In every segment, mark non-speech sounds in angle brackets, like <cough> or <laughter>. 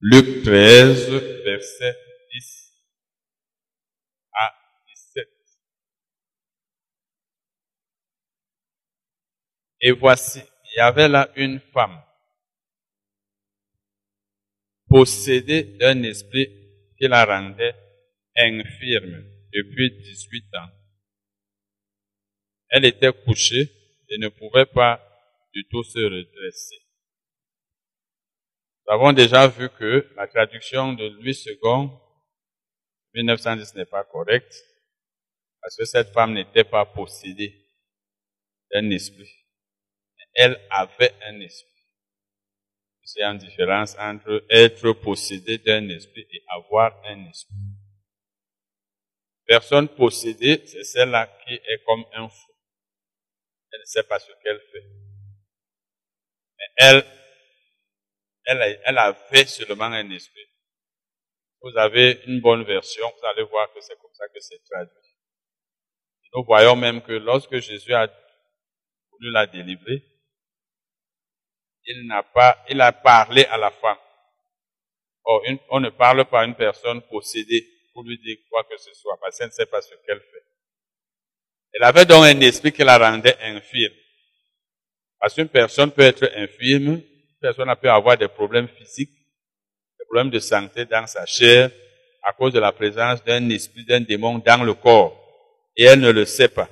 Luc 13, verset 10 à 17. Et voici, il y avait là une femme possédée d'un esprit qui la rendait infirme depuis 18 ans. Elle était couchée et ne pouvait pas du tout se redresser. Nous avons déjà vu que la traduction de Louis II, 1910, n'est pas correcte, parce que cette femme n'était pas possédée d'un esprit. Elle avait un esprit. C'est une différence entre être possédé d'un esprit et avoir un esprit. Personne possédée, c'est celle-là qui est comme un fou. Elle ne sait pas ce qu'elle fait. Mais elle, elle, elle avait seulement un esprit. Vous avez une bonne version, vous allez voir que c'est comme ça que c'est traduit. nous voyons même que lorsque Jésus a voulu la délivrer, il n'a pas, il a parlé à la femme. Or, on ne parle pas à une personne possédée pour lui dire quoi que ce soit, parce qu'elle ne sait pas ce qu'elle fait. Elle avait donc un esprit qui la rendait infirme. Parce qu'une personne peut être infirme, une personne peut avoir des problèmes physiques, des problèmes de santé dans sa chair, à cause de la présence d'un esprit, d'un démon dans le corps. Et elle ne le sait pas.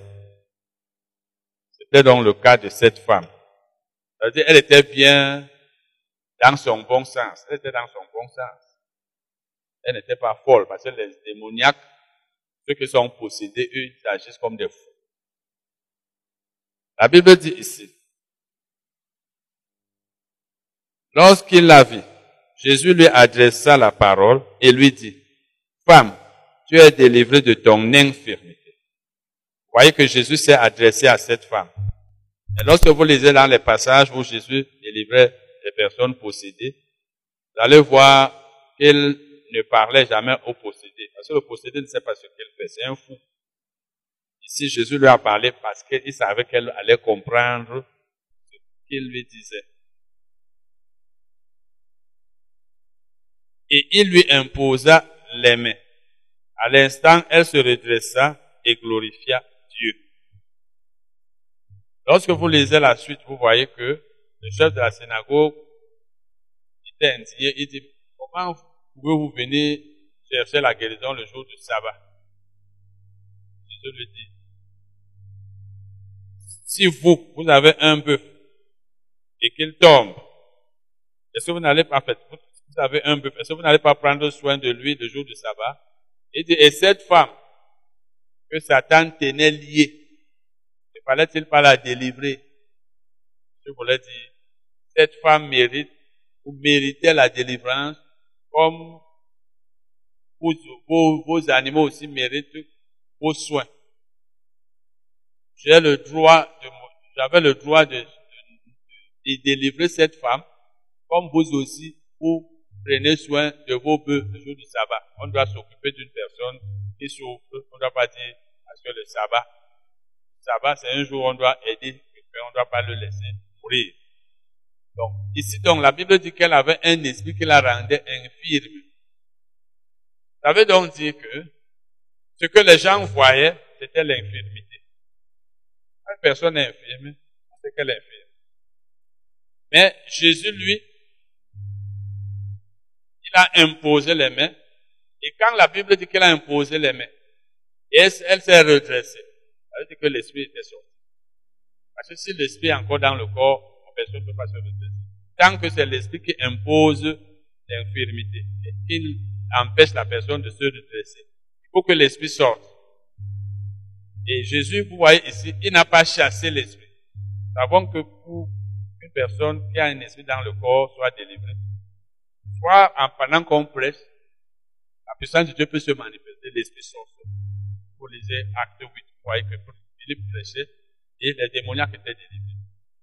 C'était donc le cas de cette femme. C'est-à-dire, elle était bien dans son bon sens. Elle était dans son bon sens. Elle n'était pas folle, parce que les démoniaques, ceux qui sont possédés, eux, ils agissent comme des fous. La Bible dit ici, lorsqu'il la vit, Jésus lui adressa la parole et lui dit, Femme, tu es délivrée de ton infirmité. Voyez que Jésus s'est adressé à cette femme. Et lorsque vous lisez dans les passages où Jésus délivrait les personnes possédées, vous allez voir qu'il ne parlait jamais au possédé. Parce que le possédé ne sait pas ce qu'il fait. C'est un fou. Ici, Jésus lui a parlé parce qu'il savait qu'elle allait comprendre ce qu'il lui disait. Et il lui imposa les mains. À l'instant, elle se redressa et glorifia Dieu. Lorsque vous lisez la suite, vous voyez que le chef de la synagogue était indigné. Il dit, comment pouvez-vous venir chercher la guérison le jour du sabbat? Jésus lui dit, si vous, vous avez un bœuf et qu'il tombe, est-ce que vous n'allez pas faire, vous avez un bœuf, est-ce que vous n'allez pas prendre soin de lui le jour du sabbat? Et cette femme que Satan tenait liée, fallait-il pas la délivrer? Je voulais dire, cette femme mérite ou méritait la délivrance comme vos, animaux aussi méritent vos soins. J'ai le droit de, j'avais le droit de, de, délivrer cette femme comme vous aussi vous prenez soin de vos bœufs le jour du sabbat. On doit s'occuper d'une personne qui souffre. On ne doit pas dire parce que le sabbat sabbat, c'est un jour où on doit aider quelqu'un, on ne doit pas le laisser mourir. Donc, ici, donc, la Bible dit qu'elle avait un esprit qui la rendait infirme. Ça veut donc dire que ce que les gens voyaient, c'était l'infirmité. Une personne infirme, c'est qu'elle est infirme. Mais Jésus, lui, il a imposé les mains. Et quand la Bible dit qu'elle a imposé les mains, elle s'est redressée. Ça veut dire que l'esprit était sorti. Parce que si l'esprit est encore dans le corps, personne ne peut pas se redresser. Tant que c'est l'esprit qui impose l'infirmité et qui empêche la personne de se redresser, il faut que l'esprit sorte. Et Jésus, vous voyez ici, il n'a pas chassé l'esprit. Savons que pour une personne qui a un esprit dans le corps soit délivrée, en pendant qu'on prêche, la puissance de Dieu peut se manifester, l'esprit sort. Vous lisez Acte 8 voyez que Philippe prêchait et les démoniaques étaient délivrés.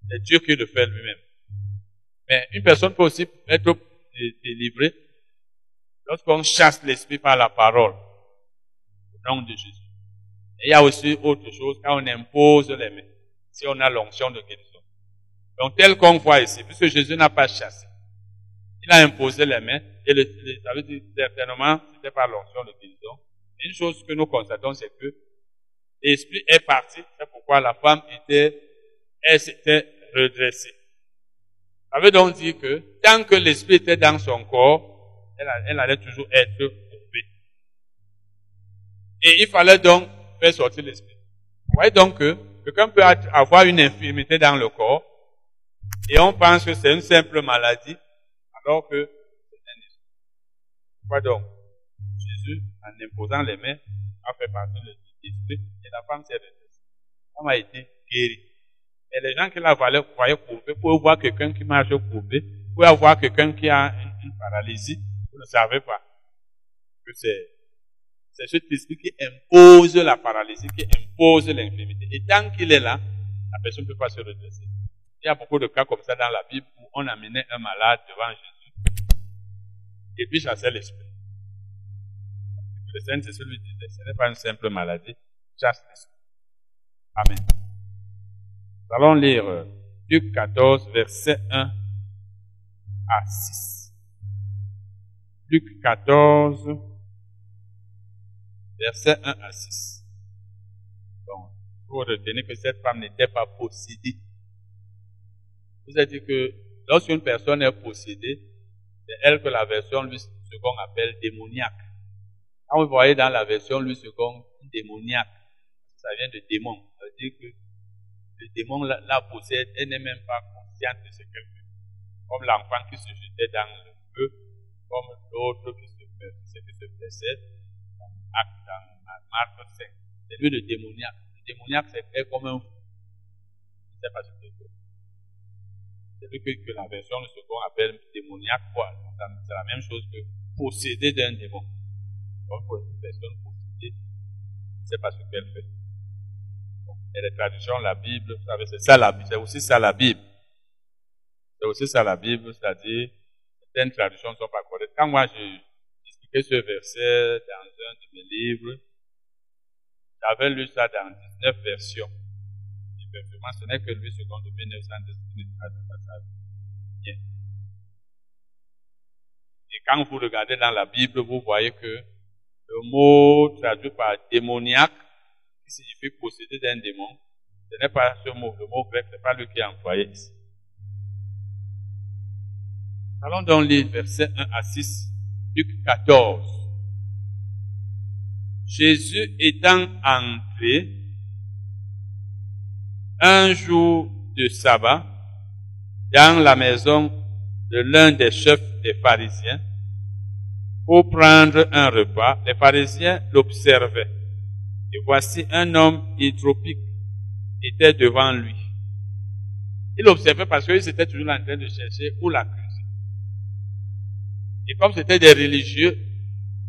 C'est Dieu qui le fait lui-même. Mais une personne peut aussi être délivrée lorsqu'on chasse l'esprit par la parole au nom de Jésus. Et il y a aussi autre chose quand on impose les mains, si on a l'onction de guérison. Donc tel qu'on voit ici, puisque Jésus n'a pas chassé, il a imposé les mains, et le, ça veut dire certainement, c'était pas l'onction de guérison. Une chose que nous constatons, c'est que l'esprit est parti, c'est pourquoi la femme était, elle s'était redressée. Ça veut donc dire que tant que l'esprit était dans son corps, elle, elle allait toujours être coupée. Et il fallait donc faire sortir l'esprit. Vous voyez donc que quelqu'un peut avoir une infirmité dans le corps et on pense que c'est une simple maladie alors que c'est un esprit. Pourquoi donc? Jésus, en imposant les mains, a fait partie de l'esprit et la femme s'est redressée. La femme a été guérie. Et les gens qui la voyaient, courbée, pour voir quelqu'un qui marche courbé, pour avoir quelqu'un qui a une, paralysie, vous ne savez pas que c'est c'est cet esprit qui impose la paralysie, qui impose l'infirmité. Et tant qu'il est là, la personne ne peut pas se redresser. Il y a beaucoup de cas comme ça dans la Bible où on amenait un malade devant Jésus et puis chassait l'esprit. Le Saint-Esprit lui disait, ce n'est pas une simple maladie, chasse l'esprit. Amen. Nous allons lire euh, Luc 14, verset 1 à 6. Luc 14, verset 1 à 6. Donc, vous retenez que cette femme n'était pas possédée. Vous avez dit que lorsqu'une personne est possédée, c'est elle que la version lui second appelle démoniaque. Quand vous voyez dans la version lui second démoniaque, ça vient de démon. Ça veut dire que le démon la, possède, elle n'est même pas consciente de ce qu'elle fait. Comme l'enfant qui se jetait dans le feu, comme l'autre qui se, qui se dans, dans Marc 5. C'est lui le démoniaque. Le démoniaque, c'est comme un fou. Ne sais pas ce que c'est. C'est lui que, que, la version de second appelle démoniaque. C'est la même chose que posséder d'un démon. Donc, pour une personne possédée, sais pas ce qu'elle fait. Et les traductions, la Bible, vous savez, c'est ça la Bible, c'est aussi ça la Bible. C'est aussi ça la Bible, c'est-à-dire, certaines traductions ne sont pas correctes. Quand moi j'ai expliqué ce verset dans un de mes livres, j'avais lu ça dans 19 versions. Ce n'est que lui, second de 1910, qui ne traduit pas ça bien. Et quand vous regardez dans la Bible, vous voyez que le mot traduit par démoniaque signifie posséder d'un démon, ce n'est pas ce mot, le mot grec, ce n'est pas lui qui a employé ici. Allons donc lire versets 1 à 6, Luc 14. Jésus étant entré un jour de sabbat dans la maison de l'un des chefs des pharisiens pour prendre un repas, les pharisiens l'observaient. Et voici un homme hydropique était devant lui. Il observait parce qu'ils étaient toujours en train de chercher où l'accuser. Et comme c'était des religieux,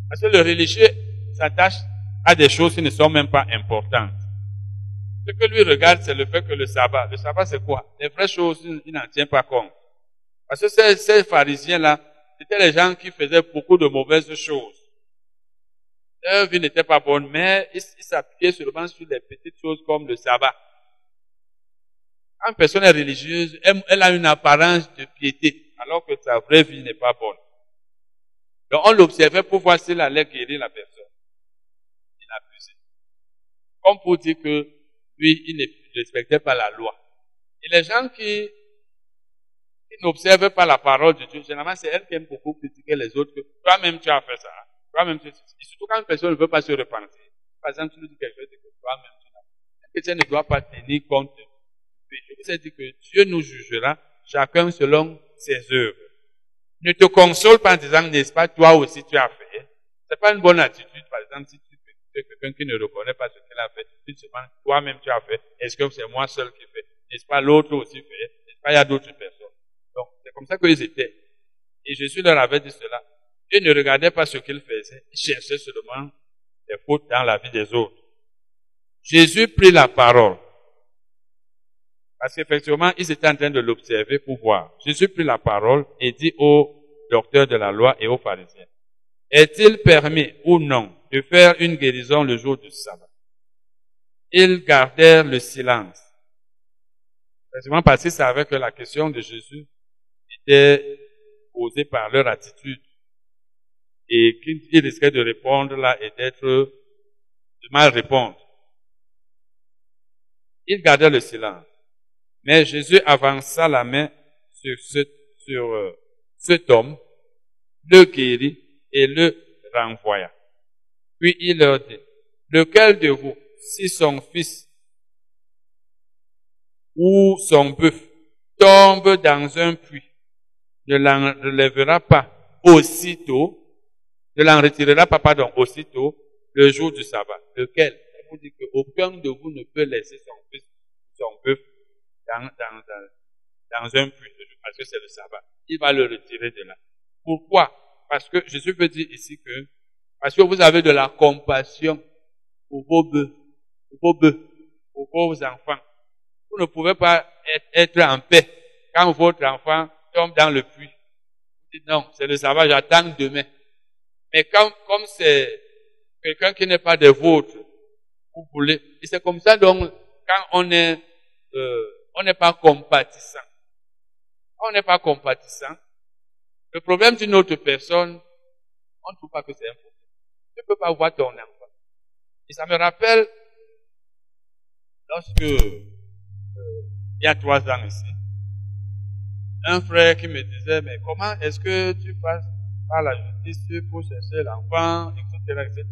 parce que le religieux s'attache à des choses qui ne sont même pas importantes. Ce que lui regarde, c'est le fait que le sabbat, le sabbat c'est quoi? Les vraies choses, il n'en tient pas compte. Parce que ces, pharisiens-là, c'était les gens qui faisaient beaucoup de mauvaises choses. Leur vie n'était pas bonne, mais ils s'appuyaient seulement sur les petites choses comme le sabbat. Quand une personne est religieuse, elle, a une apparence de piété, alors que sa vraie vie n'est pas bonne. Donc on l'observait pour voir s'il allait guérir la personne. Il abusait. Comme pour dire que lui, il ne respectait pas la loi. Et les gens qui, n'observent pas la parole de Dieu, généralement c'est elle qui aime beaucoup critiquer les autres, toi-même tu as fait ça. Toi-même, surtout quand une personne ne veut pas se repentir. Par exemple, tu lui dis quelque chose que toi-même, tu n'as pas. Un chrétien ne doit pas tenir compte du péché. Vous dit que Dieu nous jugera chacun selon ses œuvres. Ne te console pas en disant, n'est-ce pas, toi aussi tu as fait. C'est pas une bonne attitude, par exemple, si tu es quelqu'un qui ne reconnaît pas ce qu'il a fait, tu demandes, toi-même tu as fait, est-ce que c'est moi seul qui fait? N'est-ce pas l'autre aussi fait? N'est-ce pas, il y a d'autres personnes? Donc, c'est comme ça qu'ils étaient. Et Jésus leur avait dit cela. Il ne regardait pas ce qu'il faisait, il cherchait seulement les fautes dans la vie des autres. Jésus prit la parole. Parce qu'effectivement, ils étaient en train de l'observer pour voir. Jésus prit la parole et dit aux docteurs de la loi et aux pharisiens, est-il permis ou non de faire une guérison le jour du sabbat? Ils gardèrent le silence. Effectivement, parce qu'ils savaient que la question de Jésus était opposés par leur attitude et qu'ils risquaient de répondre là et d'être, de mal répondre. Ils gardaient le silence. Mais Jésus avança la main sur, ce, sur euh, cet homme, le guérit et le renvoya. Puis il leur dit, lequel de vous, si son fils ou son bœuf tombe dans un puits, ne l'en relèvera pas aussitôt, ne l'en retirera pas, pardon, aussitôt, le jour du sabbat. Lequel? Je vous dis qu'aucun de vous ne peut laisser son fils ou son bœuf dans, dans, dans, dans un puits, parce que c'est le sabbat. Il va le retirer de là. Pourquoi? Parce que Jésus peut dire ici que, parce que vous avez de la compassion pour vos bœufs, pour vos bœufs, pour vos enfants. Vous ne pouvez pas être, en paix quand votre enfant tombe dans le puits. Vous dites non, c'est le sabbat, j'attends demain. Mais quand, comme c'est quelqu'un qui n'est pas de vôtre, vous voulez, et c'est comme ça donc, quand on est, euh, on n'est pas compatissant. on n'est pas compatissant, le problème d'une autre personne, on ne trouve pas que c'est un problème. Ne peux pas voir ton enfant. Et ça me rappelle, lorsque, euh, il y a trois ans ici, un frère qui me disait, mais comment est-ce que tu passes par la justice pour chercher l'enfant, etc., etc.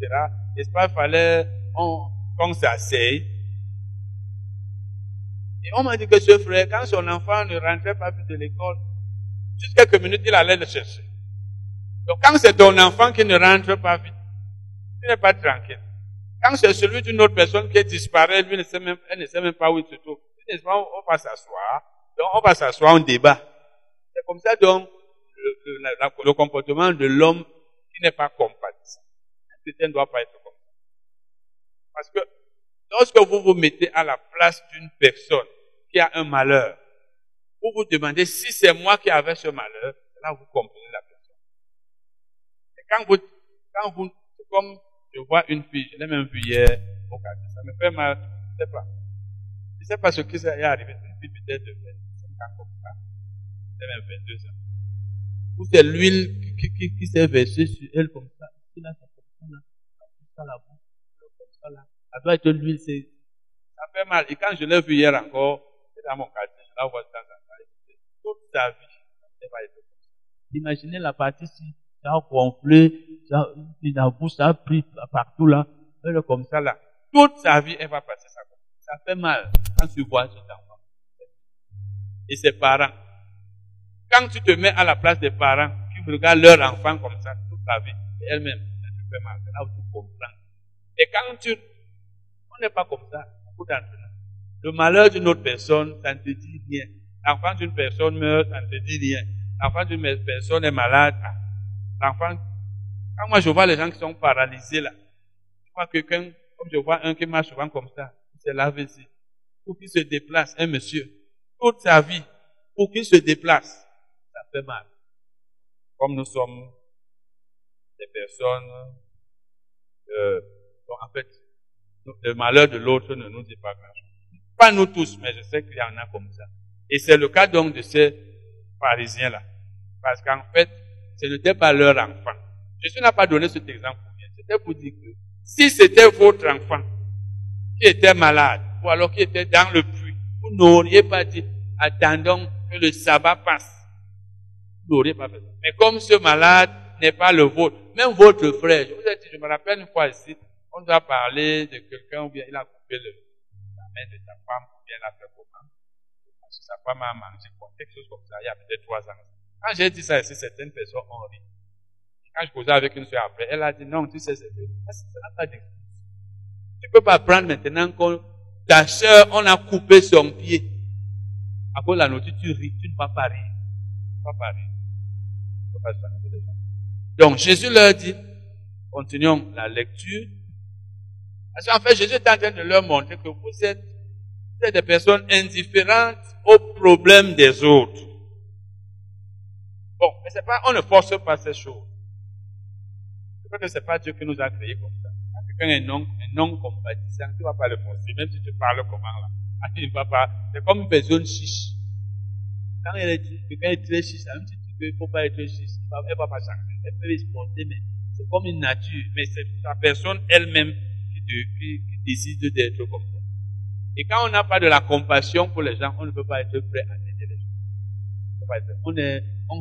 Est-ce pas fallait qu'on s'asseye? Et on m'a dit que ce frère, quand son enfant ne rentrait pas plus de l'école, juste quelques minutes, il allait le chercher. Donc quand c'est ton enfant qui ne rentre pas vite, tu n'es pas tranquille. Quand c'est celui d'une autre personne qui disparaît, lui ne sait même, elle ne sait même pas où il se trouve. On va s'asseoir, donc on va s'asseoir, on débat. C'est comme ça donc le, le, comportement de l'homme qui n'est pas compatissant. Un chrétien ne doit pas être comme. Parce que lorsque vous vous mettez à la place d'une personne qui a un malheur, vous vous demandez si c'est moi qui avais ce malheur, là vous comprenez la personne. Et quand vous, quand vous, comme je vois une fille, je l'ai même vue hier au quartier, ça me fait mal, je ne sais pas. Je ne sais pas ce qui est arrivé, une fille peut-être de 25 ans comme ça, peut même 22 ans. Ou c'est l'huile qui, qui, qui s'est versée sur elle comme ça, qui là, ça comme ça, là, ça, bouche, comme ça, là. Ça doit être l'huile, c'est, ça fait mal. Et quand je l'ai vu hier encore, c'est dans mon quartier, je la vois dans un toute sa vie, ça va être comme ça. Imaginez la partie si ça a gonflé, ça, la bouche, ça a pris partout là, elle est comme ça là. Toute sa vie, elle va passer ça comme ça. Fait mal quand tu vois cet enfant. Et ses parents. Quand tu te mets à la place des parents qui regardent leur enfant comme ça toute la vie, elle-même, ça te fait mal. C'est là où tu comprends. Et quand tu, on n'est pas comme ça, beaucoup d'entre. Le malheur d'une autre personne, ça ne te dit rien. L'enfant d'une personne meurt, ça ne te dit rien. L'enfant d'une personne est malade. Ah, l'enfant, quand moi je vois les gens qui sont paralysés là, je vois quelqu'un, comme je vois un qui marche souvent comme ça, c'est l'AVC. Pour qu'il se déplace, un monsieur, toute sa vie, pour qu'il se déplace, ça fait mal. Comme nous sommes des personnes, euh, en fait, le malheur de l'autre ne nous dit pas grand-chose. Pas nous tous, mais je sais qu'il y en a comme ça. Et c'est le cas donc de ces pharisiens-là. Parce qu'en fait, ce n'était pas leur enfant. Jésus n'a pas donné cet exemple pour. C'était pour dire que si c'était votre enfant qui était malade, ou alors qui était dans le puits, vous n'auriez pas dit, attendons que le sabbat passe. Vous n'auriez pas fait ça. Mais comme ce malade n'est pas le vôtre, même votre frère, je vous ai dit, je me rappelle une fois ici, on doit parler de quelqu'un, ou bien il a coupé le, la main de sa femme, ou bien la fait sa femme a mangé, quelque chose comme ça, il y a peut-être trois ans. Quand j'ai dit ça ici, certaines personnes ont ri. Je causais avec une soeur après, elle a dit, non, tu sais, c'est n'a pas d'excuse. Tu ne peux pas prendre maintenant que ta soeur, on a coupé son pied. À cause la nourriture, tu ris, tu ne vas pas rire. Tu ne vas pas rire. Tu vas pas se les gens. Donc, Jésus leur dit, continuons la lecture. Parce qu'en fait, Jésus est en train de leur montrer que vous êtes c'est des personnes indifférentes aux problèmes des autres. Bon, mais c'est pas, on ne force pas ces choses. Que c'est pas Dieu qui nous a créés comme ça. Quelqu'un est non, est non compatissant, tu vas pas le forcer, même si tu parles comment là. Ah, il va pas, c'est comme une personne chiche. Quand elle est, quelqu'un est très chiche, même si tu ne faut pas être juste. Elle ne va pas changer. Elle peut se porter, mais c'est comme une nature. Mais c'est la personne elle-même qui, décide d'être comme ça. Et quand on n'a pas de la compassion pour les gens, on ne peut pas être prêt à aider les gens. Est, on,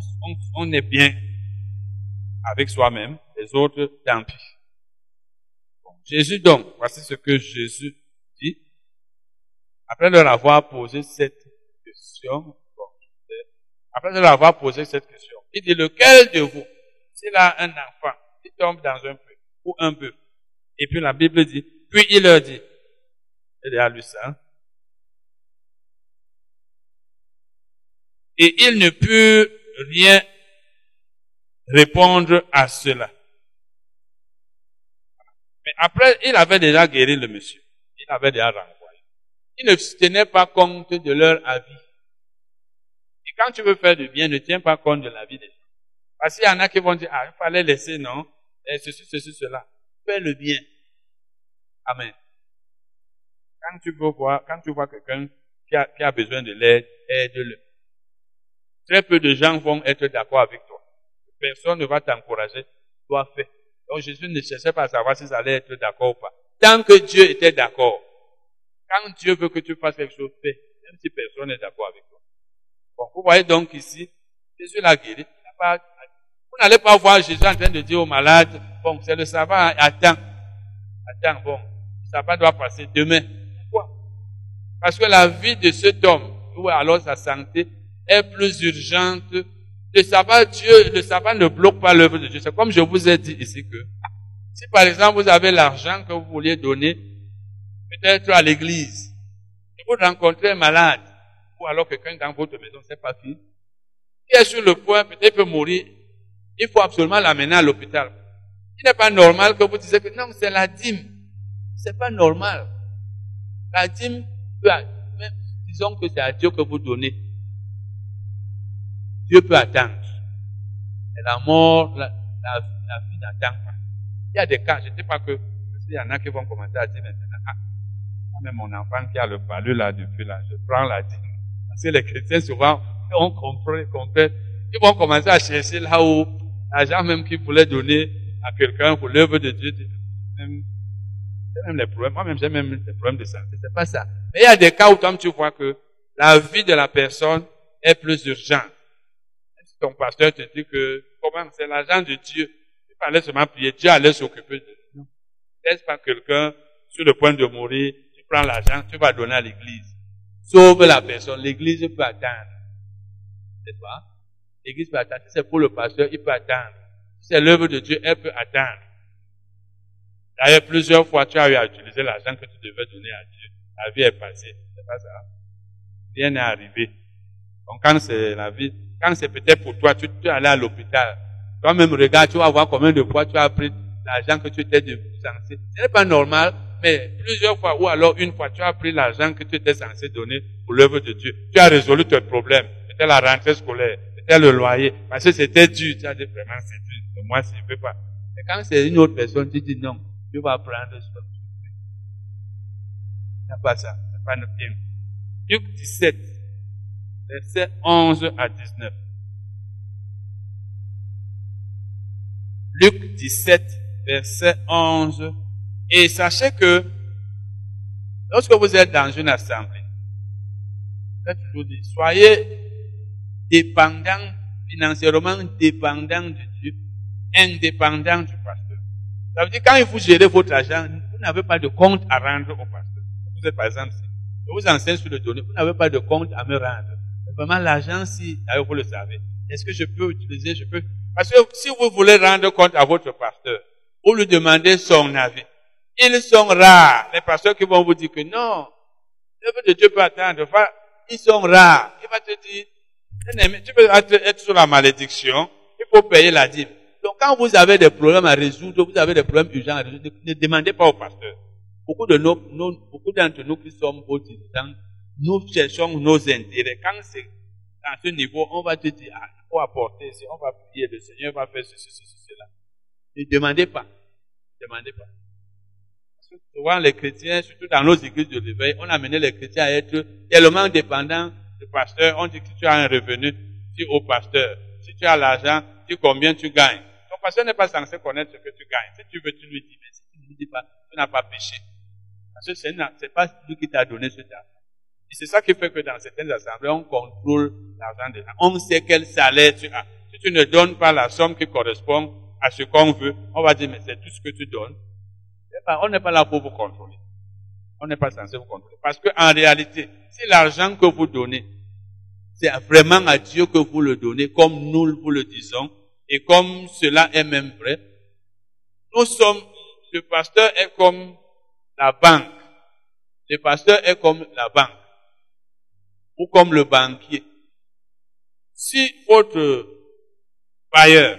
on est bien avec soi-même, les autres, tant pis. Jésus donc, voici ce que Jésus dit. Après leur avoir posé cette question, après leur avoir posé cette question, il dit, lequel de vous, s'il a un enfant qui tombe dans un peu, ou un peu, et puis la Bible dit, puis il leur dit, il a lu ça, et il ne peut rien répondre à cela. Mais après, il avait déjà guéri le monsieur. Il avait déjà renvoyé. Il ne tenait pas compte de leur avis. Et quand tu veux faire du bien, ne tiens pas compte de l'avis des gens. Parce qu'il y en a qui vont dire, ah, il fallait laisser, non, et eh, ceci, ceci, cela. Fais le bien. Amen. Quand tu veux voir, quand tu vois quelqu'un qui a, qui a besoin de l'aide, aide-le. Très peu de gens vont être d'accord avec toi. Personne ne va t'encourager. Toi, fais. Donc Jésus ne cherchait pas à savoir si ça allait être d'accord ou pas. Tant que Dieu était d'accord, quand Dieu veut que tu fasses quelque chose, fais, même si personne n'est d'accord avec toi. Bon, vous voyez donc ici, Jésus l'a guéri. vous n'allez pas voir Jésus en train de dire aux malades, bon, c'est le sabbat, attends, attends, bon, le sabbat doit passer demain. Pourquoi? Parce que la vie de cet homme, ou alors sa santé, est plus urgente le sabbat, Dieu, le sabbat ne bloque pas l'œuvre de Dieu. C'est comme je vous ai dit ici que, si par exemple vous avez l'argent que vous vouliez donner, peut-être à l'église, et vous rencontrez un malade, ou alors quelqu'un dans votre maison, c'est pas fini, qui est sur le point, peut-être peut mourir, il faut absolument l'amener à l'hôpital. Il n'est pas normal que vous disiez que non, c'est la dîme. C'est pas normal. La dîme, disons que c'est à Dieu que vous donnez. Dieu peut attendre. Et la mort, la, la, vie n'attend pas. Il y a des cas, je ne sais pas que, il y en a qui vont commencer à dire maintenant, ah, mais mon enfant qui a le palu là depuis là, je prends la dîme. Parce que les chrétiens souvent, on comprend, ils vont commencer à chercher là où l'argent même qu'ils voulaient donner à quelqu'un pour l'œuvre de Dieu, même, même les problèmes, moi-même j'ai même des problèmes de santé, c'est pas ça. Mais il y a des cas où tu vois que la vie de la personne est plus urgente ton pasteur te dit que, comment, c'est l'argent de Dieu. Il fallait seulement prier. Dieu allait s'occuper de nous. Laisse pas quelqu'un sur le point de mourir, tu prends l'argent, tu vas donner à l'église. Sauve la personne. L'église peut attendre. C'est pas? L'église peut attendre. Si c'est pour le pasteur, il peut attendre. Si c'est l'œuvre de Dieu, elle peut attendre. D'ailleurs, plusieurs fois, tu as eu à utiliser l'argent que tu devais donner à Dieu. La vie est passée. C'est pas ça. Rien n'est arrivé. Donc, quand c'est la vie, quand c'est peut-être pour toi, tu, es allé à l'hôpital. Toi-même, regarde, tu vas voir combien de fois tu as pris l'argent que tu étais censé. Ce n'est pas normal, mais plusieurs fois, ou alors une fois, tu as pris l'argent que tu étais censé donner pour l'œuvre de Dieu. Tu as résolu tes problèmes. C'était la rentrée scolaire, c'était le loyer, parce que c'était dur. Tu as dit vraiment, c'est dur. Moi, je ne peux pas. Mais quand c'est une autre personne, tu dis non, tu vas prendre ce que tu pas ça. C'est pas notre bien. Luc 17 versets 11 à 19. Luc 17, verset 11. Et sachez que lorsque vous êtes dans une assemblée, soyez dépendant, financièrement dépendant de Dieu, indépendant du pasteur. Ça veut dire quand faut gérer votre argent, vous n'avez pas de compte à rendre au pasteur. Vous êtes par exemple, je vous enseigne sur le données, vous n'avez pas de compte à me rendre vraiment l'argent, si, d'ailleurs vous le savez, est-ce que je peux utiliser, je peux, parce que si vous voulez rendre compte à votre pasteur, vous lui demandez son avis. Ils sont rares, les pasteurs qui vont vous dire que non, l'œuvre de Dieu peut attendre, ils sont rares. Il va te dire, tu peux être sur la malédiction, il faut payer la dîme. Donc quand vous avez des problèmes à résoudre, vous avez des problèmes urgents à résoudre, ne demandez pas au pasteur. Beaucoup de nos, beaucoup d'entre nous qui sommes au nous cherchons nos intérêts. Quand c'est à ce niveau, on va te dire, ah, il faut apporter, on va prier, le Seigneur va faire ceci, ceci, cela. Ne demandez pas. Ne demandez pas. Parce que souvent, les chrétiens, surtout dans nos églises de réveil, on a amené les chrétiens à être tellement dépendants du pasteur. On dit que tu as un revenu, dis au pasteur. Si tu as l'argent, dis combien tu gagnes. Ton pasteur n'est pas censé connaître ce que tu gagnes. Si tu veux, tu lui dis, mais si tu ne lui dis pas, tu n'as pas péché. Parce que ce n'est pas lui qui t'a donné cet argent. Et c'est ça qui fait que dans certaines assemblées, on contrôle l'argent des gens. On sait quel salaire tu as. Si tu ne donnes pas la somme qui correspond à ce qu'on veut, on va dire, mais c'est tout ce que tu donnes. On n'est pas là pour vous contrôler. On n'est pas censé vous contrôler. Parce que, en réalité, si l'argent que vous donnez, c'est vraiment à Dieu que vous le donnez, comme nous vous le disons, et comme cela est même vrai, nous sommes, le pasteur est comme la banque. Le pasteur est comme la banque ou comme le banquier. Si votre bailleur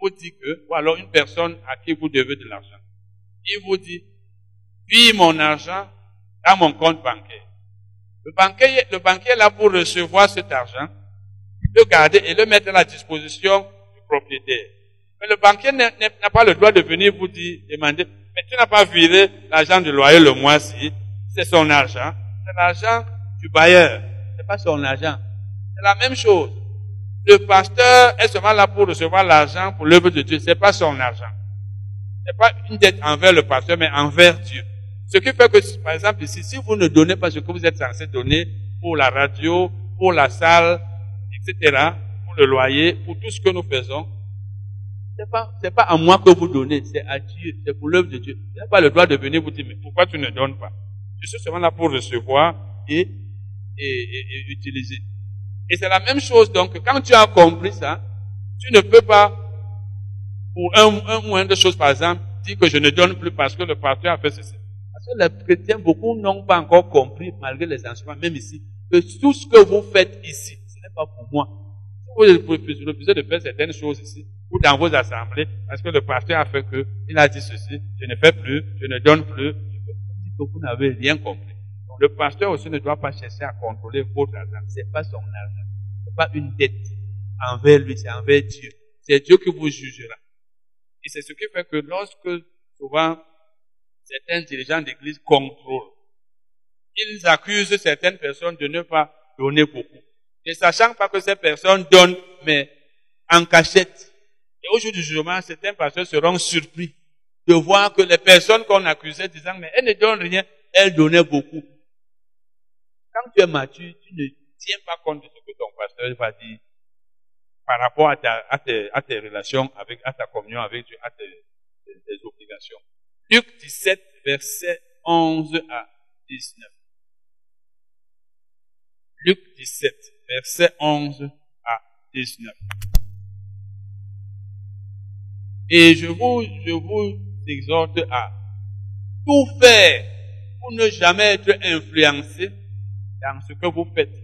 vous dit que, ou alors une personne à qui vous devez de l'argent, il vous dit, puis mon argent dans mon compte bancaire. Le banquier, le banquier est là pour recevoir cet argent, le garder et le mettre à la disposition du propriétaire. Mais le banquier n'a pas le droit de venir vous dire, demander, mais tu n'as pas viré l'argent du loyer le mois-ci, c'est son argent, c'est l'argent du bailleur pas son argent. C'est la même chose. Le pasteur est seulement là pour recevoir l'argent pour l'œuvre de Dieu. C'est pas son argent. C'est pas une dette envers le pasteur, mais envers Dieu. Ce qui fait que, par exemple, ici, si vous ne donnez pas ce que vous êtes censé donner pour la radio, pour la salle, etc., pour le loyer, pour tout ce que nous faisons, c'est pas, c'est pas à moi que vous donnez, c'est à Dieu, c'est pour l'œuvre de Dieu. Vous n'avez pas le droit de venir vous dire, mais pourquoi tu ne donnes pas? Je suis seulement là pour recevoir et et, utiliser. Et c'est la même chose, donc, quand tu as compris ça, tu ne peux pas, pour un, un moins de choses, par exemple, dire que je ne donne plus parce que le pasteur a fait ceci. Parce que les chrétiens, beaucoup n'ont pas encore compris, malgré les enseignements, même ici, que tout ce que vous faites ici, ce n'est pas pour moi. Si vous refusez de faire certaines choses ici, ou dans vos assemblées, parce que le pasteur a fait que, il a dit ceci, je ne fais plus, je ne donne plus, que vous n'avez rien compris. Le pasteur aussi ne doit pas chercher à contrôler votre argent. C'est pas son argent. C'est pas une dette envers lui, c'est envers Dieu. C'est Dieu qui vous jugera. Et c'est ce qui fait que lorsque souvent certains dirigeants d'église contrôlent, ils accusent certaines personnes de ne pas donner beaucoup. Ne sachant pas que ces personnes donnent, mais en cachette. Et au jour du jugement, certains pasteurs seront surpris de voir que les personnes qu'on accusait disant, mais elles ne donnent rien, elles donnaient beaucoup. Quand tu es mature, tu ne tiens pas compte de ce que ton pasteur va dire par rapport à, ta, à, tes, à relations à ta communion avec Dieu, à tes, obligations. Luc 17, verset 11 à 19. Luc 17, verset 11 à 19. Et je vous exhorte à tout faire pour ne jamais être influencé dans ce que vous faites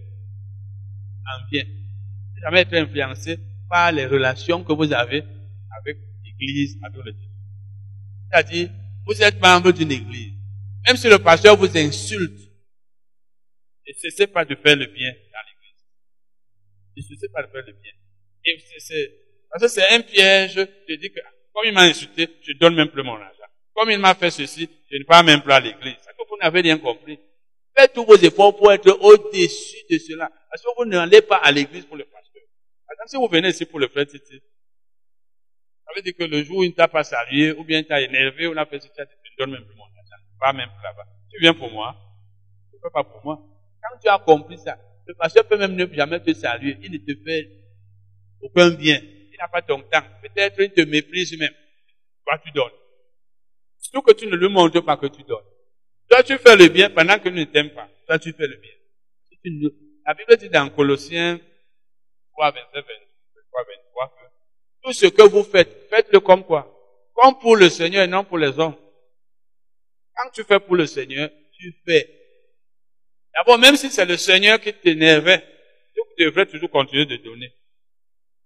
en bien. Jamais être influencé par les relations que vous avez avec l'église adolescente. C'est-à-dire, vous êtes membre d'une église. Même si le pasteur vous insulte, ne cessez pas de faire le bien dans l'église. Ne cessez pas de faire le bien. Parce que c'est un piège de dire que, comme il m'a insulté, je donne même plus mon argent. Comme il m'a fait ceci, je ne parle même plus à l'église. C'est que vous n'avez rien compris. Faites tous vos efforts pour être au-dessus de cela. Parce que vous n'allez pas à l'église pour le pasteur. Par si vous venez ici pour le frère Titi, ça veut dire que le jour où il ne t'a pas salué, ou bien il t'a énervé, il a fait ceci, tu ne donnes même plus mon argent. Pas même là-bas. Tu viens pour moi. Tu ne fais pas pour moi. Quand tu as compris ça, le pasteur peut même ne jamais te saluer. Il ne te fait aucun bien. Il n'a pas ton temps. Peut-être il te méprise même. Toi, tu donnes. Surtout que tu ne lui montres pas que tu donnes. Toi, tu fais le bien pendant que ne t'aime pas. Toi, tu fais le bien. La Bible dit dans Colossiens 3, 27, 23, 23 que tout ce que vous faites, faites-le comme quoi? Comme pour le Seigneur et non pour les hommes. Quand tu fais pour le Seigneur, tu fais. D'abord, même si c'est le Seigneur qui t'énervait, tu devrais toujours continuer de donner.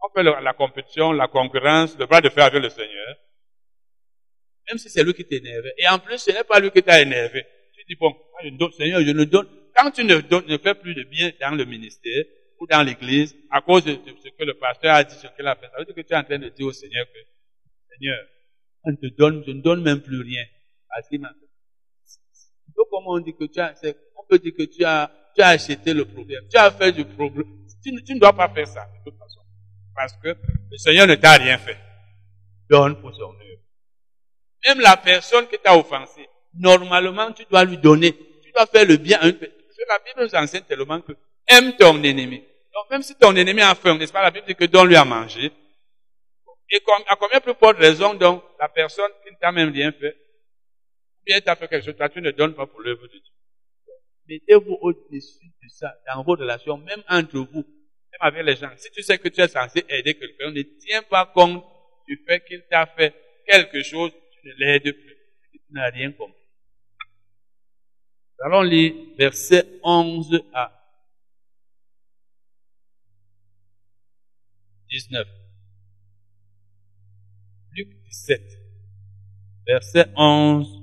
On fait la compétition, la concurrence, le bras de fer avec le Seigneur. Même si c'est lui qui t'énervait. Et en plus, ce n'est pas lui qui t'a énervé dis, bon, Seigneur, je ne donne. Quand tu ne, donnes, ne fais plus de bien dans le ministère ou dans l'église, à cause de, ce que le pasteur a dit, ce qu'il a fait, ça veut dire que tu es en train de dire au Seigneur que, Seigneur, on te donne, je ne donne même plus rien. Parce qu'il m'a fait. comment on dit que tu as, on peut dire que tu as, tu as acheté le problème. Tu as fait du problème. Tu, tu ne dois pas faire ça, de toute façon. Parce que le Seigneur ne t'a rien fait. Donne pour son œuvre. Même la personne qui t'a offensé, normalement, tu dois lui donner. Tu dois faire le bien à une personne. La Bible nous enseigne tellement que aime ton ennemi. Donc, même si ton ennemi a faim, n'est-ce pas, la Bible dit que donne-lui à manger. Et à combien plus forte raison, donc, la personne qui ne t'a même rien fait, ou bien t'a fait quelque chose, toi, tu ne donnes pas pour l'œuvre de Dieu. Mettez-vous au-dessus de ça, dans vos relations, même entre vous, même avec les gens. Si tu sais que tu es censé aider quelqu'un, ne tiens pas compte du fait qu'il t'a fait quelque chose, tu ne l'aides plus. Tu n'as rien compris. Allons lire verset 11 à 19. Luc 17, verset 11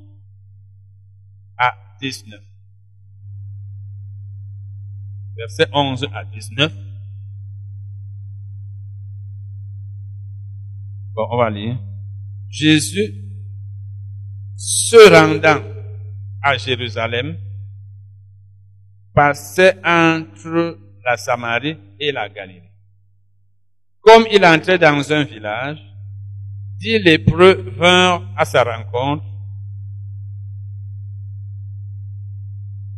à 19. Verset 11 à 19. Bon, on va lire. Jésus, se rendant à Jérusalem, passait entre la Samarie et la Galilée. Comme il entrait dans un village, dix lépreux vinrent à sa rencontre,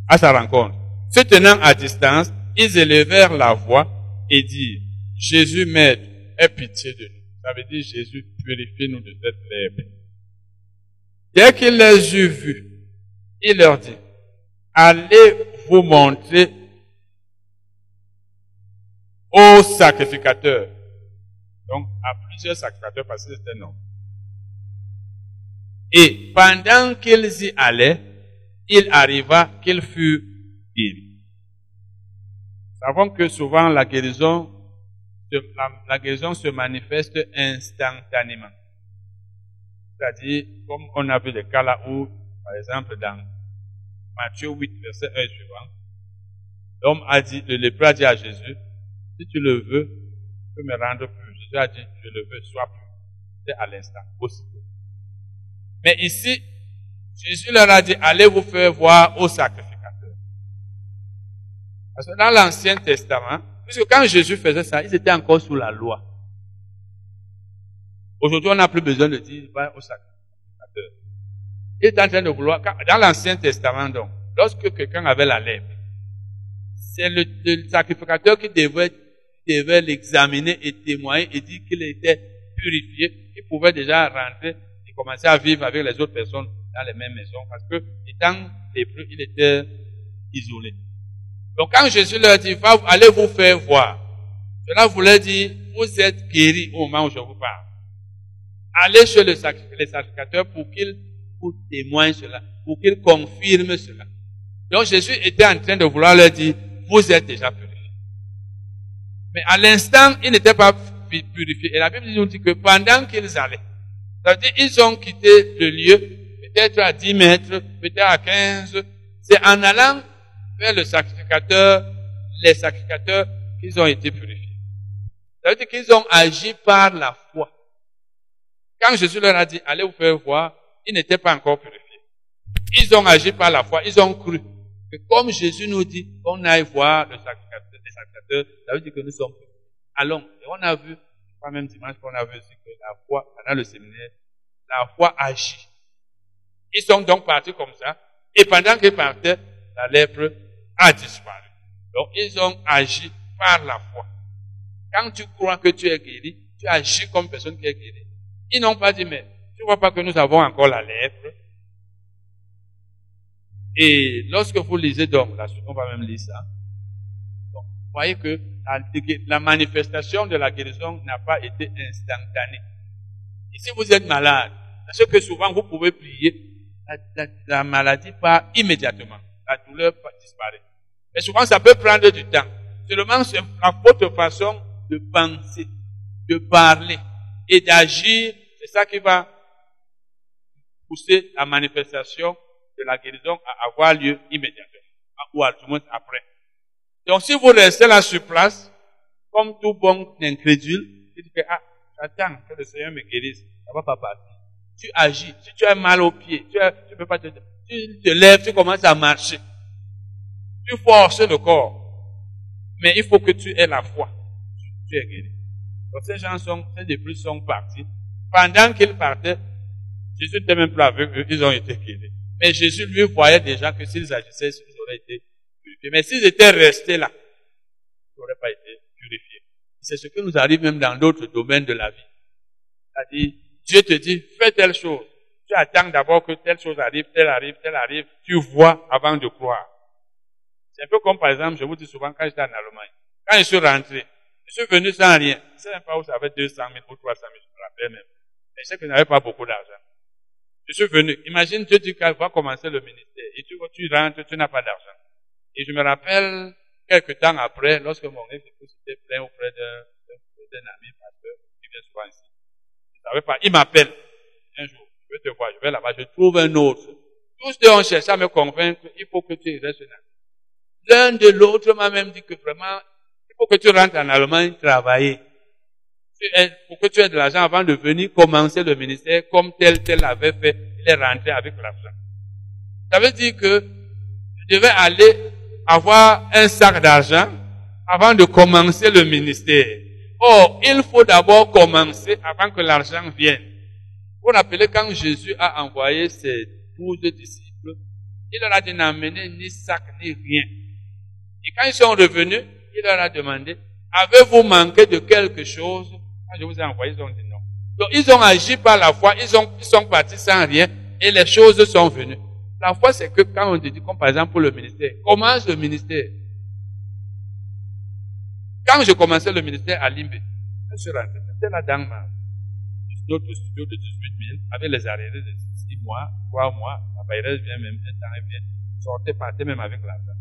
à sa rencontre. Se tenant à distance, ils élevèrent la voix et dirent, Jésus m'aide, aie pitié de nous. Ça veut dire, Jésus, purifie-nous de cette lèpre. Dès qu'il les eut vus, il leur dit, allez vous montrer au sacrificateur. Donc, à plusieurs sacrificateurs parce que c'était non. Et pendant qu'ils y allaient, il arriva qu'il fut guéri. Nous savons que souvent la guérison, la, guérison se manifeste instantanément. C'est-à-dire, comme on a vu des cas là où, par exemple, dans Matthieu 8, verset 1 suivant, l'homme a dit, le lépreux a dit à Jésus, si tu le veux, tu peux me rendre plus Jésus a dit, je le veux, sois plus. C'est à l'instant, aussitôt. Mais ici, Jésus leur a dit, allez vous faire voir au sacrificateur. Parce que dans l'Ancien Testament, puisque quand Jésus faisait ça, ils étaient encore sous la loi. Aujourd'hui, on n'a plus besoin de dire, va au sacrificateur. Il est en train de vouloir, dans l'Ancien Testament donc, lorsque quelqu'un avait la lèpre, c'est le, le sacrificateur qui devait devait l'examiner et témoigner et dire qu'il était purifié, il pouvait déjà rentrer et commencer à vivre avec les autres personnes dans les mêmes maisons parce que, étant lépreux, il était isolé. Donc quand Jésus leur dit, allez vous faire voir, cela voulait dire, vous êtes guéris au moment où je vous parle. Allez chez le sacrificateur pour qu'il vous témoigne cela, pour qu'il confirme cela. Donc Jésus était en train de vouloir leur dire, vous êtes déjà purifiés. Mais à l'instant, ils n'étaient pas purifiés. Et la Bible nous dit que pendant qu'ils allaient, c'est-à-dire ils ont quitté le lieu, peut-être à 10 mètres, peut-être à 15, c'est en allant vers le sacrificateur, les sacrificateurs, qu'ils ont été purifiés. Ça veut dire qu'ils ont agi par la foi. Quand Jésus leur a dit, allez vous faire voir, ils n'étaient pas encore purifiés. Ils ont agi par la foi, ils ont cru. Que comme Jésus nous dit, on aille voir le sacrificateur ça veut dire que nous sommes Allons. Et on a vu, pas même dimanche qu'on a vu aussi que la foi, pendant le séminaire, la foi agit. Ils sont donc partis comme ça. Et pendant qu'ils partaient, la lèpre a disparu. Donc, ils ont agi par la foi. Quand tu crois que tu es guéri, tu agis comme personne qui est guérie. Ils n'ont pas dit, mais tu vois pas que nous avons encore la lèpre. Et lorsque vous lisez donc, là, on va même lire ça voyez que la, manifestation de la guérison n'a pas été instantanée. Et si vous êtes malade, parce que souvent vous pouvez prier, la, maladie part immédiatement. La douleur disparaît. Mais souvent ça peut prendre du temps. Seulement c'est à votre façon de penser, de parler et d'agir. C'est ça qui va pousser la manifestation de la guérison à avoir lieu immédiatement. Ou à tout le après. Donc si vous restez là sur place, comme tout bon incrédule, tu dis que, ah, j'attends que le Seigneur me guérisse, ça va pas partir. Tu agis. Si tu as mal au pied, tu, ne peux pas te, tu te lèves, tu commences à marcher. Tu forces le corps. Mais il faut que tu aies la foi. Tu, es guéri. Donc ces gens sont, ces plus sont partis. Pendant qu'ils partaient, Jésus n'était même plus avec eux, ils ont été guéris. Mais Jésus lui voyait déjà que s'ils agissaient, ils auraient été purifiés. Mais s'ils étaient restés là, ils n'auraient pas été purifiés. C'est ce qui nous arrive même dans d'autres domaines de la vie. C'est-à-dire, Dieu te dit, fais telle chose. Tu attends d'abord que telle chose arrive, telle arrive, telle arrive. Tu vois avant de croire. C'est un peu comme par exemple, je vous dis souvent quand j'étais en Allemagne. Quand je suis rentré, je suis venu sans rien. Je ne sais même pas où ça avait 200 000 ou 300 000, je me rappelle même. Mais je sais que je n'avais pas beaucoup d'argent. Je suis venu. Imagine, Dieu dit qu'il va commencer le ministère. Et tu, tu rentres, tu n'as pas d'argent. Et je me rappelle, quelques temps après, lorsque mon ex était plein auprès d'un ami pasteur qui vient souvent ici. Je savais pas. Il m'appelle. Un jour, je vais te voir, je vais là-bas, je trouve un autre. Tous deux ont cherché à me convaincre qu'il faut que tu restes là. L'un de l'autre m'a même dit que vraiment, il faut que tu rentres en Allemagne travailler. Pour que tu aies de l'argent avant de venir commencer le ministère comme tel tel avait fait, il est rentré avec l'argent. Ça veut dire que je devais aller avoir un sac d'argent avant de commencer le ministère. Or, il faut d'abord commencer avant que l'argent vienne. Vous vous rappelez quand Jésus a envoyé ses douze disciples, il leur a dit n'amener ni sac ni rien. Et quand ils sont revenus, il leur a demandé, avez-vous manqué de quelque chose je vous ai envoyé, ils ont dit non. Donc ils ont agi par la foi, ils, ont, ils sont partis sans rien et les choses sont venues. La foi, c'est que quand on te dit, comme par exemple pour le ministère, commence le ministère? Quand je commençais le ministère à Limbe, je suis rentré, c'était là dans ma studio, studio de 18 000, avec les arriérés de 6 mois, 3 mois, la bailleuse vient même, un temps, elle vient, sortez, partez même avec l'argent.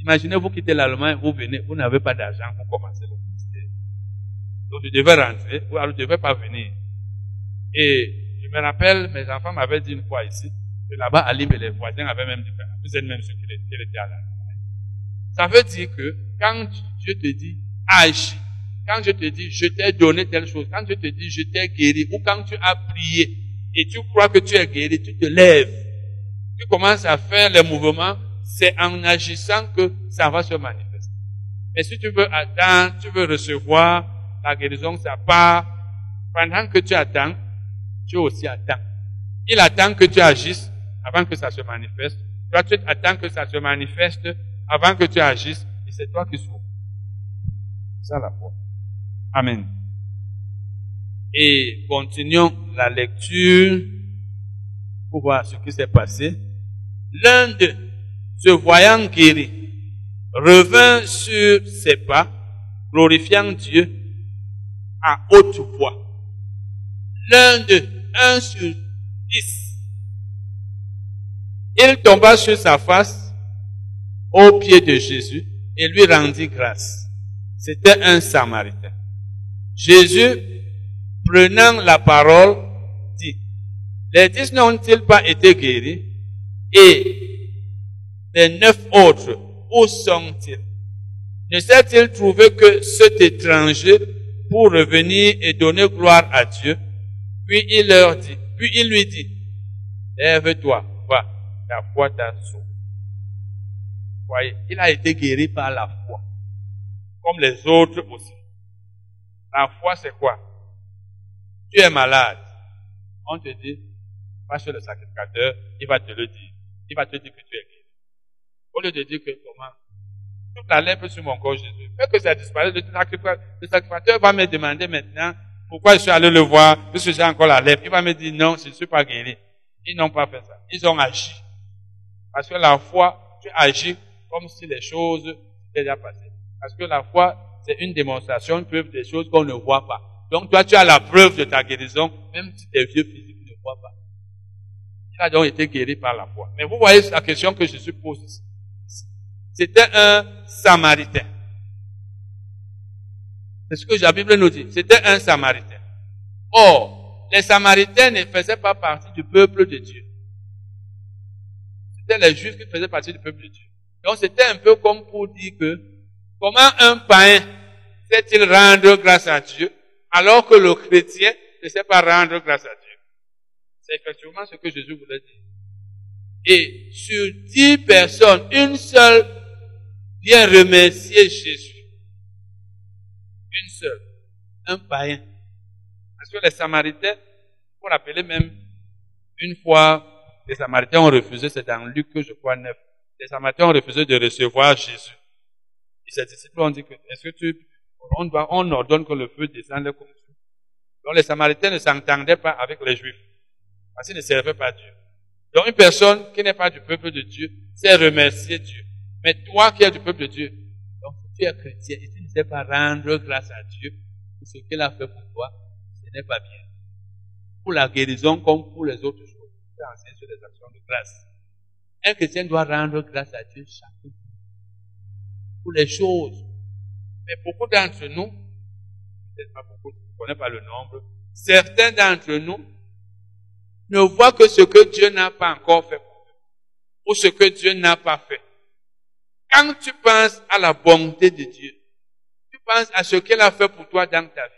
Imaginez, vous quittez l'Allemagne, vous venez, vous n'avez pas d'argent pour commencer le. Donc, je devais rentrer, ou alors je ne devais pas venir. Et je me rappelle, mes enfants m'avaient dit une fois ici, que là-bas, à Limbe, les voisins avaient même dit, vous êtes même sûr qu'il était à l'Allemagne. Ça veut dire que quand Dieu te dit, agis, quand je te dis, je t'ai donné telle chose, quand je te dis, je t'ai guéri, ou quand tu as prié, et tu crois que tu es guéri, tu te lèves, tu commences à faire les mouvements, c'est en agissant que ça va se manifester. Mais si tu veux attendre, tu veux recevoir la guérison, ça part. Pendant que tu attends, tu aussi attends. Il attend que tu agisses avant que ça se manifeste. Toi, tu attends que ça se manifeste avant que tu agisses. Et c'est toi qui souffres. C'est ça la foi. Amen. Et continuons la lecture pour voir ce qui s'est passé. L'un d'eux, se voyant guéri, revint sur ses pas, glorifiant Dieu à haute voix. L'un d'eux, un sur dix, il tomba sur sa face au pied de Jésus et lui rendit grâce. C'était un Samaritain. Jésus, prenant la parole, dit, les dix n'ont-ils pas été guéris? Et les neuf autres, où sont-ils? Ne s'est-il trouvé que cet étranger pour revenir et donner gloire à Dieu Puis il leur dit, puis il lui dit, lève-toi, va, ta foi t'a sauvé. Voyez, il a été guéri par la foi, comme les autres aussi. La foi, c'est quoi? Tu es malade. On te dit, va chez le sacrificateur, il va te le dire. Il va te dire que tu es guéri. Au lieu de dire que comment Toute la lèpre sur mon corps, Jésus. Fais que ça disparaisse. Le sacrificateur va me demander maintenant pourquoi je suis allé le voir, puisque j'ai encore la lèpre. Il va me dire non, je ne suis pas guéri. Ils n'ont pas fait ça. Ils ont agi. Parce que la foi, tu agis comme si les choses étaient déjà passées. Parce que la foi, c'est une démonstration, une preuve des choses qu'on ne voit pas. Donc toi, tu as la preuve de ta guérison, même si tes vieux physiques ne voient pas. Il a donc été guéri par la foi. Mais vous voyez la question que je suppose ici. C'était un Samaritain. C'est ce que la Bible nous dit. C'était un Samaritain. Or, les Samaritains ne faisaient pas partie du peuple de Dieu. C'était les Juifs qui faisaient partie du peuple de Dieu. Donc c'était un peu comme pour dire que comment un païen sait-il rendre grâce à Dieu alors que le chrétien ne sait pas rendre grâce à Dieu? C'est effectivement ce que Jésus voulait dire. Et sur dix personnes, une seule vient remercier Jésus. Une seule. un païen. Parce que les Samaritains, pour rappeler même, une fois, les Samaritains ont refusé, c'est dans Luc, je crois, 9. Les Samaritains ont refusé de recevoir Jésus. Et ces disciples ont dit que, est-ce que tu, on, on ordonne que le feu descende comme ça. Donc les Samaritains ne s'entendaient pas avec les Juifs. Parce qu'ils ne servaient pas Dieu. Donc une personne qui n'est pas du peuple de Dieu sait remercier Dieu. Mais toi qui es du peuple de Dieu, donc si tu es chrétien et tu ne sais pas rendre grâce à Dieu pour ce qu'il a fait pour toi, ce n'est pas bien. Pour la guérison comme pour les autres choses, tu enseignes sur les actions de grâce. Un chrétien doit rendre grâce à Dieu chaque jour. Pour les choses. Mais beaucoup d'entre nous, peut-être pas beaucoup, je ne connais pas le nombre, certains d'entre nous ne voient que ce que Dieu n'a pas encore fait pour eux, ou ce que Dieu n'a pas fait. Quand tu penses à la bonté de Dieu, tu penses à ce qu'il a fait pour toi dans ta vie.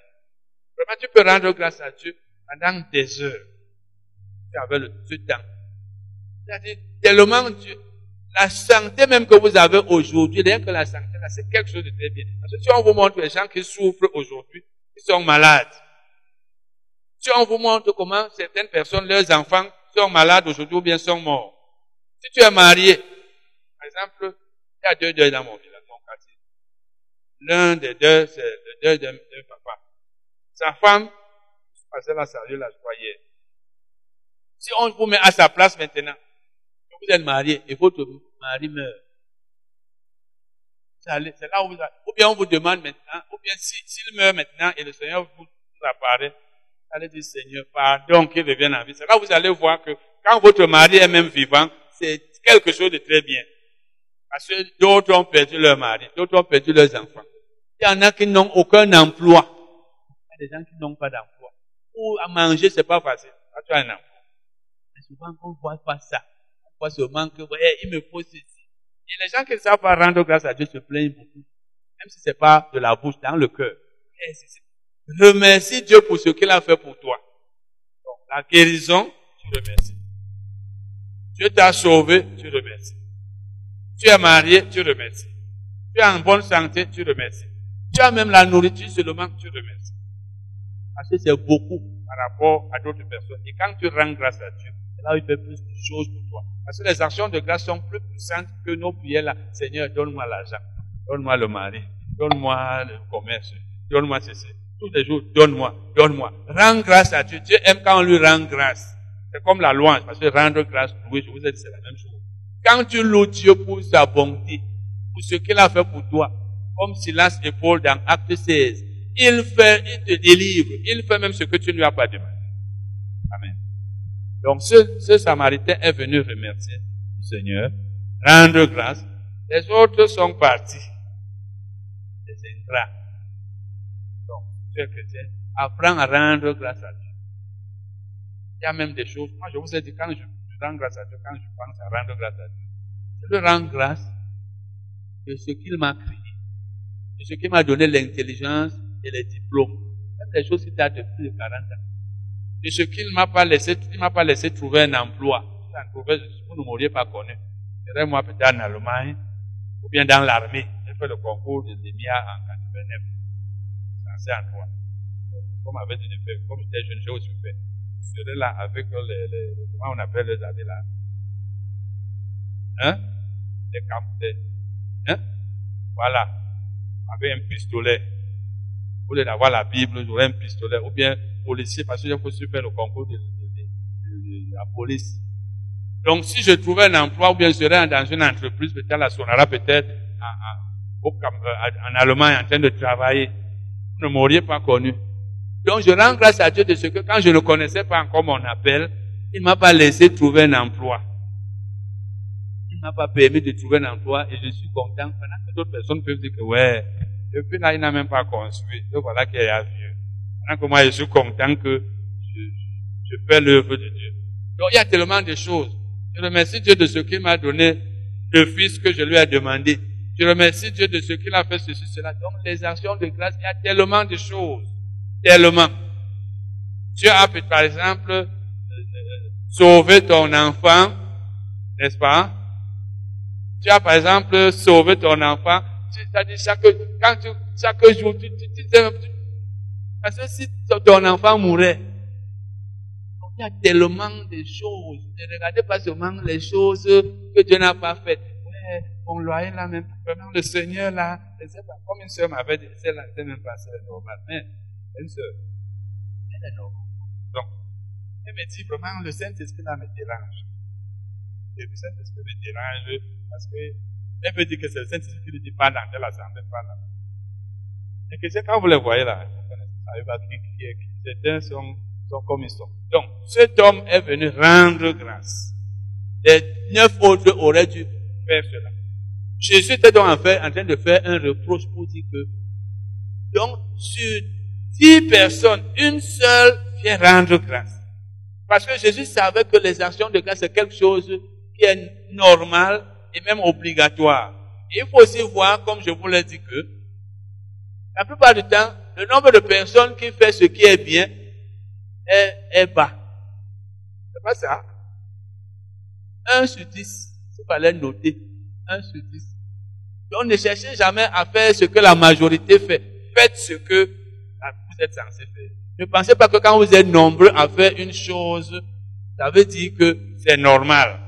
Vraiment, tu peux rendre grâce à Dieu pendant des heures. Tu avais le, temps. C'est-à-dire, tellement Dieu, la santé même que vous avez aujourd'hui, rien que la santé, c'est quelque chose de très bien. Parce que si on vous montre les gens qui souffrent aujourd'hui, qui sont malades, si on vous montre comment certaines personnes, leurs enfants, sont malades aujourd'hui ou bien sont morts. Si tu es marié, par exemple, il y a deux deuils dans mon village, mon quartier. L'un des deux, c'est le deuil d'un papa. Sa femme, je passais la sérieux là, je croyais. Si on vous met à sa place maintenant, vous êtes marié et votre mari meurt, c'est là où vous, ou bien on vous demande maintenant, ou bien s'il meurt maintenant et le Seigneur vous, vous apparaît, allez dire Seigneur, pardon qu'il revienne en vie. C'est là où vous allez voir que quand votre mari est même vivant, c'est quelque chose de très bien. Parce que d'autres ont perdu leur mari, d'autres ont perdu leurs enfants. Il y en a qui n'ont aucun emploi. Il y a des gens qui n'ont pas d'emploi. Ou à manger, c'est pas facile. Tu as un emploi. Mais souvent, on ne voit pas ça. On voit seulement que, ouais, il me faut ceci. Et les gens qui ne savent pas rendre grâce à Dieu se plaignent beaucoup. Même si c'est pas de la bouche, dans le cœur. Remercie Dieu pour ce qu'il a fait pour toi. Donc, la guérison, tu remercies. Dieu t'a sauvé, tu remercies. Tu es marié, tu remercies. Tu es en bonne santé, tu remercies. Tu as même la nourriture seulement, tu remercies. Parce que c'est beaucoup par rapport à d'autres personnes. Et quand tu rends grâce à Dieu, c'est là où il fait plus de choses pour toi. Parce que les actions de grâce sont plus puissantes que nos prières là. Seigneur, donne-moi l'argent. Donne-moi le mari. Donne-moi le commerce. Donne-moi ceci. Tous les jours, donne-moi, donne-moi. Rends grâce à Dieu. Dieu aime quand on lui rend grâce. C'est comme la louange, parce que rendre grâce, oui, je vous ai dit, c'est la même chose. Quand tu loues Dieu pour sa bonté, pour ce qu'il a fait pour toi, comme Silas et Paul dans Acte 16, il fait, il te délivre, il fait même ce que tu ne lui as pas demandé. Amen. Donc ce, ce Samaritain est venu remercier le Seigneur, rendre grâce. Les autres sont partis. Les ingrats. Donc, tu es chrétien, apprends à rendre grâce à Dieu. Il y a même des choses, moi je vous ai dit, quand je, rends grâce à Dieu, quand je pense à rendre grâce à Dieu, je lui rends grâce de ce qu'il m'a créé, de ce qu'il m'a donné l'intelligence et les diplômes. C'est des choses qui datent de plus de 40 ans. De ce qu'il m'a pas laissé, il m'a pas laissé trouver un emploi. trouvé, vous ne m'auriez pas connu. Serait moi peut-être en Allemagne, ou bien dans l'armée. J'ai fait le concours de l'EMIA en 89. C'est en toi. Comme avait dit, comme j'étais jeune, j'ai aussi fait. Je serais là avec les, les, comment on appelle les années là? Hein? Les camps, hein? Voilà. Avec un pistolet. Au lieu d'avoir la Bible, j'aurais un pistolet. Ou bien policier, parce que j'ai aussi faire le concours de, la police. Donc, si je trouvais un emploi, ou bien je serais dans une entreprise, peut-être la Sonara, peut-être euh, en Allemagne, en train de travailler, vous ne m'auriez pas connu. Donc, je rends grâce à Dieu de ce que quand je ne connaissais pas encore mon appel, il m'a pas laissé trouver un emploi. Il m'a pas permis de trouver un emploi et je suis content. Pendant que d'autres personnes peuvent dire que, ouais, depuis là, il n'a même pas construit. Et voilà qu'il a vieux. Pendant que moi, je suis content que je, je fais l'œuvre de Dieu. Donc, il y a tellement de choses. Je remercie Dieu de ce qu'il m'a donné, le fils que je lui ai demandé. Je remercie Dieu de ce qu'il a fait ceci, cela. Donc, les actions de grâce, il y a tellement de choses. Tellement. Dieu a, par exemple, euh, sauvé ton enfant, n'est-ce pas? Tu as, par exemple, sauvé ton enfant. C'est-à-dire, chaque, quand tu, chaque jour, tu, tu, tu, Parce que si ton enfant mourait, il y a tellement de choses. Ne regardez pas seulement les choses que Dieu n'a pas faites. Ouais, on loyer là, même, le Seigneur là, comme une soeur m'avait dit, c'est là, c'est même pas, normal. Mais, une soeur, elle est normale. Donc, elle me dit vraiment, le Saint-Esprit là me dérange. Le Saint-Esprit me dérange parce que, elle peut dire que c'est le Saint-Esprit qui ne dit pas dans telle assemblée, pas. Et que c'est quand vous les voyez là, vous connaissez, certains sont sont comme ils sont. Donc, cet homme est venu rendre grâce. Les neuf autres auraient dû faire cela. Jésus était donc en, fait, en train de faire un reproche pour dire que, donc, sur dix personnes, une seule vient rendre grâce. Parce que Jésus savait que les actions de grâce, c'est quelque chose qui est normal et même obligatoire. il faut aussi voir, comme je vous l'ai dit, que la plupart du temps, le nombre de personnes qui fait ce qui est bien est, bas. C'est pas ça. Un sur dix, il fallait noter. Un sur dix. Donc ne cherchez jamais à faire ce que la majorité fait. Faites ce que êtes censé faire. Ne pensez pas que quand vous êtes nombreux à faire une chose, ça veut dire que c'est normal.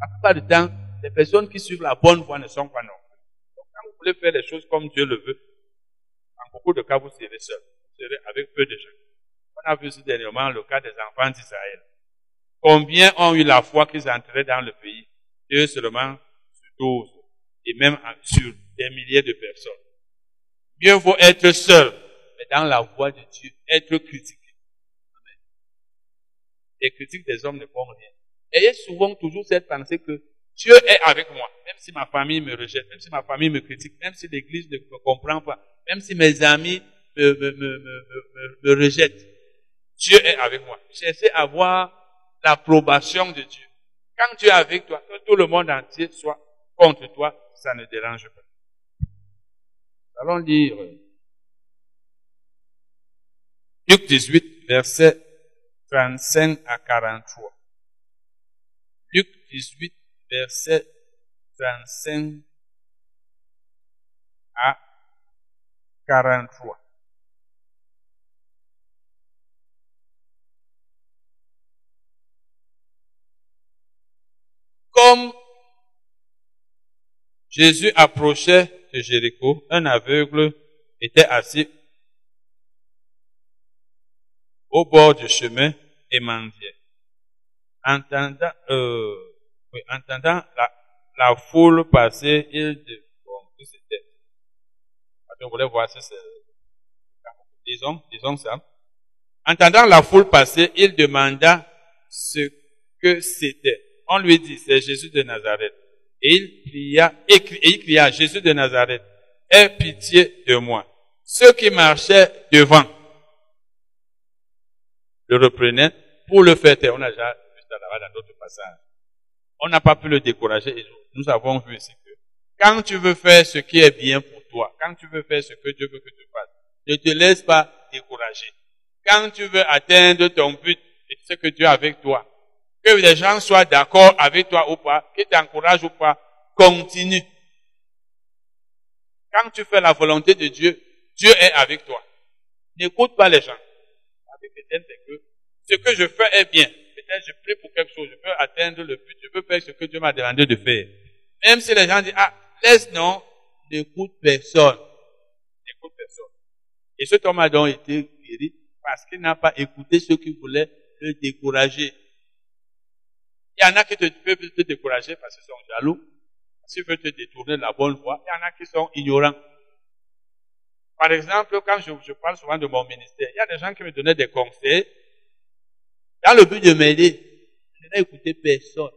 La plupart du temps, les personnes qui suivent la bonne voie ne sont pas nombreuses. Donc quand vous voulez faire les choses comme Dieu le veut, en beaucoup de cas, vous serez seul. Vous serez avec peu de gens. On a vu aussi dernièrement le cas des enfants d'Israël. Combien ont eu la foi qu'ils entraient dans le pays? Deux seulement sur douze. Et même sur des milliers de personnes. Mieux vaut être seul, dans la voie de Dieu, être critiqué. Amen. Les critiques des hommes ne font rien. Ayez souvent toujours cette pensée que Dieu est avec moi, même si ma famille me rejette, même si ma famille me critique, même si l'église ne me comprend pas, même si mes amis me, me, me, me, rejettent. Dieu est avec moi. Cherchez à avoir l'approbation de Dieu. Quand Dieu est avec toi, que tout le monde entier soit contre toi, ça ne dérange pas. Allons lire Luc 18, verset 35 à 43. Luc 18, verset 35 à 43. Comme Jésus approchait de Jéricho, un aveugle était assis au bord du chemin et mendiait. Entendant, euh, entendant la, la, foule passer, il bon, c'était? On voulait voir si c'est, disons, disons ça. Entendant la foule passer, il demanda ce que c'était on lui dit, c'est Jésus de Nazareth. Et il cria, et il cria, Jésus de Nazareth, aie pitié de moi. Ceux qui marchaient devant le reprenaient pour le faire taire. On a déjà vu ça là-bas dans d'autres passages. On n'a pas pu le décourager et nous avons vu ici que quand tu veux faire ce qui est bien pour toi, quand tu veux faire ce que Dieu veut que tu fasses, ne te laisse pas décourager. Quand tu veux atteindre ton but et ce que Dieu a avec toi, que les gens soient d'accord avec toi ou pas, qu'ils t'encouragent ou pas, continue. Quand tu fais la volonté de Dieu, Dieu est avec toi. N'écoute pas les gens. Ce que je fais est bien. Peut-être je prie pour quelque chose, je peux atteindre le but, je peux faire ce que Dieu m'a demandé de faire. Même si les gens disent, ah, laisse non, n'écoute personne. N'écoute personne. Et cet homme a donc été guéri parce qu'il n'a pas écouté ceux qui voulaient le décourager. Il y en a qui te, peuvent te décourager parce qu'ils sont jaloux, parce qu'ils veulent te détourner de la bonne voie. Il y en a qui sont ignorants. Par exemple, quand je, parle souvent de mon ministère, il y a des gens qui me donnaient des conseils dans le but de m'aider. Je n'ai écouté personne.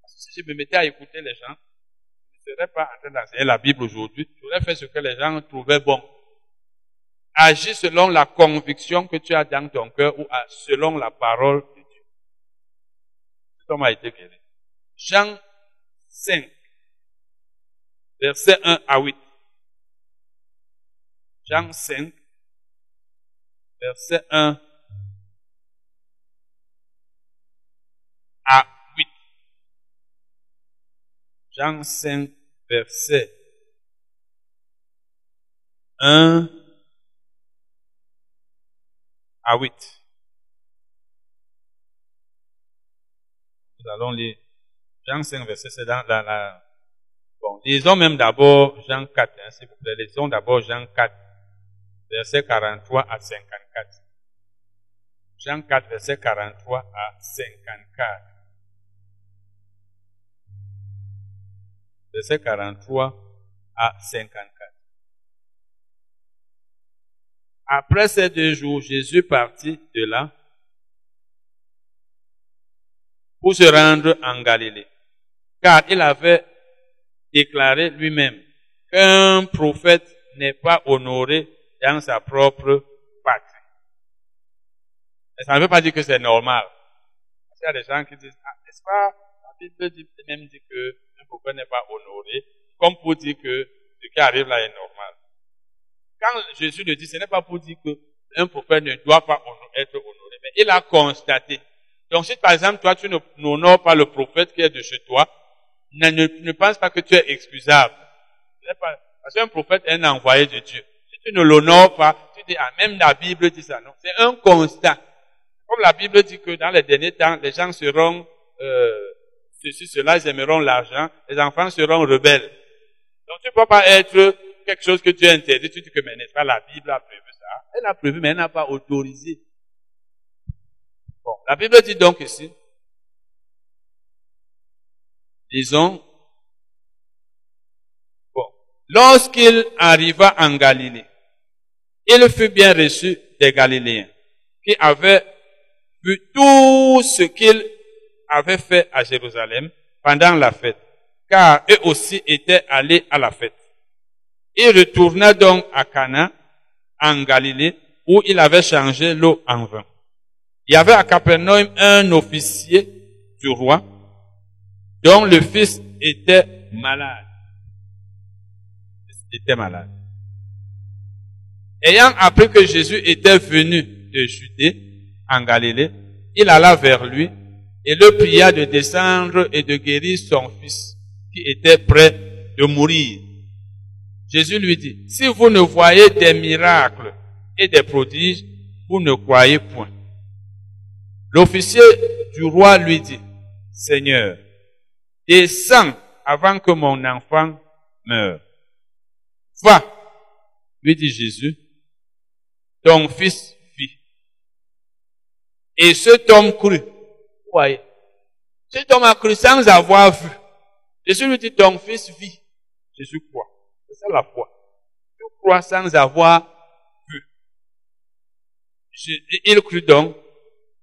Parce que si je me mettais à écouter les gens, je ne serais pas en train d'enseigner la Bible aujourd'hui. J'aurais fait ce que les gens trouvaient bon. Agis selon la conviction que tu as dans ton cœur ou selon la parole homme a été guéri. Jean 5, verset 1 à 8. Jean 5, verset 1 à 8. Jean 5, verset 1 à 8. Nous allons lire Jean 5, verset, c'est dans la, la, bon, lisons même d'abord Jean 4, hein, s'il vous plaît. Lisons d'abord Jean 4, verset 43 à 54. Jean 4, verset 43 à 54. Verset 43 à 54. Après ces deux jours, Jésus partit de là pour se rendre en Galilée, car il avait déclaré lui-même qu'un prophète n'est pas honoré dans sa propre patrie. Et ça ne veut pas dire que c'est normal. Parce qu'il y a des gens qui disent, ah, n'est-ce pas, la Bible dit, même dit que un prophète n'est pas honoré, comme pour dire que ce qui arrive là est normal. Quand Jésus le dit, ce n'est pas pour dire qu'un prophète ne doit pas être honoré, mais il a constaté. Donc si par exemple, toi, tu n'honores pas le prophète qui est de chez toi, ne, pense pas que tu es excusable. Parce qu'un prophète est un envoyé de Dieu. Tu ne l'honores pas, tu dis, ah, même la Bible dit ça. Non, c'est un constat. Comme la Bible dit que dans les derniers temps, les gens seront, euh, ceci, cela, ils aimeront l'argent, les enfants seront rebelles. Donc tu ne peux pas être quelque chose que Dieu interdit, tu dis que, mais n'est-ce pas, la Bible a prévu ça. Elle a prévu, mais elle n'a pas autorisé. Bon, la Bible dit donc ici, disons, bon, lorsqu'il arriva en Galilée, il fut bien reçu des Galiléens, qui avaient vu tout ce qu'il avait fait à Jérusalem pendant la fête, car eux aussi étaient allés à la fête. Il retourna donc à Cana, en Galilée, où il avait changé l'eau en vin. Il y avait à Capernaum un officier du roi, dont le fils était malade. Il était malade. Ayant appris que Jésus était venu de Judée, en Galilée, il alla vers lui et le pria de descendre et de guérir son fils, qui était prêt de mourir. Jésus lui dit, si vous ne voyez des miracles et des prodiges, vous ne croyez point. L'officier du roi lui dit, Seigneur, descends avant que mon enfant meure. Va, lui dit Jésus, ton fils vit. Et cet homme crut. Voyez. Cet homme a cru sans avoir vu. Jésus lui dit, ton fils vit. Jésus croit. C'est ça la foi. Tu crois sans avoir vu. Il crut donc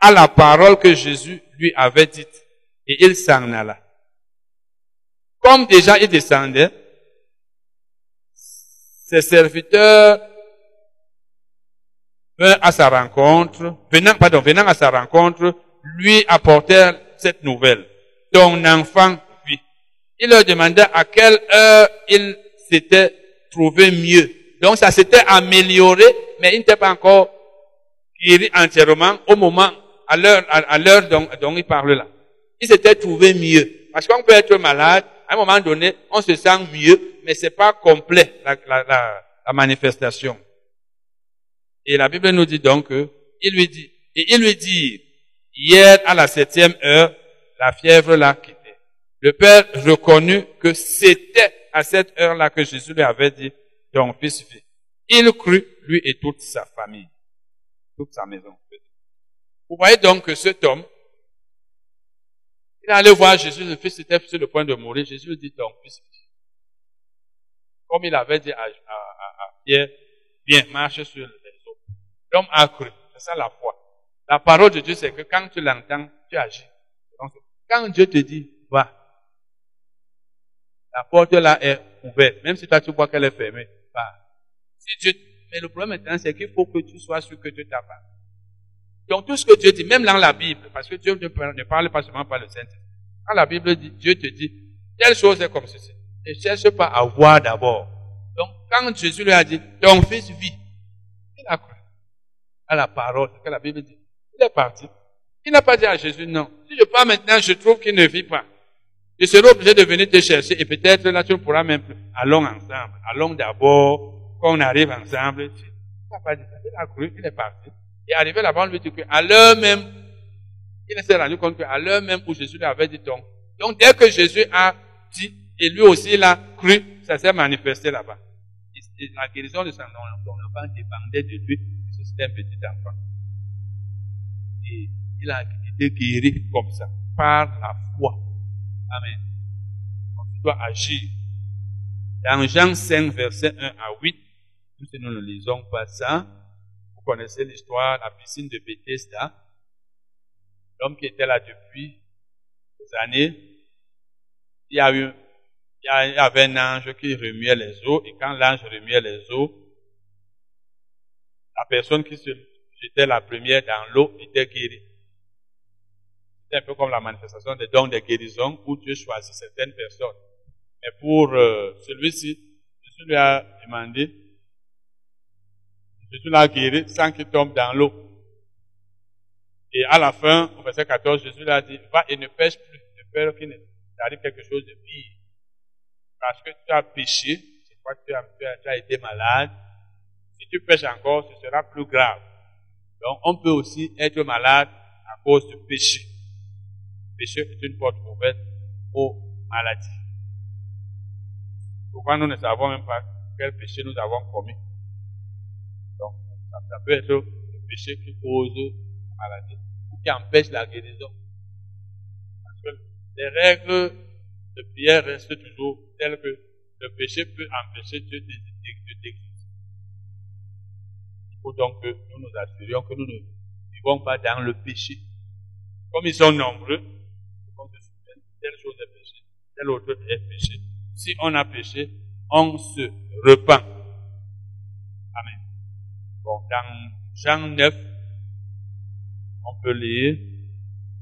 à la parole que Jésus lui avait dite. Et il s'en alla. Comme déjà il descendait, ses serviteurs à sa rencontre, venant, pardon, venant à sa rencontre, lui apportèrent cette nouvelle. Ton enfant vit. Il leur demanda à quelle heure il s'était trouvé mieux. Donc ça s'était amélioré, mais il n'était pas encore guéri entièrement au moment, à l'heure, à, l'heure dont, il parle là. Il s'était trouvé mieux. Parce qu'on peut être malade, à un moment donné, on se sent mieux, mais c'est pas complet, la, la, la, manifestation. Et la Bible nous dit donc que, il lui dit, et il lui dit, hier à la septième heure, la fièvre l'a quitté. Le père reconnut que c'était à cette heure-là que Jésus lui avait dit, ton fils vit. Il crut, lui et toute sa famille, toute sa maison. Vous voyez donc que cet homme, il allé voir Jésus, le fils était sur le point de mourir. Jésus lui dit, ton fils vit. Comme il avait dit à, Pierre, viens, marche sur eaux. L'homme a cru. C'est ça la foi. La parole de Dieu, c'est que quand tu l'entends, tu agis. quand Dieu te dit, va, la porte là est ouverte. Même si toi tu vois qu'elle est fermée. Dieu, mais le problème maintenant, c'est qu'il faut que tu sois sûr que Dieu t'a parlé. Donc tout ce que Dieu dit, même dans la Bible, parce que Dieu ne parle pas seulement par le Saint-Esprit. Quand la Bible dit, Dieu te dit, telle chose est comme ceci. Ne cherche pas à voir d'abord. Donc quand Jésus lui a dit, ton fils vit, à la parole que la Bible dit. Il est parti. Il n'a pas dit à Jésus non. Si je pars maintenant, je trouve qu'il ne vit pas. Je serai obligé de venir te chercher et peut-être là tu ne pourras même plus. Allons ensemble. Allons d'abord. Quand on arrive ensemble, tu n'as pas dit ça. Il a cru, il est parti. Et arrivé là-bas, on lui dit qu'à l'heure même, il s'est rendu compte qu'à l'heure même où Jésus lui avait dit donc. Donc dès que Jésus a dit, et lui aussi il a cru, ça s'est manifesté là-bas. La guérison de son enfant dépendait de lui, c'était un petit enfant. Et il a été guéri comme ça, par la foi. Amen. Donc, tu dois agir. Dans Jean 5, verset 1 à 8, nous ne lisons pas ça. Vous connaissez l'histoire, la piscine de Bethesda. L'homme qui était là depuis des années, il y a eu, il y avait un ange qui remuait les eaux, et quand l'ange remuait les eaux, la personne qui se jetait la première dans l'eau était guérie. C'est un peu comme la manifestation des dons de guérison où Dieu choisit certaines personnes. Mais pour euh, celui-ci, Jésus lui a demandé, Jésus l'a guéri sans qu'il tombe dans l'eau. Et à la fin, au verset 14, Jésus lui a dit, va et ne pêche plus, ne peur qu'il t'arrive quelque chose de pire. Parce que tu as péché, c'est quoi que tu as, tu as été malade. Si tu pêches encore, ce sera plus grave. Donc, on peut aussi être malade à cause du péché. Le péché est une porte ouverte aux maladies. Pourquoi nous ne savons même pas quel péché nous avons commis? Donc, ça, peut être le péché qui cause la maladie ou qui empêche la guérison. Parce que les règles de prière restent toujours telles que le péché peut empêcher Dieu de t'exister. Faut donc que nous nous assurions que nous ne vivons pas dans le péché. Comme ils sont nombreux, on telle chose est péché, telle autre est péché. Si on a péché, on se repent. Amen. Bon, dans Jean 9, on peut lire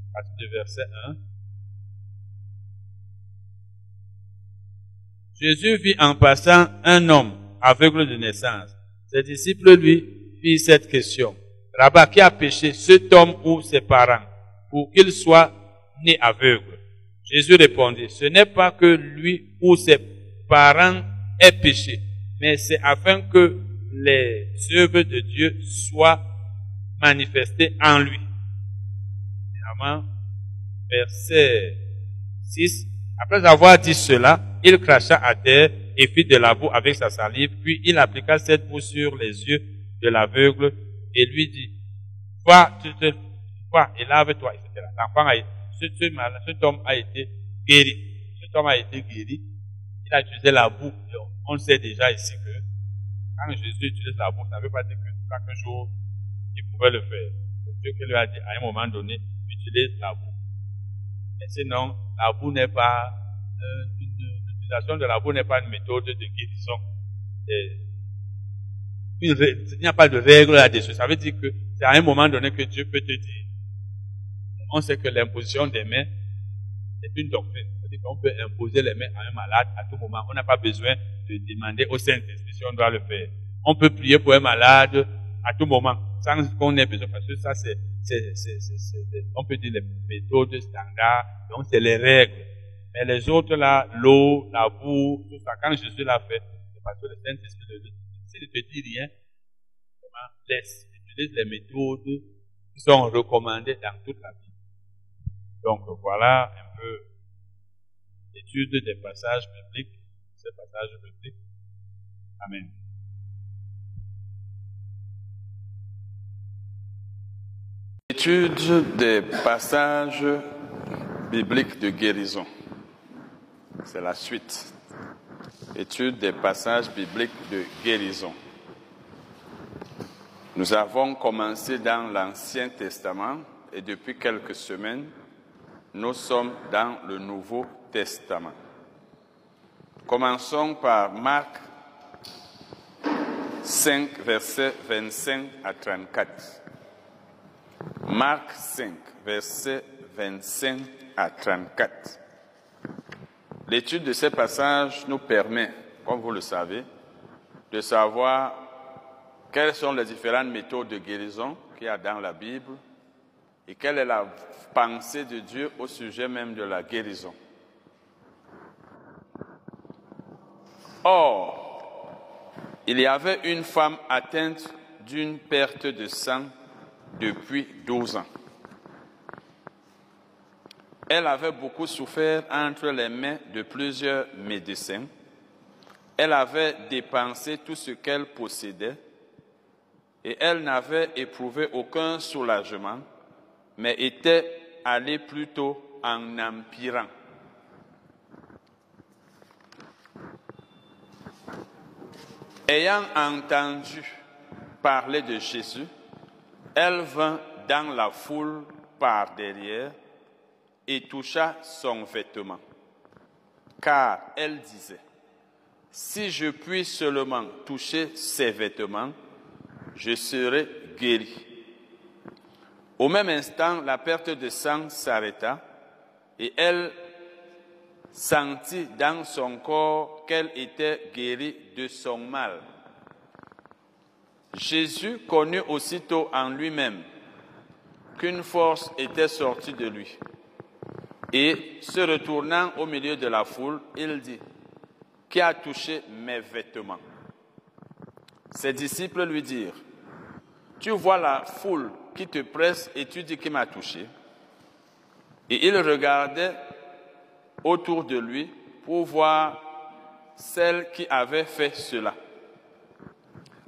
à partir du verset 1. Jésus vit en passant un homme aveugle de naissance. Ses disciples lui firent cette question. Rabat, qui a péché, cet homme ou ses parents, pour qu'il soit né aveugle Jésus répondit, ce n'est pas que lui ou ses parents aient péché, mais c'est afin que les œuvres de Dieu soient manifestées en lui. Verset 6. Après avoir dit cela, il cracha à terre et fit de la boue avec sa salive, puis il appliqua cette boue sur les yeux de l'aveugle et lui dit, va, tu te, va et lave-toi, etc. L'enfant a, ce, cet homme a été guéri. Cet homme a été guéri. Il a utilisé la boue. On sait déjà ici que quand Jésus utilise la boue, ça ne veut pas dire que chaque jour, il pouvait le faire. C'est Dieu qui lui a dit à un moment donné, utilise la boue. Mais sinon, la boue n'est pas, euh, l'utilisation de la boue n'est pas une méthode de guérison. Il n'y a pas de règle là-dessus. Ça veut dire que c'est à un moment donné que Dieu peut te dire on sait que l'imposition des mains est une doctrine. C'est-à-dire qu'on peut imposer les mains à un malade à tout moment. On n'a pas besoin de demander au Saint-Esprit si on doit le faire. On peut prier pour un malade à tout moment, sans qu'on ait besoin. Parce que ça, c'est, on peut dire les méthodes standards, donc c'est les règles. Mais les autres là, l'eau, la boue, tout ça, quand Jésus l'a fait, c'est parce que le Saint-Esprit le dit. S'il ne te dit rien, laisse, utilise les méthodes qui sont recommandées dans toute la vie. Donc voilà un peu l'étude des passages bibliques, ces passages bibliques. Amen. Étude des passages bibliques de guérison. C'est la suite. Étude des passages bibliques de guérison. Nous avons commencé dans l'Ancien Testament et depuis quelques semaines, nous sommes dans le Nouveau Testament. Commençons par Marc 5, versets 25 à 34. Marc 5, versets 25 à 34. L'étude de ces passages nous permet, comme vous le savez, de savoir quelles sont les différentes méthodes de guérison qu'il y a dans la Bible et quelle est la pensée de Dieu au sujet même de la guérison. Or, il y avait une femme atteinte d'une perte de sang depuis 12 ans. Elle avait beaucoup souffert entre les mains de plusieurs médecins. Elle avait dépensé tout ce qu'elle possédait et elle n'avait éprouvé aucun soulagement, mais était allée plutôt en empirant. Ayant entendu parler de Jésus, elle vint dans la foule par derrière et toucha son vêtement. Car elle disait, si je puis seulement toucher ses vêtements, je serai guéri. Au même instant, la perte de sang s'arrêta et elle sentit dans son corps qu'elle était guérie de son mal. Jésus connut aussitôt en lui-même qu'une force était sortie de lui. Et se retournant au milieu de la foule, il dit, Qui a touché mes vêtements? Ses disciples lui dirent, Tu vois la foule qui te presse et tu dis qui m'a touché. Et il regardait autour de lui pour voir celle qui avait fait cela.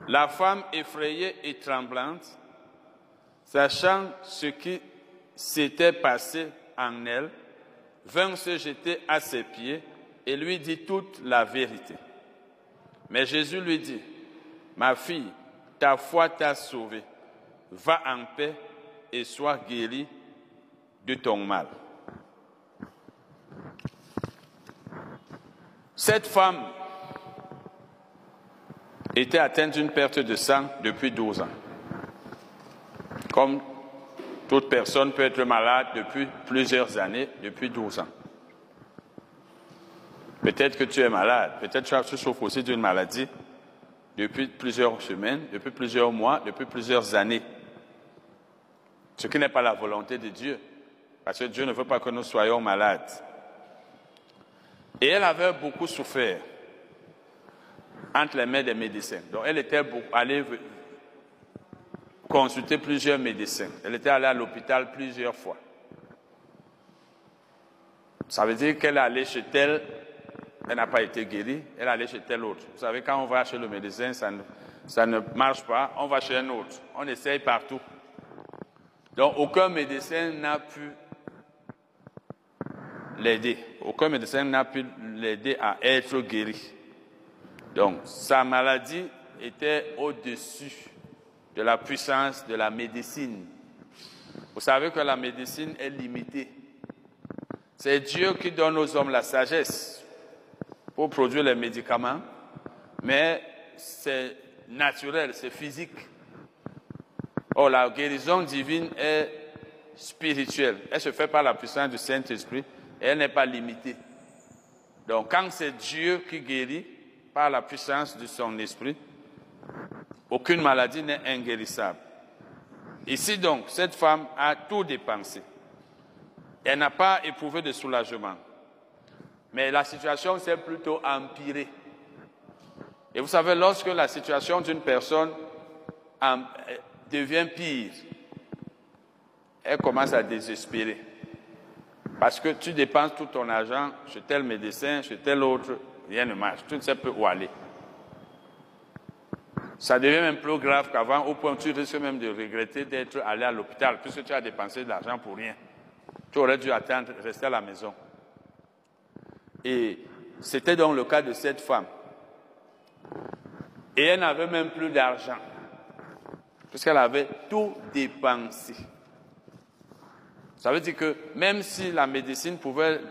La femme effrayée et tremblante, sachant ce qui s'était passé en elle, vint se jeter à ses pieds et lui dit toute la vérité. Mais Jésus lui dit, Ma fille, ta foi t'a sauvée. Va en paix et sois guérie de ton mal. Cette femme était atteinte d'une perte de sang depuis 12 ans. Toute personne peut être malade depuis plusieurs années, depuis 12 ans. Peut-être que tu es malade, peut-être que tu souffres aussi d'une maladie depuis plusieurs semaines, depuis plusieurs mois, depuis plusieurs années. Ce qui n'est pas la volonté de Dieu, parce que Dieu ne veut pas que nous soyons malades. Et elle avait beaucoup souffert entre les mains des médecins. Donc elle était allée consulter plusieurs médecins. Elle était allée à l'hôpital plusieurs fois. Ça veut dire qu'elle est allée chez tel, elle n'a pas été guérie, elle est allée chez tel autre. Vous savez, quand on va chez le médecin, ça ne, ça ne marche pas, on va chez un autre. On essaye partout. Donc aucun médecin n'a pu l'aider. Aucun médecin n'a pu l'aider à être guéri. Donc, sa maladie était au-dessus de la puissance de la médecine. Vous savez que la médecine est limitée. C'est Dieu qui donne aux hommes la sagesse pour produire les médicaments, mais c'est naturel, c'est physique. Or, la guérison divine est spirituelle. Elle se fait par la puissance du Saint-Esprit et elle n'est pas limitée. Donc, quand c'est Dieu qui guérit, par la puissance de son esprit, aucune maladie n'est inguérissable. Ici donc, cette femme a tout dépensé. Elle n'a pas éprouvé de soulagement. Mais la situation s'est plutôt empirée. Et vous savez, lorsque la situation d'une personne devient pire, elle commence à désespérer. Parce que tu dépenses tout ton argent chez tel médecin, chez tel autre, rien ne marche. Tu ne sais plus où aller. Ça devient même plus grave qu'avant, au point où tu risques même de regretter d'être allé à l'hôpital, puisque tu as dépensé de l'argent pour rien. Tu aurais dû attendre, rester à la maison. Et c'était donc le cas de cette femme. Et elle n'avait même plus d'argent, puisqu'elle avait tout dépensé. Ça veut dire que même si la médecine pouvait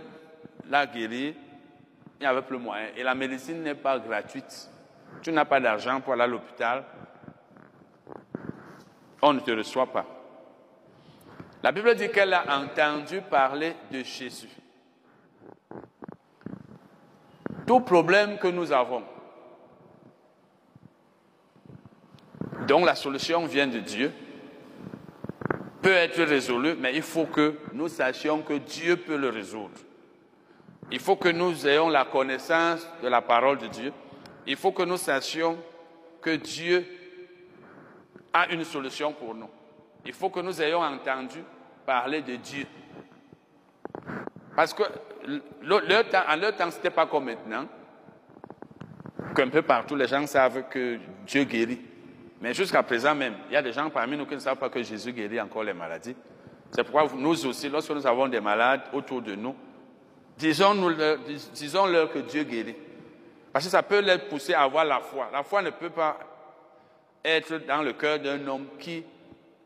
la guérir, il n'y avait plus moyen. Et la médecine n'est pas gratuite. Tu n'as pas d'argent pour aller à l'hôpital. On ne te reçoit pas. La Bible dit qu'elle a entendu parler de Jésus. Tout problème que nous avons, dont la solution vient de Dieu, peut être résolu, mais il faut que nous sachions que Dieu peut le résoudre. Il faut que nous ayons la connaissance de la parole de Dieu. Il faut que nous sachions que Dieu a une solution pour nous. il faut que nous ayons entendu parler de Dieu. Parce que leur temps, en leur temps, ce n'était pas comme maintenant, qu'un peu partout, les gens savent que Dieu guérit. Mais jusqu'à présent même, il y a des gens parmi nous qui ne savent pas que Jésus guérit encore les maladies. C'est pourquoi nous aussi, lorsque nous avons des malades autour de nous, disons-leur disons que Dieu guérit. Parce que ça peut les pousser à avoir la foi. La foi ne peut pas être dans le cœur d'un homme qui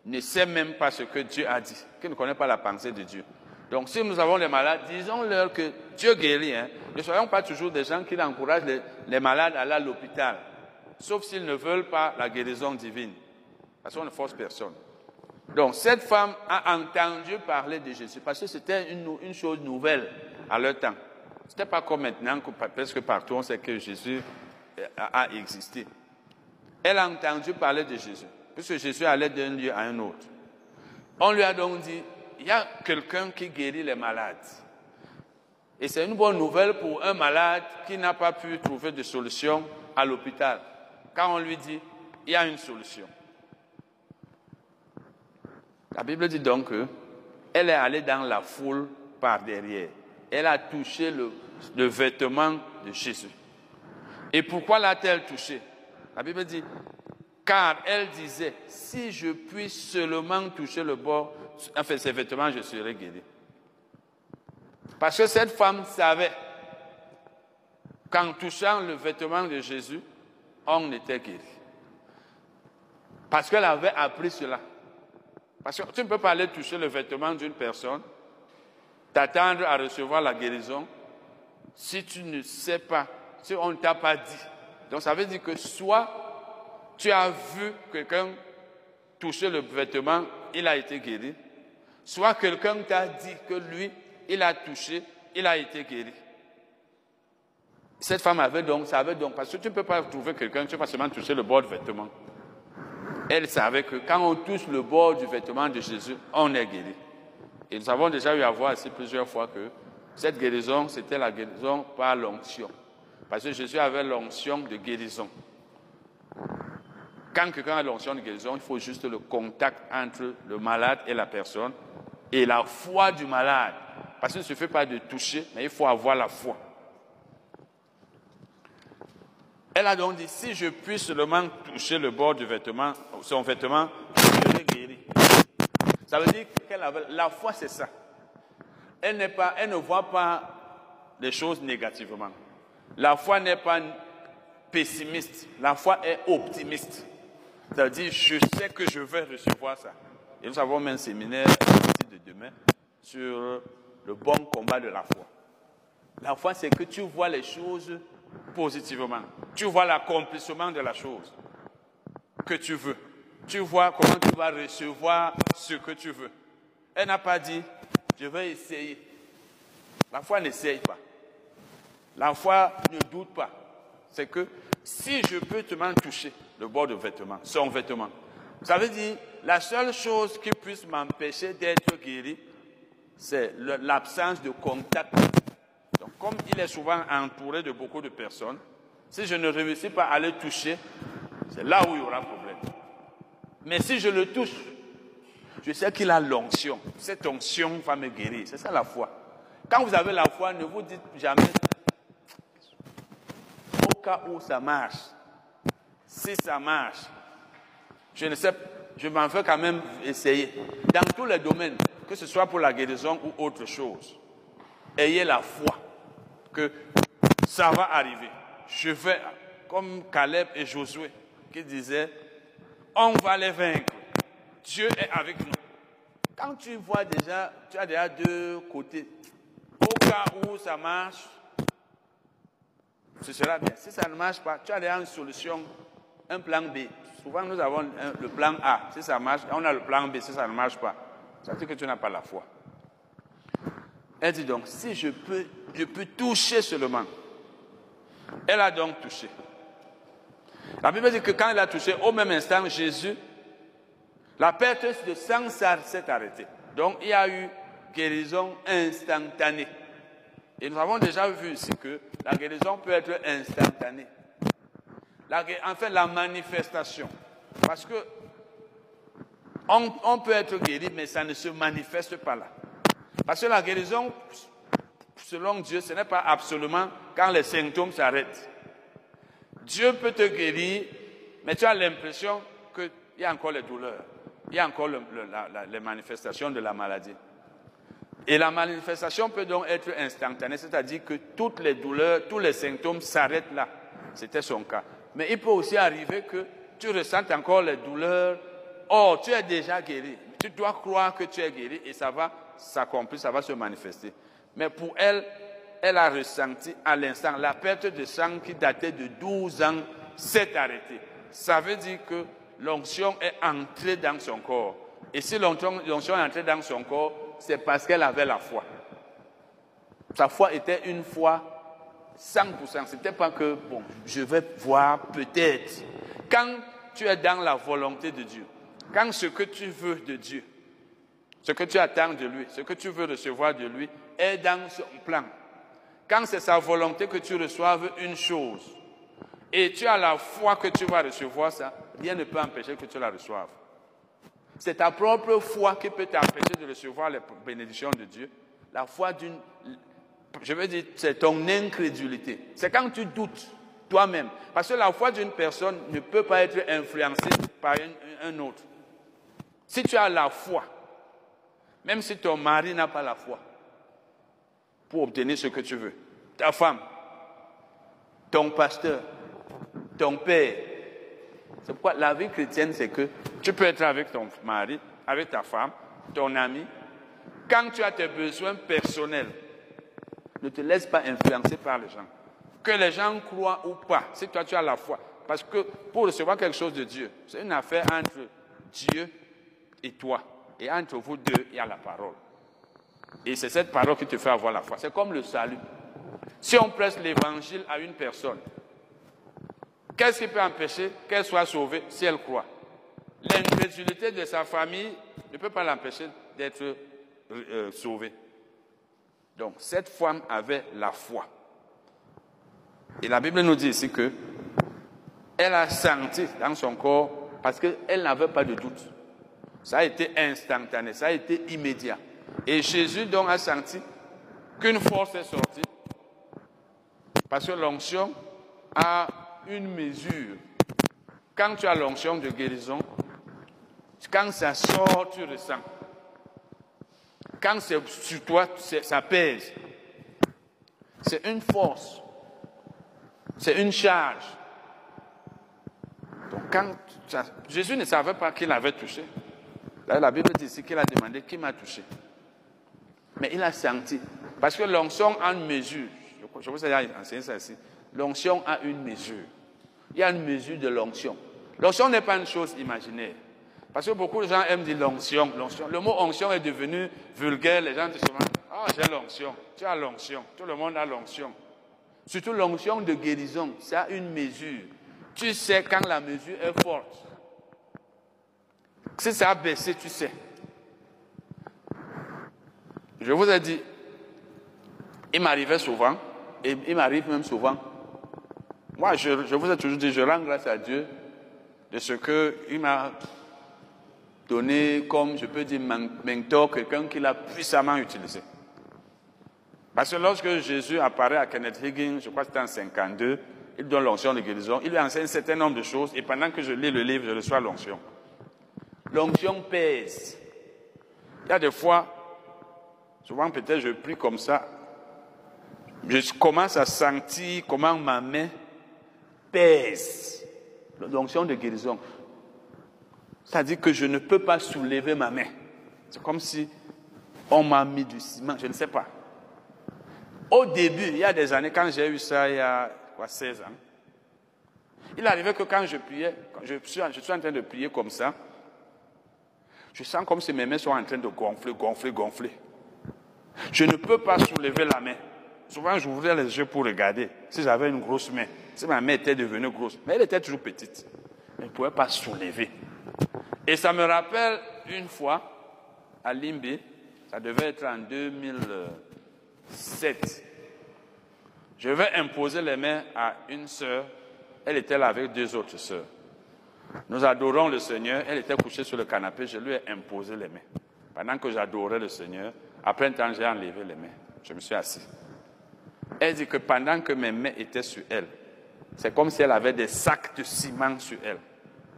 ne sait même pas ce que Dieu a dit, qui ne connaît pas la pensée de Dieu. Donc si nous avons des malades, disons-leur que Dieu guérit. Hein. Ne soyons pas toujours des gens qui encouragent les, malades à aller à l'hôpital, sauf s'ils ne veulent pas la guérison divine. Parce qu'on ne force personne. Donc cette femme a entendu parler de Jésus, parce que c'était une, chose nouvelle à leur temps. Ce n'était pas comme maintenant, que partout on sait que Jésus a existé. Elle a entendu parler de Jésus, puisque Jésus allait d'un lieu à un autre. On lui a donc dit, il y a quelqu'un qui guérit les malades. Et c'est une bonne nouvelle pour un malade qui n'a pas pu trouver de solution à l'hôpital. Quand on lui dit, il y a une solution. La Bible dit donc qu'elle est allée dans la foule par derrière. Elle a touché le, vêtement de Jésus. Et pourquoi l'a-t-elle touché? La Bible dit, car elle disait, si je puis seulement toucher le bord, enfin ses vêtements, je serai guéri. Parce que cette femme savait qu'en touchant le vêtement de Jésus, on était guéri. Parce qu'elle avait appris cela. Parce que tu ne peux pas aller toucher le vêtement d'une personne, t'attendre à recevoir la guérison, si tu ne sais pas, si on ne t'a pas dit. Donc ça veut dire que soit tu as vu quelqu'un toucher le vêtement, il a été guéri. Soit quelqu'un t'a dit que lui, il a touché, il a été guéri. Cette femme avait donc, savait donc, parce que tu ne peux pas trouver quelqu'un, tu ne peux pas seulement toucher le bord du vêtement. Elle savait que quand on touche le bord du vêtement de Jésus, on est guéri. Et nous avons déjà eu à voir ici plusieurs fois que cette guérison, c'était la guérison par l'onction. Parce que Jésus avait l'onction de guérison. Quand quelqu'un a l'onction de guérison, il faut juste le contact entre le malade et la personne et la foi du malade. Parce qu'il ne suffit pas de toucher, mais il faut avoir la foi. Elle a donc dit, si je puis seulement toucher le bord du vêtement, son vêtement. Ça veut dire avait, la foi c'est ça. Elle, n'est pas, elle ne voit pas les choses négativement. La foi n'est pas pessimiste, la foi est optimiste. C'est-à-dire, je sais que je vais recevoir ça. Et nous avons un séminaire de demain sur le bon combat de la foi. La foi, c'est que tu vois les choses positivement. Tu vois l'accomplissement de la chose que tu veux. Tu vois comment tu vas recevoir ce que tu veux. Elle n'a pas dit, je vais essayer. La foi n'essaye pas. La foi ne doute pas. C'est que si je peux te m'en toucher, le bord de vêtement, son vêtement. Ça veut dire, la seule chose qui puisse m'empêcher d'être guéri, c'est l'absence de contact. Donc, comme il est souvent entouré de beaucoup de personnes, si je ne réussis pas à le toucher, c'est là où il y aura problème. Mais si je le touche, je sais qu'il a l'onction. Cette onction va me guérir. C'est ça la foi. Quand vous avez la foi, ne vous dites jamais, au cas où ça marche, si ça marche, je ne sais, je m'en fais quand même essayer. Dans tous les domaines, que ce soit pour la guérison ou autre chose, ayez la foi que ça va arriver. Je vais, comme Caleb et Josué, qui disaient, on va les vaincre. Dieu est avec nous. Quand tu vois déjà, tu as déjà deux côtés. Au cas où ça marche, ce sera bien. Si ça ne marche pas, tu as déjà une solution un plan B. Souvent, nous avons le plan A. Si ça marche, on a le plan B. Si ça ne marche pas, ça veut dire que tu n'as pas la foi. Elle dit donc, si je peux, je peux toucher seulement. Elle a donc touché. La Bible dit que quand elle a touché, au même instant, Jésus, la perte de sang s'est arrêtée. Donc, il y a eu guérison instantanée. Et nous avons déjà vu ici que la guérison peut être instantanée la, enfin la manifestation. Parce que On, on peut être guéri, mais ça ne se manifeste pas là. Parce que la guérison, selon Dieu, ce n'est pas absolument quand les symptômes s'arrêtent. Dieu peut te guérir, mais tu as l'impression qu'il y a encore les douleurs, il y a encore les manifestations de la maladie. Et la manifestation peut donc être instantanée, c'est-à-dire que toutes les douleurs, tous les symptômes s'arrêtent là. C'était son cas. Mais il peut aussi arriver que tu ressentes encore les douleurs. Or, tu es déjà guéri. Tu dois croire que tu es guéri et ça va s'accomplir, ça va se manifester. Mais pour elle, elle a ressenti à l'instant la perte de sang qui datait de 12 ans s'est arrêtée. Ça veut dire que l'onction est entrée dans son corps. Et si l'onction est entrée dans son corps, c'est parce qu'elle avait la foi. Sa foi était une foi 100%. C'était pas que, bon, je vais voir peut-être. Quand tu es dans la volonté de Dieu, quand ce que tu veux de Dieu, ce que tu attends de lui, ce que tu veux recevoir de lui est dans son plan. Quand c'est sa volonté que tu reçoives une chose et tu as la foi que tu vas recevoir ça, rien ne peut empêcher que tu la reçoives. C'est ta propre foi qui peut t'empêcher de recevoir les bénédictions de Dieu. La foi d'une, je veux dire, c'est ton incrédulité. C'est quand tu doutes toi-même. Parce que la foi d'une personne ne peut pas être influencée par un, autre. Si tu as la foi, même si ton mari n'a pas la foi, pour obtenir ce que tu veux, ta femme, ton pasteur, ton père, c'est pourquoi la vie chrétienne, c'est que tu peux être avec ton mari, avec ta femme, ton ami. Quand tu as tes besoins personnels, ne te laisse pas influencer par les gens. Que les gens croient ou pas, si toi tu as la foi. Parce que pour recevoir quelque chose de Dieu, c'est une affaire entre Dieu et toi. Et entre vous deux, il y a la parole. Et c'est cette parole qui te fait avoir la foi. C'est comme le salut. Si on presse l'évangile à une personne, Qu'est-ce qui peut empêcher qu'elle soit sauvée si elle croit? L'incrédulité de sa famille ne peut pas l'empêcher d'être euh, sauvée. Donc, cette femme avait la foi. Et la Bible nous dit ici que elle a senti dans son corps parce qu'elle n'avait pas de doute. Ça a été instantané, ça a été immédiat. Et Jésus donc a senti qu'une force est sortie parce que l'onction a une mesure. Quand tu as l'onction de guérison, quand ça sort, tu ressens. Quand c'est sur toi, ça pèse. C'est une force. C'est une charge. Quand Jésus ne savait pas qu'il avait touché. La Bible dit ici qu'il a demandé qui m'a touché. Mais il a senti. Parce que l'onction a une mesure. Je, vous ai enseigné ça ici. L'onction a une mesure. Il y a une mesure de l'onction. L'onction n'est pas une chose imaginaire. Parce que beaucoup de gens aiment dire l'onction, l'onction. Le mot onction est devenu vulgaire. Les gens disent souvent, ah, j'ai l'onction. Tu as l'onction. Tout le monde a l'onction. Surtout l'onction de guérison, ça a une mesure. Tu sais quand la mesure est forte. Si ça a baissé, tu sais. Je vous ai dit, il m'arrivait souvent, et il m'arrive même souvent. Moi, je, vous ai toujours dit, je rends grâce à Dieu de ce qu'il m'a donné comme, je peux dire, men- mentor, quelqu'un qu'il a puissamment utilisé. Parce que lorsque Jésus apparaît à Kenneth Higgins, je crois que c'était en 52, il donne l'onction de guérison, il lui enseigne un certain nombre de choses, et pendant que je lis le livre, je reçois l'onction. L'onction pèse. Il y a des fois, souvent peut-être je prie comme ça, je commence à sentir comment ma main pèse. L'onction de guérison. C'est-à-dire que je ne peux pas soulever ma main. C'est comme si on m'a mis du ciment, je ne sais pas. Au début, il y a des années, quand j'ai eu ça, il y a quoi, 16 ans, il arrivait que quand je priais, quand je suis, je suis en train de prier comme ça, je sens comme si mes mains sont en train de gonfler, gonfler, gonfler. Je ne peux pas soulever la main. Souvent, j'ouvrais les yeux pour regarder si j'avais une grosse main, si ma main était devenue grosse. Mais elle était toujours petite. Elle ne pouvait pas soulever. Et ça me rappelle une fois, à Limbe, ça devait être en 2007. Je vais imposer les mains à une sœur. Elle était là avec deux autres sœurs. Nous adorons le Seigneur. Elle était couchée sur le canapé. Je lui ai imposé les mains. Pendant que j'adorais le Seigneur, après un temps, j'ai enlevé les mains. Je me suis assis. Elle dit que pendant que mes mains étaient sur elle, c'est comme si elle avait des sacs de ciment sur elle.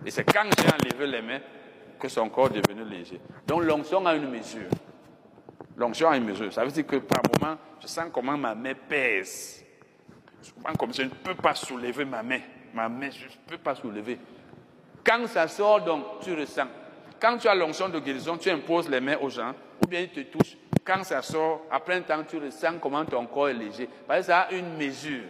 Et c'est quand j'ai enlevé les mains que son corps est devenu léger. Donc l'onction a une mesure. L'onction a une mesure. Ça veut dire que par moment, je sens comment ma main pèse. Souvent comme je ne peux pas soulever ma main. Ma main, je ne peux pas soulever. Quand ça sort, donc, tu ressens. Quand tu as l'onction de guérison, tu imposes les mains aux gens, ou bien ils te touchent. Quand ça sort, après un temps, tu ressens comment ton corps est léger. Parce que ça a une mesure.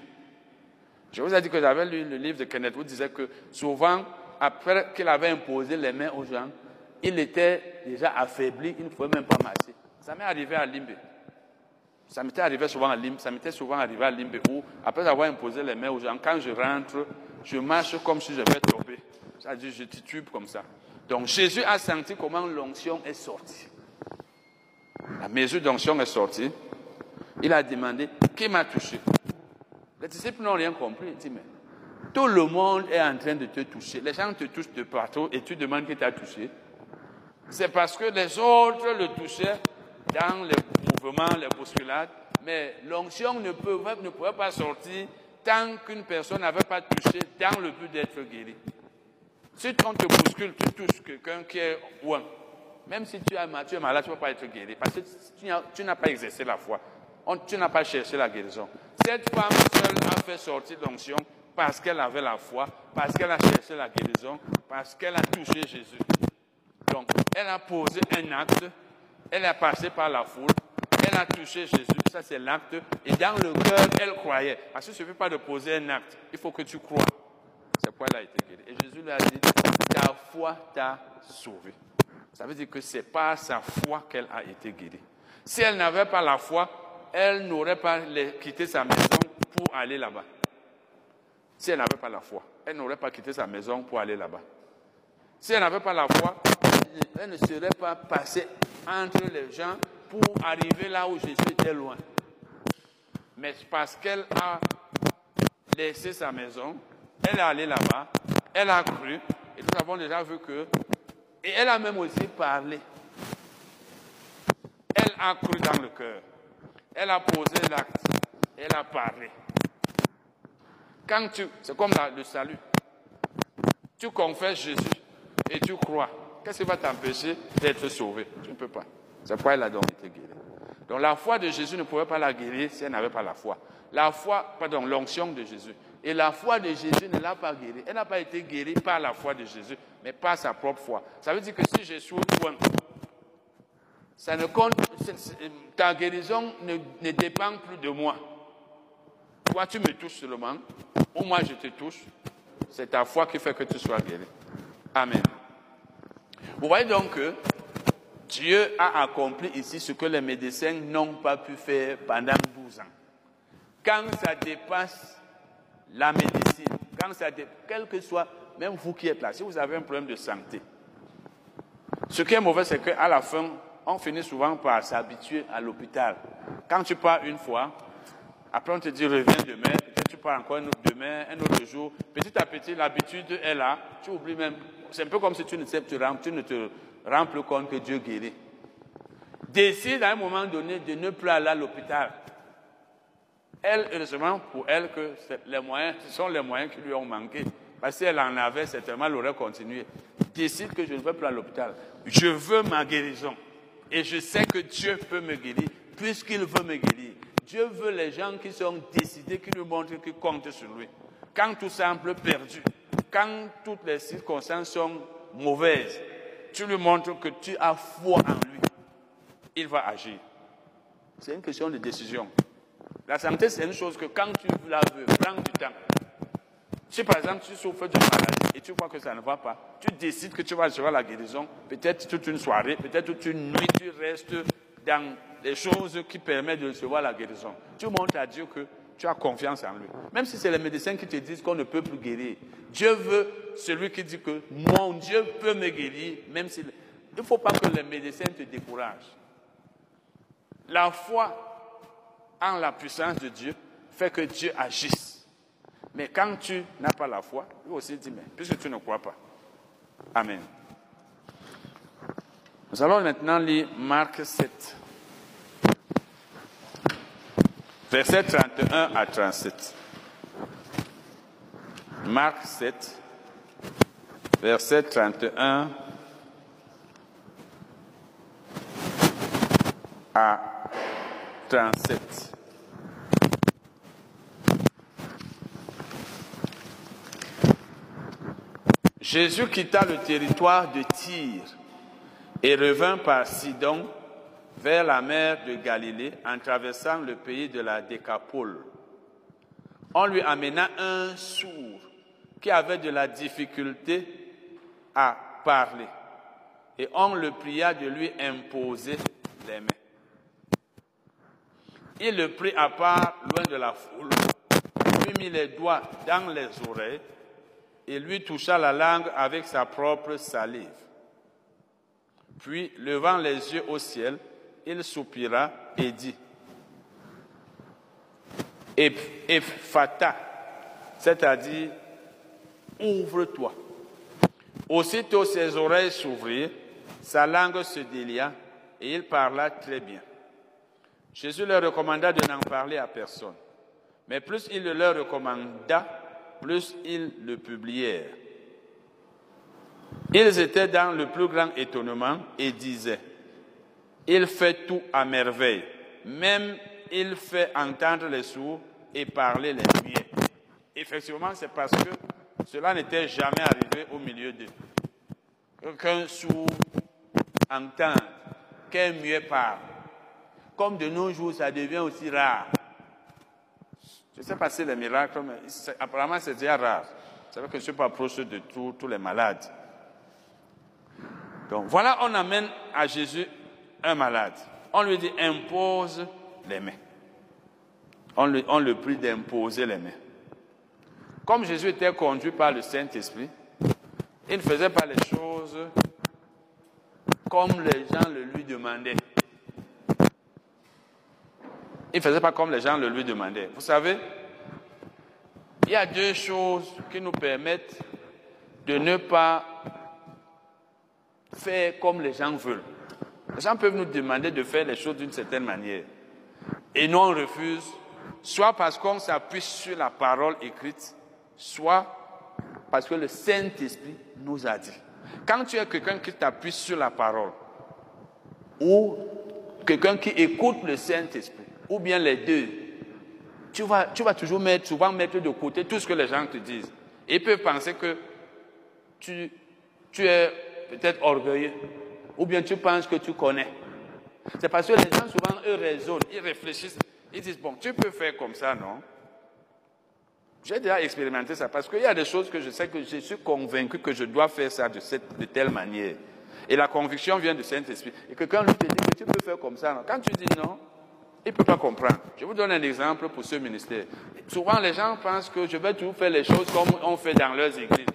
Je vous ai dit que j'avais lu le livre de Kenneth Wood, disait que souvent, après qu'il avait imposé les mains aux gens, il était déjà affaibli, il ne pouvait même pas marcher. Ça m'est arrivé à Limbe. Ça m'était arrivé souvent à Limbe, ça m'était souvent arrivé à Limbe où, après avoir imposé les mains aux gens, quand je rentre, je marche comme si je vais tomber. Dit, je titube comme ça. Donc Jésus a senti comment l'onction est sortie. La mesure d'onction est sortie. Il a demandé, qui m'a touché? Les disciples n'ont rien compris. Il dit, mais tout le monde est en train de te toucher. Les gens te touchent de partout et tu demandes qui t'a touché. C'est parce que les autres le touchaient dans les mouvements, les bousculades, mais l'onction ne, pouvait pas sortir tant qu'une personne n'avait pas touché dans le but d'être guéri. Si on te bouscule, tu touches quelqu'un qui est loin, même si tu es, tu es malade, tu ne peux pas être guéri, parce que tu n'as pas exercé la foi. tu n'as pas cherché la guérison. Cette femme seule a fait sortir l'onction parce qu'elle avait la foi, parce qu'elle a cherché la guérison, parce qu'elle a touché Jésus. Donc, elle a posé un acte, elle a passé par la foule, elle a touché Jésus, ça c'est l'acte, et dans le cœur, elle croyait. Parce que ne suffit pas de poser un acte, il faut que tu crois. C'est pourquoi elle a été guérie. Et Jésus lui a dit, ta foi t'a sauvé. Ça veut dire que c'est par sa foi qu'elle a été guérie. Si elle n'avait pas la foi, elle n'aurait pas quitté sa maison pour aller là-bas. Si elle n'avait pas la foi, elle n'aurait pas quitté sa maison pour aller là-bas. Si elle n'avait pas la foi, elle ne serait pas passée entre les gens pour arriver là où Jésus était loin. Mais parce qu'elle a laissé sa maison, elle est allée là-bas, elle a cru, et nous avons déjà vu que, et elle a même aussi parlé. Elle a cru dans le cœur, elle a posé l'acte, elle a parlé. Quand tu, c'est comme le salut, tu confesses Jésus et tu crois, qu'est-ce qui va t'empêcher d'être sauvé? Tu ne peux pas. C'est pourquoi elle a donc été guérie. Donc la foi de Jésus ne pouvait pas la guérir si elle n'avait pas la foi. La foi, pardon, l'onction de Jésus. Et la foi de Jésus ne l'a pas guérie. Elle n'a pas été guérie par la foi de Jésus, mais par sa propre foi. Ça veut dire que si je suis toi, ça ne compte, ta guérison ne, ne dépend plus de moi. Toi, tu me touches seulement, ou moi je te touche. C'est ta foi qui fait que tu sois guéri. Amen. Vous voyez donc que Dieu a accompli ici ce que les médecins n'ont pas pu faire pendant 12 ans. Quand ça dépasse la médecine, quand ça dépasse, quel que soit, même vous qui êtes là, si vous avez un problème de santé, ce qui est mauvais, c'est qu'à la fin, on finit souvent par s'habituer à l'hôpital. Quand tu pars une fois, après on te dit reviens demain, peut-être tu pars encore un autre demain, un autre jour. Petit à petit, l'habitude est là, tu oublies même. C'est un peu comme si tu ne, tu ne te rends plus compte que Dieu guérit. Décide à un moment donné de ne plus aller à l'hôpital. Elle, heureusement pour elle, que les moyens, ce sont les moyens qui lui ont manqué. Parce que si elle en avait, certainement, elle aurait continué. Décide que je ne veux plus à l'hôpital. Je veux ma guérison. Et je sais que Dieu peut me guérir, puisqu'il veut me guérir. Dieu veut les gens qui sont décidés, qui lui montrent qu'ils comptent sur lui. Quand tout semble perdu, quand toutes les circonstances sont mauvaises, tu lui montres que tu as foi en lui. Il va agir. C'est une question de décision. La santé, c'est une chose que quand tu la veux, prends du temps. Si par exemple tu souffres de maladie et tu vois que ça ne va pas, tu décides que tu vas recevoir la guérison, peut-être toute une soirée, peut-être toute une nuit, tu restes dans les choses qui permettent de recevoir la guérison. Tu montres à Dieu que tu as confiance en lui. Même si c'est les médecins qui te disent qu'on ne peut plus guérir. Dieu veut celui qui dit que mon Dieu peut me guérir, même s'il... Il ne faut pas que les médecins te découragent. La foi en la puissance de Dieu fait que Dieu agisse. Mais quand tu n'as pas la foi, lui aussi dit, mais puisque tu ne crois pas, Amen. Nous allons maintenant lire Marc 7, versets 31 à 37. Marc 7, verset 31 à 37. Jésus quitta le territoire de Tyr et revint par Sidon vers la mer de Galilée en traversant le pays de la Décapole. On lui amena un sourd qui avait de la difficulté à parler et on le pria de lui imposer les mains. Il le prit à part loin de la foule, lui mit les doigts dans les oreilles et lui toucha la langue avec sa propre salive. Puis, levant les yeux au ciel, il soupira et dit, Ephata, c'est-à-dire, ouvre-toi. Aussitôt ses oreilles s'ouvrirent, sa langue se délia et il parla très bien. Jésus leur recommanda de n'en parler à personne. Mais plus il le leur recommanda, plus ils le publièrent. Ils étaient dans le plus grand étonnement et disaient, il fait tout à merveille, même il fait entendre les sourds et parler les muets. Effectivement, c'est parce que cela n'était jamais arrivé au milieu d'eux. Qu'un sourd entende, qu'un muet parle. Comme de nos jours, ça devient aussi rare. Je ne sais pas si les miracles, mais apparemment c'est déjà rare. Vous savez que je ne suis pas proche de tous les malades. Donc voilà, on amène à Jésus un malade. On lui dit impose les mains. On, on le prie d'imposer les mains. Comme Jésus était conduit par le Saint-Esprit, il ne faisait pas les choses comme les gens le lui demandaient. Il ne faisait pas comme les gens le lui demandaient. Vous savez, il y a deux choses qui nous permettent de ne pas faire comme les gens veulent. Les gens peuvent nous demander de faire les choses d'une certaine manière. Et nous, on refuse, soit parce qu'on s'appuie sur la parole écrite, soit parce que le Saint-Esprit nous a dit. Quand tu es quelqu'un qui t'appuie sur la parole, ou quelqu'un qui écoute le Saint-Esprit, ou bien les deux, tu vas, toujours mettre, souvent mettre de côté tout ce que les gens te disent. Et ils peuvent penser que tu es peut-être orgueilleux, ou bien tu penses que tu connais. C'est parce que les gens souvent, eux, raisonnent, ils réfléchissent, ils disent, bon, tu peux faire comme ça, non? J'ai déjà expérimenté ça, parce qu'il y a des choses que je sais que je suis convaincu que je dois faire ça de, cette, de telle manière. Et la conviction vient du Saint-Esprit. Et quelqu'un lui te dit que tu peux faire comme ça, non? Quand tu dis non, il ne peut pas comprendre. Je vous donne un exemple pour ce ministère. Souvent, les gens pensent que je vais toujours faire les choses comme on fait dans leurs églises.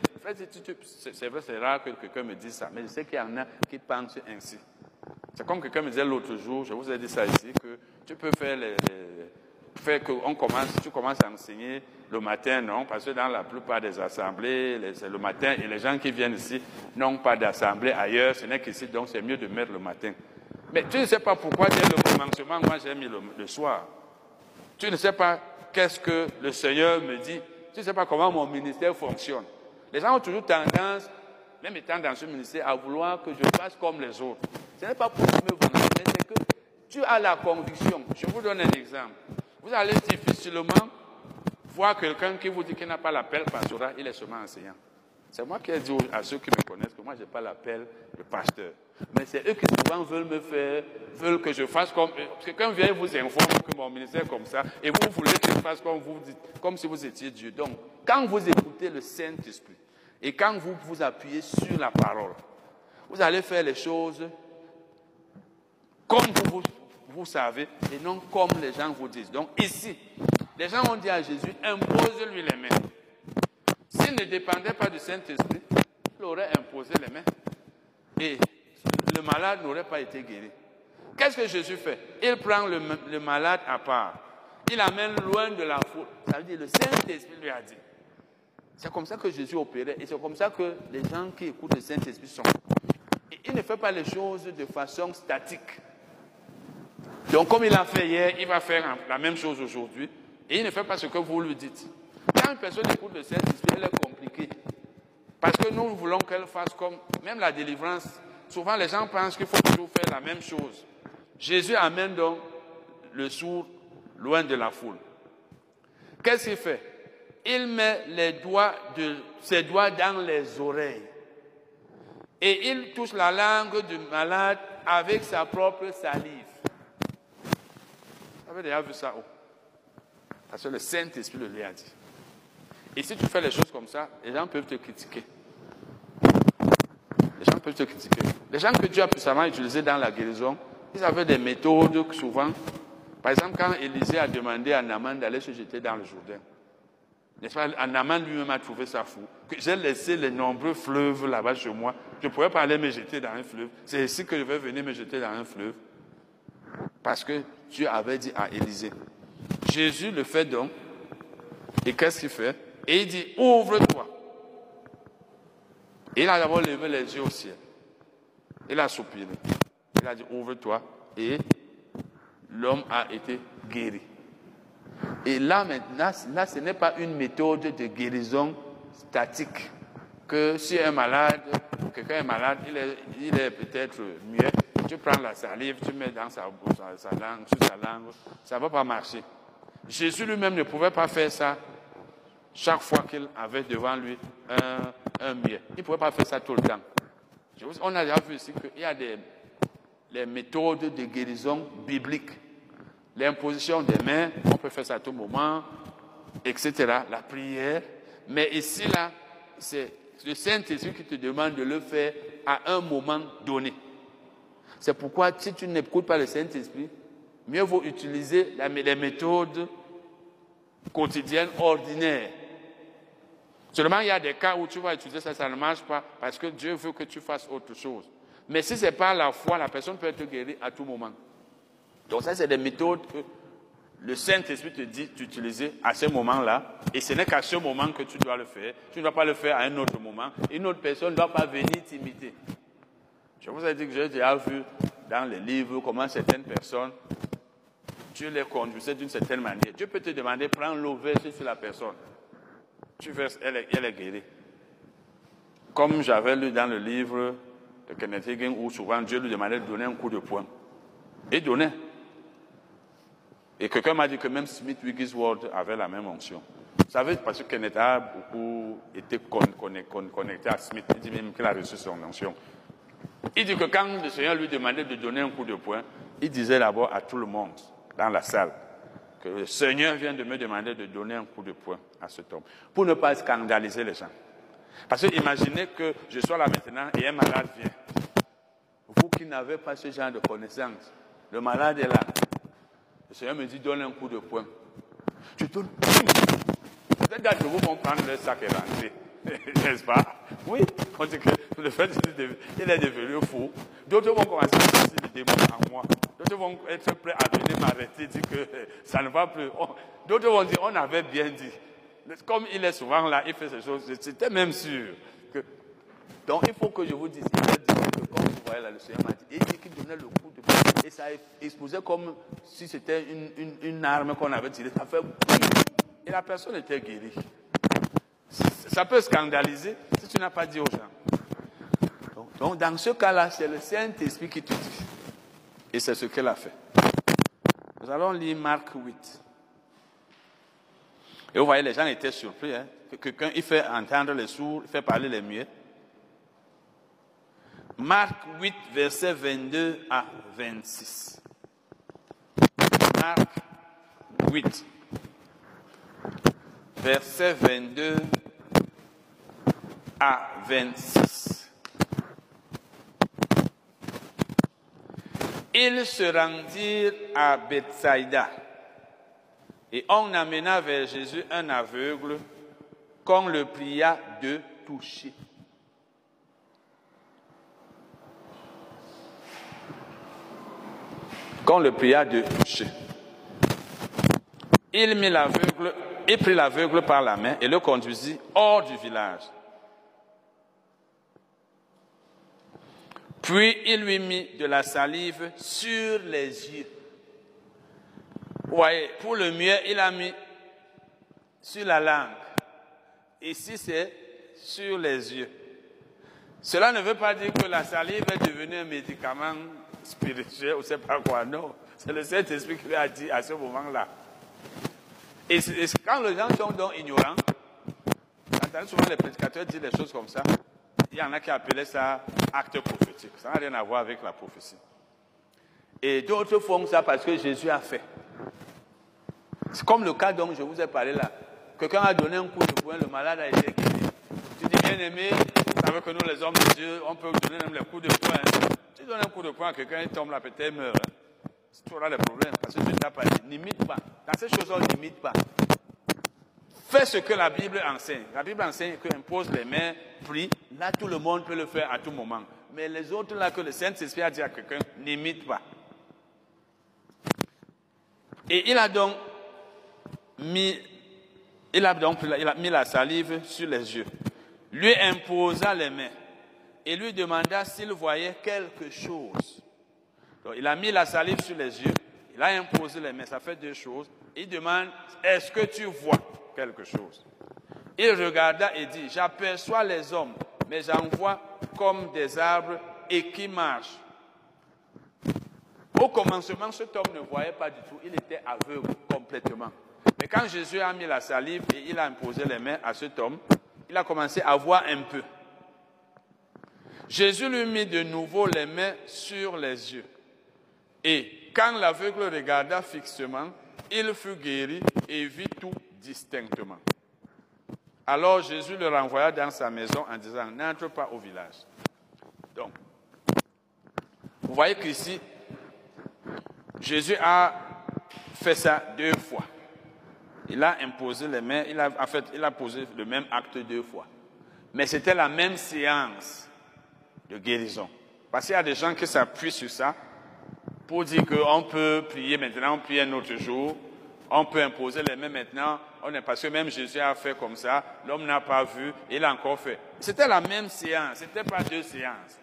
C'est vrai, c'est rare que quelqu'un me dise ça, mais je sais qu'il y en a qui pensent ainsi. C'est comme quelqu'un me disait l'autre jour, je vous ai dit ça ici, que tu peux faire les, faire que on commence, tu commences à enseigner le matin, non, parce que dans la plupart des assemblées, c'est le matin, et les gens qui viennent ici n'ont pas d'assemblée ailleurs, ce n'est qu'ici, donc c'est mieux de mettre le matin. Mais tu ne sais pas pourquoi dès le commencement, moi j'ai mis le, soir. Tu ne sais pas qu'est-ce que le Seigneur me dit. Tu ne sais pas comment mon ministère fonctionne. Les gens ont toujours tendance, même étant dans ce ministère, à vouloir que je fasse comme les autres. Ce n'est pas pour me vanter, mais c'est que tu as la conviction. Je vous donne un exemple. Vous allez difficilement voir quelqu'un qui vous dit qu'il n'a pas l'appel pastoral, il est seulement enseignant. C'est moi qui ai dit à ceux qui me connaissent que moi, je n'ai pas l'appel de pasteur. Mais c'est eux qui souvent veulent me faire, veulent que je fasse comme. Quelqu'un vient et vous informe que mon ministère est comme ça, et vous voulez que je fasse comme vous dites, comme si vous étiez Dieu. Donc, quand vous écoutez le Saint-Esprit, et quand vous vous appuyez sur la parole, vous allez faire les choses comme vous, vous savez, et non comme les gens vous disent. Donc, ici, les gens ont dit à Jésus, impose-lui les mains. S'il ne dépendait pas du Saint-Esprit, il aurait imposé les mains. Et le malade n'aurait pas été guéri. Qu'est-ce que Jésus fait? Il prend le, malade à part. Il l'amène loin de la foule. Ça veut dire le Saint-Esprit lui a dit. C'est comme ça que Jésus opérait et c'est comme ça que les gens qui écoutent le Saint-Esprit sont. Il ne fait pas les choses de façon statique. Donc comme il a fait hier, il va faire la même chose aujourd'hui et il ne fait pas ce que vous lui dites. Quand une personne écoute le Saint-Esprit, elle est compliquée. Parce que nous voulons qu'elle fasse comme, même la délivrance, souvent les gens pensent qu'il faut toujours faire la même chose. Jésus amène donc le sourd loin de la foule. Qu'est-ce qu'il fait? Il met les doigts ses doigts dans les oreilles. Et il touche la langue du malade avec sa propre salive. Vous avez déjà vu ça où Parce que le Saint-Esprit le lui a dit. Et si tu fais les choses comme ça, les gens peuvent te critiquer. Les gens peuvent te critiquer. Les gens que Dieu a puissamment utilisés dans la guérison, ils avaient des méthodes souvent. Par exemple, quand Élisée a demandé à Naaman d'aller se jeter dans le Jourdain, n'est-ce pas? Naaman lui-même a trouvé ça fou. J'ai laissé les nombreux fleuves là-bas chez moi. Je ne pourrais pas aller me jeter dans un fleuve. C'est ici que je vais venir me jeter dans un fleuve. Parce que Dieu avait dit à Élisée. Jésus le fait donc. Et qu'est-ce qu'il fait? Et il dit, ouvre-toi. Il a d'abord levé les yeux au ciel. Il a soupiré. Il a dit, ouvre-toi. Et l'homme a été guéri. Et là, maintenant, là, ce n'est pas une méthode de guérison statique. Que si un malade, quelqu'un est malade, il est, il est peut-être muet, tu prends la salive, tu mets dans sa, sa, langue, sur sa langue, ça ne va pas marcher. Jésus lui-même ne pouvait pas faire ça chaque fois qu'il avait devant lui un, un muet. Il ne pouvait pas faire ça tout le temps. On a déjà vu ici qu'il y a des les méthodes de guérison bibliques. L'imposition des mains, on peut faire ça à tout moment, etc. La prière. Mais ici, là, c'est le Saint-Esprit qui te demande de le faire à un moment donné. C'est pourquoi, si tu n'écoutes pas le Saint-Esprit, mieux vaut utiliser les méthodes quotidiennes, ordinaires. Seulement, il y a des cas où tu vas utiliser ça, ça ne marche pas, parce que Dieu veut que tu fasses autre chose. Mais si ce n'est pas la foi, la personne peut être guérie à tout moment. Donc ça, c'est des méthodes que le Saint-Esprit te dit d'utiliser à ce moment-là. Et ce n'est qu'à ce moment que tu dois le faire. Tu ne dois pas le faire à un autre moment. Une autre personne ne doit pas venir t'imiter. Je vous ai dit que j'ai déjà vu dans les livres comment certaines personnes, Dieu les conduisait d'une certaine manière. Dieu peut te demander, prends l'eau, verse sur la personne. Tu verses, elle est, elle est guérie. Comme j'avais lu dans le livre de Kenneth Hagin où souvent Dieu lui demandait de donner un coup de poing. Et donnait. Et quelqu'un m'a dit que même Smith Wigglesworth avait la même onction. Vous savez, parce que Kenneth a beaucoup été connecté à Smith, il dit même qu'il a reçu son onction. Il dit que quand le Seigneur lui demandait de donner un coup de poing, il disait d'abord à tout le monde dans la salle que le Seigneur vient de me demander de donner un coup de poing à cet homme, pour ne pas scandaliser les gens. Parce que imaginez que je sois là maintenant et un malade vient. Vous qui n'avez pas ce genre de connaissance, le malade est là. Le Seigneur me dit donne un coup de poing. Je donne. Peut-être d'entre vous vont prendre le sac et rentrer. <laughs> N'est-ce pas? Oui, on dit que le fait qu'il est devenu fou. D'autres vont commencer à sentir le démon en moi. D'autres vont être prêts à venir m'arrêter, dire que ça ne va plus. D'autres vont dire on avait bien dit. Comme il est souvent là, il fait ces choses, j'étais même sûr que. Donc il faut que je vous dise, que voyez là, le Seigneur m'a dit, dit qu'il donnait le coup de et ça explosait comme si c'était une, une, une, arme qu'on avait tirée. Ça fait et la personne était guérie. Ça peut scandaliser si tu n'as pas dit aux gens. Donc, donc dans ce cas-là, c'est le Saint-Esprit qui te dit. Et c'est ce qu'elle a fait. Nous allons lire Marc 8. Et vous voyez, les gens étaient surpris. Hein, que quelqu'un, il fait entendre les sourds, il fait parler les muets. Marc 8, versets 22 à 26. Marc 8, versets 22 à 26. Ils se rendirent à Bethsaïda. Et on amena vers Jésus un aveugle qu'on le pria de toucher. Qu'on le pria de toucher. Il mit l'aveugle il prit l'aveugle par la main et le conduisit hors du village. Puis il lui mit de la salive sur les yeux. Vous voyez, pour le mieux, il a mis sur la langue. Ici, c'est sur les yeux. Cela ne veut pas dire que la salive est devenue un médicament spirituel ou c'est pas quoi, non. C'est le Saint-Esprit qui lui a dit à ce moment-là. Et, quand les gens sont donc ignorants, quand souvent les prédicateurs disent des choses comme ça, il y en a qui appelaient ça acte prophétique. Ça n'a rien à voir avec la prophétie. Et d'autres font ça parce que Jésus a fait. C'est comme le cas dont je vous ai parlé là. Quelqu'un a donné un coup de poing, le malade a été guéri. Tu dis, bien aimé, vous savez que nous, les hommes de Dieu, on peut donner même les coups de poing. Tu donnes un coup de poing à quelqu'un, il tombe là, peut-être meurt. Hein. Tu auras des problèmes parce que ne t'a pas. N'imite pas. Dans ces choses, on n'imite pas. Fais ce que la Bible enseigne. La Bible enseigne impose les mains, prie. Là, tout le monde peut le faire à tout moment. Mais les autres, là, que le Saint-Esprit a dit à quelqu'un, n'imite pas. Et il a donc mis, il a donc il a mis la salive sur les yeux, lui imposa les mains et lui demanda s'il voyait quelque chose. Il a mis la salive sur les yeux, il a imposé les mains, ça fait deux choses. Il demande, est-ce que tu vois quelque chose? Il regarda et dit, j'aperçois les hommes, mais j'en vois comme des arbres et qui marchent. Au commencement, cet homme ne voyait pas du tout, il était aveugle complètement. Mais quand Jésus a mis la salive et il a imposé les mains à cet homme, il a commencé à voir un peu. Jésus lui mit de nouveau les mains sur les yeux. Et quand l'aveugle regarda fixement, il fut guéri et vit tout distinctement. Alors Jésus le renvoya dans sa maison en disant, n'entre pas au village. Donc, vous voyez qu'ici, Jésus a fait ça deux fois. Il a imposé les mains, il a, fait, il a posé le même acte deux fois. Mais c'était la même séance de guérison. Parce qu'il y a des gens qui s'appuient sur ça pour dire qu'on peut prier maintenant, on prie un autre jour, on peut imposer les mains maintenant, on est parce que même Jésus a fait comme ça, l'homme n'a pas vu, il a encore fait. C'était la même séance, c'était pas deux séances.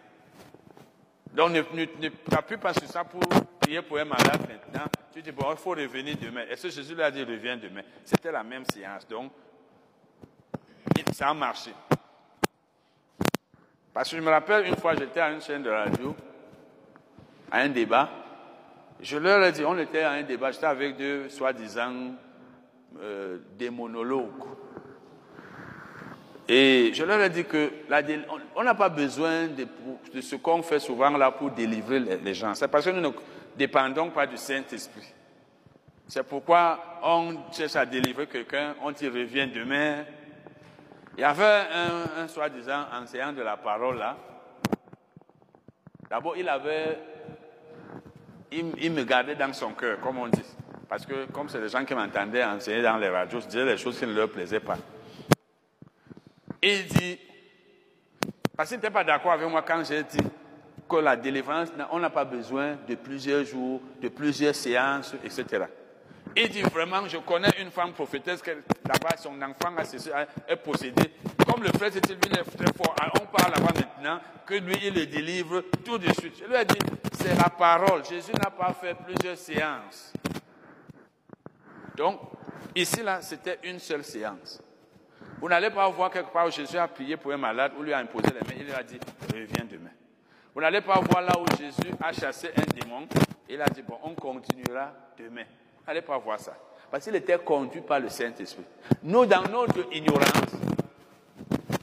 Donc ne, ne, t'appuie pas sur ça pour prier pour un malade maintenant. Tu dis, bon, il faut revenir demain. Est-ce que Jésus lui a dit, reviens demain? C'était la même séance. Donc, ça a marché. Parce que je me rappelle, une fois, j'étais à une chaîne de radio, à un débat. Je leur ai dit, on était à un débat, j'étais avec deux soi-disant euh, des monologues. Et je leur ai dit que on n'a pas besoin de, ce qu'on fait souvent là pour délivrer les, gens. C'est parce que nous ne dépendons pas du Saint-Esprit. C'est pourquoi on cherche à délivrer quelqu'un, on y revient demain. Il y avait un, soi-disant enseignant de la parole là. D'abord, il avait, il, me gardait dans son cœur, comme on dit. Parce que comme c'est des gens qui m'entendaient enseigner dans les radios, je disais des choses qui ne leur plaisaient pas. Il dit, parce qu'il n'était pas d'accord avec moi quand j'ai dit que la délivrance, on n'a pas besoin de plusieurs jours, de plusieurs séances, etc. Il dit vraiment, je connais une femme prophétesse qui là-bas, son enfant est possédé. Comme le frère c'était lui est très fort, on parle là-bas maintenant, que lui, il le délivre tout de suite. Je lui ai dit, c'est la parole. Jésus n'a pas fait plusieurs séances. Donc, ici, là, c'était une seule séance. Vous n'allez pas voir quelque part où Jésus a prié pour un malade, ou lui a imposé les mains, il lui a dit, reviens demain. Vous n'allez pas voir là où Jésus a chassé un démon, il a dit, bon, on continuera demain. Vous n'allez pas voir ça. Parce qu'il était conduit par le Saint-Esprit. Nous, dans notre ignorance,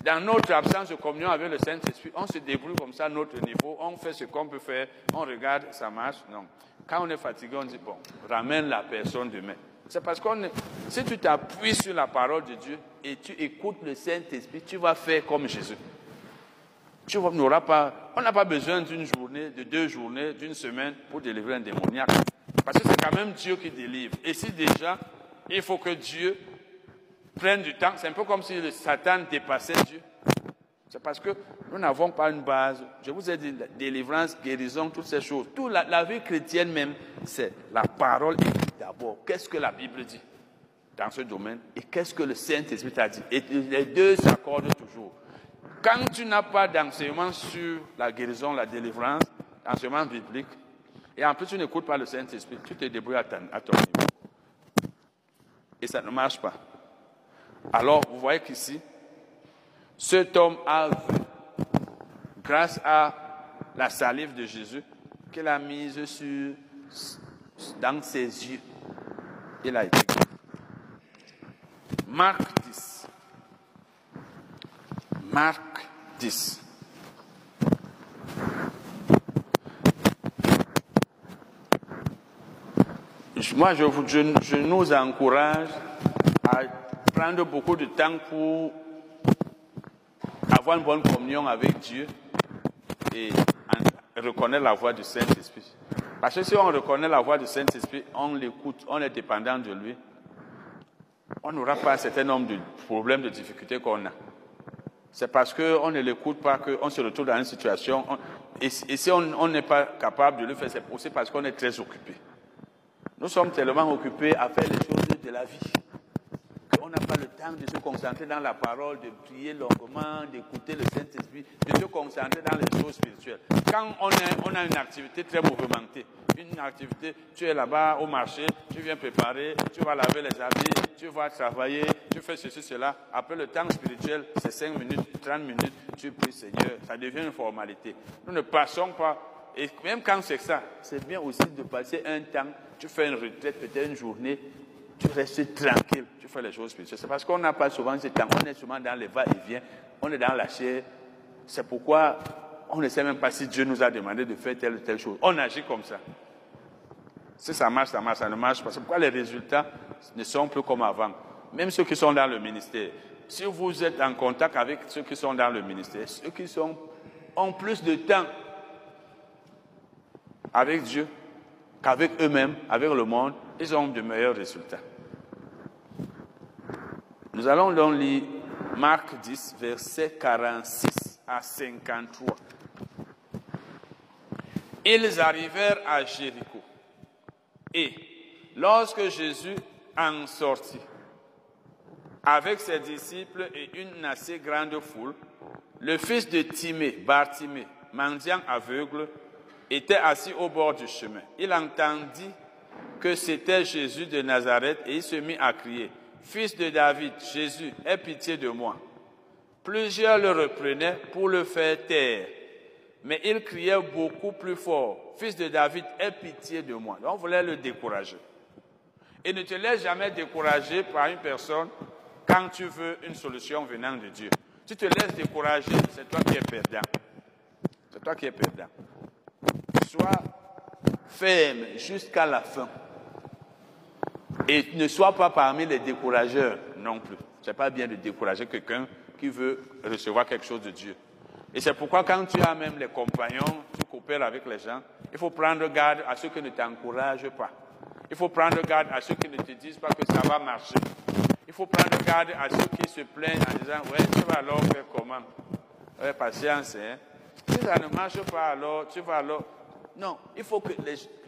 dans notre absence de communion avec le Saint-Esprit, on se débrouille comme ça à notre niveau, on fait ce qu'on peut faire, on regarde, ça marche. Non. Quand on est fatigué, on dit, bon, ramène la personne demain. C'est parce que si tu t'appuies sur la parole de Dieu et tu écoutes le Saint-Esprit, tu vas faire comme Jésus. Tu n'auras pas, on n'a pas besoin d'une journée, de deux journées, d'une semaine pour délivrer un démoniaque. Parce que c'est quand même Dieu qui délivre. Et si déjà, il faut que Dieu prenne du temps, c'est un peu comme si le Satan dépassait Dieu. C'est parce que nous n'avons pas une base. Je vous ai dit, délivrance, guérison, toutes ces choses. Toute la, vie chrétienne même, c'est la parole d'abord. Qu'est-ce que la Bible dit dans ce domaine? Et qu'est-ce que le Saint-Esprit t'a dit? Et les deux s'accordent toujours. Quand tu n'as pas d'enseignement sur la guérison, la délivrance, enseignement biblique, et en plus tu n'écoutes pas le Saint-Esprit, tu te débrouilles à ton, niveau. Et ça ne marche pas. Alors, vous voyez qu'ici, cet homme a vu, grâce à la salive de Jésus, qu'il a mise sur, dans ses yeux, il a été. Marc 10. Marc 10. Moi, je, je- nous encourage à prendre beaucoup de temps pour avoir une bonne communion avec Dieu et reconnaître la voix du Saint-Esprit. Parce que si on reconnaît la voix du Saint-Esprit, on l'écoute, on est dépendant de lui, on n'aura pas un certain nombre de problèmes, de difficultés qu'on a. C'est parce qu'on ne l'écoute pas qu'on se retrouve dans une situation. on- et, et si on n'est pas capable de le faire, c'est aussi parce qu'on est très occupé. Nous sommes tellement occupés à faire les choses de la vie qu'on n'a pas le temps de se concentrer dans la parole, de prier longuement, d'écouter le Saint-Esprit, de se concentrer dans les choses spirituelles. Quand on a, une activité très mouvementée, une activité, tu es là-bas au marché, tu viens préparer, tu vas laver les habits, tu vas travailler, tu fais ceci, cela. Après le temps spirituel, c'est 5 minutes, 30 minutes, tu pries Seigneur, ça devient une formalité. Nous ne passons pas, et même quand c'est ça, c'est bien aussi de passer un temps, tu fais une retraite, peut-être une journée, tu restes tranquille, tu fais les choses spirituelles. C'est parce qu'on n'a pas souvent ce temps, on est souvent dans les va-et-vient, on est dans la chair. C'est pourquoi on ne sait même pas si Dieu nous a demandé de faire telle ou telle chose. On agit comme ça. Si ça marche, ça marche, ça ne marche pas. C'est pourquoi les résultats ne sont plus comme avant. Même ceux qui sont dans le ministère. Si vous êtes en contact avec ceux qui sont dans le ministère, ceux qui sont, ont plus de temps avec Dieu qu'avec eux-mêmes, avec le monde, ils ont de meilleurs résultats. Nous allons donc lire Marc 10, versets 46 à 53. Ils arrivèrent à Jéricho. Et lorsque Jésus en sortit, avec ses disciples et une assez grande foule, le fils de Timée, Bartimée, mendiant aveugle, était assis au bord du chemin. Il entendit que c'était Jésus de Nazareth et il se mit à crier, Fils de David, Jésus, aie pitié de moi. Plusieurs le reprenaient pour le faire taire, mais il criait beaucoup plus fort, Fils de David, aie pitié de moi. Donc on voulait le décourager. Et ne te laisse jamais décourager par une personne quand tu veux une solution venant de Dieu. Tu te laisses décourager, c'est toi qui es perdant. C'est toi qui es perdant. Sois ferme jusqu'à la fin. Et ne sois pas parmi les décourageurs non plus. C'est pas bien de décourager quelqu'un qui veut recevoir quelque chose de Dieu. Et c'est pourquoi quand tu as même les compagnons, tu coopères avec les gens, il faut prendre garde à ceux qui ne t'encouragent pas. Il faut prendre garde à ceux qui ne te disent pas que ça va marcher. Il faut prendre garde à ceux qui se plaignent en disant, ouais, tu vas alors faire comment? Ouais, patience, hein. Si ça ne marche pas alors, tu vas alors... Non, il faut que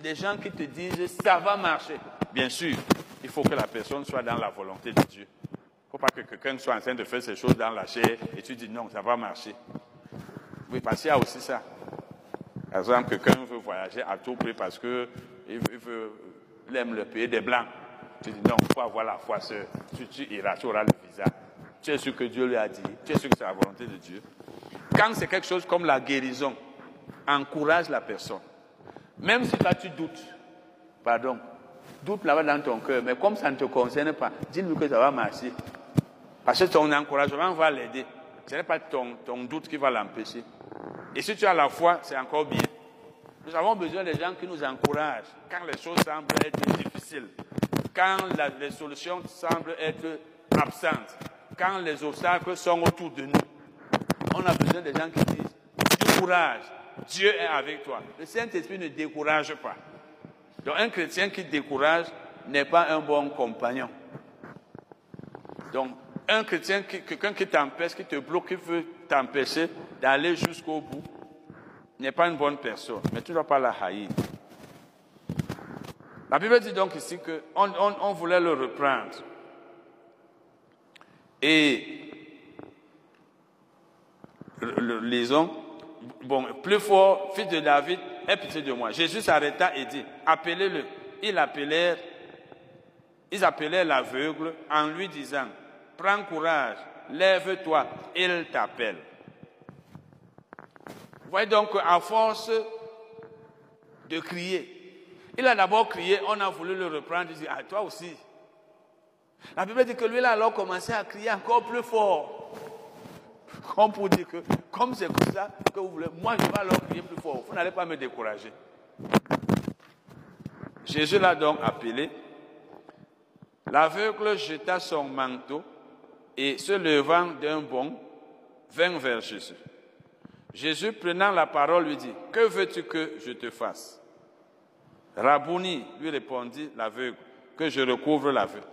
les, gens qui te disent, ça va marcher. Bien sûr, il faut que la personne soit dans la volonté de Dieu. Il ne faut pas que quelqu'un soit en train de faire ces choses dans la chair et tu dis non, ça va marcher. Oui, parce qu'il y a aussi ça. Par exemple, quelqu'un veut voyager à tout prix parce que il veut, aime le pays des Blancs. Tu dis non, il faut avoir la foi, sœur. Tu, tu iras, tu auras le visa. Tu es sûr que Dieu lui a dit. Tu es sûr que c'est la volonté de Dieu. Quand c'est quelque chose comme la guérison, encourage la personne. Même si toi tu doutes, pardon, doute là-bas dans ton cœur, mais comme ça ne te concerne pas, dis-lui que ça va marcher. Parce que ton encouragement va l'aider. Ce n'est pas ton, doute qui va l'empêcher. Et si tu as la foi, c'est encore bien. Nous avons besoin des gens qui nous encouragent quand les choses semblent être difficiles, quand les solutions semblent être absentes, quand les obstacles sont autour de nous. On a besoin des gens qui disent, courage, Dieu est avec toi. Le Saint-Esprit ne décourage pas. Donc un chrétien qui décourage n'est pas un bon compagnon. Donc un chrétien, quelqu'un qui t'empêche, qui te bloque, qui veut t'empêcher d'aller jusqu'au bout, n'est pas une bonne personne, mais tu ne dois pas la haïr. La Bible dit donc ici qu'on on, on voulait le reprendre. Et lisons, bon, plus fort, fils de David, aie pitié de moi. Jésus s'arrêta et dit, appelez-le. Ils appelèrent, ils appelèrent l'aveugle en lui disant, prends courage, lève-toi, il t'appelle. Vous voyez donc à force de crier, il a d'abord crié, on a voulu le reprendre, il dit, ah, toi aussi. La Bible dit que lui, a alors commencé à crier encore plus fort. <laughs> Comme pour dire que, comme c'est comme ça que vous voulez, moi je vais alors crier plus fort. Vous n'allez pas me décourager. Jésus l'a donc appelé. L'aveugle jeta son manteau et se levant d'un bond, vint vers Jésus. Jésus, prenant la parole, lui dit, Que veux-tu que je te fasse? Rabouni, lui répondit l'aveugle, que je recouvre l'aveugle.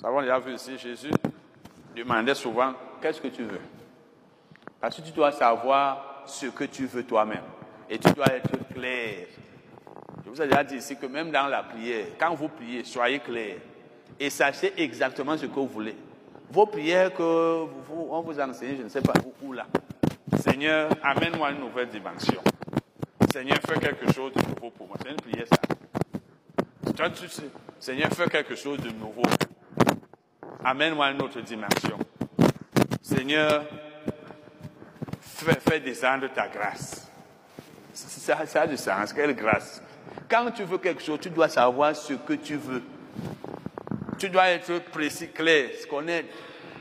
Nous avons déjà vu ici, Jésus demandait souvent, Qu'est-ce que tu veux? Parce que tu dois savoir ce que tu veux toi-même. Et tu dois être clair. Je vous ai déjà dit ici que même dans la prière, quand vous priez, soyez clair. Et sachez exactement ce que vous voulez. Vos prières que vous, on vous enseigne, je ne sais pas où, où là. Seigneur, amène-moi une nouvelle dimension. Seigneur, fais quelque chose de nouveau pour moi. C'est une prière, ça. Tu sais, Seigneur, fais quelque chose de nouveau. Amène-moi une autre dimension. Seigneur, fais, descendre ta grâce. Ça, a du sens. Quelle grâce. Quand tu veux quelque chose, tu dois savoir ce que tu veux. Tu dois être précis, clair, connaître.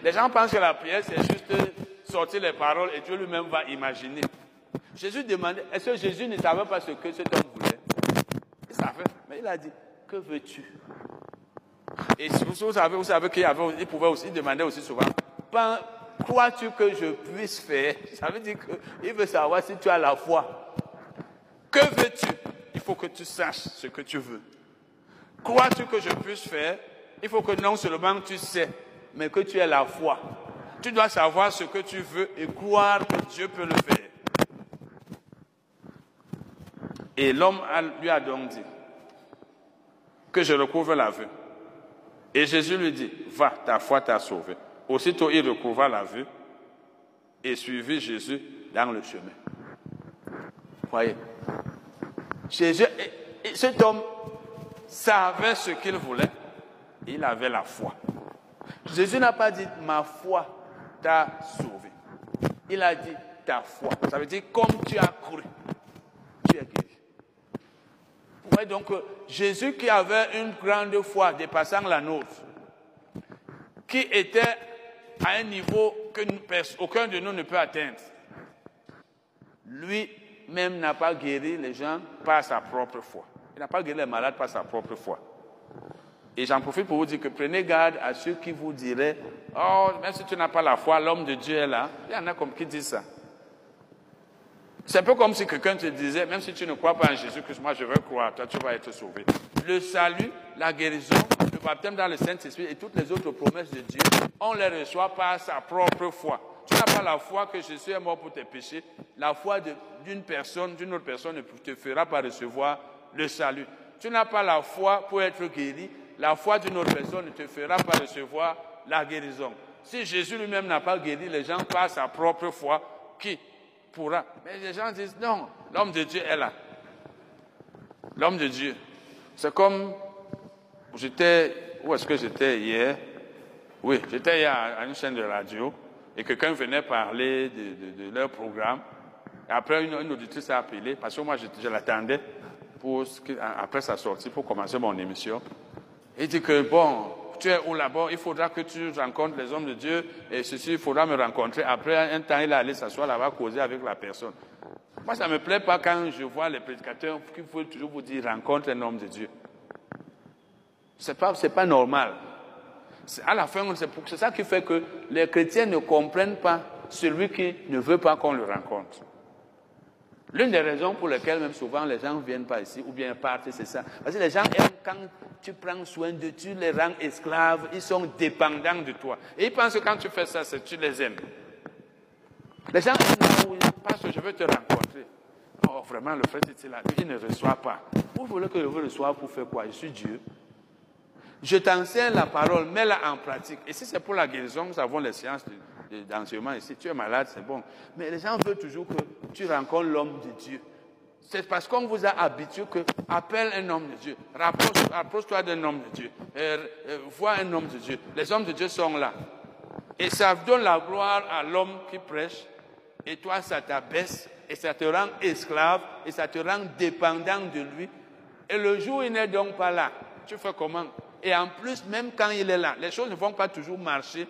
Les gens pensent que la prière, c'est juste sortir les paroles et Dieu lui-même va imaginer. Jésus demandait, est-ce que Jésus ne savait pas ce que cet homme voulait? Il savait, mais il a dit, que veux-tu? Et vous savez, vous savez qu'il il pouvait aussi demander aussi souvent, crois-tu que je puisse faire? Ça veut dire qu'il veut savoir si tu as la foi. Que veux-tu? Il faut que tu saches ce que tu veux. Crois-tu que je puisse faire? Il faut que non seulement tu sais, mais que tu aies la foi. Tu dois savoir ce que tu veux et croire que Dieu peut le faire. Et l'homme lui a donc dit que je recouvre la vue. Et Jésus lui dit, va, ta foi t'a sauvé. Aussitôt, il recouvra la vue et suivit Jésus dans le chemin. Voyez, Jésus, cet homme savait ce qu'il voulait, il avait la foi. Jésus n'a pas dit ma foi t'a sauvé. Il a dit ta foi. Ça veut dire comme tu as cru, tu es guéri. Vous voyez donc Jésus qui avait une grande foi dépassant la nôtre, qui était à un niveau que aucun de nous ne peut atteindre, lui-même n'a pas guéri les gens par sa propre foi. Il n'a pas guéri les malades par sa propre foi. Et j'en profite pour vous dire que prenez garde à ceux qui vous diraient Oh, même si tu n'as pas la foi, l'homme de Dieu est là. Il y en a comme qui disent ça. C'est un peu comme si quelqu'un te disait Même si tu ne crois pas en Jésus-Christ, moi je veux croire, toi tu vas être sauvé. Le salut, la guérison, baptême dans le Saint-Esprit et toutes les autres promesses de Dieu, on les reçoit par sa propre foi. Tu n'as pas la foi que Jésus est mort pour tes péchés. La foi d'une personne, d'une autre personne ne te fera pas recevoir le salut. Tu n'as pas la foi pour être guéri la foi d'une autre personne ne te fera pas recevoir la guérison. Si Jésus lui-même n'a pas guéri les gens par sa propre foi, qui pourra? Mais les gens disent non, l'homme de Dieu est là. L'homme de Dieu. C'est comme j'étais, où est-ce que j'étais hier? Oui, j'étais hier à une chaîne de radio et quelqu'un venait parler de, leur programme. Après, une, une auditrice a appelé parce que moi, je, je l'attendais pour, après sa sortie pour commencer mon émission. Il dit que, bon, tu es où là-bas, il faudra que tu rencontres les hommes de Dieu, et ceci, il faudra me rencontrer. Après un temps, il est allé s'asseoir là-bas, causer avec la personne. Moi, ça ne me plaît pas quand je vois les prédicateurs qui veulent toujours vous dire rencontre un homme de Dieu. Ce n'est pas, normal. À la fin, c'est ça qui fait que les chrétiens ne comprennent pas celui qui ne veut pas qu'on le rencontre. L'une des raisons pour lesquelles même souvent les gens ne viennent pas ici ou bien partent, c'est ça. Parce que les gens aiment quand tu prends soin de tu les rends esclaves, ils sont dépendants de toi. Et ils pensent que quand tu fais ça, c'est tu les aimes. Les gens aiment parce que je veux te rencontrer. Oh, vraiment, le frère là, il ne reçoit pas. Vous voulez que je vous reçoive pour faire quoi? Je suis Dieu. Je t'enseigne la parole, mets-la en pratique. Et si c'est pour la guérison, nous avons les séances d'enseignement ici. Tu es malade, c'est bon. Mais les gens veulent toujours que tu rencontres l'homme de Dieu. C'est parce qu'on vous a habitué que appelle un homme de Dieu, rapproche-toi d'un homme de Dieu, euh, euh, vois un homme de Dieu. Les hommes de Dieu sont là. Et ça donne la gloire à l'homme qui prêche. Et toi, ça t'abaisse et ça te rend esclave et ça te rend dépendant de lui. Et le jour où il n'est donc pas là, tu fais comment? Et en plus, même quand il est là, les choses ne vont pas toujours marcher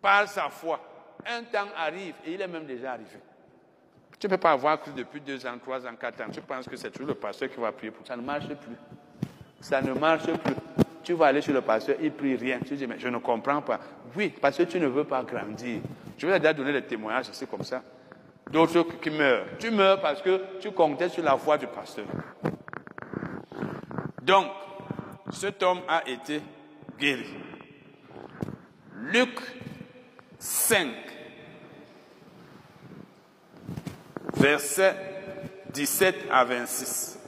par sa foi. Un temps arrive et il est même déjà arrivé. Tu ne peux pas avoir cru depuis deux ans, trois ans, quatre ans. Tu penses que c'est toujours le pasteur qui va prier pour ça. Ça ne marche plus. Ça ne marche plus. Tu vas aller chez le pasteur, il prie rien. Tu dis, mais je ne comprends pas. Oui, parce que tu ne veux pas grandir. Je vais déjà donner des témoignages, c'est comme ça. D'autres qui meurent. Tu meurs parce que tu comptais sur la foi du pasteur. Donc, cet homme a été guéri. Luc 5, versets 17 à 26.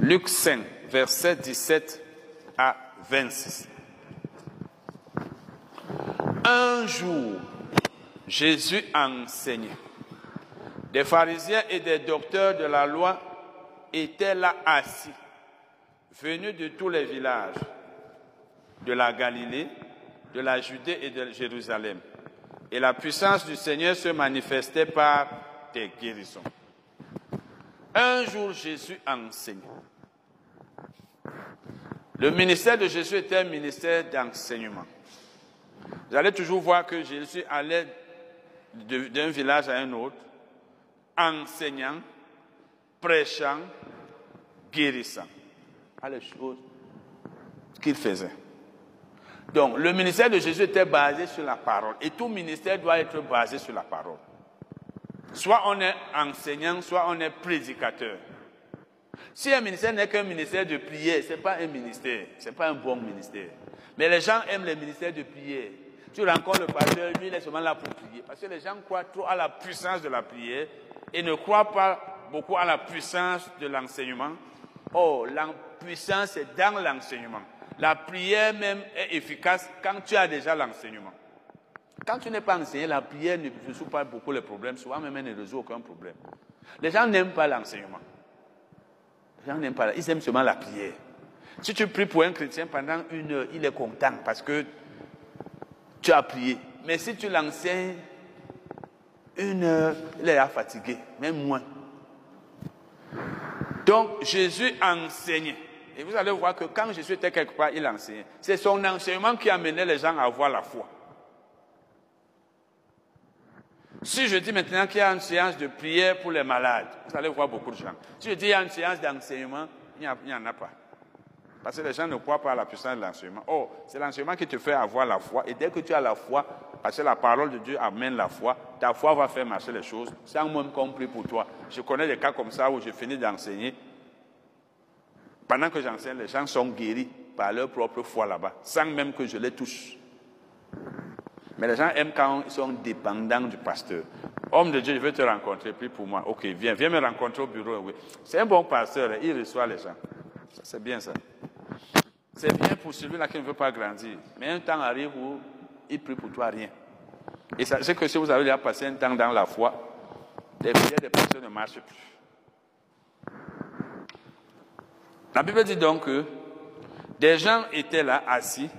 Luc 5, versets 17 à 26. Un jour, Jésus enseignait. Des pharisiens et des docteurs de la loi étaient là assis, venus de tous les villages, de la Galilée, de la Judée et de Jérusalem. Et la puissance du Seigneur se manifestait par des guérisons. Un jour, Jésus enseignait. Le ministère de Jésus était un ministère d'enseignement. Vous allez toujours voir que Jésus allait d'un village à un autre, enseignant, prêchant, guérissant. À les choses qu'il faisait. Donc, le ministère de Jésus était basé sur la parole. Et tout ministère doit être basé sur la parole. Soit on est enseignant, soit on est prédicateur. Si un ministère n'est qu'un ministère de prière, ce n'est pas un ministère, ce n'est pas un bon ministère. Mais les gens aiment le ministère de prière. Tu rencontres le pasteur, lui, il est seulement là pour prier. Parce que les gens croient trop à la puissance de la prière et ne croient pas beaucoup à la puissance de l'enseignement. Oh, la puissance est dans l'enseignement. La prière même est efficace quand tu as déjà l'enseignement. Quand tu n'es pas enseigné, la prière ne résout pas beaucoup les problèmes. Souvent même, elle ne résout aucun problème. Les gens n'aiment pas l'enseignement. Les gens n'aiment pas. Ils aiment seulement la prière. Si tu pries pour un chrétien pendant une heure, il est content parce que tu as prié. Mais si tu l'enseignes une heure, il est fatigué, même moins. Donc Jésus enseignait. Et vous allez voir que quand Jésus était quelque part, il enseignait. C'est son enseignement qui amenait les gens à avoir la foi. Si je dis maintenant qu'il y a une séance de prière pour les malades, vous allez voir beaucoup de gens. Si je dis qu'il y a une séance d'enseignement, il n'y en a pas. Parce que les gens ne croient pas à la puissance de l'enseignement. Oh, c'est l'enseignement qui te fait avoir la foi. Et dès que tu as la foi, parce que la parole de Dieu amène la foi, ta foi va faire marcher les choses sans même compris pour toi. Je connais des cas comme ça où j'ai fini d'enseigner. Pendant que j'enseigne, les gens sont guéris par leur propre foi là-bas, sans même que je les touche. Mais les gens aiment quand ils sont dépendants du pasteur. Homme de Dieu, je veux te rencontrer, prie pour moi. Ok, viens, viens me rencontrer au bureau. Oui. C'est un bon pasteur, il reçoit les gens. C'est bien ça. C'est bien pour celui-là qui ne veut pas grandir. Mais un temps arrive où il prie pour toi rien. Et sachez que si vous avez déjà passé un temps dans la foi, les prières des personnes ne marchent plus. La Bible dit donc que des gens étaient là assis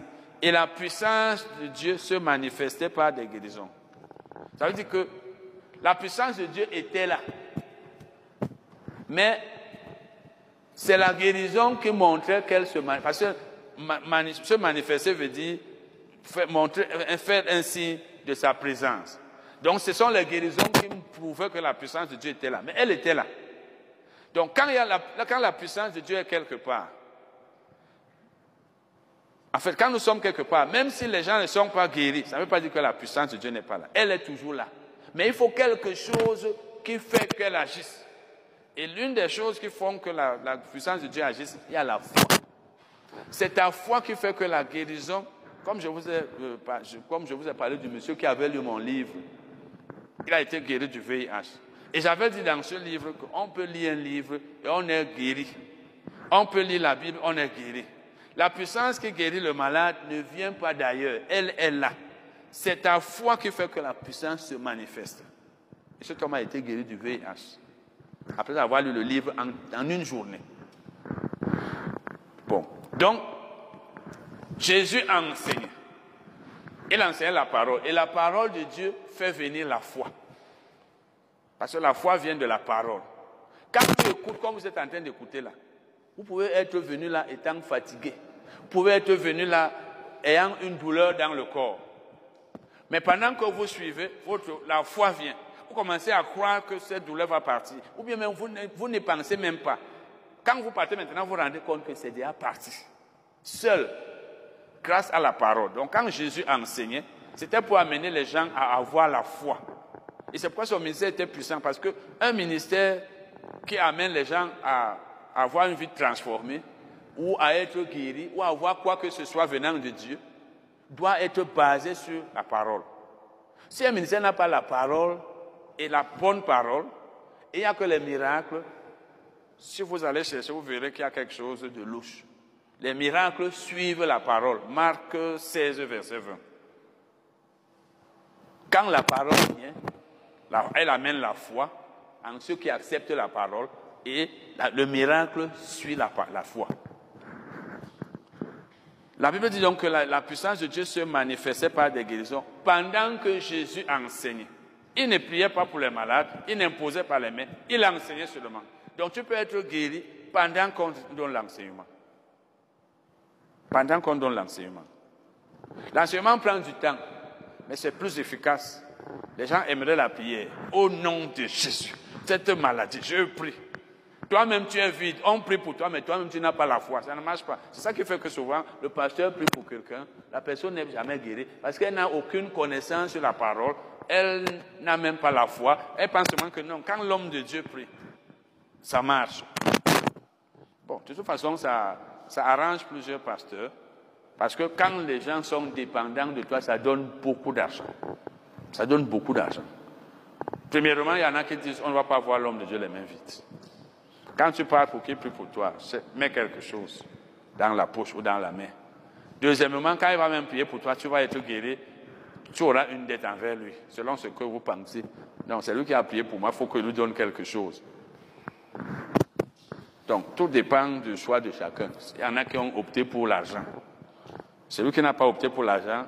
et la puissance de Dieu se manifestait par des guérisons. Ça veut dire que la puissance de Dieu était là. Mais c'est la guérison qui montrait qu'elle se manifestait. Se manifester veut dire faire, montrer, faire un signe de sa présence. Donc ce sont les guérisons qui prouvaient que la puissance de Dieu était là. Mais elle était là. Donc quand, il y a la, quand la puissance de Dieu est quelque part, en fait, quand nous sommes quelque part, même si les gens ne sont pas guéris, ça ne veut pas dire que la puissance de Dieu n'est pas là. Elle est toujours là. Mais il faut quelque chose qui fait qu'elle agisse. Et l'une des choses qui font que la, puissance de Dieu agisse, il y a la foi. C'est ta foi qui fait que la guérison, comme je vous ai, euh, comme je vous ai parlé du monsieur qui avait lu mon livre, il a été guéri du VIH. Et j'avais dit dans ce livre qu'on peut lire un livre et on est guéri. On peut lire la Bible, on est guéri. La puissance qui guérit le malade ne vient pas d'ailleurs, elle est là. C'est ta foi qui fait que la puissance se manifeste. Et cet homme a été guéri du VIH, après avoir lu le livre en une journée. Donc, Jésus a enseigné. Il enseigne la parole. Et la parole de Dieu fait venir la foi. Parce que la foi vient de la parole. Quand tu écoutes, comme vous êtes en train d'écouter là, vous pouvez être venu là étant fatigué. Vous pouvez être venu là ayant une douleur dans le corps. Mais pendant que vous suivez, la foi vient. Vous commencez à croire que cette douleur va partir. Ou bien même vous vous ne pensez même pas. Quand vous partez maintenant, vous vous rendez compte que c'est déjà parti. Seul, grâce à la parole. Donc quand Jésus enseignait, c'était pour amener les gens à avoir la foi. Et c'est pourquoi son ministère était puissant, parce qu'un ministère qui amène les gens à avoir une vie transformée, ou à être guéri, ou à avoir quoi que ce soit venant de Dieu, doit être basé sur la parole. Si un ministère n'a pas la parole et la bonne parole, il n'y a que les miracles, si vous allez chercher, vous verrez qu'il y a quelque chose de louche. Les miracles suivent la parole. Marc 16, verset 20. Quand la parole vient, elle amène la foi en ceux qui acceptent la parole et le miracle suit la, la foi. La Bible dit donc que la, la, puissance de Dieu se manifestait par des guérisons pendant que Jésus enseignait. Il ne priait pas pour les malades, il n'imposait pas les mains, il enseignait seulement. Donc tu peux être guéri pendant qu'on donne l'enseignement. Pendant qu'on donne l'enseignement. L'enseignement prend du temps, mais c'est plus efficace. Les gens aimeraient la prière. Au nom de Jésus, cette maladie, je prie. Toi-même, tu es vide. On prie pour toi, mais toi-même, tu n'as pas la foi. Ça ne marche pas. C'est ça qui fait que souvent, le pasteur prie pour quelqu'un. La personne n'est jamais guérie parce qu'elle n'a aucune connaissance sur la parole. Elle n'a même pas la foi. Elle pense seulement que non. Quand l'homme de Dieu prie, ça marche. Bon, de toute façon, ça, arrange plusieurs pasteurs. Parce que quand les gens sont dépendants de toi, ça donne beaucoup d'argent. Ça donne beaucoup d'argent. Premièrement, il y en a qui disent on ne va pas voir l'homme de Dieu les mains vides. Quand tu parles pour qu'il prie pour toi, mets quelque chose dans la poche ou dans la main. Deuxièmement, quand il va même prier pour toi, tu vas être guéri, tu auras une dette envers lui, selon ce que vous pensez. Donc, c'est lui qui a prié pour moi, il faut que lui donne quelque chose. Donc, tout dépend du choix de chacun. Il y en a qui ont opté pour l'argent. Celui qui n'a pas opté pour l'argent,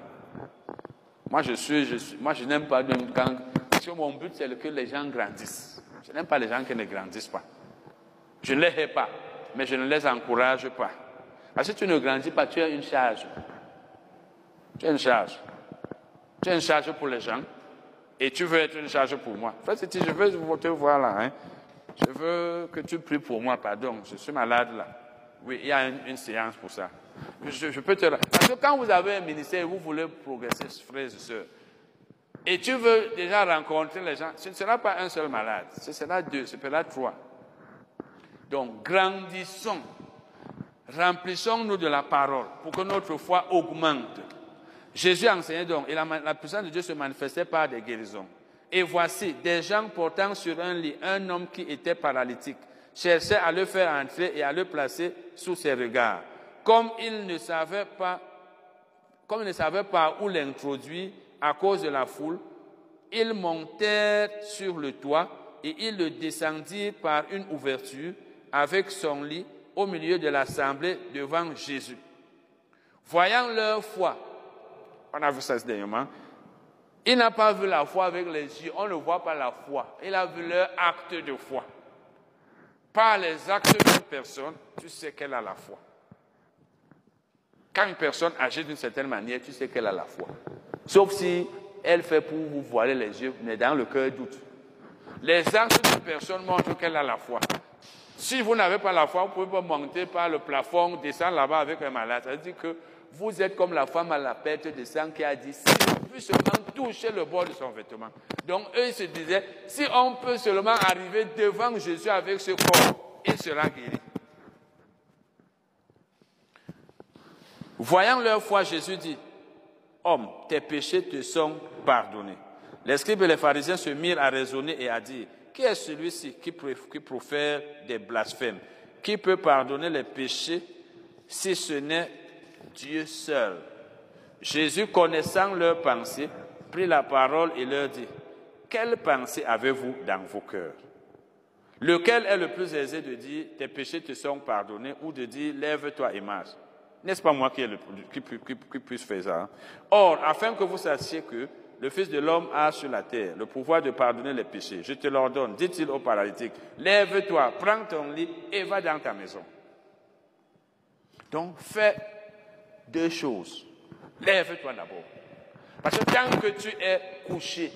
moi je suis, moi je n'aime pas quand, parce mon but c'est que les gens grandissent. Je n'aime pas les gens qui ne grandissent pas. Je ne les hais pas, mais je ne les encourage pas. Parce que si tu ne grandis pas, tu as une charge. Tu as une charge. Tu as une charge pour les gens et tu veux être une charge pour moi. En fait, je veux te voir là. Hein. Je veux que tu pries pour moi, pardon. Je suis malade là. Oui, il y a une, séance pour ça. Je, peux te... Parce que quand vous avez un ministère vous voulez progresser, frères et sœurs, et tu veux déjà rencontrer les gens, ce ne sera pas un seul malade, ce sera deux, ce sera trois. Donc, grandissons, remplissons-nous de la parole pour que notre foi augmente. Jésus enseignait donc, et la puissance de Dieu se manifestait par des guérisons. Et voici, des gens portant sur un lit un homme qui était paralytique cherchaient à le faire entrer et à le placer sous ses regards. Comme ils ne savaient pas, comme ils ne savaient pas où l'introduire à cause de la foule, ils montèrent sur le toit et ils le descendirent par une ouverture avec son lit au milieu de l'assemblée devant Jésus. Voyant leur foi, on a vu ça dernièrement, il n'a pas vu la foi avec les yeux, on ne voit pas la foi. Il a vu leur acte de foi. Par les actes d'une personne, tu sais qu'elle a la foi. Quand une personne agit d'une certaine manière, tu sais qu'elle a la foi. Sauf si elle fait pour vous voiler les yeux, mais dans le cœur doute. Les actes d'une personne montrent qu'elle a la foi. Si vous n'avez pas la foi, vous pouvez pas monter par le plafond, descendre là-bas avec un malade. Ça veut dire que vous êtes comme la femme à la perte de sang qui a dit, si seulement toucher le bord de son vêtement. Donc eux, se disaient, si on peut seulement arriver devant Jésus avec ce corps, il sera guéri. Voyant leur foi, Jésus dit, Homme, tes péchés te sont pardonnés. Les scribes et les pharisiens se mirent à raisonner et à dire, qui est celui-ci qui profère des blasphèmes? Qui peut pardonner les péchés si ce n'est Dieu seul? Jésus, connaissant leurs pensées, prit la parole et leur dit, quelle pensée avez-vous dans vos cœurs? Lequel est le plus aisé de dire, tes péchés te sont pardonnés, ou de dire, lève-toi et marche? N'est-ce pas moi qui, le, puisse faire ça hein? Or, afin que vous sachiez que le Fils de l'homme a sur la terre le pouvoir de pardonner les péchés, je te l'ordonne, dit-il au paralytique, lève-toi, prends ton lit et va dans ta maison. Donc, fais deux choses. Lève-toi d'abord. Parce que tant que tu es couché,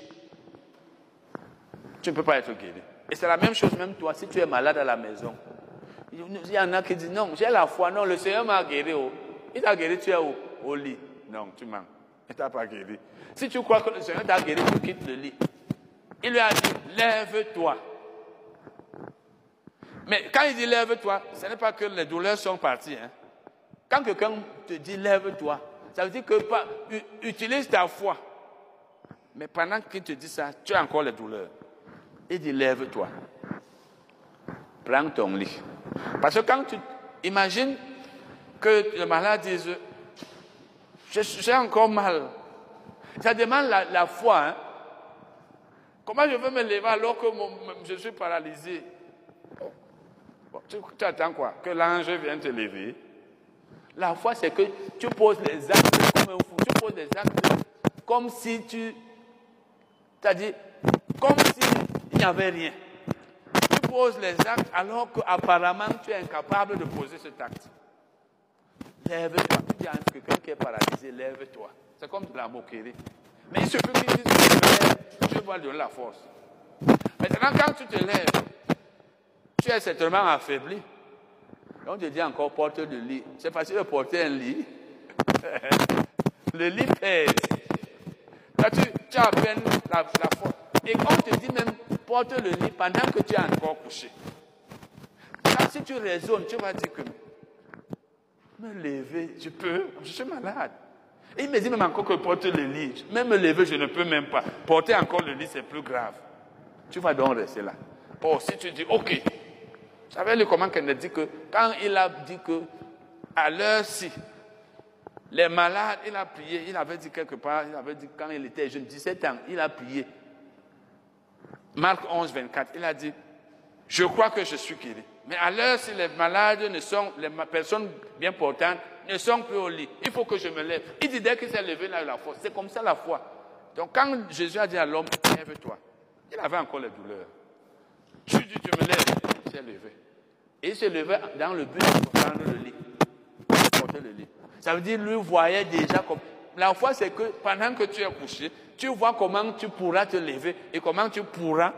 tu ne peux pas être guéri. Et c'est la même chose, même toi, si tu es malade à la maison. Il y en a qui disent non, j'ai la foi, non, le Seigneur m'a guéri. Oh. Il t'a guéri, tu es au, au lit. Non, tu mens. Il ne t'a pas guéri. Si tu crois que le Seigneur t'a guéri, tu quittes le lit. Il lui a dit, lève-toi. Mais quand il dit lève-toi, ce n'est pas que les douleurs sont parties. Hein. Quand quelqu'un te dit lève-toi, ça veut dire que utilise ta foi. Mais pendant qu'il te dit ça, tu as encore les douleurs. Il dit lève-toi. Prends ton lit. Parce que quand tu imagines que le malade dise j'ai encore mal. Ça demande la, foi. Hein. Comment je veux me lever alors que je suis paralysé? Tu, tu, attends quoi? Que l'ange vienne te lever La foi, c'est que tu poses les actes comme un fou. Tu poses les actes comme si tu. C'est-à-dire, comme s'il n'y avait rien. Tu poses les actes alors qu'apparemment tu es incapable de poser cet acte. Lève-toi. Tu dis à quelqu'un qui est paralysé, lève-toi. C'est comme de la moquerie. Mais il suffit qu'il dise je vais donner la force. Maintenant, quand tu te lèves, tu es certainement affaibli. On te dit encore porte le lit. C'est facile de porter un lit. <laughs> le lit pèse. tu, tu as à peine la, la force. Et on te dit même porte le lit pendant que tu es encore couché. si tu raisonnes, tu vas dire que me lever, je peux, je suis malade. Et il me dit même encore que porter le lit, même me lever, je ne peux même pas. Porter encore le lit, c'est plus grave. Tu vas donc rester là. Bon, si tu dis, ok, savez le comment qu'elle dit que quand il a dit que à l'heure-ci, les malades, il a prié, il avait dit quelque part, il avait dit quand il était jeune, 17 ans, il a prié. Marc 11, 24, il a dit, je crois que je suis guéri. Mais à l'heure, si les malades ne sont, les personnes bien portantes ne sont plus au lit, il faut que je me lève. Il dit dès qu'il s'est levé, eu la foi. C'est comme ça la foi. Donc quand Jésus a dit à l'homme, lève-toi, il avait encore les douleurs. Tu dis, tu me lèves, levé. Et il s'est levé dans le but de prendre le lit. Porter le lit. Ça veut dire, lui voyait déjà comme. La foi, c'est que pendant que tu es couché, tu vois comment tu pourras te lever et comment tu pourras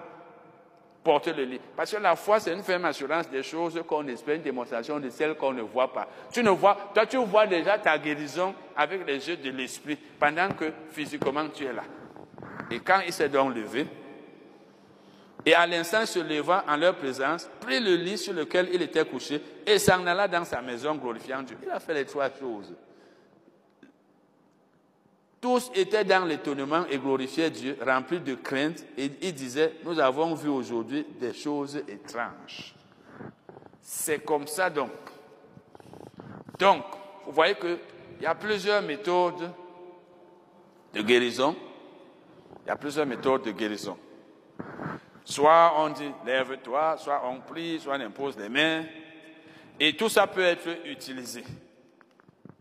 porter le lit. Parce que la foi, c'est une ferme assurance des choses qu'on espère, une démonstration de celles qu'on ne voit pas. Tu ne vois, toi, tu vois déjà ta guérison avec les yeux de l'esprit, pendant que physiquement tu es là. Et quand il s'est donc levé, et à l'instant se levant en leur présence, prit le lit sur lequel il était couché et s'en alla dans sa maison glorifiant Dieu. Il a fait les trois choses. Tous étaient dans l'étonnement et glorifiaient Dieu, remplis de crainte, et ils disaient, nous avons vu aujourd'hui des choses étranges. C'est comme ça donc. Donc, vous voyez qu'il y a plusieurs méthodes de guérison. Il y a plusieurs méthodes de guérison. Soit on dit lève-toi, soit on prie, soit on impose les mains. Et tout ça peut être utilisé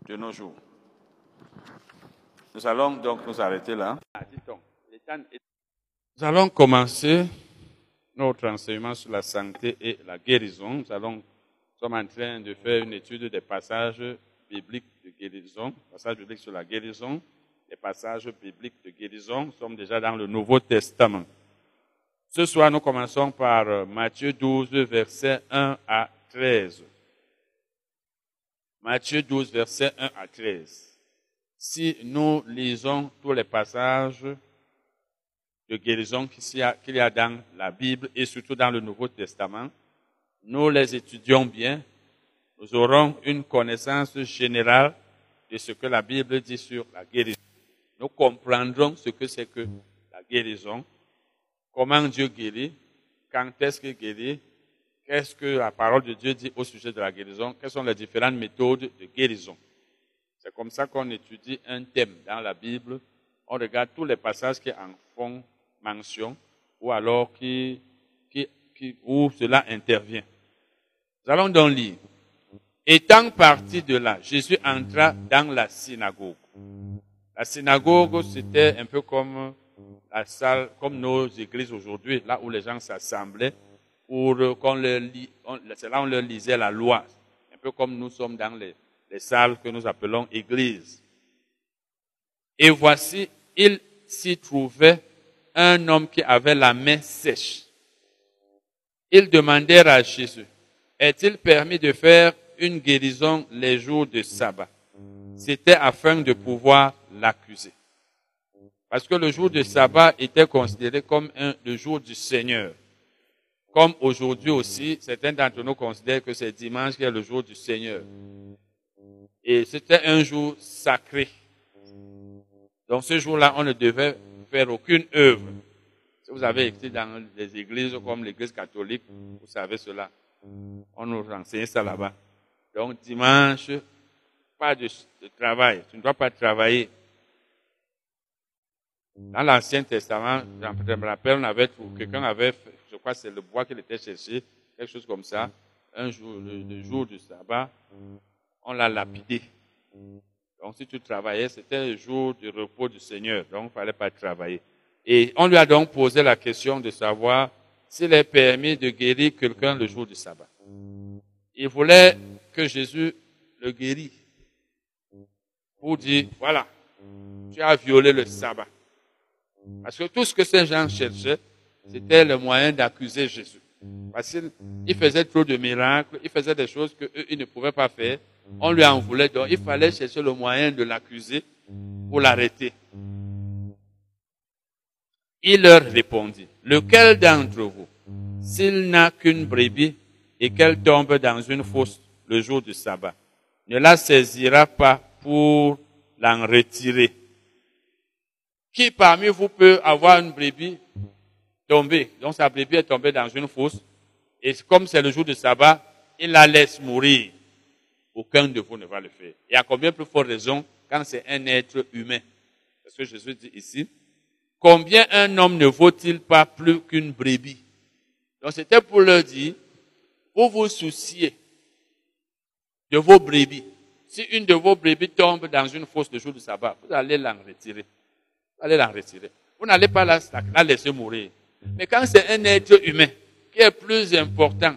de nos jours. Nous allons donc nous arrêter là. Nous allons commencer notre enseignement sur la santé et la guérison. Nous, allons, sommes en train de faire une étude des passages bibliques de guérison, passages bibliques sur la guérison, les passages bibliques de guérison. Nous sommes déjà dans le Nouveau Testament. Ce soir, nous commençons par euh, Matthieu 12, versets 1 à 13. Matthieu 12, versets 1 à 13 si nous lisons tous les passages de guérison qu'il y, a dans la Bible et surtout dans le Nouveau Testament, nous les étudions bien, nous aurons une connaissance générale de ce que la Bible dit sur la guérison. Nous comprendrons ce que c'est que la guérison, comment Dieu guérit, quand est-ce qu'il guérit, qu'est-ce que la parole de Dieu dit au sujet de la guérison, quelles sont les différentes méthodes de guérison. C'est comme ça qu'on étudie un thème dans la Bible. On regarde tous les passages qui en font mention ou alors qui, qui, qui, où cela intervient. Nous allons donc lire. Étant parti de là, Jésus entra dans la synagogue. La synagogue, c'était un peu comme la salle, comme nos églises aujourd'hui, là où les gens s'assemblaient pour qu'on leur on leur lisait la loi. Un peu comme nous sommes dans les, les salles que nous appelons églises. Et voici, il s'y trouvait un homme qui avait la main sèche. Ils demandèrent à Jésus, est-il permis de faire une guérison les jours de sabbat? C'était afin de pouvoir l'accuser. Parce que le jour de sabbat était considéré comme le jour du Seigneur. Comme aujourd'hui aussi, certains d'entre nous considèrent que c'est dimanche qui est le jour du Seigneur. Et c'était un jour sacré. Donc ce jour-là, on ne devait faire aucune œuvre. Si vous avez été dans les églises comme l'église catholique, vous savez cela. On nous enseigne ça là-bas. Donc dimanche, pas de, travail. Tu ne dois pas travailler. Dans l'Ancien Testament, je me rappelle, on avait, quelqu'un avait, je crois que c'est le bois qu'il était cherché, quelque chose comme ça. Un jour, le, jour du sabbat, on l'a lapidé. Donc si tu travaillais, c'était le jour du repos du Seigneur. Donc il ne fallait pas travailler. Et on lui a donc posé la question de savoir s'il est permis de guérir quelqu'un le jour du sabbat. Il voulait que Jésus le guérisse pour dire, voilà, tu as violé le sabbat. Parce que tout ce que ces gens cherchaient, c'était le moyen d'accuser Jésus. Parce qu'il faisait trop de miracles, il faisait des choses qu'eux, ils ne pouvaient pas faire. On lui en voulait, donc il fallait chercher le moyen de l'accuser pour l'arrêter. Il leur répondit, lequel d'entre vous, s'il n'a qu'une brebis et qu'elle tombe dans une fosse le jour du sabbat, ne la saisira pas pour l'en retirer? Qui parmi vous peut avoir une brebis tombée? Donc sa brebis est tombée dans une fosse et comme c'est le jour du sabbat, il la laisse mourir. Aucun de vous ne va le faire. Et à combien plus forte raison quand c'est un être humain? Parce que Jésus dit ici, combien un homme ne vaut-il pas plus qu'une brebis? Donc c'était pour leur dire, vous vous souciez de vos brebis. Si une de vos brebis tombe dans une fosse de jour de sabbat, vous allez l'en retirer. Allez l'en retirer. Vous n'allez pas la, la laisser mourir. Mais quand c'est un être humain qui est plus important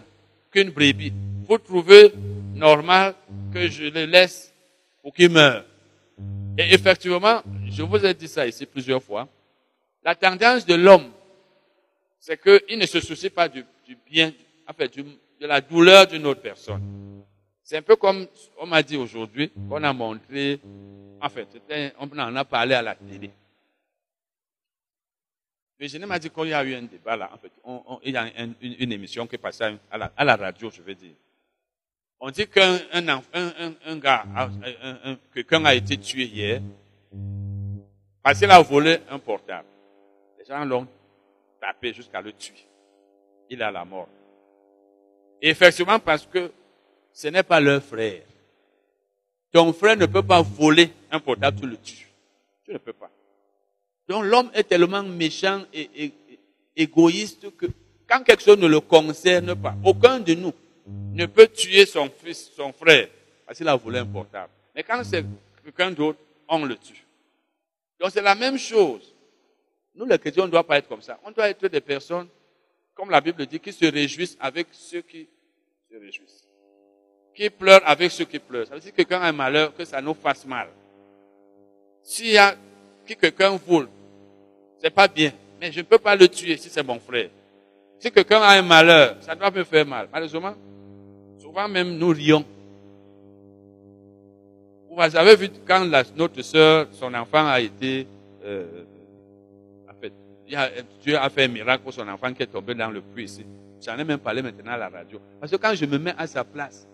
qu'une brebis, vous trouvez normal que je le laisse pour qu'il meure. Et effectivement, je vous ai dit ça ici plusieurs fois, la tendance de l'homme, c'est qu'il ne se soucie pas du, bien, en fait, de la douleur d'une autre personne. C'est un peu comme on m'a dit aujourd'hui, qu'on a montré, en fait, on en a parlé à la télé. Virginie m'a dit qu'il y a eu un débat là, en fait, il y a une, émission qui est passée à la, à la, radio, je veux dire. On dit qu'un un, un, gars, quelqu'un a été tué hier, parce qu'il a volé un portable. Les gens l'ont tapé jusqu'à le tuer. Il est la mort. Effectivement, parce que ce n'est pas leur frère. Ton frère ne peut pas voler un portable, tu le tues. Tu ne peux pas. Donc l'homme est tellement méchant et, égoïste que quand quelque chose ne le concerne pas, aucun de nous ne peut tuer son fils, son frère, parce qu'il a volé un portable. Mais quand c'est quelqu'un d'autre, on le tue. Donc c'est la même chose. Nous, les chrétiens, on ne doit pas être comme ça. On doit être des personnes, comme la Bible dit, qui se réjouissent avec ceux qui se réjouissent qui pleure avec ceux qui pleurent. Ça veut dire que a un malheur, que ça nous fasse mal. S'il y a que quelqu'un vole, c'est pas bien. Mais je ne peux pas le tuer si c'est mon frère. Si quelqu'un a un malheur, ça doit me faire mal. Malheureusement, souvent même nous rions. Vous avez vu quand notre soeur, son enfant a été, euh, fait, Dieu a fait un miracle pour son enfant qui est tombé dans le puits ici. J'en ai même parlé maintenant à la radio. Parce que quand je me mets à sa place,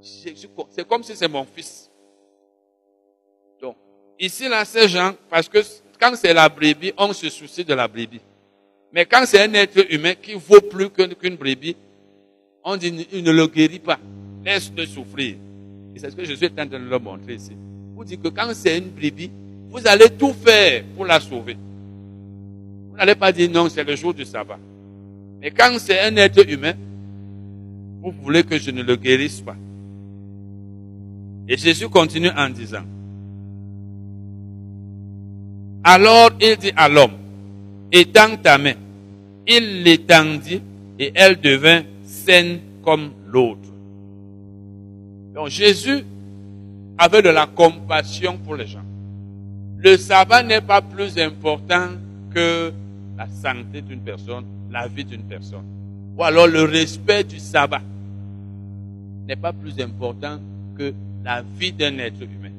c'est comme si c'est mon fils. Donc, ici, là, ces gens, parce que quand c'est la brebis, on se soucie de la brebis. Mais quand c'est un être humain qui vaut plus qu'une brebis, On dit, il ne le guérit pas. Laisse-le souffrir. Et c'est ce que Jésus est en train de leur montrer ici. Vous dites que quand c'est une brebis, vous allez tout faire pour la sauver. Vous n'allez pas dire non, c'est le jour du sabbat. Mais quand c'est un être humain, vous voulez que je ne le guérisse pas. Et Jésus continue en disant, alors il dit à l'homme, étends ta main. Il l'étendit et elle devint saine comme l'autre. Donc Jésus avait de la compassion pour les gens. Le sabbat n'est pas plus important que la santé d'une personne, la vie d'une personne. Ou alors le respect du sabbat n'est pas plus important que la vie d'un être humain.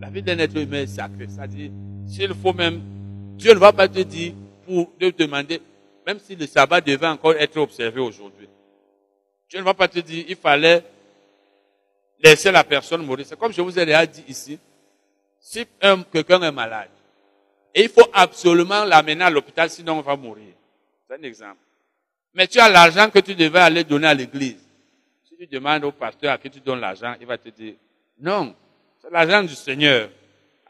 La vie d'un être humain est sacrée. C'est-à-dire, s'il faut même, Dieu ne va pas te dire pour te demander, même si le sabbat devait encore être observé aujourd'hui. Dieu ne va pas te dire, il fallait laisser la personne mourir. C'est comme je vous ai déjà dit ici. Si quelqu'un est malade, et il faut absolument l'amener à l'hôpital, sinon on va mourir. C'est un exemple. Mais tu as l'argent que tu devais aller donner à l'église. Si tu demandes au pasteur à qui tu donnes l'argent, il va te dire, non, c'est l'argent du Seigneur.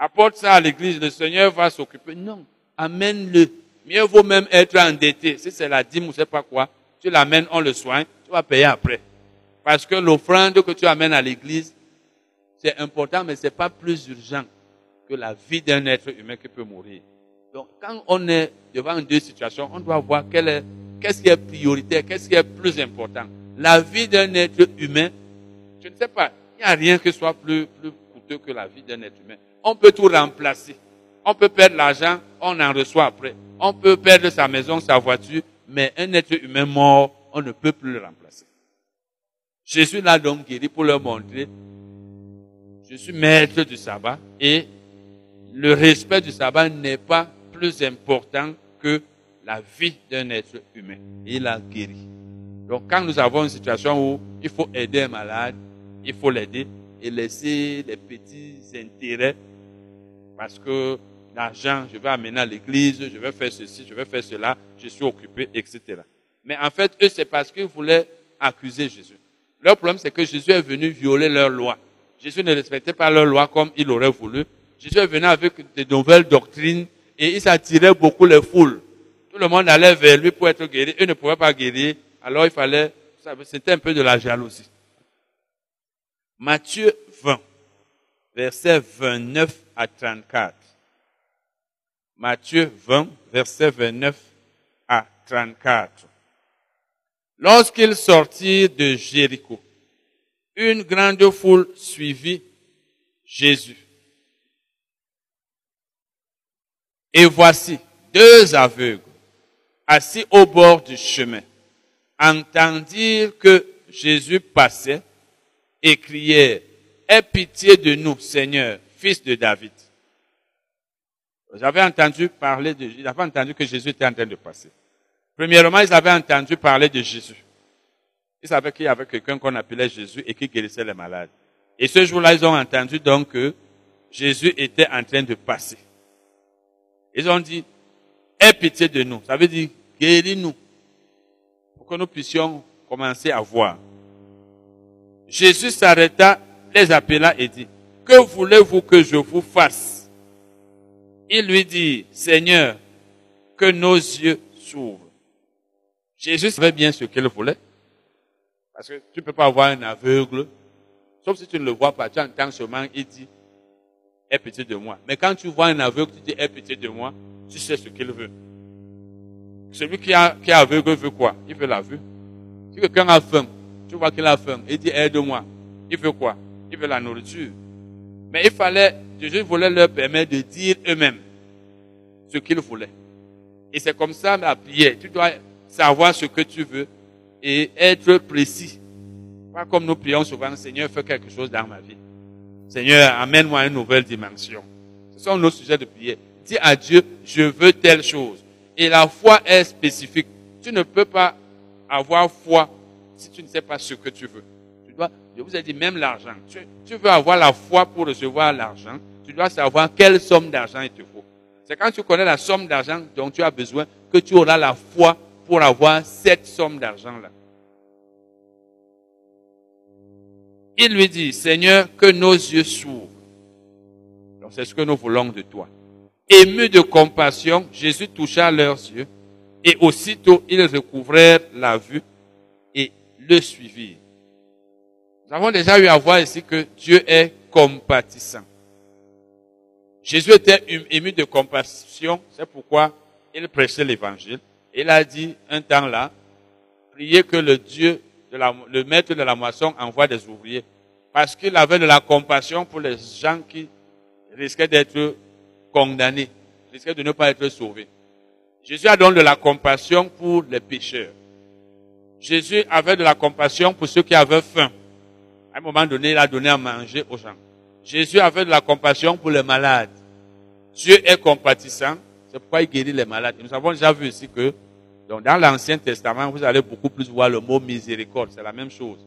Apporte ça à l'église, le Seigneur va s'occuper. Non, amène-le. Mieux vaut même être endetté. Si c'est la dîme ou c'est pas quoi, tu l'amènes, on le soigne, tu vas payer après. Parce que l'offrande que tu amènes à l'église, c'est important, mais c'est pas plus urgent que la vie d'un être humain qui peut mourir. Donc, quand on est devant deux situations, on doit voir est, qu'est-ce qui est prioritaire, qu'est-ce qui est plus important. La vie d'un être humain, je ne sais pas, il n'y a rien qui soit plus, plus coûteux que la vie d'un être humain. On peut tout remplacer. On peut perdre l'argent, on en reçoit après. On peut perdre sa maison, sa voiture, mais un être humain mort, on ne peut plus le remplacer. Jésus l'a donc guéri pour leur montrer, je suis maître du sabbat et le respect du sabbat n'est pas plus important que la vie d'un être humain. Il a guéri. Donc quand nous avons une situation où il faut aider un malade, il faut l'aider et laisser les petits intérêts parce que l'argent, je vais amener à l'église, je vais faire ceci, je vais faire cela, je suis occupé, etc. Mais en fait, eux, c'est parce qu'ils voulaient accuser Jésus. Leur problème, c'est que Jésus est venu violer leur loi. Jésus ne respectait pas leur loi comme il aurait voulu. Jésus est venu avec de nouvelles doctrines et il s'attirait beaucoup les foules. Tout le monde allait vers lui pour être guéri. Eux ne pouvaient pas guérir. Alors il fallait, c'était un peu de la jalousie. Matthieu 20, versets 29 à 34. Matthieu 20, versets 29 à 34. Lorsqu'ils sortirent de Jéricho, une grande foule suivit Jésus. Et voici deux aveugles assis au bord du chemin entendirent que Jésus passait et crièrent, Aie pitié de nous, Seigneur, fils de David. Vous avez entendu parler de, ils avaient entendu que Jésus était en train de passer. Premièrement, ils avaient entendu parler de Jésus. Ils savaient qu'il y avait quelqu'un qu'on appelait Jésus et qui guérissait les malades. Et ce jour-là, ils ont entendu donc que Jésus était en train de passer. Ils ont dit, aie pitié de nous. Ça veut dire, guéris-nous. Pour que nous puissions commencer à voir. Jésus s'arrêta, les appela et dit, que voulez-vous que je vous fasse? Il lui dit, Seigneur, que nos yeux s'ouvrent. Jésus savait bien ce qu'il voulait. Parce que tu ne peux pas voir un aveugle. Sauf si tu ne le vois pas, tu entends seulement, il dit, aie pitié de moi. Mais quand tu vois un aveugle, tu dis, aie pitié de moi, tu sais ce qu'il veut. Celui qui, qui est aveugle veut quoi? Il veut la vue. Si quelqu'un a faim, tu vois qu'il a faim, il dit, aide-moi. Il veut quoi? Il veut la nourriture. Mais il fallait, Jésus voulait leur permettre de dire eux-mêmes ce qu'ils voulaient. Et c'est comme ça la prière. Tu dois savoir ce que tu veux et être précis. Pas comme nous prions souvent, Seigneur, fais quelque chose dans ma vie. Seigneur, amène-moi une nouvelle dimension. Ce sont nos sujets de prière. Dis à Dieu, je veux telle chose. Et la foi est spécifique. Tu ne peux pas avoir foi si tu ne sais pas ce que tu veux. Je vous ai dit même l'argent. Tu, tu veux avoir la foi pour recevoir l'argent. Tu dois savoir quelle somme d'argent il te faut. C'est quand tu connais la somme d'argent dont tu as besoin que tu auras la foi pour avoir cette somme d'argent-là. Il lui dit, Seigneur, que nos yeux s'ouvrent. Donc c'est ce que nous voulons de toi. Ému de compassion, Jésus toucha leurs yeux et aussitôt ils recouvrèrent la vue et le suivirent. Nous avons déjà eu à voir ici que Dieu est compatissant. Jésus était ému de compassion, c'est pourquoi il prêchait l'évangile. Il a dit un temps là, priez que le Dieu, de la, le maître de la moisson envoie des ouvriers. Parce qu'il avait de la compassion pour les gens qui risquaient d'être condamnés, risquaient de ne pas être sauvés. Jésus a donc de la compassion pour les pécheurs. Jésus avait de la compassion pour ceux qui avaient faim. À un moment donné, il a donné à manger aux gens. Jésus avait de la compassion pour les malades. Dieu est compatissant, c'est pourquoi il guérit les malades. nous avons déjà vu ici que donc dans l'Ancien Testament, vous allez beaucoup plus voir le mot miséricorde, c'est la même chose.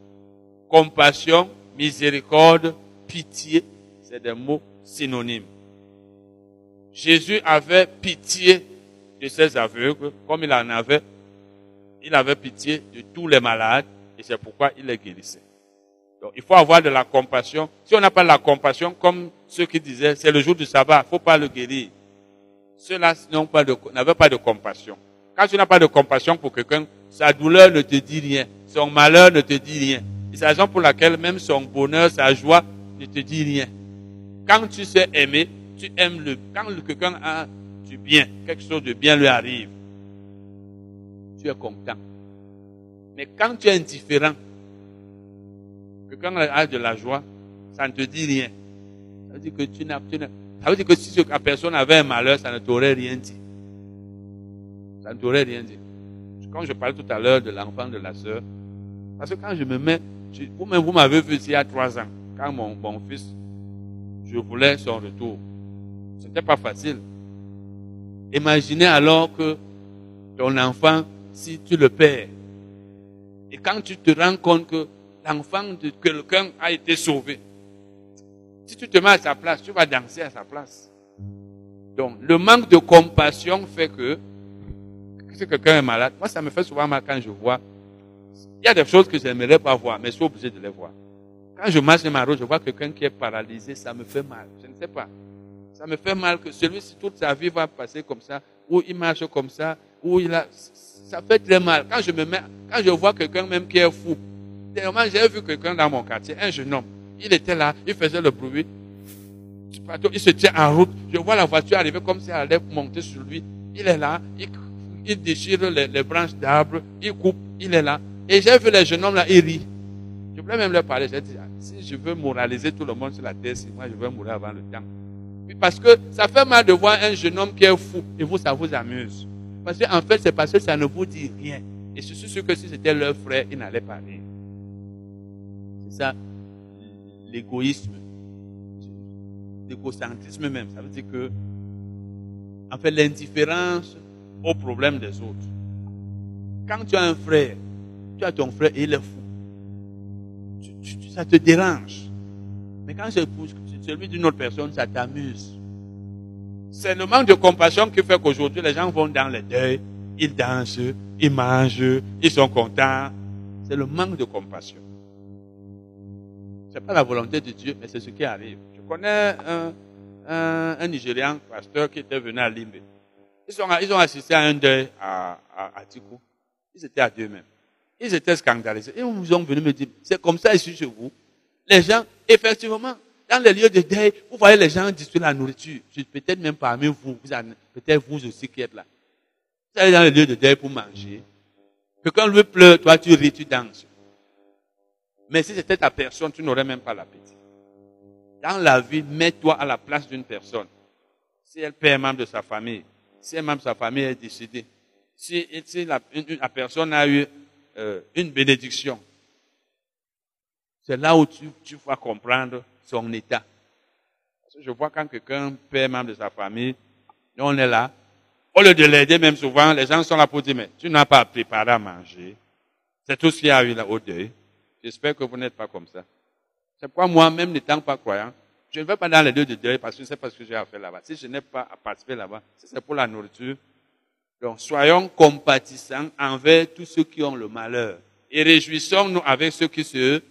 Compassion, miséricorde, pitié, c'est des mots synonymes. Jésus avait pitié de ses aveugles, comme il en avait, il avait pitié de tous les malades, et c'est pourquoi il les guérissait. Il faut avoir de la compassion. Si on n'a pas de la compassion, comme ceux qui disaient, c'est le jour du sabbat, il ne faut pas le guérir. Ceux-là n'avaient pas de compassion. Quand tu n'as pas de compassion pour quelqu'un, sa douleur ne te dit rien. Son malheur ne te dit rien. C'est la raison pour laquelle même son bonheur, sa joie ne te dit rien. Quand tu sais aimer, tu aimes le, quand quelqu'un a du bien, quelque chose de bien lui arrive, tu es content. Mais quand tu es indifférent, quelqu'un a de la joie, ça ne te dit rien. Ça veut dire que tu n'as, ça veut dire que si la personne avait un malheur, ça ne t'aurait rien dit. Ça ne t'aurait rien dit. Quand je parlais tout à l'heure de l'enfant de la sœur, parce que quand je me mets, vous-même, vous m'avez vu il y a trois ans, quand mon, mon fils, je voulais son retour. C'était pas facile. Imaginez alors que ton enfant, si tu le perds, et quand tu te rends compte que l'enfant de quelqu'un a été sauvé, si tu te mets à sa place, tu vas danser à sa place. Donc, le manque de compassion fait que, si quelqu'un est malade, moi ça me fait souvent mal quand je vois, il y a des choses que je n'aimerais pas voir, mais je suis obligé de les voir. Quand je marche dans ma route, je vois quelqu'un qui est paralysé, ça me fait mal. Je ne sais pas. Ça me fait mal que celui-ci, toute sa vie va passer comme ça, ou il marche comme ça, ou il a, ça fait très mal. Quand je me mets, quand je vois quelqu'un même qui est fou, dernièrement, j'ai vu quelqu'un dans mon quartier, un jeune homme. Il était là, il faisait le bruit. Il se tient en route. Je vois la voiture arriver comme si elle allait monter sur lui. Il est là, il, déchire les, branches d'arbres, il coupe, il est là. Et j'ai vu les jeunes hommes là, ils rient. Je voulais même leur parler. J'ai dit, ah, si je veux moraliser tout le monde sur la terre, moi je vais mourir avant le temps. Parce que ça fait mal de voir un jeune homme qui est fou et vous, ça vous amuse. Parce qu'en fait, c'est parce que ça ne vous dit rien. Et je suis sûr que si c'était leur frère, il n'allait pas rire. Ça, l'égoïsme. L'égocentrisme même. Ça veut dire que, en fait, l'indifférence aux problèmes des autres. Quand tu as un frère, tu as ton frère et il est fou. ça te dérange. Mais quand c'est celui d'une autre personne, ça t'amuse. C'est le manque de compassion qui fait qu'aujourd'hui, les gens vont dans le deuil, ils dansent, ils mangent, ils sont contents. C'est le manque de compassion. Ce n'est pas la volonté de Dieu, mais c'est ce qui arrive. Je connais un, un, Nigérian pasteur qui était venu à Limbe. Ils, ont, ont assisté à un deuil à, à, Tikou. Ils étaient à deux mêmes. Ils étaient scandalisés. Ils sont venus me dire, c'est comme ça ici chez vous. Les gens, effectivement, dans les lieux de deuil, vous voyez les gens distribuer la nourriture. Peut-être même parmi vous, peut-être vous aussi qui êtes là. Vous allez dans les lieux de deuil pour manger. Que quand lui pleure, toi tu ris, tu danses. Mais si c'était ta personne, tu n'aurais même pas l'appétit. Dans la vie, mets-toi à la place d'une personne. Si elle perd un membre de sa famille, si un membre de sa famille est décédé, si, la, personne a eu euh, une bénédiction, c'est là où tu, tu vas comprendre son état. Je vois quand quelqu'un perd membre de sa famille, on est là. Au lieu de l'aider, même souvent, les gens sont là pour dire, mais tu n'as pas préparé à manger. C'est tout ce qu'il y a eu là au deuil. J'espère que vous n'êtes pas comme ça. C'est pourquoi moi-même, n'étant pas croyant, je ne vais pas dans les deux de deuil parce que pas ce que j'ai à faire là-bas. Si je n'ai pas à participer là-bas, si c'est pour la nourriture, donc soyons compatissants envers tous ceux qui ont le malheur et réjouissons-nous avec ceux qui se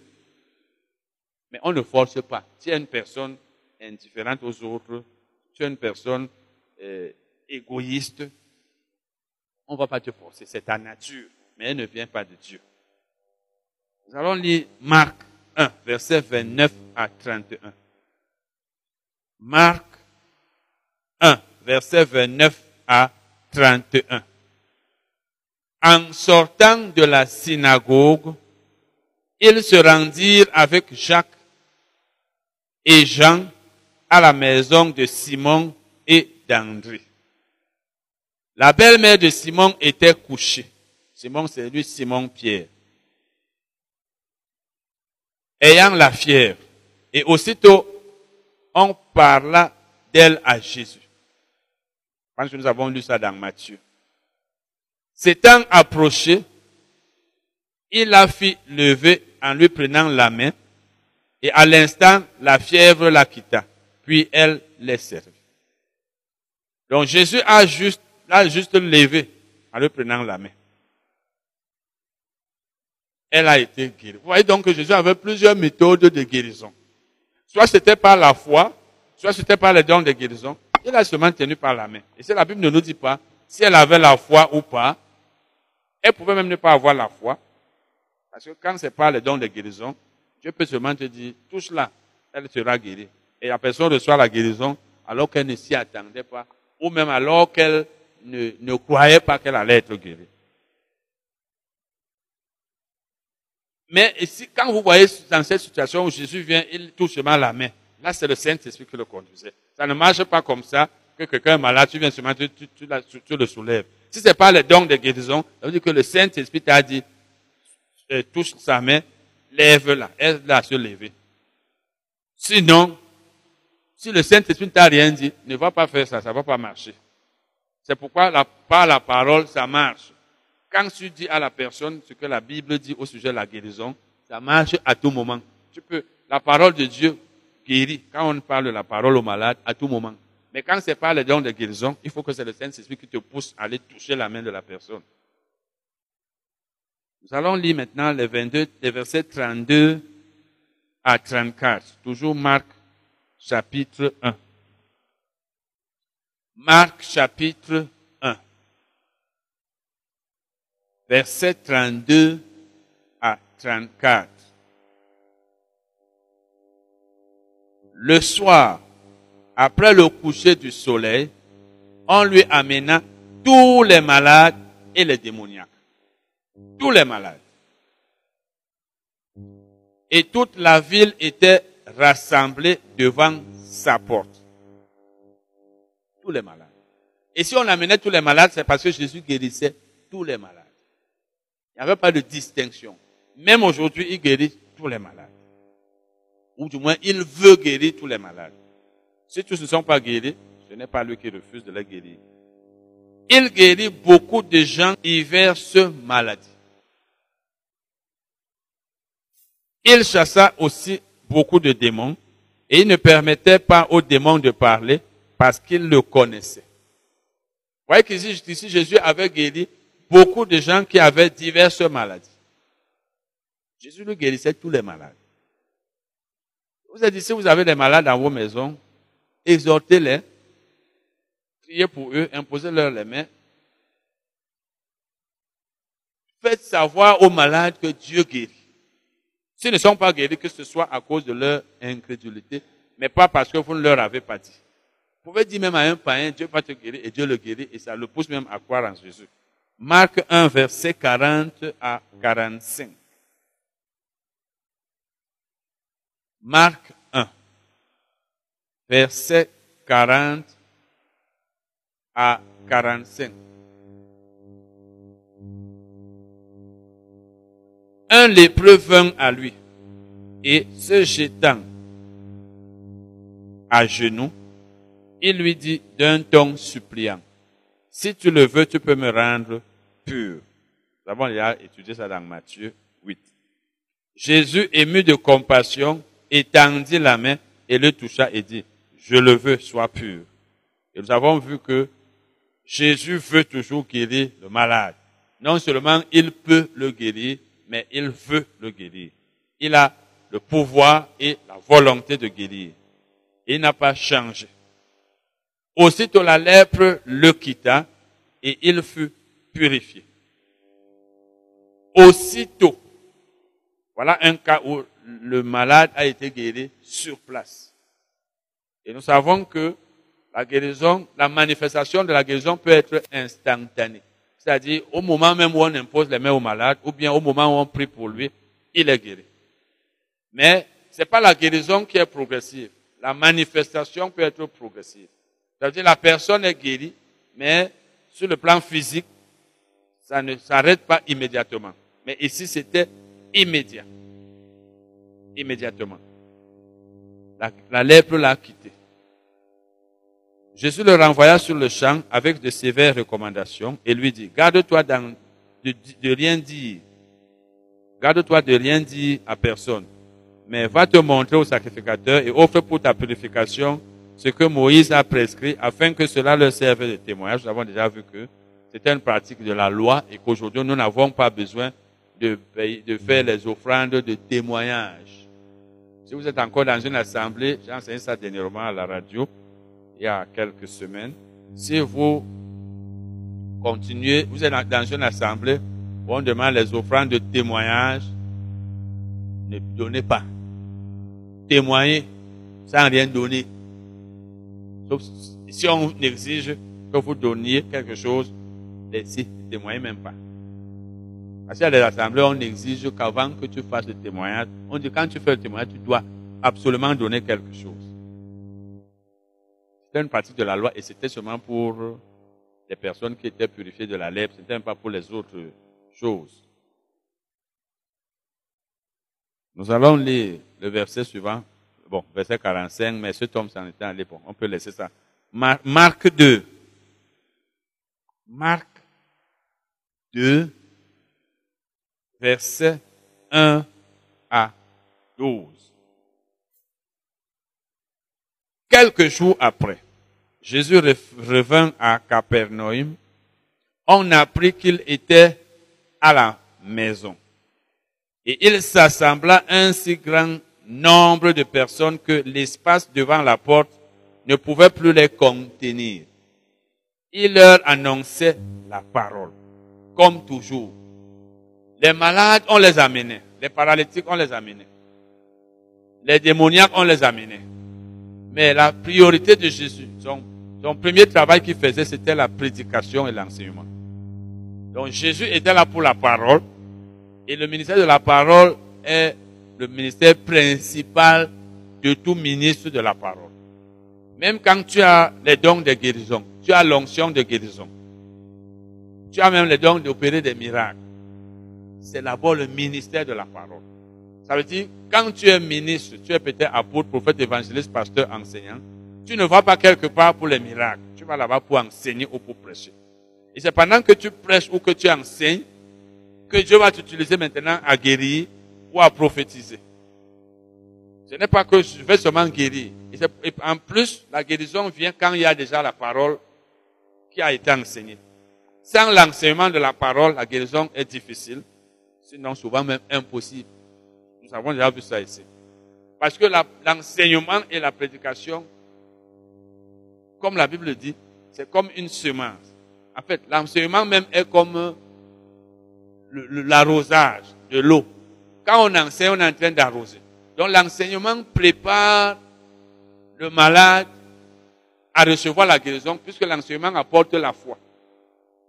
Mais on ne force pas. Si une personne indifférente aux autres, tu es une personne euh, égoïste, on ne va pas te forcer. C'est ta nature, mais elle ne vient pas de Dieu. Nous allons lire Marc 1, verset 29 à 31. Marc 1, verset 29 à 31. En sortant de la synagogue, ils se rendirent avec Jacques et Jean à la maison de Simon et d'André. La belle-mère de Simon était couchée. Simon, c'est lui Simon Pierre. Ayant la fièvre. Et aussitôt, on parla d'elle à Jésus. Je pense que nous avons lu ça dans Matthieu. S'étant approché, il la fit lever en lui prenant la main, et à l'instant, la fièvre la quitta, puis elle les servit. Donc Jésus a juste, a juste levé en lui prenant la main. Elle a été guérie. Vous voyez donc que Jésus avait plusieurs méthodes de guérison. Soit c'était par la foi, soit c'était par les dons de guérison. Il a seulement tenu par la main. Et si la Bible ne nous dit pas si elle avait la foi ou pas, elle pouvait même ne pas avoir la foi. Parce que quand c'est par les dons de guérison, Dieu peut seulement te dire, touche-la, elle sera guérie. Et la personne reçoit la guérison alors qu'elle ne s'y attendait pas, ou même alors qu'elle ne, ne croyait pas qu'elle allait être guérie. Mais ici, quand vous voyez dans cette situation où Jésus vient, il touche seulement la main. Là, c'est le Saint-Esprit qui le conduisait. Ça ne marche pas comme ça, que quelqu'un est malade, tu viens seulement, tu, tu, le soulèves. Si c'est pas les dons de guérison, ça veut dire que le Saint-Esprit t'a dit, euh, touche sa main, lève-la, aide-la à se lever. Sinon, si le Saint-Esprit ne t'a rien dit, ne va pas faire ça, ça ne va pas marcher. C'est pourquoi par la parole, ça marche. Quand tu dis à la personne ce que la Bible dit au sujet de la guérison, ça marche à tout moment. Tu peux, la parole de Dieu guérit. Quand on parle de la parole au malade, à tout moment. Mais quand c'est pas le don de guérison, il faut que c'est le Saint-Esprit qui te pousse à aller toucher la main de la personne. Nous allons lire maintenant les 22, les versets 32 à 34. Toujours Marc chapitre 1. Marc chapitre 1. Versets 32 à 34. Le soir, après le coucher du soleil, on lui amena tous les malades et les démoniaques. Tous les malades. Et toute la ville était rassemblée devant sa porte. Tous les malades. Et si on amenait tous les malades, c'est parce que Jésus guérissait tous les malades. Il n'y avait pas de distinction. Même aujourd'hui, il guérit tous les malades. Ou du moins, il veut guérir tous les malades. Si tous ne sont pas guéris, ce n'est pas lui qui refuse de les guérir. Il guérit beaucoup de gens diverses maladies. Il chassa aussi beaucoup de démons et il ne permettait pas aux démons de parler parce qu'il le connaissait. Vous voyez qu'ici, Jésus avait guéri beaucoup de gens qui avaient diverses maladies. Jésus le guérissait tous les malades. Vous êtes ici, vous avez des malades dans vos maisons, exhortez-les, priez pour eux, imposez-leur les mains. Faites savoir aux malades que Dieu guérit. S'ils ne sont pas guéris, que ce soit à cause de leur incrédulité, mais pas parce que vous ne leur avez pas dit. Vous pouvez dire même à un païen, Dieu va te guérir, et Dieu le guérit, et ça le pousse même à croire en Jésus. Marc 1, verset 40 à 45. Marc 1, verset 40 à 45. Un lépreux vint à lui et se jetant à genoux, il lui dit d'un ton suppliant, si tu le veux, tu peux me rendre pur. Nous avons déjà étudié ça dans Matthieu 8. Jésus, ému de compassion, étendit la main et le toucha et dit, je le veux, sois pur. Et nous avons vu que Jésus veut toujours guérir le malade. Non seulement il peut le guérir, mais il veut le guérir. Il a le pouvoir et la volonté de guérir. Il n'a pas changé. Aussitôt la lèpre le quitta et il fut purifié. Aussitôt. Voilà un cas où le malade a été guéri sur place. Et nous savons que la guérison, la manifestation de la guérison peut être instantanée. C'est-à-dire au moment même où on impose les mains au malade, ou bien au moment où on prie pour lui, il est guéri. Mais c'est pas la guérison qui est progressive. La manifestation peut être progressive. C'est-à-dire la personne est guérie, mais sur le plan physique, ça ne s'arrête pas immédiatement. Mais ici, c'était immédiat. Immédiatement. La, lèpre l'a quitté. Jésus le renvoya sur le champ avec de sévères recommandations et lui dit, garde-toi de, de rien dire. Garde-toi de rien dire à personne. Mais va te montrer au sacrificateur et offre pour ta purification ce que Moïse a prescrit afin que cela leur serve de témoignage. Nous avons déjà vu que c'était une pratique de la loi et qu'aujourd'hui nous n'avons pas besoin de, faire les offrandes de témoignage. Si vous êtes encore dans une assemblée, j'ai enseigné ça dernièrement à la radio, il y a quelques semaines. Si vous continuez, vous êtes dans une assemblée où on demande les offrandes de témoignage, ne donnez pas. Témoignez sans rien donner. Sauf si on exige que vous donniez quelque chose, laissez, ne témoignez même pas. Parce des assemblées, on exige qu'avant que tu fasses le témoignage, on dit quand tu fais le témoignage, tu dois absolument donner quelque chose. C'était une partie de la loi et c'était seulement pour les personnes qui étaient purifiées de la lèpre, c'était pas pour les autres choses. Nous allons lire le verset suivant, bon, verset 45, mais ce tome s'en était allé, bon, on peut laisser ça. Marc 2. Marc 2, verset 1 à 12. Quelques jours après, Jésus revint à Capernaum. On apprit qu'il était à la maison. Et il s'assembla un si grand nombre de personnes que l'espace devant la porte ne pouvait plus les contenir. Il leur annonçait la parole, comme toujours. Les malades, on les amenait. Les paralytiques, on les amenait. Les démoniaques, on les amenait. Mais la priorité de Jésus, son, premier travail qu'il faisait, c'était la prédication et l'enseignement. Donc Jésus était là pour la parole. Et le ministère de la parole est le ministère principal de tout ministre de la parole. Même quand tu as les dons de guérison, tu as l'onction de guérison. Tu as même les dons d'opérer des miracles. C'est d'abord le ministère de la parole. Ça veut dire, quand tu es ministre, tu es peut-être apôtre, prophète, évangéliste, pasteur, enseignant, tu ne vas pas quelque part pour les miracles. Tu vas là-bas pour enseigner ou pour prêcher. Et c'est pendant que tu prêches ou que tu enseignes que Dieu va t'utiliser maintenant à guérir ou à prophétiser. Ce n'est pas que je vais seulement guérir. En plus, la guérison vient quand il y a déjà la parole qui a été enseignée. Sans l'enseignement de la parole, la guérison est difficile, sinon souvent même impossible. Nous avons déjà vu ça ici. Parce que l'enseignement et la prédication, comme la Bible dit, c'est comme une semence. En fait, l'enseignement même est comme l'arrosage de l'eau. Quand on enseigne, on est en train d'arroser. Donc l'enseignement prépare le malade à recevoir la guérison, puisque l'enseignement apporte la foi.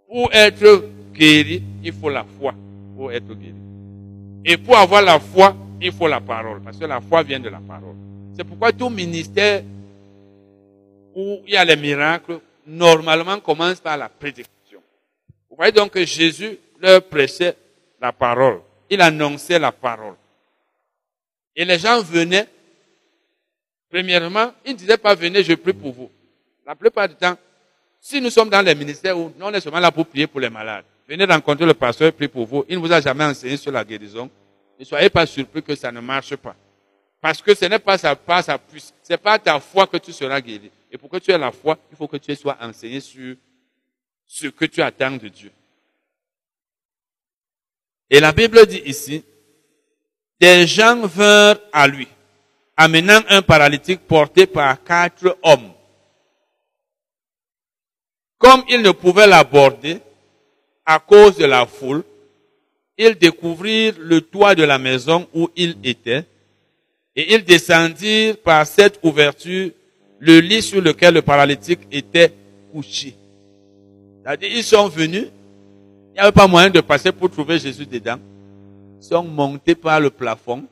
Pour être guéri, il faut la foi pour être guéri. Et pour avoir la foi, il faut la parole, parce que la foi vient de la parole. C'est pourquoi tout ministère où il y a les miracles, normalement commence par la prédication. Vous voyez donc que Jésus leur prêchait la parole. Il annonçait la parole. Et les gens venaient. Premièrement, ils ne disaient pas venez, je prie pour vous. La plupart du temps, si nous sommes dans les ministères où on est seulement là pour prier pour les malades, venez rencontrer le pasteur, prie pour vous. Il ne vous a jamais enseigné sur la guérison. Ne soyez pas surpris que ça ne marche pas. Parce que ce n'est pas sa, pas sa puissance, c'est pas ta foi que tu seras guéri. Et pour que tu aies la foi, il faut que tu sois enseigné sur ce que tu attends de Dieu. Et la Bible dit ici, des gens vinrent à lui, amenant un paralytique porté par quatre hommes. Comme ils ne pouvaient l'aborder à cause de la foule, ils découvrirent le toit de la maison où il était, et ils descendirent par cette ouverture le lit sur lequel le paralytique était couché. C'est-à-dire, ils sont venus, n'y avait pas moyen de passer pour trouver Jésus dedans. Ils sont montés par le plafond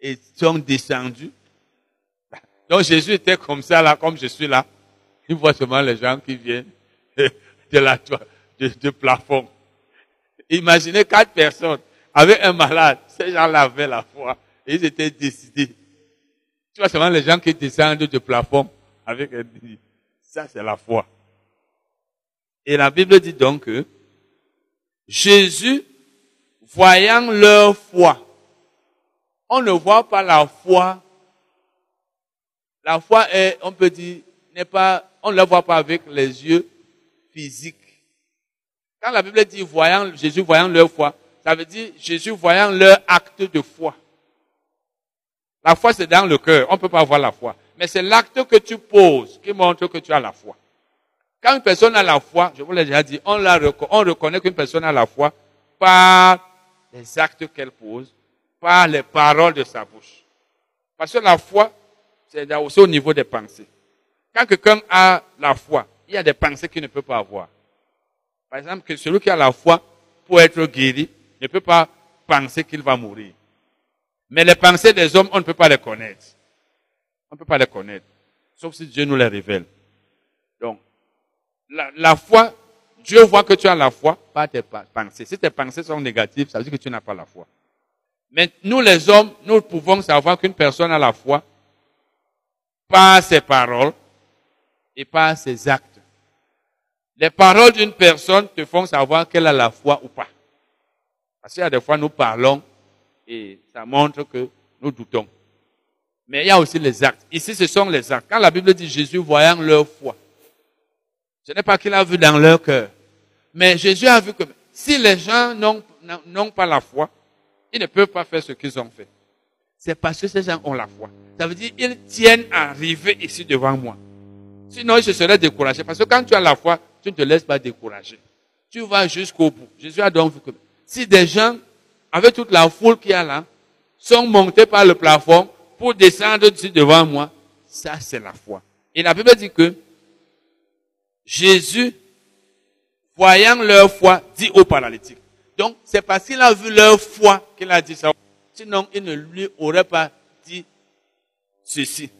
et sont descendus. Donc Jésus était comme ça là, comme je suis là. Il voit seulement les gens qui viennent <laughs> de la de, plafond. Imaginez quatre personnes avec un malade. Ces gens-là avaient la foi. Ils étaient décidés. Tu vois seulement les gens qui descendent du plafond avec un Ça, c'est la foi. Et la Bible dit donc que Jésus, voyant leur foi, on ne voit pas la foi. La foi est, on peut dire, n'est pas, on ne la voit pas avec les yeux physiques. Quand la Bible dit voyant, Jésus voyant leur foi, ça veut dire Jésus voyant leur acte de foi. La foi, c'est dans le cœur. On ne peut pas voir la foi. Mais c'est l'acte que tu poses qui montre que tu as la foi. Quand une personne a la foi, je vous l'ai déjà dit, on, la, on reconnaît qu'une personne a la foi par les actes qu'elle pose, par les paroles de sa bouche. Parce que la foi, c'est aussi au niveau des pensées. Quand quelqu'un a la foi, il y a des pensées qu'il ne peut pas avoir. Par exemple, que celui qui a la foi pour être guéri ne peut pas penser qu'il va mourir. Mais les pensées des hommes, on ne peut pas les connaître. On ne peut pas les connaître. Sauf si Dieu nous les révèle. Donc, la, la foi, Dieu voit que tu as la foi par tes pensées. Si tes pensées sont négatives, ça veut dire que tu n'as pas la foi. Mais nous les hommes, nous pouvons savoir qu'une personne a la foi par ses paroles et par ses actes. Les paroles d'une personne te font savoir qu'elle a la foi ou pas. Parce qu'il y a des fois, nous parlons et ça montre que nous doutons. Mais il y a aussi les actes. Ici, ce sont les actes. Quand la Bible dit Jésus voyant leur foi, ce n'est pas qu'il a vu dans leur cœur. Mais Jésus a vu que si les gens n'ont pas la foi, ils ne peuvent pas faire ce qu'ils ont fait. C'est parce que ces gens ont la foi. Ça veut dire qu'ils tiennent à arriver ici devant moi. Sinon, ils se seraient découragés. Parce que quand tu as la foi, tu ne te laisses pas décourager. Tu vas jusqu'au bout. Jésus a donc vu que si des gens, avec toute la foule qu'il y a là, sont montés par le plafond pour descendre devant moi, ça c'est la foi. Et la Bible dit que Jésus, voyant leur foi, dit aux paralytiques, donc, c'est parce qu'il a vu leur foi qu'il a dit ça. Sinon, il ne lui aurait pas dit ceci.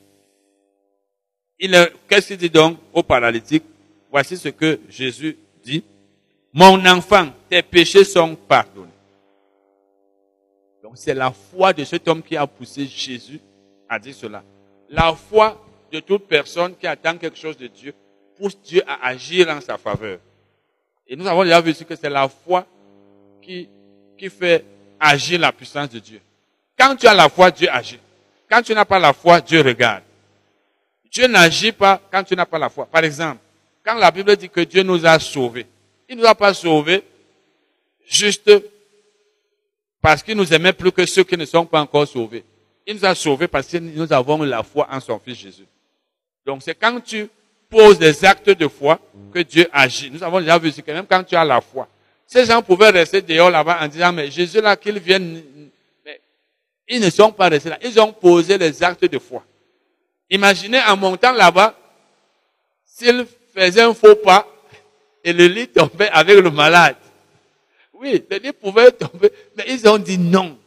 qu'est-ce qu'il dit donc au paralytique? Voici ce que Jésus dit. Mon enfant, tes péchés sont pardonnés. Donc, c'est la foi de cet homme qui a poussé Jésus à dire cela. La foi de toute personne qui attend quelque chose de Dieu pousse Dieu à agir en sa faveur. Et nous avons déjà vu que c'est la foi qui, qui fait agir la puissance de Dieu. Quand tu as la foi, Dieu agit. Quand tu n'as pas la foi, Dieu regarde. Dieu n'agit pas quand tu n'as pas la foi. Par exemple, quand la Bible dit que Dieu nous a sauvés, il ne nous a pas sauvés juste parce qu'il nous aimait plus que ceux qui ne sont pas encore sauvés. Il nous a sauvés parce que nous avons la foi en son Fils Jésus. Donc c'est quand tu poses des actes de foi que Dieu agit. Nous avons déjà vu que même quand tu as la foi, ces gens pouvaient rester dehors là-bas en disant, mais Jésus là, qu'il vienne. Mais ils ne sont pas restés là. Ils ont posé les actes de foi. Imaginez en montant là-bas, s'ils faisaient un faux pas et le lit tombait avec le malade. Oui, le lit pouvait tomber, mais ils ont dit non.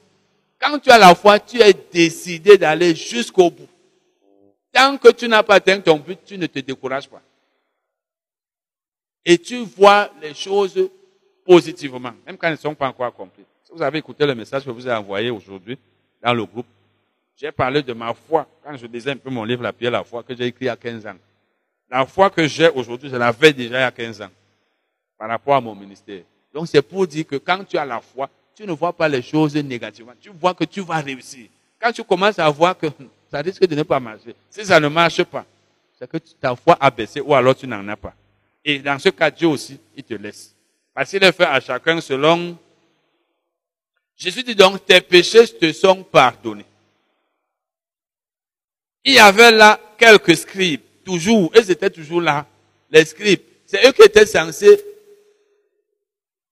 Quand tu as la foi, tu es décidé d'aller jusqu'au bout. Tant que tu n'as pas atteint ton but, tu ne te décourages pas. Et tu vois les choses positivement, même quand ils ne sont pas encore accomplis. Si vous avez écouté le message que je vous ai envoyé aujourd'hui dans le groupe, j'ai parlé de ma foi quand je lisais un peu mon livre La pierre la foi que j'ai écrit il y a 15 ans. La foi que j'ai aujourd'hui, je l'avais déjà il y a 15 ans par rapport à mon ministère. Donc c'est pour dire que quand tu as la foi, tu ne vois pas les choses négativement. Tu vois que tu vas réussir. Quand tu commences à voir que ça risque de ne pas marcher, si ça ne marche pas, c'est que ta foi a baissé ou alors tu n'en as pas. Et dans ce cas, Dieu aussi, il te laisse. Parce qu'il est fait à chacun selon, Jésus dit donc, tes péchés te sont pardonnés. Il y avait là quelques scribes, toujours, ils étaient toujours là, les scribes. C'est eux qui étaient censés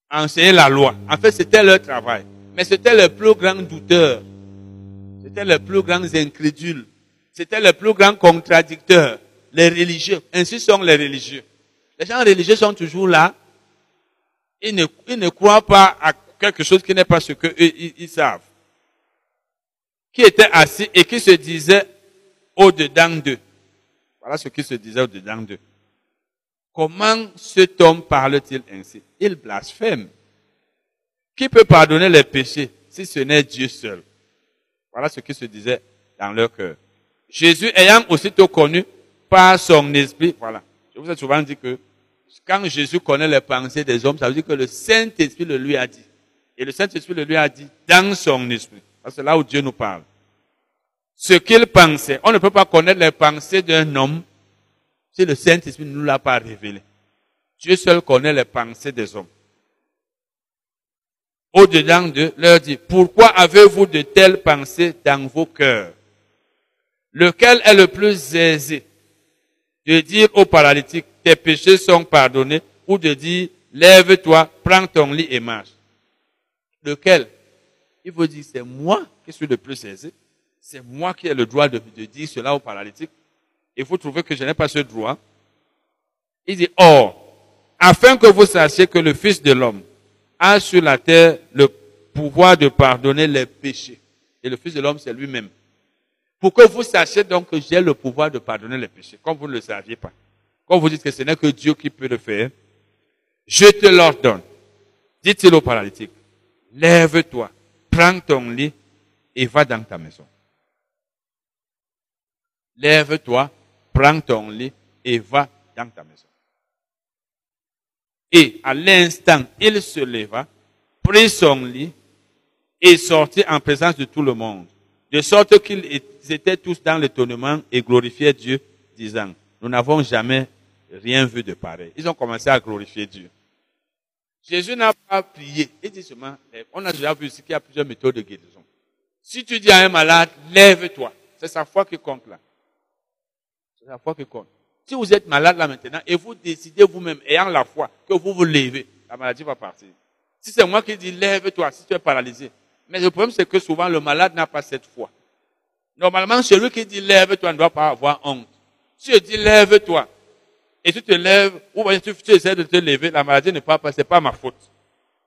enseigner la loi. En fait, c'était leur travail. Mais c'était les plus grands douteurs. C'était les plus grands incrédules. C'était les plus grands contradicteurs. Les religieux. Ainsi sont les religieux. Les gens religieux sont toujours là. Ils ne, ils ne croient pas à quelque chose qui n'est pas ce qu'eux, ils, ils savent. Qui était assis et qui se disait au-dedans d'eux. Voilà ce qui se disait au-dedans d'eux. Comment cet homme parle-t-il ainsi? Il blasphème. Qui peut pardonner les péchés si ce n'est Dieu seul? Voilà ce qui se disait dans leur cœur. Jésus ayant aussitôt connu par son esprit, voilà. Je vous ai souvent dit que quand Jésus connaît les pensées des hommes, ça veut dire que le Saint-Esprit le lui a dit. Et le Saint-Esprit le lui a dit dans son esprit. C'est là où Dieu nous parle. Ce qu'il pensait. On ne peut pas connaître les pensées d'un homme si le Saint-Esprit ne nous l'a pas révélé. Dieu seul connaît les pensées des hommes au-dedans d'eux, leur dit, pourquoi avez-vous de telles pensées dans vos cœurs? Lequel est le plus aisé? De dire au paralytique, tes péchés sont pardonnés, ou de dire, lève-toi, prends ton lit et marche? Lequel? Il vous dire, c'est moi qui suis le plus aisé. C'est moi qui ai le droit de, dire cela au paralytique. Et vous trouvez que je n'ai pas ce droit? Il dit, or, afin que vous sachiez que le Fils de l'homme a sur la terre le pouvoir de pardonner les péchés. Et le Fils de l'homme, c'est lui-même. Pour que vous sachiez donc que j'ai le pouvoir de pardonner les péchés, comme vous ne le saviez pas. Comme vous dites que ce n'est que Dieu qui peut le faire, je te l'ordonne. Dit-il au paralytique, lève-toi, prends ton lit et va dans ta maison. Lève-toi, prends ton lit et va dans ta maison. Et à l'instant, il se leva, prit son lit et sortit en présence de tout le monde. De sorte qu'ils étaient tous dans l'étonnement et glorifiaient Dieu, disant, nous n'avons jamais rien vu de pareil. Ils ont commencé à glorifier Dieu. Jésus n'a pas prié. Il dit seulement, on a déjà vu ici qu'il y a plusieurs méthodes de guérison. Si tu dis à un malade, lève-toi, c'est sa foi qui compte là. C'est sa foi qui compte. Si vous êtes malade là maintenant et vous décidez vous-même, ayant la foi, que vous vous levez, la maladie va partir. Si c'est moi qui dis lève-toi, si tu es paralysé. Mais le problème c'est que souvent le malade n'a pas cette foi. Normalement, celui qui dit lève-toi ne doit pas avoir honte. Si je dis lève-toi et tu te lèves, ou tu, tu essaies de te lever, la maladie ne part pas, c'est pas ma faute.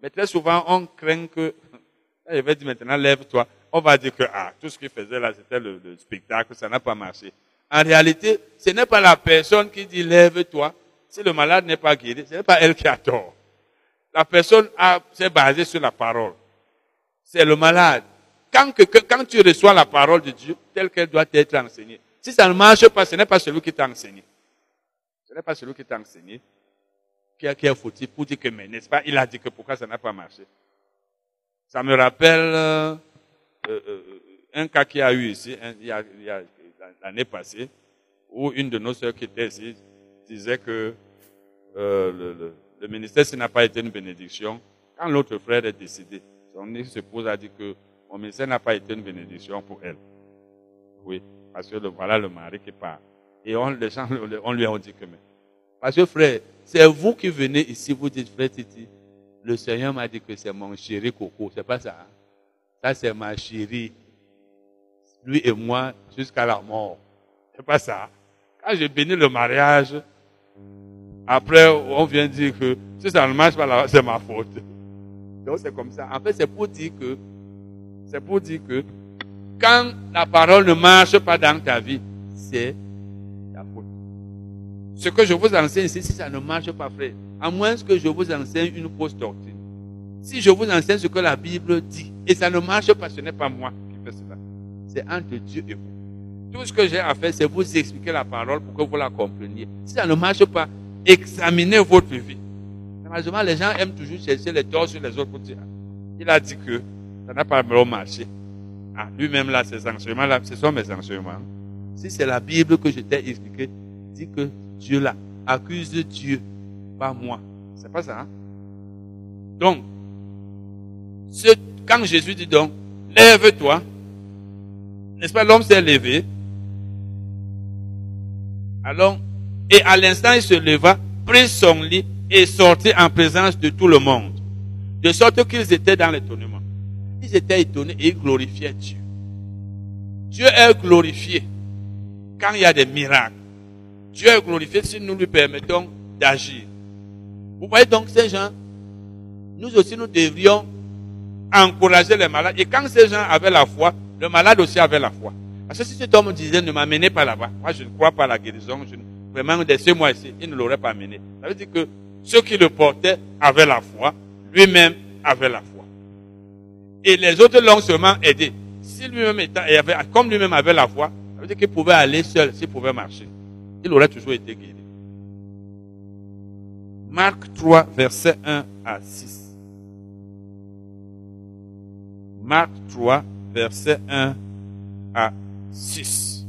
Mais très souvent, on craint que, <laughs> je vais dire maintenant lève-toi, on va dire que ah, tout ce qu'il faisait là, c'était le spectacle, ça n'a pas marché. En réalité, ce n'est pas la personne qui dit lève-toi. Si le malade n'est pas guéri, ce n'est pas elle qui a tort. La personne s'est basée sur la parole. C'est le malade. Quand, quand tu reçois la parole de Dieu telle qu'elle doit être enseignée, si ça ne marche pas, ce n'est pas celui qui t'a enseigné. Ce n'est pas celui qui t'a enseigné qui a, fautif pour dire que, mais n'est-ce pas, il a dit que pourquoi ça n'a pas marché. Ça me rappelle euh, euh, euh un cas qui a eu ici, il y a, il y a l'année passée, où une de nos sœurs qui était ici disait que euh, le, ministère, ce n'a pas été une bénédiction, quand l'autre frère est décédé, son épouse a dit que mon ministère n'a pas été une bénédiction pour elle. Oui, parce que voilà le mari qui part. Et on, les gens, on lui a dit que, mais, parce que frère, c'est vous qui venez ici, vous dites, frère Titi, le Seigneur m'a dit que c'est mon chéri Coco, c'est pas ça. Hein? Ça, c'est ma chérie lui et moi, jusqu'à la mort. C'est pas ça. Quand j'ai béni le mariage, après, on vient dire que si ça ne marche pas, c'est ma faute. Donc c'est comme ça. En fait, c'est pour dire que, c'est pour dire que, quand la parole ne marche pas dans ta vie, c'est ta faute. Ce que je vous enseigne ici, si ça ne marche pas, frère, à moins que je vous enseigne une fausse doctrine. Si je vous enseigne ce que la Bible dit, et ça ne marche pas, ce n'est pas moi c'est entre Dieu et vous. Tout ce que j'ai à faire, c'est vous expliquer la parole pour que vous la compreniez. Si ça ne marche pas, examinez votre vie. Malheureusement, les gens aiment toujours chercher les torts sur les autres pour dire, il a dit que ça n'a pas vraiment marché. Ah, lui-même là, ces enseignements-là, ce sont mes enseignements. Si c'est la Bible que je t'ai expliqué, dis que Dieu là, accuse Dieu, pas moi. C'est pas ça. Hein? Donc, quand Jésus dit donc, lève-toi, n'est-ce pas, l'homme s'est levé. Alors, et à l'instant, il se leva, prit son lit et sortit en présence de tout le monde. De sorte qu'ils étaient dans l'étonnement. Ils étaient étonnés et ils glorifiaient Dieu. Dieu est glorifié quand il y a des miracles. Dieu est glorifié si nous lui permettons d'agir. Vous voyez donc ces gens, nous aussi nous devrions encourager les malades. Et quand ces gens avaient la foi, le malade aussi avait la foi. Parce que si cet homme disait ne m'amenez pas là-bas, moi je ne crois pas à la guérison, je, vraiment de ce mois ci il ne l'aurait pas amené. Ça veut dire que ceux qui le portaient avaient la foi, lui-même avait la foi. Et les autres l'ont seulement aidé. Si lui-même était, comme lui-même avait la foi, ça veut dire qu'il pouvait aller seul, s'il pouvait marcher. Il aurait toujours été guéri. Marc 3, verset 1 à 6. Marc 3, verset 1 à 6.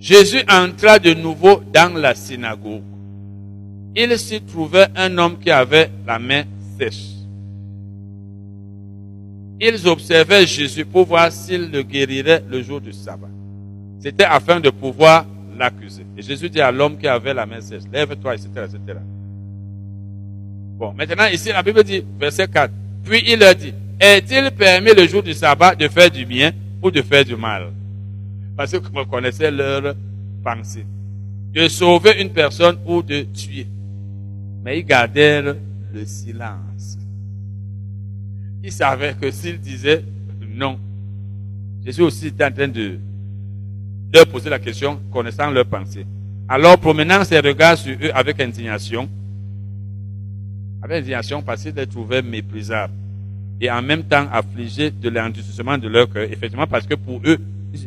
Jésus entra de nouveau dans la synagogue. Il s'y trouvait un homme qui avait la main sèche. Ils observaient Jésus pour voir s'il le guérirait le jour du sabbat. C'était afin de pouvoir l'accuser. Et Jésus dit à l'homme qui avait la main sèche, lève-toi, etc., etc. Bon, maintenant ici la Bible dit, verset 4, puis il leur dit, est-il permis le jour du sabbat de faire du bien ou de faire du mal? Parce que vous connaissez leur pensée. De sauver une personne ou de tuer. Mais ils gardèrent le silence. Ils savaient que s'ils disaient non, Jésus aussi était en train de leur poser la question, connaissant leur pensée. Alors, promenant ses regards sur eux avec indignation, avec indignation parce qu'ils les trouvaient méprisables et en même temps affligés de l'endurcissement de leur cœur, effectivement parce que pour eux,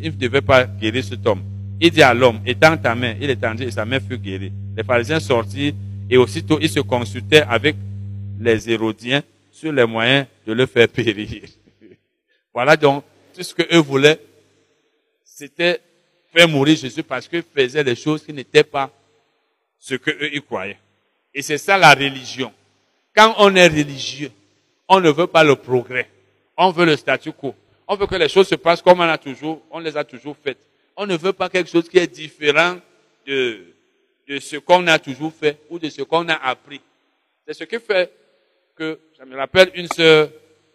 ils ne devaient pas guérir cet homme. Il dit à l'homme, étends ta main, il étendit et sa main fut guérie. Les pharisiens sortirent et aussitôt ils se consultaient avec les Hérodiens sur les moyens de le faire périr. <laughs> voilà donc, tout ce que eux voulaient, c'était faire mourir Jésus parce qu'il faisait des choses qui n'étaient pas ce que eux y croyaient. Et c'est ça la religion. Quand on est religieux, on ne veut pas le progrès. On veut le statu quo. On veut que les choses se passent comme on a toujours, on les a toujours faites. On ne veut pas quelque chose qui est différent de, de ce qu'on a toujours fait ou de ce qu'on a appris. C'est ce qui fait que, je me rappelle, une sœur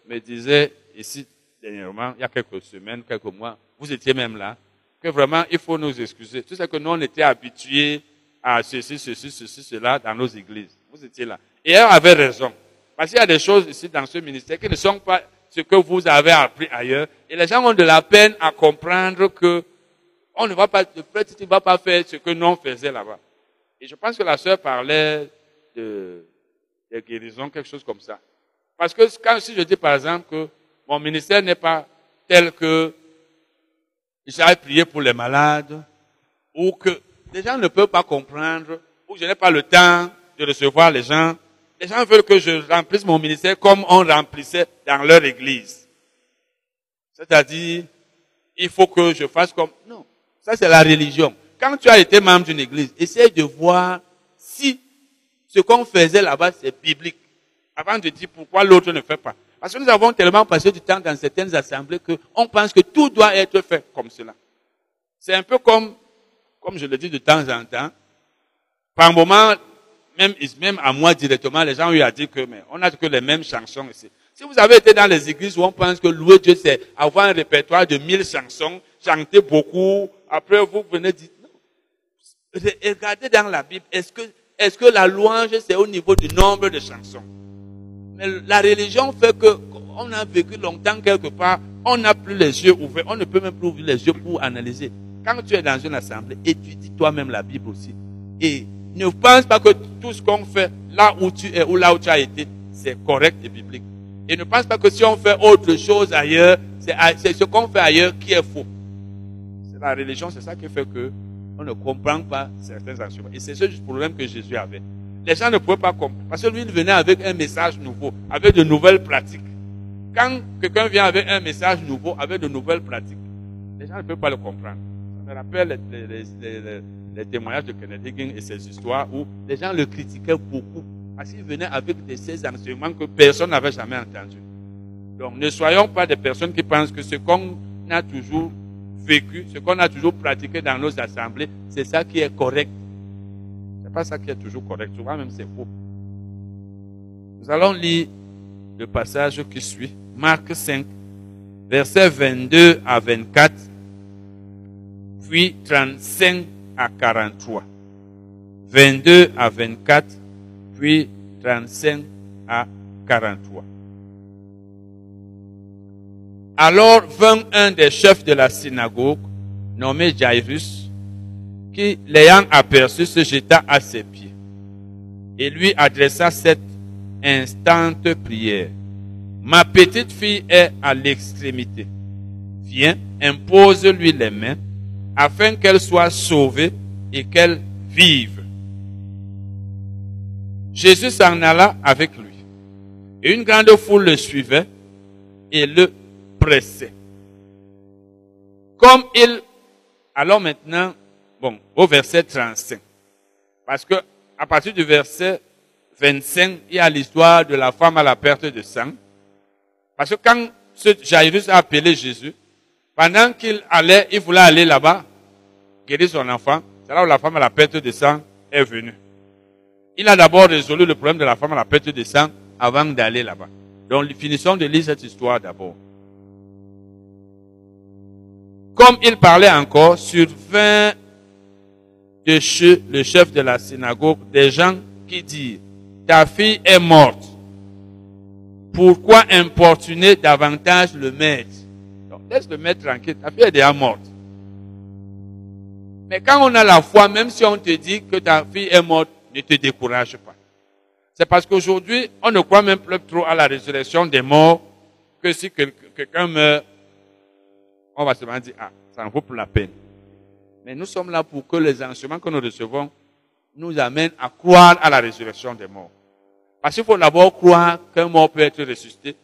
me disait ici dernièrement, il y a quelques semaines, quelques mois, vous étiez même là, que vraiment il faut nous excuser. Tout ce que nous on était habitués à ceci, ceci, ceci, cela dans nos églises. Vous étiez là. Et elle avait raison. Parce qu'il y a des choses ici dans ce ministère qui ne sont pas ce que vous avez appris ailleurs. Et les gens ont de la peine à comprendre que on ne va pas, ne va pas faire ce que nous on faisait là-bas. Et je pense que la sœur parlait de, de guérison, quelque chose comme ça. Parce que quand, si je dis par exemple que mon ministère n'est pas tel que j'aille prier pour les malades, ou que les gens ne peuvent pas comprendre, ou je n'ai pas le temps de recevoir les gens. Les gens veulent que je remplisse mon ministère comme on remplissait dans leur église. C'est-à-dire, il faut que je fasse comme... Non, ça c'est la religion. Quand tu as été membre d'une église, essaye de voir si ce qu'on faisait là-bas c'est biblique. Avant de dire pourquoi l'autre ne fait pas. Parce que nous avons tellement passé du temps dans certaines assemblées qu'on pense que tout doit être fait comme cela. C'est un peu comme, comme je le dis de temps en temps, par moment, même, à moi directement, les gens ont eu à dire que, mais on n'a que les mêmes chansons ici. Si vous avez été dans les églises où on pense que louer Dieu, c'est avoir un répertoire de mille chansons, chanter beaucoup, après vous venez dire, non. Regardez dans la Bible, est-ce que, est-ce que la louange, c'est au niveau du nombre de chansons? Mais la religion fait que on a vécu longtemps quelque part, on n'a plus les yeux ouverts, on ne peut même plus ouvrir les yeux pour analyser. Quand tu es dans une assemblée, étudie toi-même la Bible aussi. Et ne pense pas que tout ce qu'on fait là où tu es ou là où tu as été, c'est correct et biblique. Et ne pense pas que si on fait autre chose ailleurs, c'est ce qu'on fait ailleurs qui est faux. C'est la religion, c'est ça qui fait que on ne comprend pas certains enseignements. Et c'est ce problème que Jésus avait les gens ne pouvaient pas comprendre. Parce que lui, il venait avec un message nouveau, avec de nouvelles pratiques. Quand quelqu'un vient avec un message nouveau, avec de nouvelles pratiques, les gens ne peuvent pas le comprendre. Me rappelle les, témoignages de Kennedy Hagin et ses histoires où les gens le critiquaient beaucoup. Parce qu'il venait avec des ces enseignements que personne n'avait jamais entendus. Donc ne soyons pas des personnes qui pensent que ce qu'on a toujours vécu, ce qu'on a toujours pratiqué dans nos assemblées, c'est ça qui est correct. C'est pas ça qui est toujours correct. Souvent même c'est faux. Nous allons lire le passage qui suit. Marc 5, versets 22 à 24, puis 35 à 43. 22 à 24, puis 35 à 43. Alors vint un des chefs de la synagogue, nommé Jairus, qui, l'ayant aperçu, se jeta à ses pieds et lui adressa cette instante prière. Ma petite fille est à l'extrémité. Viens, impose-lui les mains afin qu'elle soit sauvée et qu'elle vive. Jésus s'en alla avec lui. Et une grande foule le suivait et le pressait. Comme il, alors maintenant, bon, au verset 35. Parce que, à partir du verset 25, il y a l'histoire de la femme à la perte de sang. Parce que quand ce Jairus a appelé Jésus, pendant qu'il allait, il voulait aller là-bas, guérir son enfant, c'est là où la femme à la perte de sang est venue. Il a d'abord résolu le problème de la femme à la perte de sang avant d'aller là-bas. Donc, finissons de lire cette histoire d'abord. Comme il parlait encore, sur vingt de chez le chef de la synagogue, des gens qui disent, ta fille est morte. Pourquoi importuner davantage le maître? Laisse le maître tranquille, ta fille est déjà morte. Mais quand on a la foi, même si on te dit que ta fille est morte, ne te décourage pas. C'est parce qu'aujourd'hui, on ne croit même plus trop à la résurrection des morts que si quelqu'un meurt, on va se dire, ah, ça en vaut pour la peine. Mais nous sommes là pour que les enseignements que nous recevons nous amènent à croire à la résurrection des morts. Parce qu'il faut d'abord croire qu'un mort peut être ressuscité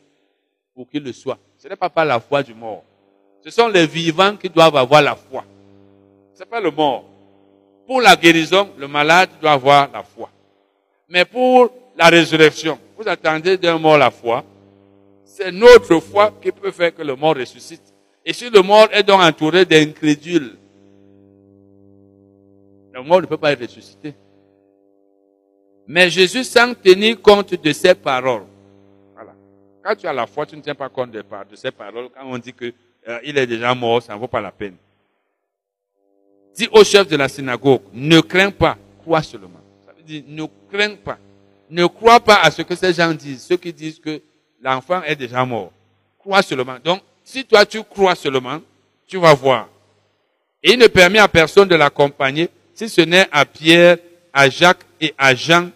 pour qu'il le soit. Ce n'est pas par la foi du mort. Ce sont les vivants qui doivent avoir la foi. Ce n'est pas le mort. Pour la guérison, le malade doit avoir la foi. Mais pour la résurrection, vous attendez d'un mort la foi. C'est notre foi qui peut faire que le mort ressuscite. Et si le mort est donc entouré d'incrédules, le mort ne peut pas être ressuscité. Mais Jésus, sans tenir compte de ses paroles, voilà. Quand tu as la foi, tu ne tiens pas compte de, de ses paroles. Quand on dit qu'il euh, est déjà mort, ça ne vaut pas la peine. Dis au chef de la synagogue, ne crains pas, crois seulement. Ça veut dire, ne crains pas. Ne crois pas à ce que ces gens disent, ceux qui disent que l'enfant est déjà mort. Crois seulement. Donc, si toi tu crois seulement, tu vas voir. Et il ne permet à personne de l'accompagner si ce n'est à Pierre, à Jacques et à Jean,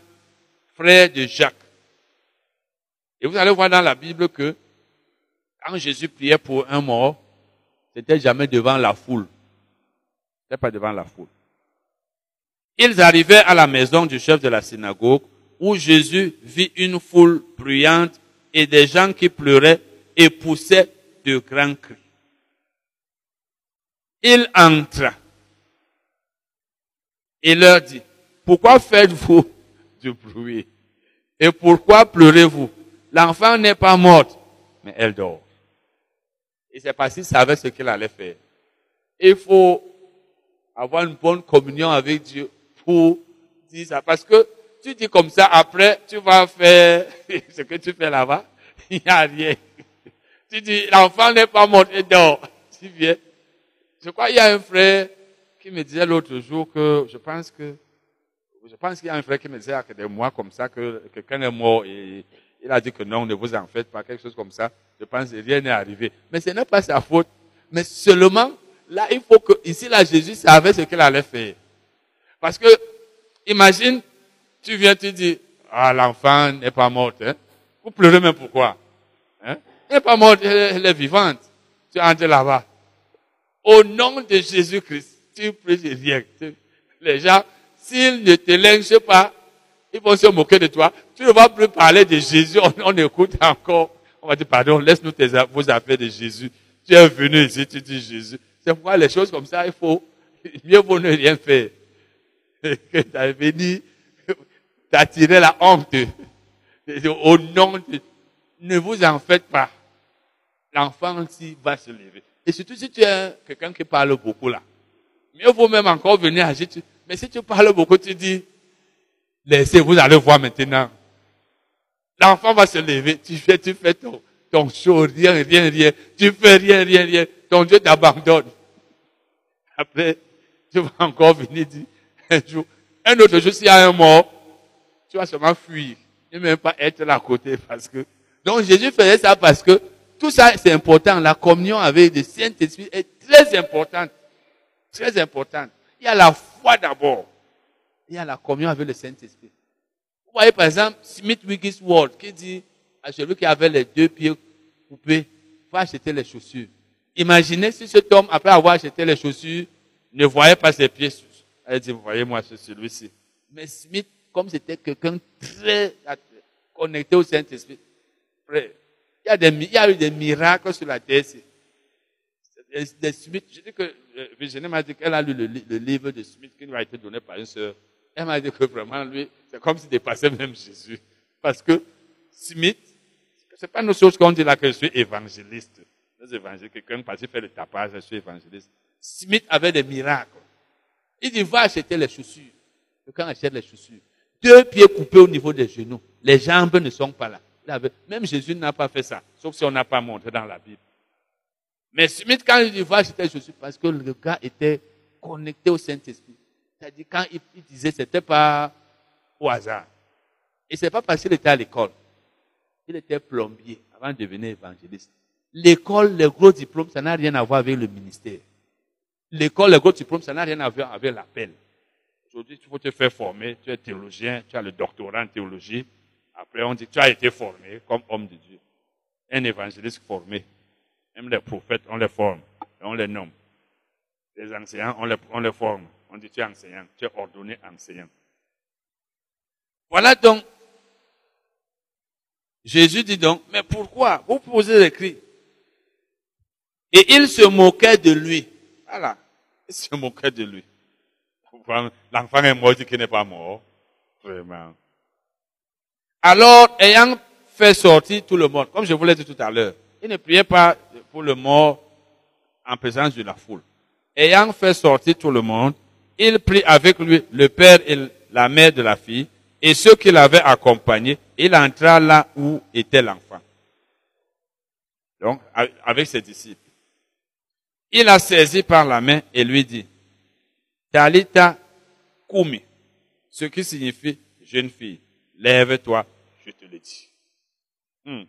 frères de Jacques. Et vous allez voir dans la Bible que quand Jésus priait pour un mort, c'était jamais devant la foule. C'était pas devant la foule. Ils arrivaient à la maison du chef de la synagogue où Jésus vit une foule bruyante et des gens qui pleuraient et poussaient de grands cris. Il entra et leur dit, pourquoi faites-vous du bruit? Et pourquoi pleurez-vous? L'enfant n'est pas morte, mais elle dort. Et c'est parce qu'il savait ce qu'il allait faire. Il faut avoir une bonne communion avec Dieu pour dire ça. Parce que tu dis comme ça, après, tu vas faire <laughs> ce que tu fais là-bas. <laughs> Il n'y a rien. Tu dis, l'enfant n'est pas mort, il dort. <laughs> Tu viens. Je crois qu'il y a un frère qui me disait l'autre jour que je pense que, je pense qu'il y a un frère qui me disait que des mois comme ça que quelqu'un est mort et il a dit que non, ne vous en faites pas, quelque chose comme ça. Je pense que rien n'est arrivé. Mais ce n'est pas sa faute. Mais seulement, là, il faut que, ici, là, Jésus savait ce qu'il allait faire. Parce que, imagine, tu viens, tu dis, ah, l'enfant n'est pas morte, hein. Vous pleurez même pourquoi? Hein? Elle n'est pas morte, elle est vivante. Tu entres là-bas. Au nom de Jésus-Christ, tu pries rien. Les gens, s'ils ne te lynchent pas, ils vont se moquer de toi. Tu ne vas plus parler de Jésus. On, écoute encore. On va dire, pardon, laisse-nous vos affaires de Jésus. Tu es venu ici, tu dis Jésus. C'est pourquoi les choses comme ça, il faut, mieux vaut ne rien faire. Que venu d'attirer la honte. Au nom de... Ne vous en faites pas. L'enfant aussi va se lever. Et surtout si tu es quelqu'un qui parle beaucoup là. Mieux vaut même encore venir agir. Mais si tu parles beaucoup, tu dis, laissez, vous allez voir maintenant. L'enfant va se lever. Tu fais, tu fais ton, ton show, rien, rien, rien. Tu fais rien, rien, rien. Ton Dieu t'abandonne. Après, tu vas encore venir dire, un jour, un autre jour, s'il y a un mort, tu vas seulement fuir. Ne même pas être là à côté parce que, donc Jésus faisait ça parce que tout ça, c'est important. La communion avec le Saint-Esprit est très importante. Très importante. Il y a la foi d'abord. Il y a la communion avec le Saint-Esprit. Vous voyez, par exemple, Smith Wigglesworth qui dit à celui qui avait les deux pieds coupés, va acheter les chaussures. Imaginez si cet homme, après avoir acheté les chaussures, ne voyait pas ses pieds. Elle dit, vous voyez, moi, c'est celui-ci. Mais Smith, comme c'était quelqu'un très connecté au Saint-Esprit, il y a eu des miracles sur la terre. Des, Smith, je dis que euh, Virginie m'a dit qu'elle a lu le, livre de Smith qui lui a été donné par une sœur. Elle m'a dit que vraiment, lui, c'est comme s'il dépassait même Jésus. Parce que Smith, c'est pas une chose qu'on dit là que je suis évangéliste. Les évangélistes, quelqu'un parce qu'il fait le tapage, je suis évangéliste. Smith avait des miracles. Il dit, va acheter les chaussures. Quelqu'un achète les chaussures. Deux pieds coupés au niveau des genoux. Les jambes ne sont pas là. Même Jésus n'a pas fait ça, sauf si on n'a pas montré dans la Bible. Mais Smith, quand il dit, va acheter les chaussures, parce que le gars était connecté au Saint-Esprit. C'est-à-dire, quand il, il disait, c'était pas au hasard. Et c'est pas parce qu'il était à l'école. Il était plombier avant de devenir évangéliste. L'école, les gros diplômes, ça n'a rien à voir avec le ministère. L'école, les gros diplômes, ça n'a rien à voir avec l'appel. Aujourd'hui, tu faut te faire former. Tu es théologien, tu as le doctorat en théologie. Après, on dit, tu as été formé comme homme de Dieu. Un évangéliste formé. Même les prophètes, on les forme et on les nomme. Les enseignants, on les, on les forme. On dit, tu es enseignant, tu es ordonné enseignant. Voilà donc. Jésus dit donc, mais pourquoi? Vous posez les cris. Et il se moquait de lui. Voilà. Il se moquait de lui. L'enfant est mort, dit qu'il n'est pas mort. Vraiment. Alors, ayant fait sortir tout le monde, comme je vous l'ai dit tout à l'heure, il ne priait pas pour le mort en présence de la foule. Ayant fait sortir tout le monde, il prit avec lui le père et la mère de la fille et ceux qui l'avaient accompagné. Il entra là où était l'enfant. Donc, avec ses disciples. Il a saisi par la main et lui dit, Talita Kumi, ce qui signifie jeune fille, lève-toi, je te le dis. Hmm.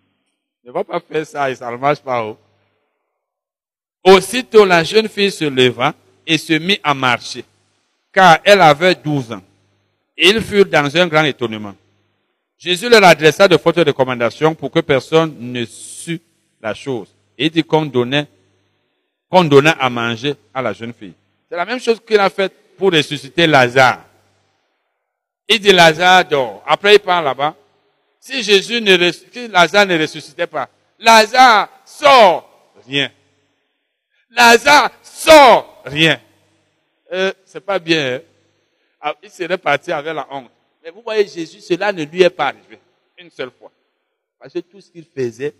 Ne va pas faire ça et ça ne marche pas. Oh. Aussitôt la jeune fille se leva et se mit à marcher car elle avait douze ans. ils furent dans un grand étonnement. Jésus leur adressa de fortes recommandations pour que personne ne sût la chose. Et dit qu'on donnait, qu'on donna à manger à la jeune fille. C'est la même chose qu'il a fait pour ressusciter Lazare. Il dit Lazare dort. Après il part là-bas. Si Jésus ne, Lazare ne ressuscitait pas, Lazare sort. Rien. Lazare sort. Rien euh, c'est pas bien. Hein. Ah, il serait parti avec la honte. Mais vous voyez, Jésus, cela ne lui est pas arrivé. Une seule fois. Parce que tout ce qu'il faisait,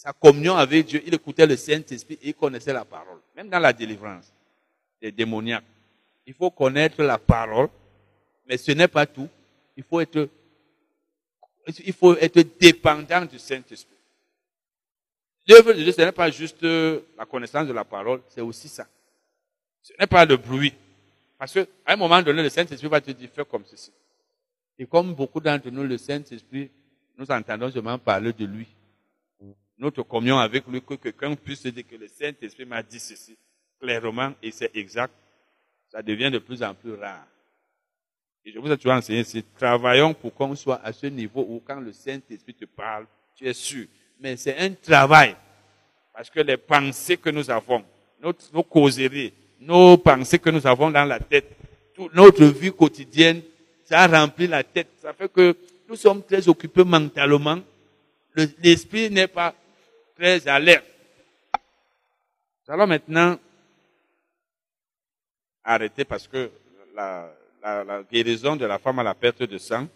sa communion avec Dieu, il écoutait le Saint-Esprit et il connaissait la parole. Même dans la délivrance des démoniaques. Il faut connaître la parole, mais ce n'est pas tout. Il faut être, il faut être dépendant du Saint-Esprit. L'œuvre de Dieu, ce n'est pas juste la connaissance de la parole, c'est aussi ça. Ce n'est pas le bruit. Parce qu'à un moment donné, le Saint-Esprit va te dire, fais comme ceci. Et comme beaucoup d'entre nous, le Saint-Esprit, nous entendons seulement parler de lui. Notre communion avec lui, que quelqu'un puisse dire que le Saint-Esprit m'a dit ceci clairement et c'est exact, ça devient de plus en plus rare. Et je vous ai toujours enseigné ici, travaillons pour qu'on soit à ce niveau où quand le Saint-Esprit te parle, tu es sûr. Mais c'est un travail. Parce que les pensées que nous avons, notre, nos causeries, nos pensées que nous avons dans la tête, toute notre vie quotidienne, ça remplit la tête. Ça fait que nous sommes très occupés mentalement. L'esprit n'est pas très alerte. Nous allons maintenant arrêter parce que la, guérison de la femme à la perte de sang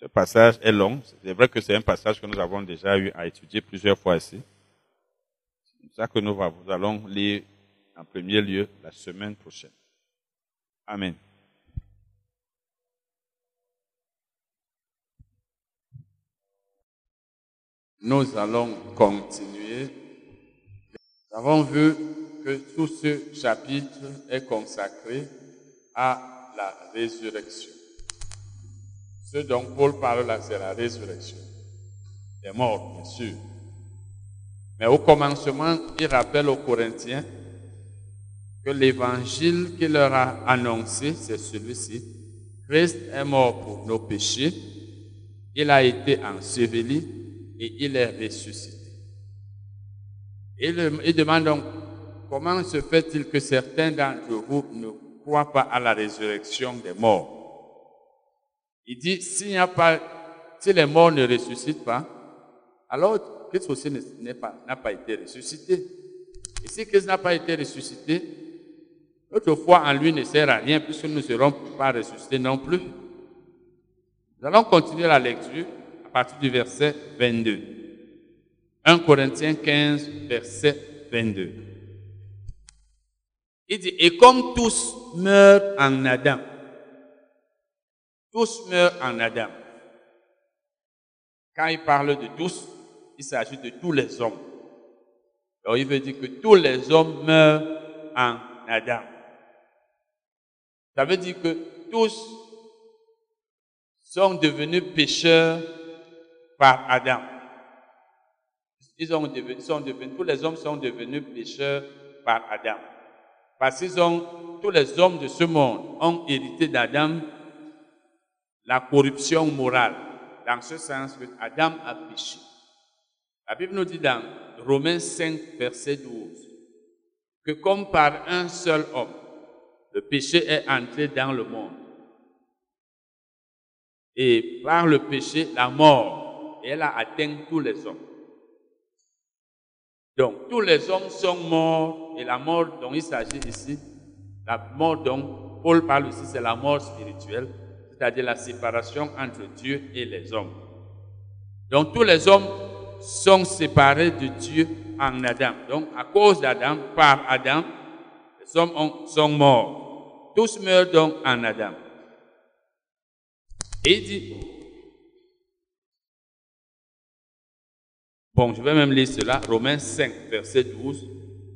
Ce passage est long. C'est vrai que c'est un passage que nous avons déjà eu à étudier plusieurs fois ici. C'est ça que nous allons lire en premier lieu la semaine prochaine. Amen. Nous allons continuer. Nous avons vu que tout ce chapitre est consacré à la résurrection. Ce dont Paul parle là, c'est la résurrection des morts, bien sûr. Mais au commencement, il rappelle aux Corinthiens que l'évangile qu'il leur a annoncé, c'est celui-ci. Christ est mort pour nos péchés, il a été enseveli et il est ressuscité. Il, il demande donc, comment se fait-il que certains d'entre vous ne croient pas à la résurrection des morts? Il dit, s'il n'y a pas, si les morts ne ressuscitent pas, alors Christ aussi n'a pas, pas été ressuscité. Et si Christ n'a pas été ressuscité, notre foi en lui ne sert à rien puisque nous ne serons pas ressuscités non plus. Nous allons continuer la lecture partir du verset 22. 1 Corinthiens 15, verset 22. Il dit, et comme tous meurent en Adam, tous meurent en Adam. Quand il parle de tous, il s'agit de tous les hommes. Alors il veut dire que tous les hommes meurent en Adam. Ça veut dire que tous sont devenus pécheurs par Adam. Tous les hommes sont devenus pécheurs par Adam. Parce qu'ils ont, tous les hommes de ce monde ont hérité d'Adam la corruption morale. Dans ce sens Adam a péché. La Bible nous dit dans Romains 5, verset 12, que comme par un seul homme, le péché est entré dans le monde. Et par le péché, la mort, elle a atteint tous les hommes. Donc, tous les hommes sont morts, et la mort dont il s'agit ici, la mort dont Paul parle ici, c'est la mort spirituelle, c'est-à-dire la séparation entre Dieu et les hommes. Donc, tous les hommes sont séparés de Dieu en Adam. Donc, à cause d'Adam, par Adam, les hommes sont morts. Tous meurent donc en Adam. Et il dit, bon, je vais même lire cela, Romains 5, verset 12.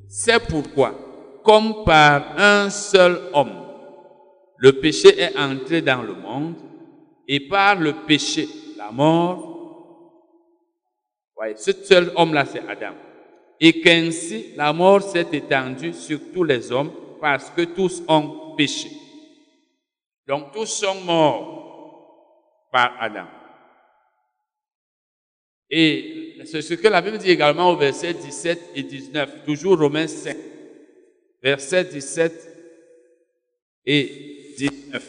C'est pourquoi, comme par un seul homme, le péché est entré dans le monde, et par le péché, la mort, voyez, ce seul homme-là, c'est Adam. Et qu'ainsi, la mort s'est étendue sur tous les hommes, parce que tous ont péché. Donc tous sont morts par Adam. Et c'est ce que la Bible dit également au verset 17 et 19, toujours Romains 5, verset 17 et 19.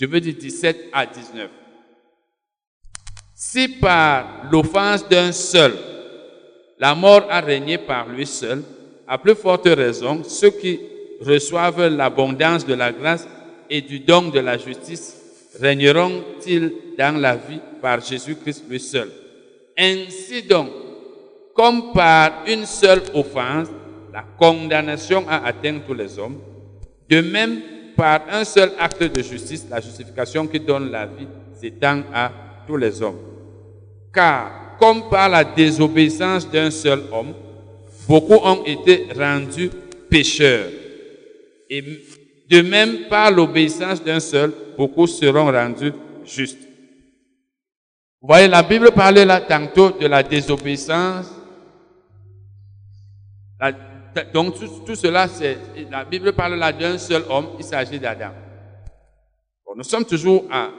Je veux dire 17 à 19. Si par l'offense d'un seul, la mort a régné par lui seul, à plus forte raison, ceux qui reçoivent l'abondance de la grâce et du don de la justice, régneront-ils dans la vie par Jésus-Christ lui seul? Ainsi donc, comme par une seule offense, la condamnation a atteint tous les hommes, de même, par un seul acte de justice, la justification qui donne la vie s'étend à tous les hommes. Car, comme par la désobéissance d'un seul homme, beaucoup ont été rendus pécheurs. Et de même, par l'obéissance d'un seul, beaucoup seront rendus justes. Vous voyez, la Bible parlait là tantôt de la désobéissance. donc tout, cela, c'est la Bible parle là d'un seul homme, il s'agit d'Adam. nous sommes toujours à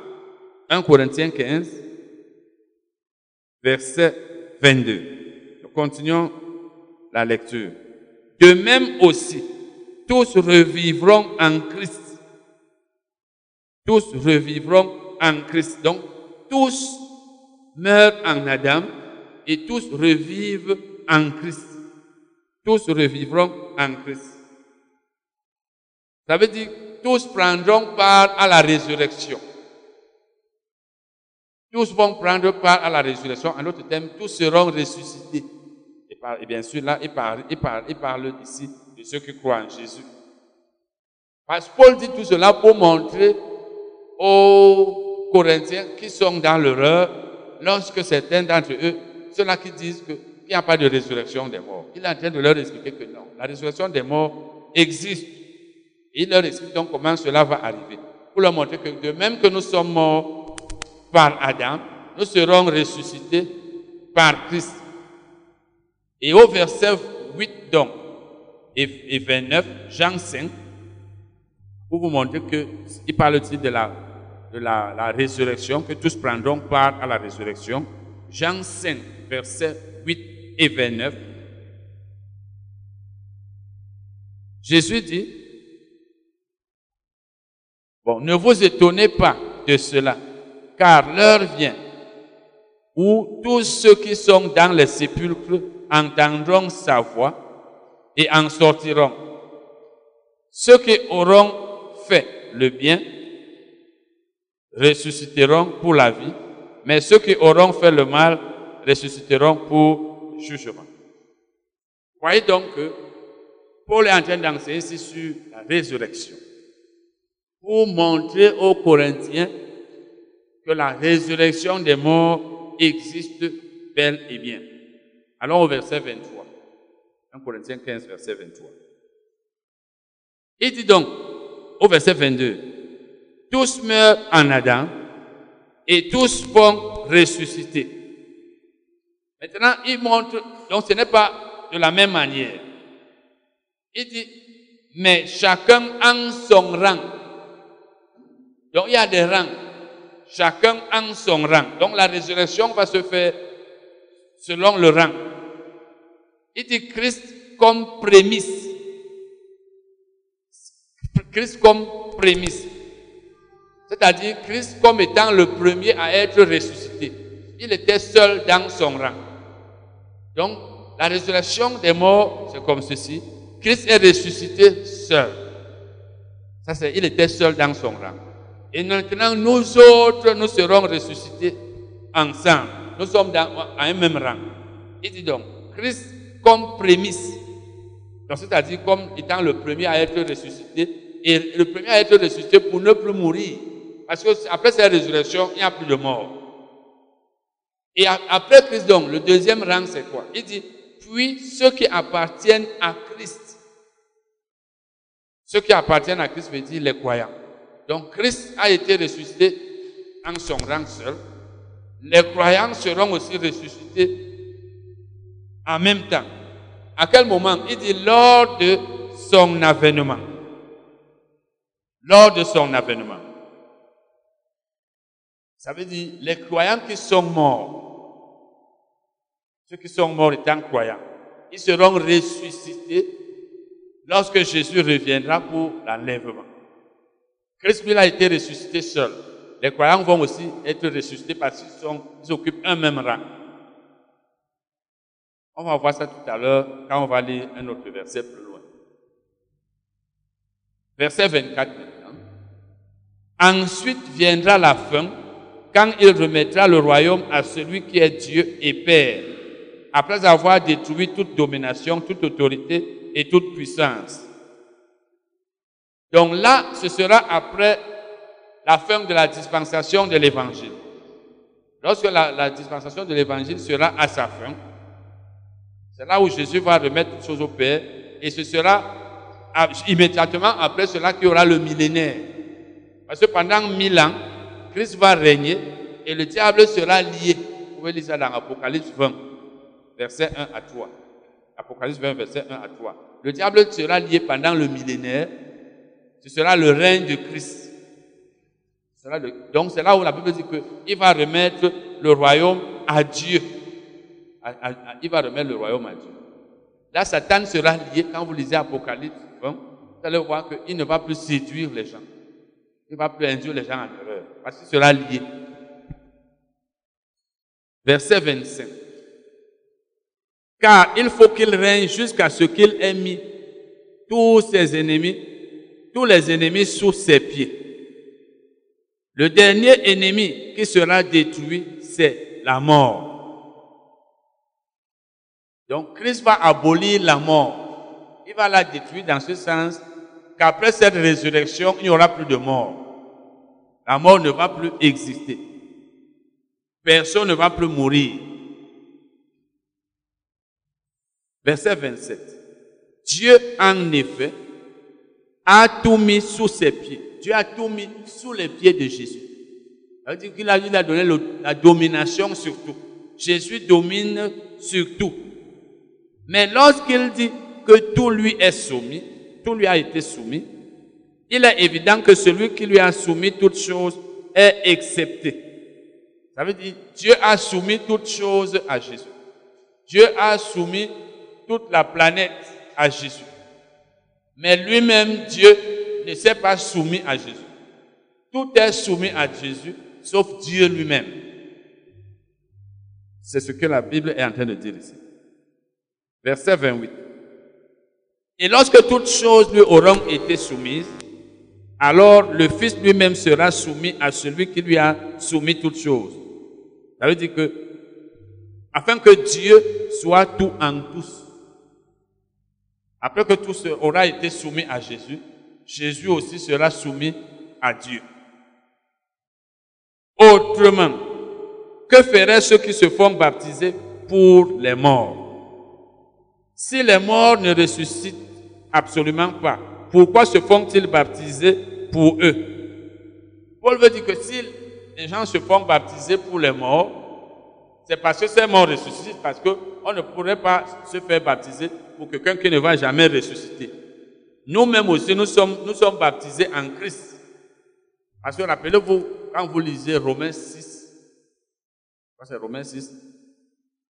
1 Corinthiens 15, verset 22. Nous continuons la lecture. De même aussi, tous revivront en Christ. Tous revivront en Christ. Donc, tous meurent en Adam et tous revivent en Christ. Tous revivront en Christ. Ça veut dire tous prendront part à la résurrection. Tous vont prendre part à la résurrection. En d'autres termes, tous seront ressuscités. Et, bien sûr, là, il parle, il, parle, il parle ici de ceux qui croient en Jésus. Parce que Paul dit tout cela pour montrer aux Corinthiens qui sont dans l'erreur, lorsque certains d'entre eux, ceux-là qui disent qu'il n'y a pas de résurrection des morts, il est en train de leur expliquer que non, la résurrection des morts existe. Et il leur explique donc comment cela va arriver. Pour leur montrer que de même que nous sommes morts par Adam, nous serons ressuscités par Christ. Et au verset 8 donc, et, et 29, Jean 5, pour vous montrer que il parle aussi de la, de la, la résurrection, que tous prendront part à la résurrection. Jean 5, versets 8 et 29. Jésus dit, bon, ne vous étonnez pas de cela, car l'heure vient où tous ceux qui sont dans les sépulcres entendront sa voix et en sortiront. Ceux qui auront fait le bien ressusciteront pour la vie, mais ceux qui auront fait le mal ressusciteront pour jugement. Voyez donc que Paul est en train d'enseigner ici sur la résurrection pour montrer aux Corinthiens que la résurrection des morts existe bel et bien. Allons au verset 23. 1 Corinthiens 15, verset 23. Il dit donc, au verset 22, tous meurent en Adam et tous vont ressusciter. Maintenant, il montre, donc ce n'est pas de la même manière. Il dit, mais chacun en son rang. Donc il y a des rangs. Chacun en son rang. Donc la résurrection va se faire selon le rang. Il dit Christ comme prémisse. Christ comme prémisse. C'est-à-dire Christ comme étant le premier à être ressuscité. Il était seul dans son rang. Donc, la résurrection des morts, c'est comme ceci. Christ est ressuscité seul. Ça, c'est, il était seul dans son rang. Et maintenant, nous autres, nous serons ressuscités ensemble. Nous sommes dans, un même rang. Il dit donc, Christ comme prémisse. Donc, c'est-à-dire comme étant le premier à être ressuscité. Et le premier à être ressuscité pour ne plus mourir. Parce que après cette résurrection, il n'y a plus de mort. Et après Christ, donc, le deuxième rang, c'est quoi? Il dit, puis ceux qui appartiennent à Christ. Ceux qui appartiennent à Christ veut dire les croyants. Donc Christ a été ressuscité en son rang seul. Les croyants seront aussi ressuscités en même temps. À quel moment? Il dit lors de son avènement. Lors de son avènement. Ça veut dire les croyants qui sont morts, ceux qui sont morts étant croyants, ils seront ressuscités lorsque Jésus reviendra pour l'enlèvement. Christ lui a été ressuscité seul. Les croyants vont aussi être ressuscités parce qu'ils occupent un même rang. On va voir ça tout à l'heure quand on va lire un autre verset plus loin. Verset 24 maintenant. Ensuite viendra la fin quand il remettra le royaume à celui qui est Dieu et Père, après avoir détruit toute domination, toute autorité et toute puissance. Donc là, ce sera après la fin de la dispensation de l'évangile. Lorsque la, dispensation de l'évangile sera à sa fin, c'est là où Jésus va remettre toutes choses au Père et ce sera immédiatement après cela qu'il y aura le millénaire. Parce que pendant mille ans, Christ va régner et le diable sera lié. Vous pouvez lire ça dans Apocalypse 20, verset 1 à 3. Apocalypse 20, verset 1 à 3. Le diable sera lié pendant le millénaire. Ce sera le règne de Christ. Donc c'est là où la Bible dit qu'il va remettre le royaume à Dieu. il va remettre le royaume à Dieu. Là, Satan sera lié. Quand vous lisez Apocalypse 20, vous allez voir qu'il ne va plus séduire les gens. Il ne va plus induire les gens en erreur. Parce qu'il sera lié. Verset 25. Car il faut qu'il règne jusqu'à ce qu'il ait mis tous ses ennemis, tous les ennemis sous ses pieds. Le dernier ennemi qui sera détruit, c'est la mort. Donc Christ va abolir la mort. Il va la détruire dans ce sens qu'après cette résurrection, il n'y aura plus de mort. La mort ne va plus exister. Personne ne va plus mourir. Verset 27. Dieu, en effet, a tout mis sous ses pieds. Dieu a tout mis sous les pieds de Jésus. Ça dire qu'il a, il a donné la domination sur tout. Jésus domine sur tout. Mais lorsqu'il dit que tout lui est soumis, tout lui a été soumis, il est évident que celui qui lui a soumis toutes choses est accepté. Ça veut dire, Dieu a soumis toutes choses à Jésus. Dieu a soumis toute la planète à Jésus. Mais lui-même, Dieu, ne s'est pas soumis à Jésus. Tout est soumis à Jésus, sauf Dieu lui-même. C'est ce que la Bible est en train de dire ici. Verset 28. Et lorsque toutes choses lui auront été soumises, alors le Fils lui-même sera soumis à celui qui lui a soumis toutes choses. Ça veut dire que, afin que Dieu soit tout en tous. Après que tout aura été soumis à Jésus, Jésus aussi sera soumis à Dieu. Autrement, que feraient ceux qui se font baptiser pour les morts? Si les morts ne ressuscitent absolument pas, pourquoi se font-ils baptiser pour eux? Paul veut dire que si les gens se font baptiser pour les morts, c'est parce que ces morts ressuscitent, parce qu'on ne pourrait pas se faire baptiser pour quelqu'un qui ne va jamais ressusciter. Nous-mêmes aussi, nous sommes, baptisés en Christ. Parce que rappelez-vous, quand vous lisez Romains 6, c'est Romains 6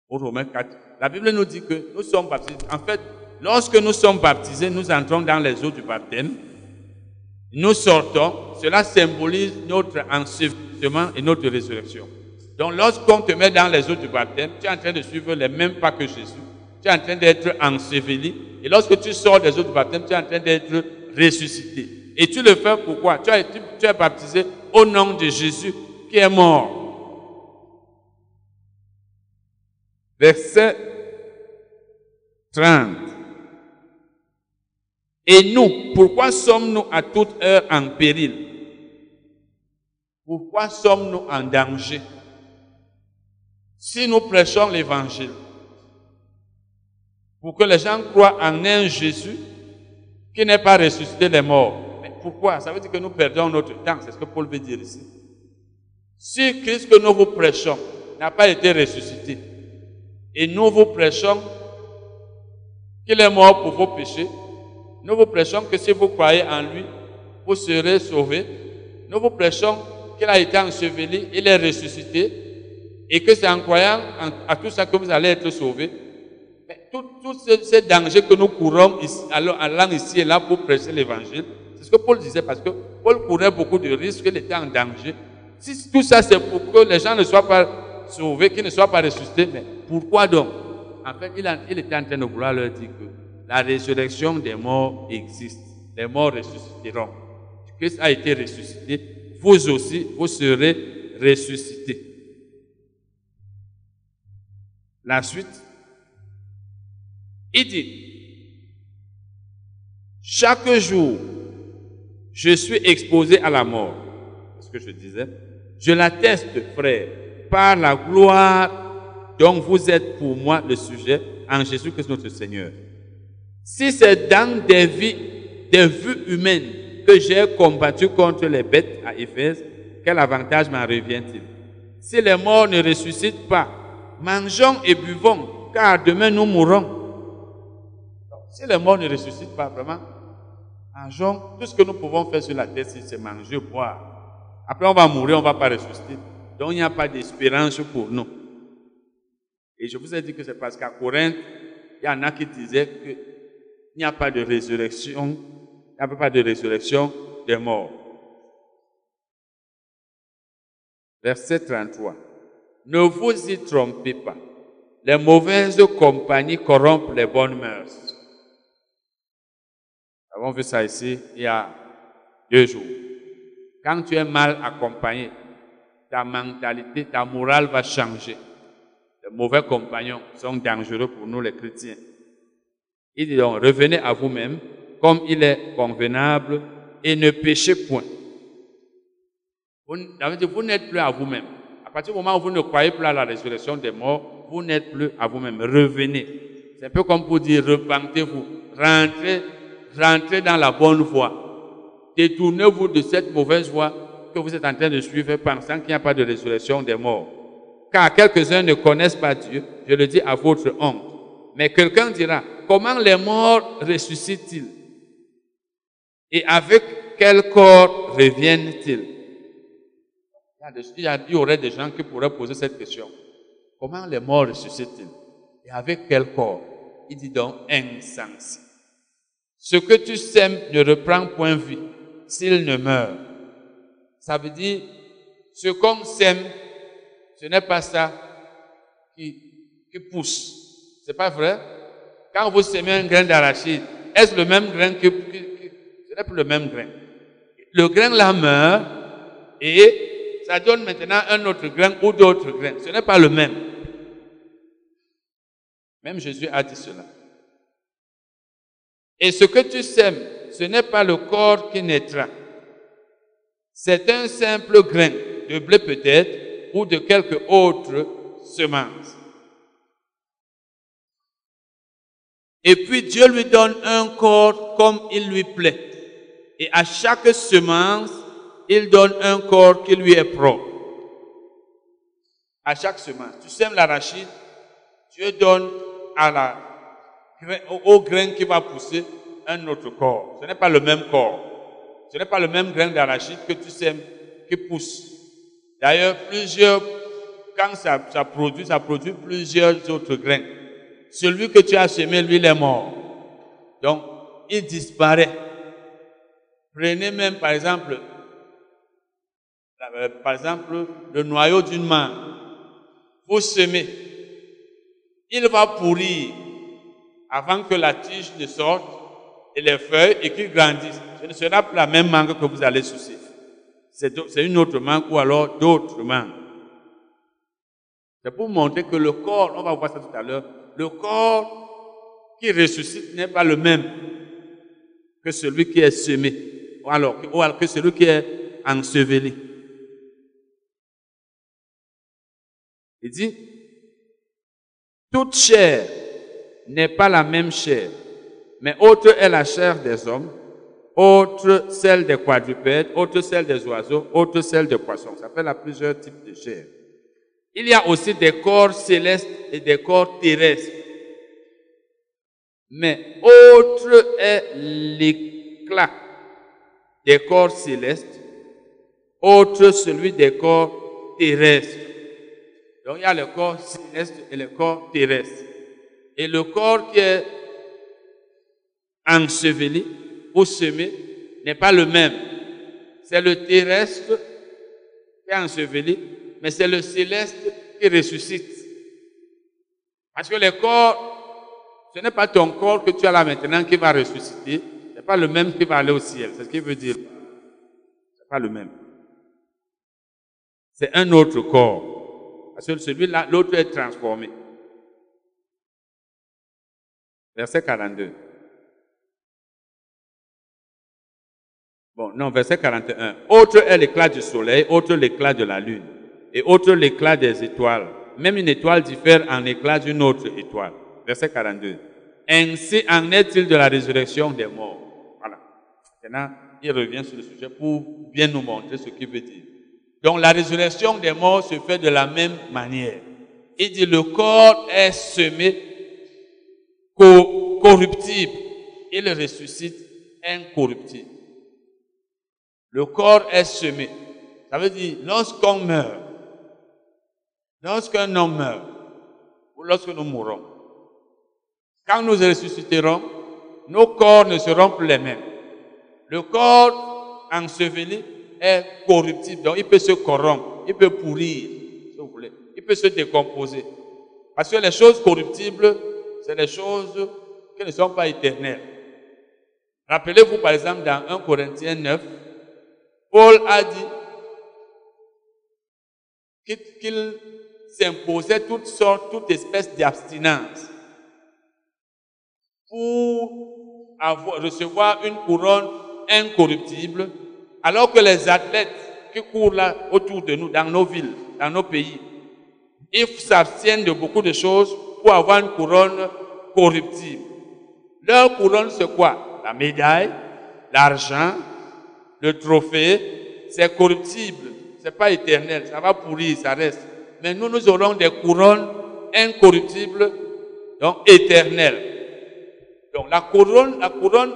ou Romains 4, la Bible nous dit que nous sommes baptisés. En fait, lorsque nous sommes baptisés, nous entrons dans les eaux du baptême. Nous sortons. Cela symbolise notre ensevelissement et notre résurrection. Donc, lorsqu'on te met dans les eaux du baptême, tu es en train de suivre les mêmes pas que Jésus. Tu es en train d'être enseveli et lorsque tu sors des eaux du baptême, tu es en train d'être ressuscité. Et tu le fais pourquoi? Tu, as, tu es baptisé au nom de Jésus qui est mort. Verset 30. Et nous, pourquoi sommes-nous à toute heure en péril? Pourquoi sommes-nous en danger? Si nous prêchons l'évangile, pour que les gens croient en un Jésus qui n'est pas ressuscité les morts. Mais pourquoi? Ça veut dire que nous perdons notre temps, c'est ce que Paul veut dire ici. Si Christ que nous vous prêchons n'a pas été ressuscité, et nous vous prêchons qu'il est mort pour vos péchés, nous vous prêchons que si vous croyez en lui, vous serez sauvés. Nous vous prêchons qu'il a été enseveli, il est ressuscité, et que c'est en croyant à tout ça que vous allez être sauvés tous ces, dangers que nous courons ici, allant ici et là pour prêcher l'évangile, c'est ce que Paul disait parce que Paul courait beaucoup de risques, il était en danger. Si tout ça c'est pour que les gens ne soient pas sauvés, qu'ils ne soient pas ressuscités, mais pourquoi donc? En fait, il était en train de vouloir leur dire que la résurrection des morts existe. Les morts ressusciteront. Christ a été ressuscité. Vous aussi, vous serez ressuscités. La suite, il dit, chaque jour, je suis exposé à la mort. C'est ce que je disais. Je l'atteste, frère, par la gloire dont vous êtes pour moi le sujet en Jésus-Christ notre Seigneur. Si c'est dans des vies, des vues humaines que j'ai combattu contre les bêtes à Éphèse, quel avantage m'en revient-il? Si les morts ne ressuscitent pas, mangeons et buvons, car demain nous mourrons. Si les morts ne ressuscitent pas vraiment, mangeons, tout ce que nous pouvons faire sur la terre, c'est manger, boire. Après, on va mourir, on ne va pas ressusciter. Donc, il n'y a pas d'espérance pour nous. Et je vous ai dit que c'est parce qu'à Corinthe, il y en a qui disaient qu'il n'y a pas de résurrection, il n'y a pas de résurrection des morts. Verset 33. Ne vous y trompez pas. Les mauvaises compagnies corrompent les bonnes mœurs avons vu ça ici il y a deux jours. quand tu es mal accompagné, ta mentalité, ta morale va changer. Les mauvais compagnons sont dangereux pour nous les chrétiens. Il dit donc, revenez à vous-même comme il est convenable et ne péchez point. Vous, n'êtes plus à vous-même. À partir du moment où vous ne croyez plus à la résurrection des morts, vous n'êtes plus à vous-même. Revenez. C'est un peu comme pour dire repentez-vous. Rentrez, rentrez dans la bonne voie. Détournez-vous de cette mauvaise voie que vous êtes en train de suivre pensant qu'il n'y a pas de résurrection des morts. Car quelques-uns ne connaissent pas Dieu, je le dis à votre honte. Mais quelqu'un dira, comment les morts ressuscitent-ils? Et avec quel corps reviennent-ils? Il y aurait des gens qui pourraient poser cette question. Comment les morts ressuscitent-ils? Et avec quel corps? Il dit donc insensé. Ce que tu sèmes ne reprend point vie s'il ne meurt. Ça veut dire, ce qu'on sème, ce n'est pas ça qui, qui pousse. C'est pas vrai? Quand vous semez un grain d'arachide, est-ce le même grain que, ce n'est plus le même grain. Le grain là meurt et ça donne maintenant un autre grain ou d'autres grains. Ce n'est pas le même. Même Jésus a dit cela. Et ce que tu sèmes, ce n'est pas le corps qui naîtra. C'est un simple grain de blé peut-être ou de quelque autre semence. Et puis Dieu lui donne un corps comme il lui plaît. Et à chaque semence, il donne un corps qui lui est propre. À chaque semence. Tu sèmes l'arachide, Dieu donne à la, au grain qui va pousser un autre corps. Ce n'est pas le même corps. Ce n'est pas le même grain d'arachide que tu sèmes qui pousse. D'ailleurs, plusieurs, quand ça, ça produit, ça produit plusieurs autres grains. Celui que tu as semé, lui, il est mort. Donc, il disparaît. Prenez même, par exemple, euh, par exemple, le noyau d'une main. Vous semez. Il va pourrir avant que la tige ne sorte et les feuilles et qu'il grandisse. Ce ne sera plus la même mangue que vous allez soucier. C'est une autre mangue ou alors d'autres mangues. C'est pour montrer que le corps, on va voir ça tout à l'heure, le corps qui ressuscite n'est pas le même que celui qui est semé, ou alors, que celui qui est enseveli. Il dit, toute chair n'est pas la même chair, mais autre est la chair des hommes, autre celle des quadrupèdes, autre celle des oiseaux, autre celle des poissons. Ça fait plusieurs types de chair. Il y a aussi des corps célestes et des corps terrestres. Mais autre est l'éclat des corps célestes, autre celui des corps terrestres. Donc il y a le corps céleste et le corps terrestre. Et le corps qui est enseveli ou semé n'est pas le même. C'est le terrestre qui est enseveli, mais c'est le céleste qui ressuscite. Parce que le corps, ce n'est pas ton corps que tu as là maintenant qui va ressusciter, ce n'est pas le même qui va aller au ciel. C'est ce qu'il veut dire. Ce n'est pas le même. C'est un autre corps. Parce que celui-là, l'autre est transformé. Verset 42. Bon, non, verset 41. Autre est l'éclat du soleil, autre l'éclat de la lune, et autre l'éclat des étoiles. Même une étoile diffère en éclat d'une autre étoile. Verset 42. Ainsi en est-il de la résurrection des morts. Voilà. Maintenant, il revient sur le sujet pour bien nous montrer ce qu'il veut dire. Donc la résurrection des morts se fait de la même manière. Il dit le corps est semé corruptible. Il ressuscite incorruptible. Le corps est semé. Ça veut dire, lorsqu'on meurt, lorsqu'un homme meurt, ou lorsque nous mourrons, quand nous ressusciterons, nos corps ne seront plus les mêmes. Le corps enseveli est corruptible, donc il peut se corrompre, il peut pourrir, si vous voulez, il peut se décomposer. Parce que les choses corruptibles, c'est les choses qui ne sont pas éternelles. Rappelez-vous par exemple dans 1 Corinthiens 9, Paul a dit qu'il s'imposait toutes sortes, toute espèce d'abstinence pour recevoir une couronne incorruptible, alors que les athlètes qui courent là autour de nous, dans nos villes, dans nos pays, ils s'abstiennent de beaucoup de choses pour avoir une couronne corruptible. Leur couronne, c'est quoi? La médaille, l'argent, le trophée, c'est corruptible, c'est pas éternel, ça va pourrir, ça reste. Mais nous, nous aurons des couronnes incorruptibles, donc éternelles. Donc la couronne, la couronne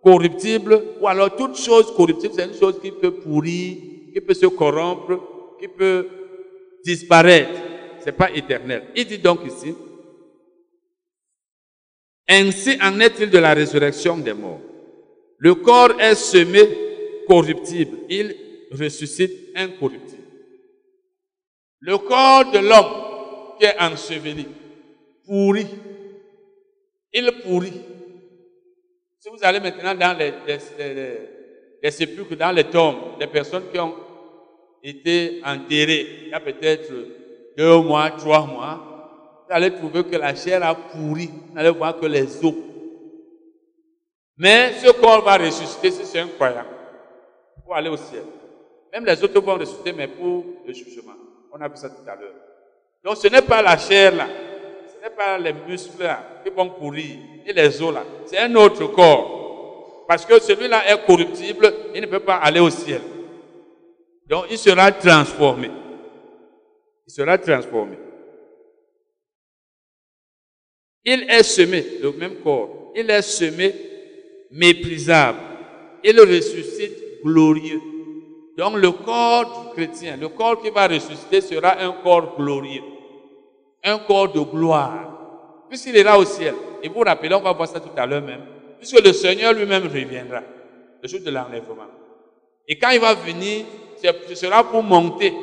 corruptible, ou alors toute chose corruptible, c'est une chose qui peut pourrir, qui peut se corrompre, qui peut disparaître. C'est pas éternel. Il dit donc ici, ainsi en est-il de la résurrection des morts. Le corps est semé corruptible, il ressuscite incorruptible. Le corps de l'homme qui est enseveli, pourri, il pourrit. Si vous allez maintenant dans les, sépulcres, dans les tombes, des personnes qui ont été enterrées, il y a peut-être deux mois, trois mois, vous allez trouver que la chair a pourri. Vous allez voir que les os. Mais ce corps va ressusciter si c'est un croyant pour aller au ciel. Même les autres vont ressusciter, mais pour le jugement. On a vu ça tout à l'heure. Donc ce n'est pas la chair là, ce n'est pas les muscles là qui vont courir, et les os là. C'est un autre corps. Parce que celui-là est corruptible, il ne peut pas aller au ciel. Donc il sera transformé. Il sera transformé. Il est semé, le même corps, il est semé méprisable. Il ressuscite glorieux. Donc le corps du chrétien, le corps qui va ressusciter sera un corps glorieux, un corps de gloire, puisqu'il ira au ciel. Et vous vous rappelez, on va voir ça tout à l'heure même, puisque le Seigneur lui-même reviendra, le jour de l'enlèvement. Et quand il va venir, ce sera pour monter.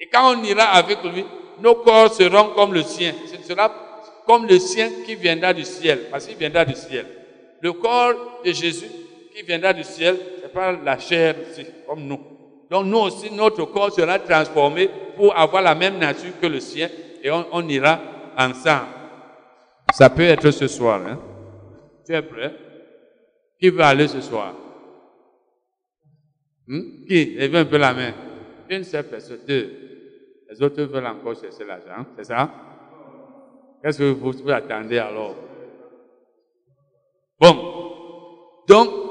Et quand on ira avec lui, nos corps seront comme le sien. Ce sera comme le sien qui viendra du ciel, parce qu'il viendra du ciel. Le corps de Jésus qui viendra du ciel, pas la chair comme nous. Donc nous aussi, notre corps sera transformé pour avoir la même nature que le sien et on, ira ensemble. Ça peut être ce soir. Hein? Tu es prêt? Qui veut aller ce soir? Hmm? Qui? Lève un peu la main. Une seule personne, deux. Les autres veulent encore chercher l'argent, c'est ça? Qu'est-ce que vous attendez alors? Bon. Donc,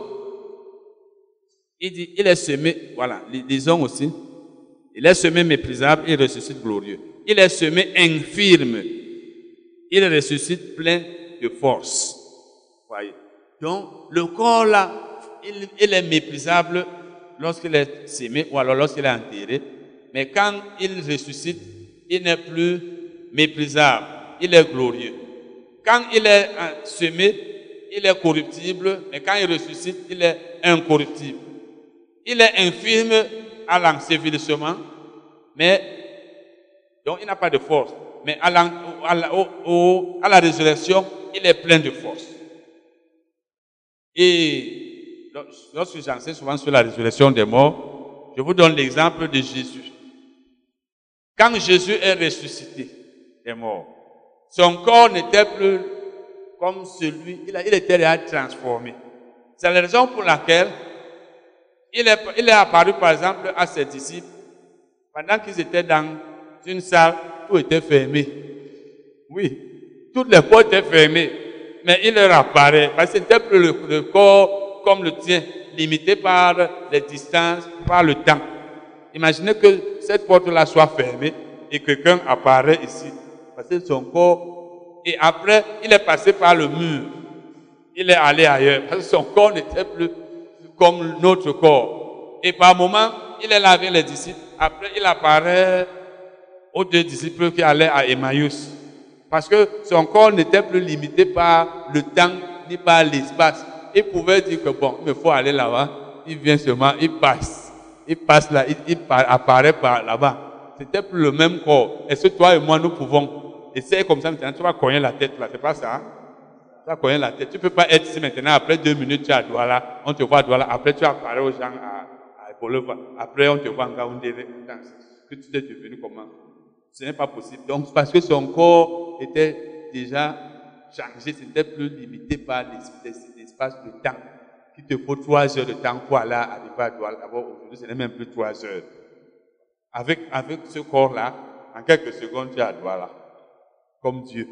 il dit, il est semé, voilà, disons aussi, il est semé méprisable, il ressuscite glorieux. Il est semé infirme, il ressuscite plein de force. Voyez. Donc, le corps là, il, il est méprisable lorsqu'il est semé ou alors lorsqu'il est enterré. Mais quand il ressuscite, il n'est plus méprisable, il est glorieux. Quand il est semé, il est corruptible, mais quand il ressuscite, il est incorruptible. Il est infirme à l'ensevelissement, mais donc il n'a pas de force. Mais à la, résurrection, il est plein de force. Et lorsque j'enseigne souvent sur la résurrection des morts, je vous donne l'exemple de Jésus. Quand Jésus est ressuscité des morts, son corps n'était plus comme celui, il, il était déjà transformé. C'est la raison pour laquelle il est, apparu, par exemple, à ses disciples pendant qu'ils étaient dans une salle, tout était fermé. Oui, toutes les portes étaient fermées. Mais il leur apparaît, parce que c'était plus le, corps comme le tien, limité par les distances, par le temps. Imaginez que cette porte-là soit fermée et quelqu'un apparaît ici. Parce que son corps, et après, il est passé par le mur. Il est allé ailleurs. Parce que son corps n'était plus comme notre corps. Et par moment, il est là avec les disciples. Après, il apparaît aux deux disciples qui allaient à Emmaüs. Parce que son corps n'était plus limité par le temps ni par l'espace. Il pouvait dire que bon, il me faut aller là-bas. Il vient seulement, il passe. Il passe là, il, apparaît par là-bas. C'était plus le même corps. Est-ce que toi et moi, nous pouvons? Essayer comme ça maintenant, tu vas cogner la tête là, c'est pas ça? Hein? Tu connais la tête. Tu peux pas être ici maintenant, après deux minutes, tu es à Douala, on te voit à Douala, après tu apparais aux gens à, à après on te voit en Gaoundé. Que tu t'es devenu comment? Ce n'est pas possible. Donc, parce que son corps était déjà changé, c'était plus limité par l'espace de temps. Il te faut trois heures de temps pour aller arriver à Douala. Aujourd'hui, ce n'est même plus trois heures. Avec, avec ce corps-là, en quelques secondes, tu es à Douala. Comme Dieu.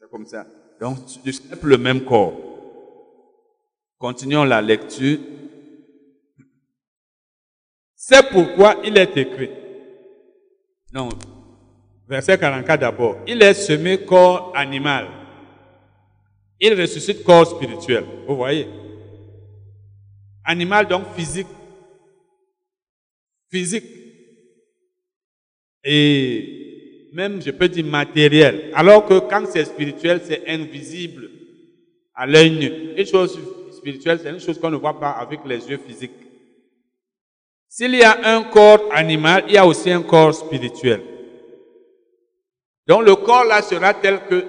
C'est comme ça. Donc, tu n'es plus le même corps. Continuons la lecture. C'est pourquoi il est écrit. Non, verset 44 d'abord. Il est semé corps animal. Il ressuscite corps spirituel. Vous voyez? Animal donc physique. Physique. Et même, je peux dire matériel. Alors que quand c'est spirituel, c'est invisible à l'œil nu. Une chose spirituelle, c'est une chose qu'on ne voit pas avec les yeux physiques. S'il y a un corps animal, il y a aussi un corps spirituel. Donc le corps là sera tel que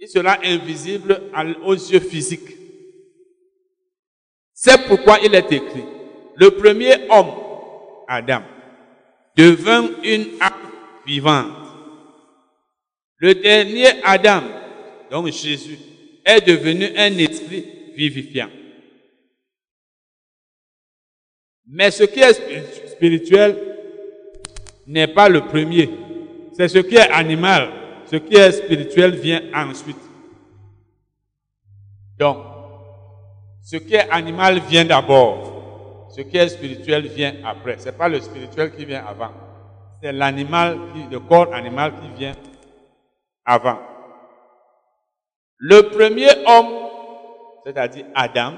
il sera invisible aux yeux physiques. C'est pourquoi il est écrit, le premier homme, Adam, devint une âme vivante. Le dernier Adam, donc Jésus, est devenu un esprit vivifiant. Mais ce qui est spirituel n'est pas le premier. C'est ce qui est animal. Ce qui est spirituel vient ensuite. Donc, ce qui est animal vient d'abord. Ce qui est spirituel vient après. Ce n'est pas le spirituel qui vient avant. C'est l'animal, le corps animal qui vient avant. Le premier homme, c'est-à-dire Adam,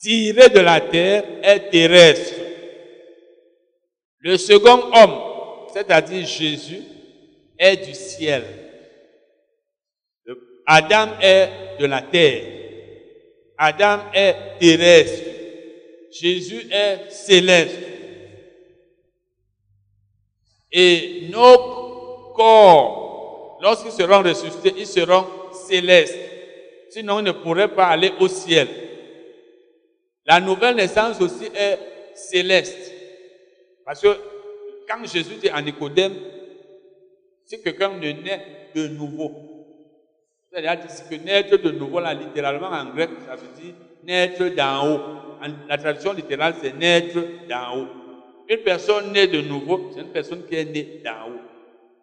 tiré de la terre est terrestre. Le second homme, c'est-à-dire Jésus, est du ciel. Adam est de la terre. Adam est terrestre. Jésus est céleste. Et nos corps, lorsqu'ils seront ressuscités, ils seront célestes. Sinon, ils ne pourraient pas aller au ciel. La nouvelle naissance aussi est céleste. Parce que quand Jésus dit à Nicodème, si quelqu'un ne naît de nouveau, c'est-à-dire que naître de nouveau, là, littéralement en grec, ça veut dire naître d'en haut. La traduction littérale, c'est naître d'en haut. Une personne née de nouveau, c'est une personne qui est née d'en haut.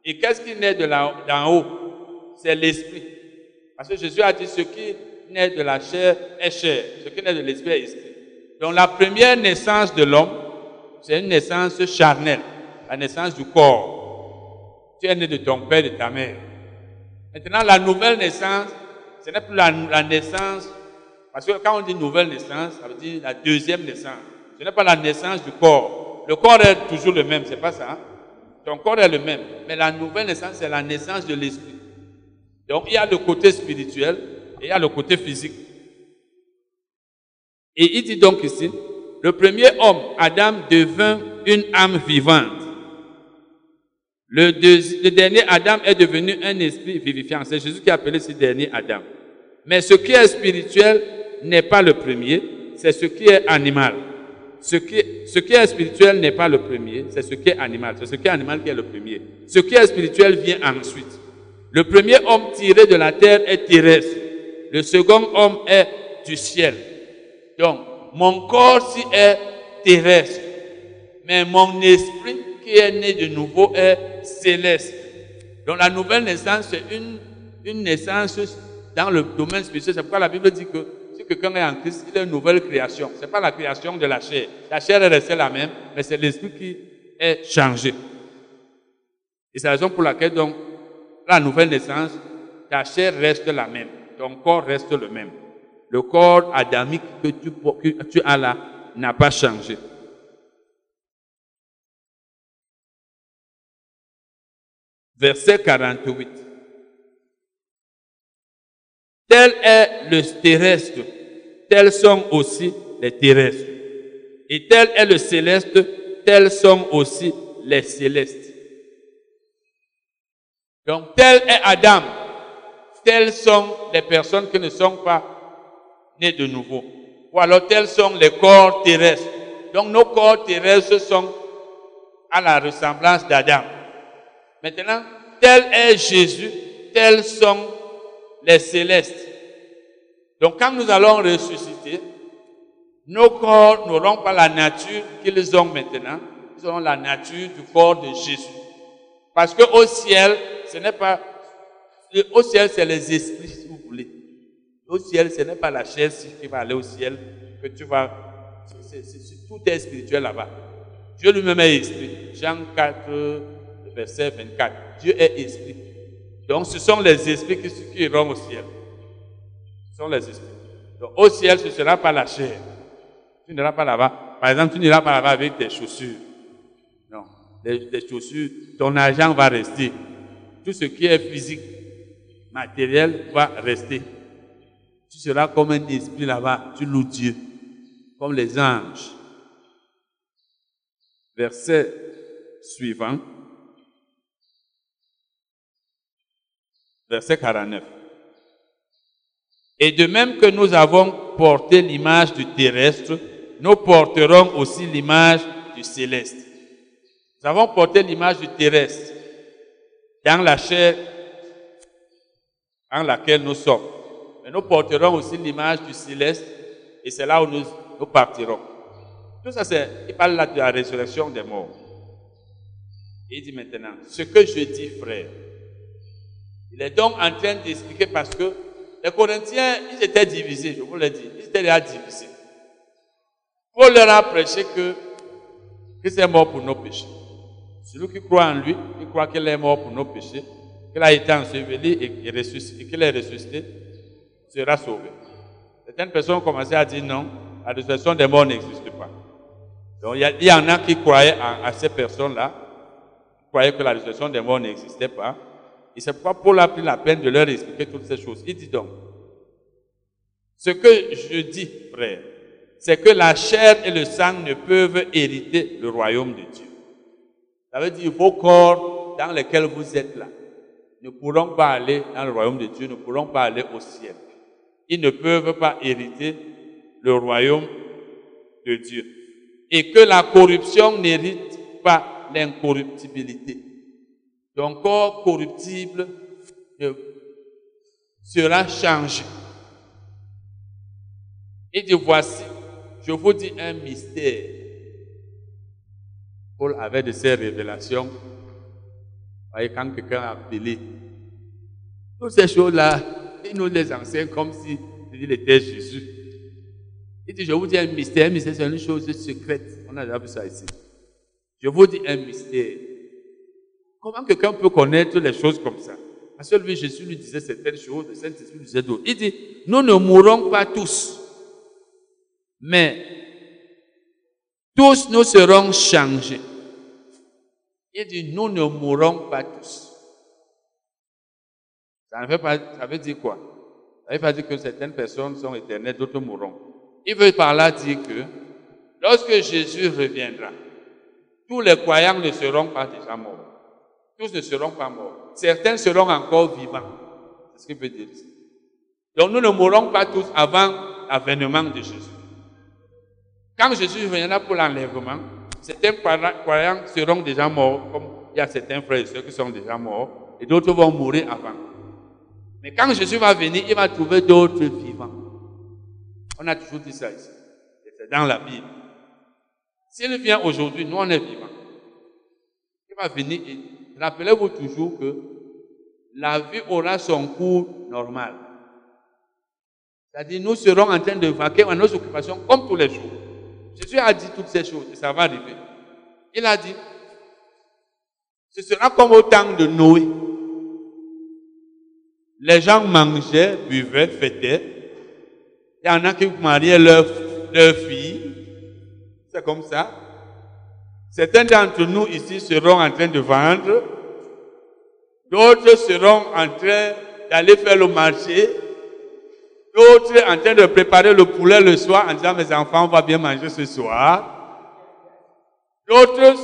Et qu'est-ce qui naît d'en haut? C'est l'esprit. Parce que Jésus a dit ce qui naît de la chair est chair, ce qui naît de l'esprit est esprit. Donc la première naissance de l'homme, c'est une naissance charnelle, la naissance du corps. Tu es né de ton père et de ta mère. Maintenant, la nouvelle naissance, ce n'est plus la, naissance, parce que quand on dit nouvelle naissance, ça veut dire la deuxième naissance. Ce n'est pas la naissance du corps. Le corps est toujours le même, c'est pas ça. Hein? Ton corps est le même. Mais la nouvelle naissance, c'est la naissance de l'esprit. Donc, il y a le côté spirituel et il y a le côté physique. Et il dit donc ici, le premier homme, Adam, devint une âme vivante. Le, dernier Adam est devenu un esprit vivifiant. C'est Jésus qui a appelé ce dernier Adam. Mais ce qui est spirituel n'est pas le premier, c'est ce qui est animal. Ce qui, ce qui est spirituel n'est pas le premier, c'est ce qui est animal. C'est ce qui est animal qui est le premier. Ce qui est spirituel vient ensuite. Le premier homme tiré de la terre est terrestre. Le second homme est du ciel. Donc, mon corps ci est terrestre, mais mon esprit qui est né de nouveau est céleste. Donc la nouvelle naissance, c'est une, une naissance dans le domaine spirituel. C'est pourquoi la Bible dit que si quelqu'un est en Christ, il est une nouvelle création. Ce n'est pas la création de la chair. La chair est restée la même, mais c'est l'esprit qui est changé. Et c'est la raison pour laquelle, donc, la nouvelle naissance, ta chair reste la même, ton corps reste le même le corps adamique que tu, que tu as là n'a pas changé. Verset 48. Tel est le terrestre, tels sont aussi les terrestres. Et tel est le céleste, tels sont aussi les célestes. Donc tel est Adam, telles sont les personnes qui ne sont pas nées de nouveau. Ou alors tels sont les corps terrestres. Donc nos corps terrestres sont à la ressemblance d'Adam. Maintenant, tel est Jésus, tels sont les célestes. Donc quand nous allons ressusciter, nos corps n'auront pas la nature qu'ils ont maintenant, ils auront la nature du corps de Jésus. Parce que au ciel, ce n'est pas, au ciel, c'est les esprits, si vous voulez. Au ciel, ce n'est pas la chair qui va aller au ciel, que tu vas, tout est spirituel là-bas. Dieu lui-même est esprit. Jean 4, verset 24. Dieu est esprit. Donc ce sont les esprits qui, qui iront au ciel. Les esprits. Donc au ciel, ce ne sera pas la chair. Tu n'iras pas là-bas. Par exemple, tu n'iras pas là-bas avec tes chaussures. Non. Les, chaussures, ton argent va rester. Tout ce qui est physique, matériel, va rester. Tu seras comme un esprit là-bas. Tu loues Dieu. Comme les anges. Verset suivant. Verset 49. Et de même que nous avons porté l'image du terrestre, nous porterons aussi l'image du céleste. Nous avons porté l'image du terrestre dans la chair en laquelle nous sommes. Mais nous porterons aussi l'image du céleste et c'est là où nous, nous partirons. Tout ça, c'est, il parle là de la résurrection des morts. Il dit maintenant, ce que je dis, frère, il est donc en train d'expliquer parce que les Corinthiens, ils étaient divisés, je vous l'ai dit, ils étaient déjà divisés. Paul leur a prêché que Christ est mort pour nos péchés. Celui qui croit en lui, il croit qu'il est mort pour nos péchés, qu'il a été enseveli et, qu'il est ressuscité, sera sauvé. Certaines personnes ont commencé à dire non, la résurrection des morts n'existe pas. Donc il y, en a qui croyaient à, ces personnes-là, qui croyaient que la résurrection des morts n'existait pas. Et c'est pourquoi Paul a pris la peine de leur expliquer toutes ces choses. Il dit donc, ce que je dis, frère, c'est que la chair et le sang ne peuvent hériter le royaume de Dieu. Ça veut dire vos corps dans lesquels vous êtes là ne pourront pas aller dans le royaume de Dieu, ne pourront pas aller au ciel. Ils ne peuvent pas hériter le royaume de Dieu. Et que la corruption n'hérite pas l'incorruptibilité. Ton corps corruptible sera changé. Et dit, voici, je vous dis un mystère. Paul avait de ces révélations. Voyez, quand quelqu'un a appelé, toutes ces choses-là, il nous les enseigne comme si il était Jésus. Il dit, je vous dis un mystère. Un mystère, c'est une chose secrète. On a déjà vu ça ici. Je vous dis un mystère. Comment quelqu'un peut connaître les choses comme ça? Parce que lui, Jésus lui disait certaines choses, le Saint-Esprit lui disait d'autres. Il dit, nous ne mourrons pas tous. Mais tous nous serons changés. Il dit, nous ne mourrons pas tous. Ça, veut, pas, ça veut dire quoi? Ça veut pas dire que certaines personnes sont éternelles, d'autres mourront. Il veut par là dire que lorsque Jésus reviendra, tous les croyants ne seront pas déjà morts. Tous ne seront pas morts. Certains seront encore vivants. C'est ce qu'il veut dire ici. Donc nous ne mourrons pas tous avant l'avènement de Jésus. Quand Jésus viendra pour l'enlèvement, certains croyants seront déjà morts, comme il y a certains frères et sœurs qui sont déjà morts, et d'autres vont mourir avant. Mais quand Jésus va venir, il va trouver d'autres vivants. On a toujours dit ça ici. C'est dans la Bible. S'il vient aujourd'hui, nous on est vivants. Il va venir et rappelez-vous toujours que la vie aura son cours normal. C'est-à-dire, nous serons en train de vaquer à nos occupations comme tous les jours. Jésus a dit toutes ces choses et ça va arriver. Il a dit, ce sera comme au temps de Noé. Les gens mangeaient, buvaient, fêtaient. Il y en a qui mariaient leurs leur filles. C'est comme ça. Certains d'entre nous ici seront en train de vendre. D'autres seront en train d'aller faire le marché. D'autres en train de préparer le poulet le soir en disant mes enfants, on va bien manger ce soir. D'autres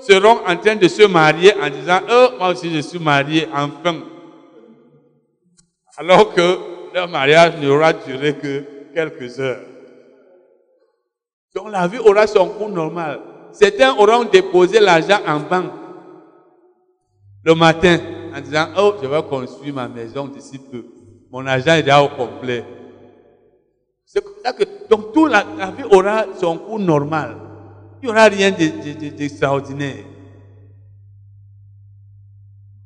seront en train de se marier en disant, oh, moi aussi je suis marié, enfin. Alors que leur mariage n'aura duré que quelques heures. Donc la vie aura son cours normal. Certains auront déposé l'argent en banque le matin en disant, oh, je vais construire ma maison d'ici peu. Mon argent est déjà au complet. C'est comme que, donc, toute la, vie aura son cours normal. Il n'y aura rien d'extraordinaire.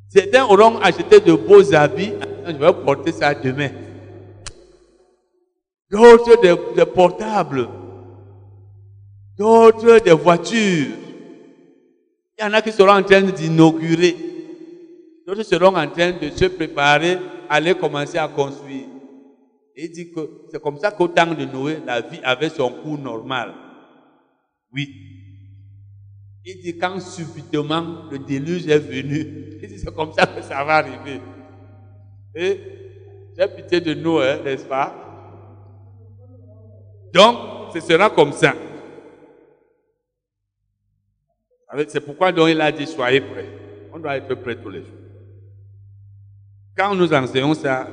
Certains auront acheté de beaux habits. Je vais porter ça demain. D'autres des, portables. D'autres des voitures. Il y en a qui seront en train d'inaugurer. D'autres seront en train de se préparer à aller commencer à construire. Il dit que c'est comme ça qu'au temps de Noé, la vie avait son cours normal. Oui. Il dit quand subitement le déluge est venu, il dit c'est comme ça que ça va arriver. Et j'ai pitié de nous, n'est-ce pas? Donc, ce sera comme ça. C'est pourquoi donc il a dit soyez prêts. On doit être prêts tous les jours. Quand nous enseignons ça,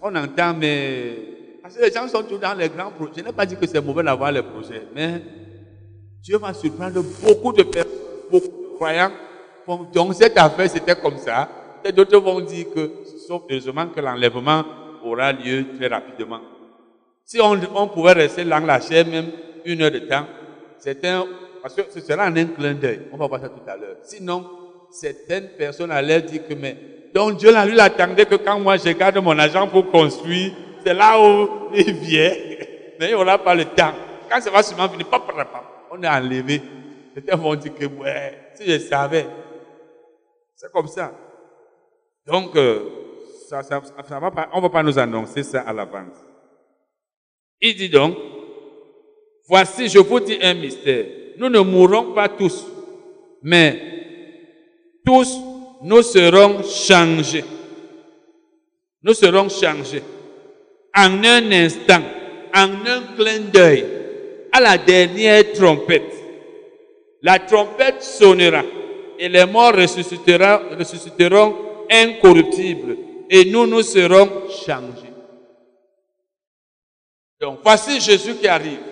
on entend, mais. Parce que les gens sont tous dans les grands projets. Je n'ai pas dit que c'est mauvais d'avoir les projets, mais Dieu va surprendre beaucoup de personnes, beaucoup de croyants. donc cette affaire, c'était comme ça. Et d'autres vont dire que, sauf heureusement que l'enlèvement aura lieu très rapidement. Si on, pouvait rester dans la chair même une heure de temps, c'est un, parce que ce sera en un clin d'œil. On va voir ça tout à l'heure. Sinon, certaines personnes allaient dire que, mais donc Dieu, lui, attendait que quand moi je garde mon argent pour construire, c'est là où il vient. <laughs> Mais il n'aura pas le temps. Quand ça va sûrement venir, on est enlevé. Certains vont dire que, ouais, si je savais. C'est comme ça. Donc, euh, ça, ça, ça va pas, on ne va pas nous annoncer ça à l'avance. Il dit donc, voici, je vous dis un mystère. Nous ne mourrons pas tous, mais tous nous serons changés. Nous serons changés. En un instant, en un clin d'œil, à la dernière trompette. La trompette sonnera et les morts ressusciteront incorruptibles et nous nous serons changés. Donc voici Jésus qui arrive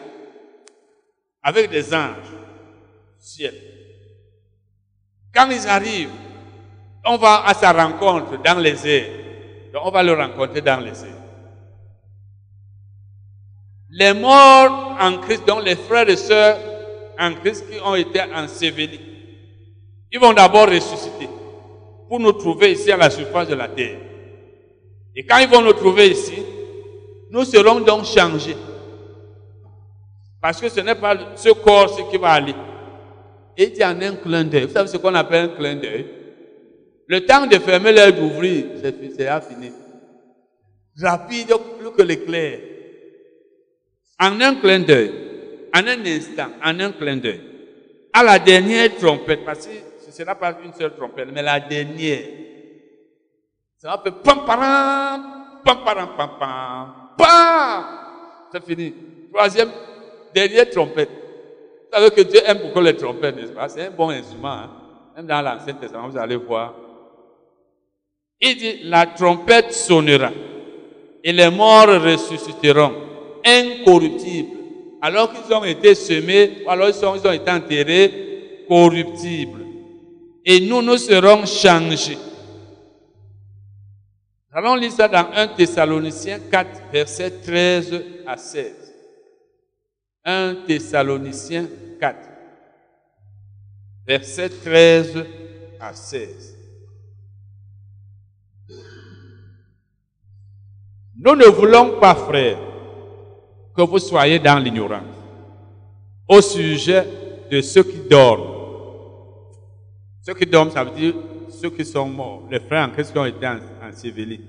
avec des anges ciel. Quand ils arrivent, on va à sa rencontre dans les airs. Donc on va le rencontrer dans les airs. Les morts en Christ, donc les frères et sœurs en Christ qui ont été ensevelis, ils vont d'abord ressusciter pour nous trouver ici à la surface de la terre. Et quand ils vont nous trouver ici, nous serons donc changés. Parce que ce n'est pas ce corps qui va aller. Et il y en un clin d'œil. Vous savez ce qu'on appelle un clin d'œil? Le temps de fermer l'œil d'ouvrir, c'est fini. Rapide, plus que l'éclair. En un clin d'œil, en un instant, en un clin d'œil, à la dernière trompette, parce que ce ne sera pas une seule trompette, mais la dernière, ça va faire pam pam pam pam pam pam pam. C'est fini. Troisième, dernière trompette. Vous savez que Dieu aime beaucoup les trompettes, n'est-ce pas? C'est un bon instrument. Hein? Même dans l'Ancien Testament, vous allez voir. Il dit, la trompette sonnera et les morts ressusciteront, incorruptibles, alors qu'ils ont été semés, alors ils ont, été enterrés, corruptibles. Et nous, nous serons changés. Allons lire ça dans 1 Thessaloniciens 4, versets 13 à 16. 1 Thessaloniciens 4, versets 13 à 16. Nous ne voulons pas, frères, que vous soyez dans l'ignorance au sujet de ceux qui dorment. Ceux qui dorment, ça veut dire ceux qui sont morts, les frères en Christ qui ont été ensevelis.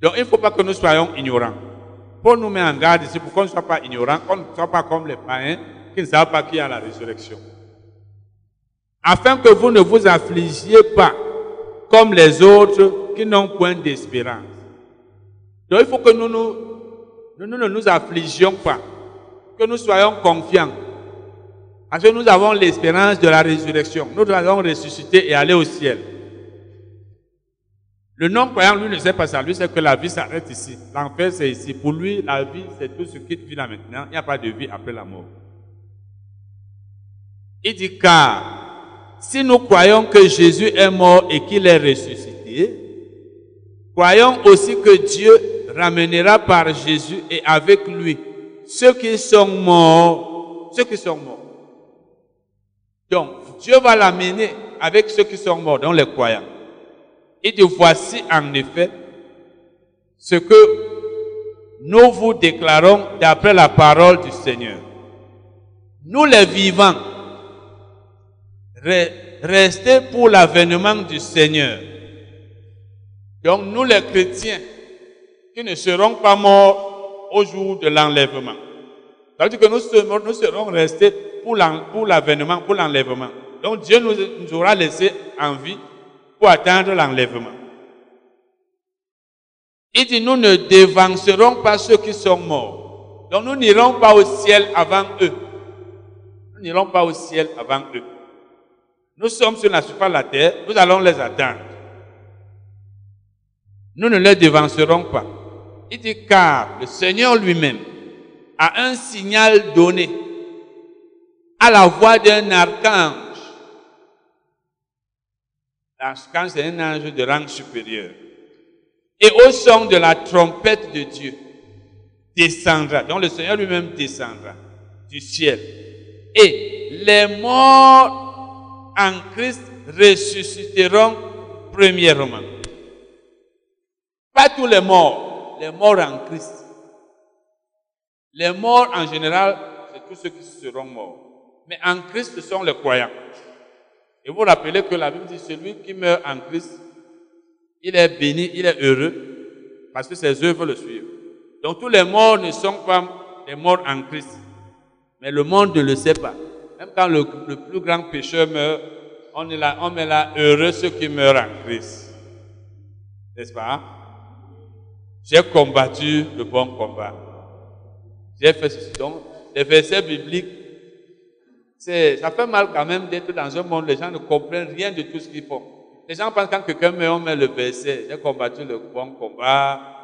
Donc il ne faut pas que nous soyons ignorants. Pour nous mettre en garde ici, pour qu'on ne soit pas ignorants, qu'on ne soit pas comme les païens qui ne savent pas qu'il y a la résurrection. Afin que vous ne vous affligiez pas comme les autres qui n'ont point d'espérance. Donc il faut que nous, nous, nous, ne nous affligions pas, que nous soyons confiants. Parce que nous avons l'espérance de la résurrection. Nous allons ressusciter et aller au ciel. Le non-croyant, lui, ne sait pas ça. Lui, c'est que la vie s'arrête ici. L'enfer, c'est ici. Pour lui, la vie, c'est tout ce qui vit là maintenant. Il n'y a pas de vie après la mort. Il dit, car si nous croyons que Jésus est mort et qu'il est ressuscité, croyons aussi que Dieu ramènera par Jésus et avec lui ceux qui sont morts, ceux qui sont morts. Donc, Dieu va l'amener avec ceux qui sont morts, dont les croyants. Et dit, voici en effet ce que nous vous déclarons d'après la parole du Seigneur. Nous les vivants, restez pour l'avènement du Seigneur. Donc nous les chrétiens, qui ne seront pas morts au jour de l'enlèvement. Ça veut dire que nous serons, serons restés pour l'avènement, pour l'enlèvement. Donc Dieu nous, nous aura laissé en vie pour atteindre l'enlèvement. Il dit, nous ne dévancerons pas ceux qui sont morts. Donc nous n'irons pas au ciel avant eux. Nous n'irons pas au ciel avant eux. Nous sommes sur la surface de la terre, nous allons les atteindre. Nous ne les dévancerons pas. Il dit, car le Seigneur lui-même a un signal donné à la voix d'un archange quand c'est un ange de rang supérieur. Et au son de la trompette de Dieu, descendra. Donc le Seigneur lui-même descendra du ciel. Et les morts en Christ ressusciteront premièrement. Pas tous les morts, les morts en Christ. Les morts en général, c'est tous ceux qui seront morts. Mais en Christ, ce sont les croyants. Et vous rappelez que la Bible dit, celui qui meurt en Christ, il est béni, il est heureux, parce que ses œuvres le suivent. Donc tous les morts ne sont pas des morts en Christ. Mais le monde ne le sait pas. Même quand le, plus grand pécheur meurt, on, est là, on met là heureux ceux qui meurent en Christ. N'est-ce pas? J'ai combattu le bon combat. J'ai fait ceci. Donc, les versets bibliques ça fait mal quand même d'être dans un monde, les gens ne comprennent rien de tout ce qu'ils font. Les gens pensent quand quelqu'un meurt, on met le verset, j'ai combattu le bon combat,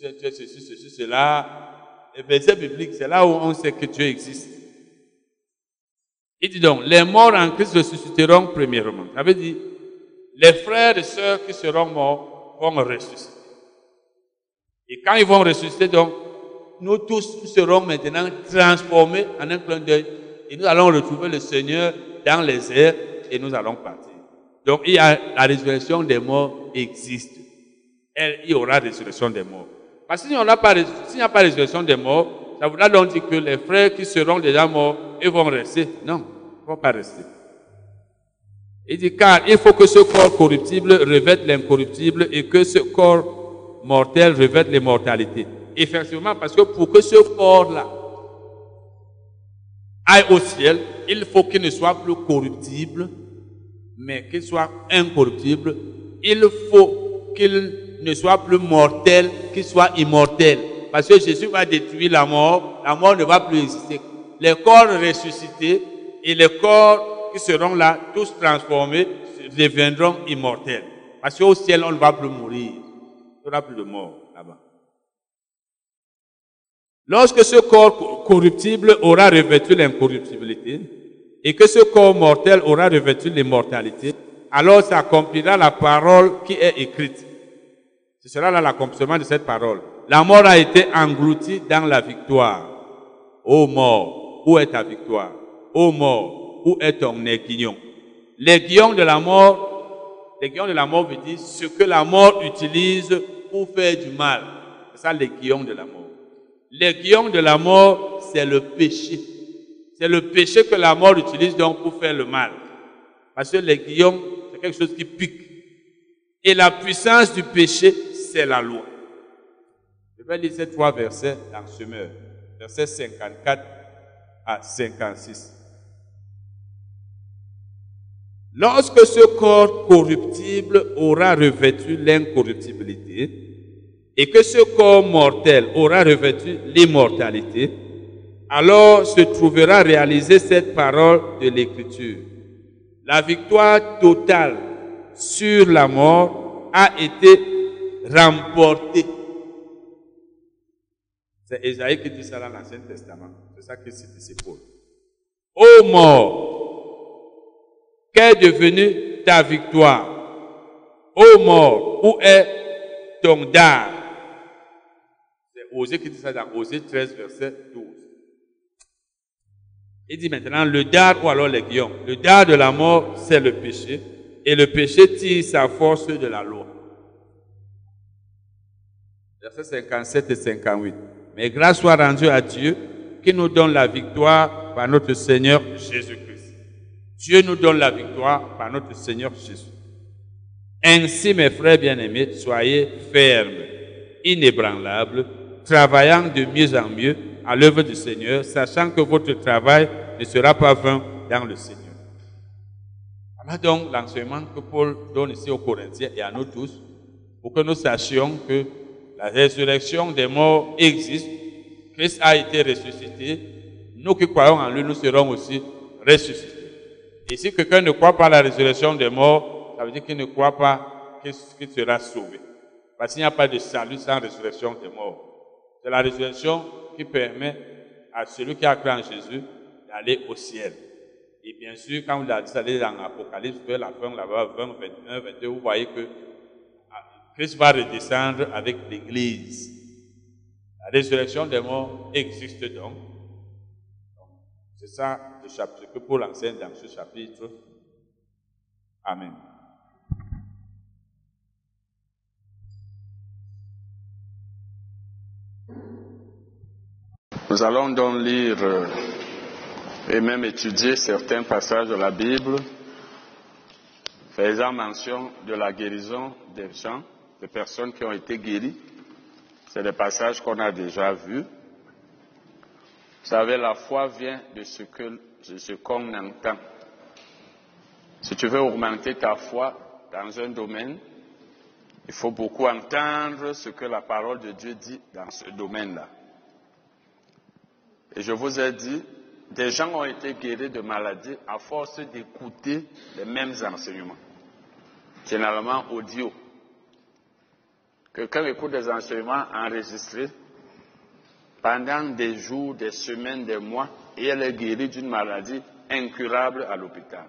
tu es ceci, ceci, cela. Le verset biblique, c'est là où on sait que Dieu existe. Il dit donc, les morts en Christ ressusciteront premièrement. Ça veut dire, les frères et sœurs qui seront morts vont ressusciter. Et quand ils vont ressusciter, donc, nous tous serons maintenant transformés en un clin d'œil et nous allons retrouver le Seigneur dans les airs et nous allons partir. Donc il y a la résurrection des morts existe. il y aura résurrection des morts. Parce que s'il n'y a, pas, résurrection des morts, ça voudra donc dire que les frères qui seront déjà morts, ils vont rester. Non, ils ne vont pas rester. Il dit, car il faut que ce corps corruptible revête l'incorruptible et que ce corps mortel revête l'immortalité effectivement, parce que pour que ce corps-là aille au ciel, il faut qu'il ne soit plus corruptible, mais qu'il soit incorruptible. Il faut qu'il ne soit plus mortel, qu'il soit immortel. Parce que Jésus va détruire la mort, la mort ne va plus exister. Les corps ressuscités et les corps qui seront là, tous transformés, deviendront immortels. Parce qu'au ciel, on ne va plus mourir. Il n'y aura plus de mort. Lorsque ce corps corruptible aura revêtu l'incorruptibilité et que ce corps mortel aura revêtu l'immortalité, alors s'accomplira la parole qui est écrite. Ce sera là l'accomplissement de cette parole. La mort a été engloutie dans la victoire. Ô mort, où est ta victoire? Ô mort, où est ton aiguillon? L'aiguillon de la mort, l'aiguillon de la mort veut dire ce que la mort utilise pour faire du mal. C'est ça l'aiguillon de la mort. L'aiguillon de la mort, c'est le péché. C'est le péché que la mort utilise donc pour faire le mal. Parce que l'aiguillon, c'est quelque chose qui pique. Et la puissance du péché, c'est la loi. Je vais lire ces trois versets dans Semeur. Versets 54 à 56. Lorsque ce corps corruptible aura revêtu l'incorruptibilité, et que ce corps mortel aura revêtu l'immortalité, alors se trouvera réalisée cette parole de l'Écriture. La victoire totale sur la mort a été remporté. C'est Esaïe qui dit ça dans l'Ancien Testament. C'est ça que cite ici Paul. Ô mort, qu'est devenue ta victoire? Ô mort, où est ton dard? Osée qui dit ça dans Osée 13, verset 12. Il dit maintenant le dard ou alors les guillons. Le dard de la mort, c'est le péché. Et le péché tire sa force de la loi. Verset 57 et 58. Mais grâce soit rendue à Dieu qui nous donne la victoire par notre Seigneur Jésus-Christ. Dieu nous donne la victoire par notre Seigneur Jésus. Ainsi, mes frères bien-aimés, soyez fermes, inébranlables, travaillant de mieux en mieux à l'œuvre du Seigneur, sachant que votre travail ne sera pas vain dans le Seigneur. Voilà donc l'enseignement que Paul donne ici aux Corinthiens et à nous tous, pour que nous sachions que la résurrection des morts existe, Christ a été ressuscité, nous qui croyons en lui, nous serons aussi ressuscités. Et si quelqu'un ne croit pas à la résurrection des morts, ça veut dire qu'il ne croit pas qu'il sera sauvé. Parce qu'il n'y a pas de salut sans résurrection des morts. C'est la résurrection qui permet à celui qui a cru en Jésus d'aller au ciel. Et bien sûr, quand vous allez dans l'Apocalypse, vers la fin, là-bas, 20, 21, 22, vous voyez que ah, Christ va redescendre avec l'Église. La résurrection des morts existe donc. C'est ça le chapitre que Paul enseigne dans ce chapitre. Amen. Nous allons donc lire euh, et même étudier certains passages de la Bible faisant mention de la guérison des gens, des personnes qui ont été guéries. C'est des passages qu'on a déjà vus. Vous savez, la foi vient de ce de ce qu'on entend. Si tu veux augmenter ta foi dans un domaine, il faut beaucoup entendre ce que la parole de Dieu dit dans ce domaine-là. Et je vous ai dit, des gens ont été guéris de maladies à force d'écouter les mêmes enseignements, généralement audio. Quelqu'un écoute des enseignements enregistrés pendant des jours, des semaines, des mois, et elle est guérie d'une maladie incurable à l'hôpital,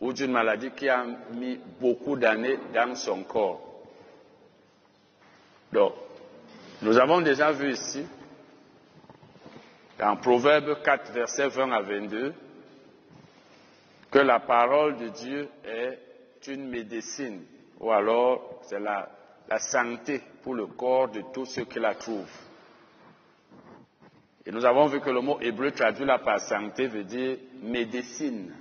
ou d'une maladie qui a mis beaucoup d'années dans son corps. Donc, nous avons déjà vu ici dans Proverbe 4, versets 20 à 22, que la parole de Dieu est une médecine, ou alors c'est la, la santé pour le corps de tous ceux qui la trouvent. Et nous avons vu que le mot hébreu traduit là par santé veut dire médecine.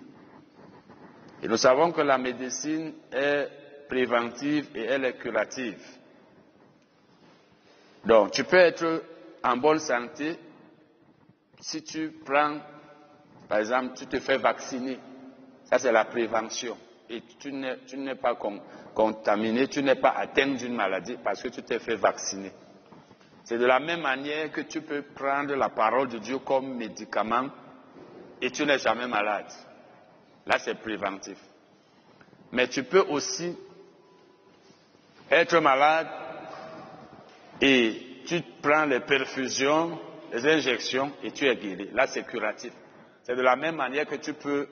Et nous savons que la médecine est préventive et elle est curative. Donc, tu peux être en bonne santé si tu prends, par exemple, tu te fais vacciner, ça c'est la prévention. Et tu n'es pas contaminé, tu n'es pas atteint d'une maladie parce que tu t'es fait vacciner. C'est de la même manière que tu peux prendre la parole de Dieu comme médicament et tu n'es jamais malade. Là, c'est préventif. Mais tu peux aussi être malade et tu prends les perfusions les injections et tu es guéri. Là, c'est curatif. C'est de la même manière que tu peux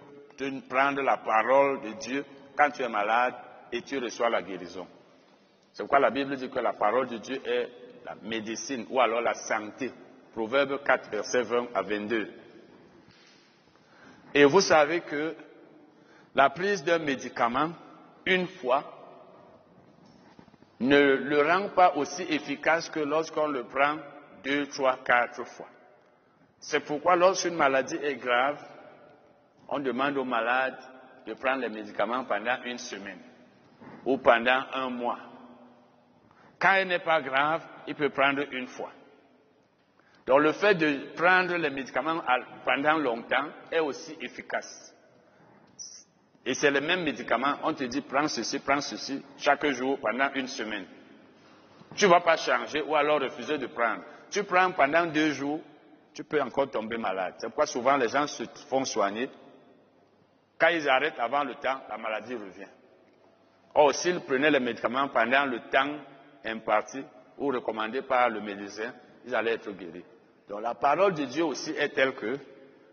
prendre la parole de Dieu quand tu es malade et tu reçois la guérison. C'est pourquoi la Bible dit que la parole de Dieu est la médecine ou alors la santé. Proverbe 4, verset 20 à 22. Et vous savez que la prise d'un médicament, une fois, ne le rend pas aussi efficace que lorsqu'on le prend deux, trois, quatre fois. C'est pourquoi lorsqu'une maladie est grave, on demande au malade de prendre les médicaments pendant une semaine ou pendant un mois. Quand elle n'est pas grave, il peut prendre une fois. Donc le fait de prendre les médicaments pendant longtemps est aussi efficace. Et c'est le même médicament, on te dit prends ceci, prends ceci chaque jour pendant une semaine. Tu ne vas pas changer ou alors refuser de prendre tu prends pendant deux jours, tu peux encore tomber malade. C'est pourquoi souvent les gens se font soigner. Quand ils arrêtent avant le temps, la maladie revient. Or, s'ils prenaient les médicaments pendant le temps imparti ou recommandé par le médecin, ils allaient être guéris. Donc la parole de Dieu aussi est telle que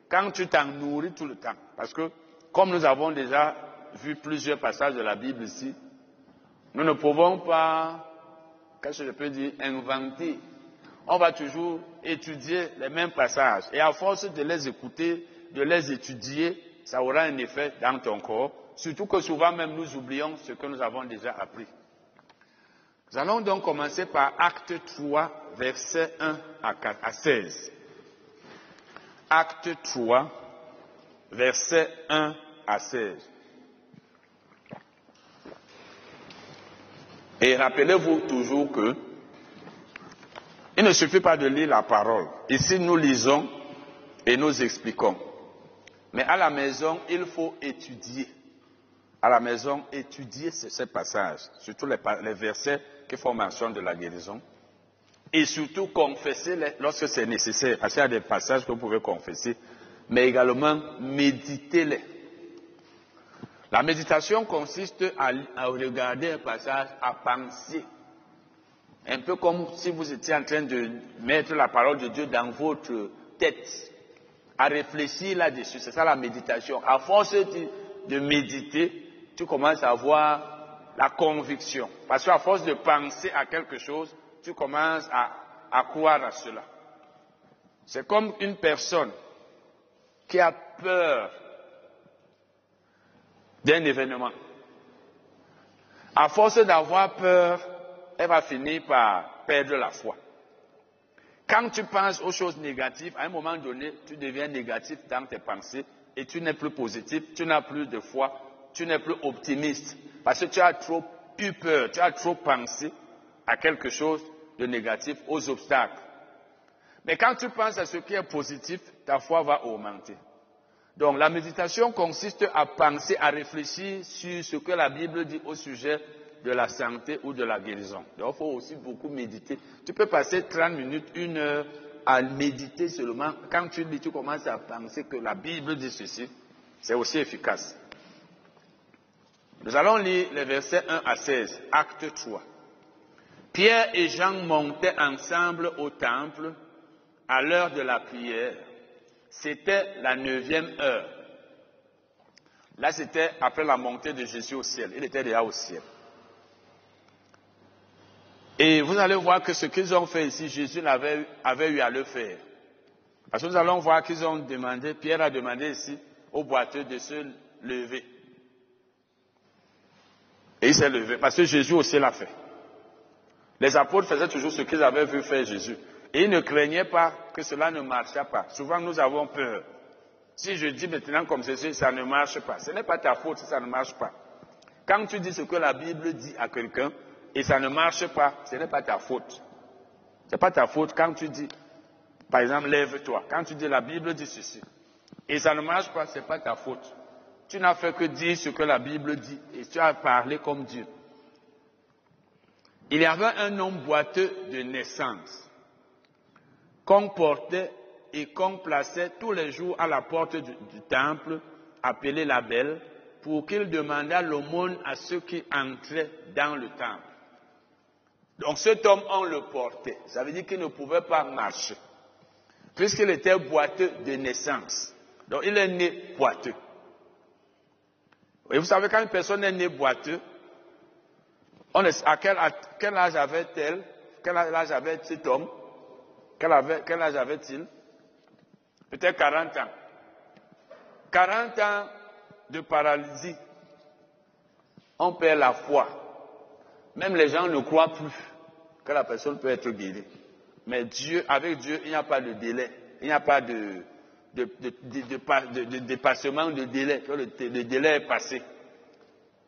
quand tu t'en nourris tout le temps, parce que comme nous avons déjà vu plusieurs passages de la Bible ici, nous ne pouvons pas, qu'est-ce que je peux dire, inventer. On va toujours étudier les mêmes passages. Et à force de les écouter, de les étudier, ça aura un effet dans ton corps. Surtout que souvent même nous oublions ce que nous avons déjà appris. Nous allons donc commencer par Acte 3, versets 1 à 16. Acte 3, versets 1 à 16. Et rappelez-vous toujours que il ne suffit pas de lire la parole. Ici, nous lisons et nous expliquons. Mais à la maison, il faut étudier. À la maison, étudier ces passages, surtout les, versets qui font mention de la guérison. Et surtout confesser-les lorsque c'est nécessaire. Parce qu'il y a des passages que vous pouvez confesser, mais également méditer-les. La méditation consiste à, regarder un passage, à penser. Un peu comme si vous étiez en train de mettre la parole de Dieu dans votre tête, à réfléchir là-dessus. C'est ça la méditation. À force de, méditer, tu commences à avoir la conviction. Parce qu'à force de penser à quelque chose, tu commences à croire à cela. C'est comme une personne qui a peur d'un événement. À force d'avoir peur, elle va finir par perdre la foi. Quand tu penses aux choses négatives, à un moment donné, tu deviens négatif dans tes pensées et tu n'es plus positif, tu n'as plus de foi, tu n'es plus optimiste parce que tu as trop eu peur, tu as trop pensé à quelque chose de négatif, aux obstacles. Mais quand tu penses à ce qui est positif, ta foi va augmenter. Donc la méditation consiste à penser, à réfléchir sur ce que la Bible dit au sujet de la santé ou de la guérison. Donc il faut aussi beaucoup méditer. Tu peux passer 30 minutes, une heure à méditer seulement. Quand tu lis, tu commences à penser que la Bible dit ceci. C'est aussi efficace. Nous allons lire les versets 1 à 16, acte 3. Pierre et Jean montaient ensemble au temple à l'heure de la prière c'était la neuvième heure. Là, c'était après la montée de Jésus au ciel. Il était déjà au ciel. Et vous allez voir que ce qu'ils ont fait ici, Jésus avait, eu à le faire. Parce que nous allons voir qu'ils ont demandé, Pierre a demandé ici au boiteux de se lever. Et il s'est levé, parce que Jésus aussi l'a fait. Les apôtres faisaient toujours ce qu'ils avaient vu faire Jésus. Et ne craignaient pas que cela ne marchât pas. Souvent, nous avons peur. Si je dis maintenant comme ceci, ça ne marche pas. Ce n'est pas ta faute si ça ne marche pas. Quand tu dis ce que la Bible dit à quelqu'un et ça ne marche pas, ce n'est pas ta faute. Ce n'est pas ta faute quand tu dis, par exemple, lève-toi. Quand tu dis la Bible dit ceci et ça ne marche pas, ce n'est pas ta faute. Tu n'as fait que dire ce que la Bible dit et tu as parlé comme Dieu. Il y avait un homme boiteux de naissance qu'on portait et qu'on plaçait tous les jours à la porte du, temple, appelé la belle, pour qu'il demandât l'aumône à ceux qui entraient dans le temple. Donc cet homme, on le portait. Ça veut dire qu'il ne pouvait pas marcher, puisqu'il était boiteux de naissance. Donc il est né boiteux. Et vous savez, quand une personne est née boiteux, on à quel, quel âge avait-elle Quel âge avait cet homme? Quel, âge avait-il Peut-être 40 ans. 40 ans de paralysie. On perd la foi. Même les gens ne croient plus que la personne peut être guérie. Mais Dieu, avec Dieu, il n'y a pas de délai. Il n'y a pas de, dépassement de délai. Le, délai est passé.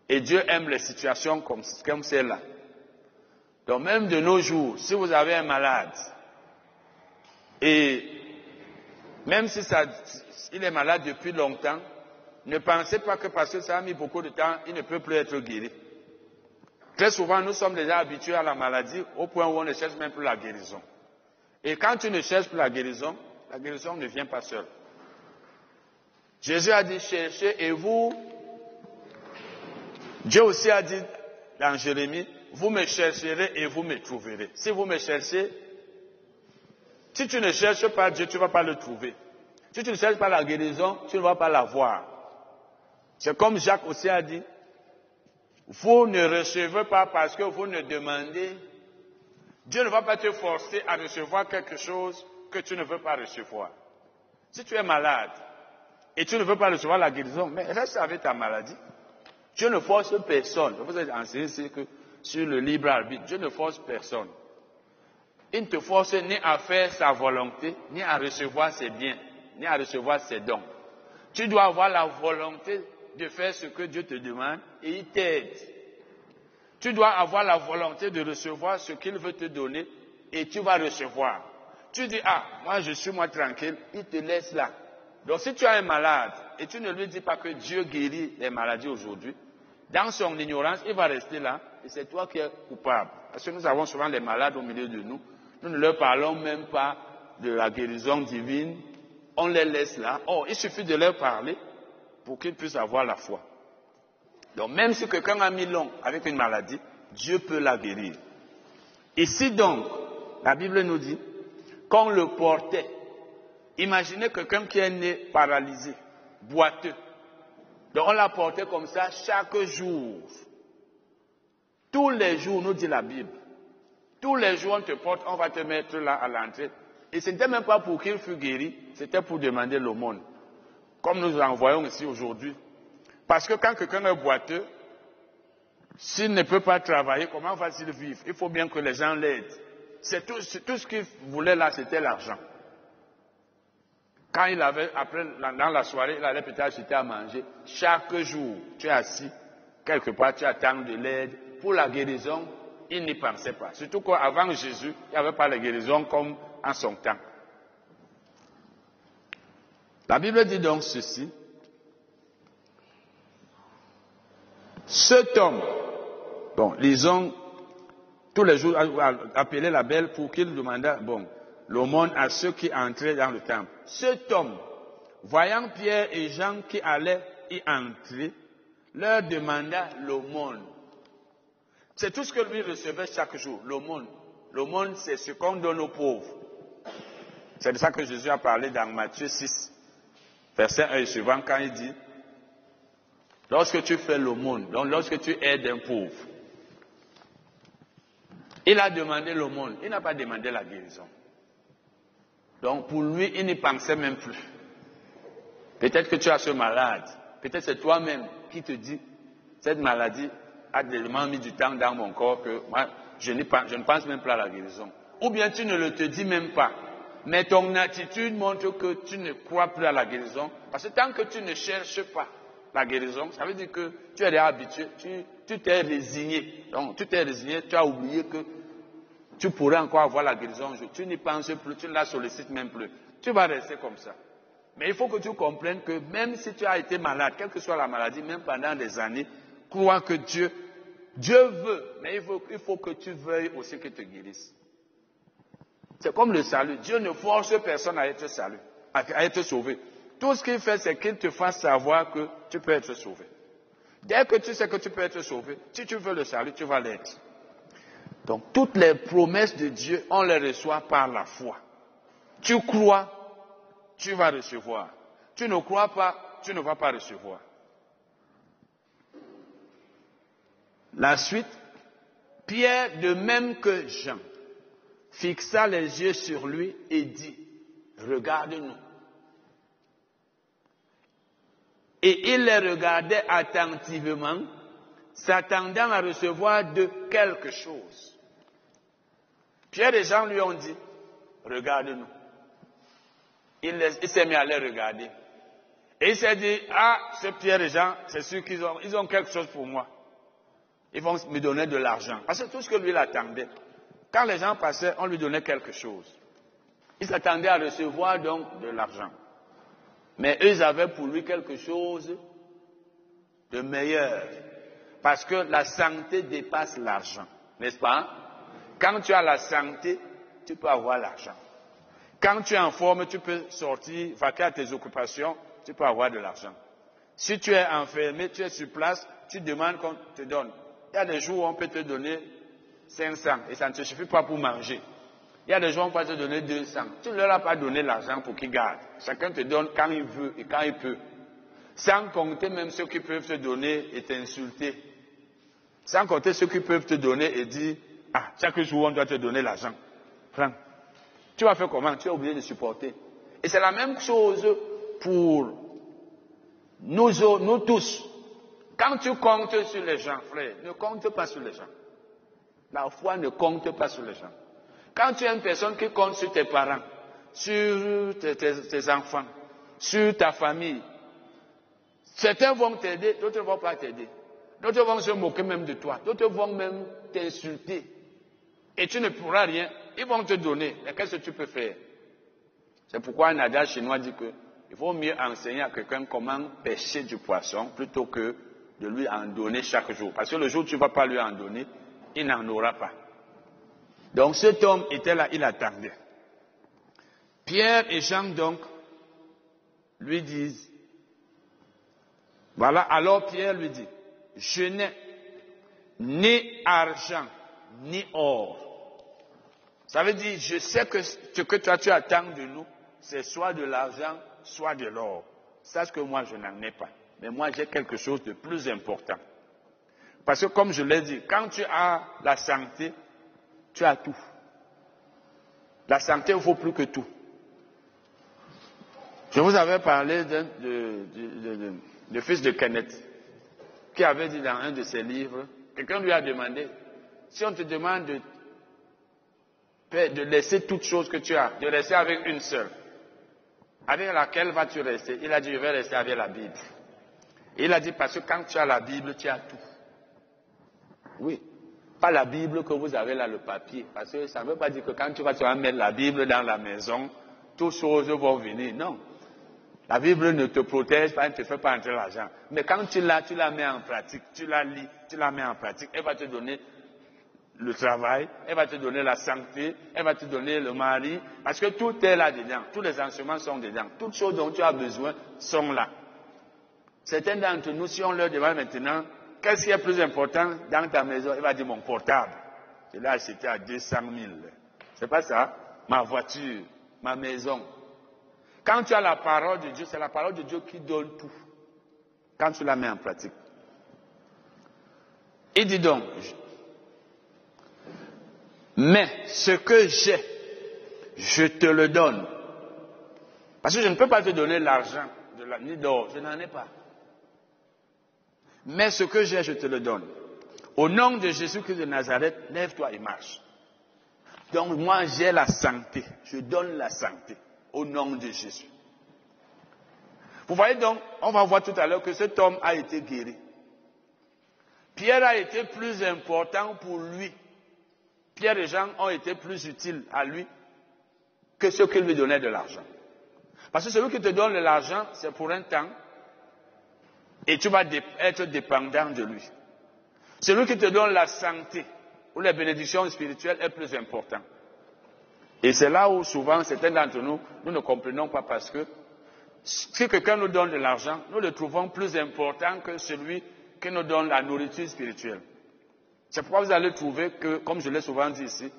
Et Dieu aime les situations comme, comme celle-là. Donc même de nos jours, si vous avez un malade, et même si ça, est malade depuis longtemps, ne pensez pas que parce que ça a mis beaucoup de temps, il ne peut plus être guéri. Très souvent, nous sommes déjà habitués à la maladie au point où on ne cherche même plus la guérison. Et quand tu ne cherches plus la guérison, la guérison ne vient pas seule. Jésus a dit cherchez et vous, Dieu aussi a dit dans Jérémie, vous me chercherez et vous me trouverez. Si vous me cherchez, si tu ne cherches pas Dieu, tu ne vas pas le trouver. Si tu ne cherches pas la guérison, tu ne vas pas la voir. C'est comme Jacques aussi a dit, vous ne recevez pas parce que vous ne demandez. Dieu ne va pas te forcer à recevoir quelque chose que tu ne veux pas recevoir. Si tu es malade et tu ne veux pas recevoir la guérison, mais reste avec ta maladie. Dieu ne force personne. Vous êtes enseigné que sur le libre arbitre, Dieu ne force personne. Il ne te force ni à faire sa volonté, ni à recevoir ses biens, ni à recevoir ses dons. Tu dois avoir la volonté de faire ce que Dieu te demande et il t'aide. Tu dois avoir la volonté de recevoir ce qu'il veut te donner et tu vas recevoir. Tu dis, ah, moi je suis moi tranquille, il te laisse là. Donc si tu as un malade et tu ne lui dis pas que Dieu guérit les maladies aujourd'hui, dans son ignorance, il va rester là et c'est toi qui es coupable. Parce que nous avons souvent les malades au milieu de nous. Nous ne leur parlons même pas de la guérison divine. On les laisse là. Oh, il suffit de leur parler pour qu'ils puissent avoir la foi. Donc même si quelqu'un a mis long avec une maladie, Dieu peut la guérir. Ici donc, la Bible nous dit qu'on le portait. Imaginez quelqu'un qui est né paralysé, boiteux. Donc on l'a porté comme ça chaque jour. Tous les jours, nous dit la Bible. Tous les jours, on te porte, on va te mettre là à l'entrée. Et ce n'était même pas pour qu'il fût guéri, c'était pour demander l'aumône. Comme nous en voyons ici aujourd'hui. Parce que quand quelqu'un est boiteux, s'il ne peut pas travailler, comment va-t-il vivre? Il faut bien que les gens l'aident. C'est tout, ce qu'il voulait là, c'était l'argent. Quand il avait, après, dans la soirée, il allait peut-être acheter à manger. Chaque jour, tu es assis, quelque part, tu attends de l'aide. Pour la guérison, il n'y pensait pas. Surtout qu'avant Jésus, il n'y avait pas la guérison comme en son temps. La Bible dit donc ceci. Cet homme, bon, lisons tous les jours, appelé la belle pour qu'il demandât, bon, l'aumône à ceux qui entraient dans le temple. Cet homme, voyant Pierre et Jean qui allaient y entrer, leur demanda l'aumône. C'est tout ce que lui recevait chaque jour, l'aumône. L'aumône, c'est ce qu'on donne aux pauvres. C'est de ça que Jésus a parlé dans Matthieu 6, verset 1 et suivant, quand il dit, lorsque tu fais l'aumône, donc lorsque tu aides un pauvre, il a demandé l'aumône, il n'a pas demandé la guérison. Donc pour lui, il n'y pensait même plus. Peut-être que tu as ce malade, peut-être c'est toi-même qui te dis, cette maladie a tellement mis du temps dans mon corps que moi, je, je ne pense même plus à la guérison. Ou bien tu ne le te dis même pas. Mais ton attitude montre que tu ne crois plus à la guérison. Parce que tant que tu ne cherches pas la guérison, ça veut dire que tu es habitué, tu t'es résigné. Donc tu t'es résigné, tu as oublié que tu pourrais encore avoir la guérison. Tu n'y penses plus, tu ne la sollicites même plus. Tu vas rester comme ça. Mais il faut que tu comprennes que même si tu as été malade, quelle que soit la maladie, même pendant des années, crois que Dieu, Dieu veut, mais il faut, que tu veuilles aussi qu'il te guérisse. C'est comme le salut. Dieu ne force personne à être salut, à, être sauvé. Tout ce qu'il fait, c'est qu'il te fasse savoir que tu peux être sauvé. Dès que tu sais que tu peux être sauvé, si tu veux le salut, tu vas l'être. Donc toutes les promesses de Dieu, on les reçoit par la foi. Tu crois, tu vas recevoir. Tu ne crois pas, tu ne vas pas recevoir. La suite, Pierre, de même que Jean, fixa les yeux sur lui et dit, regarde-nous. Et il les regardait attentivement, s'attendant à recevoir de quelque chose. Pierre et Jean lui ont dit, regarde-nous. Il, s'est mis à les regarder. Et il s'est dit, ah, ce Pierre et Jean, c'est sûr qu'ils ont, quelque chose pour moi. Ils vont me donner de l'argent. Parce que tout ce que lui attendait, quand les gens passaient, on lui donnait quelque chose. Il s'attendait à recevoir donc de l'argent. Mais eux, avaient pour lui quelque chose de meilleur. Parce que la santé dépasse l'argent. N'est-ce pas? Quand tu as la santé, tu peux avoir l'argent. Quand tu es en forme, tu peux sortir, vaquer à tes occupations, tu peux avoir de l'argent. Si tu es enfermé, tu es sur place, tu demandes qu'on te donne. Il y a des jours où on peut te donner 500 et ça ne te suffit pas pour manger. Il y a des gens qui vont te donner 200. Tu ne leur as pas donné l'argent pour qu'ils gardent. Chacun te donne quand il veut et quand il peut. Sans compter même ceux qui peuvent te donner et t'insulter. Sans compter ceux qui peuvent te donner et dire, ah, chaque jour on doit te donner l'argent. Prends. Tu vas faire comment? Tu es obligé de supporter. Et c'est la même chose pour nous, nous tous. Quand tu comptes sur les gens, frère, ne compte pas sur les gens. La foi ne compte pas sur les gens. Quand tu es une personne qui compte sur tes parents, sur tes, enfants, sur ta famille, certains vont t'aider, d'autres ne vont pas t'aider. D'autres vont se moquer même de toi. D'autres vont même t'insulter. Et tu ne pourras rien. Ils vont te donner. Mais qu'est-ce que tu peux faire? C'est pourquoi un adage chinois dit que il vaut mieux enseigner à quelqu'un comment pêcher du poisson plutôt que de lui en donner chaque jour. Parce que le jour où tu ne vas pas lui en donner, il n'en aura pas. Donc cet homme était là, il attendait. Pierre et Jean donc lui disent, voilà, alors Pierre lui dit, je n'ai ni argent, ni or. Ça veut dire, je sais que ce que toi tu attends de nous, c'est soit de l'argent, soit de l'or. Sache que moi je n'en ai pas. Mais moi j'ai quelque chose de plus important. Parce que comme je l'ai dit, quand tu as la santé, tu as tout. La santé vaut plus que tout. Je vous avais parlé du fils de Kenneth, qui avait dit dans un de ses livres, quelqu'un lui a demandé, si on te demande de, de laisser toute chose que tu as, de rester avec une seule, avec laquelle vas-tu rester? Il a dit, je vais rester avec la Bible. Il a dit, parce que quand tu as la Bible, tu as tout. Oui. Pas la Bible que vous avez là, le papier. Parce que ça ne veut pas dire que quand tu vas, tu vas mettre la Bible dans la maison, toutes choses vont venir. Non. La Bible ne te protège pas, elle ne te fait pas entrer l'argent. Mais quand tu l'as, tu la mets en pratique. Tu la lis, tu la mets en pratique. Elle va te donner le travail, elle va te donner la santé, elle va te donner le mari. Parce que tout est là dedans. Tous les enseignements sont dedans. Toutes choses dont tu as besoin sont là. Certains d'entre nous, si on leur demande maintenant, Qu'est-ce qui est plus important dans ta maison Il va dire mon portable. Je l'ai acheté à 200 000. C'est pas ça Ma voiture, ma maison. Quand tu as la parole de Dieu, c'est la parole de Dieu qui donne tout. Quand tu la mets en pratique. Il dit donc, mais ce que j'ai, je te le donne. Parce que je ne peux pas te donner l'argent, ni d'or, je n'en ai pas mais ce que j'ai, je te le donne. Au nom de Jésus-Christ de Nazareth, lève-toi et marche. Donc moi, j'ai la santé. Je donne la santé au nom de Jésus. Vous voyez donc, on va voir tout à l'heure que cet homme a été guéri. Pierre a été plus important pour lui. Pierre et Jean ont été plus utiles à lui que ceux qui lui donnaient de l'argent. Parce que celui qui te donne de l'argent, c'est pour un temps, et tu vas être dépendant de lui. Celui qui te donne la santé ou les bénédictions spirituelles est plus important. Et c'est là où souvent certains d'entre nous, nous ne comprenons pas parce que si quelqu'un nous donne de l'argent, nous le trouvons plus important que celui qui nous donne la nourriture spirituelle. C'est pourquoi vous allez trouver que, comme je l'ai souvent dit ici,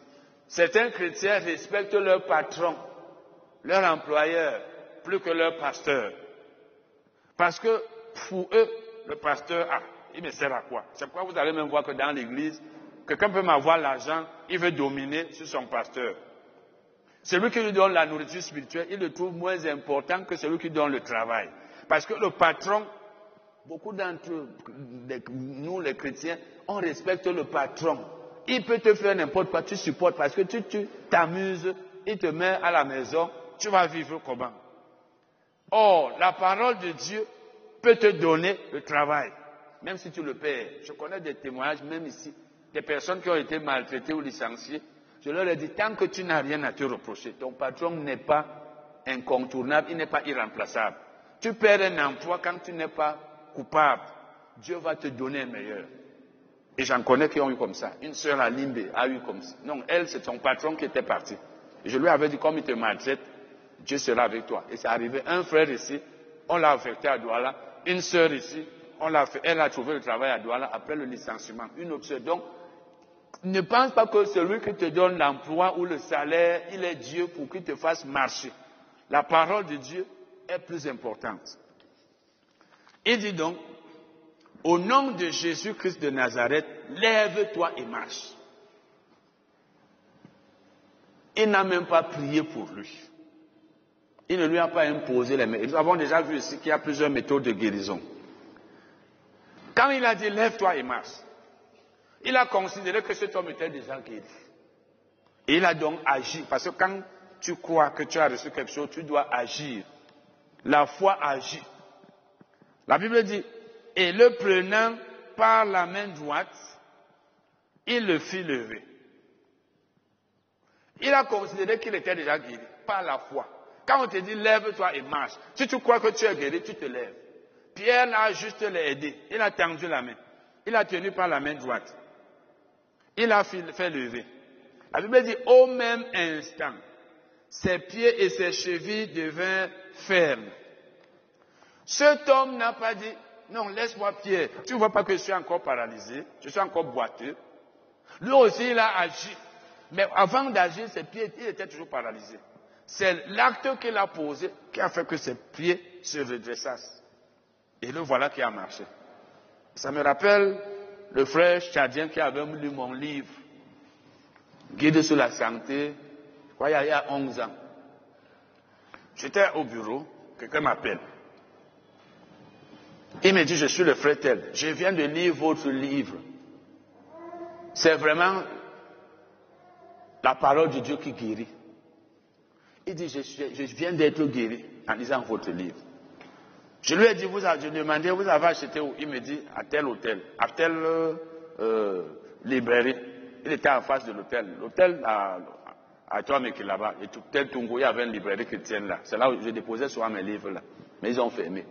certains chrétiens respectent leur patron, leur employeur, plus que leur pasteur. Parce que pour eux, le pasteur, ah, il me sert à quoi? C'est pourquoi vous allez même voir que dans l'église, quelqu'un peut m'avoir l'argent, il veut dominer sur son pasteur. Celui qui lui donne la nourriture spirituelle, il le trouve moins important que celui qui donne le travail. Parce que le patron, beaucoup d'entre nous les chrétiens, on respecte le patron. Il peut te faire n'importe quoi, tu supportes parce que tu t'amuses, il te met à la maison, tu vas vivre comment? Or, la parole de Dieu peut te donner le travail, même si tu le perds. Je connais des témoignages, même ici, des personnes qui ont été maltraitées ou licenciées. Je leur ai dit, tant que tu n'as rien à te reprocher, ton patron n'est pas incontournable, il n'est pas irremplaçable. Tu perds un emploi quand tu n'es pas coupable. Dieu va te donner un meilleur. Et j'en connais qui ont eu comme ça. Une sœur à Limbe a eu comme ça. Non, elle, c'est ton patron qui était parti. Et je lui avais dit, comme il te maltraite, Dieu sera avec toi. Et c'est arrivé. Un frère ici, on l'a affecté à Douala une sœur ici, elle a trouvé le travail à Douala après le licenciement. Une autre chose. Donc, ne pense pas que celui qui te donne l'emploi ou le salaire, il est Dieu pour qu'il te fasse marcher. La parole de Dieu est plus importante. Il dit donc, au nom de Jésus-Christ de Nazareth, lève-toi et marche. Il n'a même pas prié pour lui. Il ne lui a pas imposé les mains. Nous avons déjà vu ici qu'il y a plusieurs méthodes de guérison. Quand il a dit lève-toi et marche, il a considéré que cet homme était déjà guéri. Et il a donc agi. Parce que quand tu crois que tu as reçu quelque chose, tu dois agir. La foi agit. La Bible dit, et le prenant par la main droite, il le fit lever. Il a considéré qu'il était déjà guéri par la foi. Quand on te dit lève-toi et marche, si tu crois que tu es guéri, tu te lèves. Pierre a juste l'aidé. Il a tendu la main. Il a tenu par la main droite. Il a fait lever. La Bible dit au même instant, ses pieds et ses chevilles devinrent fermes. Cet homme n'a pas dit, non, laisse-moi Pierre. Tu ne vois pas que je suis encore paralysé, je suis encore boiteux. Lui aussi, il a agi. Mais avant d'agir, ses pieds, était toujours paralysé. C'est l'acte qu'il a posé qui a fait que ses pieds se redressassent. Et le voilà qui a marché. Ça me rappelle le frère tchadien qui avait lu mon livre, Guide sur la santé, je crois il y a 11 ans. J'étais au bureau, quelqu'un m'appelle. Il me dit, je suis le frère tel, je viens de lire votre livre. C'est vraiment la parole de Dieu qui guérit. Il dit, je, viens d'être guéri en lisant votre livre. Je lui ai dit, vous je demandé, vous avez acheté où? Il me dit, à tel hôtel, à telle euh, librairie. Il était en face de l'hôtel. L'hôtel à, à qui là-bas, et tel Tungo, il y avait une librairie chrétienne là. C'est là où je déposais souvent mes livres là. Mais ils ont fermé.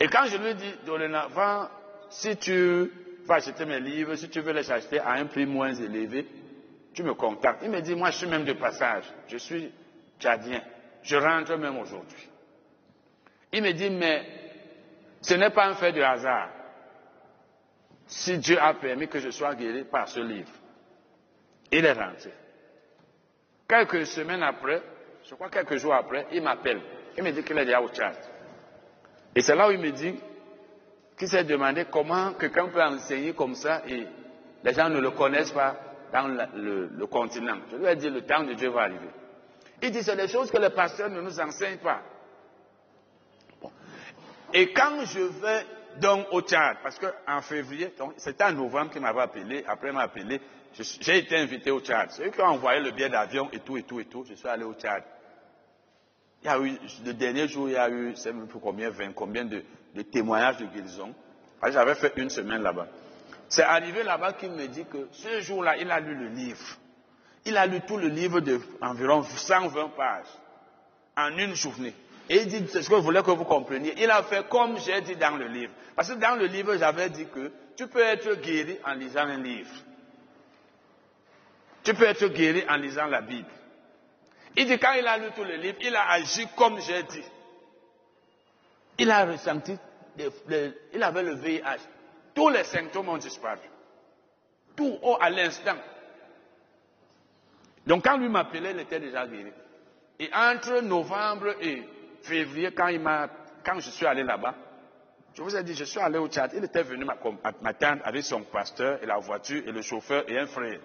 Et quand je lui ai dit, dorénavant, si tu vas acheter mes livres, si tu veux les acheter à un prix moins élevé, tu me contactes. Il me dit, moi je suis même de passage, je suis tchadien, je rentre même aujourd'hui. Il me dit, mais ce n'est pas un fait de hasard si Dieu a permis que je sois guéri par ce livre. Il est rentré. Quelques semaines après, je crois quelques jours après, il m'appelle. Il me dit qu'il est déjà au Tchad. Et c'est là où il me dit qu'il s'est demandé comment quelqu'un peut enseigner comme ça et les gens ne le connaissent pas dans le, continent. Je lui ai dit, le temps de Dieu va arriver. Il dit, c'est des choses que les pasteurs ne nous enseignent pas. Et quand je vais donc au Tchad, parce qu'en février, c'était en novembre qu'il m'avait appelé, après m'a appelé, j'ai été invité au Tchad. C'est eux qui ont envoyé le billet d'avion et tout, et tout, et tout. Je suis allé au Tchad. Il y a eu, le dernier jour, il y a eu, je sais même plus combien, 20, combien de, témoignages de guérison. J'avais fait une semaine là-bas. C'est arrivé là-bas qu'il me dit que ce jour-là, il a lu le livre. Il a lu tout le livre d'environ 120 pages en une journée. Et il dit, c'est ce que je voulais que vous compreniez. Il a fait comme j'ai dit dans le livre. Parce que dans le livre, j'avais dit que tu peux être guéri en lisant un livre. Tu peux être guéri en lisant la Bible. Il dit, quand il a lu tout le livre, il a agi comme j'ai dit. Il a ressenti, il avait le VIH. Tous les symptômes ont disparu. Tout haut à l'instant. Donc quand lui m'appelait, il était déjà guéri. Et entre novembre et février, quand, il quand je suis allé là-bas, je vous ai dit, je suis allé au Tchad. Il était venu m'attendre avec son pasteur et la voiture et le chauffeur et un frère.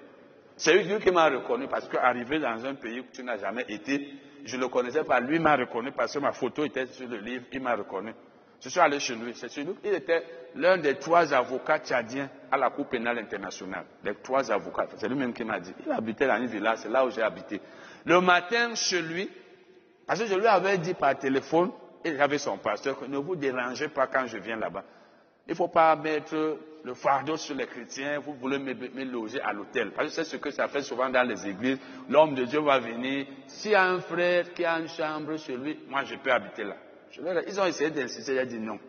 C'est lui qui m'a reconnu parce qu'arrivé dans un pays où tu n'as jamais été, je ne le connaissais pas. Lui m'a reconnu parce que ma photo était sur le livre, il m'a reconnu. Je suis allé chez lui. C'est chez lui. Il était l'un des trois avocats tchadiens à la Cour pénale internationale. Les trois avocats. C'est lui-même qui m'a dit. Il habitait dans une villa, c'est là où j'ai habité. Le matin, chez lui, parce que je lui avais dit par téléphone, et j'avais son pasteur, que ne vous dérangez pas quand je viens là-bas. Il ne faut pas mettre le fardeau sur les chrétiens, vous voulez me, loger à l'hôtel. Parce que c'est ce que ça fait souvent dans les églises. L'homme de Dieu va venir. S'il y a un frère qui a une chambre chez lui, moi je peux habiter là. Ils ont essayé d'insister, il a dit non.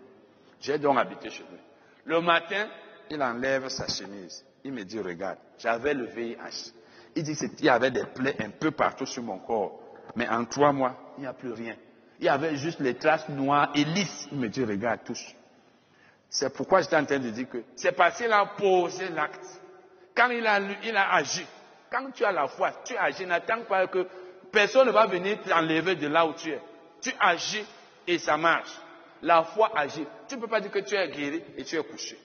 J'ai donc habité chez lui. Le matin, il enlève sa chemise. Il me dit, regarde, j'avais le VIH. Il dit qu'il y avait des plaies un peu partout sur mon corps. Mais en trois mois, il n'y a plus rien. Il y avait juste les traces noires et lisses. Il me dit, regarde, touche. C'est pourquoi j'étais en train de dire que c'est parce qu'il a posé l'acte. Quand il a, il a agi, quand tu as la foi, tu agis, n'attends pas que personne ne va venir t'enlever de là où tu es. Tu agis et ça marche. La foi agit. Tu ne peux pas dire que tu es guéri et tu es couché.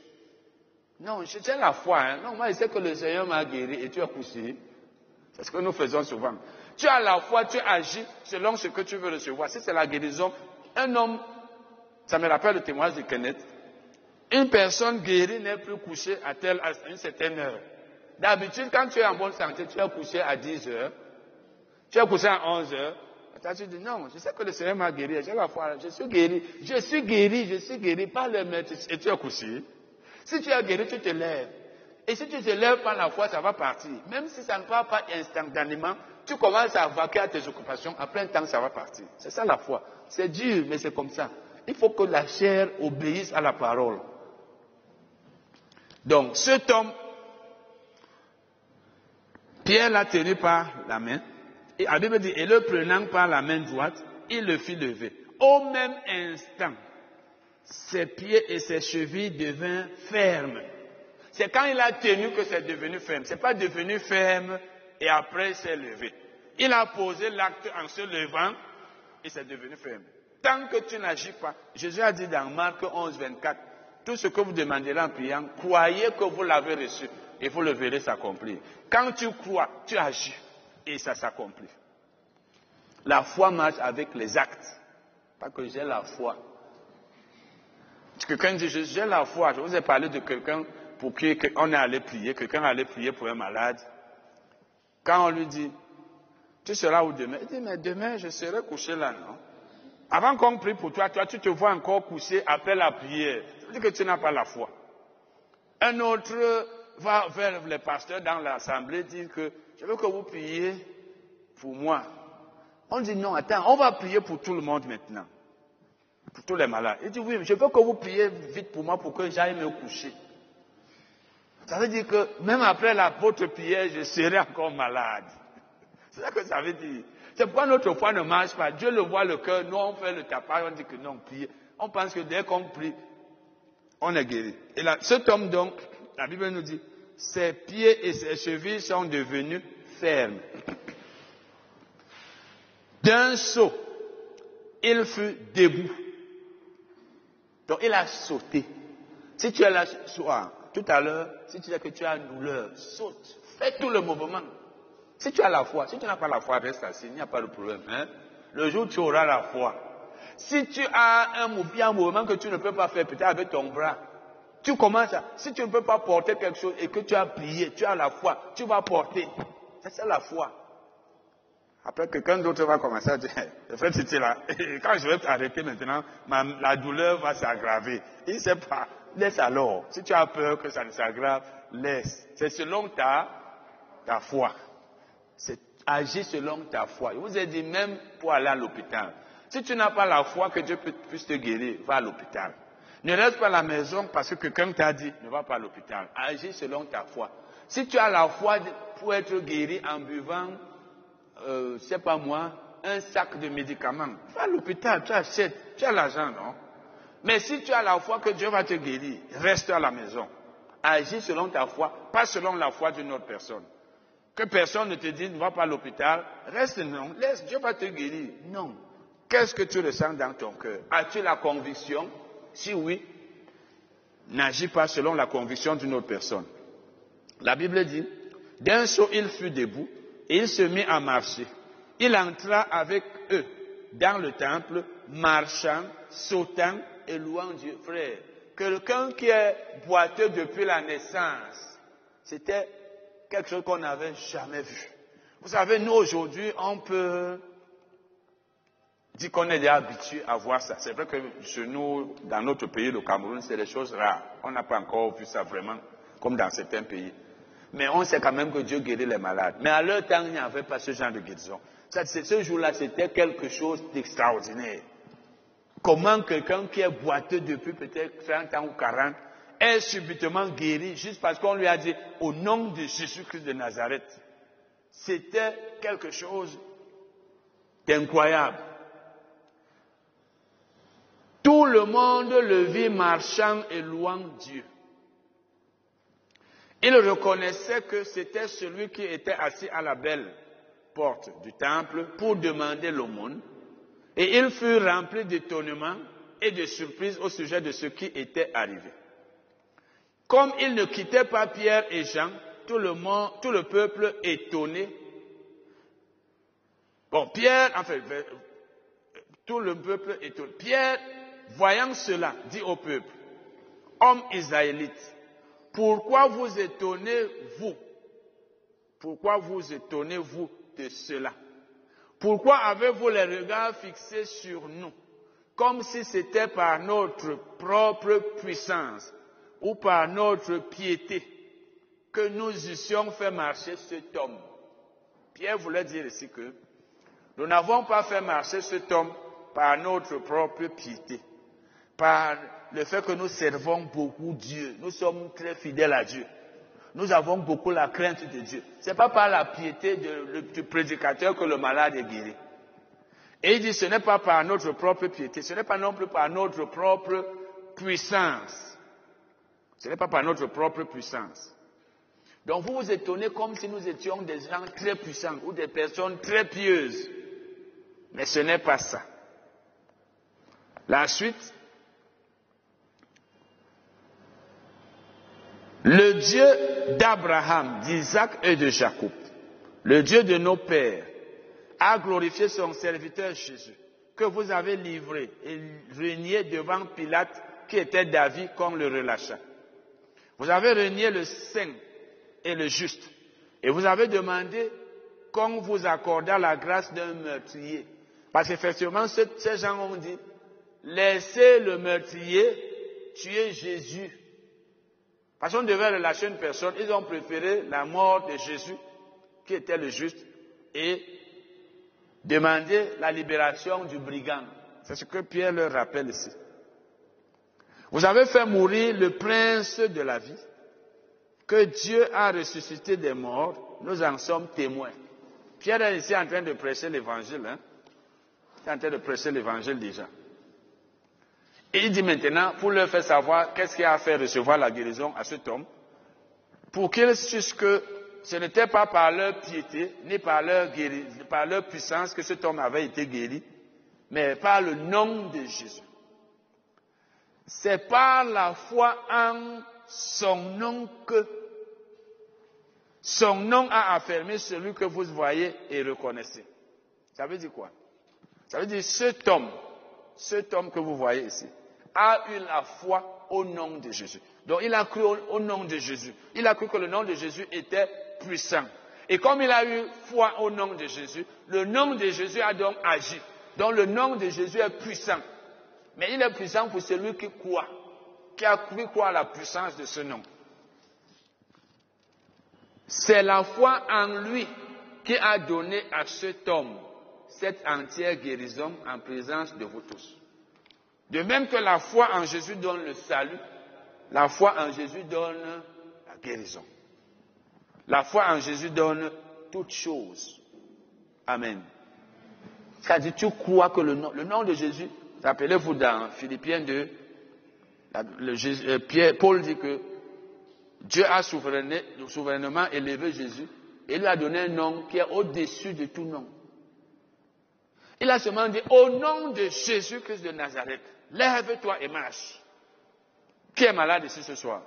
Non, j'ai la foi. Hein. Non, moi je sais que le Seigneur m'a guéri et tu es couché. C'est ce que nous faisons souvent. Tu as la foi, tu agis selon ce que tu veux recevoir. Si c'est la guérison, un homme, ça me rappelle le témoignage de Kenneth, une personne guérie n'est plus couchée à, telle, à une certaine heure. D'habitude, quand tu es en bonne santé, tu es couché à 10 heures, tu es couché à 11 heures. Tu dis non, je sais que le Seigneur m'a guéri, j'ai la foi, je suis guéri, je suis guéri, je suis guéri par le maître et tu es couché. Si tu es guéri, tu te lèves. Et si tu te lèves par la foi, ça va partir. Même si ça ne part pas instantanément, tu commences à vaquer à tes occupations, après un temps, ça va partir. C'est ça la foi. C'est dur, mais c'est comme ça. Il faut que la chair obéisse à la parole. Donc, cet homme, Pierre l'a tenu par la main, et la Bible dit, et le prenant par la main droite, il le fit lever. Au même instant, ses pieds et ses chevilles devinrent fermes. C'est quand il a tenu que c'est devenu ferme. C'est pas devenu ferme et après s'est levé. Il a posé l'acte en se levant et c'est devenu ferme. Tant que tu n'agis pas, Jésus a dit dans Marc 11, 24, tout ce que vous demanderez en priant, croyez que vous l'avez reçu et vous le verrez s'accomplir. Quand tu crois, tu agis et ça s'accomplit. La foi marche avec les actes. Pas que j'ai la foi. Quelqu'un dit, j'ai la foi. Je vous ai parlé de quelqu'un pour qui on est allé prier, quelqu'un allait prier pour un malade. Quand on lui dit, tu seras où demain? Il dit, mais demain, je serai couché là, non? Avant qu'on prie pour toi, toi, tu te vois encore couché après la prière. Ça veut dire que tu n'as pas la foi. Un autre va vers les pasteurs dans l'assemblée dire que je veux que vous priez pour moi. On dit non, attends, on va prier pour tout le monde maintenant. Pour tous les malades. Il dit oui, je veux que vous priez vite pour moi pour que j'aille me coucher. Ça veut dire que même après la votre prière, je serai encore malade. <laughs> C'est ça que ça veut dire. C'est pourquoi notre foi ne marche pas. Dieu le voit le cœur, nous on fait le tapage, on dit que non, prier. On pense que dès qu'on prie, on est guéri. Et là, cet homme donc, la Bible nous dit, ses pieds et ses chevilles sont devenus fermes. D'un saut, il fut debout. Donc il a sauté. Si tu es là soir, tout à l'heure, si tu sais que tu as une douleur, saute, fais tout le mouvement. Si tu as la foi, si tu n'as pas la foi, reste assis, il n'y a pas de problème. Hein? Le jour où tu auras la foi. Si tu as un mouvement que tu ne peux pas faire, peut-être avec ton bras, tu commences à, si tu ne peux pas porter quelque chose et que tu as prié, tu as la foi, tu vas porter. C'est ça la foi. Après, quelqu'un d'autre va commencer à dire, <laughs> frère là, <laughs> quand je vais arrêter maintenant, la douleur va s'aggraver. Il ne sait pas. Laisse alors. Si tu as peur que ça ne s'aggrave, laisse. C'est selon ta, ta foi. C'est agir selon ta foi. Je vous ai dit même pour aller à l'hôpital. Si tu n'as pas la foi que Dieu puisse te guérir, va à l'hôpital. Ne reste pas à la maison parce que quelqu'un t'a dit ne va pas à l'hôpital. Agis selon ta foi. Si tu as la foi pour être guéri en buvant, euh, sais pas moi, un sac de médicaments, va à l'hôpital, tu achètes, tu as l'argent, non? Mais si tu as la foi que Dieu va te guérir, reste à la maison. Agis selon ta foi, pas selon la foi d'une autre personne. Que personne ne te dise ne va pas à l'hôpital, reste non, laisse, Dieu va te guérir. Non. Qu'est-ce que tu ressens dans ton cœur? As-tu la conviction? Si oui, n'agis pas selon la conviction d'une autre personne. La Bible dit, d'un saut il fut debout et il se mit à marcher. Il entra avec eux dans le temple, marchant, sautant et louant Dieu. Frère, quelqu'un qui est boiteux depuis la naissance, c'était quelque chose qu'on n'avait jamais vu. Vous savez, nous aujourd'hui, on peut dire qu'on est déjà habitué à voir ça. C'est vrai que chez nous, dans notre pays, le Cameroun, c'est des choses rares. On n'a pas encore vu ça vraiment, comme dans certains pays. Mais on sait quand même que Dieu guérit les malades. Mais à leur temps, il n'y avait pas ce genre de guérison. Ce jour-là, c'était quelque chose d'extraordinaire. Comment quelqu'un qui est boiteux depuis peut-être 30 ans ou 40 est subitement guéri juste parce qu'on lui a dit au nom de Jésus-Christ de Nazareth. C'était quelque chose d'incroyable. Tout le monde le vit marchant et louant Dieu. Il reconnaissait que c'était celui qui était assis à la belle porte du temple pour demander l'aumône, et il fut rempli d'étonnement et de surprise au sujet de ce qui était arrivé. Comme il ne quittait pas Pierre et Jean, tout le, monde, tout le peuple étonné. Bon, Pierre, enfin, tout le peuple étonné. Voyant cela, dit au peuple, Hommes israélites, pourquoi vous étonnez-vous? Pourquoi vous étonnez-vous de cela? Pourquoi avez-vous les regards fixés sur nous, comme si c'était par notre propre puissance ou par notre piété que nous eussions fait marcher cet homme? Pierre voulait dire ici que nous n'avons pas fait marcher cet homme par notre propre piété, par le fait que nous servons beaucoup Dieu, nous sommes très fidèles à Dieu. Nous avons beaucoup la crainte de Dieu. Ce n'est pas par la piété du prédicateur que le malade est guéri. Et il dit, ce n'est pas par notre propre piété, ce n'est pas non plus par notre propre puissance. Ce n'est pas par notre propre puissance. Donc vous vous étonnez comme si nous étions des gens très puissants ou des personnes très pieuses. Mais ce n'est pas ça. La suite, Le Dieu d'Abraham, d'Isaac et de Jacob, le Dieu de nos pères, a glorifié son serviteur Jésus, que vous avez livré et régné devant Pilate, qui était David, qu'on le relâcha. Vous avez régné le saint et le juste, et vous avez demandé qu'on vous accordât la grâce d'un meurtrier. Parce qu'effectivement, ces gens ont dit, laissez le meurtrier tuer Jésus parce qu'on devait relâcher une personne, ils ont préféré la mort de Jésus, qui était le juste, et demander la libération du brigand. C'est ce que Pierre leur rappelle ici. Vous avez fait mourir le prince de la vie, que Dieu a ressuscité des morts, nous en sommes témoins. Pierre est ici en train de prêcher l'évangile, hein? Il est en train de prêcher l'évangile déjà. Et il dit maintenant, pour leur faire savoir qu'est-ce qui a fait recevoir la guérison à cet homme, pour qu'ils sachent que ce n'était pas par leur piété, ni par leur, par leur puissance que cet homme avait été guéri, mais par le nom de Jésus. C'est par la foi en son nom que son nom a affirmé celui que vous voyez et reconnaissez. Ça veut dire quoi? Ça veut dire cet homme, cet homme que vous voyez ici, a eu la foi au nom de Jésus. Donc il a cru au, nom de Jésus. Il a cru que le nom de Jésus était puissant. Et comme il a eu foi au nom de Jésus, le nom de Jésus a donc agi. Donc le nom de Jésus est puissant. Mais il est puissant pour celui qui croit, qui a cru quoi à la puissance de ce nom. C'est la foi en lui qui a donné à cet homme cette entière guérison en présence de vous tous. De même que la foi en Jésus donne le salut, la foi en Jésus donne la guérison. La foi en Jésus donne toutes choses. Amen. C'est-à-dire, tu crois que le nom, le nom de Jésus, rappelez-vous dans Philippiens 2, euh, Pierre, Paul dit que Dieu a souverainement élevé Jésus et lui a donné un nom qui est au-dessus de tout nom. Il a seulement dit au nom de Jésus-Christ de Nazareth, lève-toi et marche. Qui est malade ici ce soir?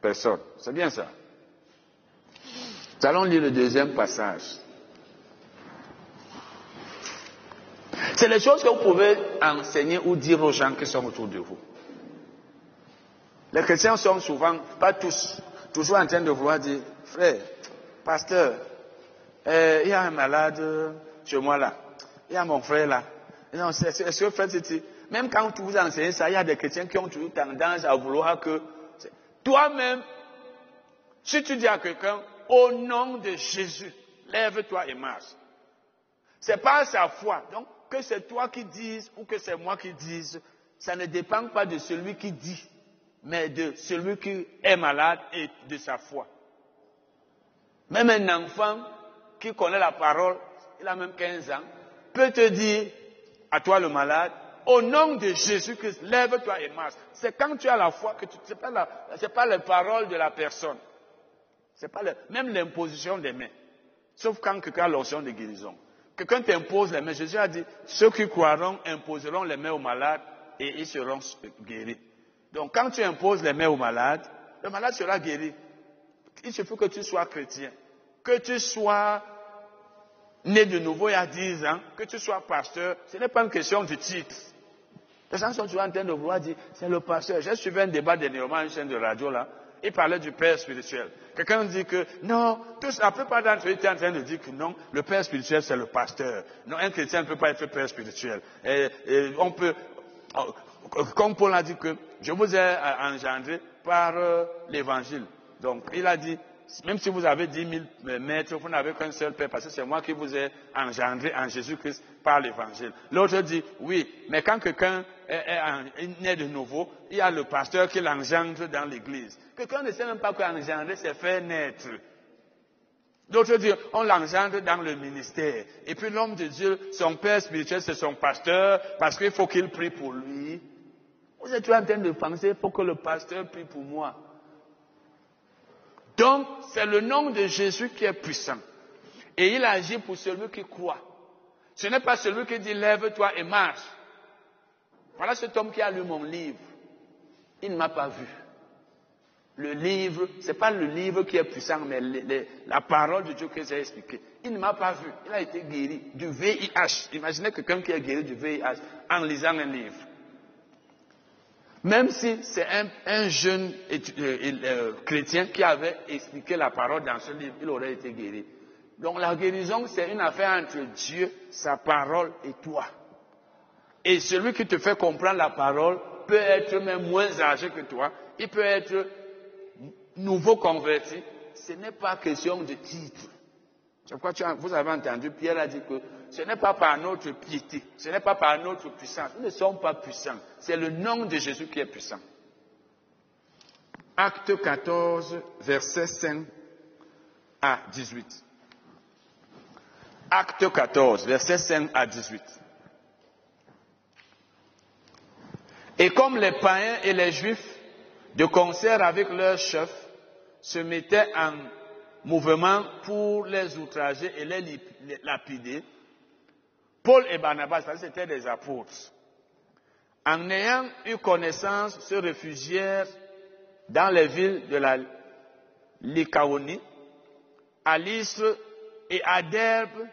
Personne. C'est bien ça. Nous allons lire le deuxième passage. C'est les choses que vous pouvez enseigner ou dire aux gens qui sont autour de vous. Les chrétiens sont souvent, pas tous, toujours en train de vouloir dire, frère, pasteur, euh, il y a un malade chez moi là, il y a mon frère là, est-ce que fait, même quand tu vous enseignes ça, il y a des chrétiens qui ont toujours tendance à vouloir que toi-même, si tu dis à quelqu'un, au nom de Jésus, lève-toi et marche. C'est pas sa foi. Donc, que c'est toi qui dises ou que c'est moi qui dise, ça ne dépend pas de celui qui dit, mais de celui qui est malade et de sa foi. Même un enfant qui connaît la parole, il a même 15 ans, peut te dire, à toi le malade, Au nom de Jésus-Christ, lève-toi et marche. C'est quand tu as la foi que tu, c'est pas la, c'est pas les paroles de la personne. C'est pas même l'imposition des mains. Sauf quand quelqu'un a l'onction de guérison. Quelqu'un t'impose les mains. Jésus a dit, ceux qui croiront imposeront les mains aux malades et ils seront guéris. Donc quand tu imposes les mains aux malades, le malade sera guéri. Il suffit que tu sois chrétien, que tu sois né de nouveau il y a 10 ans, que tu sois pasteur, ce n'est pas une question de titre. Les gens sont toujours en train de vouloir dire, c'est le pasteur. J'ai suivi un débat dernièrement à une chaîne de radio là. Il parlait du père spirituel. Quelqu'un dit que non, tous, la plupart d'entre eux étaient en train de dire que non, le père spirituel c'est le pasteur. Non, un chrétien ne peut pas être père spirituel. Et, et on peut, comme Paul a dit que je vous ai euh, engendré par euh, l'évangile. Donc il a dit, même si vous avez 10 000 maîtres, vous n'avez qu'un seul père, parce que c'est moi qui vous ai engendré en Jésus-Christ par l'évangile. L'autre dit, oui, mais quand quelqu'un est né de nouveau, il y a le pasteur qui l'engendre dans l'église. Quelqu'un ne sait même pas qu'engendrer, c'est faire naître. D'autres disent, on l'engendre dans le ministère. Et puis l'homme de Dieu, son père spirituel, c'est son pasteur, parce qu'il faut qu'il prie pour lui. Vous êtes en train de penser, il faut que le pasteur prie pour moi. Donc, c'est le nom de Jésus qui est puissant. Et il agit pour celui qui croit. Ce n'est pas celui qui dit lève-toi et marche. Voilà cet homme qui a lu mon livre. Il ne m'a pas vu. Le livre, c'est pas le livre qui est puissant, mais la parole de Dieu que j'ai expliquée. Il ne m'a pas vu. Il a été guéri du VIH. Imaginez quelqu'un qui est guéri du VIH en lisant un livre. Même si c'est un, un jeune euh, euh, chrétien qui avait expliqué la parole dans ce livre, il aurait été guéri. Donc la guérison, c'est une affaire entre Dieu, sa parole et toi. Et celui qui te fait comprendre la parole peut être même moins âgé que toi, il peut être nouveau converti. Ce n'est pas question de titre. C'est pourquoi vous avez entendu, Pierre a dit que ce n'est pas par notre piété, ce n'est pas par notre puissance. Nous ne sommes pas puissants. C'est le nom de Jésus qui est puissant. Acte 14, verset 5 à 18. Acte 14, verset 5 à 18. Et comme les païens et les juifs, de concert avec leurs chefs, se mettaient en mouvement pour les outrager et les lapider, Paul et Barnabas, c'était des apôtres, en ayant eu connaissance, se réfugièrent dans les villes de la Lycaonie, à l'Istre et à Derbe,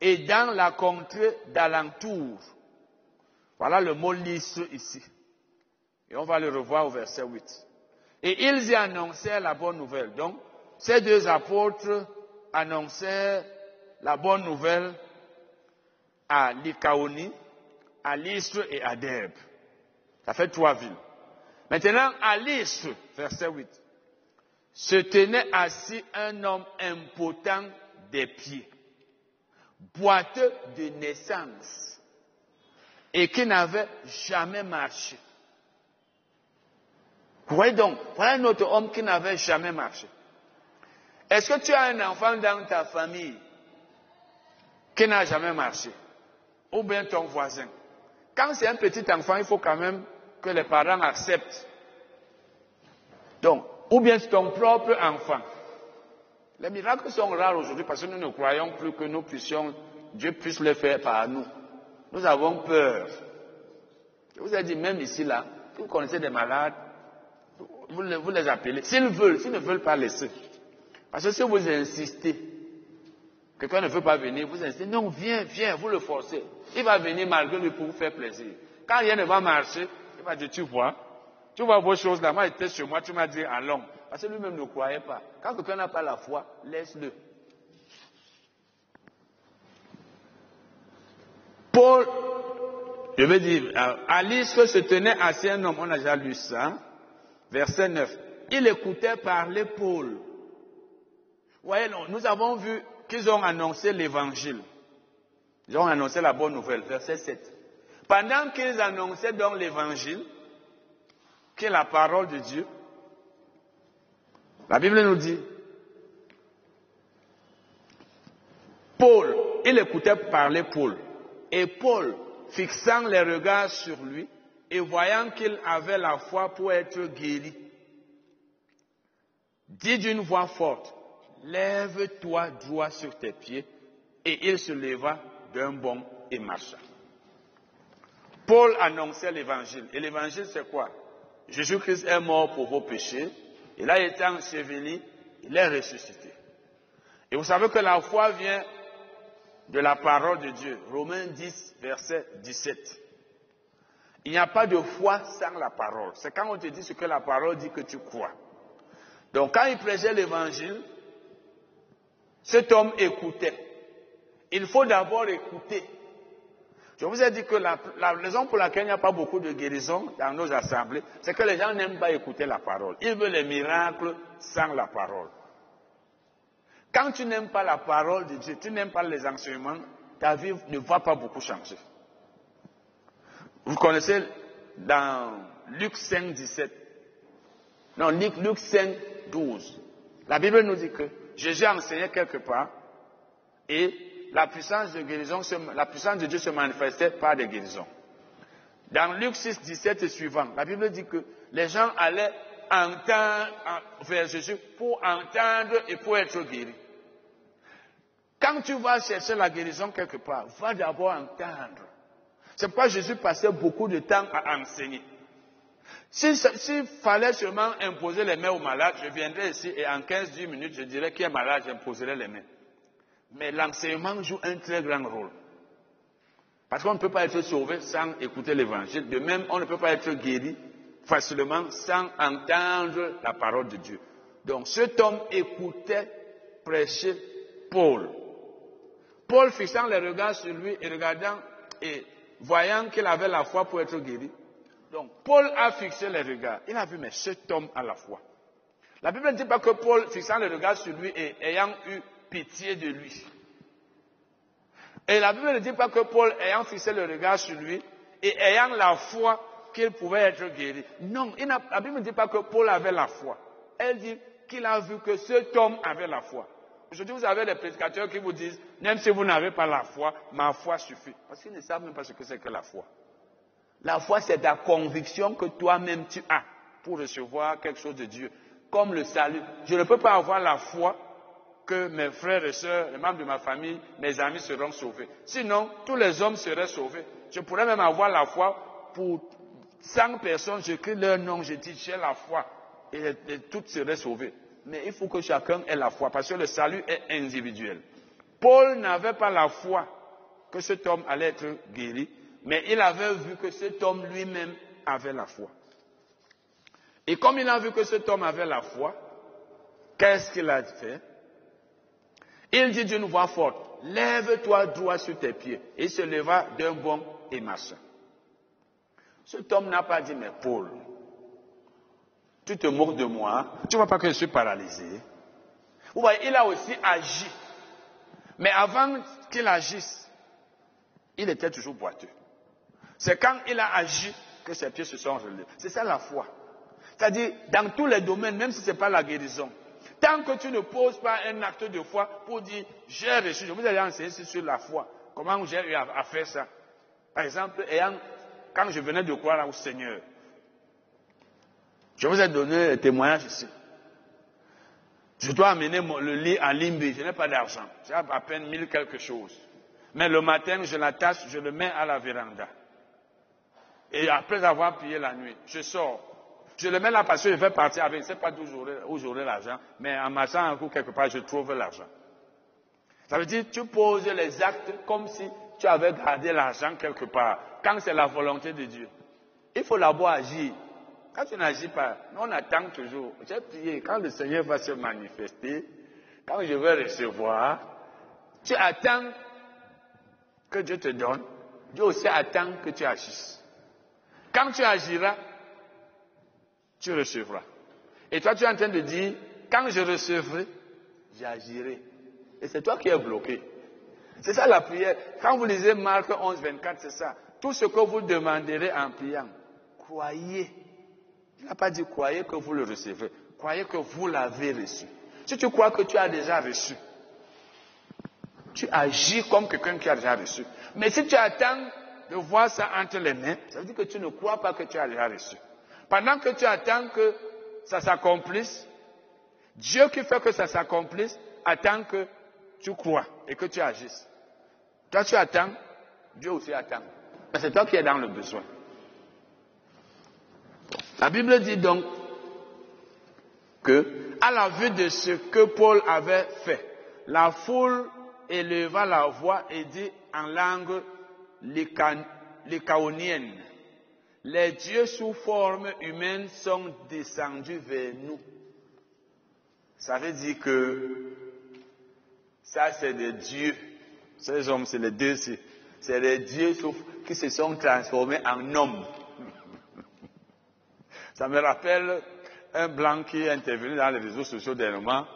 et dans la contrée d'alentour. Voilà le mot l'Istre ici. Et on va le revoir au verset 8. Et ils y annoncèrent la bonne nouvelle. Donc, ces deux apôtres annoncèrent la bonne nouvelle à Lycaonie, à Lystre et à Derbe. Ça fait trois villes. Maintenant, à Lystre, verset 8, se tenait assis un homme impotent des pieds, boiteux de naissance, et qui n'avait jamais marché. Vous voyez donc, voilà un autre homme qui n'avait jamais marché. Est-ce que tu as un enfant dans ta famille qui n'a jamais marché? Ou bien ton voisin Quand c'est un petit enfant, il faut quand même que les parents acceptent. Donc, ou bien ton propre enfant. Les miracles sont rares aujourd'hui parce que nous ne croyons plus que nous puissions, Dieu puisse le faire par nous. Nous avons peur. Je vous ai dit, même ici, là, vous connaissez des malades, vous les, vous les appelez. S'ils veulent, s'ils ne veulent pas laisser. Parce que si vous insistez, quelqu'un ne veut pas venir, vous insistez, non, viens, viens, vous le forcez. Il va venir malgré lui pour vous faire plaisir. Quand rien ne va marcher, il va dire, tu vois, tu vois vos choses là, moi j'étais chez moi, tu m'as dit allons. Parce que lui-même ne croyait pas. Quand quelqu'un n'a pas la foi, laisse-le. Paul, je veux dire, à l'istre se tenait assis un homme, on a déjà lu ça, verset 9. Il écoutait parler Paul. Vous voyez, nous avons vu qu'ils ont annoncé l'évangile. Ils ont annoncé la bonne nouvelle, verset 7. Pendant qu'ils annonçaient donc l'évangile, qui est la parole de Dieu, la Bible nous dit, Paul, il écoutait parler Paul, et Paul fixant les regards sur lui et voyant qu'il avait la foi pour être guéri, dit d'une voix forte, Lève-toi droit sur tes pieds. Et il se leva d'un bond et marcha. Paul annonçait l'évangile. Et l'évangile, c'est quoi? Jésus-Christ est mort pour vos péchés. Il a été enseveli. Il est ressuscité. Et vous savez que la foi vient de la parole de Dieu. Romains 10, verset 17. Il n'y a pas de foi sans la parole. C'est quand on te dit ce que la parole dit que tu crois. Donc quand il prêchait l'évangile, cet homme écoutait. Il faut d'abord écouter. Je vous ai dit que la, raison pour laquelle il n'y a pas beaucoup de guérison dans nos assemblées, c'est que les gens n'aiment pas écouter la parole. Ils veulent les miracles sans la parole. Quand tu n'aimes pas la parole de Dieu, tu n'aimes pas les enseignements, ta vie ne va pas beaucoup changer. Vous connaissez dans Luc 5, 17, non, Luc, Luc 5, 12, la Bible nous dit que Jésus a enseigné quelque part et la puissance de guérison, la puissance de Dieu se manifestait par des guérisons. Dans Luc 6, 17 et suivant, la Bible dit que les gens allaient entendre vers Jésus pour entendre et pour être guéris. Quand tu vas chercher la guérison quelque part, va d'abord entendre. C'est pourquoi Jésus passait beaucoup de temps à enseigner. S'il fallait seulement imposer les mains aux malades, je viendrais ici et en 15-10 minutes, je dirais qui est malade, j'imposerai les mains. Mais l'enseignement joue un très grand rôle. Parce qu'on ne peut pas être sauvé sans écouter l'évangile. De même, on ne peut pas être guéri facilement sans entendre la parole de Dieu. Donc cet homme écoutait prêcher Paul. Paul fixant les regards sur lui et regardant et voyant qu'il avait la foi pour être guéri, donc, Paul a fixé les regards. Il a vu, mais cet homme a la foi. La Bible ne dit pas que Paul, fixant les regards sur lui et ayant eu pitié de lui. Et la Bible ne dit pas que Paul, ayant fixé le regard sur lui et ayant la foi qu'il pouvait être guéri. Non, la Bible ne dit pas que Paul avait la foi. Elle dit qu'il a vu que cet homme avait la foi. Aujourd'hui, vous avez des prédicateurs qui vous disent, même si vous n'avez pas la foi, ma foi suffit. Parce qu'ils ne savent même pas ce que c'est que la foi. La foi, c'est ta conviction que toi-même tu as pour recevoir quelque chose de Dieu, comme le salut. Je ne peux pas avoir la foi que mes frères et sœurs, les membres de ma famille, mes amis seront sauvés. Sinon, tous les hommes seraient sauvés. Je pourrais même avoir la foi pour 100 personnes, j'écris leur nom, je dis j'ai la foi, et toutes seraient sauvées. Mais il faut que chacun ait la foi, parce que le salut est individuel. Paul n'avait pas la foi que cet homme allait être guéri, mais il avait vu que cet homme lui-même avait la foi. Et comme il a vu que cet homme avait la foi, qu'est-ce qu'il a fait? Il dit d'une voix forte, lève-toi droit sur tes pieds. Et il se leva d'un bond et marcha. Cet homme n'a pas dit, mais Paul, tu te moques de moi, tu vois pas que je suis paralysé. Vous voyez, il a aussi agi. Mais avant qu'il agisse, il était toujours boiteux. C'est quand il a agi que ses pieds se sont relevés. C'est ça la foi. C'est-à-dire, dans tous les domaines, même si ce n'est pas la guérison, tant que tu ne poses pas un acte de foi pour dire, j'ai reçu, je vous ai enseigné sur la foi, comment j'ai eu à, faire ça. Par exemple, quand je venais de croire au Seigneur, je vous ai donné un témoignage ici. Je dois amener le lit à Limbi, je n'ai pas d'argent, j'ai à peine mille quelque chose. Mais le matin, je l'attache, je le mets à la véranda. Et après avoir payé la nuit, je sors. Je le mets là parce que je vais partir avec, je ne sais pas où j'aurai l'argent, mais en marchant un coup quelque part, je trouve l'argent. Ça veut dire, tu poses les actes comme si tu avais gardé l'argent quelque part, quand c'est la volonté de Dieu. Il faut d'abord agir. Quand tu n'agis pas, on attend toujours. J'ai prié, quand le Seigneur va se manifester, quand je vais recevoir, tu attends que Dieu te donne, Dieu aussi attend que tu agisses. Quand tu agiras, tu recevras. Et toi, tu es en train de dire, quand je recevrai, j'agirai. Et c'est toi qui es bloqué. C'est ça la prière. Quand vous lisez Marc 11, 24, c'est ça. Tout ce que vous demanderez en priant, croyez. Il n'a pas dit croyez que vous le recevez. Croyez que vous l'avez reçu. Si tu crois que tu as déjà reçu, tu agis comme quelqu'un qui a déjà reçu. Mais si tu attends de voir ça entre les mains, ça veut dire que tu ne crois pas que tu as déjà reçu. Pendant que tu attends que ça s'accomplisse, Dieu qui fait que ça s'accomplisse attend que tu crois et que tu agisses. Toi, tu attends, Dieu aussi attend. Mais c'est toi qui es dans le besoin. La Bible dit donc que, à la vue de ce que Paul avait fait, la foule éleva la voix et dit en langue lycaonienne, les dieux sous forme humaine sont descendus vers nous. Ça veut dire que ça c'est des dieux. Ces hommes, c'est les dieux, c'est les dieux qui se sont transformés en hommes. <laughs> Ça me rappelle un blanc qui est intervenu dans les réseaux sociaux dernièrement.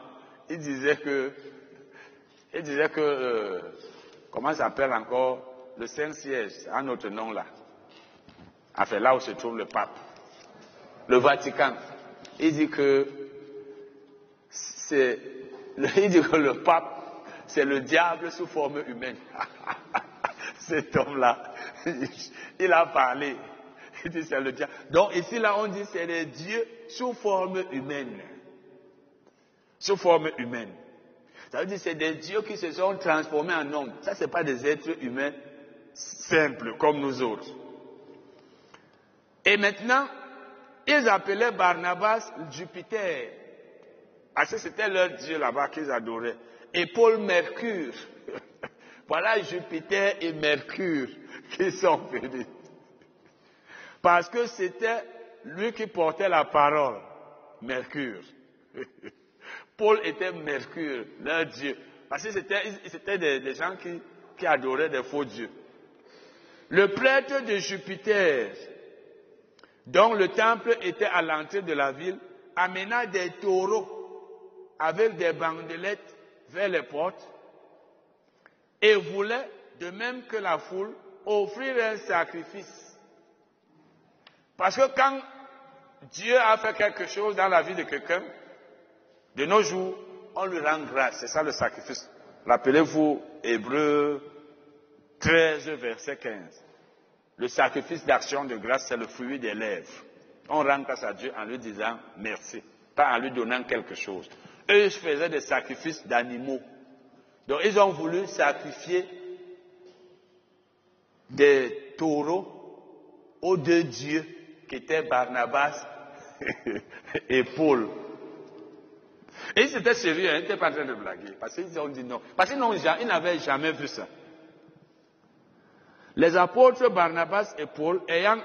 Il disait que, il disait que, euh, comment s'appelle encore, le Saint-Siège, un autre nom là. Enfin, là où se trouve le pape. Le Vatican. Il dit que c'est, il dit que le pape, c'est le diable sous forme humaine. <laughs> Cet homme-là, il a parlé. Il dit c'est le diable. Donc ici, là, on dit c'est le Dieu sous forme humaine. Sous forme humaine. Ça veut dire c'est des dieux qui se sont transformés en hommes. Ça, c'est pas des êtres humains simples comme nous autres. Et maintenant, ils appelaient Barnabas Jupiter. Parce que c'était leur dieu là-bas qu'ils adoraient. Et Paul Mercure. <laughs> voilà Jupiter et Mercure <laughs> qui sont venus. Parce que c'était lui qui portait la parole. Mercure. <laughs> Paul était Mercure, leur dieu. Parce que c'était des, gens qui adoraient des faux dieux. Le prêtre de Jupiter, dont le temple était à l'entrée de la ville, amena des taureaux avec des bandelettes vers les portes et voulait, de même que la foule, offrir un sacrifice. Parce que quand Dieu a fait quelque chose dans la vie de quelqu'un, de nos jours, on lui rend grâce. C'est ça le sacrifice. Rappelez-vous Hébreu 13, verset 15. Le sacrifice d'action de grâce, c'est le fruit des lèvres. On rend grâce à Dieu en lui disant merci, pas en lui donnant quelque chose. Eux, ils faisaient des sacrifices d'animaux. Donc, ils ont voulu sacrifier des taureaux aux deux dieux qui étaient Barnabas <laughs> et Paul. Et ils étaient sérieux, hein, ils n'étaient pas en train de blaguer. Parce qu'ils ont dit non. Parce qu'ils n'avaient jamais vu ça. Les apôtres Barnabas et Paul, ayant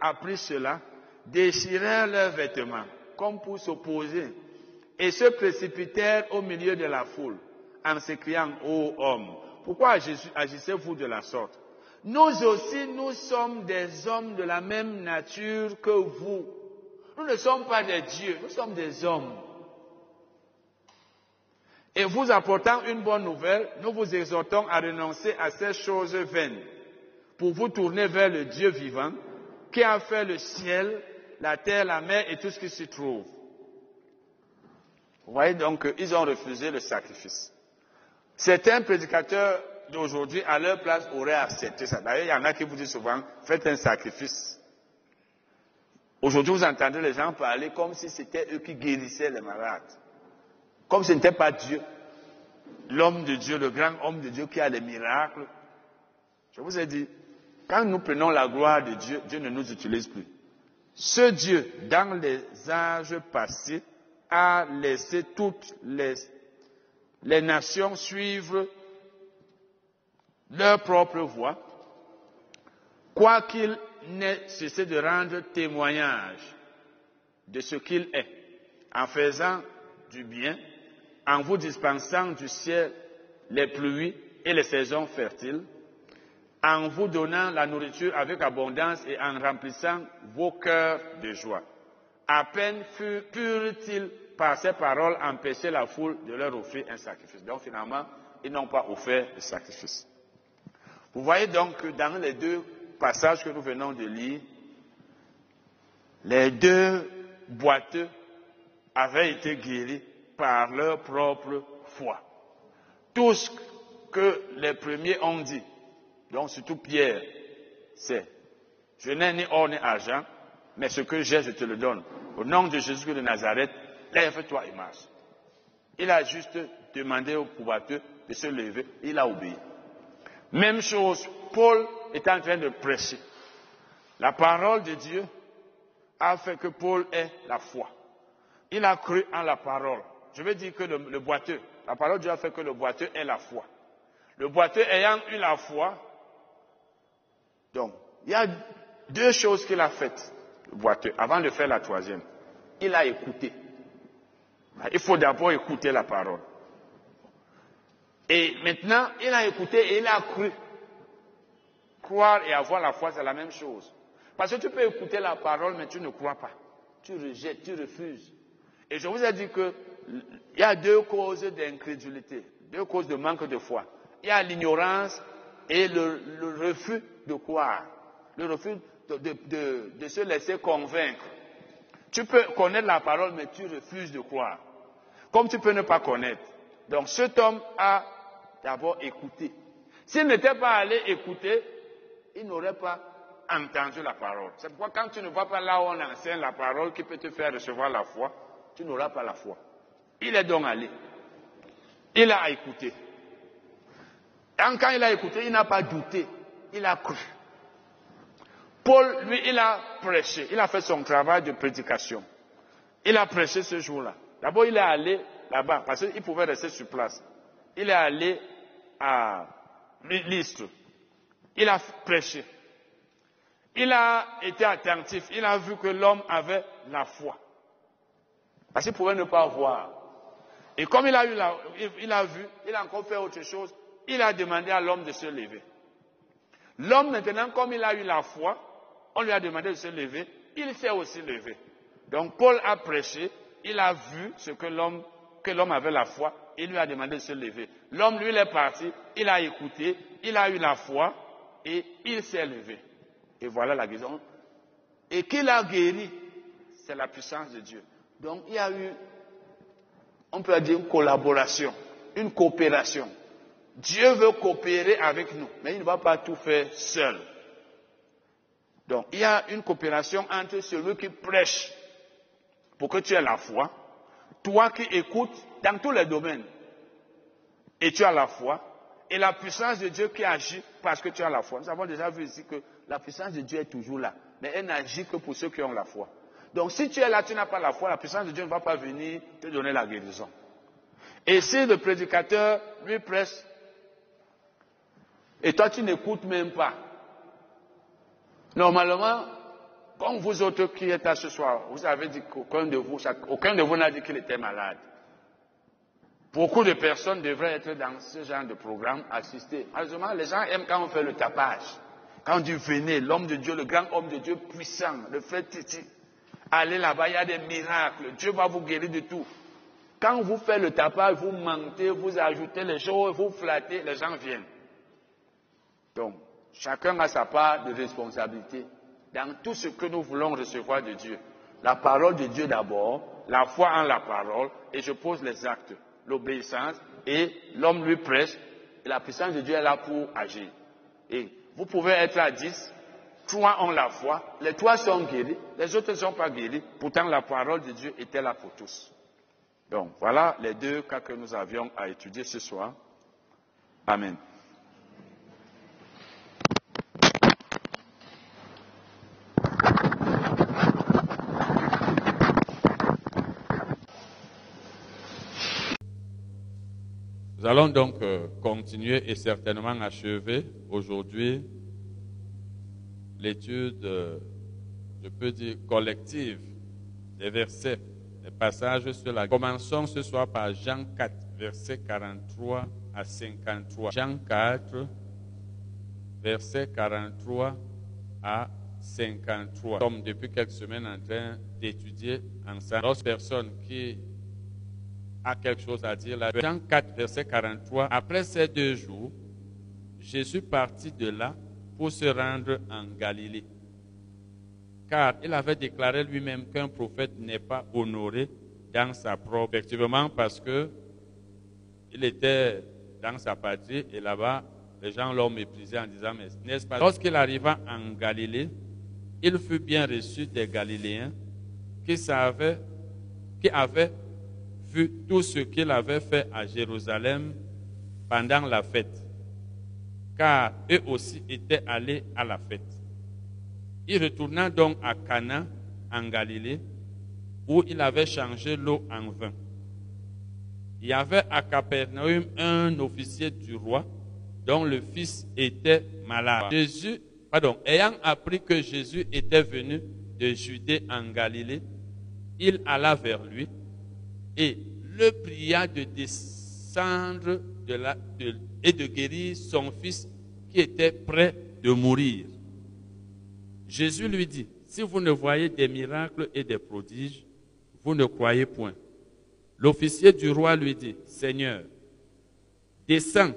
appris cela, déchirèrent leurs vêtements, comme pour s'opposer, et se précipitèrent au milieu de la foule, en s'écriant, Ô hommes, pourquoi agissez-vous de la sorte? Nous aussi, nous sommes des hommes de la même nature que vous. Nous ne sommes pas des dieux, nous sommes des hommes. Et vous apportant une bonne nouvelle, nous vous exhortons à renoncer à ces choses vaines pour vous tourner vers le Dieu vivant qui a fait le ciel, la terre, la mer et tout ce qui s'y trouve. Vous voyez donc qu'ils ont refusé le sacrifice. Certains prédicateurs d'aujourd'hui, à leur place, auraient accepté ça. D'ailleurs, il y en a qui vous disent souvent, faites un sacrifice. Aujourd'hui, vous entendez les gens parler comme si c'était eux qui guérissaient les malades. Comme ce n'était pas Dieu. L'homme de Dieu, le grand homme de Dieu qui a les miracles. Je vous ai dit, quand nous prenons la gloire de Dieu, Dieu ne nous utilise plus. Ce Dieu, dans les âges passés, a laissé toutes les, nations suivre leur propre voie, quoiqu'il n'ait cessé de rendre témoignage de ce qu'il est, en faisant du bien, en vous dispensant du ciel les pluies et les saisons fertiles, en vous donnant la nourriture avec abondance et en remplissant vos cœurs de joie. À peine purent-ils par ces paroles empêcher la foule de leur offrir un sacrifice. Donc finalement, ils n'ont pas offert de sacrifice. Vous voyez donc que dans les deux passages que nous venons de lire, les deux boiteux avaient été guéris par leur propre foi. Tout ce que les premiers ont dit, donc surtout Pierre, c'est, je n'ai ni or ni argent, mais ce que j'ai, je te le donne. Au nom de Jésus de Nazareth, lève-toi et marche. Il a juste demandé au boiteux de se lever, il a obéi. Même chose, Paul est en train de prêcher. La parole de Dieu a fait que Paul ait la foi. Il a cru en la parole. Je veux dire que le, le boiteux, la parole de Dieu a fait que le boiteux ait la foi. Le boiteux ayant eu la foi, donc, il y a deux choses qu'il a faites, le boiteux, avant de faire la troisième. Il a écouté. Il faut d'abord écouter la parole. Et maintenant, il a écouté et il a cru. Croire et avoir la foi, c'est la même chose. Parce que tu peux écouter la parole, mais tu ne crois pas. Tu rejettes, tu refuses. Et je vous ai dit qu'il y a deux causes d'incrédulité, deux causes de manque de foi. Il y a l'ignorance et le, refus de croire, le refus de se laisser convaincre. Tu peux connaître la parole, mais tu refuses de croire. Comme tu peux ne pas connaître. Donc cet homme a d'abord écouté. S'il n'était pas allé écouter, il n'aurait pas entendu la parole. C'est pourquoi quand tu ne vas pas là où on enseigne la parole qui peut te faire recevoir la foi, tu n'auras pas la foi. Il est donc allé. Il a écouté. Et quand il a écouté, il n'a pas douté. Il a cru. Paul, lui, il a prêché. Il a fait son travail de prédication. Il a prêché ce jour-là. D'abord, il est allé là-bas, parce qu'il pouvait rester sur place. Il est allé à l'Istre. Il a prêché. Il a été attentif. Il a vu que l'homme avait la foi. Parce qu'il pouvait ne pas voir. Et comme il a, eu la, il a vu, il a encore fait autre chose, il a demandé à l'homme de se lever. L'homme, maintenant, comme il a eu la foi, on lui a demandé de se lever, il s'est aussi levé. Donc Paul a prêché, il a vu ce que l'homme, que l'homme avait la foi, il lui a demandé de se lever. L'homme, lui, il est parti, il a écouté, il a eu la foi et il s'est levé. Et voilà la guérison. Et qu'il a guéri, c'est la puissance de Dieu. Donc il y a eu, on peut dire, une collaboration, une coopération. Dieu veut coopérer avec nous, mais il ne va pas tout faire seul. Donc, il y a une coopération entre celui qui prêche pour que tu aies la foi, toi qui écoutes dans tous les domaines, et tu as la foi, et la puissance de Dieu qui agit parce que tu as la foi. Nous avons déjà vu ici que la puissance de Dieu est toujours là, mais elle n'agit que pour ceux qui ont la foi. Donc si tu es là, tu n'as pas la foi, la puissance de Dieu ne va pas venir te donner la guérison. Et si le prédicateur lui prêche, et toi tu n'écoutes même pas, Normalement, comme vous autres qui êtes là ce soir, vous avez dit qu'aucun de vous, aucun de vous n'a dit qu'il était malade. Beaucoup de personnes devraient être dans ce genre de programme, assister. Malheureusement, les gens aiment quand on fait le tapage. Quand dit venez, l'homme de Dieu, le grand homme de Dieu puissant, le frère Titi, allez là-bas, il y a des miracles. Dieu va vous guérir de tout. Quand vous faites le tapage, vous mentez, vous ajoutez les choses, vous flattez, les gens viennent. Donc, Chacun a sa part de responsabilité dans tout ce que nous voulons recevoir de Dieu. La parole de Dieu d'abord, la foi en la parole, et je pose les actes, l'obéissance, et l'homme lui prêche, et la puissance de Dieu est là pour agir. Et vous pouvez être à dix, trois ont la foi, les trois sont guéris, les autres ne sont pas guéris, pourtant la parole de Dieu était là pour tous. Donc voilà les deux cas que nous avions à étudier ce soir. Amen. Allons donc euh, continuer et certainement achever aujourd'hui l'étude, euh, je peux dire, collective des versets, des passages sur la... Commençons ce soir par Jean 4, versets 43 à 53. Jean 4, versets 43 à 53. Nous sommes depuis quelques semaines en train d'étudier ensemble. D'autres personnes qui a quelque chose à dire là. Jean 4, verset 43. Après ces deux jours, Jésus partit de là pour se rendre en Galilée. Car il avait déclaré lui-même qu'un prophète n'est pas honoré dans sa propre. Effectivement, parce que il était dans sa patrie et là-bas, les gens l'ont méprisé en disant, mais n'est-ce pas? Lorsqu'il arriva en Galilée, il fut bien reçu des Galiléens qui savaient, qui avaient vu tout ce qu'il avait fait à Jérusalem pendant la fête, car eux aussi étaient allés à la fête. Il retourna donc à Cana en Galilée, où il avait changé l'eau en vin. Il y avait à Capernaum un officier du roi dont le fils était malade. Jésus, pardon, ayant appris que Jésus était venu de Judée en Galilée, il alla vers lui et le pria de descendre et de guérir son fils qui était prêt de mourir. Jésus lui dit, si vous ne voyez des miracles et des prodiges, vous ne croyez point. L'officier du roi lui dit, Seigneur, descends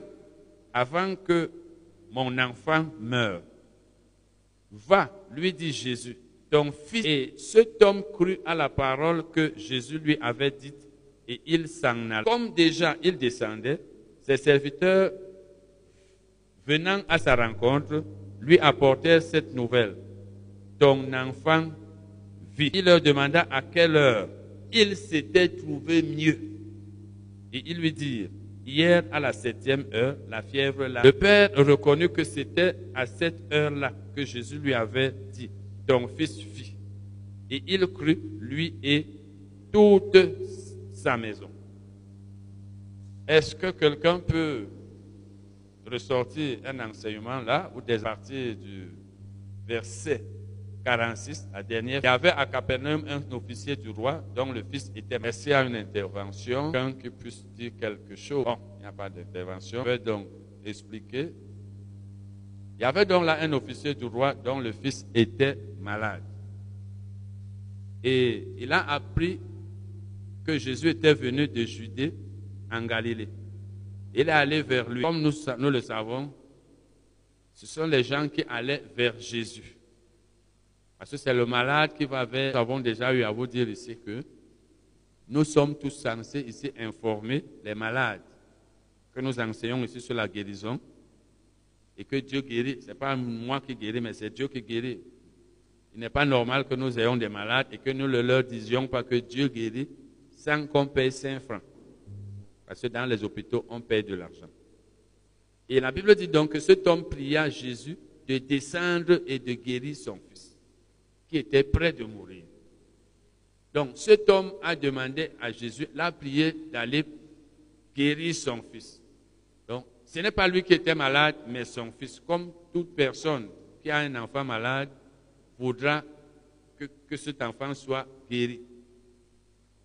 avant que mon enfant meure. Va, lui dit Jésus, ton fils. Et cet homme crut à la parole que Jésus lui avait dite et il s'en alla. Comme déjà il descendait, ses serviteurs, venant à sa rencontre, lui apportèrent cette nouvelle. Ton enfant vit. Il leur demanda à quelle heure il s'était trouvé mieux. Et ils lui dirent, hier à la septième heure, la fièvre là. Le père reconnut que c'était à cette heure-là que Jésus lui avait dit, ton fils vit. Et il crut, lui et toute maison. Est-ce que quelqu'un peut ressortir un enseignement là ou des parties du verset 46, la dernière, il y avait à Capernaum un officier du roi dont le fils était. Merci à une intervention, quelqu'un qui puisse dire quelque chose. Il n'y a pas d'intervention. Je vais donc expliquer. Il y avait donc là un officier du roi dont le fils était malade. Et il a appris que Jésus était venu de Judée en Galilée. Il est allé vers lui. Comme nous, nous le savons, ce sont les gens qui allaient vers Jésus. Parce que c'est le malade qui va vers. Nous avons déjà eu à vous dire ici que nous sommes tous censés ici informer les malades que nous enseignons ici sur la guérison et que Dieu guérit. Ce n'est pas moi qui guéris, mais c'est Dieu qui guérit. Il n'est pas normal que nous ayons des malades et que nous ne leur disions pas que Dieu guérit sans qu'on paye 5 francs. Parce que dans les hôpitaux, on paye de l'argent. Et la Bible dit donc que cet homme pria Jésus de descendre et de guérir son fils qui était près de mourir. Donc cet homme a demandé à Jésus, l'a prié d'aller guérir son fils. Donc ce n'est pas lui qui était malade, mais son fils. Comme toute personne qui a un enfant malade voudra que, que cet enfant soit guéri.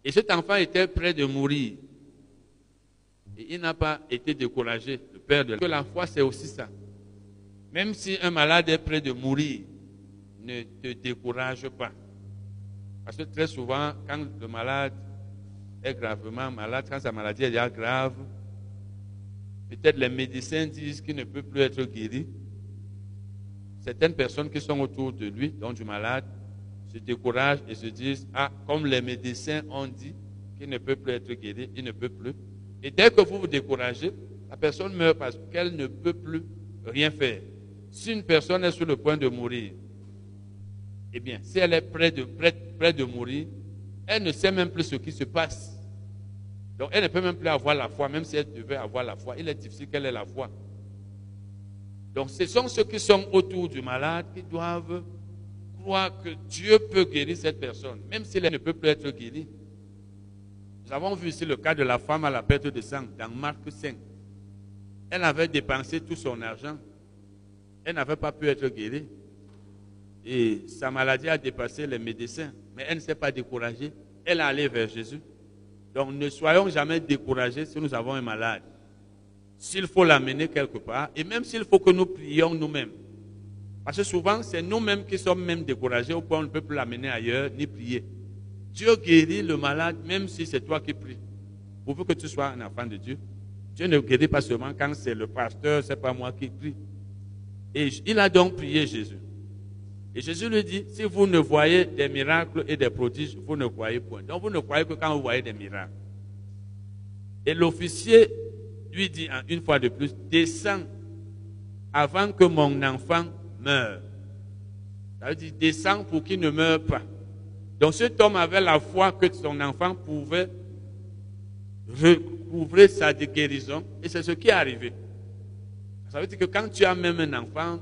Et cet enfant était près de mourir. Et il n'a pas été découragé, le père de la... Que la foi, c'est aussi ça. Même si un malade est près de mourir, ne te décourage pas. Parce que très souvent, quand le malade est gravement malade, quand sa maladie est déjà grave, peut-être les médecins disent qu'il ne peut plus être guéri. Certaines personnes qui sont autour de lui, dont du malade, se découragent et se disent, ah, comme les médecins ont dit qu'il ne peut plus être guéri, il ne peut plus. Et dès que vous vous découragez, la personne meurt parce qu'elle ne peut plus rien faire. Si une personne est sur le point de mourir, eh bien, si elle est près de, près, de mourir, elle ne sait même plus ce qui se passe. Donc, elle ne peut même plus avoir la foi, même si elle devait avoir la foi. Il est difficile qu'elle ait la foi. Donc, ce sont ceux qui sont autour du malade qui doivent croire que Dieu peut guérir cette personne, même si elle ne peut plus être guérie. Nous avons vu ici le cas de la femme à la perte de sang dans Marc 5. Elle avait dépensé tout son argent. Elle n'avait pas pu être guérie. Et sa maladie a dépassé les médecins. Mais elle ne s'est pas découragée. Elle est allée vers Jésus. Donc ne soyons jamais découragés si nous avons un malade. S'il faut l'amener quelque part, et même s'il faut que nous prions nous-mêmes. Parce que souvent, c'est nous-mêmes qui sommes même découragés au point où on ne peut plus l'amener ailleurs ni prier. Dieu guérit le malade même si c'est toi qui pries. Pourvu que tu sois un enfant de Dieu. Dieu ne guérit pas seulement quand c'est le pasteur, c'est pas moi qui prie. Et il a donc prié Jésus. Et Jésus lui dit, si vous ne voyez des miracles et des prodiges, vous ne croyez point. Donc vous ne croyez que quand vous voyez des miracles. Et l'officier lui dit une fois de plus, descends avant que mon enfant meure. Ça veut dire, descends pour qu'il ne meure pas. Donc cet homme avait la foi que son enfant pouvait recouvrer sa guérison, et c'est ce qui est arrivé. Ça veut dire que quand tu as même un enfant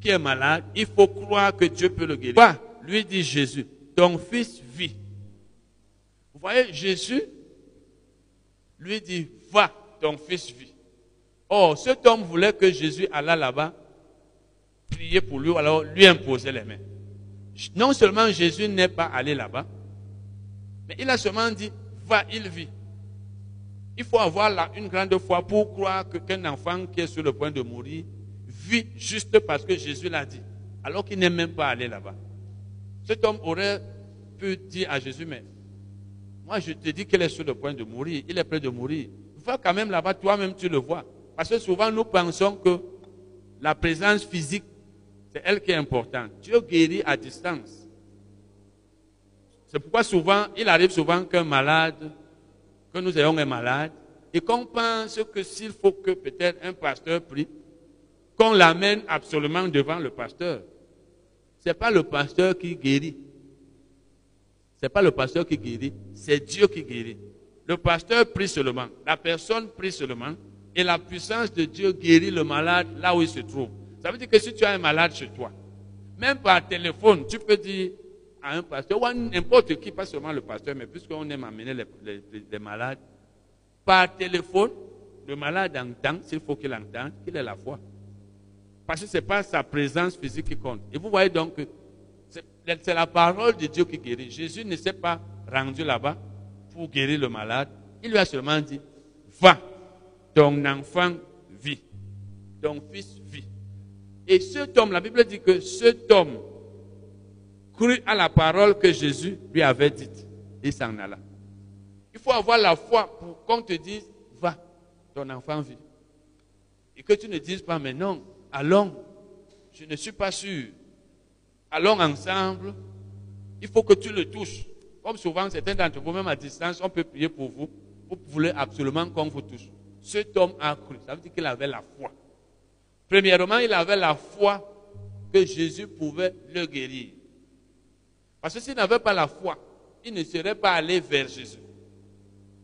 qui est malade, il faut croire que Dieu peut le guérir. lui dit Jésus, ton fils vit. Vous voyez, Jésus lui dit, va, ton fils vit. Or, cet homme voulait que Jésus allât là-bas, prier pour lui, alors lui imposer les mains. Non seulement Jésus n'est pas allé là-bas, mais il a seulement dit, va, il vit. Il faut avoir là une grande foi pour croire que qu'un enfant qui est sur le point de mourir vit juste parce que Jésus l'a dit, alors qu'il n'est même pas allé là-bas. Cet homme aurait pu dire à Jésus, mais moi je te dis qu'il est sur le point de mourir, il est prêt de mourir. Va quand même là-bas, toi-même tu le vois. Parce que souvent nous pensons que la présence physique, c'est elle qui est importante. Dieu guérit à distance. C'est pourquoi souvent, il arrive souvent qu'un malade, que nous ayons un malade, et qu'on pense que s'il faut que peut-être un pasteur prie, qu'on l'amène absolument devant le pasteur. Ce n'est pas le pasteur qui guérit. Ce n'est pas le pasteur qui guérit, c'est Dieu qui guérit. Le pasteur prie seulement, la personne prie seulement, et la puissance de Dieu guérit le malade là où il se trouve. Ça veut dire que si tu as un malade chez toi, même par téléphone, tu peux dire à un pasteur, ou à n'importe qui, pas seulement le pasteur, mais puisqu'on aime amener les, malades, par téléphone, le malade entend, s'il faut qu'il entende, qu'il ait la foi. Parce que ce n'est pas sa présence physique qui compte. Et vous voyez donc que c'est la parole de Dieu qui guérit. Jésus ne s'est pas rendu là-bas pour guérir le malade. Il lui a seulement dit, va, ton enfant vit, ton fils vit. Et cet homme, la Bible dit que cet homme crut à la parole que Jésus lui avait dite. Il s'en alla. Il faut avoir la foi pour qu'on te dise, va, ton enfant vit. Et que tu ne dises pas, mais non, allons, je ne suis pas sûr. Allons ensemble. Il faut que tu le touches. Comme souvent, certains d'entre vous, même à distance, on peut prier pour vous. Vous voulez absolument qu'on vous touche. Cet homme a cru. Ça veut dire qu'il avait la foi. Premièrement, il avait la foi que Jésus pouvait le guérir. Parce que s'il n'avait pas la foi, il ne serait pas allé vers Jésus.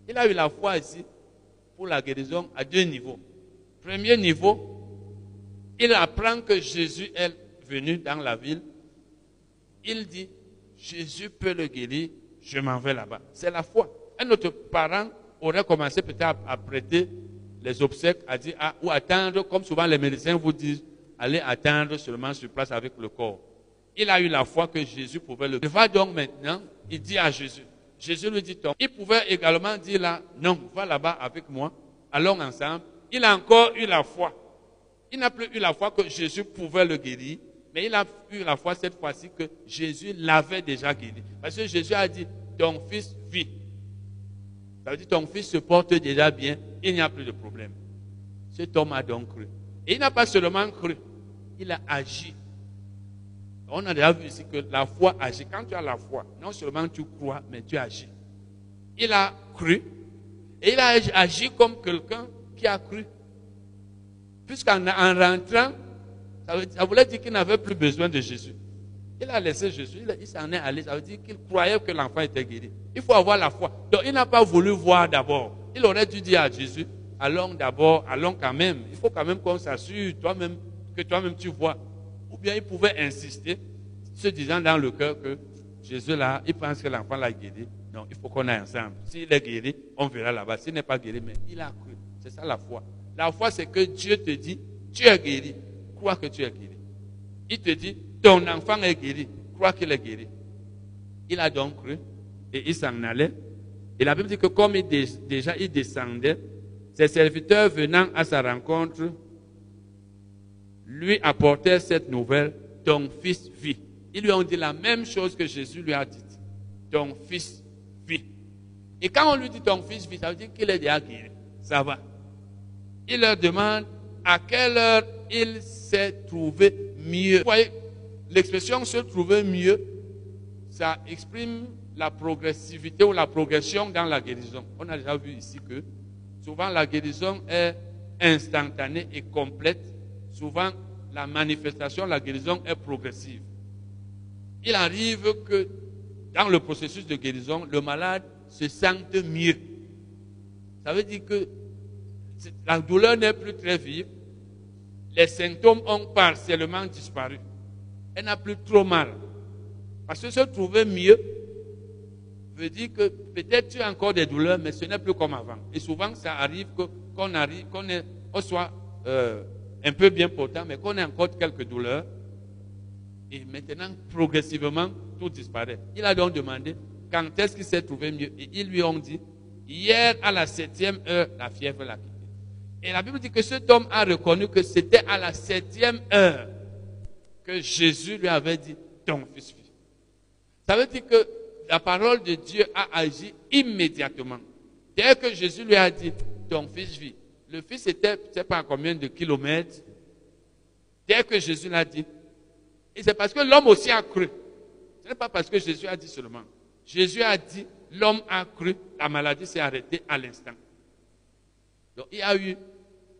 Il a eu la foi ici pour la guérison à deux niveaux. Premier niveau, il apprend que Jésus est venu dans la ville. Il dit, Jésus peut le guérir, je m'en vais là-bas. C'est la foi. Un autre parent aurait commencé peut-être à, prêter les obsèques, à dire, ah, ou attendre, comme souvent les médecins vous disent, allez attendre seulement sur place avec le corps. Il a eu la foi que Jésus pouvait le guérir. Il va donc maintenant, il dit à Jésus, Jésus lui dit, il pouvait également dire là, non, va là-bas avec moi, allons ensemble. Il a encore eu la foi il n'a plus eu la foi que Jésus pouvait le guérir, mais il a eu la foi cette fois-ci que Jésus l'avait déjà guéri. Parce que Jésus a dit, ton fils vit. Ça veut dire, ton fils se porte déjà bien, il n'y a plus de problème. Cet homme a donc cru. Et il n'a pas seulement cru, il a agi. On a déjà vu ici que la foi agit. Quand tu as la foi, non seulement tu crois, mais tu agis. Il a cru et il a agi comme quelqu'un qui a cru. Puisqu'en rentrant, ça, voulait dire qu'il n'avait plus besoin de Jésus. Il a laissé Jésus, il, s'en est allé. Ça veut dire qu'il croyait que l'enfant était guéri. Il faut avoir la foi. Donc il n'a pas voulu voir d'abord. Il aurait dû dire à Jésus, allons d'abord, allons quand même. Il faut quand même qu'on s'assure toi-même, que toi-même tu vois. Ou bien il pouvait insister, se disant dans le cœur que Jésus là, il pense que l'enfant l'a guéri. Non, il faut qu'on aille ensemble. S'il est guéri, on verra là-bas. S'il n'est pas guéri, mais il a cru. C'est ça la foi. La foi, c'est que Dieu te dit, tu es guéri. Crois que tu es guéri. Il te dit, ton enfant est guéri. Crois qu'il est guéri. Il a donc cru et il s'en allait. Et la Bible dit que comme il déjà il descendait, ses serviteurs venant à sa rencontre lui apportaient cette nouvelle, ton fils vit. Ils lui ont dit la même chose que Jésus lui a dit. Ton fils vit. Et quand on lui dit ton fils vit, ça veut dire qu'il est déjà guéri. Ça va il leur demande à quelle heure il s'est trouvé mieux. Vous voyez, l'expression se trouver mieux, ça exprime la progressivité ou la progression dans la guérison. On a déjà vu ici que souvent la guérison est instantanée et complète souvent la manifestation, la guérison est progressive. Il arrive que dans le processus de guérison, le malade se sente mieux. Ça veut dire que la douleur n'est plus très vive, les symptômes ont partiellement disparu. Elle n'a plus trop mal. Parce que se trouver mieux veut dire que peut-être tu as encore des douleurs, mais ce n'est plus comme avant. Et souvent, ça arrive qu'on arrive, qu'on soit euh, un peu bien portant, mais qu'on ait encore quelques douleurs. Et maintenant, progressivement, tout disparaît. Il a donc demandé quand est-ce qu'il s'est trouvé mieux. Et ils lui ont dit, hier à la septième heure, la fièvre l'a quitté. Et la Bible dit que cet homme a reconnu que c'était à la septième heure que Jésus lui avait dit, ton fils vit. Ça veut dire que la parole de Dieu a agi immédiatement. Dès que Jésus lui a dit, ton fils vit. Le fils était, je ne sais pas combien de kilomètres. Dès que Jésus l'a dit, et c'est parce que l'homme aussi a cru. Ce n'est pas parce que Jésus a dit seulement. Jésus a dit, l'homme a cru, la maladie s'est arrêtée à l'instant. Donc il y a eu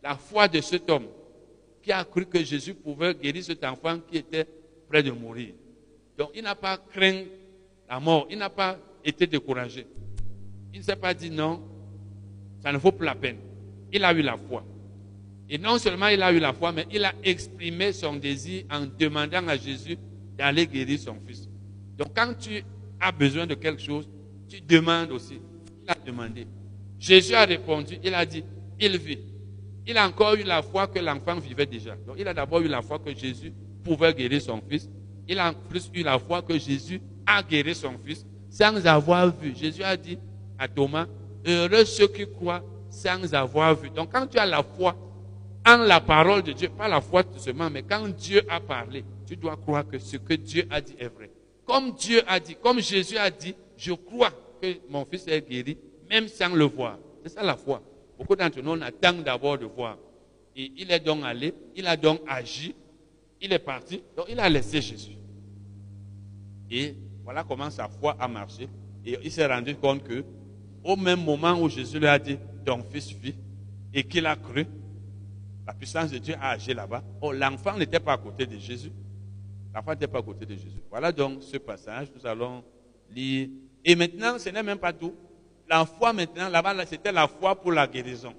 la foi de cet homme qui a cru que Jésus pouvait guérir cet enfant qui était près de mourir. Donc il n'a pas craint la mort, il n'a pas été découragé. Il ne s'est pas dit non, ça ne vaut plus la peine. Il a eu la foi. Et non seulement il a eu la foi, mais il a exprimé son désir en demandant à Jésus d'aller guérir son fils. Donc quand tu as besoin de quelque chose, tu demandes aussi. Il a demandé. Jésus a répondu, il a dit, il vit. Il a encore eu la foi que l'enfant vivait déjà. Donc il a d'abord eu la foi que Jésus pouvait guérir son fils. Il a en plus eu la foi que Jésus a guéri son fils sans avoir vu. Jésus a dit à Thomas, heureux ceux qui croient sans avoir vu. Donc quand tu as la foi en la parole de Dieu, pas la foi seulement, mais quand Dieu a parlé, tu dois croire que ce que Dieu a dit est vrai. Comme Dieu a dit, comme Jésus a dit, je crois que mon fils est guéri, même sans le voir. C'est ça la foi. Beaucoup d'entre nous, on attend d'abord de voir. Et il est donc allé, il a donc agi, il est parti, donc il a laissé Jésus. Et voilà comment sa foi a marché. Et il s'est rendu compte que, au même moment où Jésus lui a dit, ton fils vit, et qu'il a cru, la puissance de Dieu a agi là-bas. Oh, l'enfant n'était pas à côté de Jésus. L'enfant n'était pas à côté de Jésus. Voilà donc ce passage. Nous allons lire. Et maintenant, ce n'est même pas tout. La foi maintenant, là-bas, c'était la foi pour la guérison.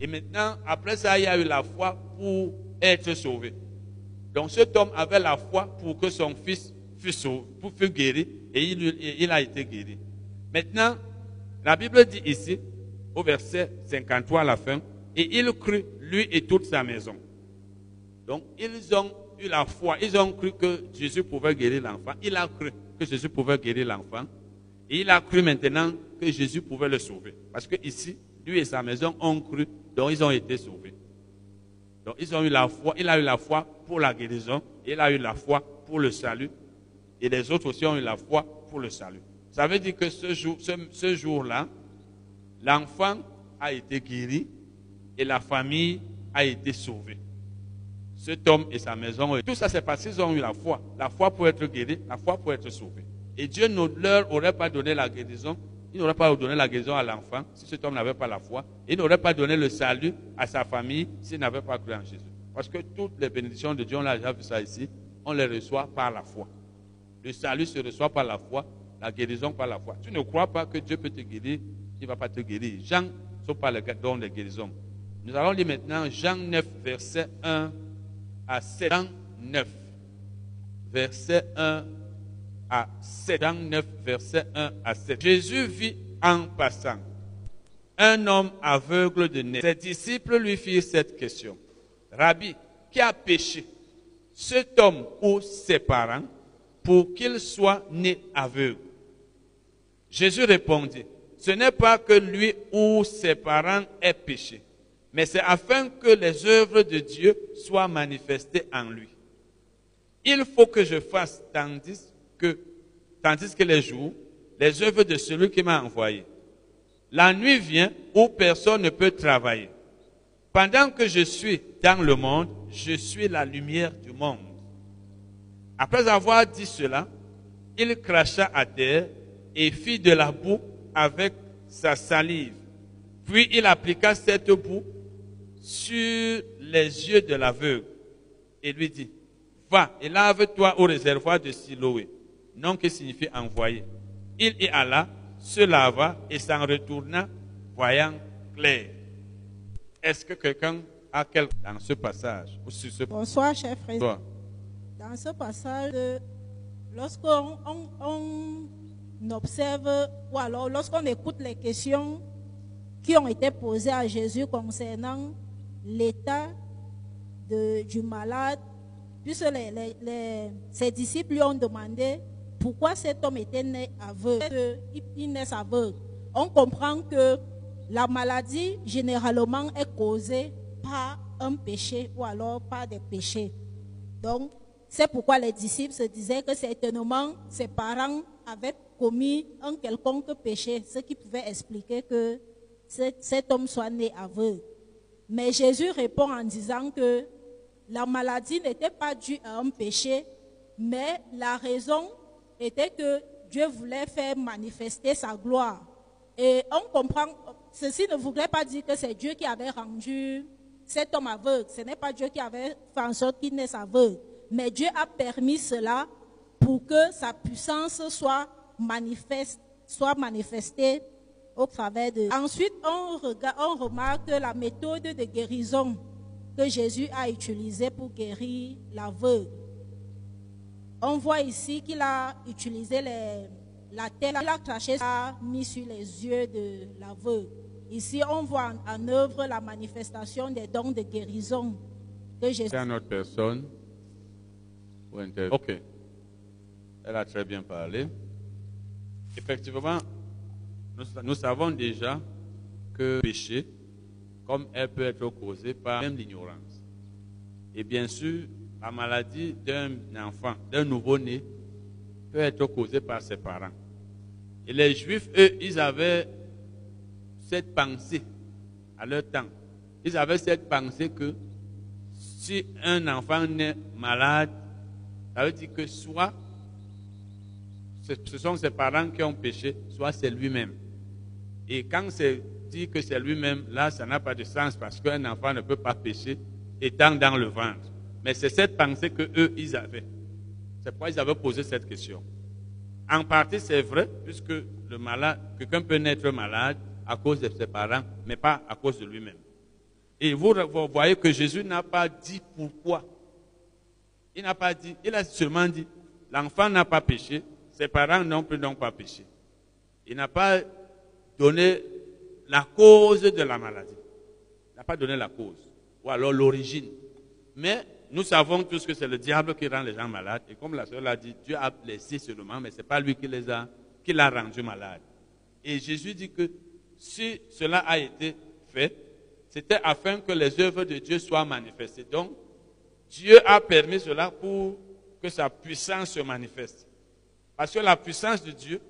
Et maintenant, après ça, il y a eu la foi pour être sauvé. Donc cet homme avait la foi pour que son fils fût sauvé, pour fût guéri, et il, il a été guéri. Maintenant, la Bible dit ici, au verset 53 à la fin, et il crut, lui et toute sa maison. Donc, ils ont eu la foi, ils ont cru que Jésus pouvait guérir l'enfant. Il a cru que Jésus pouvait guérir l'enfant. Et il a cru maintenant que Jésus pouvait le sauver. Parce que ici, lui et sa maison ont cru, donc ils ont été sauvés. Donc ils ont eu la foi, il a eu la foi pour la guérison, il a eu la foi pour le salut, et les autres aussi ont eu la foi pour le salut. Ça veut dire que ce, jour, ce jour-là, l'enfant a été guéri et la famille a été sauvée. Cet homme et sa maison, tout ça c'est parce qu'ils ont eu la foi. La foi pour être guéri, la foi pour être sauvé. Et Dieu ne leur aurait pas donné la guérison, il n'aurait pas donné la guérison à l'enfant si cet homme n'avait pas la foi. Il n'aurait pas donné le salut à sa famille s'il n'avait pas cru en Jésus. Parce que toutes les bénédictions de Dieu, on l'a déjà vu ça ici, on les reçoit par la foi. Le salut se reçoit par la foi, la guérison par la foi. Tu ne crois pas que Dieu peut te guérir, il ne va pas te guérir. Jean sont pas les dons de guérison. Nous allons lire maintenant Jean 9, verset 1 à 7. Jean 9, verset 1 à 7. Jean 9, verset 1 à 7. Jésus vit en passant un homme aveugle de nez. Ses disciples lui firent cette question. Rabbi, qui a péché? Cet homme ou ses parents pour qu'il soit né aveugle? Jésus répondit, ce n'est pas que lui ou ses parents aient péché mais c'est afin que les œuvres de Dieu soient manifestées en lui. Il faut que je fasse tandis tandis que les jours, les œuvres de celui qui m'a envoyé. La nuit vient où personne ne peut travailler. Pendant que je suis dans le monde, je suis la lumière du monde. Après avoir dit cela, il cracha à terre et fit de la boue avec sa salive. Puis il appliqua cette boue sur les yeux de l'aveugle et lui dit, va et lave-toi au réservoir de Siloé, nom qui signifie envoyé. Il y alla, se lava et s'en retourna, voyant clair. Est-ce que quelqu'un a quelque dans ce passage ou sur ce Bonsoir, cher frère. Dans ce passage, lorsqu'on on, on observe ou alors lorsqu'on écoute les questions qui ont été posées à Jésus concernant l'état de- du malade, puisque les- les- les- ses disciples lui ont demandé pourquoi cet homme était né aveugle, il naît aveugle. On comprend que la maladie généralement est causée par un péché ou alors par des péchés. Donc, c'est pourquoi les disciples se disaient que certainement ses parents avaient commis un quelconque péché, ce qui pouvait expliquer que cet homme soit né aveugle. Mais Jésus répond en disant que la maladie n'était pas due à un péché, mais la raison était que Dieu voulait faire manifester sa gloire. Et on comprend, ceci ne voudrait pas dire que c'est Dieu qui avait rendu cet homme aveugle. Ce n'est pas Dieu qui avait fait en sorte qu'il naisse aveugle. Mais Dieu a permis cela pour que sa puissance soit manifeste, soit manifestée au travers de. Ensuite, on, on remarque la méthode de guérison que Jésus a utilisée pour guérir l'aveugle. On voit ici qu'il a utilisé la terre, il a craché, a mis sur les yeux de l'aveugle. Ici, on voit en, œuvre la manifestation des dons de guérison que Jésus notre personne. Ok. Elle a très bien parlé. Effectivement, nous, nous savons déjà que le péché, comme elle peut être causée par même l'ignorance. Et bien sûr, la maladie d'un enfant, d'un nouveau-né, peut être causée par ses parents. Et les Juifs, eux, ils avaient cette pensée à leur temps. Ils avaient cette pensée que si un enfant naît malade, ça veut dire que soit ce sont ses parents qui ont péché, soit c'est lui-même. Et quand c'est dit que c'est lui-même, là, ça n'a pas de sens parce qu'un enfant ne peut pas pécher étant dans le ventre. Mais c'est cette pensée que eux, ils avaient. C'est pourquoi ils avaient posé cette question. En partie, c'est vrai, puisque le malade, quelqu'un peut naître malade à cause de ses parents, mais pas à cause de lui-même. Et vous, vous voyez que Jésus n'a pas dit pourquoi. Il n'a pas dit, il a seulement dit, l'enfant n'a pas péché, ses parents non plus n'ont pas péché. Il n'a pas donné la cause de la maladie. Il n'a pas donné la cause, ou alors l'origine. Mais nous savons tous que c'est le diable qui rend les gens malades. Et comme la sœur l'a dit, Dieu a blessé seulement, mais ce n'est pas lui qui les a, qui l'a rendu malade. Et Jésus dit que si cela a été fait, c'était afin que les œuvres de Dieu soient manifestées. Donc, Dieu a permis cela pour que sa puissance se manifeste. Parce que la puissance de Dieu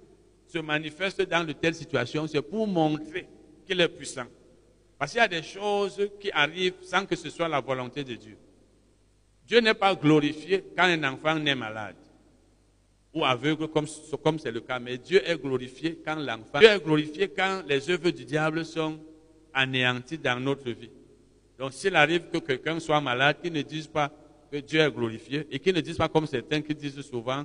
se manifeste dans de telles situations, c'est pour montrer qu'il est puissant. Parce qu'il y a des choses qui arrivent sans que ce soit la volonté de Dieu. Dieu n'est pas glorifié quand un enfant naît malade ou aveugle comme comme c'est le cas, mais Dieu est glorifié quand l'enfant. Dieu est glorifié quand les œuvres du diable sont anéanties dans notre vie. Donc s'il arrive que quelqu'un soit malade, qu'il ne dise pas que Dieu est glorifié et qu'il ne dise pas comme certains qui disent souvent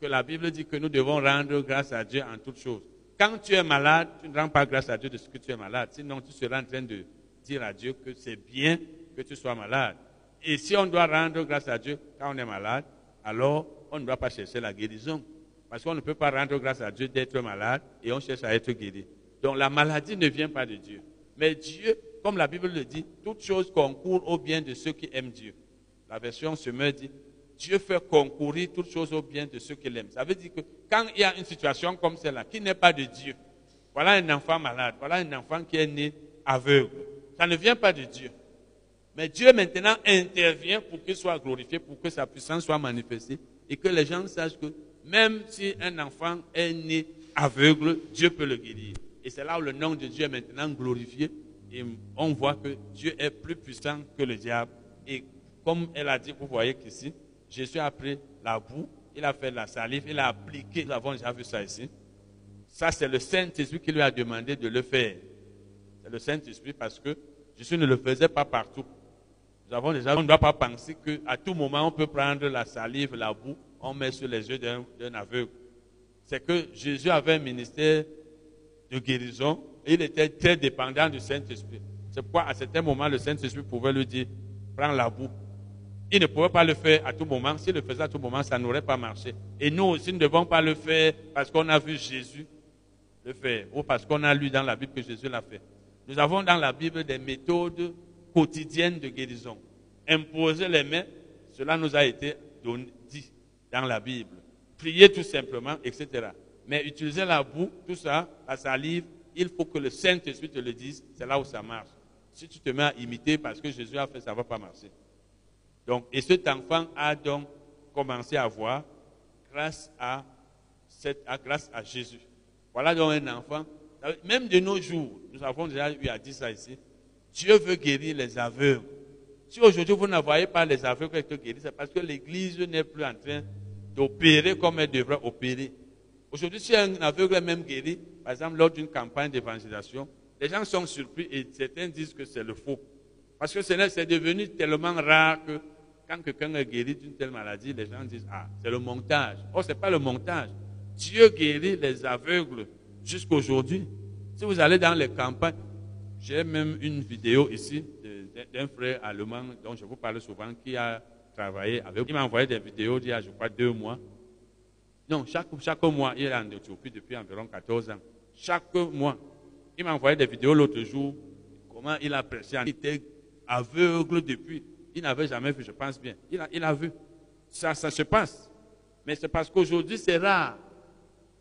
que la Bible dit que nous devons rendre grâce à Dieu en toutes choses. Quand tu es malade, tu ne rends pas grâce à Dieu de ce que tu es malade. Sinon, tu seras en train de dire à Dieu que c'est bien que tu sois malade. Et si on doit rendre grâce à Dieu quand on est malade, alors on ne doit pas chercher la guérison. Parce qu'on ne peut pas rendre grâce à Dieu d'être malade et on cherche à être guéri. Donc la maladie ne vient pas de Dieu. Mais Dieu, comme la Bible le dit, toute chose concourt au bien de ceux qui aiment Dieu. La version Semeur dit, Dieu fait concourir toutes choses au bien de ceux qui l'aiment. Ça veut dire que quand il y a une situation comme celle-là, qui n'est pas de Dieu, voilà un enfant malade, voilà un enfant qui est né aveugle, ça ne vient pas de Dieu. Mais Dieu maintenant intervient pour qu'il soit glorifié, pour que sa puissance soit manifestée et que les gens sachent que même si un enfant est né aveugle, Dieu peut le guérir. Et c'est là où le nom de Dieu est maintenant glorifié et on voit que Dieu est plus puissant que le diable. Et comme elle a dit, vous voyez qu'ici, Jésus a pris la boue, il a fait la salive, il a appliqué, nous avons déjà vu ça ici. Ça, c'est le Saint-Esprit qui lui a demandé de le faire. C'est le Saint-Esprit parce que Jésus ne le faisait pas partout. Nous avons déjà, on ne doit pas penser qu'à tout moment, on peut prendre la salive, la boue, on met sur les yeux d'un aveugle. C'est que Jésus avait un ministère de guérison et il était très dépendant du Saint-Esprit. C'est pourquoi à certains moments, le Saint-Esprit pouvait lui dire, prends la boue. Il ne pouvait pas le faire à tout moment. S'il le faisait à tout moment, ça n'aurait pas marché. Et nous aussi, nous ne devons pas le faire parce qu'on a vu Jésus le faire ou parce qu'on a lu dans la Bible que Jésus l'a fait. Nous avons dans la Bible des méthodes quotidiennes de guérison. Imposer les mains, cela nous a été dit dans la Bible. Prier tout simplement, etc. Mais utiliser la boue, tout ça, la salive, il faut que le Saint-Esprit te le dise, c'est là où ça marche. Si tu te mets à imiter parce que Jésus a fait, ça ne va pas marcher. Donc, et cet enfant a donc commencé à voir grâce à, cette, à- grâce à Jésus. Voilà donc un enfant. Même de nos jours, nous avons déjà eu à dire ça ici. Dieu veut guérir les aveugles. Si aujourd'hui vous ne voyez pas les aveugles être guéris, c'est parce que l'Église n'est plus en train d'opérer comme elle devrait opérer. Aujourd'hui, si un aveugle est même guéri, par exemple lors d'une campagne d'évangélisation, les gens sont surpris et certains disent que c'est le faux. Parce que c'est devenu tellement rare que quand quelqu'un est guéri d'une telle maladie, les gens disent Ah, c'est le montage. Oh, ce n'est pas le montage. Dieu guérit les aveugles jusqu'aujourd'hui. Si vous allez dans les campagnes, j'ai même une vidéo ici d'un frère allemand dont je vous parle souvent qui a travaillé avec. Il m'a envoyé des vidéos il y a, je crois, deux mois. Non, chaque, chaque mois, il est en Éthiopie depuis environ 14 ans. Chaque mois, il m'a envoyé des vidéos l'autre jour, comment il a prêché. Il était aveugle depuis. Il n'avait jamais vu, je pense bien. Il a, il a vu. Ça, ça se passe. Mais c'est parce qu'aujourd'hui, c'est rare.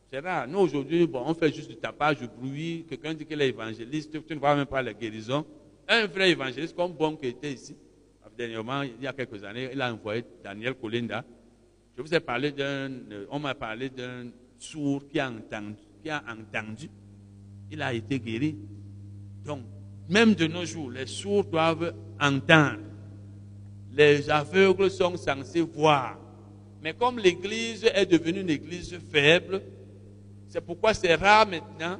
C'est rare. Nous, aujourd'hui, bon, on fait juste du tapage, du bruit. Quelqu'un dit qu'il est évangéliste, tu ne vois même pas la guérison. Un vrai évangéliste, comme Bon qui était ici, dernièrement, il y a quelques années, il a envoyé Daniel Colinda. Je vous ai parlé d'un, euh, on m'a parlé d'un sourd qui a entendu, qui a entendu. Il a été guéri. Donc, même de nos jours, les sourds doivent entendre. Les aveugles sont censés voir. Mais comme l'église est devenue une église faible, c'est pourquoi c'est rare maintenant.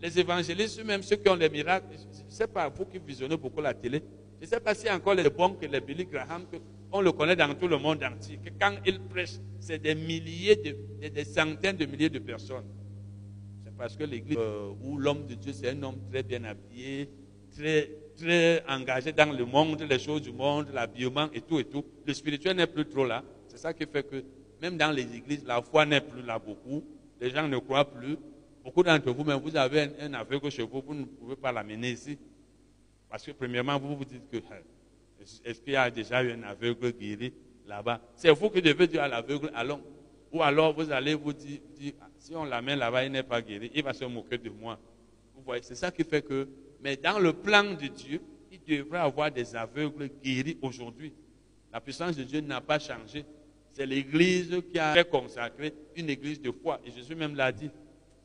Les évangélistes, même ceux qui ont les miracles, je ne sais pas, vous qui visionnez beaucoup la télé, je ne sais pas a encore les bons que les Billy Graham, que on le connaît dans tout le monde entier, que quand il prêche, c'est des milliers, de, des centaines de milliers de personnes. C'est parce que l'église euh, où l'homme de Dieu, c'est un homme très bien habillé, très, très engagé dans le monde, les choses du monde, l'habillement et tout et tout. Le spirituel n'est plus trop là. C'est ça qui fait que même dans les églises, la foi n'est plus là beaucoup. Les gens ne croient plus. Beaucoup d'entre vous, même vous avez un, aveugle chez vous, vous ne pouvez pas l'amener ici. Parce que premièrement, vous vous dites que hein, est-ce qu'il y a déjà eu un aveugle guéri là-bas? C'est vous qui devez dire à l'aveugle, allons. Ou alors vous allez vous dire, dire, ah, si on l'amène là-bas, il n'est pas guéri, il va se moquer de moi. Vous voyez, c'est ça qui fait que, mais dans le plan de Dieu, il devrait avoir des aveugles guéris aujourd'hui. La puissance de Dieu n'a pas changé. C'est l'Église qui a fait consacrer une Église de foi. Et Jésus même l'a dit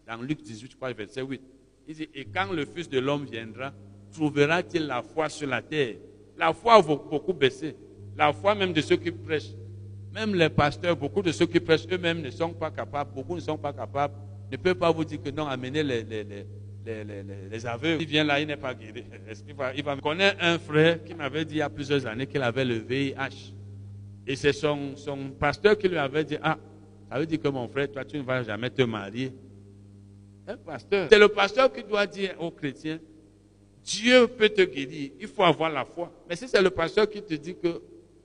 dans Luc 18, je crois, verset 8. Il dit, et quand le Fils de l'homme viendra, trouvera-t-il la foi sur la terre? La foi va beaucoup baisser. La foi même de ceux qui prêchent. Même les pasteurs, beaucoup de ceux qui prêchent eux-mêmes ne sont pas capables, beaucoup ne sont pas capables, ne peuvent pas vous dire que non, amenez les, les, les, les, les, les. Il vient là, il n'est pas guéri. <laughs> Il va me connaître un frère qui m'avait dit il y a plusieurs années qu'il avait le VIH. Et c'est son, son pasteur qui lui avait dit, ah, ça veut dire que mon frère, toi, tu ne vas jamais te marier. Pasteur. C'est le pasteur qui doit dire aux chrétiens, Dieu peut te guérir, il faut avoir la foi. Mais si c'est le pasteur qui te dit que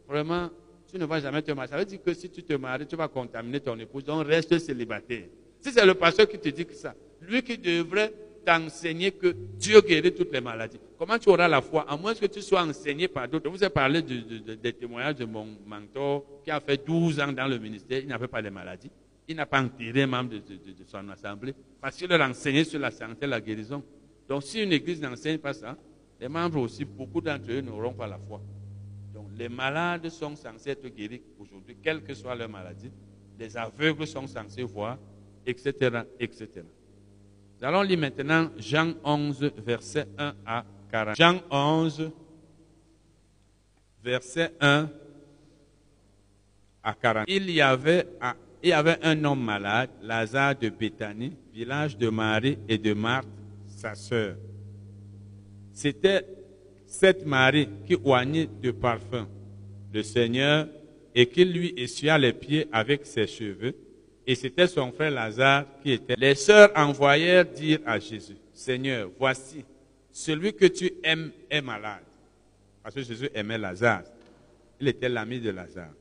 vraiment, tu ne vas jamais te marier, ça veut dire que si tu te maries, tu vas contaminer ton épouse, donc reste célibataire. Si c'est le pasteur qui te dit que ça, lui qui devrait t'enseigner que Dieu guérit toutes les maladies, comment tu auras la foi? À moins que tu sois enseigné par d'autres. Vous ai parlé de, de, de, des témoignages de mon mentor qui a fait 12 ans dans le ministère, il n'avait pas de maladie. Il n'a pas enterré un membre de, son assemblée parce qu'il leur enseignait sur la santé la guérison. Donc si une église n'enseigne pas ça, les membres aussi, beaucoup d'entre eux n'auront pas la foi. Donc les malades sont censés être guéris aujourd'hui, quelle que soit leur maladie. Les aveugles sont censés voir, etc., etc. Nous allons lire maintenant Jean 11, verset 1 à 40. Jean 11, verset 1 à 40. Il y avait, il y avait un homme malade, Lazare de Béthanie, village de Marie et de Marthe, sa sœur. C'était cette Marie qui oignait de parfum le Seigneur et qui lui essuya les pieds avec ses cheveux. Et c'était son frère Lazare qui était. Les sœurs envoyèrent dire à Jésus, Seigneur, voici, celui que tu aimes est malade. Parce que Jésus aimait Lazare. Il était l'ami de Lazare.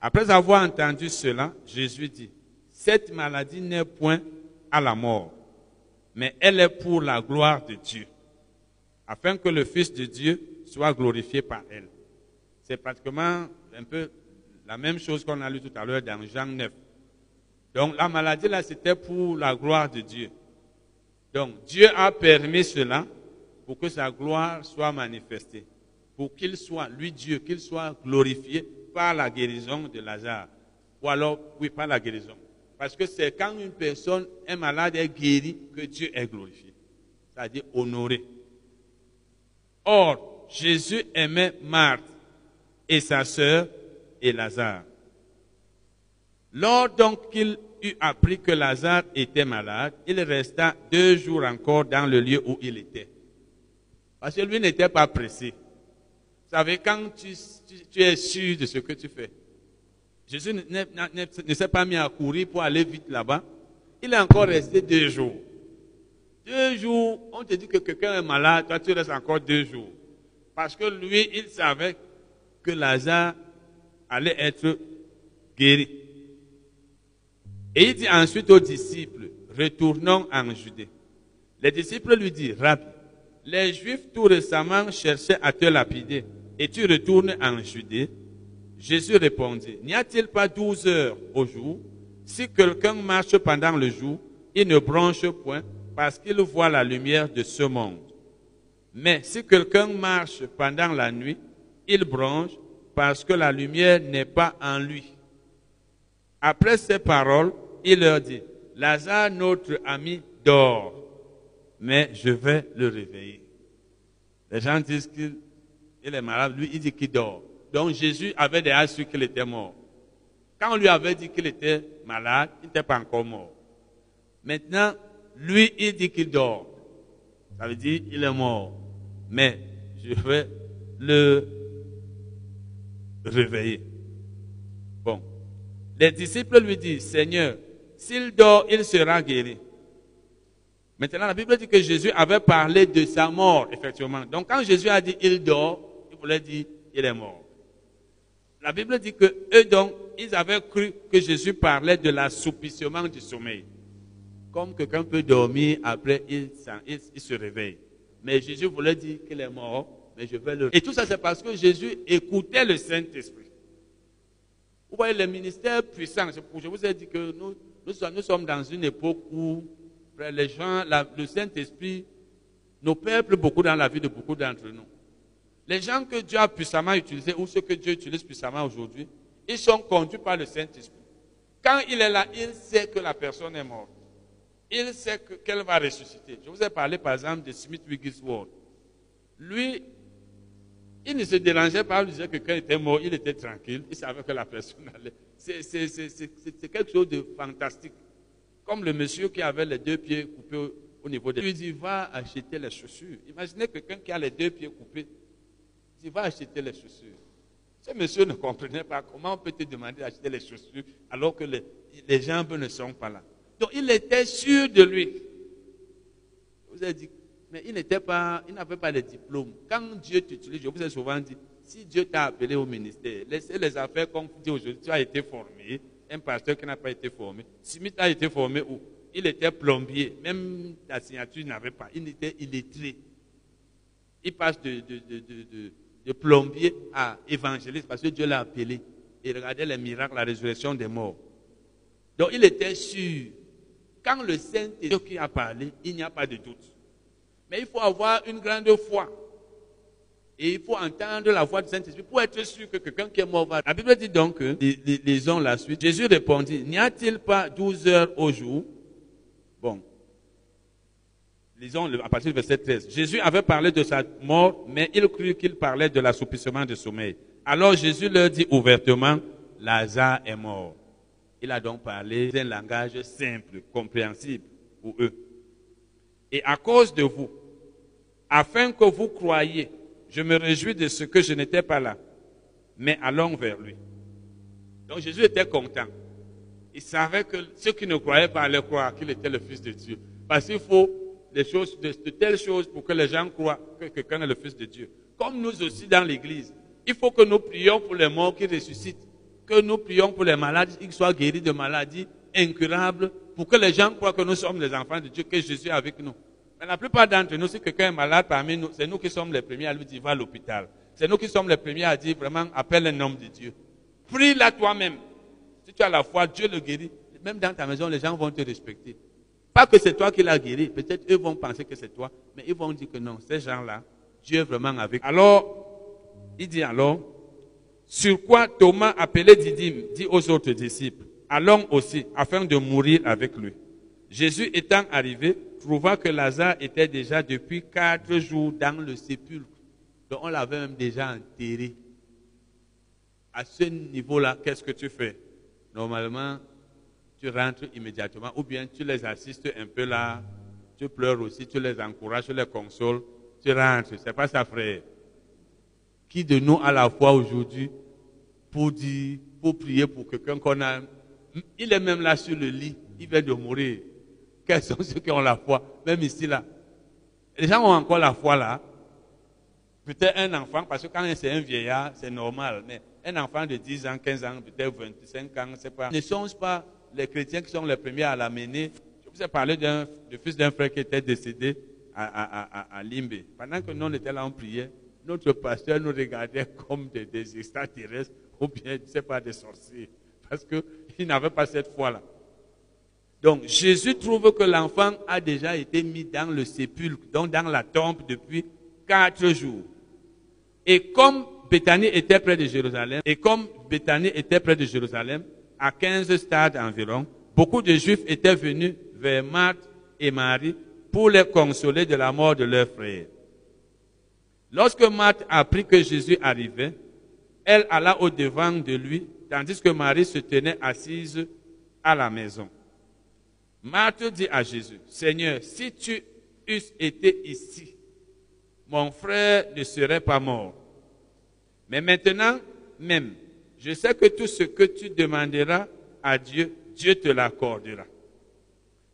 Après avoir entendu cela, Jésus dit, cette maladie n'est point à la mort, mais elle est pour la gloire de Dieu, afin que le Fils de Dieu soit glorifié par elle. C'est pratiquement un peu la même chose qu'on a lu tout à l'heure dans Jean 9. Donc la maladie là, c'était pour la gloire de Dieu. Donc Dieu a permis cela pour que sa gloire soit manifestée, pour qu'il soit, lui Dieu, qu'il soit glorifié par la guérison de Lazare. Ou alors, oui, par la guérison. Parce que c'est quand une personne est malade et guérie que Dieu est glorifié. C'est-à-dire honoré. Or, Jésus aimait Marthe et sa sœur et Lazare. Lors donc qu'il eut appris que Lazare était malade, il resta deux jours encore dans le lieu où il était. Parce que lui n'était pas pressé. Vous savez, quand tu, es sûr de ce que tu fais, Jésus ne s'est pas mis à courir pour aller vite là-bas. Il est encore resté deux jours. Deux jours, on te dit que quelqu'un est malade, toi tu restes encore deux jours. Parce que lui, il savait que Lazare allait être guéri. Et il dit ensuite aux disciples, retournons en Judée. Les disciples lui disent, Rabbi, les Juifs tout récemment cherchaient à te lapider et tu retournes en Judée. Jésus répondit, n'y a-t-il pas douze heures au jour? Si quelqu'un marche pendant le jour, il ne bronche point parce qu'il voit la lumière de ce monde. Mais si quelqu'un marche pendant la nuit, il bronche parce que la lumière n'est pas en lui. Après ces paroles, il leur dit, Lazare, notre ami, dort, mais je vais le réveiller. Les gens disent qu'il est malade, lui, il dit qu'il dort. Donc Jésus avait déjà su qu'il était mort. Quand on lui avait dit qu'il était malade, il n'était pas encore mort. Maintenant, lui, il dit qu'il dort. Ça veut dire qu'il est mort. Mais je vais le réveiller. Bon. Les disciples lui disent, Seigneur, s'il dort, il sera guéri. Maintenant, la Bible dit que Jésus avait parlé de sa mort, effectivement. Donc, quand Jésus a dit il dort, il voulait dire il est mort. La Bible dit que eux, donc, ils avaient cru que Jésus parlait de l'assoupissement du sommeil. Comme quelqu'un peut dormir, après il, il se réveille. Mais Jésus voulait dire qu'il est mort mais je vais le... Et tout ça, c'est parce que Jésus écoutait le Saint-Esprit. Vous voyez, le ministère puissant, je vous ai dit que nous, nous, sommes, dans une époque où les gens, le Saint-Esprit nous peuple beaucoup dans la vie de beaucoup d'entre nous. Les gens que Dieu a puissamment utilisés ou ceux que Dieu utilise puissamment aujourd'hui, ils sont conduits par le Saint-Esprit. Quand il est là, il sait que la personne est morte. Il sait qu'elle va ressusciter. Je vous ai parlé par exemple de Smith Wigglesworth. Lui, il ne se dérangeait pas, il disait que quelqu'un était mort, il était tranquille, il savait que la personne <laughs> allait. C'est quelque chose de fantastique. Comme le monsieur qui avait les deux pieds coupés au, niveau des... Il dit, va acheter les chaussures. Imaginez quelqu'un qui a les deux pieds coupés. Il dit, va acheter les chaussures. Ce monsieur ne comprenait pas comment on peut te demander d'acheter les chaussures alors que les, jambes ne sont pas là. Donc il était sûr de lui. Vous dit, mais il pas, il n'avait pas de diplôme. Quand Dieu t'utilise, je vous ai souvent dit, si Dieu t'a appelé au ministère, laissez les affaires comme dit aujourd'hui. Tu as été formé, un pasteur qui n'a pas été formé. Smith a été formé où? Il était plombier, même la signature n'avait pas. Il était illettré. Il passe de, de, de, de, plombier à évangéliste parce que Dieu l'a appelé. Il regardait les miracles, la résurrection des morts. Donc il était sûr. Quand le Saint-Esprit a parlé, il n'y a pas de doute. Mais il faut avoir une grande foi. Et il faut entendre la voix du Saint-Esprit pour être sûr que quelqu'un qui est mort va. La Bible dit donc, lisons la suite. Jésus répondit, n'y a-t-il pas douze heures au jour? Bon. Lisons à partir du verset 13. Jésus avait parlé de sa mort, mais il crut qu'il parlait de l'assoupissement du sommeil. Alors Jésus leur dit ouvertement, Lazare est mort. Il a donc parlé d'un langage simple, compréhensible pour eux. Et à cause de vous, afin que vous croyiez, je me réjouis de ce que je n'étais pas là, mais allons vers lui. Donc Jésus était content. Il savait que ceux qui ne croyaient pas allaient croire qu'il était le Fils de Dieu. Parce qu'il faut des choses, de, de telles choses pour que les gens croient que quelqu'un est le Fils de Dieu. Comme nous aussi dans l'Église, il faut que nous prions pour les morts qui ressuscitent, que nous prions pour les malades qui soient guéris de maladies incurables, pour que les gens croient que nous sommes les enfants de Dieu, que Jésus est avec nous. La plupart d'entre nous, si quelqu'un est malade parmi nous, c'est nous qui sommes les premiers à lui dire va à l'hôpital. C'est nous qui sommes les premiers à dire vraiment appelle un homme de Dieu. Prie-la toi-même. Si tu as la foi, Dieu le guérit. Même dans ta maison, les gens vont te respecter. Pas que c'est toi qui l'as guéri. Peut-être eux vont penser que c'est toi, mais ils vont dire que non, ces gens-là, Dieu est vraiment avec. Alors, il dit alors, sur quoi Thomas, appelé Didyme, dit aux autres disciples, allons aussi, afin de mourir avec lui. Jésus étant arrivé, trouva que Lazare était déjà depuis quatre jours dans le sépulcre. Donc on l'avait même déjà enterré. À ce niveau-là, qu'est-ce que tu fais? Normalement, tu rentres immédiatement, ou bien tu les assistes un peu là, tu pleures aussi, tu les encourages, tu les consoles, tu rentres. C'est pas ça, frère. Qui de nous a la foi aujourd'hui pour dire, pour prier pour quelqu'un qu'on a, il est même là sur le lit, il vient de mourir. Quels sont ceux qui ont la foi, même ici là Les gens ont encore la foi là. Peut-être un enfant, parce que quand c'est un vieillard, c'est normal, mais un enfant de 10 ans, 15 ans, peut-être 25 ans, c'est pas. Ne sont pas les chrétiens qui sont les premiers à l'amener. Je vous ai parlé du fils d'un frère qui était décédé à, à, Limbe. Pendant que nous on était là en prière, notre pasteur nous regardait <laughs> comme des, des extraterrestres ou bien, je ne sais pas, des sorciers. Parce qu'il n'avait pas cette foi-là. Donc, Jésus trouve que l'enfant a déjà été mis dans le sépulcre, donc dans la tombe depuis quatre jours. Et comme Bethanie était près de Jérusalem, et comme Bethanie était près de Jérusalem, à 15 stades environ, beaucoup de Juifs étaient venus vers Marthe et Marie pour les consoler de la mort de leur frère. Lorsque Marthe apprit que Jésus arrivait, elle alla au devant de lui, tandis que Marie se tenait assise à la maison. Marthe dit à Jésus, Seigneur, si tu eusses été ici, mon frère ne serait pas mort. Mais maintenant même, je sais que tout ce que tu demanderas à Dieu, Dieu te l'accordera.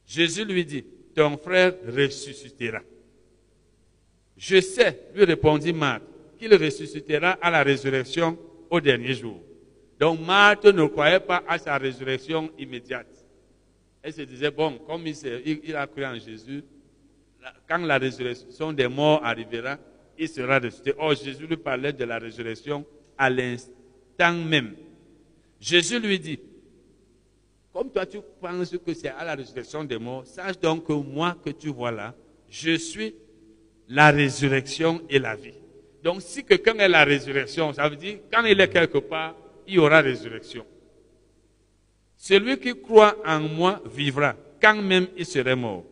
Jésus lui dit, ton frère ressuscitera. Je sais, lui répondit Marthe, qu'il ressuscitera à la résurrection au dernier jour. Donc Marthe ne croyait pas à sa résurrection immédiate. Elle se disait, bon, comme il, a cru en Jésus, quand la résurrection des morts arrivera, il sera ressuscité. Or, Jésus lui parlait de la résurrection à l'instant même. Jésus lui dit, comme toi tu penses que c'est à la résurrection des morts, sache donc que moi que tu vois là, je suis la résurrection et la vie. Donc si quelqu'un est la résurrection, ça veut dire quand il est quelque part, il y aura résurrection. Celui qui croit en moi vivra, quand même il serait mort.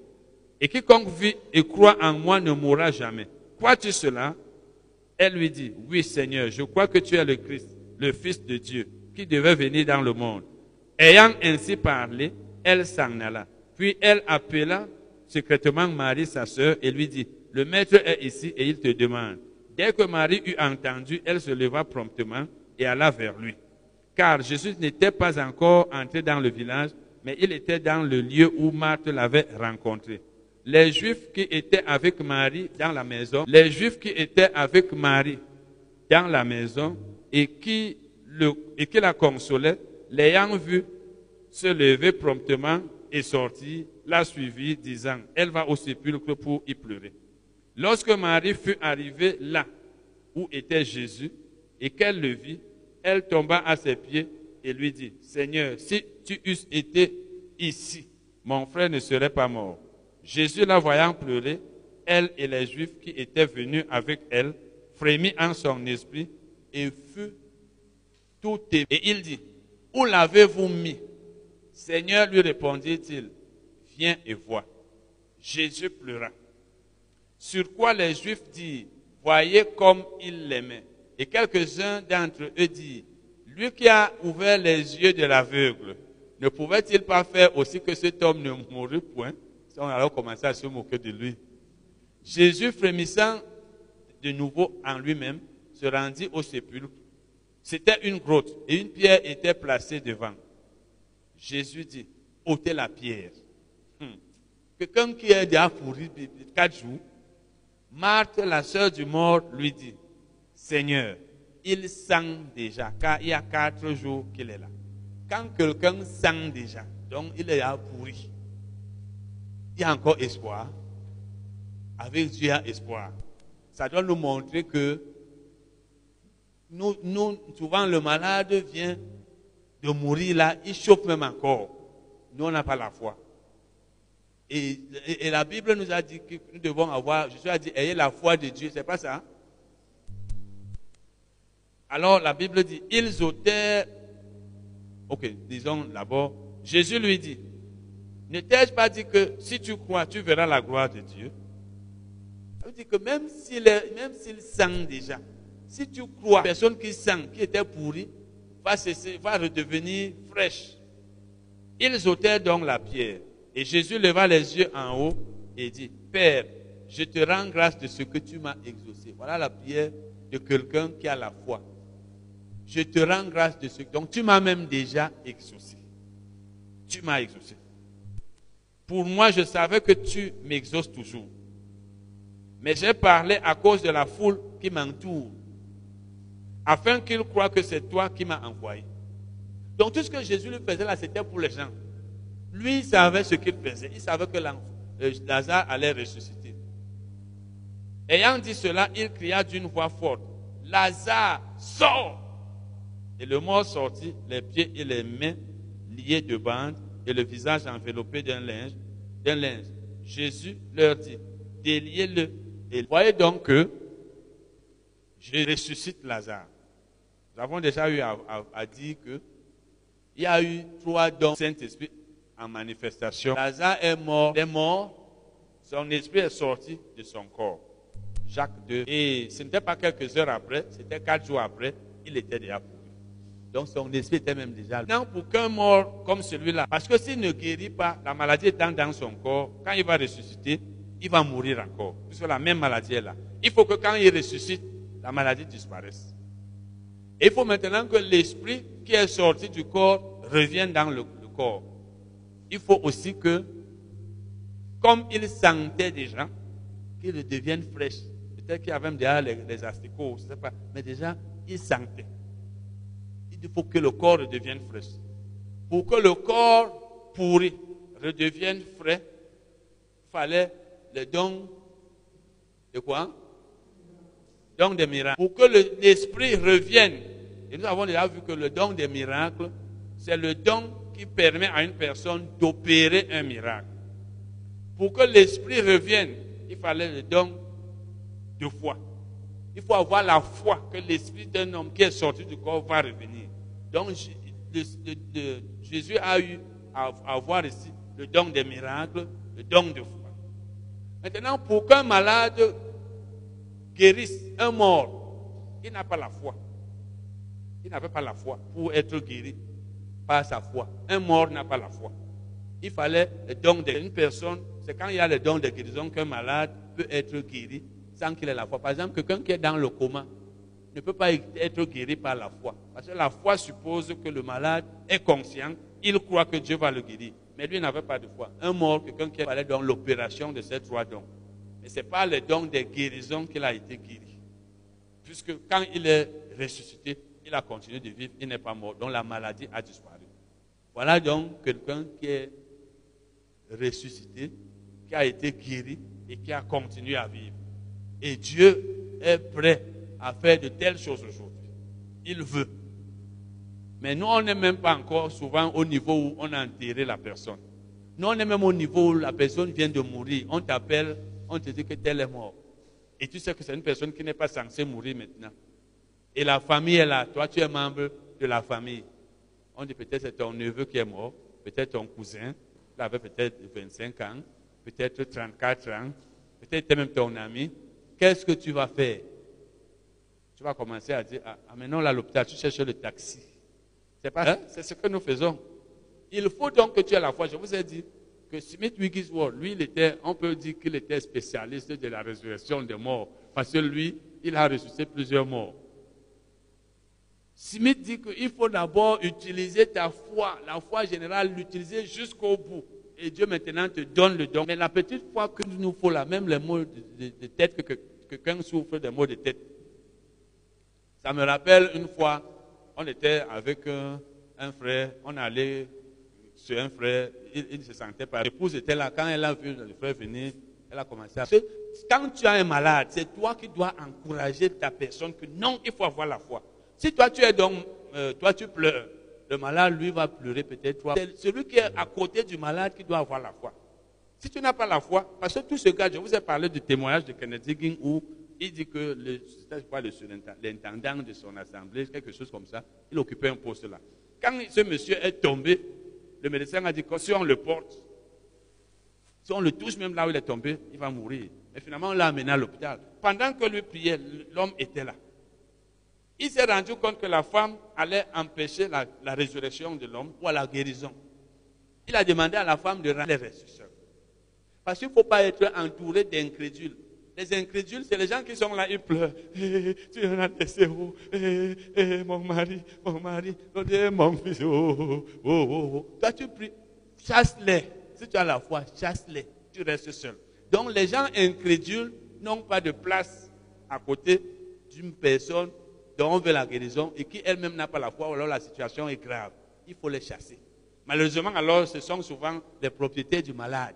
Et quiconque vit et croit en moi ne mourra jamais. Crois-tu cela? Elle lui dit, oui Seigneur, je crois que tu es le Christ, le Fils de Dieu, qui devait venir dans le monde. Ayant ainsi parlé, elle s'en alla. Puis elle appela secrètement Marie, sa sœur, et lui dit, le maître est ici et il te demande. Dès que Marie eut entendu, elle se leva promptement et alla vers lui. Car Jésus n'était pas encore entré dans le village, mais il était dans le lieu où Marthe l'avait rencontré. Les Juifs qui étaient avec Marie dans la maison, les Juifs qui étaient avec Marie dans la maison et qui, la consolaient, l'ayant vue se lever promptement et sortir, l'a suivie, disant, elle va au sépulcre pour y pleurer. Lorsque Marie fut arrivée là où était Jésus et qu'elle le vit, elle tomba à ses pieds et lui dit, Seigneur, si tu eusses été ici, mon frère ne serait pas mort. Jésus la voyant pleurer, elle et les Juifs qui étaient venus avec elle, frémit en son esprit et fut tout ému. Et il dit, où l'avez-vous mis? Seigneur, lui répondit-il, viens et vois. Jésus pleura. Sur quoi les Juifs dirent, voyez comme il l'aimait. Et quelques-uns d'entre eux dirent, lui qui a ouvert les yeux de l'aveugle, ne pouvait-il pas faire aussi que cet homme ne mourût point? On alors commencé à se moquer de lui. Jésus, frémissant de nouveau en lui-même, se rendit au sépulcre. C'était une grotte et une pierre était placée devant. Jésus dit, ôtez la pierre. Hmm. Quelqu'un qui est déjà pourri quatre jours, Marthe, la sœur du mort, lui dit, Seigneur, il sent déjà, car il y a quatre jours qu'il est là. Quand quelqu'un sent déjà, donc il est déjà pourri, il y a encore espoir. Avec Dieu, il y a espoir. Ça doit nous montrer que nous, nous, souvent le malade vient de mourir là, il chauffe même encore. Nous, on pas la foi. Et, et, la Bible nous a dit que nous devons avoir, Jésus a dit, ayez la foi de Dieu, c'est pas ça? Alors la Bible dit, ils ôtèrent, ok, disons d'abord, Jésus lui dit, ne t'ai-je pas dit que si tu crois, tu verras la gloire de Dieu? Ça veut dire que même s'il même s'il sent déjà, si tu crois, personne qui sent, qui était pourrie, va, cesser, va redevenir fraîche. Ils ôtèrent donc la pierre. Et Jésus leva les yeux en haut et dit, Père, je te rends grâce de ce que tu m'as exaucé. Voilà la prière de quelqu'un qui a la foi. Je te rends grâce de ce. Donc tu m'as même déjà exaucé. Tu m'as exaucé. Pour moi, je savais que tu m'exauces toujours. Mais j'ai parlé à cause de la foule qui m'entoure, afin qu'ils croient que c'est toi qui m'as envoyé. Donc tout ce que Jésus lui faisait là, c'était pour les gens. Lui, il savait ce qu'il faisait. Il savait que euh, Lazare allait ressusciter. Ayant dit cela, il cria d'une voix forte, Lazare, sors Et le mort sortit, les pieds et les mains liés de bandes et le visage enveloppé d'un linge, d'un linge. Jésus leur dit, déliez-le. Et voyez donc que je ressuscite Lazare. Nous avons déjà eu à, dire que il y a eu trois dons Saint-Esprit en manifestation. Lazare est mort, mort, son esprit est sorti de son corps. Jacques 2. Et ce n'était pas quelques heures après, c'était quatre jours après, il était déjà. Donc son esprit était même déjà. Non, pour qu'un mort comme celui-là, parce que s'il ne guérit pas, la maladie étant dans son corps, quand il va ressusciter, il va mourir encore, puisque la même maladie est là. Il faut que quand il ressuscite, la maladie disparaisse. Il faut maintenant que l'esprit qui est sorti du corps revienne dans le corps il faut aussi que, comme il sentait déjà, qu'il devienne fraîche. Peut-être qu'il y avait même déjà les, asticots, je ne sais pas, mais déjà, il sentait. Il faut que le corps redevienne fraîche. Pour que le corps pourri redevienne frais, il fallait le don de quoi? Don des miracles. Pour que l'esprit revienne, et nous avons déjà vu que le don des miracles, c'est le don qui permet à une personne d'opérer un miracle. Pour que l'esprit revienne, il fallait le don de foi. Il faut avoir la foi que l'esprit d'un homme qui est sorti du corps va revenir. Donc Jésus a eu à avoir ici le don des miracles, le don de foi. Maintenant, pour qu'un malade guérisse un mort, il n'a pas la foi? Il n'avait pas la foi pour être guéri par sa foi? Un mort n'a pas la foi. Il fallait le don d'une personne. C'est quand il y a le don de guérison qu'un malade peut être guéri sans qu'il ait la foi. Par exemple, quelqu'un qui est dans le coma ne peut pas être guéri par la foi. Parce que la foi suppose que le malade est conscient, il croit que Dieu va le guérir. Mais lui n'avait pas de foi. Un mort, quelqu'un qui allé dans l'opération de ces trois dons. Mais ce n'est pas le don de guérison qu'il a été guéri. Puisque quand il est ressuscité, il a continué de vivre, il n'est pas mort. Donc la maladie a disparu. Voilà donc quelqu'un qui est ressuscité, qui a été guéri et qui a continué à vivre. Et Dieu est prêt à faire de telles choses aujourd'hui. Il veut. Mais nous, on n'est même pas encore souvent au niveau où on a enterré la personne. Nous, on est même au niveau où la personne vient de mourir. On t'appelle, on te dit que telle est mort. Et tu sais que c'est une personne qui n'est pas censée mourir maintenant. Et la famille est là. Toi, tu es membre de la famille. On dit peut-être c'est ton neveu qui est mort, peut-être ton cousin, il avait peut-être 25 ans, peut-être 34 ans, peut-être même ton ami. Qu'est-ce que tu vas faire? Tu vas commencer à dire, ah, maintenant là, l'hôpital, tu cherches le taxi. C'est pas hein? C'est ce que nous faisons. Il faut donc que tu aies la foi. Je vous ai dit que Smith Wigglesworth, lui, il était, on peut dire qu'il était spécialiste de la résurrection des morts. Parce que lui, il a ressuscité plusieurs morts. Smith dit qu'il faut d'abord utiliser ta foi, la foi générale, l'utiliser jusqu'au bout. Et Dieu maintenant te donne le don. Mais la petite foi que nous faut là, même les maux de, tête, que, quelqu'un souffre des maux de tête. Ça me rappelle une fois, on était avec un, frère, on allait sur un frère, il ne se sentait pas. L'épouse était là, quand elle a vu le frère venir, elle a commencé à... Quand tu as un malade, c'est toi qui dois encourager ta personne que non, il faut avoir la foi. Si toi tu es donc, euh, toi tu pleures, le malade lui va pleurer peut-être toi. C'est celui qui est à côté du malade qui doit avoir la foi. Si tu n'as pas la foi, parce que tout ce cas, je vous ai parlé du témoignage de Kennedy King où il dit que l'intendant de son assemblée, quelque chose comme ça, il occupait un poste là. Quand ce monsieur est tombé, le médecin a dit que si on le porte, si on le touche même là où il est tombé, il va mourir. Et finalement, on l'a amené à l'hôpital. Pendant que lui priait, l'homme était là. Il s'est rendu compte que la femme allait empêcher la, résurrection de l'homme ou la guérison. Il a demandé à la femme de rendre les ressusciteurs. Parce qu'il ne faut pas être entouré d'incrédules. Les incrédules, c'est les gens qui sont là, ils pleurent. Eh, tu en as laissé où? Eh, eh, Mon mari, mon mari, mon fils. Oh, oh, oh, Toi, tu pries, chasse-les. Si tu as la foi, chasse-les. Tu restes seul. Donc, les gens incrédules n'ont pas de place à côté d'une personne dont on veut la guérison et qui elle-même n'a pas la foi, alors la situation est grave. Il faut les chasser. Malheureusement, alors, ce sont souvent les propriétaires du malade.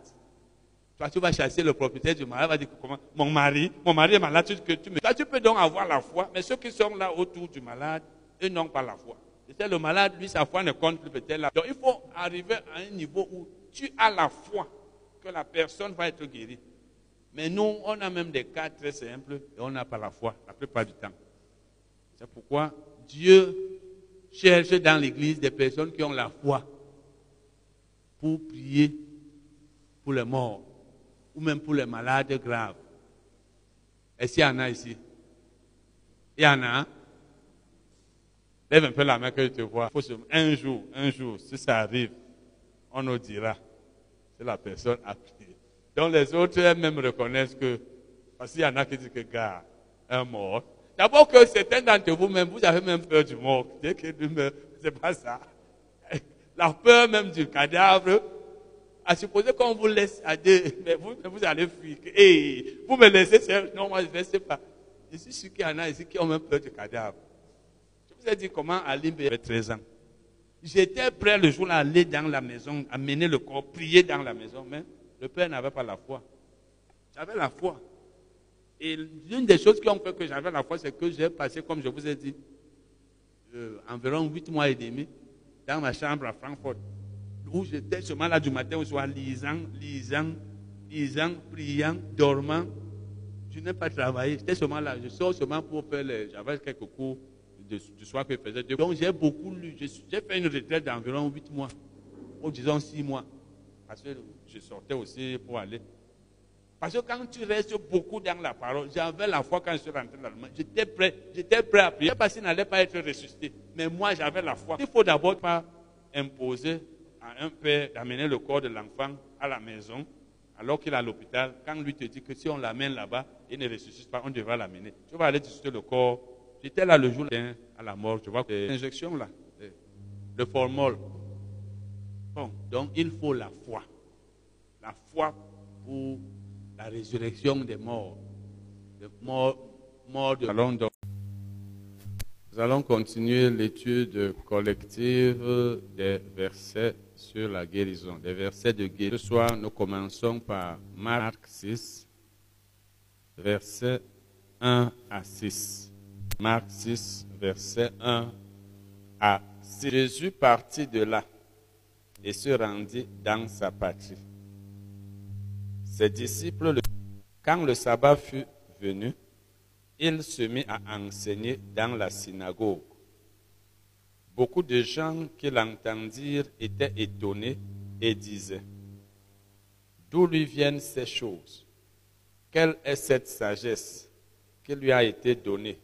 Toi, tu vas chasser le propriétaire du malade, va dire comment Mon mari, mon mari est malade, que tu me... Tu peux donc avoir la foi, mais ceux qui sont là autour du malade, eux n'ont pas la foi. Le malade, lui, sa foi ne compte plus peut-être là. Donc, il faut arriver à un niveau où tu as la foi que la personne va être guérie. Mais nous, on a même des cas très simples et on n'a pas la foi la plupart du temps. C'est pourquoi Dieu cherche dans l'Église des personnes qui ont la foi pour prier pour les morts ou même pour les malades graves. Est-ce qu'il y en a ici Il y en a Lève un peu la main que je te vois. Un jour, un jour, si ça arrive, on nous dira que la personne a prié. Donc les autres même reconnaissent que, parce qu'il y en a qui disent que, gars, un mort, D'abord que certains d'entre vous même, vous avez même peur du mort. Dès que c'est pas ça. <laughs> La peur même du cadavre, à supposer qu'on vous laisse à deux, <laughs> mais vous, allez fuir. Et vous me laissez. Non, moi je ne sais pas. Je suis sûr qu'il y en a ici qui ont même peur du cadavre. Je vous ai dit comment Alimbe avait 13 ans. J'étais prêt le jour-là à aller dans la maison, à mener le corps, prier dans la maison, mais le père n'avait pas la foi. J'avais la foi. Et l'une des choses qui ont fait que j'avais la foi, c'est que j'ai passé, comme je vous ai dit, euh, environ huit mois et demi dans ma chambre à Francfort, où j'étais seulement là du matin au soir, lisant, lisant, lisant, priant, dormant. Je n'ai pas travaillé, j'étais seulement là. Je sors seulement pour faire les. J'avais quelques cours du soir que je faisais. Donc j'ai beaucoup lu. J'ai fait une retraite d'environ huit mois, ou disons six mois. Parce que je sortais aussi pour aller parce que quand tu restes beaucoup dans la parole, j'avais la foi quand je suis rentré dans l'Allemagne. J'étais prêt, j'étais prêt à prier parce qu'il n'allait pas être ressuscité. Mais moi, j'avais la foi. Il faut d'abord pas imposer un père d'amener le corps de l'enfant à la maison alors qu'il est à l'hôpital. Quand lui te dit que si on l'amène là-bas, il ne ressuscite pas, on devra l'amener. Tu vas aller ressusciter le corps. J'étais là le jour à la mort. Tu vois l'injection là, le formol. Bon, donc il faut la foi. La foi pour la résurrection des morts. morts, morts de... Nous allons continuer l'étude collective des versets sur la guérison, des versets de guérison. Ce soir, nous commençons par Marc 6, versets 1 à 6. Marc 6, versets 1 à 6. Jésus partit de là et se rendit dans sa patrie. Ses disciples, quand le sabbat fut venu, il se mit à enseigner dans la synagogue. Beaucoup de gens qui l'entendirent étaient étonnés et disaient, D'où lui viennent ces choses? Quelle est cette sagesse qui lui a été donnée?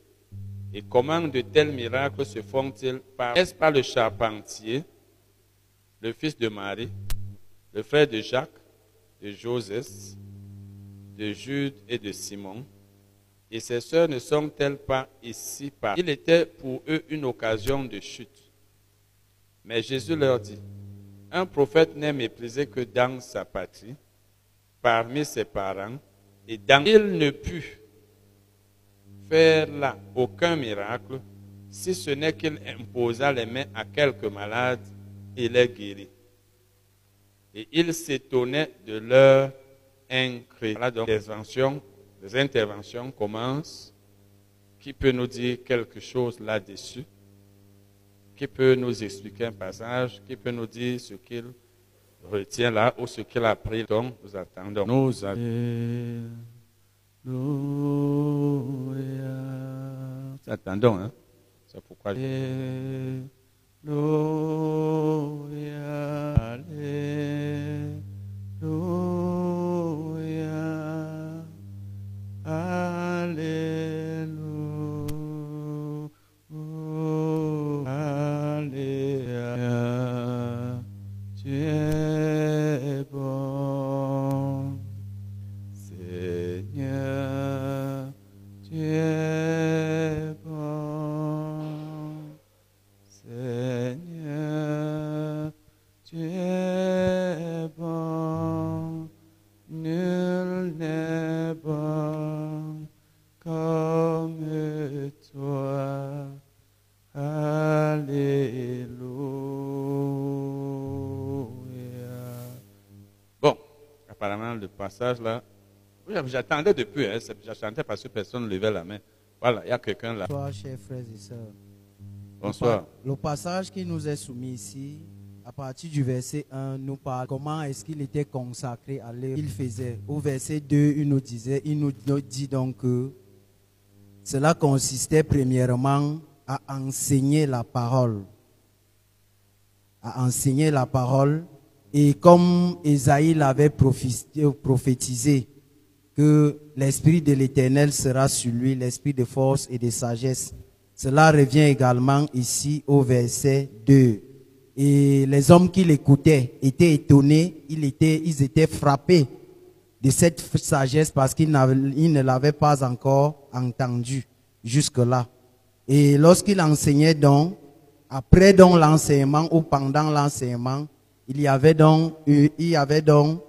Et comment de tels miracles se font-ils par Est-ce pas le charpentier, le fils de Marie, le frère de Jacques, de Joseph, de Jude et de Simon, Et ces sœurs ne sont-elles pas ici par... Il était pour eux une occasion de chute. Mais Jésus leur dit, un prophète n'est méprisé que dans sa patrie, parmi ses parents, et dans... Il ne put faire là aucun miracle, si ce n'est qu'il imposa les mains à quelques malades et les guérit. Et il s'étonnait de leur incrédulité. Voilà donc les interventions commencent. Qui peut nous dire quelque chose là-dessus? Qui peut nous expliquer un passage Qui peut nous dire ce qu'il retient là ou ce qu'il a appris Donc, nous attendons. Nous attendons. Hein. C'est pourquoi. Alléluia, Alléluia, le passage là, j'attendais depuis, hein, j'attendais parce que personne ne levait la main. Voilà, il y a quelqu'un là. Bonsoir, chers frères et sœurs. Bonsoir. Le passage qui nous est soumis ici, à partir du verset 1, nous parle comment est-ce qu'il était consacré à l'œuvre qu'il faisait. Au verset 2, il nous disait, il nous dit donc que cela consistait premièrement à enseigner la parole. À enseigner la parole. Et comme Esaïe l'avait prophétisé- que l'Esprit de l'Éternel sera sur lui, l'Esprit de force et de sagesse. Cela revient également ici au verset 2. Et les hommes qui l'écoutaient étaient étonnés, ils étaient, ils étaient frappés de cette sagesse parce qu'ils ne l'avaient pas encore entendu jusque-là. Et lorsqu'il enseignait donc, après donc l'enseignement ou pendant l'enseignement, il y avait donc, il y avait donc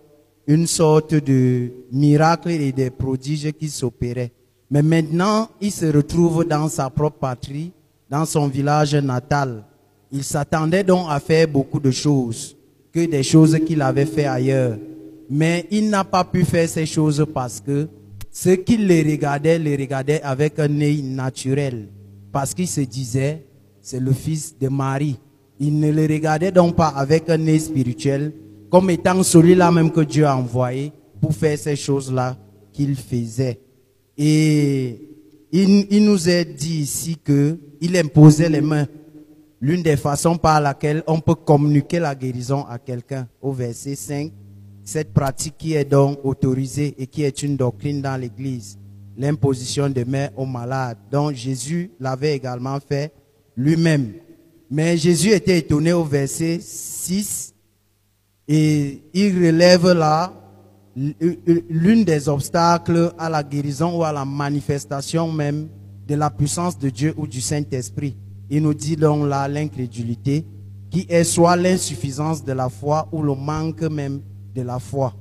une sorte de miracle et de prodiges qui s'opéraient. Mais maintenant, il se retrouve dans sa propre patrie, dans son village natal. Il s'attendait donc à faire beaucoup de choses, que des choses qu'il avait fait ailleurs. Mais il n'a pas pu faire ces choses parce que ceux qui les regardaient, les regardaient avec un œil naturel. Parce qu'il se disait, c'est le fils de Marie. Il ne le regardait donc pas avec un œil spirituel, comme étant celui-là même que Dieu a envoyé pour faire ces choses-là qu'il faisait. Et il, nous est dit ici que il imposait les mains. L'une des façons par laquelle on peut communiquer la guérison à quelqu'un. Au verset 5, cette pratique qui est donc autorisée et qui est une doctrine dans l'église. L'imposition de mains aux malades. Donc Jésus l'avait également fait lui-même. Mais Jésus était étonné au verset 6 et il relève là l'une des obstacles à la guérison ou à la manifestation même de la puissance de Dieu ou du Saint-Esprit. Il nous dit donc là l'incrédulité qui est soit l'insuffisance de la foi ou le manque même de la foi.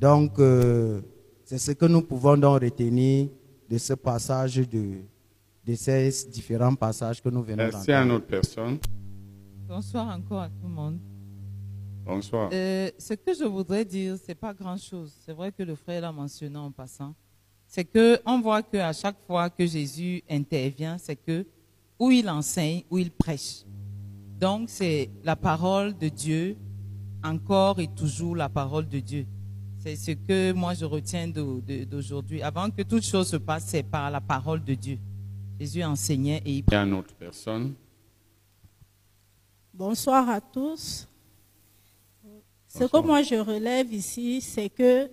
Donc euh, c'est ce que nous pouvons donc retenir de ce passage de, de ces différents passages que nous venons Merci à d'entendre. notre personne. Bonsoir encore à tout le monde. Bonsoir. Euh, ce que je voudrais dire, c'est pas grand-chose. C'est vrai que le frère l'a mentionné en passant. C'est que on voit que à chaque fois que Jésus intervient, c'est que où il enseigne, où il prêche. Donc c'est la parole de Dieu, encore et toujours la parole de Dieu. C'est ce que moi je retiens d'aujourd'hui. Avant que toute chose se passe, c'est par la parole de Dieu. Jésus enseignait et il Il y a une autre personne. Bonsoir à tous. Ce que moi je relève ici, c'est que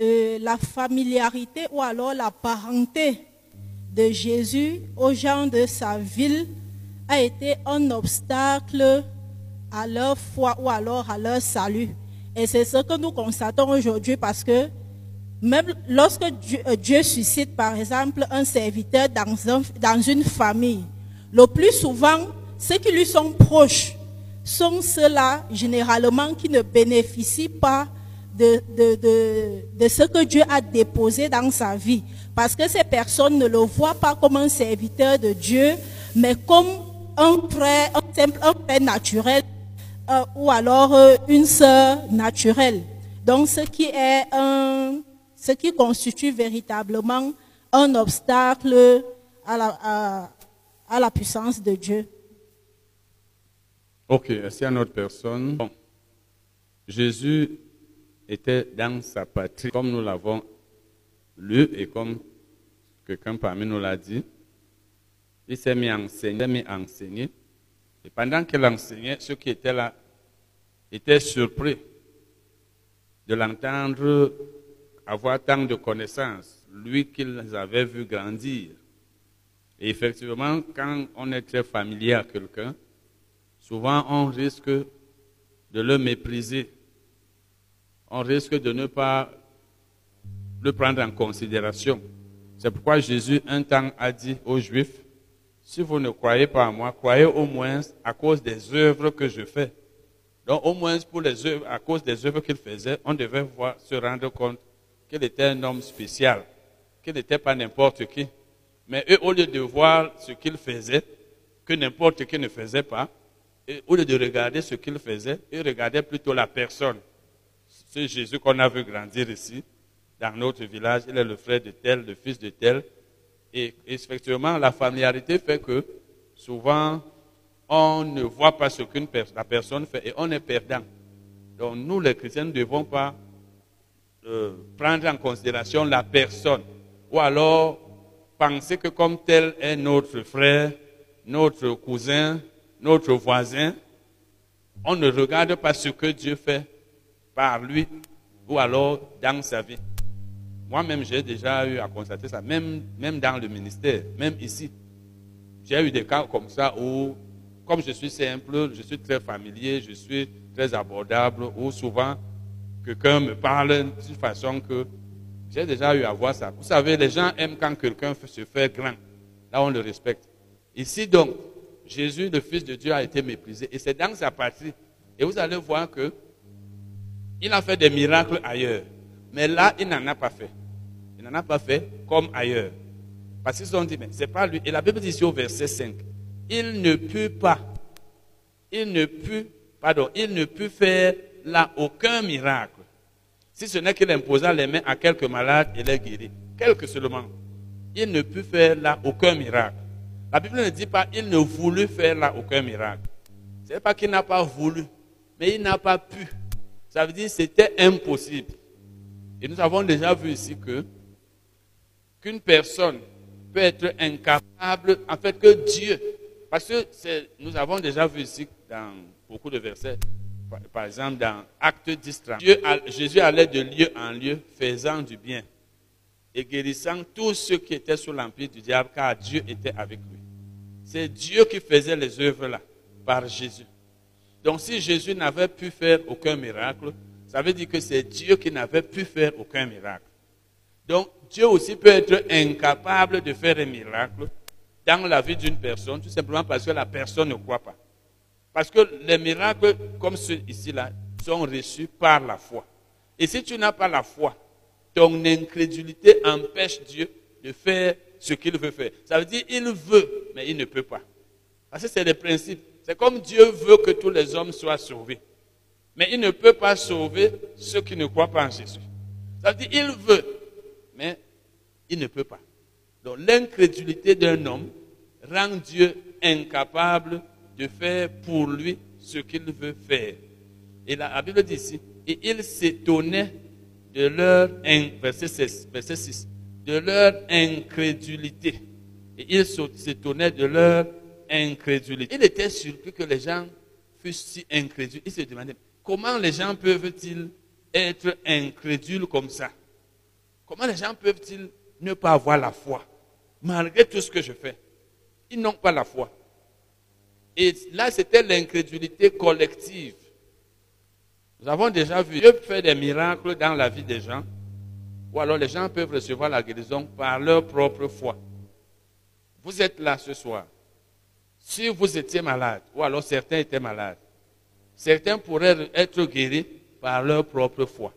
euh, la familiarité ou alors la parenté de Jésus aux gens de sa ville a été un obstacle à leur foi ou alors à leur salut. Et c'est ce que nous constatons aujourd'hui parce que Même lorsque Dieu, euh, Dieu suscite, par exemple, un serviteur dans, un- dans une famille, le plus souvent, ceux qui lui sont proches sont ceux-là, généralement, qui ne bénéficient pas de, de, de, de ce que Dieu a déposé dans sa vie. Parce que ces personnes ne le voient pas comme un serviteur de Dieu, mais comme un frère, un un frère naturel, euh, ou alors euh, une sœur naturelle. Donc, ce qui est un, ce qui constitue véritablement un obstacle à la, à, à puissance de Dieu. Ok, c'est une autre personne? Jésus était dans sa patrie, comme nous l'avons lu et comme quelqu'un parmi nous l'a dit. Il s'est mis à enseigner, mis à enseigner. Et pendant qu'il enseignait, ceux qui étaient là étaient surpris de l'entendre avoir tant de connaissances, lui qu'ils avaient vu grandir. Et effectivement, quand on est très familier à quelqu'un, souvent on risque de le mépriser. On risque de ne pas le prendre en considération. C'est pourquoi Jésus un temps a dit aux Juifs, si vous ne croyez pas à moi, croyez au moins à cause des œuvres que je fais. Donc au moins pour les œuvres, à cause des œuvres qu'il faisait, on devait voir, se rendre compte qu'il était un homme spécial, qu'il n'était pas n'importe qui. Mais eux, au lieu de voir ce qu'il faisait, que n'importe qui ne faisait pas, au lieu de regarder ce qu'il faisait, ils regardaient plutôt la personne. C'est Jésus qu'on a vu grandir ici, dans notre village. Il est le frère de tel, le fils de tel. Et effectivement, la familiarité fait que souvent, on ne voit pas ce personne, la personne fait et on est perdant. Donc nous, les chrétiens, ne devons pas prendre en considération la personne. Ou alors penser que comme tel est notre frère, notre cousin, notre voisin, on ne regarde pas ce que Dieu fait par lui ou alors dans sa vie. Moi-même, j'ai déjà eu à constater ça, même, même dans le ministère, même ici. J'ai eu des cas comme ça où, comme je suis simple, je suis très familier, je suis très abordable, où souvent quelqu'un me parle d'une façon que j'ai déjà eu à voir ça. Vous savez, les gens aiment quand quelqu'un se fait grand. Là, on le respecte. Ici, donc, Jésus, le Fils de Dieu, a été méprisé. Et c'est dans sa patrie. Et vous allez voir que il a fait des miracles ailleurs. Mais là, il n'en a pas fait. Il n'en a pas fait comme ailleurs. Parce qu'ils ont dit, mais c'est pas lui. Et la Bible dit ici au verset 5, il ne put pas, il ne put, pardon, il ne put faire là aucun miracle. Si ce n'est qu'il imposa les mains à quelques malades et les guérit. Quelques seulement. Il ne put faire là aucun miracle. La Bible ne dit pas il ne voulut faire là aucun miracle. Ce n'est pas qu'il n'a pas voulu, mais il n'a pas pu. Ça veut dire que c'était impossible. Et nous avons déjà vu ici que qu'une personne peut être incapable, en fait que Dieu, parce que nous avons déjà vu ici dans beaucoup de versets, par, exemple dans Acte 10, 30, Dieu, Jésus allait de lieu en lieu faisant du bien et guérissant tous ceux qui étaient sous l'empire du diable, car Dieu était avec lui. C'est Dieu qui faisait les œuvres là, par Jésus. Donc si Jésus n'avait pu faire aucun miracle, ça veut dire que c'est Dieu qui n'avait pu faire aucun miracle. Donc Dieu aussi peut être incapable de faire un miracle dans la vie d'une personne, tout simplement parce que la personne ne croit pas. Parce que les miracles, comme ceux ici-là, sont reçus par la foi. Et si tu n'as pas la foi, ton incrédulité empêche Dieu de faire ce qu'il veut faire. Ça veut dire il veut, mais il ne peut pas. Parce que c'est le principe. C'est comme Dieu veut que tous les hommes soient sauvés. Mais il ne peut pas sauver ceux qui ne croient pas en Jésus. Ça veut dire il veut, mais il ne peut pas. Donc l'incrédulité d'un homme rend Dieu incapable de faire pour lui ce qu'il veut faire. Et la, Bible dit ici, et il s'étonnait de leur, verset 6, verset 6, de leur incrédulité. Et il s'étonnait de leur incrédulité. Il était surpris que les gens fussent si incrédules. Il se demandait, comment les gens peuvent-ils être incrédules comme ça? Comment les gens peuvent-ils ne pas avoir la foi? Malgré tout ce que je fais Ils n'ont pas la foi. Et là, c'était l'incrédulité collective. Nous avons déjà vu Dieu faire des miracles dans la vie des gens. Ou alors les gens peuvent recevoir la guérison par leur propre foi. Vous êtes là ce soir. Si vous étiez malade, ou alors certains étaient malades, certains pourraient être guéris par leur propre foi.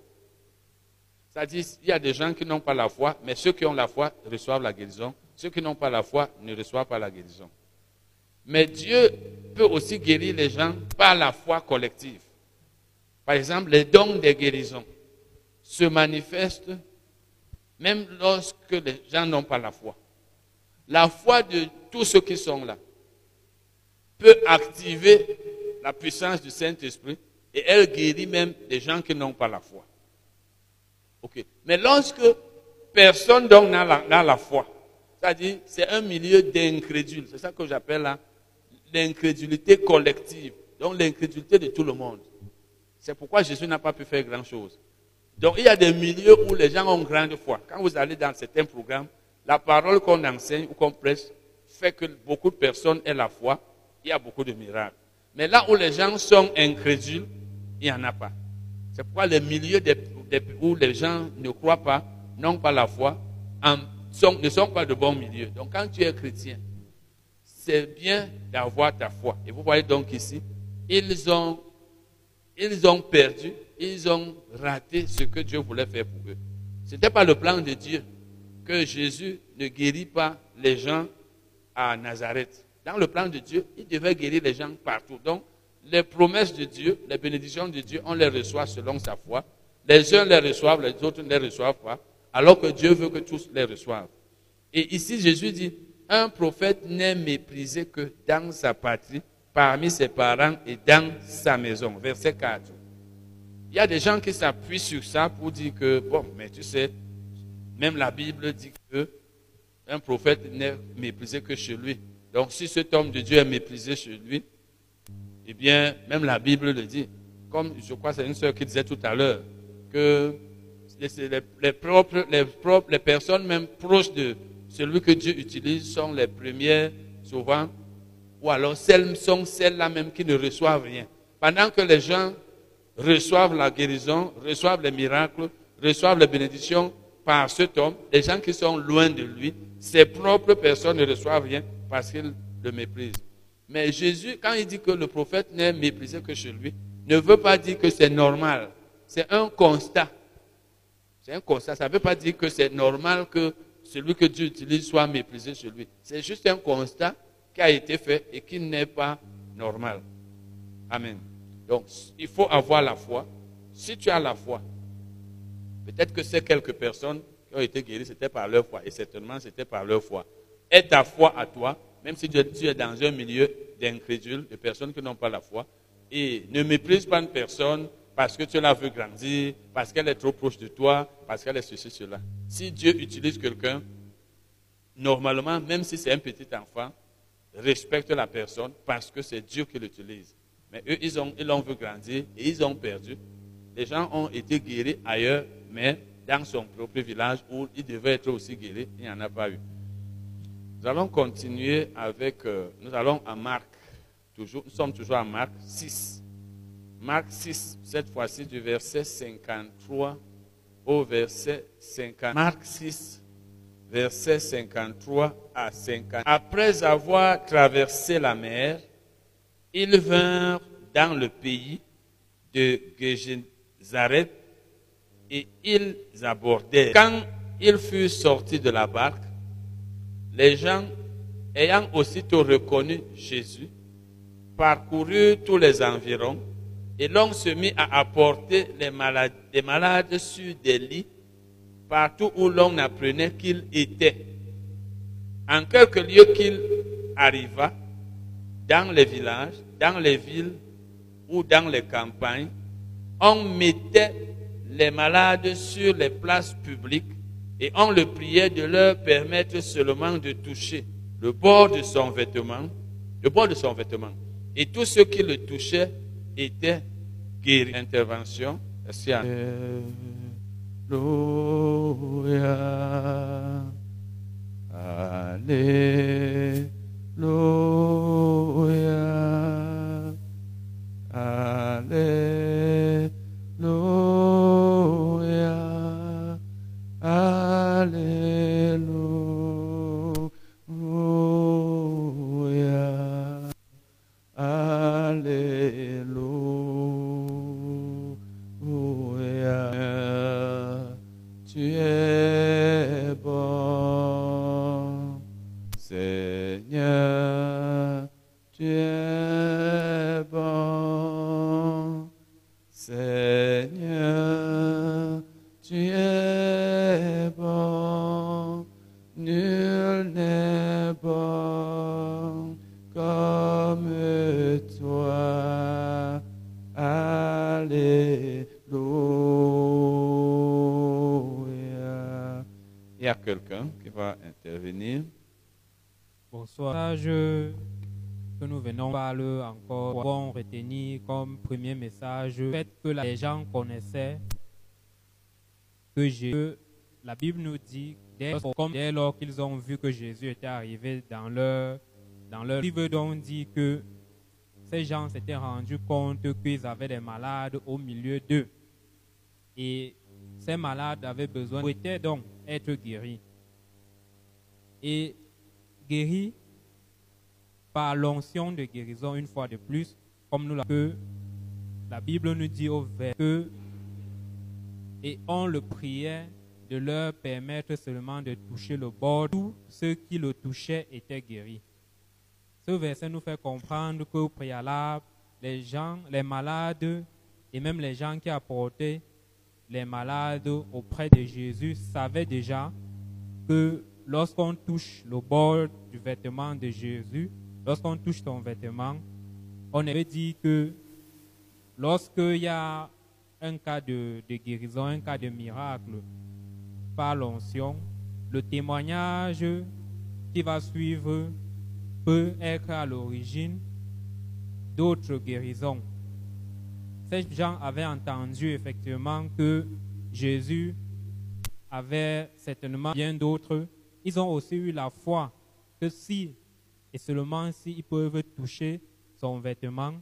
C'est-à-dire, il y a des gens qui n'ont pas la foi, mais ceux qui ont la foi reçoivent la guérison. Ceux qui n'ont pas la foi ne reçoivent pas la guérison. Mais Dieu peut aussi guérir les gens par la foi collective. Par exemple, les dons des guérisons se manifestent même lorsque les gens n'ont pas la foi. La foi de tous ceux qui sont là peut activer la puissance du Saint-Esprit et elle guérit même les gens qui n'ont pas la foi. Mais lorsque personne donc n'a la, foi, c'est-à-dire c'est un milieu d'incrédules, c'est ça que j'appelle l'incrédulité collective, donc l'incrédulité de tout le monde. C'est pourquoi Jésus n'a pas pu faire grand-chose. Donc il y a des milieux où les gens ont grande foi. Quand vous allez dans certains programmes, la parole qu'on enseigne ou qu'on prêche fait que beaucoup de personnes aient la foi. Il y a beaucoup de miracles. Mais là où les gens sont incrédules, il n'y en a pas. C'est pourquoi les milieux où les gens ne croient pas, n'ont pas la foi, ne sont pas de bons milieux. Donc quand tu es chrétien, c'est bien d'avoir ta foi. Et vous voyez donc ici, ils ont, ils ont perdu, ils ont raté ce que Dieu voulait faire pour eux. Ce n'était pas le plan de Dieu que Jésus ne guérit pas les gens à Nazareth. Dans le plan de Dieu, il devait guérir les gens partout. Donc, les promesses de Dieu, les bénédictions de Dieu, on les reçoit selon sa foi. Les uns les reçoivent, les autres ne les reçoivent pas, alors que Dieu veut que tous les reçoivent. Et ici, Jésus dit, un prophète n'est méprisé que dans sa patrie, parmi ses parents et dans sa maison. Verset 4. Il y a des gens qui s'appuient sur ça pour dire que, bon, mais tu sais, même la Bible dit que un prophète n'est méprisé que chez lui. Donc si cet homme de Dieu est méprisé chez lui, eh bien, même la Bible le dit. Comme je crois c'est une sœur qui disait tout à l'heure, que les, les, propres, les personnes même proches de celui que Dieu utilise sont les premières souvent, ou alors celles sont celles-là même qui ne reçoivent rien. Pendant que les gens reçoivent la guérison, reçoivent les miracles, reçoivent les bénédictions par cet homme, les gens qui sont loin de lui, ses propres personnes ne reçoivent rien parce qu'ils le méprisent. Mais Jésus, quand il dit que le prophète n'est méprisé que chez lui, ne veut pas dire que c'est normal. C'est un constat. C'est un constat. Ça ne veut pas dire que c'est normal que celui que Dieu utilise soit méprisé lui. C'est juste un constat qui a été fait et qui n'est pas normal. Amen. Donc, il faut avoir la foi. Si tu as la foi, peut-être que ces quelques personnes qui ont été guéries, c'était par leur foi. Et certainement, c'était par leur foi. Aie ta foi à toi, même si tu es dans un milieu d'incrédules, de personnes qui n'ont pas la foi. Et ne méprise pas une personne parce que tu la veux grandir, parce qu'elle est trop proche de toi, parce qu'elle est ceci, cela. Si Dieu utilise quelqu'un, normalement, même si c'est un petit enfant, respecte la personne parce que c'est Dieu qui l'utilise. Mais eux, ils, ont, ils l'ont vu grandir et ils ont perdu. Les gens ont été guéris ailleurs, mais dans son propre village où ils devaient être aussi guéris, il n'y en a pas eu. Nous allons continuer avec, euh, nous allons à Marc, toujours, nous sommes toujours à Marc 6. Marc 6, cette fois-ci du verset 53 au verset 50. Marc 6, verset 53 à 50. Après avoir traversé la mer, ils vinrent dans le pays de Gézareth et ils abordèrent. Quand ils furent sortis de la barque, les gens, ayant aussitôt reconnu Jésus, parcoururent tous les environs et l'on se mit à apporter les malades, des malades sur des lits partout où l'on apprenait qu'il était. En quelques lieux qu'il arriva, dans les villages, dans les villes ou dans les campagnes, on mettait les malades sur les places publiques et on le priait de leur permettre seulement de toucher le bord de son vêtement, le bord de son vêtement. Et tous ceux qui le touchaient étaient guéris. Intervention. Alléluia. Alléluia. Alléluia. Il y intervenir. Bonsoir. Message que nous venons parler encore, pouvons retenir comme premier message le fait que les gens connaissaient que Jésus, la Bible nous dit, dès, dès lors qu'ils ont vu que Jésus était arrivé dans leur, dans leur livre, donc dit que ces gens s'étaient rendus compte qu'ils avaient des malades au milieu d'eux. Et ces malades avaient besoin, souhaitaient donc être guéris. Et guéris par l'onction de guérison une fois de plus, comme nous que la Bible nous dit au vers que et on le priait de leur permettre seulement de toucher le bord. Tous ceux qui le touchaient étaient guéris. Ce verset nous fait comprendre qu'au préalable, les gens, les malades et même les gens qui apportaient les malades auprès de Jésus savaient déjà que lorsqu'on touche le bord du vêtement de Jésus, lorsqu'on touche ton vêtement, on avait dit que lorsqu'il y a un cas de, de, guérison, un cas de miracle par l'onction, le témoignage qui va suivre peut être à l'origine d'autres guérisons. Ces gens avaient entendu effectivement que Jésus avait certainement bien d'autres. Ils ont aussi eu la foi que si et seulement si ils peuvent toucher son vêtement,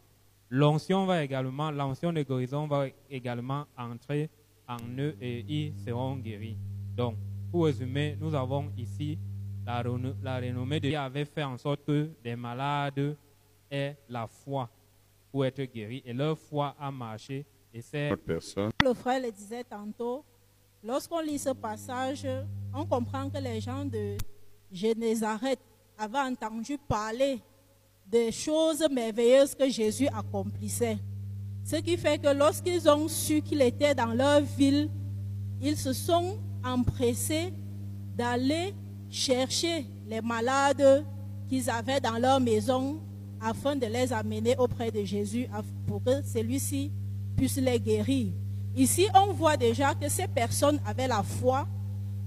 l'onction va également, l'onction de guérison va également entrer en eux et ils seront guéris. Donc, pour résumer, nous avons ici la, la renommée de Dieu avait fait en sorte que les malades aient la foi pour être guéris et leur foi a marché et c'est. Le frère le disait tantôt, lorsqu'on lit ce passage, on comprend que les gens de Génézareth avaient entendu parler des choses merveilleuses que Jésus accomplissait. Ce qui fait que lorsqu'ils ont su qu'il était dans leur ville, ils se sont empressés d'aller chercher les malades qu'ils avaient dans leur maison afin de les amener auprès de Jésus pour que celui-ci puisse les guérir. Ici, on voit déjà que ces personnes avaient la foi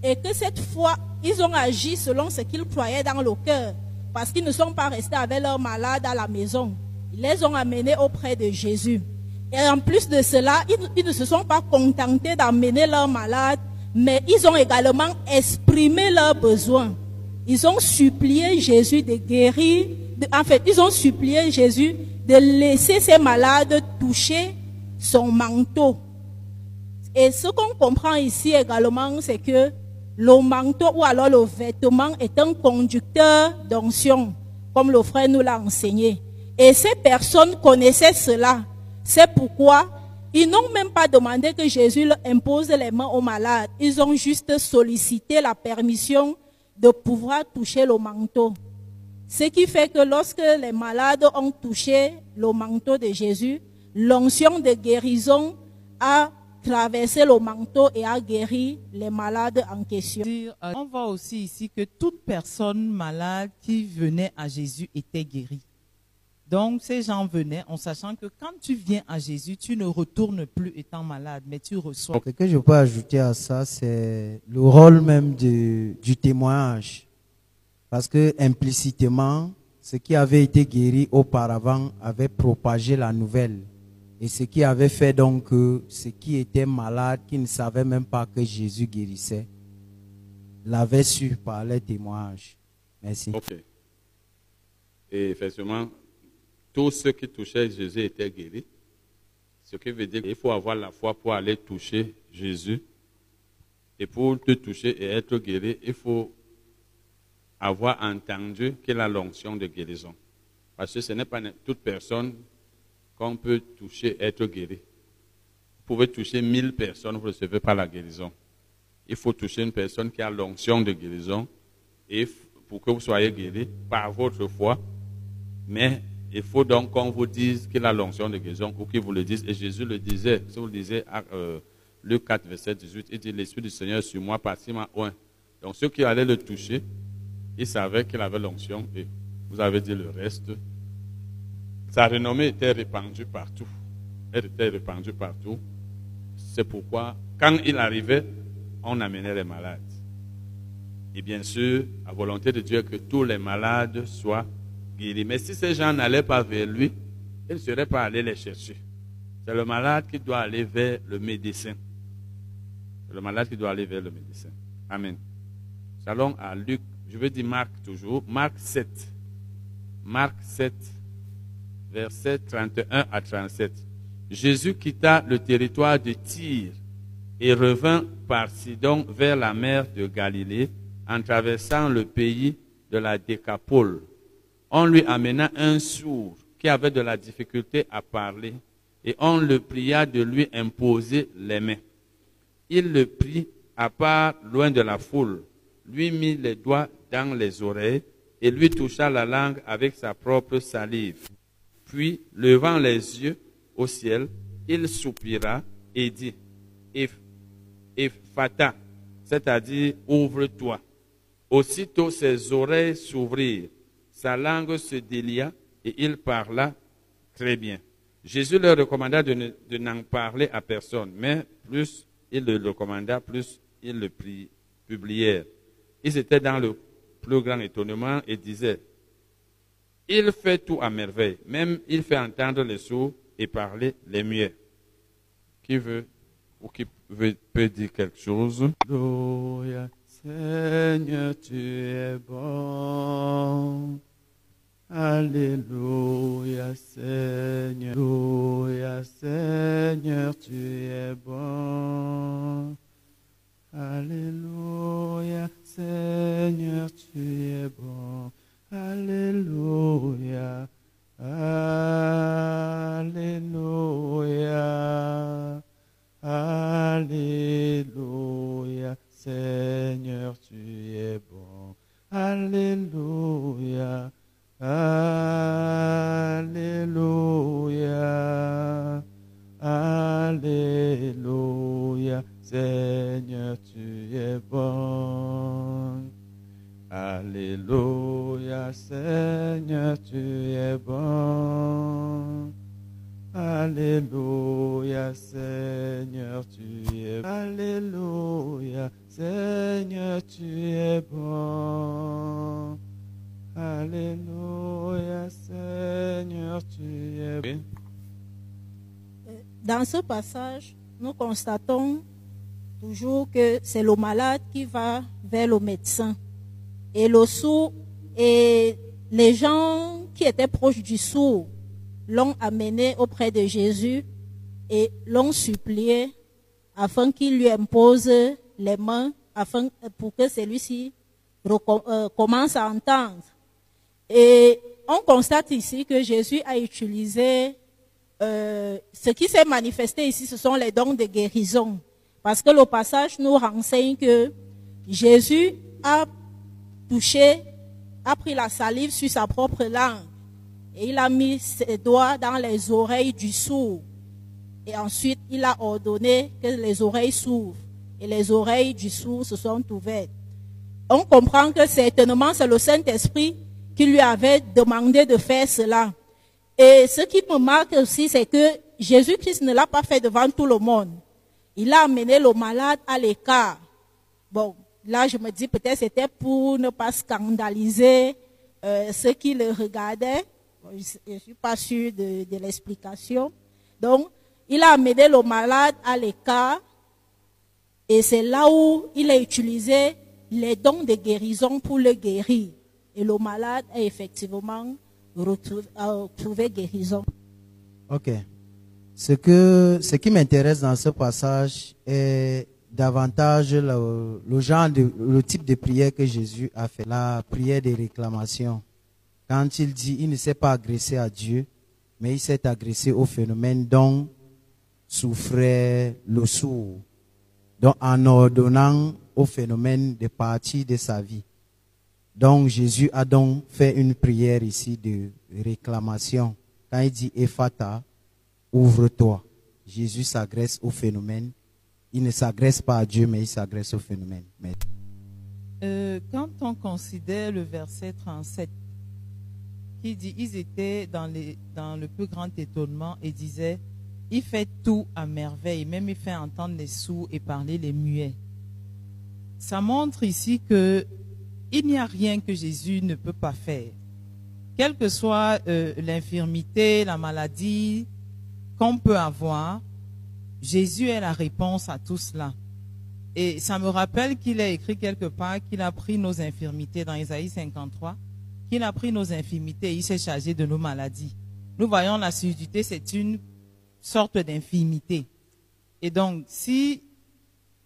et que cette foi, ils ont agi selon ce qu'ils croyaient dans le cœur parce qu'ils ne sont pas restés avec leurs malades à la maison. Ils les ont amenés auprès de Jésus. Et en plus de cela, ils, ne se sont pas contentés d'amener leurs malades, mais ils ont également exprimé leurs besoins. Ils ont supplié Jésus de guérir. En fait, ils ont supplié Jésus de laisser ces malades toucher son manteau. Et ce qu'on comprend ici également, c'est que le manteau ou alors le vêtement est un conducteur d'onction, comme le frère nous l'a enseigné. Et ces personnes connaissaient cela. C'est pourquoi ils n'ont même pas demandé que Jésus impose les mains aux malades. Ils ont juste sollicité la permission de pouvoir toucher le manteau. Ce qui fait que lorsque les malades ont touché le manteau de Jésus, l'onction de guérison a traversé le manteau et a guéri les malades en question. On voit aussi ici que toute personne malade qui venait à Jésus était guérie. Donc ces gens venaient en sachant que quand tu viens à Jésus, tu ne retournes plus étant malade, mais tu reçois. Ce que je peux ajouter à ça, c'est le rôle même du, du témoignage. Parce que implicitement, ce qui avait été guéri auparavant avait propagé la nouvelle. Et ce qui avait fait donc que ceux qui étaient malades, qui ne savaient même pas que Jésus guérissait, l'avaient su par les témoignages. Merci. Ok. Et effectivement, tous ceux qui touchaient Jésus étaient guéris. Ce qui veut dire qu'il faut avoir la foi pour aller toucher Jésus. Et pour te toucher et être guéri, il faut avoir entendu qu'il a l'onction de guérison. Parce que ce n'est pas toute personne qu'on peut toucher, être guéri. Vous pouvez toucher mille personnes, vous ne recevez pas la guérison. Il faut toucher une personne qui a l'onction de guérison et pour que vous soyez guéri par votre foi. Mais il faut donc qu'on vous dise qu'il a l'onction de guérison ou qu'il vous le dise. Et Jésus le disait, si vous le lisez, euh, Luc 4, verset 18, il dit L'Esprit du Seigneur sur moi, qu'il m'a. Donc ceux qui allaient le toucher, ils savaient qu'il avait l'onction et vous avez dit le reste. Sa renommée était répandue partout. Elle était répandue partout. C'est pourquoi, quand il arrivait, on amenait les malades. Et bien sûr, la volonté de Dieu est que tous les malades soient guéris. Mais si ces gens n'allaient pas vers lui, ils ne seraient pas allés les chercher. C'est le malade qui doit aller vers le médecin. C'est le malade qui doit aller vers le médecin. Amen. Allons à Luc, je veux dire Marc toujours, Marc 7. Marc 7, versets 31 à 37. Jésus quitta le territoire de Tyr et revint par Sidon vers la mer de Galilée en traversant le pays de la Décapole. On lui amena un sourd qui avait de la difficulté à parler et on le pria de lui imposer les mains. Il le prit à part loin de la foule, lui mit les doigts dans les oreilles et lui toucha la langue avec sa propre salive. Puis, levant les yeux au ciel, il soupira et dit, Ephata, c'est-à-dire ouvre-toi. Aussitôt ses oreilles s'ouvrirent, sa langue se délia et il parla très bien. Jésus leur recommanda de n'en parler à personne, mais plus il le recommanda, plus ils le publièrent. Ils étaient dans le plus grand étonnement et disaient, il fait tout à merveille, même il fait entendre les sourds et parler les muets. Qui veut ou qui veut, peut dire quelque chose? Alléluia, Seigneur, tu es bon. Alléluia, Seigneur. Alléluia, Seigneur, tu es bon. Alléluia, Seigneur, tu es bon. Alléluia. Alléluia. Alléluia. Seigneur, tu es bon. Alléluia. Alléluia. Alléluia. Seigneur, tu es bon. Alléluia, Seigneur, tu es bon. Alléluia, Seigneur, tu es bon. Alléluia, Seigneur, tu es bon. Alléluia, Seigneur, tu es bon. Dans ce passage, nous constatons toujours que c'est le malade qui va vers le médecin. Et le et les gens qui étaient proches du sourd l'ont amené auprès de Jésus et l'ont supplié afin qu'il lui impose les mains afin, pour que celui-ci euh, commence à entendre. Et on constate ici que Jésus a utilisé euh, ce qui s'est manifesté ici, ce sont les dons de guérison. Parce que le passage nous renseigne que Jésus a touché, a pris la salive sur sa propre langue et il a mis ses doigts dans les oreilles du sourd. Et ensuite, il a ordonné que les oreilles s'ouvrent. Et les oreilles du sourd se sont ouvertes. On comprend que certainement c'est le Saint-Esprit qui lui avait demandé de faire cela. Et ce qui me marque aussi, c'est que Jésus-Christ ne l'a pas fait devant tout le monde. Il a amené le malade à l'écart. Bon, là, je me dis peut-être c'était pour ne pas scandaliser euh, ceux qui le regardaient. je ne suis pas sûre de, l'explication. Donc, il a amené le malade à l'écart et c'est là où il a utilisé les dons de guérison pour le guérir. Et le malade a effectivement retrouvé guérison. Ok. Ce, que, ce qui m'intéresse dans ce passage est davantage le, genre le type de prière que Jésus a fait, la prière de réclamation. Quand il dit, il ne s'est pas agressé à Dieu, mais il s'est agressé au phénomène dont souffrait le sourd. Donc, en ordonnant au phénomène de partie de sa vie. Donc, Jésus a donc fait une prière ici de réclamation. Quand il dit Ephata, ouvre-toi. Jésus s'agresse au phénomène. Il ne s'agresse pas à Dieu, mais il s'agresse au phénomène. Euh, quand on considère le verset 37, qui dit, ils étaient dans le plus grand étonnement et disaient, il fait tout à merveille, même il fait entendre les sourds et parler les muets. Ça montre ici que il n'y a rien que Jésus ne peut pas faire. Quelle que soit euh, l'infirmité, la maladie qu'on peut avoir, Jésus est la réponse à tout cela. Et ça me rappelle qu'il a écrit quelque part qu'il a pris nos infirmités dans Isaïe 53, qu'il a pris nos infirmités et il s'est chargé de nos maladies. Nous voyons la surdité, c'est une sorte d'infirmité. Et donc, si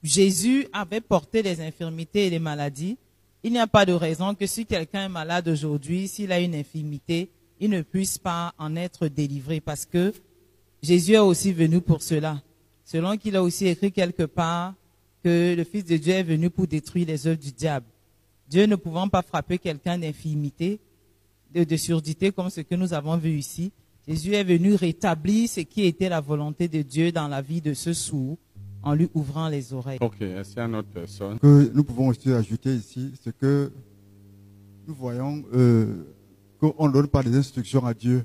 Jésus avait porté les infirmités et les maladies, il n'y a pas de raison que si quelqu'un est malade aujourd'hui, s'il a une infirmité, il ne puisse pas en être délivré parce que Jésus est aussi venu pour cela. Selon qu'il a aussi écrit quelque part que le Fils de Dieu est venu pour détruire les œuvres du diable. Dieu ne pouvant pas frapper quelqu'un d'infirmité, de, de surdité comme ce que nous avons vu ici, Jésus est venu rétablir ce qui était la volonté de Dieu dans la vie de ce sourd en lui ouvrant les oreilles. Ok, a une autre personne? Que nous pouvons aussi ajouter ici, c'est que nous voyons euh, qu'on ne donne pas des instructions à Dieu.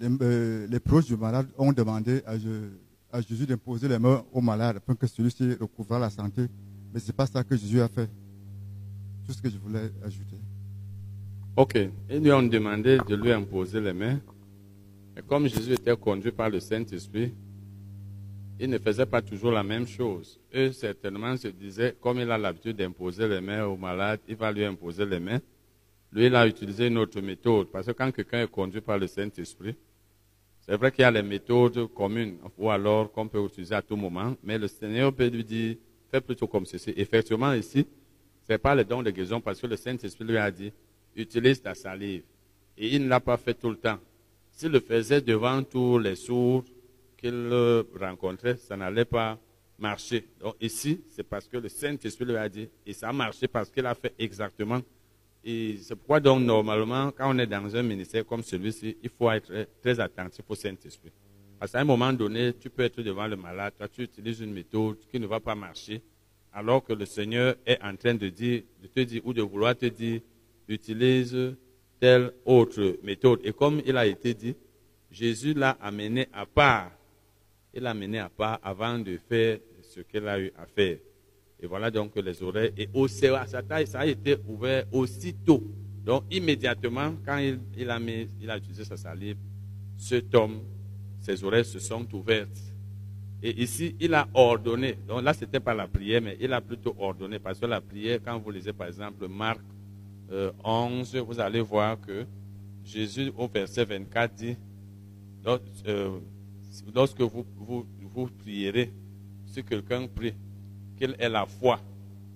Les, euh, les proches du malade ont demandé à, Je- à Jésus d'imposer les mains au malade afin que celui-ci recouvre la santé. Mais ce n'est pas ça que Jésus a fait. Tout ce que je voulais ajouter. Ok, ils lui ont demandé de lui imposer les mains. Et comme Jésus était conduit par le Saint-Esprit, il ne faisait pas toujours la même chose. Eux, certainement, se disaient, comme il a l'habitude d'imposer les mains aux malades, il va lui imposer les mains. Lui, il a utilisé une autre méthode. Parce que quand quelqu'un est conduit par le Saint-Esprit, c'est vrai qu'il y a les méthodes communes, ou alors qu'on peut utiliser à tout moment, mais le Seigneur peut lui dire, fais plutôt comme ceci. Effectivement, ici, ce n'est pas le don de guérison parce que le Saint-Esprit lui a dit, utilise ta salive. Et il ne l'a pas fait tout le temps. S'il le faisait devant tous les sourds qu'il rencontrait, ça n'allait pas marcher. Donc ici, c'est parce que le Saint-Esprit lui a dit, et ça a marché parce qu'il a fait exactement. Et c'est pourquoi donc normalement, quand on est dans un ministère comme celui-ci, il faut être très- attentif au Saint-Esprit. Parce qu'à un moment donné, tu peux être devant le malade, toi tu utilises une méthode qui ne va pas marcher, alors que le Seigneur est en train de, dire, de te dire ou de vouloir te dire, utilise telle autre méthode. Et comme il a été dit, Jésus l'a amené à part. Il l'a amené à part avant de faire ce qu'il a eu à faire. Et voilà donc les oreilles, et au ça a été ouvert aussitôt. Donc immédiatement, quand il, a, mis, il a utilisé sa salive, cet homme, ses oreilles se sont ouvertes. Et ici, il a ordonné. Donc là, c'était pas la prière, mais il a plutôt ordonné. Parce que la prière, quand vous lisez par exemple Marc euh, 11, vous allez voir que Jésus, au verset 24, dit euh, Lorsque vous, vous, vous prierez, si quelqu'un prie, qu'il ait la foi.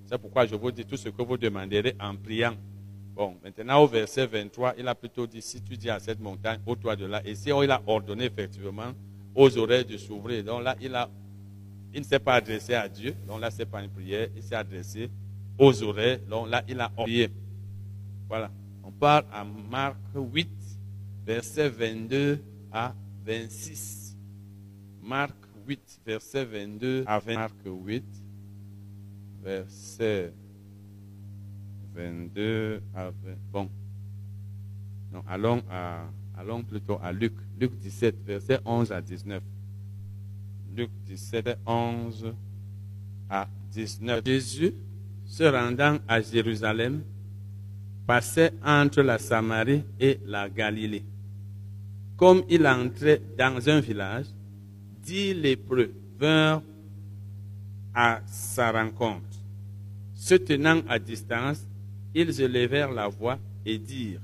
C'est pourquoi je vous dis tout ce que vous demanderez en priant. Bon, maintenant au verset 23, il a plutôt dit, si tu dis à cette montagne, au toi de là, et si il a ordonné effectivement aux oreilles de s'ouvrir. Donc là, il, a, il ne s'est pas adressé à Dieu, donc là, ce n'est pas une prière, il s'est adressé aux oreilles, donc là, il a prié. Voilà, on part à Marc 8, verset 22 à 26. Marc 8, verset 22 à 20. Marc 8, verset 22 à 20. Bon. Non, allons, plutôt à Luc. Luc 17, verset 11 à 19. Luc 17, 11 à 19. Jésus, se rendant à Jérusalem, passait entre la Samarie et la Galilée. Comme il entrait dans un village, dix lépreux vinrent à sa rencontre. Se tenant à distance, ils élevèrent la voix et dirent,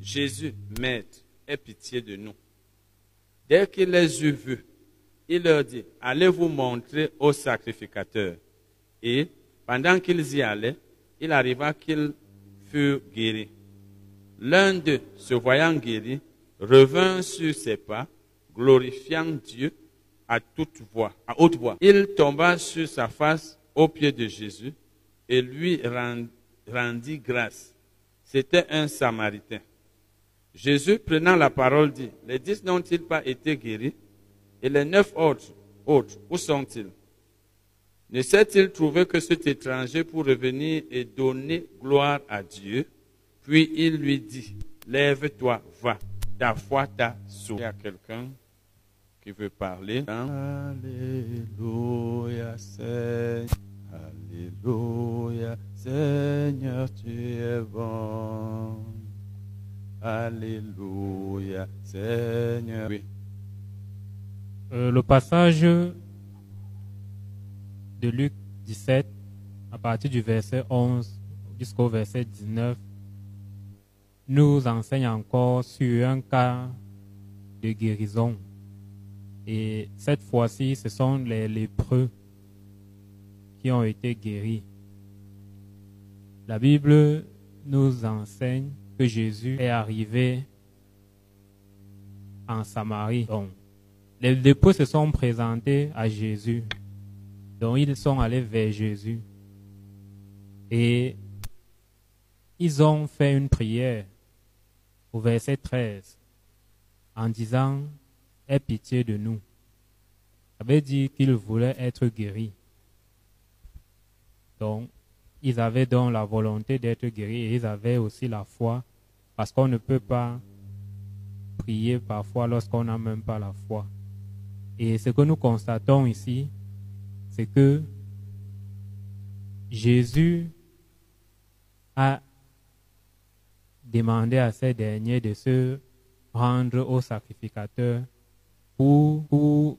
Jésus, Maître, aie pitié de nous. Dès qu'il les eut vus, il leur dit, allez vous montrer au sacrificateur. Et pendant qu'ils y allaient, il arriva qu'ils furent guéris. L'un d'eux, se voyant guéri, revint sur ses pas, glorifiant Dieu à toute voix, à haute voix. Il tomba sur sa face aux pieds de Jésus et lui rend- rendit grâce. C'était un Samaritain. Jésus, prenant la parole, dit, les dix n'ont-ils pas été guéris? Et les neuf autres, autres où sont-ils? Ne s'est-il trouvé que cet étranger pour revenir et donner gloire à Dieu Puis il lui dit, lève-toi, va, ta foi t'a sauvé. Il y a quelqu'un qui veut parler. Alléluia, Seigneur. Alléluia, Seigneur, tu es bon. Alléluia, Seigneur. Oui. Euh, le passage de Luc 17, à partir du verset 11 jusqu'au verset 19, nous enseigne encore sur un cas de guérison. Et cette fois-ci, ce sont les lépreux ont été guéris. La Bible nous enseigne que Jésus est arrivé en Samarie. Les lépreux se sont présentés à Jésus. Donc, ils sont allés vers Jésus. Et ils ont fait une prière au verset 13 en disant Aie pitié de nous. Ça veut dire qu'ils voulaient être guéris. Donc, ils avaient donc la volonté d'être guéris et ils avaient aussi la foi parce qu'on ne peut pas prier parfois lorsqu'on n'a même pas la foi. Et ce que nous constatons ici, c'est que Jésus a demandé à ces derniers de se rendre au sacrificateur pour, pour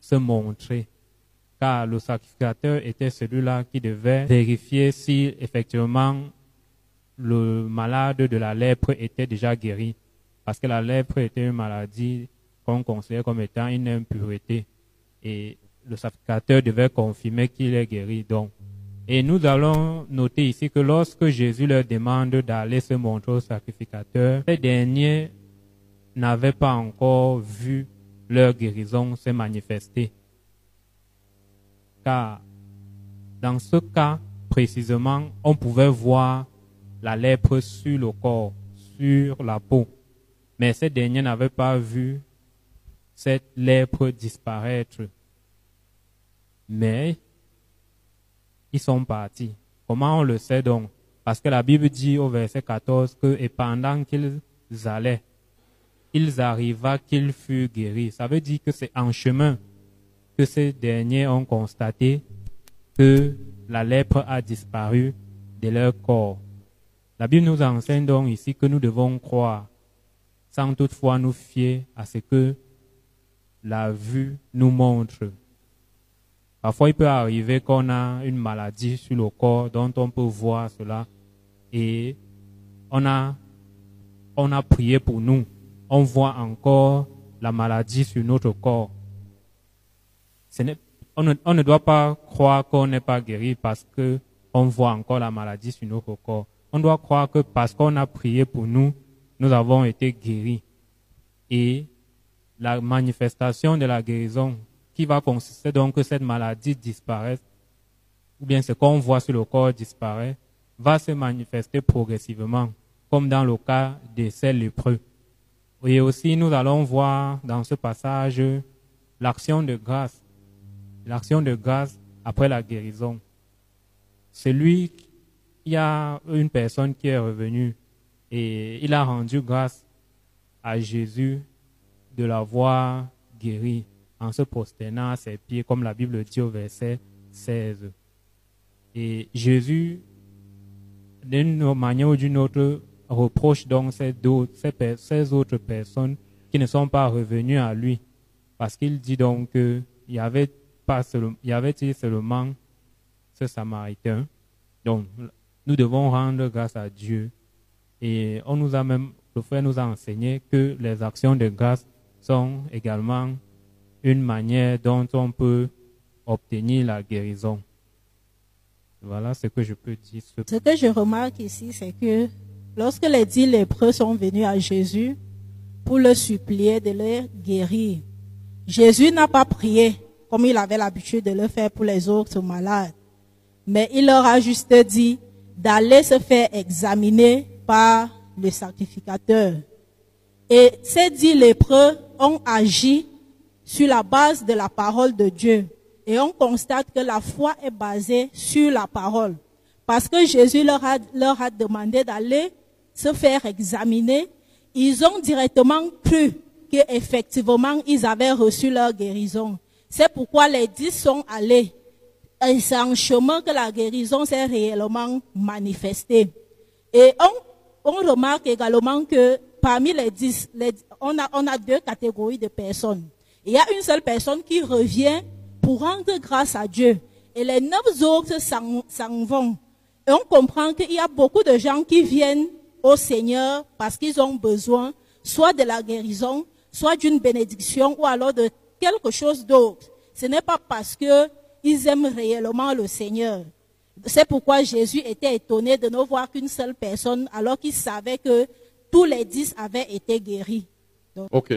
se montrer. Car le sacrificateur était celui-là qui devait vérifier si effectivement le malade de la lèpre était déjà guéri. Parce que la lèpre était une maladie qu'on considère comme étant une impureté. Et le sacrificateur devait confirmer qu'il est guéri. Donc, et nous allons noter ici que lorsque Jésus leur demande d'aller se montrer au sacrificateur, ces derniers n'avaient pas encore vu leur guérison se manifester. Car dans ce cas précisément, on pouvait voir la lèpre sur le corps, sur la peau. Mais ces derniers n'avaient pas vu cette lèpre disparaître. Mais ils sont partis. Comment on le sait donc? Parce que la Bible dit au verset 14 que et pendant qu'ils allaient, ils arriva qu'ils furent guéris. Ça veut dire que c'est en chemin que ces derniers ont constaté que la lèpre a disparu de leur corps. La Bible nous enseigne donc ici que nous devons croire, sans toutefois nous fier à ce que la vue nous montre. Parfois, il peut arriver qu'on a une maladie sur le corps dont on peut voir cela et on a, on a prié pour nous. On voit encore la maladie sur notre corps. On, ne, doit pas croire qu'on n'est pas guéri parce que on voit encore la maladie sur notre corps. On doit croire que parce qu'on a prié pour nous, nous avons été guéris. Et la manifestation de la guérison qui va consister donc que cette maladie disparaisse, ou bien ce qu'on voit sur le corps disparaît, va se manifester progressivement, comme dans le cas de ces lépreux. Et aussi, nous allons voir dans ce passage l'action de grâce, l'action de grâce après la guérison. Celui, il y a une personne qui est revenue et il a rendu grâce à Jésus de l'avoir guéri en se prosternant à ses pieds, comme la Bible dit au verset 16. Et Jésus, d'une manière ou d'une autre, reproche donc ces, ces autres personnes qui ne sont pas revenues à lui. Parce qu'il dit donc qu'il y avait pas y avait seulement ce Samaritain. Donc, nous devons rendre grâce à Dieu. Et on nous a même, le frère nous a enseigné que les actions de grâce sont également une manière dont on peut obtenir la guérison. Voilà ce que je peux dire. Ce que je remarque ici, c'est que lorsque les dix lépreux sont venus à Jésus pour le supplier de les guérir, Jésus n'a pas prié comme il avait l'habitude de le faire pour les autres malades, mais il leur a juste dit d'aller se faire examiner par le sacrificateur. Et ces dix lépreux ont agi sur la base de la parole de Dieu. Et on constate que la foi est basée sur la parole. Parce que Jésus leur a, leur a demandé d'aller se faire examiner. Ils ont directement cru qu'effectivement ils avaient reçu leur guérison. C'est pourquoi les dix sont allés et c'est en chemin que la guérison s'est réellement manifestée. Et on, remarque également que parmi les dix, on, a, on a deux catégories de personnes. Il y a une seule personne qui revient pour rendre grâce à Dieu. Et les neuf autres s'en vont. Et on comprend qu'il y a beaucoup de gens qui viennent au Seigneur parce qu'ils ont besoin soit de la guérison, soit d'une bénédiction ou alors de quelque chose d'autre. Ce n'est pas parce que ils aiment réellement le Seigneur. C'est pourquoi Jésus était étonné de ne voir qu'une seule personne alors qu'il savait que tous les dix avaient été guéris. Donc, Ok.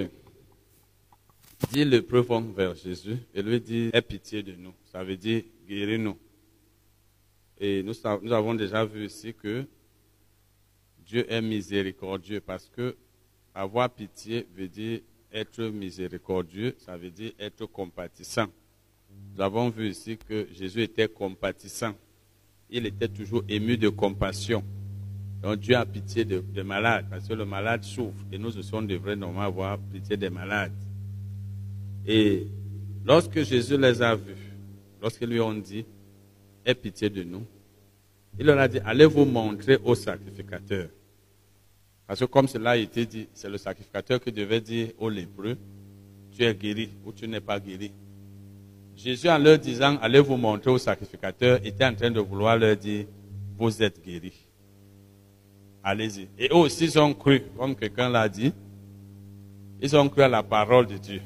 Dis profond vers Jésus et lui dit Aie pitié de nous. Ça veut dire guéris-nous. Et nous, nous avons déjà vu ici que Dieu est miséricordieux parce que avoir pitié veut dire être miséricordieux, ça veut dire être compatissant. Nous avons vu ici que Jésus était compatissant. Il était toujours ému de compassion. Donc Dieu a pitié des de malades parce que le malade souffre et nous aussi on devrait normalement avoir pitié des malades. Et lorsque Jésus les a vus, lorsqu'ils lui ont dit, aie pitié de nous, il leur a dit, allez vous montrer au sacrificateur. Parce que comme cela a été dit, c'est le sacrificateur qui devait dire aux lépreux, tu es guéri ou tu n'es pas guéri. Jésus, en leur disant, allez vous montrer au sacrificateur, était en train de vouloir leur dire, vous êtes guéris. Allez-y. Et eux aussi, ils ont cru, comme quelqu'un l'a dit, ils ont cru à la parole de Dieu.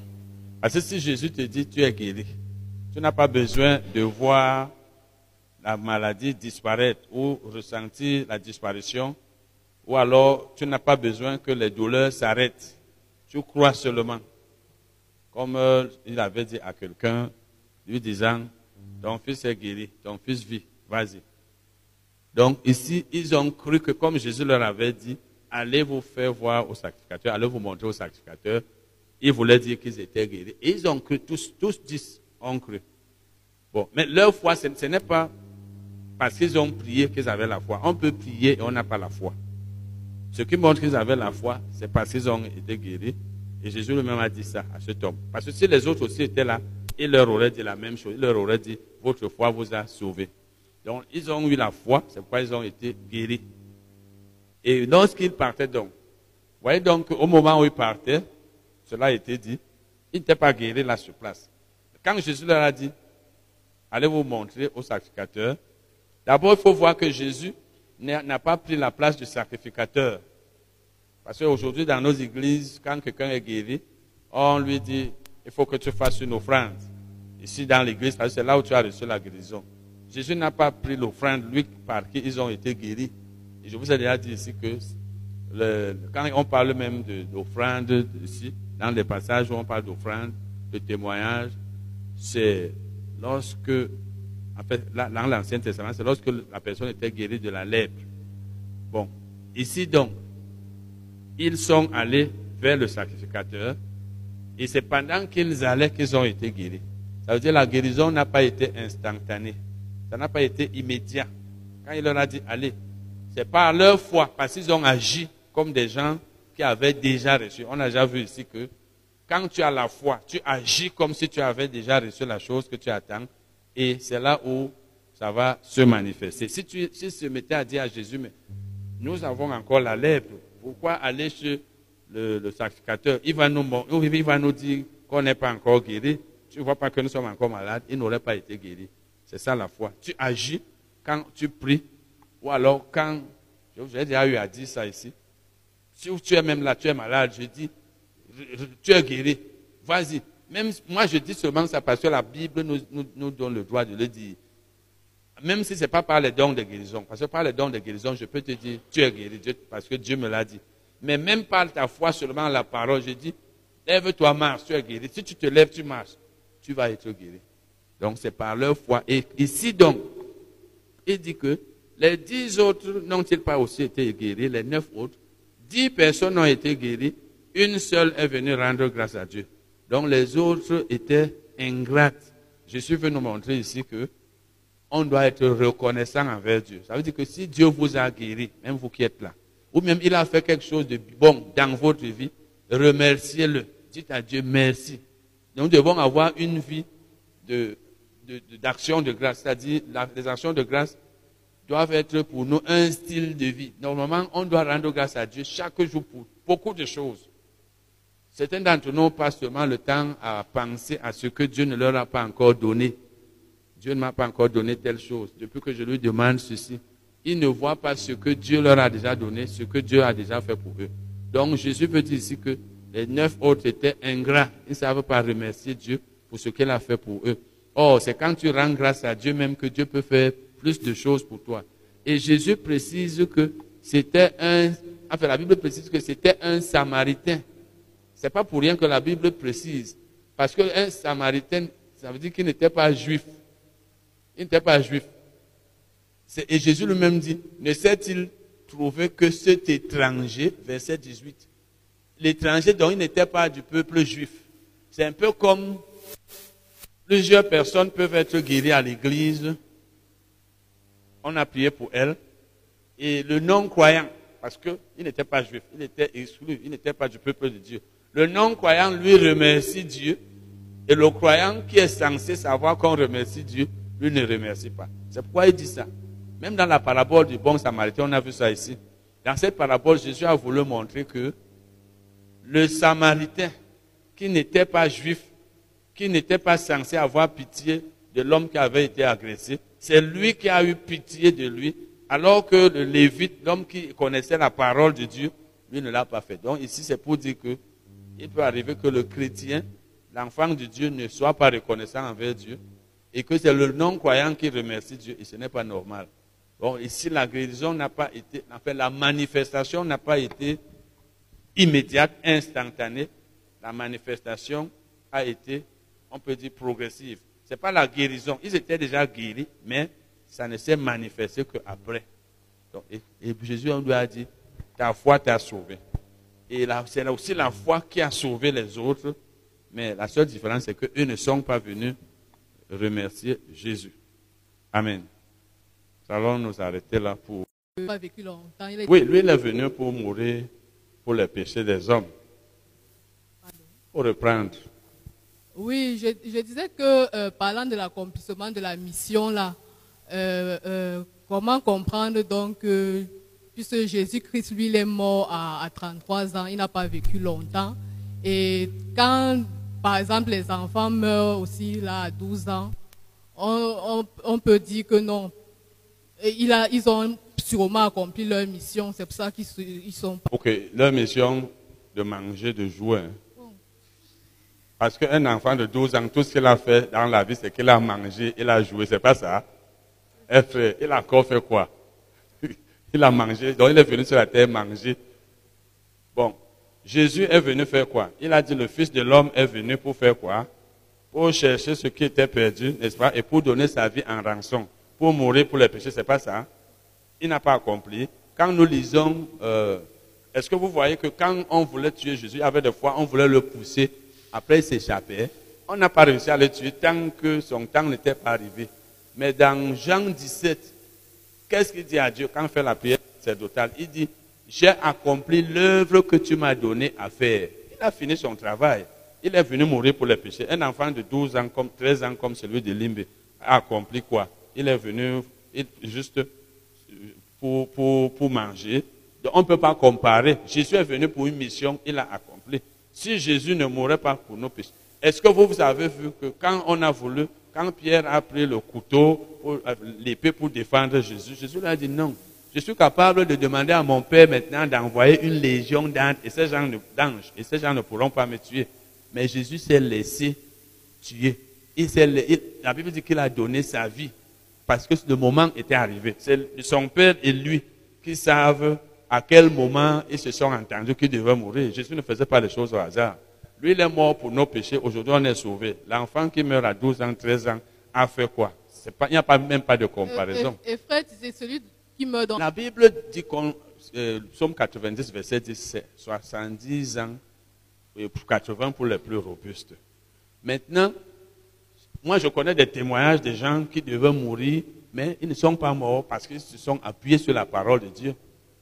Parce que si Jésus te dit, tu es guéri, tu n'as pas besoin de voir la maladie disparaître ou ressentir la disparition, ou alors tu n'as pas besoin que les douleurs s'arrêtent. Tu crois seulement. Comme euh, il avait dit à quelqu'un, lui disant, ton fils est guéri, ton fils vit, vas-y. Donc ici, ils ont cru que comme Jésus leur avait dit, allez vous faire voir au sacrificateur, allez vous montrer au sacrificateur. Il voulait dire qu'ils étaient guéris. Et ils ont cru, tous, tous dix ont cru. Bon, mais leur foi, ce, ce n'est pas parce qu'ils ont prié qu'ils avaient la foi. On peut prier et on n'a pas la foi. Ce qui montre qu'ils avaient la foi, c'est parce qu'ils ont été guéris. Et Jésus lui-même a dit ça à cet homme. Parce que si les autres aussi étaient là, il leur aurait dit la même chose. Il leur aurait dit, votre foi vous a sauvés. Donc, ils ont eu la foi, c'est pourquoi ils ont été guéris. Et lorsqu'ils partaient donc, voyez donc au moment où ils partaient, cela a été dit, ils n'étaient pas guéris là sur place. Quand Jésus leur a dit, allez vous montrer au sacrificateur, d'abord il faut voir que Jésus n'a pas pris la place du sacrificateur. Parce qu'aujourd'hui, dans nos églises, quand quelqu'un est guéri, on lui dit, il faut que tu fasses une offrande. Ici, dans l'église, c'est là où tu as reçu la guérison. Jésus n'a pas pris l'offrande, lui, par qui ils ont été guéris. Et je vous ai déjà dit ici que quand on parle même de- d'offrande, ici, dans les passages où on parle d'offrande, de témoignage, c'est lorsque, fait, là, dans l'Ancien Testament, c'est lorsque la personne était guérie de la lèpre. Bon, ici donc, ils sont allés vers le sacrificateur et c'est pendant qu'ils allaient qu'ils ont été guéris. Ça veut dire que la guérison n'a pas été instantanée. Ça n'a pas été immédiat. Quand il leur a dit allez, c'est par leur foi, parce qu'ils ont agi comme des gens qui avaient déjà reçu. On a déjà vu ici que quand tu as la foi, tu agis comme si tu avais déjà reçu la chose que tu attends. Et c'est là où ça va se manifester. Si tu si se mettais à dire à Jésus, mais nous avons encore la lèpre, pourquoi aller chez le, le sacrificateur? Il va, nous, il va nous dire qu'on n'est pas encore guéri. Tu ne vois pas que nous sommes encore malades, il n'aurait pas été guéri. C'est ça la foi. Tu agis quand tu pries, ou alors quand, j'ai déjà eu à dire ça ici, si tu es même là, tu es malade, je dis, tu es guéri, vas-y. Même moi, je dis seulement ça parce que la Bible nous, donne le droit de le dire. Même si ce n'est pas par les dons de guérison. Parce que par les dons de guérison, je peux te dire, tu es guéri, parce que Dieu me l'a dit. Mais même par ta foi seulement la parole, je dis, lève-toi, marche, tu es guéri. Si tu te lèves, tu marches, tu vas être guéri. Donc c'est par leur foi. Et ici donc, il dit que les dix autres n'ont-ils pas aussi été guéris, les neuf autres Dix personnes ont été guéries, une seule est venue rendre grâce à Dieu. Donc les autres étaient ingrates. Je suis venu nous montrer ici que on doit être reconnaissant envers Dieu. Ça veut dire que si Dieu vous a guéri, même vous qui êtes là, ou même il a fait quelque chose de bon dans votre vie, remerciez-le. Dites à Dieu merci. Nous devons avoir une vie de de- de- d'action de, grâce, c'est-à-dire les actions de grâce doivent être pour nous un style de vie. Normalement, on doit rendre grâce à Dieu chaque jour pour beaucoup de choses. Certains d'entre nous passent seulement le temps à penser à ce que Dieu ne leur a pas encore donné. Dieu ne m'a pas encore donné telle chose. Depuis que je lui demande ceci, ils ne voient pas ce que Dieu leur a déjà donné, ce que Dieu a déjà fait pour eux. Donc Jésus veut dire ici que les neuf autres étaient ingrats. Ils ne savent pas remercier Dieu pour ce qu'il a fait pour eux. Or, c'est quand tu rends grâce à Dieu même que Dieu peut faire plus de choses pour toi. Et Jésus précise que c'était un, enfin la Bible précise que c'était un Samaritain. C'est pas pour rien que la Bible précise. Parce qu'un Samaritain, ça veut dire qu'il n'était pas juif. Il n'était pas juif. Et Jésus lui-même dit, ne s'est-il trouvé que cet étranger, verset 18, l'étranger dont il n'était pas du peuple juif. C'est un peu comme plusieurs personnes peuvent être guéries à l'église. On a prié pour elle. Et le non-croyant, parce qu'il n'était pas juif, il était exclu, il n'était pas du peuple de Dieu. Le non-croyant, lui, remercie Dieu. Et le croyant qui est censé savoir qu'on remercie Dieu, lui ne remercie pas. C'est pourquoi il dit ça. Même dans la parabole du bon samaritain, on a vu ça ici. Dans cette parabole, Jésus a voulu montrer que le samaritain, qui n'était pas juif, qui n'était pas censé avoir pitié de l'homme qui avait été agressé, c'est lui qui a eu pitié de lui, alors que le lévite, l'homme qui connaissait la parole de Dieu, lui ne l'a pas fait. Donc ici, c'est pour dire que il peut arriver que le chrétien, l'enfant de Dieu, ne soit pas reconnaissant envers Dieu, et que c'est le non-croyant qui remercie Dieu, et ce n'est pas normal. Bon, ici, la guérison n'a pas été, en fait, la manifestation n'a pas été immédiate, instantanée. La manifestation a été, on peut dire, progressive. Ce n'est pas la guérison. Ils étaient déjà guéris, mais ça ne s'est manifesté qu'après. Donc, et, et Jésus on lui a dit, ta foi t'a sauvé. Et c'est là aussi la foi qui a sauvé les autres. Mais la seule différence, c'est qu'eux ne sont pas venus remercier Jésus. Amen. Nous allons nous arrêter là pour... Il n'a pas vécu longtemps. Il est- Oui, lui, il est venu pour mourir pour les péchés des hommes. Pour reprendre. Oui, je, je disais que euh, parlant de l'accomplissement de la mission là, euh, euh, comment comprendre donc puisque Jésus-Christ lui il est mort à, à 33 ans, il n'a pas vécu longtemps. Et quand par exemple les enfants meurent aussi là à 12 ans, on, peut dire que non, ils ont sûrement accompli leur mission. C'est pour ça qu'ils ils sont Ok, leur mission de manger, de jouer. Parce qu'un enfant de 12 ans, tout ce qu'il a fait dans la vie, c'est qu'il a mangé, il a joué, c'est pas ça. Eh frère, il a encore fait quoi? Il a mangé, donc il est venu sur la terre manger. Bon, Jésus est venu faire quoi? Il a dit le Fils de l'homme est venu pour faire quoi? Pour chercher ce qui était perdu, n'est-ce pas? Et pour donner sa vie en rançon, pour mourir pour les péchés, c'est pas ça? Il n'a pas accompli. Quand nous lisons, euh, est-ce que vous voyez que quand on voulait tuer Jésus, il avait des fois, on voulait le pousser, après il s'échappait. On n'a pas réussi à le tuer tant que son temps n'était pas arrivé. Mais dans Jean 17, qu'est-ce qu'il dit à Dieu quand il fait la prière sacerdotale? Il dit, j'ai accompli l'œuvre que tu m'as donnée à faire. Il a fini son travail. Il est venu mourir pour les péchés. Un enfant de 12 ans, comme 13 ans, comme celui de Limbe, a accompli quoi? Il est venu juste pour, pour, pour manger. On ne peut pas comparer. Jésus est venu pour une mission, il a accompli. Si Jésus ne mourait pas pour nos péchés, est-ce que vous, vous avez vu que quand on a voulu, quand Pierre a pris le couteau, euh, l'épée pour défendre Jésus, Jésus lui a dit non. Je suis capable de demander à mon Père maintenant d'envoyer une légion d'anges et ces gens d'anges, et ces gens ne pourront pas me tuer. Mais Jésus s'est laissé tuer. Il- la Bible dit qu'il a donné sa vie parce que le moment était arrivé. C'est son père et lui qui savent à quel moment ils se sont entendus qu'ils devaient mourir. Jésus ne faisait pas les choses au hasard. Lui, il est mort pour nos péchés. Aujourd'hui, on est sauvé. L'enfant qui meurt à 12 ans, 13 ans, a fait quoi? Pas, Il n'y a pas, même pas de comparaison. Et, et Fred, c'est celui qui meurt dans La Bible dit qu'on, euh, Psaume 90, verset 10, c'est 70 ans, et 80 pour les plus robustes. Maintenant, moi je connais des témoignages de gens qui devaient mourir, mais ils ne sont pas morts parce qu'ils se sont appuyés sur la parole de Dieu.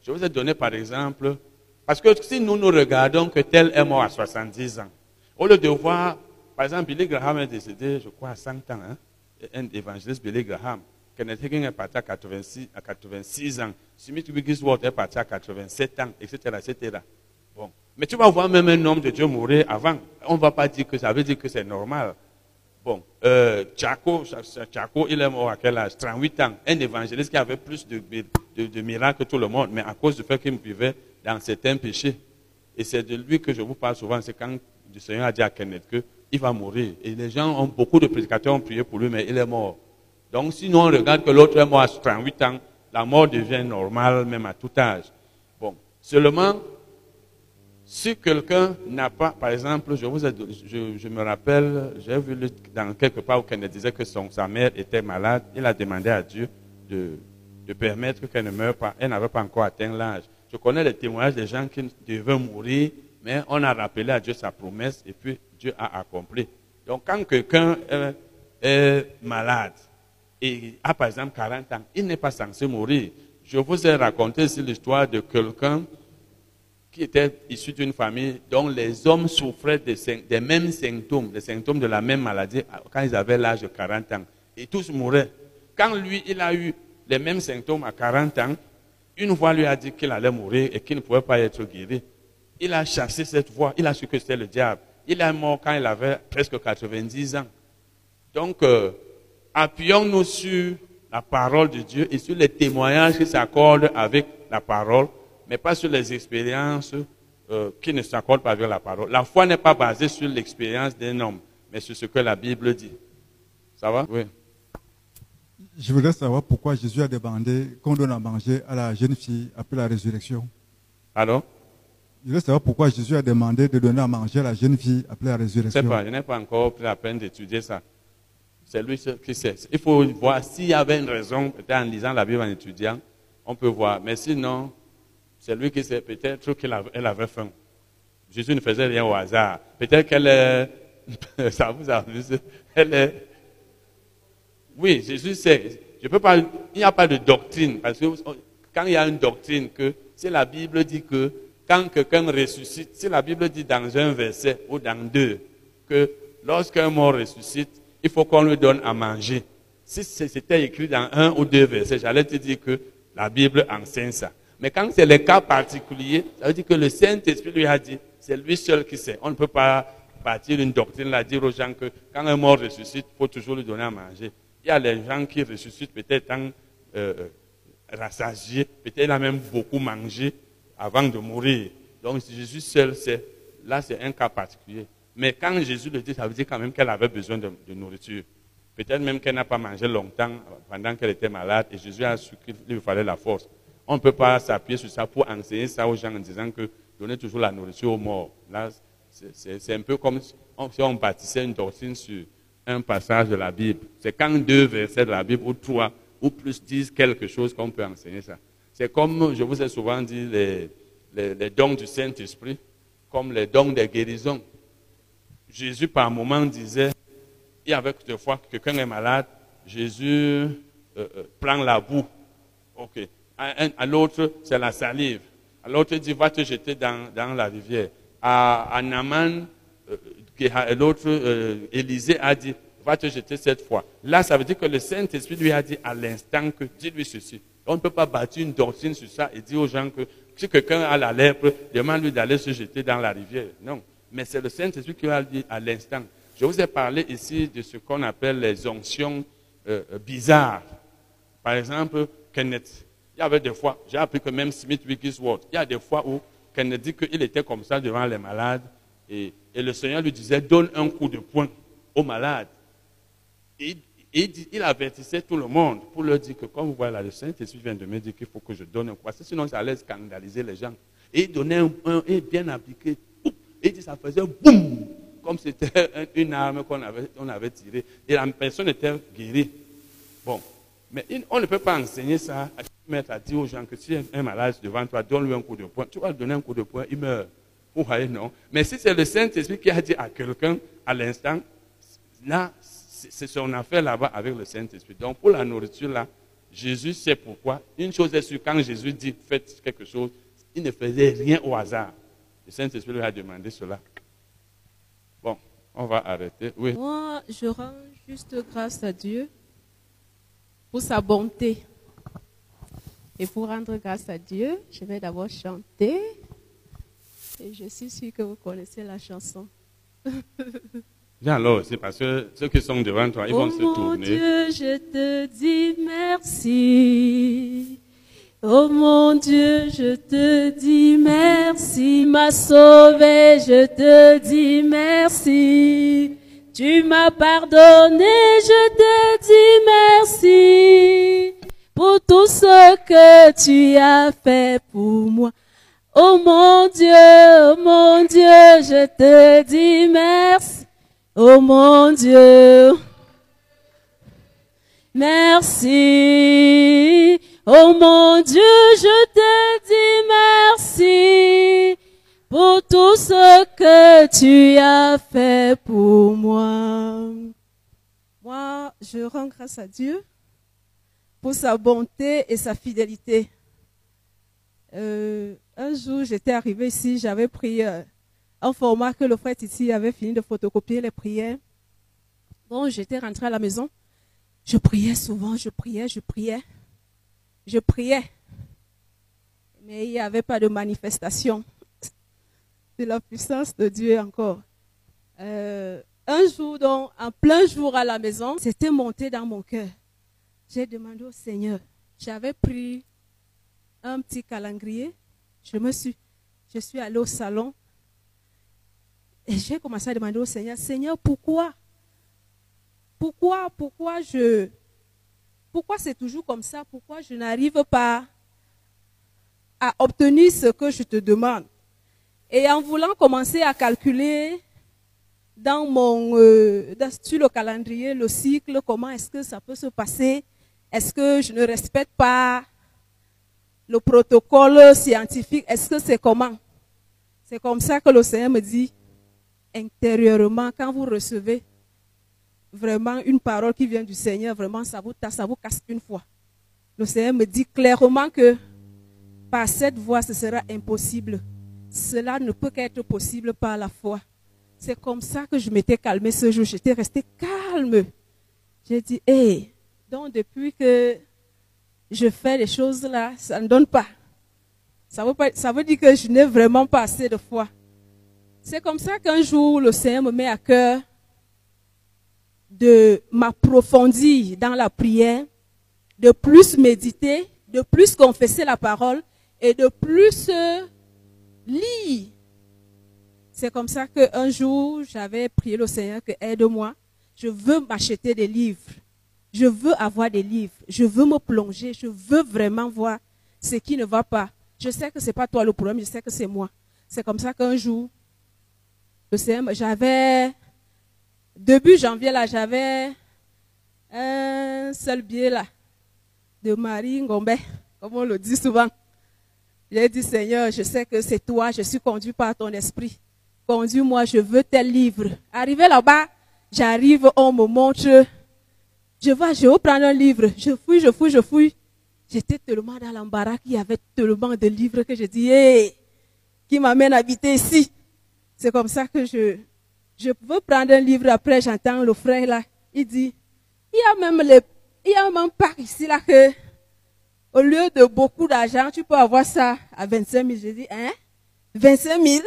Je vous ai donné par exemple, parce que si nous nous regardons que tel est mort à 70 ans, au lieu de voir, par exemple, Billy Graham est décédé, je crois, à 100 ans, hein, un évangéliste Billy Graham. Kenneth Hagin est parti à 86, à 86 ans. Smith Wigglesworth est parti à 87 ans, etc., etc. Bon. Mais tu vas voir même un homme de Dieu mourir avant. On ne va pas dire que ça veut dire que c'est normal. Bon, euh, Chaco, il est mort à quel âge? 38 ans. Un évangéliste qui avait plus de miracles que tout le monde, mais à cause du fait qu'il vivait dans certains péchés. Et c'est de lui que je vous parle souvent. C'est quand le Seigneur a dit à Kenneth qu'il va mourir. Et les gens ont, beaucoup de prédicateurs ont prié pour lui, mais il est mort. Donc, sinon, on regarde que l'autre est mort à 38 ans, la mort devient normale, même à tout âge. Bon, seulement, si quelqu'un n'a pas, par exemple, je, vous je me rappelle, j'ai vu dans quelque part où Kenneth disait que son, sa mère était malade, il a demandé à Dieu de, de permettre qu'elle ne meure pas. Elle n'avait pas encore atteint l'âge. Je connais les témoignages des gens qui devaient mourir, mais on a rappelé à Dieu sa promesse et puis Dieu a accompli. Donc quand quelqu'un est, malade, et a par exemple 40 ans, il n'est pas censé mourir. Je vous ai raconté ici l'histoire de quelqu'un qui était issu d'une famille dont les hommes souffraient des, des, mêmes symptômes, des symptômes de la même maladie quand ils avaient l'âge de 40 ans. Et tous mouraient. Quand lui, il a eu les mêmes symptômes à 40 ans, une voix lui a dit qu'il allait mourir et qu'il ne pouvait pas être guéri. Il a chassé cette voix, il a su que c'était le diable. Il est mort quand il avait presque 90 ans. Donc, euh, appuyons-nous sur la parole de Dieu et sur les témoignages qui s'accordent avec la parole, mais pas sur les expériences euh, qui ne s'accordent pas avec la parole. La foi n'est pas basée sur l'expérience d'un homme, mais sur ce que la Bible dit. Ça va? Oui. Je voudrais savoir pourquoi Jésus a demandé qu'on donne à manger à la jeune fille après la résurrection. Alors Je voudrais savoir pourquoi Jésus a demandé de donner à manger à la jeune fille après la résurrection. Je sais pas, je n'ai pas encore pris la peine d'étudier ça. C'est lui qui sait. Il faut voir s'il y avait une raison, peut-être en lisant la Bible, en étudiant, on peut voir. Mais sinon, c'est lui qui sait. Peut-être qu'elle avait faim. Jésus ne faisait rien au hasard. Peut-être qu'elle est. <laughs> ça vous amuse. Elle est. Oui, Jésus sait. Je peux pas. Il n'y a pas de doctrine. Parce que quand il y a une doctrine, que si la Bible dit que quand quelqu'un ressuscite, si la Bible dit dans un verset ou dans deux, que lorsqu'un mort ressuscite, il faut qu'on lui donne à manger. Si c'était écrit dans un ou deux versets, j'allais te dire que la Bible enseigne ça. Mais quand c'est le cas particulier, ça veut dire que le Saint-Esprit lui a dit, c'est lui seul qui sait. On ne peut pas partir d'une doctrine là, dire aux gens que quand un mort ressuscite, il faut toujours lui donner à manger. Il y a les gens qui ressuscitent peut-être en euh, rassasiés, peut-être a même beaucoup mangé avant de mourir. Donc Jésus seul sait. Là, c'est un cas particulier. Mais quand Jésus le dit, ça veut dire quand même qu'elle avait besoin de, nourriture. Peut-être même qu'elle n'a pas mangé longtemps pendant qu'elle était malade et Jésus a su qu'il lui fallait la force. On ne peut pas s'appuyer sur ça pour enseigner ça aux gens en disant que donner toujours la nourriture aux morts. Là, c'est un peu comme si on bâtissait une doctrine sur un passage de la Bible. C'est quand deux versets de la Bible ou trois ou plus disent quelque chose qu'on peut enseigner ça. C'est comme, je vous ai souvent dit, les, les dons du Saint-Esprit, comme les dons des guérisons. Jésus, par moment, disait, il y avait fois que quelqu'un est malade, Jésus euh, euh, prend la boue. OK. À, l'autre, c'est la salive. À l'autre, il dit, va te jeter dans, dans la rivière. À, à Naman, euh, l'autre, Élisée, a dit, va te jeter cette fois. Là, ça veut dire que le Saint-Esprit lui a dit à l'instant que, dis-lui ceci. On ne peut pas bâtir une doctrine sur ça et dire aux gens que si quelqu'un a la lèpre, demande-lui d'aller se jeter dans la rivière. Non mais c'est le Saint-Esprit qui a dit à l'instant. Je vous ai parlé ici de ce qu'on appelle les onctions euh, euh, bizarres. Par exemple, Kenneth. Il y avait des fois, j'ai appris que même Smith Wigglesworth, il y a des fois où Kenneth dit qu'il était comme ça devant les malades et, le Seigneur lui disait donne un coup de poing aux malades. Et, il avertissait tout le monde pour leur dire que, comme vous voyez là, le Saint-Esprit vient de me dire qu'il faut que je donne un coup. Parce que sinon, ça allait scandaliser les gens. Et il donnait un, un et bien appliqué et dit ça faisait boum, comme c'était <laughs> une arme qu'on avait, on avait tirée. Et la personne était guérie. Bon. Mais on ne peut pas enseigner ça à mettre à dire aux gens que si un malade devant toi, donne-lui un coup de poing. Tu vas lui donner un coup de poing, il meurt. Voyez, non. Mais si c'est le Saint-Esprit qui a dit à quelqu'un à l'instant, là, c'est son affaire là-bas avec le Saint-Esprit. Donc pour la nourriture là, Jésus sait pourquoi. Une chose est sûre, quand Jésus dit faites quelque chose, il ne faisait rien au hasard. Le Saint-Esprit lui a demandé cela. Bon, on va arrêter. Oui. Moi, je range Juste grâce à Dieu pour sa bonté. Et pour rendre grâce à Dieu, je vais d'abord chanter. Et je suis sûre que vous connaissez la chanson. Viens alors, c'est parce que ceux qui sont devant toi, ils oh vont se mon tourner. Dieu, je te dis merci. Oh mon Dieu, je te dis merci, m'a sauvé, je te dis merci. Tu m'as pardonné, je te dis merci pour tout ce que tu as fait pour moi. Oh mon Dieu, oh mon Dieu, je te dis merci. Oh mon Dieu. Merci. Oh mon Dieu, je te dis merci pour tout ce que tu as fait pour moi. Moi, je rends grâce à Dieu pour sa bonté et sa fidélité. Euh, un jour, j'étais arrivée ici, j'avais pris euh, un format que le frère Titi avait fini de photocopier les prières. Bon, j'étais rentrée à la maison. Je priais souvent, je priais, je priais. Je priais. Mais il n'y avait pas de manifestation <laughs> de la puissance de Dieu encore. Euh, un jour, donc, en plein jour à la maison, c'était monté dans mon cœur. J'ai demandé au Seigneur. J'avais pris un petit calendrier. Je me suis, je suis allée au salon. Et j'ai commencé à demander au Seigneur, Seigneur, pourquoi Pourquoi, pourquoi je, pourquoi c'est toujours comme ça? Pourquoi je n'arrive pas à obtenir ce que je te demande? Et en voulant commencer à calculer dans mon, euh, sur le calendrier, le cycle, comment est-ce que ça peut se passer? Est-ce que je ne respecte pas le protocole scientifique Est-ce que c'est comment? C'est comme ça que le Seigneur me dit, intérieurement, quand vous recevez vraiment une parole qui vient du Seigneur, vraiment, ça vous, ça vous casse une fois. Le Seigneur me dit clairement que par cette voie, ce sera impossible. Cela ne peut qu'être possible par la foi. C'est comme ça que je m'étais calmée ce jour. J'étais restée calme. J'ai dit, hé, donc depuis que je fais les choses là, ça ne donne pas. Ça veut, pas, ça veut dire que je n'ai vraiment pas assez de foi. C'est comme ça qu'un jour, le Seigneur me met à cœur de m'approfondir dans la prière, de plus méditer, de plus confesser la parole et de plus euh, lire. C'est comme ça qu'un jour, j'avais prié le Seigneur que aide-moi. Je veux m'acheter des livres. Je veux avoir des livres. Je veux me plonger. Je veux vraiment voir ce qui ne va pas. Je sais que c'est pas toi le problème. Je sais que c'est moi. C'est comme ça qu'un jour, j'avais début janvier là, j'avais un seul billet là de Marie Ngombe, comme on le dit souvent. J'ai dit Seigneur, je sais que c'est toi, je suis conduit par ton esprit. Conduis-moi, je veux tel livre. Arrivé là-bas, j'arrive, on me montre. Je vais, je vais prendre un livre. Je fouille, je fouille, je fouille. J'étais tellement dans l'embarras qu'il y avait tellement de livres que je dis, hey, qui m'amène à habiter ici. C'est comme ça que je, je veux prendre un livre. Après, j'entends le frère là. Il dit, il y a même les, il y a même par ici là que, au lieu de beaucoup d'argent, tu peux avoir ça à 25 000. J'ai dit, hein? 25 000?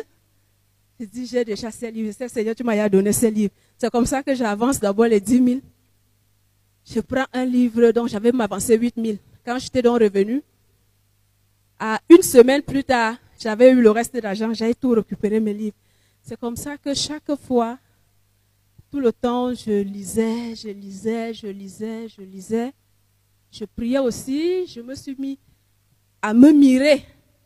J'ai dit, j'ai déjà ces livres. Je Seigneur, tu m'as donné ces livres. C'est comme ça que j'avance d'abord les 10 000. Je prends un livre dont j'avais m'avancé 8 000. Quand j'étais donc revenu, à une semaine plus tard, j'avais eu le reste de l'argent, j'avais tout récupéré mes livres. C'est comme ça que chaque fois, tout le temps, je lisais, je lisais, je lisais, je lisais. Je priais aussi, je me suis mis à me mirer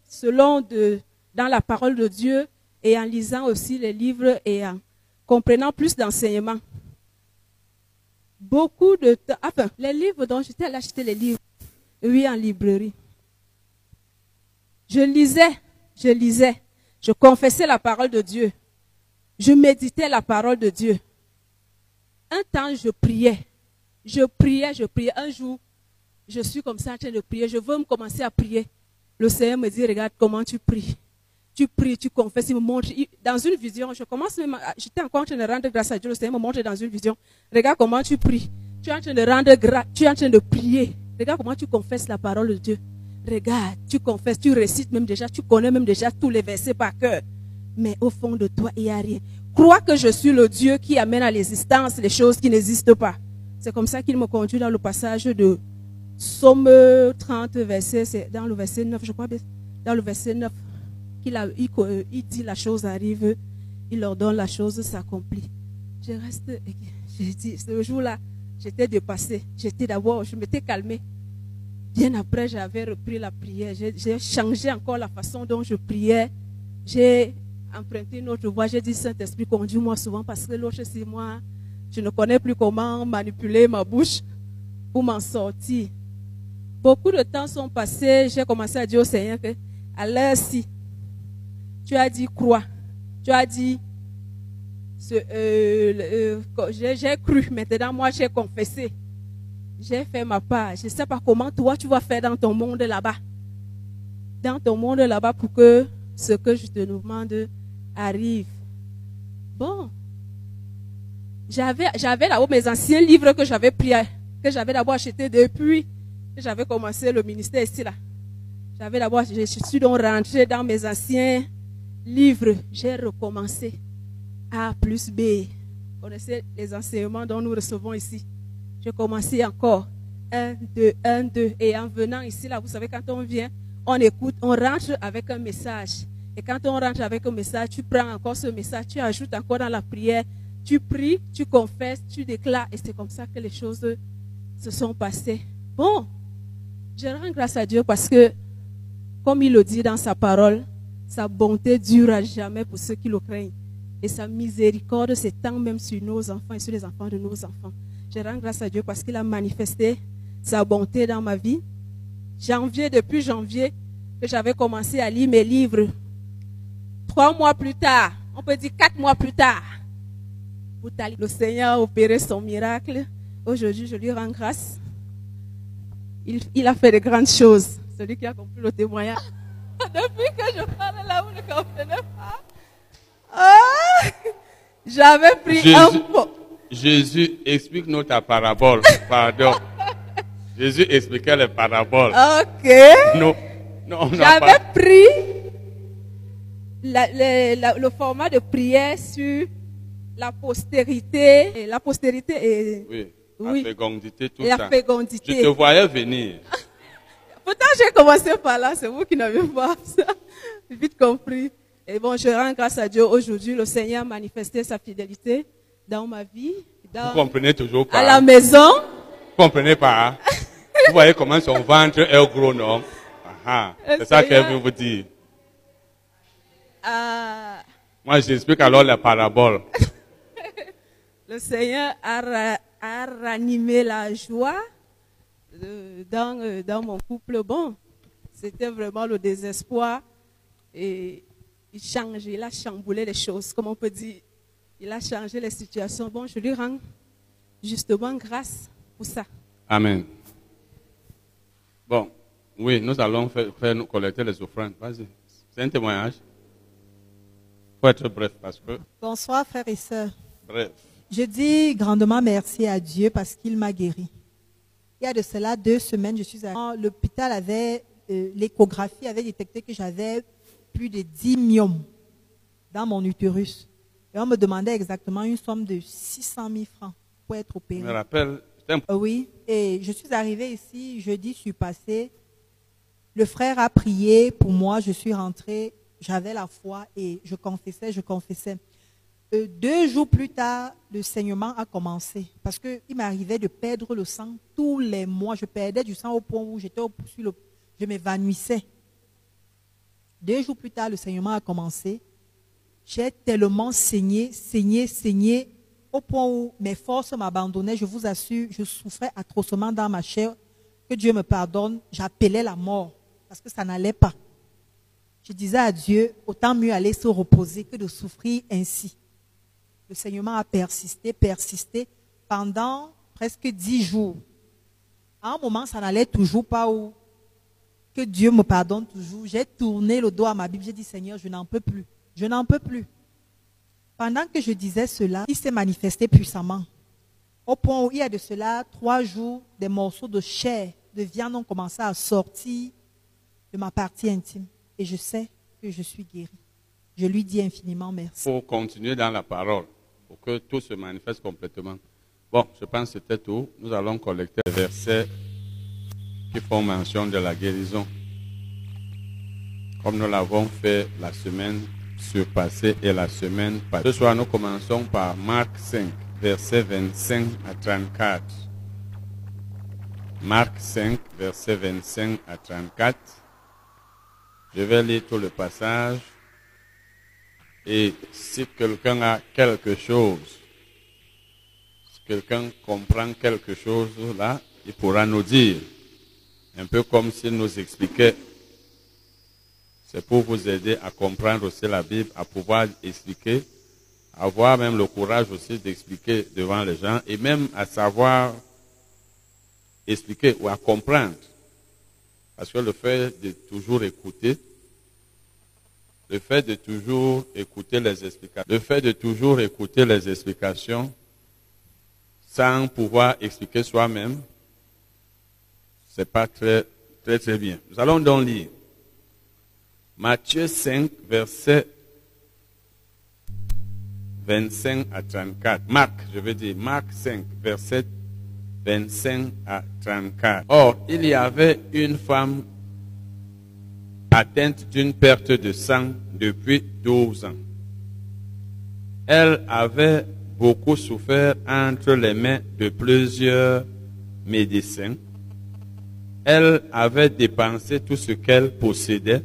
selon de, dans la parole de Dieu et en lisant aussi les livres et en comprenant plus d'enseignements. Beaucoup de temps, enfin, les livres dont j'étais allé acheter les livres, oui, en librairie. Je lisais, je lisais, je confessais la parole de Dieu. Je méditais la parole de Dieu. Un temps, je priais. Je priais, je priais. Un jour, je suis comme ça en train de prier. Je veux me commencer à prier. Le Seigneur me dit, regarde comment tu pries. Tu pries, tu confesses, il me montre. dans une vision, je commence même, j'étais encore en train de rendre grâce à Dieu, le Seigneur me montre dans une vision. Regarde comment tu pries. Tu es en train de rendre grâce, tu es en train de prier. Regarde comment tu confesses la parole de Dieu. Regarde, tu confesses, tu récites même déjà, tu connais même déjà tous les versets par cœur. Mais au fond de toi, il n'y a rien. Crois que je suis le Dieu qui amène à l'existence les choses qui n'existent pas. C'est comme ça qu'il me conduit dans le passage de Somme 30, verset, c'est dans le verset 9, je crois dans le verset 9, qu'il euh, il dit la chose arrive, il ordonne la chose s'accomplit. Je reste, j'ai dit, ce jour-là, j'étais dépassée. J'étais d'abord, je m'étais calmée. Bien après, j'avais repris la prière. J'ai changé encore la façon dont je priais. J'ai emprunté une autre voie. J'ai dit, Saint-Esprit, conduis-moi souvent parce que l'autre, c'est moi. Je ne connais plus comment manipuler ma bouche pour m'en sortir. Beaucoup de temps sont passés. J'ai commencé à dire au Seigneur que, à l'heure ci, tu as dit croix. Tu as dit, euh, euh, j'ai cru. Maintenant, moi, j'ai confessé. J'ai fait ma part. Je ne sais pas comment toi, tu vas faire dans ton monde là-bas. Dans ton monde là-bas pour que ce que je te demande arrive. Bon. J'avais, j'avais là-haut mes anciens livres que j'avais pris, que j'avais d'abord acheté depuis que j'avais commencé le ministère ici là. J'avais d'abord, je, je suis donc rentré dans mes anciens livres. J'ai recommencé. A plus B. Vous connaissez les enseignements dont nous recevons ici. J'ai commencé encore. 1, 2, 1, 2. Et en venant ici, là, vous savez, quand on vient, on écoute, on rentre avec un message. Et quand on rentre avec un message, tu prends encore ce message, tu ajoutes encore dans la prière, tu pries, tu confesses, tu déclares. Et c'est comme ça que les choses se sont passées. Bon, je rends grâce à Dieu parce que, comme il le dit dans sa parole, sa bonté dure à jamais pour ceux qui le craignent. Et sa miséricorde s'étend même sur nos enfants et sur les enfants de nos enfants. Je rends grâce à Dieu parce qu'il a manifesté sa bonté dans ma vie. Janvier, depuis janvier, que j'avais commencé à lire mes livres. Trois mois plus tard, on peut dire quatre mois plus tard, le Seigneur a opéré son miracle. Aujourd'hui, je lui rends grâce. Il, il a fait de grandes choses. Celui qui a compris le témoignage. Depuis que je parle là, vous ne comprenez pas. Ah, J'avais pris un pot. Jésus, explique-nous ta parabole. Pardon. <laughs> Jésus expliquait les paraboles. Ok. Non, non, J'avais pas. pris la- le, la- le format de prière sur la postérité. Et la postérité et Oui, Oui. la fécondité, tout la ça. fécondité. Je te voyais venir. <laughs> Pourtant, j'ai commencé par là. C'est vous qui n'avez pas ça. Vite compris. Et bon, je rends grâce à Dieu. Aujourd'hui, le Seigneur a manifesté sa fidélité dans ma vie, Vous dans, comprenez toujours à la pas. maison. Vous comprenez pas. hein? Vous voyez comment son ventre est gros, non? Ah, ah. C'est ça qu'elle veut vous dire. à- Moi, j'explique alors les paraboles. <laughs> le Seigneur a, ra- a ranimé la joie dans, euh, dans mon couple. Bon, c'était vraiment le désespoir. Et il change, il a chamboulé les choses, comme on peut dire. Il a changé les situations. Bon, je lui rends justement grâce pour ça. Amen. Bon, oui, nous allons faire, faire nous collecter les offrandes. Vas-y. C'est un témoignage. faut être bref parce que. Bonsoir frères et sœurs. Bref. Je dis grandement merci à Dieu parce qu'il m'a guéri. Il y a de cela deux semaines, je suis à l'hôpital avait euh, l'échographie avait détecté que j'avais plus de 10 myomes dans mon utérus. Et on me demandait exactement une somme de 600 000 francs pour être Je opéré. me rappelle, un Euh, Oui, et je suis arrivée ici jeudi, je suis passée. Le frère a prié pour moi, je suis rentrée, j'avais la foi et je confessais, je confessais. Euh, deux jours plus tard, le saignement a commencé parce qu'il m'arrivait de perdre le sang tous les mois. Je perdais du sang au point où j'étais le, je m'évanouissais. Deux jours plus tard, le saignement a commencé. J'ai tellement saigné, saigné, saigné, au point où mes forces m'abandonnaient. Je vous assure, je souffrais atrocement dans ma chair. Que Dieu me pardonne. J'appelais la mort parce que ça n'allait pas. Je disais à Dieu, autant mieux aller se reposer que de souffrir ainsi. Le saignement a persisté, persisté pendant presque dix jours. À un moment, ça n'allait toujours pas où? Que Dieu me pardonne toujours, j'ai tourné le dos à ma Bible, j'ai dit Seigneur, je n'en peux plus. Je n'en peux plus. Pendant que je disais cela, il s'est manifesté puissamment. Au point où il y a de cela trois jours, des morceaux de chair, de viande ont commencé à sortir de ma partie intime. Et je sais que je suis guéri. Je lui dis infiniment merci. faut continuer dans la parole pour que tout se manifeste complètement. Bon, je pense que c'était tout. Nous allons collecter les versets qui font mention de la guérison. Comme nous l'avons fait la semaine surpassée et la semaine passée. Ce soir, nous commençons par Marc 5, versets 25 à 34. Marc 5, versets 25 à 34. Je vais lire tout le passage. Et si quelqu'un a quelque chose, si quelqu'un comprend quelque chose là, il pourra nous dire. Un peu comme s'il nous expliquait. C'est pour vous aider à comprendre aussi la Bible, à pouvoir expliquer, avoir même le courage aussi d'expliquer devant les gens et même à savoir expliquer ou à comprendre. Parce que le fait de toujours écouter, le fait de toujours écouter les explications, le fait de toujours écouter les explications sans pouvoir expliquer soi-même, c'est pas très, très, très bien. Nous allons donc lire Matthieu 5, verset 25 à 34. Marc, je veux dire, Marc 5, verset 25 à 34. Or, il y avait une femme atteinte d'une perte de sang depuis 12 ans. Elle avait beaucoup souffert entre les mains de plusieurs médecins. Elle avait dépensé tout ce qu'elle possédait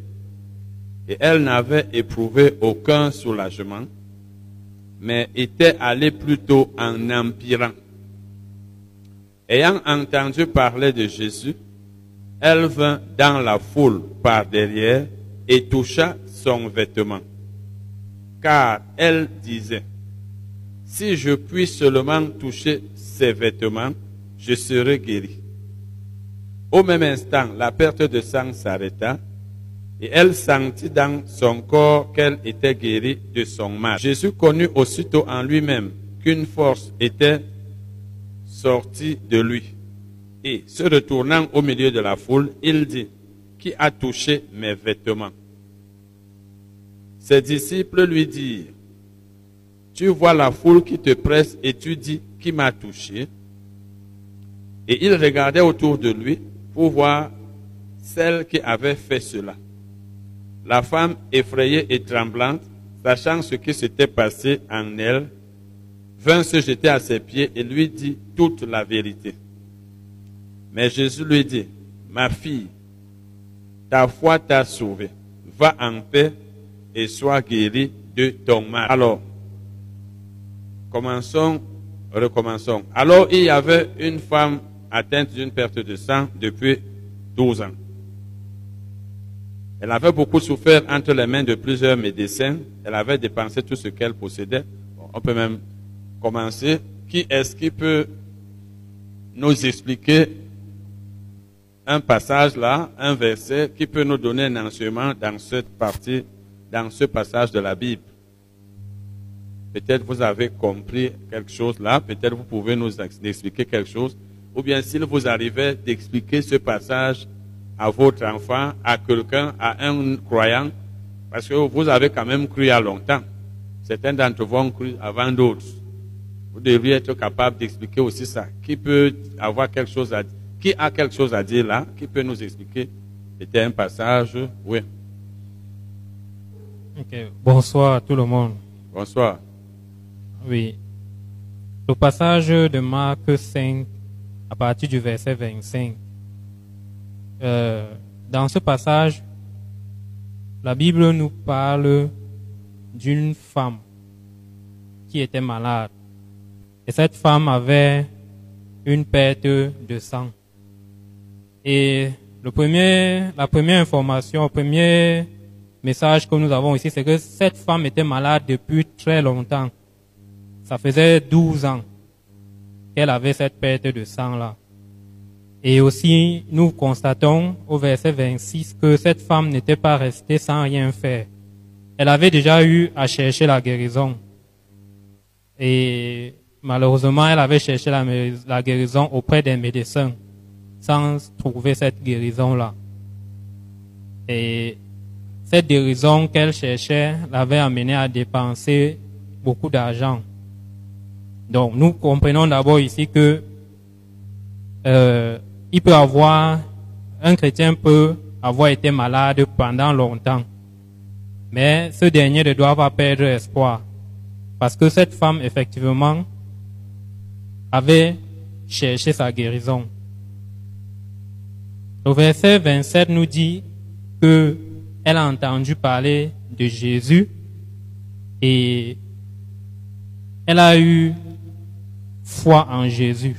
et elle n'avait éprouvé aucun soulagement, mais était allée plutôt en empirant. Ayant entendu parler de Jésus, elle vint dans la foule par derrière et toucha son vêtement. Car elle disait, si je puis seulement toucher ses vêtements, je serai guéri. Au même instant, la perte de sang s'arrêta et elle sentit dans son corps qu'elle était guérie de son mal. Jésus connut aussitôt en lui-même qu'une force était sortie de lui. Et se retournant au milieu de la foule, il dit, Qui a touché mes vêtements? Ses disciples lui dirent, Tu vois la foule qui te presse et tu dis, Qui m'a touché? Et il regardait autour de lui pour voir celle qui avait fait cela. La femme, effrayée et tremblante, sachant ce qui s'était passé en elle, vint se jeter à ses pieds et lui dit toute la vérité. Mais Jésus lui dit, ma fille, ta foi t'a sauvée. Va en paix et sois guérie de ton mal. Alors, commençons, recommençons. Alors, il y avait une femme atteinte d'une perte de sang depuis 12 ans. Elle avait beaucoup souffert entre les mains de plusieurs médecins. Elle avait dépensé tout ce qu'elle possédait. On peut même commencer. Qui est-ce qui peut nous expliquer un passage là, un verset qui peut nous donner un enseignement dans cette partie, dans ce passage de la Bible Peut-être vous avez compris quelque chose là, peut-être vous pouvez nous expliquer quelque chose. Ou bien s'il vous arrivait d'expliquer ce passage à votre enfant, à quelqu'un, à un croyant, parce que vous avez quand même cru il y a longtemps. Certains d'entre vous ont cru avant d'autres. Vous devriez être capable d'expliquer aussi ça. Qui peut avoir quelque chose à dire Qui a quelque chose à dire là Qui peut nous expliquer? C'était un passage, oui. Bonsoir à tout le monde. Bonsoir. Oui. Le passage de Marc 5, à partir du verset 25. Euh, dans ce passage, la Bible nous parle d'une femme qui était malade. Et cette femme avait une perte de sang. Et la première information, le premier message que nous avons ici, c'est que cette femme était malade depuis très longtemps. Ça faisait 12 ans qu'elle avait cette perte de sang-là. Et aussi, nous constatons au verset 26 que cette femme n'était pas restée sans rien faire. Elle avait déjà eu à chercher la guérison. Et malheureusement, elle avait cherché la, la guérison auprès des médecins sans trouver cette guérison-là. Et cette guérison qu'elle cherchait l'avait amenée à dépenser beaucoup d'argent. Donc, nous comprenons d'abord ici que euh, il peut avoir, un chrétien peut avoir été malade pendant longtemps, mais ce dernier ne doit pas perdre espoir, parce que cette femme, effectivement, avait cherché sa guérison. Le verset 27 nous dit que elle a entendu parler de Jésus et elle a eu foi en Jésus.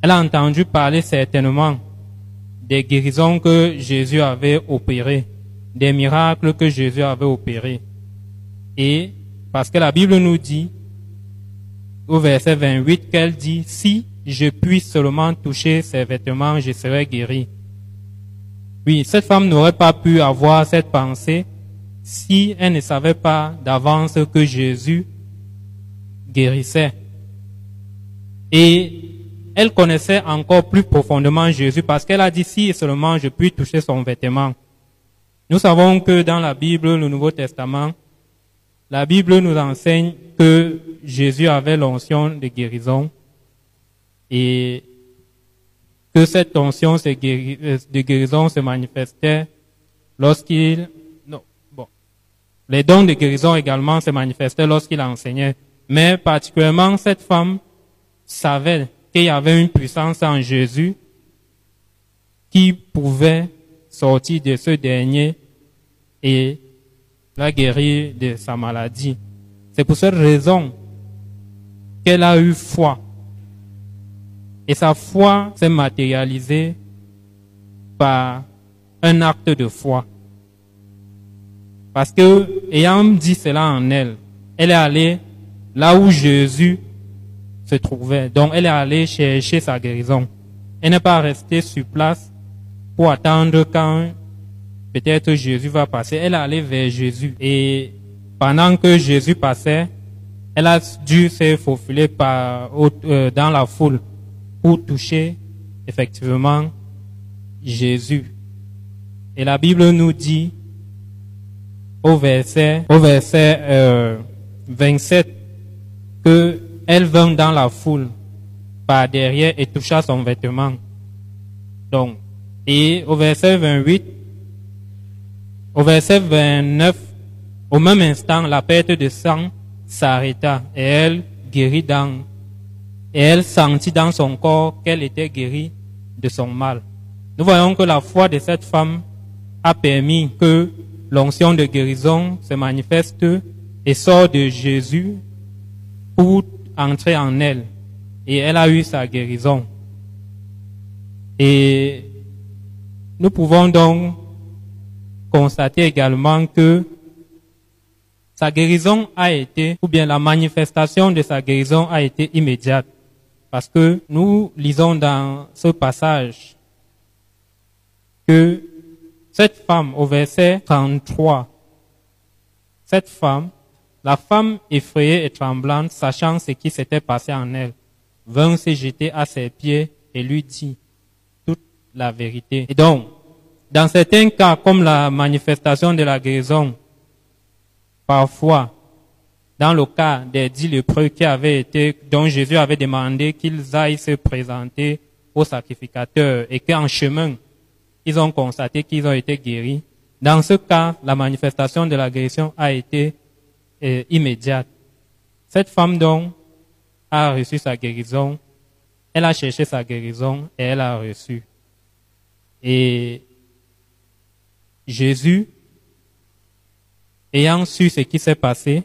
Elle a entendu parler certainement des guérisons que Jésus avait opérées, des miracles que Jésus avait opérés. Et parce que la Bible nous dit au verset 28 qu'elle dit, si je puis seulement toucher ses vêtements, je serai guéri. Oui, cette femme n'aurait pas pu avoir cette pensée si elle ne savait pas d'avance que Jésus guérissait. Et elle connaissait encore plus profondément Jésus parce qu'elle a dit si seulement je puis toucher son vêtement. Nous savons que dans la Bible, le Nouveau Testament, la Bible nous enseigne que Jésus avait l'onction de guérison et que cette onction euh, de guérison se manifestait lorsqu'il, non, bon, les dons de guérison également se manifestaient lorsqu'il enseignait. Mais particulièrement, cette femme savait qu'il y avait une puissance en Jésus qui pouvait sortir de ce dernier et la guérir de sa maladie. C'est pour cette raison qu'elle a eu foi et sa foi s'est matérialisée par un acte de foi. Parce que, ayant dit cela en elle, elle est allée là où Jésus se trouvait. Donc, elle est allée chercher sa guérison. Elle n'est pas restée sur place pour attendre quand peut-être Jésus va passer. Elle est allée vers Jésus. Et pendant que Jésus passait, elle a dû se faufiler par, euh, dans la foule pour toucher effectivement Jésus. Et la Bible nous dit au verset, au verset euh, 27 que elle vint dans la foule par derrière et toucha son vêtement. Donc, et au verset 28, au verset 29, au même instant, la perte de sang s'arrêta et elle guérit dans et elle sentit dans son corps qu'elle était guérie de son mal. Nous voyons que la foi de cette femme a permis que l'onction de guérison se manifeste et sort de Jésus pour entrer en elle. Et elle a eu sa guérison. Et nous pouvons donc constater également que sa guérison a été, ou bien la manifestation de sa guérison a été immédiate. Parce que nous lisons dans ce passage que cette femme, au verset 33, cette femme, la femme effrayée et tremblante, sachant ce qui s'était passé en elle, vint se jeter à ses pieds et lui dit toute la vérité. Et donc, dans certains cas, comme la manifestation de la guérison, parfois, dans le cas des dix lépreux qui avaient été, dont Jésus avait demandé qu'ils aillent se présenter au sacrificateur et qu'en chemin, ils ont constaté qu'ils ont été guéris. Dans ce cas, la manifestation de la guérison a été euh, immédiate. Cette femme donc a reçu sa guérison, elle a cherché sa guérison et elle a reçu. Et Jésus, ayant su ce qui s'est passé,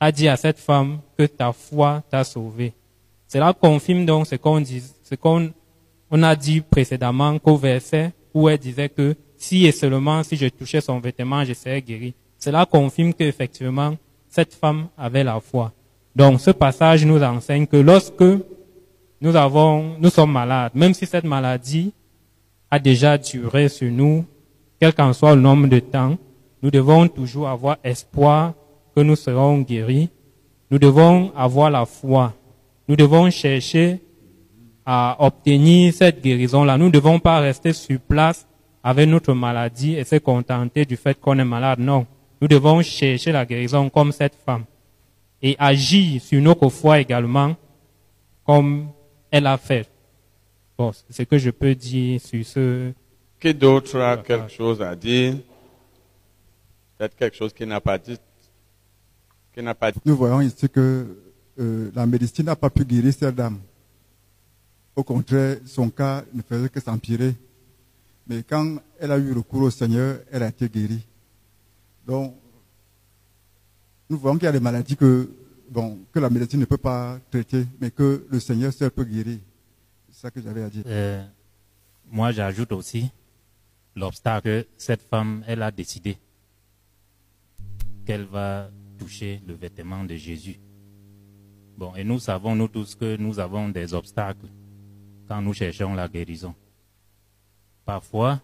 a dit à cette femme que ta foi t'a sauvée. Cela confirme donc ce qu'on on a dit précédemment qu'au verset où elle disait que si et seulement si je touchais son vêtement, je serais guéri. Cela confirme qu'effectivement, cette femme avait la foi. Donc, ce passage nous enseigne que lorsque nous avons, nous sommes malades, même si cette maladie a déjà duré sur nous, quel qu'en soit le nombre de temps, nous devons toujours avoir espoir que nous serons guéris. Nous devons avoir la foi. Nous devons chercher à obtenir cette guérison-là. Nous ne devons pas rester sur place avec notre maladie et se contenter du fait qu'on est malade. Non. Nous devons chercher la guérison comme cette femme et agir sur notre foi également comme elle a fait. Bon, c'est ce que je peux dire sur ce. Qui d'autre a quelque chose à dire? Peut-être quelque chose qui n'a pas dit. Qui n'a pas dit. Nous voyons ici que euh, la médecine n'a pas pu guérir cette dame. Au contraire, son cas ne faisait que s'empirer. Mais quand elle a eu recours au Seigneur, elle a été guérie. Donc, nous voyons qu'il y a des maladies que, bon, que la médecine ne peut pas traiter, mais que le Seigneur seul peut guérir. C'est ça que j'avais à dire. Euh, moi, j'ajoute aussi l'obstacle que cette femme, elle a décidé qu'elle va toucher le vêtement de Jésus. Bon, et nous savons, nous tous, que nous avons des obstacles quand nous cherchons la guérison. Parfois,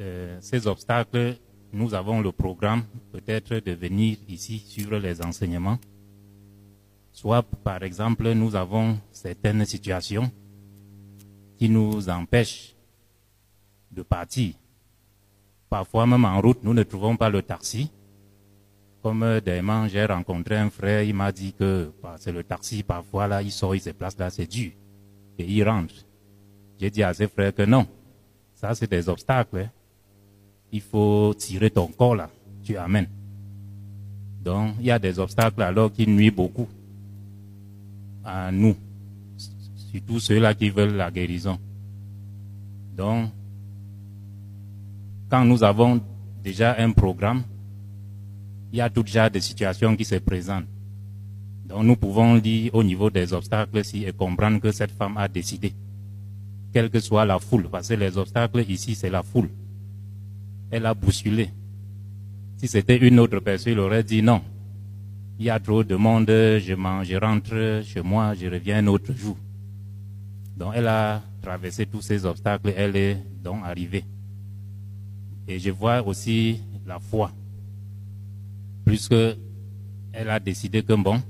euh, ces obstacles, nous avons le programme peut-être de venir ici suivre les enseignements. Soit, par exemple, nous avons certaines situations qui nous empêchent de partir. Parfois, même en route, nous ne trouvons pas le taxi. Comme demain, j'ai rencontré un frère, il m'a dit que bah, c'est le taxi, parfois là, il sort, il se place là, c'est dur. Et il rentre. J'ai dit à ses frères que non, ça c'est des obstacles. hein. Il faut tirer ton corps là, tu amènes. Donc, il y a des obstacles alors qui nuisent beaucoup à nous, surtout ceux-là qui veulent la guérison. Donc, quand nous avons déjà un programme, il y a tout déjà des situations qui se présentent. Donc nous pouvons lire au niveau des obstacles ici et comprendre que cette femme a décidé, quelle que soit la foule, parce que les obstacles ici, c'est la foule. Elle a bousculé. Si c'était une autre personne, il aurait dit non. Il y a trop de monde, je, mange, je rentre chez moi, je reviens un autre jour. Donc elle a traversé tous ces obstacles, elle est donc arrivée. Et je vois aussi la foi. Puisque elle a décidé que bon,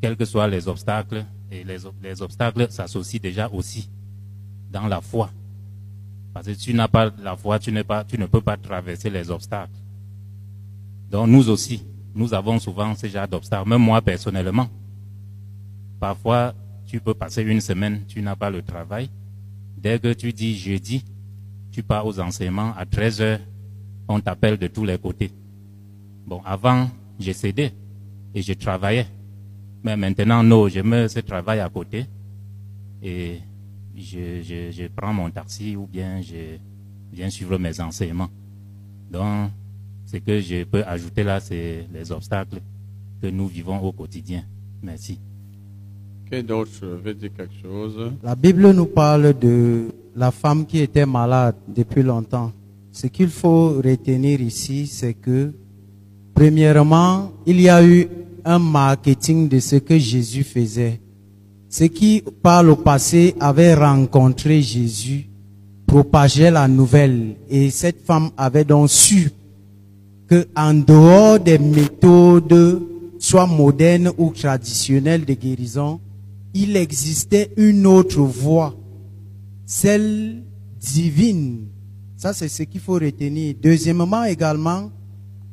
quels que soient les obstacles, et les, les obstacles s'associent déjà aussi dans la foi. Parce que tu n'as pas la foi, tu, pas, tu ne peux pas traverser les obstacles. Donc nous aussi, nous avons souvent ce genre d'obstacles, même moi personnellement. Parfois, tu peux passer une semaine, tu n'as pas le travail. Dès que tu dis jeudi, tu pars aux enseignements, à 13 heures, on t'appelle de tous les côtés. Bon, avant, j'ai cédé et je travaillais. Mais maintenant, non, je mets ce travail à côté et je, je, je prends mon taxi ou bien je viens suivre mes enseignements. Donc, ce que je peux ajouter là, c'est les obstacles que nous vivons au quotidien. Merci. Qui d'autre veut dire quelque chose? La Bible nous parle de la femme qui était malade depuis longtemps. Ce qu'il faut retenir ici, c'est que, premièrement, il y a eu un marketing de ce que Jésus faisait. Ceux qui, par le passé, avaient rencontré Jésus, propageaient la nouvelle. Et cette femme avait donc su que, en dehors des méthodes, soit modernes ou traditionnelles de guérison, il existait une autre voie, celle divine. Ça, c'est ce qu'il faut retenir. Deuxièmement, également,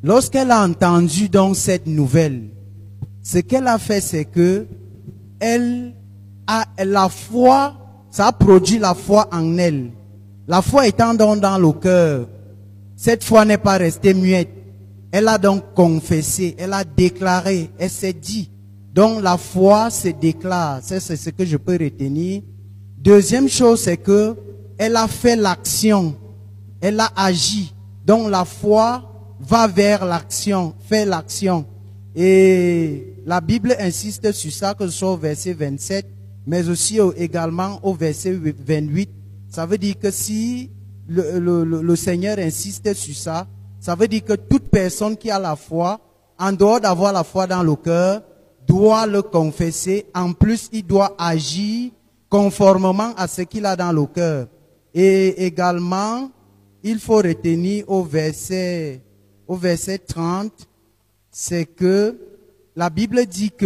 lorsqu'elle a entendu donc cette nouvelle, ce qu'elle a fait, c'est que elle a la foi, ça a produit la foi en elle. La foi étant donc dans le cœur, cette foi n'est pas restée muette. Elle a donc confessé, elle a déclaré, elle s'est dit. Donc la foi se déclare. C'est ce que je peux retenir. Deuxième chose, c'est que elle a fait l'action. Elle a agi. Donc la foi va vers l'action, fait l'action. Et la Bible insiste sur ça, que ce soit au verset 27, mais aussi au- également au verset 28. Ça veut dire que si le- le Seigneur insiste sur ça, ça veut dire que toute personne qui a la foi, en dehors d'avoir la foi dans le cœur, doit le confesser. En plus, il doit agir conformément à ce qu'il a dans le cœur. Et également, il faut retenir au verset, au verset 30, c'est que la Bible dit que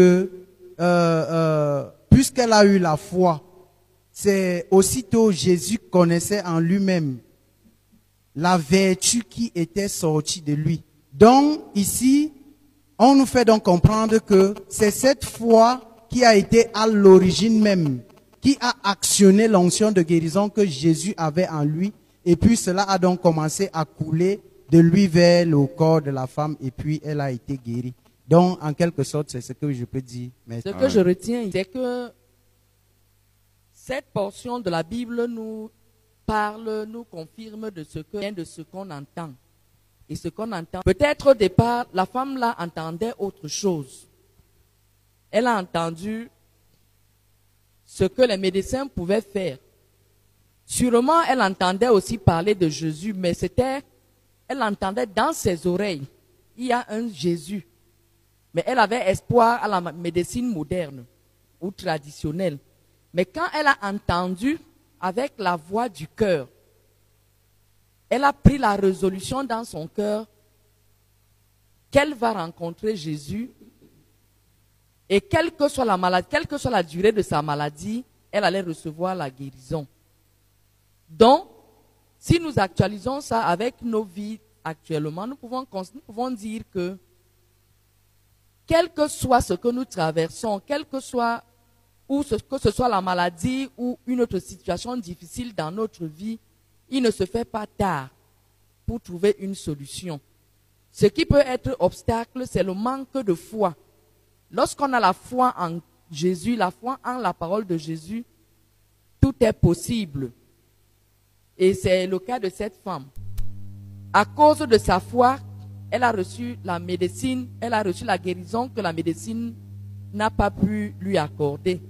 euh, euh, puisqu'elle a eu la foi, c'est aussitôt Jésus connaissait en lui-même la vertu qui était sortie de lui. Donc ici, on nous fait donc comprendre que c'est cette foi qui a été à l'origine même, qui a actionné l'onction de guérison que Jésus avait en lui. Et puis cela a donc commencé à couler de lui vers le corps de la femme et puis elle a été guérie. Donc en quelque sorte, c'est ce que je peux dire. Ce que je retiens, c'est que cette portion de la Bible nous parle, nous confirme de ce que de ce qu'on entend. Et ce qu'on entend, peut-être au départ, la femme là entendait autre chose. Elle a entendu ce que les médecins pouvaient faire. Sûrement, elle entendait aussi parler de Jésus, mais c'était, elle entendait dans ses oreilles, il y a un Jésus. Mais elle avait espoir à la médecine moderne ou traditionnelle. Mais quand elle a entendu avec la voix du cœur, elle a pris la résolution dans son cœur qu'elle va rencontrer Jésus et quelle que soit la quelle que soit la durée de sa maladie, elle allait recevoir la guérison. Donc, si nous actualisons ça avec nos vies actuellement, nous pouvons, dire que quel que soit ce que nous traversons, quel que que ce soit la maladie ou une autre situation difficile dans notre vie, il ne se fait pas tard pour trouver une solution. Ce qui peut être obstacle, c'est le manque de foi. Lorsqu'on a la foi en Jésus, la foi en la parole de Jésus, tout est possible. Et c'est le cas de cette femme. À cause de sa foi, elle a reçu la médecine, elle a reçu la guérison que la médecine n'a pas pu lui accorder.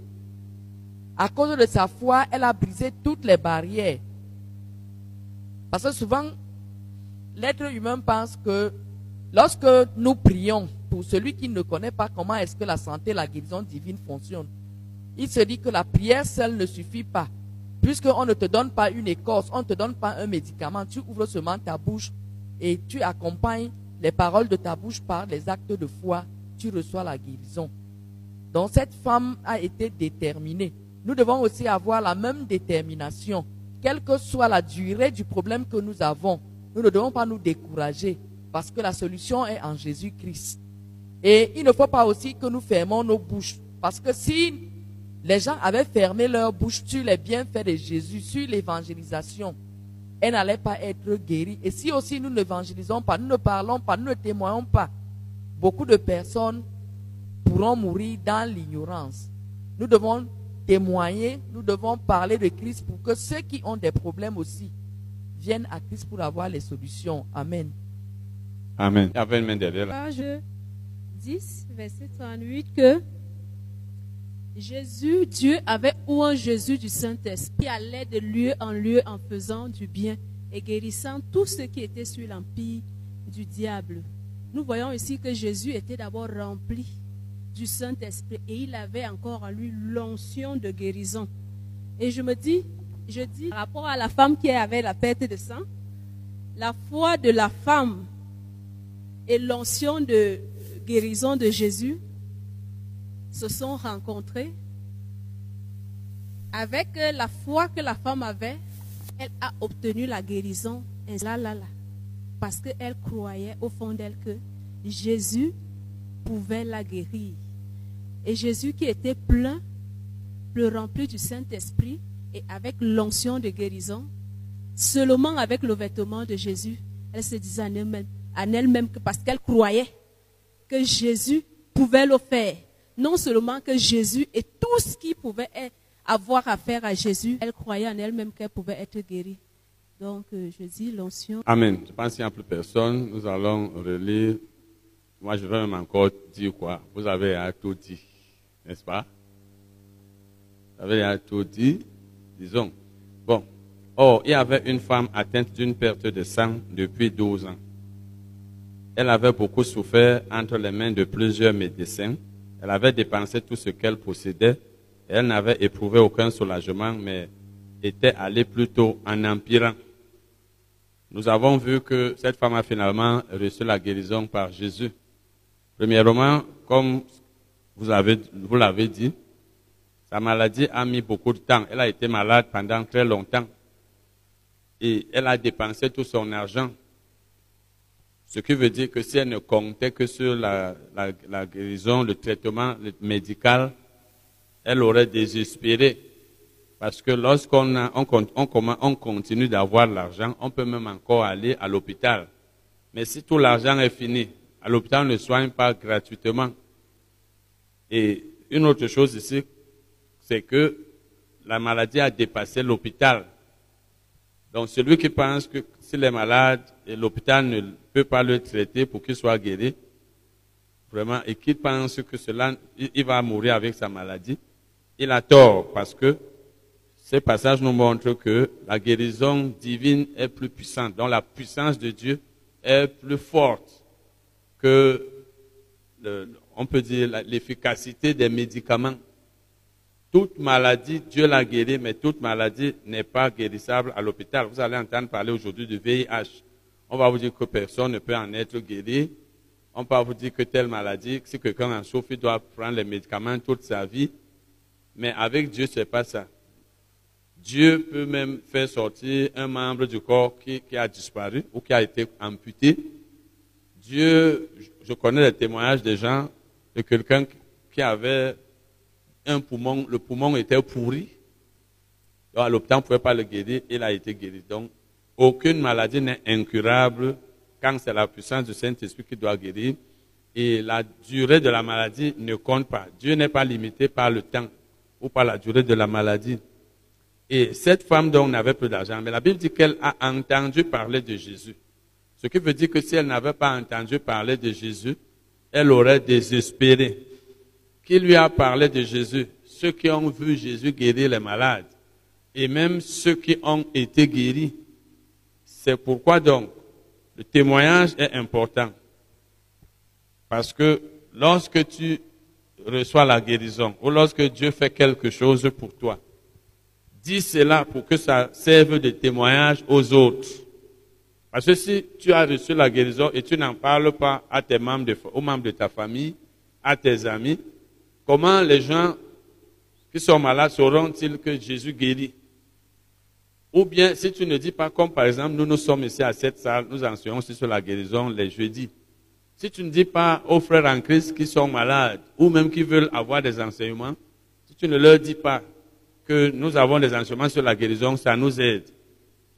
À cause de sa foi, elle a brisé toutes les barrières. Parce que souvent, l'être humain pense que lorsque nous prions pour celui qui ne connaît pas comment est-ce que la santé, la guérison divine fonctionne, il se dit que la prière seule ne suffit pas. Puisqu'on ne te donne pas une écorce, on ne te donne pas un médicament, tu ouvres seulement ta bouche et tu accompagnes les paroles de ta bouche par les actes de foi, tu reçois la guérison. Donc cette femme a été déterminée. Nous devons aussi avoir la même détermination quelle que soit la durée du problème que nous avons, nous ne devons pas nous décourager parce que la solution est en Jésus-Christ. Et il ne faut pas aussi que nous fermons nos bouches parce que si les gens avaient fermé leur bouche sur les bienfaits de Jésus, sur l'évangélisation, elles n'allaient pas être guéries. Et si aussi nous n'évangélisons pas, nous ne parlons pas, nous ne témoignons pas, beaucoup de personnes pourront mourir dans l'ignorance. Nous devons témoigner, nous devons parler de Christ pour que ceux qui ont des problèmes aussi viennent à Christ pour avoir les solutions. Amen. Amen. Là. Page 10, verset 38, que Jésus, Dieu avait un Jésus du Saint-Esprit qui allait de lieu en lieu en faisant du bien et guérissant tous ceux qui étaient sur l'empire du diable. Nous voyons ici que Jésus était d'abord rempli du Saint-Esprit et il avait encore en lui l'onction de guérison. Et je me dis, je dis, par rapport à la femme qui avait la perte de sang, la foi de la femme et l'onction de guérison de Jésus se sont rencontrés. Avec la foi que la femme avait, elle a obtenu la guérison. là, là, parce qu'elle croyait au fond d'elle que Jésus pouvait la guérir. Et Jésus qui était plein, le rempli du Saint-Esprit et avec l'onction de guérison, seulement avec le vêtement de Jésus, elle se disait en elle-même, elle que parce qu'elle croyait que Jésus pouvait le faire. Non seulement que Jésus et tout ce qui pouvait avoir à faire à Jésus, elle croyait en elle-même qu'elle pouvait être guérie. Donc, euh, je dis l'onction. Amen. Je pense qu'il n'y a plus personne. Nous allons relire. Moi, je vais même encore dire quoi. Vous avez tout dit n'est-ce pas? Vous avez tout dit, disons. Bon. Or, il y avait une femme atteinte d'une perte de sang depuis 12 ans. Elle avait beaucoup souffert entre les mains de plusieurs médecins Elle avait dépensé tout ce qu'elle possédait. Elle n'avait éprouvé aucun soulagement, mais était allée plutôt en empirant. Nous avons vu que cette femme a finalement reçu la guérison par Jésus. Premièrement, comme vous l'avez dit, sa maladie a mis beaucoup de temps. Elle a été malade pendant très longtemps. Et elle a dépensé tout son argent. Ce qui veut dire que si elle ne comptait que sur la, la, la guérison, le traitement médical, elle aurait désespéré. Parce que lorsqu'on on, on, on continue d'avoir l'argent, on peut même encore aller à l'hôpital. Mais si tout l'argent est fini, à l'hôpital on ne soigne pas gratuitement. Et une autre chose ici, c'est que la maladie a dépassé l'hôpital. Donc celui qui pense que s'il est malade et l'hôpital ne peut pas le traiter pour qu'il soit guéri, vraiment, et qu'il pense que cela, il va mourir avec sa maladie, il a tort parce que ces passages nous montrent que la guérison divine est plus puissante, donc la puissance de Dieu est plus forte que, le, on peut dire, l'efficacité des médicaments. Toute maladie, Dieu l'a guérie, mais toute maladie n'est pas guérissable à l'hôpital. Vous allez entendre parler aujourd'hui du VIH. On va vous dire que personne ne peut en être guéri. On va vous dire que telle maladie, si quelqu'un en souffre, il doit prendre les médicaments toute sa vie. Mais avec Dieu, c'est pas ça. Dieu peut même faire sortir un membre du corps qui, qui, a disparu ou qui a été amputé. Dieu, je connais les témoignages des gens de quelqu'un qui avait un poumon, le poumon était pourri. Donc à l'hôpital, on ne pouvait pas le guérir, il a été guéri. Donc, aucune maladie n'est incurable quand c'est la puissance du Saint-Esprit qui doit guérir. Et la durée de la maladie ne compte pas. Dieu n'est pas limité par le temps ou par la durée de la maladie. Et cette femme dont on n'avait peu d'argent, mais la Bible dit qu'elle a entendu parler de Jésus. Ce qui veut dire que si elle n'avait pas entendu parler de Jésus, elle aurait désespéré. Qui lui a parlé de Jésus? Ceux qui ont vu Jésus guérir les malades et même ceux qui ont été guéris. C'est pourquoi donc le témoignage est important. Parce que lorsque tu reçois la guérison ou lorsque Dieu fait quelque chose pour toi, dis cela pour que ça serve de témoignage aux autres. Parce que si tu as reçu la guérison et tu n'en parles pas à tes membres aux membres de ta famille, à tes amis, comment les gens qui sont malades sauront-ils que Jésus guérit? Ou bien si tu ne dis pas, comme par exemple, nous nous sommes ici à cette salle, nous enseignons aussi sur la guérison les jeudis. Si tu ne dis pas aux frères en Christ qui sont malades ou même qui veulent avoir des enseignements, si tu ne leur dis pas que nous avons des enseignements sur la guérison, ça nous aide.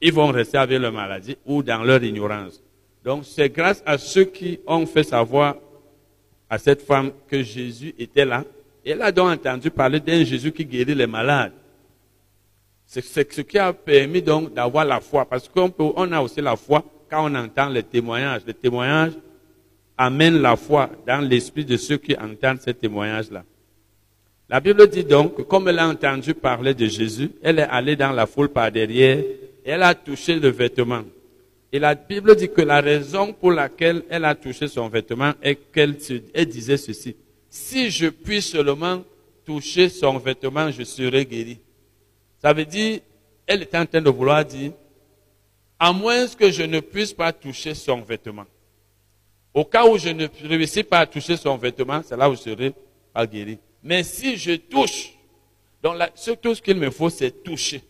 Ils vont rester avec leur maladie ou dans leur ignorance. Donc c'est grâce à ceux qui ont fait savoir à cette femme que Jésus était là. Elle a donc entendu parler d'un Jésus qui guérit les malades. C'est ce qui a permis donc d'avoir la foi. Parce qu'on on a aussi la foi quand on entend les témoignages. Les témoignages amènent la foi dans l'esprit de ceux qui entendent ces témoignages-là. La Bible dit donc que comme elle a entendu parler de Jésus, elle est allée dans la foule par derrière et elle a touché le vêtement. Et la Bible dit que la raison pour laquelle elle a touché son vêtement est qu'elle disait ceci. Si je puis seulement toucher son vêtement, je serai guéri. Ça veut dire, elle est en train de vouloir dire, à moins que je ne puisse pas toucher son vêtement. Au cas où je ne réussis pas à toucher son vêtement, c'est là où je serai pas guéri. Mais si je touche, donc là, tout ce qu'il me faut, c'est toucher.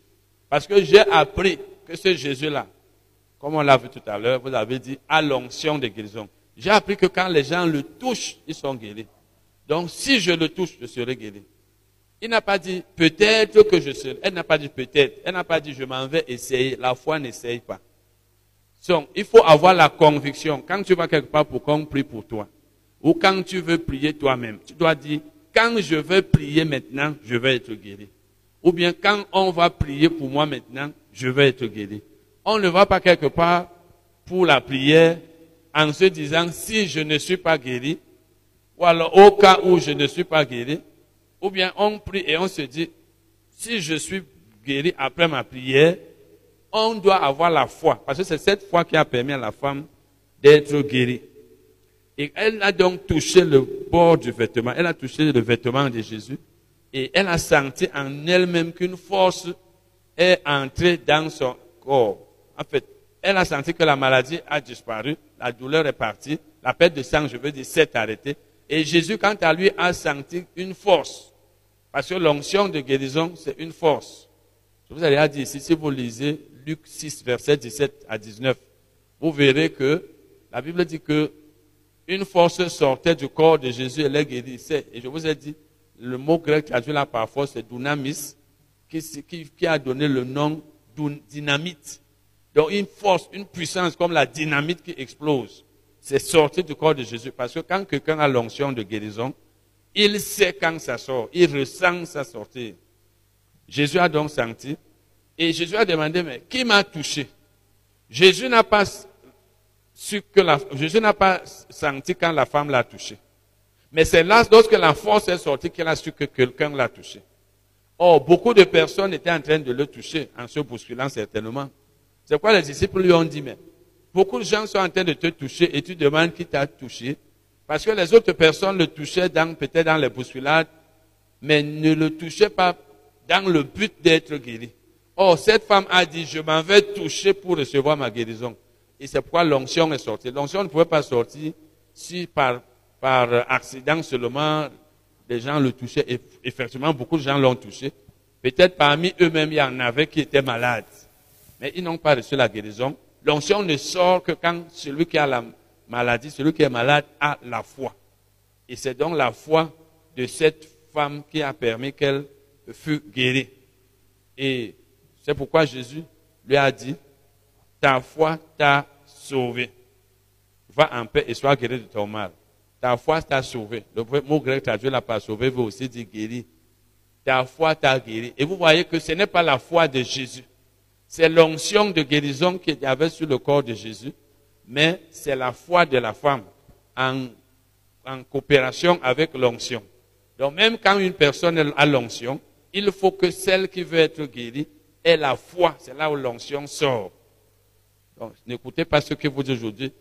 Parce que j'ai appris que ce Jésus-là, comme on l'a vu tout à l'heure, vous avez dit, à l'onction de guérison. J'ai appris que quand les gens le touchent, ils sont guéris. Donc si je le touche, je serai guéri. Il n'a pas dit peut-être que je serai. Elle n'a pas dit peut-être. Elle n'a pas dit je m'en vais essayer. La foi n'essaye pas. Donc, il faut avoir la conviction. Quand tu vas quelque part pour qu'on prie pour toi, ou quand tu veux prier toi-même, tu dois dire quand je vais prier maintenant, je vais être guéri. Ou bien quand on va prier pour moi maintenant, je vais être guéri. On ne va pas quelque part pour la prière en se disant si je ne suis pas guéri, ou alors au cas où je ne suis pas guéri, ou bien on prie et on se dit si je suis guéri après ma prière, on doit avoir la foi, parce que c'est cette foi qui a permis à la femme d'être guérie. Et elle a donc touché le bord du vêtement, elle a touché le vêtement de Jésus, et elle a senti en elle-même qu'une force est entrée dans son corps. En fait, elle a senti que la maladie a disparu, la douleur est partie, la perte de sang, je veux dire, s'est arrêtée. Et Jésus, quant à lui, a senti une force. Parce que l'onction de guérison, c'est une force. Je vous ai dit ici, si vous lisez Luc 6, verset 17 à 19, vous verrez que la Bible dit que une force sortait du corps de Jésus et les guérissait. Et je vous ai dit, le mot grec traduit là par force, c'est dunamis, qui, qui, qui a donné le nom dynamite. Donc une force, une puissance comme la dynamite qui explose. C'est sorti du corps de Jésus. Parce que quand quelqu'un a l'onction de guérison, il sait quand ça sort. Il ressent sa sortie. Jésus a donc senti. Et Jésus a demandé, mais qui m'a touché? Jésus n'a pas su que la, Jésus n'a pas senti quand la femme l'a touché. Mais c'est là, lorsque la force est sortie, qu'il a su que quelqu'un l'a touché. Or, beaucoup de personnes étaient en train de le toucher, en se bousculant certainement. C'est quoi les disciples lui ont dit, mais beaucoup de gens sont en train de te toucher et tu demandes qui t'a touché. Parce que les autres personnes le touchaient peut-être dans les bousculades, mais ne le touchaient pas dans le but d'être guéri. Or, cette femme a dit, je m'en vais toucher pour recevoir ma guérison. Et c'est pourquoi l'onction est sortie. L'onction ne pouvait pas sortir si par, par accident seulement les gens le touchaient. Et effectivement, beaucoup de gens l'ont touché. Peut-être parmi eux-mêmes, il y en avait qui étaient malades. Mais ils n'ont pas reçu la guérison. L'onction ne sort que quand celui qui a la maladie, celui qui est malade, a la foi. Et c'est donc la foi de cette femme qui a permis qu'elle fût guérie. Et c'est pourquoi Jésus lui a dit, ta foi t'a sauvé. Va en paix et sois guéri de ton mal. Ta foi t'a sauvé. Le mot grec traduit la pas sauvé veut aussi dire guéri. Ta foi t'a guéri. Et vous voyez que ce n'est pas la foi de Jésus. C'est l'onction de guérison qu'il y avait sur le corps de Jésus, mais c'est la foi de la femme en, en coopération avec l'onction. Donc même quand une personne a l'onction, il faut que celle qui veut être guérie ait la foi. C'est là où l'onction sort. Donc n'écoutez pas ce que vous dites aujourd'hui.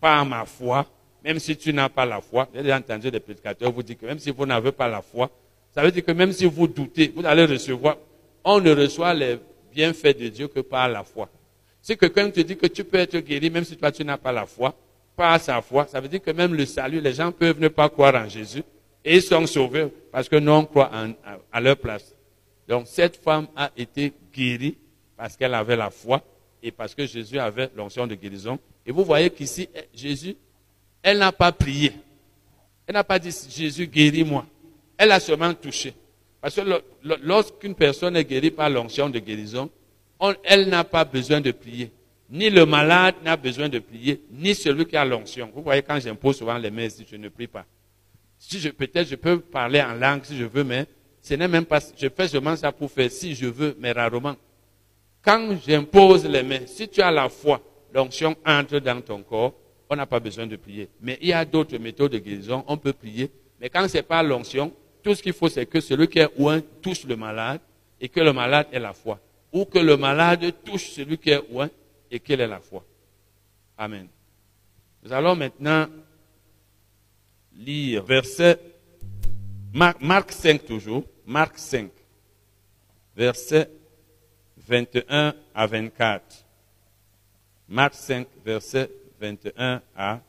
Pas ma foi, même si tu n'as pas la foi. J'ai entendu des prédicateurs vous dire que même si vous n'avez pas la foi, ça veut dire que même si vous doutez, vous allez recevoir. On ne reçoit les bienfaits de Dieu que par la foi. Si quelqu'un te dit que tu peux être guéri, même si toi tu n'as pas la foi, par sa foi, ça veut dire que même le salut, les gens peuvent ne pas croire en Jésus et ils sont sauvés parce que nous on croit à leur place. Donc cette femme a été guérie parce qu'elle avait la foi et parce que Jésus avait l'onction de guérison. Et vous voyez qu'ici, Jésus, elle n'a pas prié. Elle n'a pas dit Jésus guéris-moi. Elle a seulement touché. Parce que lorsqu'une personne est guérie par l'onction de guérison, elle n'a pas besoin de prier. Ni le malade n'a besoin de prier, ni celui qui a l'onction. Vous voyez, quand j'impose souvent les mains, si je ne prie pas. Si je, peut-être je peux parler en langue si je veux, mais ce n'est même pas, je fais seulement ça pour faire si je veux, mais rarement. Quand j'impose les mains, si tu as la foi, l'onction entre dans ton corps, on n'a pas besoin de prier. Mais il y a d'autres méthodes de guérison, on peut prier. Mais quand c'est pas l'onction, tout ce qu'il faut, c'est que celui qui est ouin touche le malade et que le malade ait la foi. Ou que le malade touche celui qui est ouin et qu'il ait la foi. Amen. Nous allons maintenant lire verset Marc, Marc 5 toujours. Marc 5. Verset 21 à 24. Marc 5, verset 21 à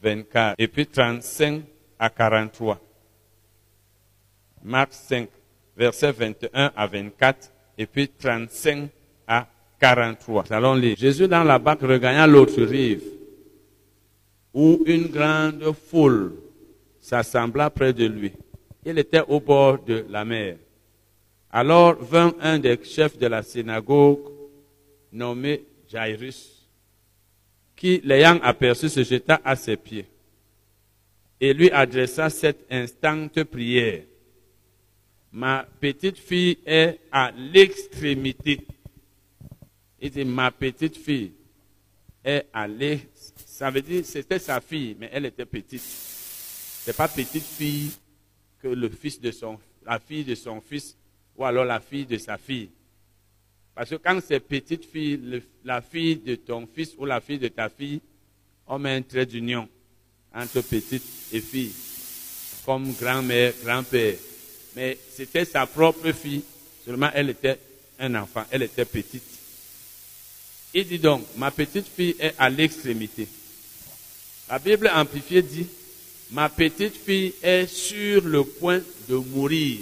24. Et puis 35 à 43. Marc 5, verset 21 à 24, et puis 35 à 43. Allons. Jésus dans la barque regagna l'autre rive, où une grande foule s'assembla près de lui. Il était au bord de la mer. Alors vint un des chefs de la synagogue, nommé Jairus, qui, l'ayant aperçu, se jeta à ses pieds et lui adressa cette instante prière ma petite fille est à l'extrémité. Il dit, ma petite fille est à l'extrémité. Ça veut dire, c'était sa fille, mais elle était petite. C'est pas petite fille que le fils de son, la fille de son fils, ou alors la fille de sa fille. Parce que quand c'est petite fille, la fille de ton fils ou la fille de ta fille, on met un trait d'union. entre petite et fille, comme grand-mère, grand-père. Mais c'était sa propre fille, seulement elle était un enfant, elle était petite. Il dit donc, ma petite fille est à l'extrémité. La Bible amplifiée dit, ma petite fille est sur le point de mourir.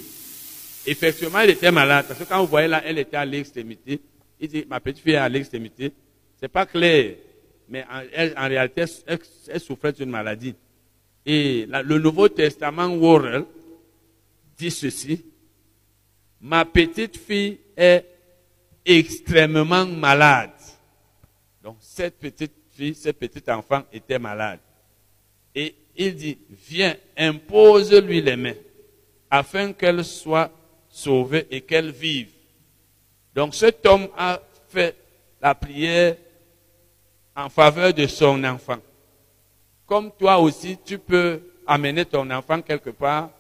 Effectivement, elle était malade, parce que quand vous voyez là, elle était à l'extrémité. Il dit, ma petite fille est à l'extrémité. C'est pas clair, mais en, elle, en réalité, elle, souffrait d'une maladie. Et le Nouveau Testament Worrell dit ceci, ma petite fille est extrêmement malade. Donc cette petite fille, ce petit enfant était malade. Et il dit, viens, impose-lui les mains, afin qu'elle soit sauvée et qu'elle vive. Donc cet homme a fait la prière en faveur de son enfant. Comme toi aussi, tu peux amener ton enfant quelque part,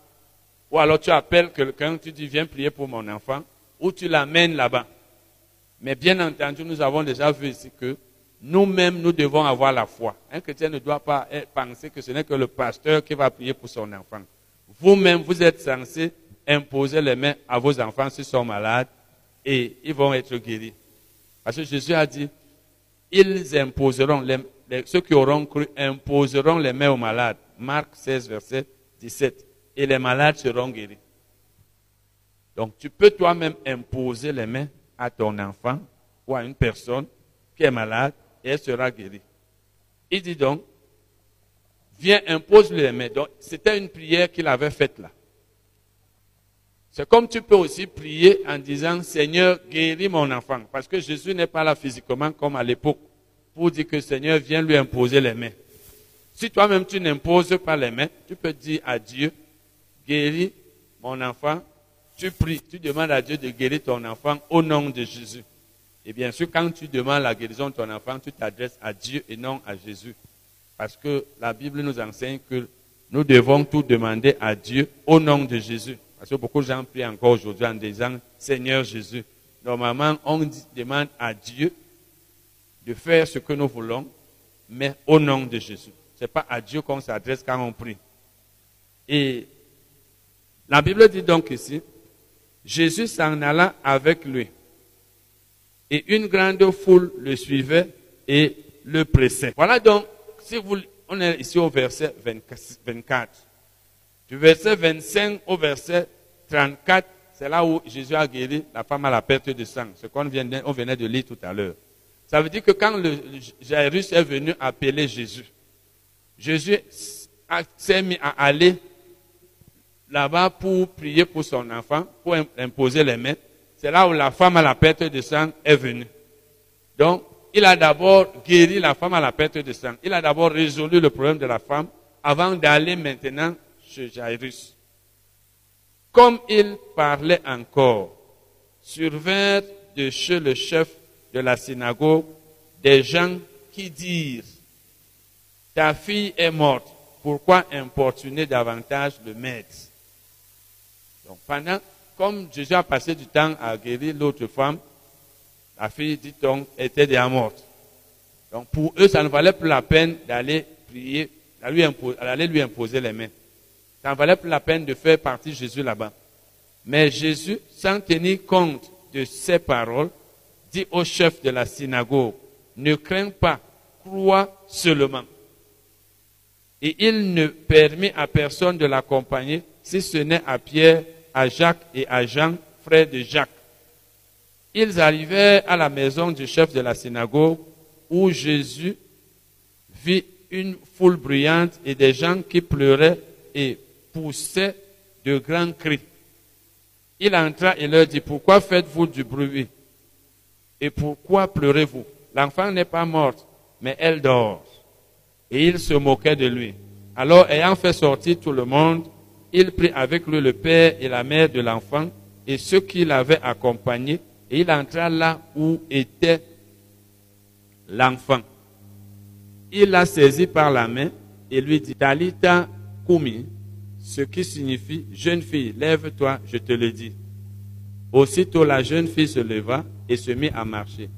ou alors tu appelles quelqu'un, tu dis, viens prier pour mon enfant, ou tu l'amènes là-bas. Mais bien entendu, nous avons déjà vu ici que nous-mêmes, nous devons avoir la foi. Un chrétien ne doit pas penser que ce n'est que le pasteur qui va prier pour son enfant. Vous-même, vous êtes censé imposer les mains à vos enfants s'ils sont malades et ils vont être guéris. Parce que Jésus a dit, ils imposeront, les- les- ceux qui auront cru imposeront les mains aux malades. Marc 16, verset 17. Et les malades seront guéris. Donc tu peux toi-même imposer les mains à ton enfant ou à une personne qui est malade et elle sera guérie. Il dit donc, viens, impose-lui les mains. Donc c'était une prière qu'il avait faite là. C'est comme tu peux aussi prier en disant, Seigneur, guéris mon enfant. Parce que Jésus n'est pas là physiquement comme à l'époque pour dire que Seigneur, viens lui imposer les mains. Si toi-même tu n'imposes pas les mains, tu peux dire à Dieu, guéris mon enfant. Tu pries, tu demandes à Dieu de guérir ton enfant au nom de Jésus. Et bien sûr, quand tu demandes la guérison de ton enfant, tu t'adresses à Dieu et non à Jésus. Parce que la Bible nous enseigne que nous devons tout demander à Dieu au nom de Jésus. Parce que beaucoup de gens prient encore aujourd'hui en disant Seigneur Jésus. Normalement, on demande à Dieu de faire ce que nous voulons, mais au nom de Jésus. Ce n'est pas à Dieu qu'on s'adresse quand on prie. La Bible dit donc ici, Jésus s'en alla avec lui. Et une grande foule le suivait et le pressait. Voilà donc, si vous, on est ici au verset 24. Du verset 25 au verset 34, c'est là où Jésus a guéri la femme à la perte de sang. Ce qu'on de- on venait de lire tout à l'heure. Ça veut dire que quand le, Jairus est venu appeler Jésus, Jésus s'est mis à aller là-bas pour prier pour son enfant, pour im- imposer les mains. C'est là où la femme à la perte de sang est venue. Donc, il a d'abord guéri la femme à la perte de sang. Il a d'abord résolu le problème de la femme avant d'aller maintenant chez Jairus. Comme il parlait encore, survinrent de chez le chef de la synagogue des gens qui dirent, ta fille est morte, pourquoi importuner davantage le maître? Donc pendant, comme Jésus a passé du temps à guérir l'autre femme, la fille, dit-on, était déjà morte. Donc pour eux, ça ne valait plus la peine d'aller prier, d'aller lui, imposer les mains. Ça ne valait plus la peine de faire partie Jésus là-bas. Mais Jésus, sans tenir compte de ces paroles, dit au chef de la synagogue, ne crains pas, crois seulement. Et il ne permit à personne de l'accompagner, si ce n'est à Pierre, à Jacques et à Jean, frères de Jacques. Ils arrivèrent à la maison du chef de la synagogue, où Jésus vit une foule bruyante et des gens qui pleuraient et poussaient de grands cris. Il entra et leur dit, pourquoi faites-vous du bruit? Et pourquoi pleurez-vous? L'enfant n'est pas morte, mais elle dort. Et il se moquait de lui. Alors, ayant fait sortir tout le monde, il prit avec lui le père et la mère de l'enfant et ceux qui l'avaient accompagné, et il entra là où était l'enfant. Il l'a saisi par la main et lui dit, Talita Kumi, ce qui signifie, jeune fille, lève-toi, je te le dis. Aussitôt la jeune fille se leva et se mit à marcher,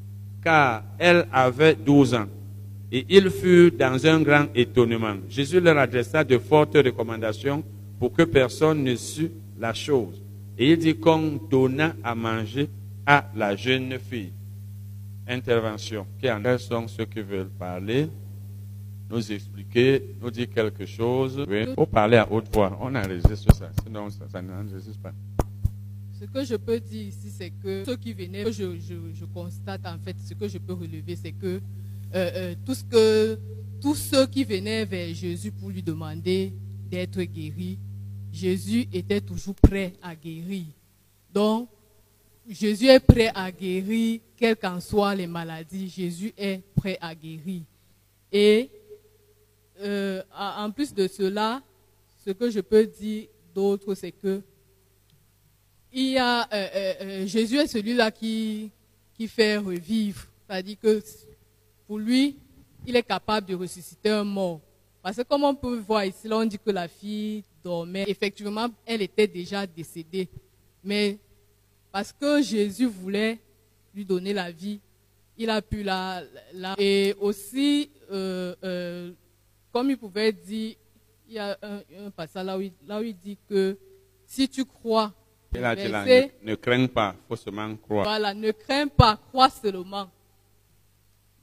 car elle avait douze ans. Et ils furent dans un grand étonnement. Jésus leur adressa de fortes recommandations pour que personne ne sût la chose. Et il dit qu'on donna à manger à la jeune fille. Intervention. Quels sont ceux qui veulent parler, nous expliquer, nous dire quelque chose. Oui, faut parler à haute voix. On enregistre ça, sinon ça, ça n'enregistre pas. Ce que je peux dire ici, c'est que ceux qui venaient, je, je, je, constate en fait, ce que je peux relever, c'est que, euh, euh, tout ce que tous ceux qui venaient vers Jésus pour lui demander d'être guéri, Jésus était toujours prêt à guérir. Donc, Jésus est prêt à guérir, quelles qu'en soient les maladies. Jésus est prêt à guérir. Et euh, en plus de cela, ce que je peux dire d'autre, c'est que euh, euh, Jésus est celui-là qui, qui fait revivre. C'est-à-dire que pour lui, il est capable de ressusciter un mort. Parce que comme on peut voir ici, là, on dit que la fille dormait. Effectivement, elle était déjà décédée. Mais parce que Jésus voulait lui donner la vie, il a pu la... la et aussi, comme il pouvait dire, il y a un, passage là où, il, là où, il, dit que si tu crois, là, ne, ne crains pas, faut seulement croire. Voilà, ne crains pas, crois seulement.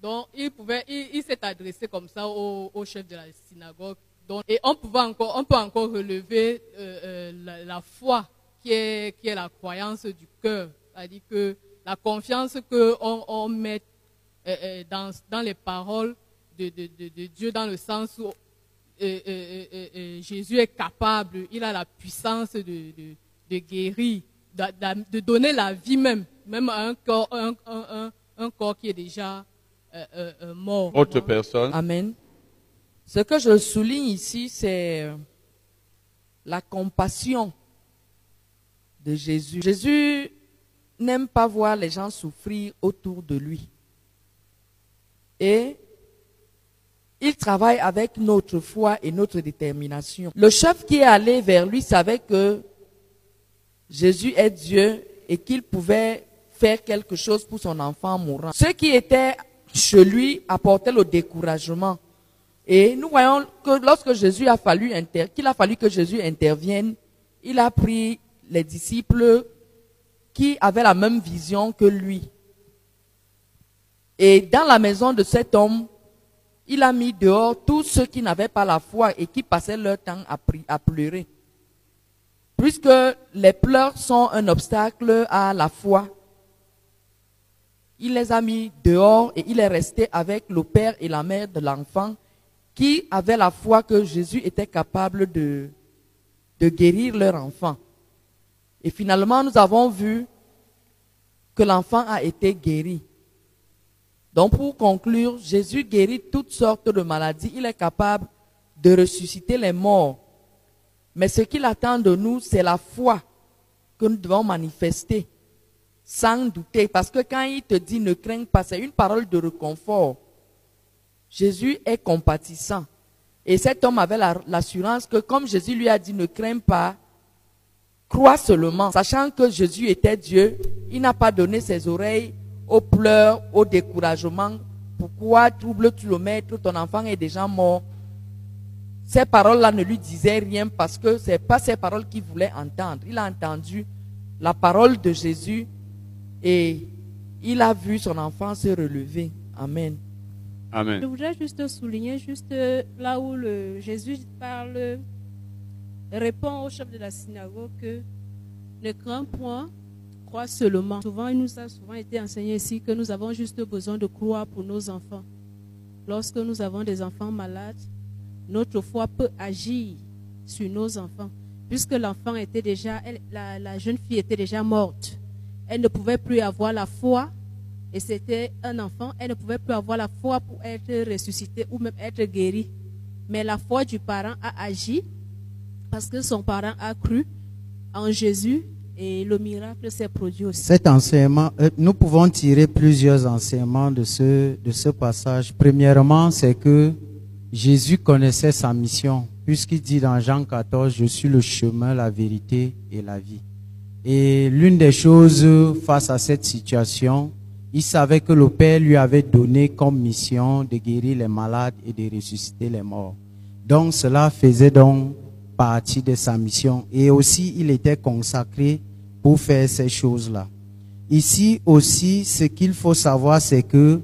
Donc, il pouvait, il, s'est adressé comme ça au, chef de la synagogue. Donc, et on, pouvait encore, on peut encore relever euh, euh, la, foi qui est, qui est la croyance du cœur. C'est-à-dire que la confiance qu'on on met euh, dans, dans les paroles de, de, de, Dieu dans le sens où Jésus est capable, il a la puissance de, guérir, de, donner la vie même, même à un corps, un, un, un corps qui est déjà mort. Autre personne. Amen. Ce que je souligne ici, c'est la compassion de Jésus. Jésus n'aime pas voir les gens souffrir autour de lui. Et il travaille avec notre foi et notre détermination. Le chef qui est allé vers lui savait que Jésus est Dieu et qu'il pouvait faire quelque chose pour son enfant mourant. Ceux qui étaient chez lui apportaient le découragement. Et nous voyons que lorsque Jésus a fallu qu'il a fallu que Jésus intervienne, il a pris les disciples qui avaient la même vision que lui. Et dans la maison de cet homme, il a mis dehors tous ceux qui n'avaient pas la foi et qui passaient leur temps à, pleurer. Puisque les pleurs sont un obstacle à la foi, il les a mis dehors et il est resté avec le père et la mère de l'enfant qui avaient la foi que Jésus était capable de, guérir leur enfant. Et finalement, nous avons vu que l'enfant a été guéri. Donc pour conclure, Jésus guérit toutes sortes de maladies. Il est capable de ressusciter les morts. Mais ce qu'il attend de nous, c'est la foi que nous devons manifester sans douter. Parce que quand il te dit ne crains pas, c'est une parole de réconfort. Jésus est compatissant. Et cet homme avait l'assurance que comme Jésus lui a dit ne crains pas, crois seulement, sachant que Jésus était Dieu, il n'a pas donné ses oreilles aux pleurs, au découragement. Pourquoi troubles-tu le maître? Ton enfant est déjà mort. Ces paroles-là ne lui disaient rien parce que ce n'est pas ces paroles qu'il voulait entendre. Il a entendu la parole de Jésus et il a vu son enfant se relever. Amen. Amen. Je voudrais juste souligner, juste là où le Jésus parle, répond au chef de la synagogue que ne crains point, crois seulement. Souvent, il nous a souvent été enseigné ici que nous avons juste besoin de croire pour nos enfants. Lorsque nous avons des enfants malades, notre foi peut agir sur nos enfants. Puisque l'enfant était déjà, la, la jeune fille était déjà morte. Elle ne pouvait plus avoir la foi et c'était un enfant, elle ne pouvait plus avoir la foi pour être ressuscitée ou même être guérie. Mais la foi du parent a agi parce que son parent a cru en Jésus et le miracle s'est produit aussi. Cet enseignement, euh, nous pouvons tirer plusieurs enseignements de ce, de ce passage. Premièrement, c'est que Jésus connaissait sa mission, puisqu'il dit dans Jean 14, je suis le chemin, la vérité et la vie. Et l'une des choses face à cette situation, Il savait que le Père lui avait donné comme mission de guérir les malades et de ressusciter les morts. Donc cela faisait donc partie de sa mission. Et aussi, il était consacré pour faire ces choses-là. Ici aussi, ce qu'il faut savoir, c'est que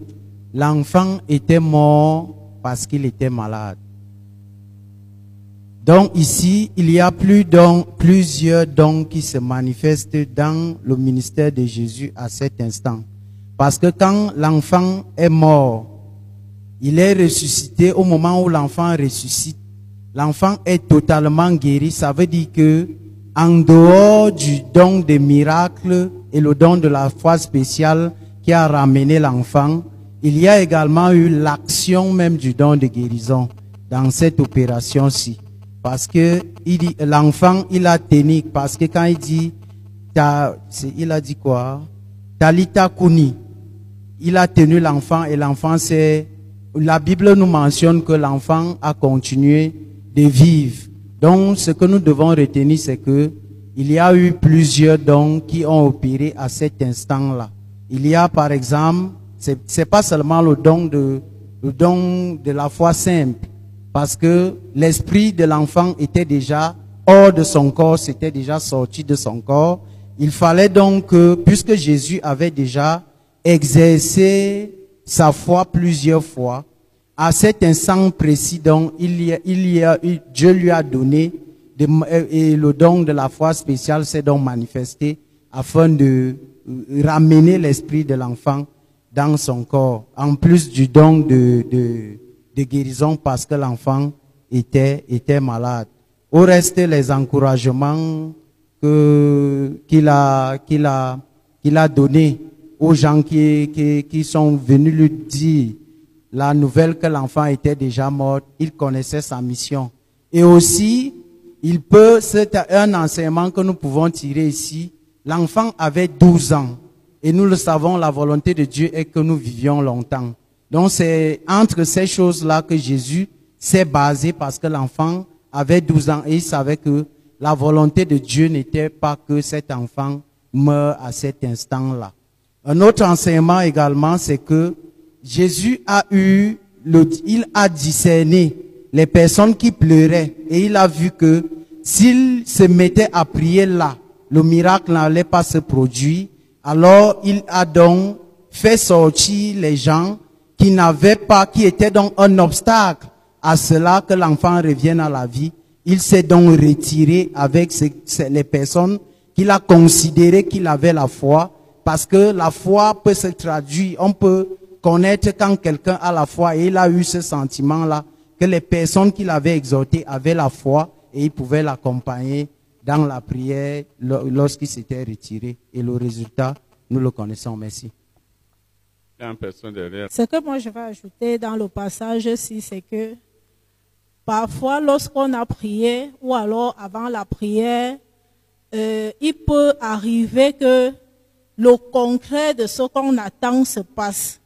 l'enfant était mort parce qu'il était malade. Donc ici, il y a plus plusieurs dons qui se manifestent dans le ministère de Jésus à cet instant. Parce que quand l'enfant est mort, il est ressuscité au moment où l'enfant ressuscite. L'enfant est totalement guéri. Ça veut dire que en dehors du don des miracles et le don de la foi spéciale qui a ramené l'enfant, il y a également eu l'action même du don de guérison dans cette opération-ci. Parce que l'enfant, il a tenu, parce que quand il dit, il a dit quoi? Talita Kuni. Il a tenu l'enfant et l'enfant c'est, la Bible nous mentionne que l'enfant a continué de vivre. Donc, ce que nous devons retenir, c'est que il y a eu plusieurs dons qui ont opéré à cet instant-là. Il y a, par exemple, c'est, c'est pas seulement le don de, le don de la foi simple, parce que l'esprit de l'enfant était déjà hors de son corps, c'était déjà sorti de son corps. Il fallait donc que, puisque Jésus avait déjà exercé sa foi plusieurs fois, à cet instant précis, donc, il y a, il Dieu lui a donné euh, et le don de la foi spéciale s'est donc manifesté afin de euh, ramener l'esprit de l'enfant dans son corps, en plus du don de, de guérison parce que l'enfant était, était malade. Au reste, les encouragements qu'il a, qu'il a, qu'il a donnés aux gens qui, qui, qui sont venus lui dire la nouvelle que l'enfant était déjà mort, il connaissait sa mission. Et aussi, il peut, c'est un enseignement que nous pouvons tirer ici. L'enfant avait 12 ans. Et nous le savons, la volonté de Dieu est que nous vivions longtemps. Donc c'est entre ces choses-là que Jésus s'est basé parce que l'enfant avait 12 ans et il savait que la volonté de Dieu n'était pas que cet enfant meure à cet instant-là. Un autre enseignement également, c'est que Jésus a eu, le, il a discerné les personnes qui pleuraient et il a vu que s'il se mettait à prier là, le miracle n'allait pas se produire. Alors il a donc fait sortir les gens qui n'avaient pas, qui étaient donc un obstacle à cela que l'enfant revienne à la vie. Il s'est donc retiré avec les personnes qu'il a considéré qu'il avait la foi, parce que la foi peut se traduire, on peut connaître quand quelqu'un a la foi et il a eu ce sentiment-là, que les personnes qu'il avait exhortées avaient la foi et il pouvait l'accompagner dans la prière lo- lorsqu'il s'était retiré. Et le résultat, nous le connaissons. Merci. Il y a une personne derrière. Ce que moi je vais ajouter dans le passage-ci, c'est que parfois lorsqu'on a prié ou alors avant la prière, euh, il peut arriver que le concret de ce qu'on attend se passe.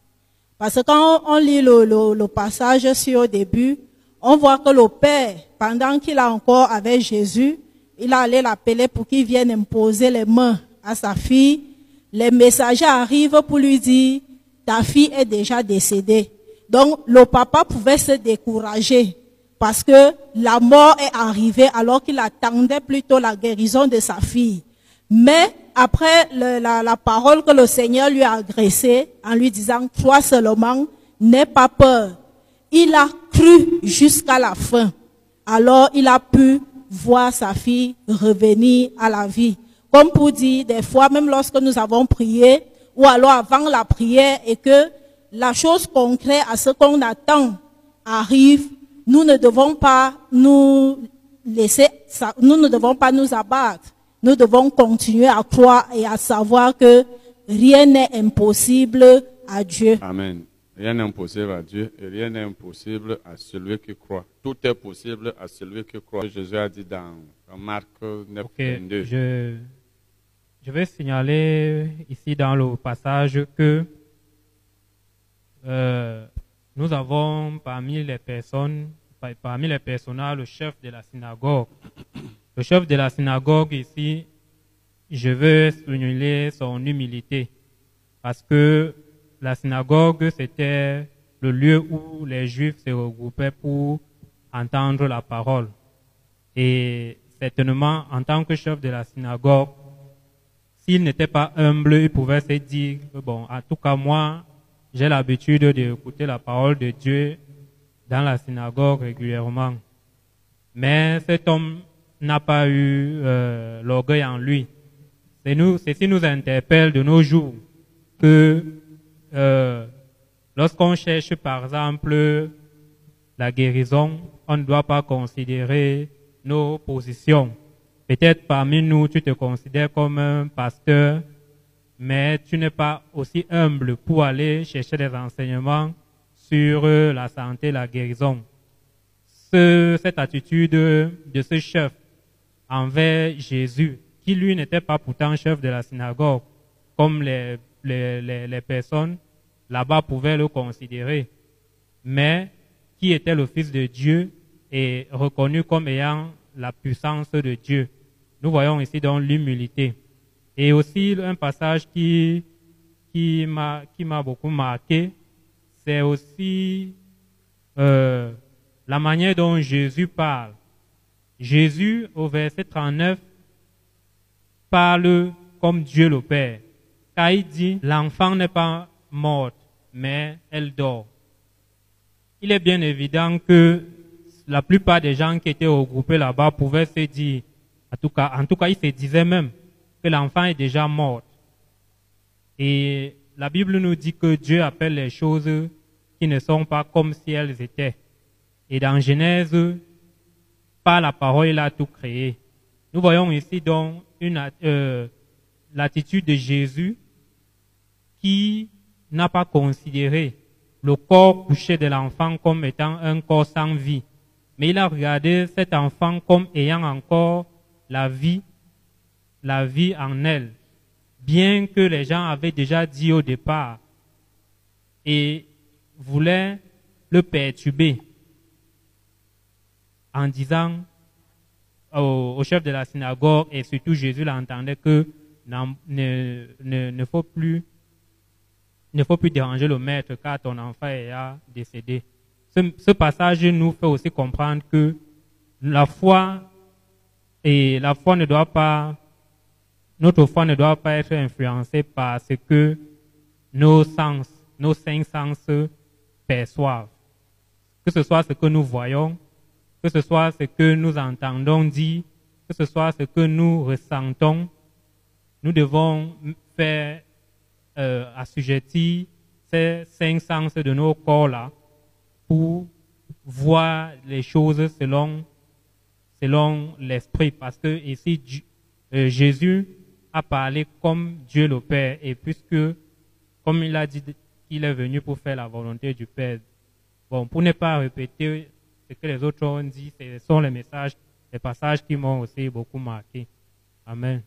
Parce que quand on lit le, passage sur au début, on voit que le Père, pendant qu'il est encore avec Jésus, il a allé l'appeler pour qu'il vienne imposer les mains à sa fille. Les messagers arrivent pour lui dire, ta fille est déjà décédée. Donc le papa pouvait se décourager parce que la mort est arrivée alors qu'il attendait plutôt la guérison de sa fille. Mais après la, parole que le Seigneur lui a adressée en lui disant, crois seulement, n'aie pas peur. Il a cru jusqu'à la fin. Alors il a pu voir sa fille revenir à la vie. Comme pour dire, des fois, même lorsque nous avons prié, ou alors avant la prière, et que la chose concrète à ce qu'on attend arrive, nous ne devons pas nous laisser, nous ne devons pas nous abattre. Nous devons continuer à croire et à savoir que rien n'est impossible à Dieu. Amen. Rien n'est impossible à Dieu et rien n'est impossible à celui qui croit. Tout est possible à celui qui croit. Jésus a dit dans, Marc 9, Ok, 22. je, je vais signaler ici dans le passage que euh, nous avons parmi les personnes, par- parmi les personnages, le chef de la synagogue. Le chef de la synagogue ici, je veux souligner son humilité parce que la synagogue, c'était le lieu où les Juifs se regroupaient pour entendre la parole. Et certainement, en tant que chef de la synagogue, s'il n'était pas humble, il pouvait se dire, bon, en tout cas moi, j'ai l'habitude d'écouter la parole de Dieu dans la synagogue régulièrement. Mais cet homme n'a pas eu euh, l'orgueil en lui. C'est nous, ceci nous interpelle de nos jours que euh, lorsqu'on cherche par exemple la guérison, on ne doit pas considérer nos positions. Peut-être parmi nous, tu te considères comme un pasteur, mais tu n'es pas aussi humble pour aller chercher des renseignements sur la santé, la guérison. Ce, cette attitude de ce chef envers Jésus, qui lui n'était pas pourtant chef de la synagogue, comme les, les, les personnes là-bas pouvaient le considérer, mais qui était le Fils de Dieu et reconnu comme ayant la puissance de Dieu. Nous voyons ici donc l'humilité. Et aussi un passage qui, qui m'a, beaucoup marqué, c'est aussi euh, la manière dont Jésus parle. Jésus, au verset 39, parle comme Dieu le Père. Car il dit, l'enfant n'est pas mort, mais elle dort. Il est bien évident que la plupart des gens qui étaient regroupés là-bas pouvaient se dire, en tout cas, en tout cas, ils se disaient même que l'enfant est déjà mort. Et la Bible nous dit que Dieu appelle les choses qui ne sont pas comme si elles étaient. Et dans Genèse, par la parole, il a tout créé. Nous voyons ici donc une, euh, l'attitude de Jésus qui n'a pas considéré le corps couché de l'enfant comme étant un corps sans vie, mais il a regardé cet enfant comme ayant encore la vie, la vie en elle, bien que les gens avaient déjà dit au départ et voulaient le perturber en disant au, chef de la synagogue et surtout Jésus l'entendait que ne, ne, ne, faut plus ne faut plus déranger le maître car ton enfant est décédé. Ce, ce, passage nous fait aussi comprendre que la foi et la foi ne doit pas notre foi ne doit pas être influencée par ce que nos sens, nos cinq sens perçoivent. Que ce soit ce que nous voyons, que ce soit ce que nous entendons dire, que ce soit ce que nous ressentons, nous devons faire euh, assujettir ces cinq sens de nos corps-là pour voir les choses selon, selon l'esprit. Parce que ici, euh, Jésus a parlé comme Dieu le Père. Et puisque, comme il a dit qu'il est venu pour faire la volonté du Père, bon, pour ne pas répéter ce que les autres ont dit, ce sont les messages, les passages qui m'ont aussi beaucoup marqué. Amen.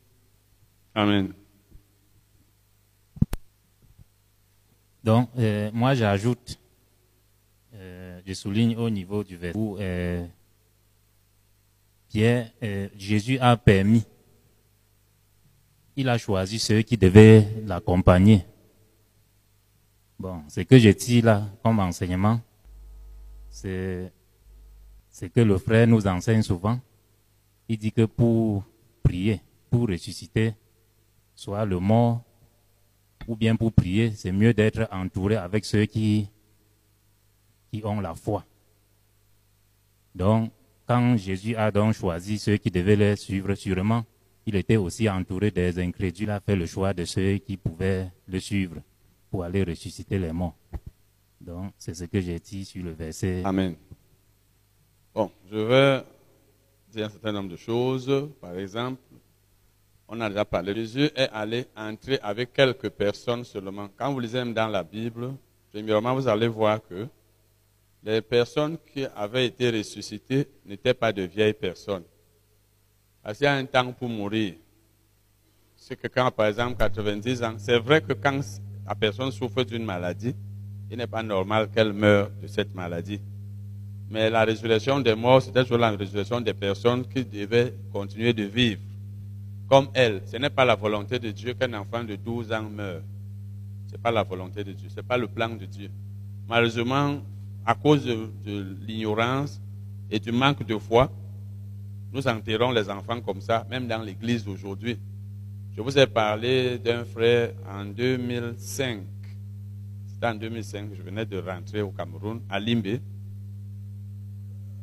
Amen. Donc, euh, moi, j'ajoute, euh, je souligne au niveau du verset où euh, Pierre, euh, Jésus a permis, il a choisi ceux qui devaient l'accompagner. Bon, ce que je tire là comme enseignement, c'est c'est que le frère nous enseigne souvent. Il dit que pour prier, pour ressusciter, soit le mort, ou bien pour prier, c'est mieux d'être entouré avec ceux qui, qui ont la foi. Donc, quand Jésus a donc choisi ceux qui devaient le suivre, sûrement, il était aussi entouré des incrédules, a fait le choix de ceux qui pouvaient le suivre pour aller ressusciter les morts. Donc, c'est ce que j'ai dit sur le verset. Amen. Bon, je vais dire un certain nombre de choses. Par exemple, on a déjà parlé. Jésus est allé entrer avec quelques personnes seulement. Quand vous lisez dans la Bible, premièrement, vous allez voir que les personnes qui avaient été ressuscitées n'étaient pas de vieilles personnes. Parce qu'il y a un temps pour mourir. C'est que quand, par exemple, 90 ans, c'est vrai que quand la personne souffre d'une maladie, il n'est pas normal qu'elle meure de cette maladie. Mais la résurrection des morts, c'était toujours la résurrection des personnes qui devaient continuer de vivre comme elle. Ce n'est pas la volonté de Dieu qu'un enfant de 12 ans meure. Ce n'est pas la volonté de Dieu, ce n'est pas le plan de Dieu. Malheureusement, à cause de, l'ignorance et du manque de foi, nous enterrons les enfants comme ça, même dans l'église d'aujourd'hui. Je vous ai parlé d'un frère en 2005. C'était en 2005, je venais de rentrer au Cameroun, à Limbe.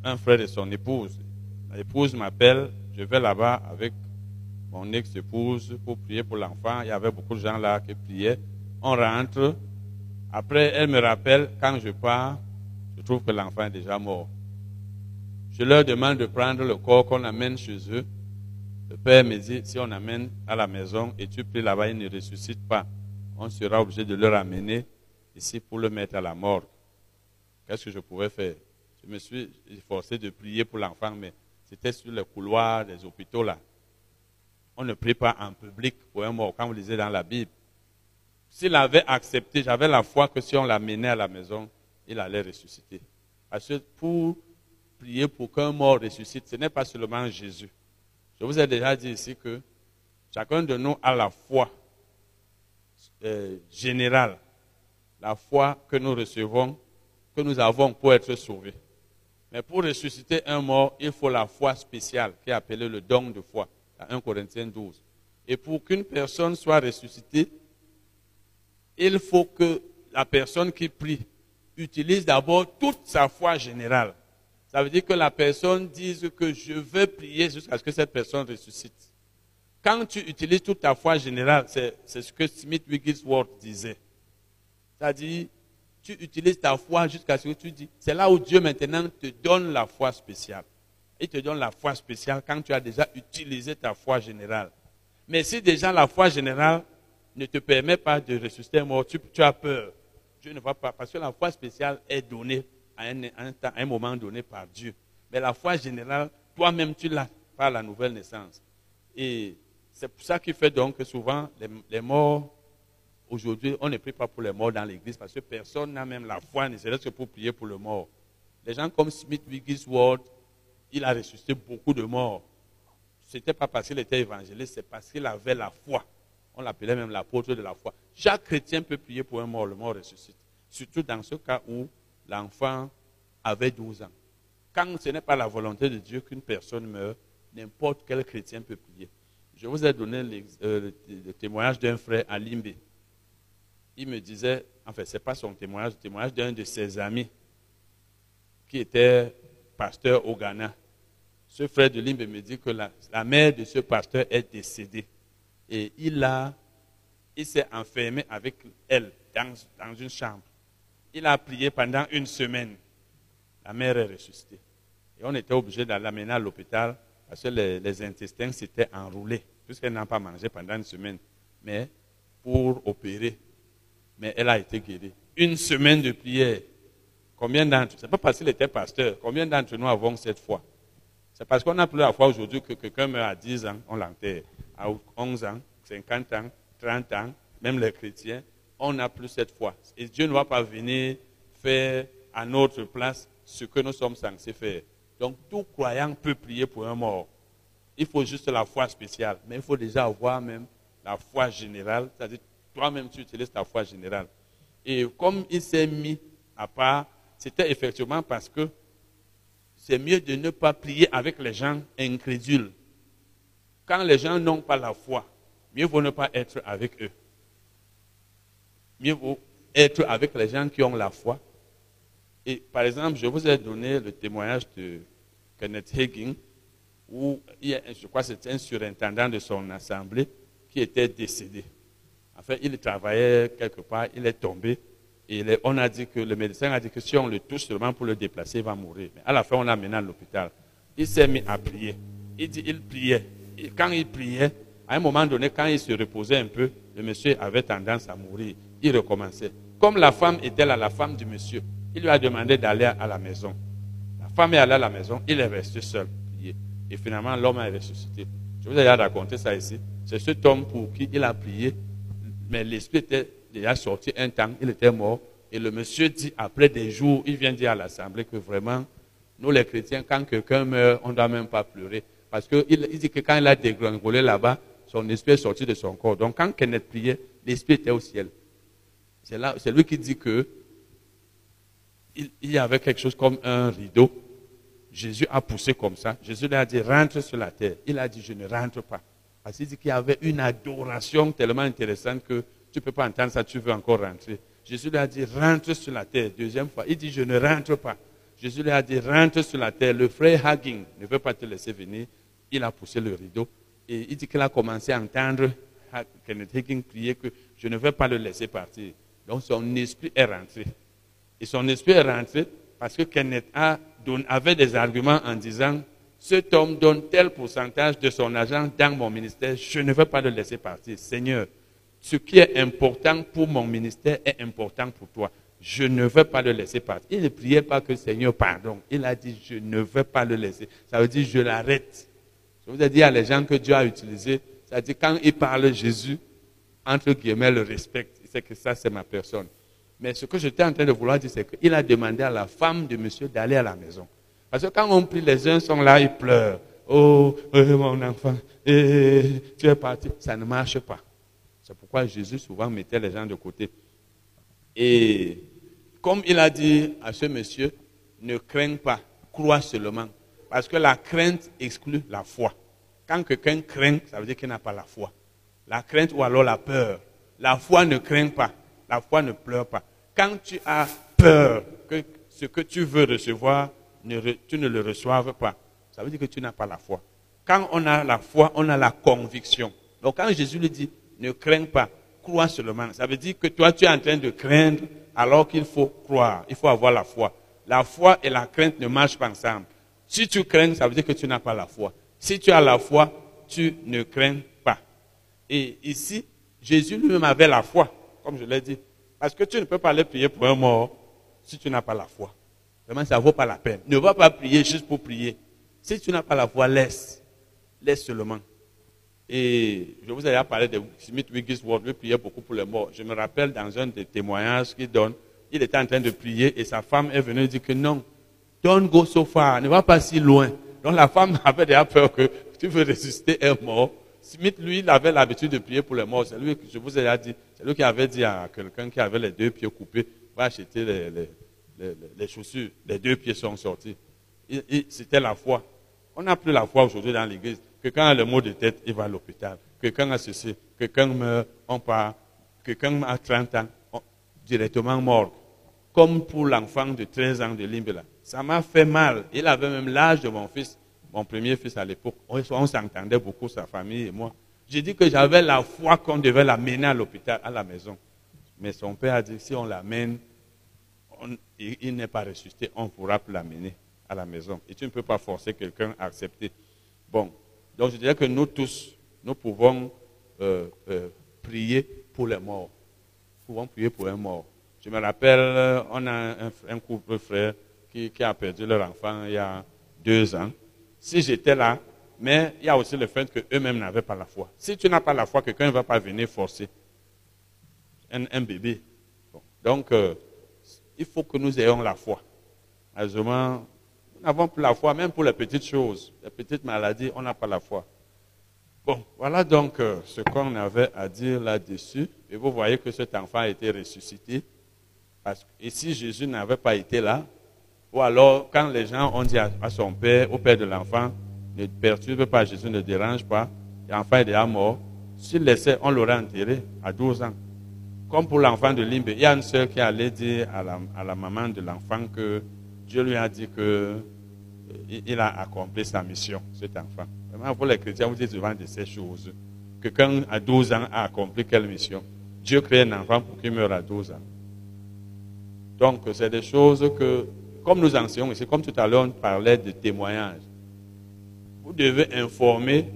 Un frère et son épouse. L'épouse m'appelle, je vais là-bas avec mon ex-épouse pour prier pour l'enfant. Il y avait beaucoup de gens là qui priaient. On rentre. Après, elle me rappelle, quand je pars, je trouve que l'enfant est déjà mort. Je leur demande de prendre le corps qu'on amène chez eux. Le père me dit, si on amène à la maison et tu pries là-bas, il ne ressuscite pas. On sera obligé de le ramener ici pour le mettre à la mort. Qu'est-ce que je pouvais faire? Je me suis forcé de prier pour l'enfant, mais c'était sur le couloir des hôpitaux là. On ne prie pas en public pour un mort, quand vous lisez dans la Bible. S'il avait accepté, j'avais la foi que si on l'amenait à la maison, il allait ressusciter. Parce que pour prier pour qu'un mort ressuscite, ce n'est pas seulement Jésus. Je vous ai déjà dit ici que chacun de nous a la foi euh, générale, la foi que nous recevons, que nous avons pour être sauvés. Mais pour ressusciter un mort, il faut la foi spéciale, qui est appelée le don de foi, à 1 Corinthiens 12. Et pour qu'une personne soit ressuscitée, il faut que la personne qui prie utilise d'abord toute sa foi générale. Ça veut dire que la personne dise que je veux prier jusqu'à ce que cette personne ressuscite. Quand tu utilises toute ta foi générale, c'est ce que Smith Wigglesworth disait. C'est-à-dire, tu utilises ta foi jusqu'à ce que tu dis. C'est là où Dieu maintenant te donne la foi spéciale. Il te donne la foi spéciale quand tu as déjà utilisé ta foi générale. Mais si déjà la foi générale ne te permet pas de ressusciter un mort, tu, tu as peur. Dieu ne va pas, parce que la foi spéciale est donnée à un, moment donné par Dieu. Mais la foi générale, toi-même, tu l'as par la nouvelle naissance. Et c'est pour ça qu'il fait donc que souvent les, les morts, aujourd'hui, on ne prie pas pour les morts dans l'église parce que personne n'a même la foi, ne serait-ce que pour prier pour le mort. Les gens comme Smith Wigglesworth, il a ressuscité beaucoup de morts. Ce n'était pas parce qu'il était évangéliste, c'est parce qu'il avait la foi. On l'appelait même l'apôtre de la foi. Chaque chrétien peut prier pour un mort, le mort ressuscite. Surtout dans ce cas où l'enfant avait 12 ans. Quand ce n'est pas la volonté de Dieu qu'une personne meurt, n'importe quel chrétien peut prier. Je vous ai donné le, euh, le témoignage d'un frère à Limbe. Il me disait, enfin, ce n'est pas son témoignage, le témoignage d'un de ses amis qui était pasteur au Ghana. Ce frère de Limbe me dit que la mère de ce pasteur est décédée. Et il a, il s'est enfermé avec elle dans, dans une chambre. Il a prié pendant une semaine. La mère est ressuscitée. Et on était obligé de l'amener à l'hôpital parce que les, les intestins s'étaient enroulés, puisqu'elle n'a pas mangé pendant une semaine. Mais pour opérer. Mais elle a été guérie. Une semaine de prière. Combien d'entre nous, c'est pas parce qu'il était pasteur, combien d'entre nous avons cette foi? C'est parce qu'on n'a plus la foi aujourd'hui que quelqu'un meurt à 10 ans, on l'enterre. À 11 ans, 50 ans, 30 ans, même les chrétiens, on n'a plus cette foi. Et Dieu ne va pas venir faire à notre place ce que nous sommes censés faire. Donc tout croyant peut prier pour un mort. Il faut juste la foi spéciale, mais il faut déjà avoir même la foi générale, c'est-à-dire toi-même tu utilises ta foi générale. Et comme il s'est mis à part, c'était effectivement parce que c'est mieux de ne pas prier avec les gens incrédules. Quand les gens n'ont pas la foi, mieux vaut ne pas être avec eux. Mieux vaut être avec les gens qui ont la foi. Et par exemple, je vous ai donné le témoignage de Kenneth Hagin, où je crois que c'était un surintendant de son assemblée qui était décédé. En fait, il travaillait quelque part, il est tombé. Et on a dit que le médecin a dit que si on le touche seulement pour le déplacer, il va mourir. Mais à la fin, on l'a amené à l'hôpital. Il s'est mis à prier. Il dit, il priait. Quand il priait, à un moment donné, quand il se reposait un peu, le monsieur avait tendance à mourir. Il recommençait. Comme la femme était là, la femme du monsieur, il lui a demandé d'aller à la maison. La femme est allée à la maison, il est resté seul, prier. Et finalement, l'homme a ressuscité. Je vous ai raconté ça ici. C'est cet homme pour qui il a prié, mais l'esprit était déjà sorti un temps, il était mort. Et le monsieur dit, après des jours, il vient dire à l'Assemblée que vraiment, nous les chrétiens, quand quelqu'un meurt, on ne doit même pas pleurer. Parce qu'il il dit que quand il a dégringolé là-bas, son esprit est sorti de son corps. Donc quand Kenneth priait, l'esprit était au ciel. C'est lui qui dit que il, il y avait quelque chose comme un rideau. Jésus a poussé comme ça. Jésus lui a dit, rentre sur la terre. Il a dit, je ne rentre pas. Parce qu'il dit qu'il y avait une adoration tellement intéressante que tu ne peux pas entendre ça, tu veux encore rentrer. Jésus lui a dit, rentre sur la terre. Deuxième fois, il dit, je ne rentre pas. Jésus lui a dit, rentre sur la terre. Le frère Hagging ne veut pas te laisser venir. Il a poussé le rideau. Et il dit qu'il a commencé à entendre Kenneth Hagin prier que je ne veux pas le laisser partir. Donc son esprit est rentré. Et son esprit est rentré parce que Kenneth a avait des arguments en disant, cet homme donne tel pourcentage de son argent dans mon ministère, je ne veux pas le laisser partir. Seigneur, ce qui est important pour mon ministère est important pour toi. Je ne veux pas le laisser partir. Il ne priait pas que Seigneur, pardon. Il a dit, je ne veux pas le laisser. Ça veut dire, je l'arrête. Je vous ai dit à les gens que Dieu a utilisés, ça dit quand il parle Jésus, entre guillemets, le respecte. Sait que ça, c'est ma personne. Mais ce que j'étais en train de vouloir dire, c'est qu'il a demandé à la femme de monsieur d'aller à la maison. Parce que quand on prie, les uns sont là, ils pleurent. Oh, oh mon enfant, eh, tu es parti. Ça ne marche pas. C'est pourquoi Jésus souvent mettait les gens de côté. Et comme il a dit à ce monsieur, ne crains pas, crois seulement. Parce que la crainte exclut la foi. Quand quelqu'un craint, ça veut dire qu'il n'a pas la foi. La crainte ou alors la peur. La foi ne craint pas. La foi ne pleure pas. Quand tu as peur que ce que tu veux recevoir, tu ne le reçoives pas, ça veut dire que tu n'as pas la foi. Quand on a la foi, on a la conviction. Donc quand Jésus lui dit, ne crains pas, crois seulement, ça veut dire que toi tu es en train de craindre alors qu'il faut croire, il faut avoir la foi. La foi et la crainte ne marchent pas ensemble. Si tu crains, ça veut dire que tu n'as pas la foi. Si tu as la foi, tu ne crains pas. Et ici, Jésus lui-même avait la foi, comme je l'ai dit. Parce que tu ne peux pas aller prier pour un mort si tu n'as pas la foi. Vraiment, ça ne vaut pas la peine. Ne va pas prier juste pour prier. Si tu n'as pas la foi, laisse. Laisse seulement. Et je vous ai parlé de Smith Wigglesworth, lui priait beaucoup pour les morts. Je me rappelle dans un des témoignages qu'il donne, il était en train de prier et sa femme est venue dire que non, don't go so far, ne va pas si loin. Donc la femme <laughs> avait déjà peur que tu veux ressusciter un mort. Smith, lui, il avait l'habitude de prier pour les morts. C'est lui je vous ai dit, c'est lui qui avait dit à quelqu'un qui avait les deux pieds coupés, va acheter les, les, les, chaussures. Les deux pieds sont sortis. C'était la foi. On n'a plus la foi aujourd'hui dans l'église. Quelqu'un a le mot de tête, il va à l'hôpital. Quelqu'un a ceci, quelqu'un meurt, on part. Quelqu'un a 30 ans, directement mort. Comme pour l'enfant de 13 ans de Limbela. Ça m'a fait mal. Il avait même l'âge de mon fils, mon premier fils à l'époque. On, s'entendait beaucoup, sa famille et moi. J'ai dit que j'avais la foi qu'on devait l'amener à l'hôpital, à la maison. Mais son père a dit, si on l'amène, il, n'est pas ressuscité, on pourra l'amener à la maison. Et tu ne peux pas forcer quelqu'un à accepter. Bon, donc je dirais que nous tous, nous pouvons euh, euh, prier pour les morts. Nous pouvons prier pour un mort. Je me rappelle, euh, on a un, couple frère qui, qui, a perdu leur enfant il y a deux ans. Si j'étais là, mais il y a aussi le fait qu'eux-mêmes n'avaient pas la foi. Si tu n'as pas la foi, quelqu'un ne va pas venir forcer un, bébé. Donc, il faut que nous ayons la foi. Malheureusement, nous n'avons plus la foi, même pour les petites choses, les petites maladies, on n'a pas la foi. Bon, voilà donc euh, ce qu'on avait à dire là-dessus. Et vous voyez que cet enfant a été ressuscité. Parce que, et si Jésus n'avait pas été là, ou alors quand les gens ont dit à, son père, au père de l'enfant, ne perturbe pas, Jésus ne dérange pas, l'enfant est déjà mort, s'il laissait, on l'aurait enterré à 12 ans. Comme pour l'enfant de Limbe, il y a une sœur qui allait dire à la, à la maman de l'enfant que Dieu lui a dit que euh, il a accompli sa mission, cet enfant. Vraiment, pour les chrétiens, vous dites souvent de ces choses. Quelqu'un à 12 ans a accompli quelle mission? Dieu crée un enfant pour qu'il meure à 12 ans. Donc, c'est des choses que, comme nous enseignons ici, comme tout à l'heure, on parlait de témoignages. Vous devez informer,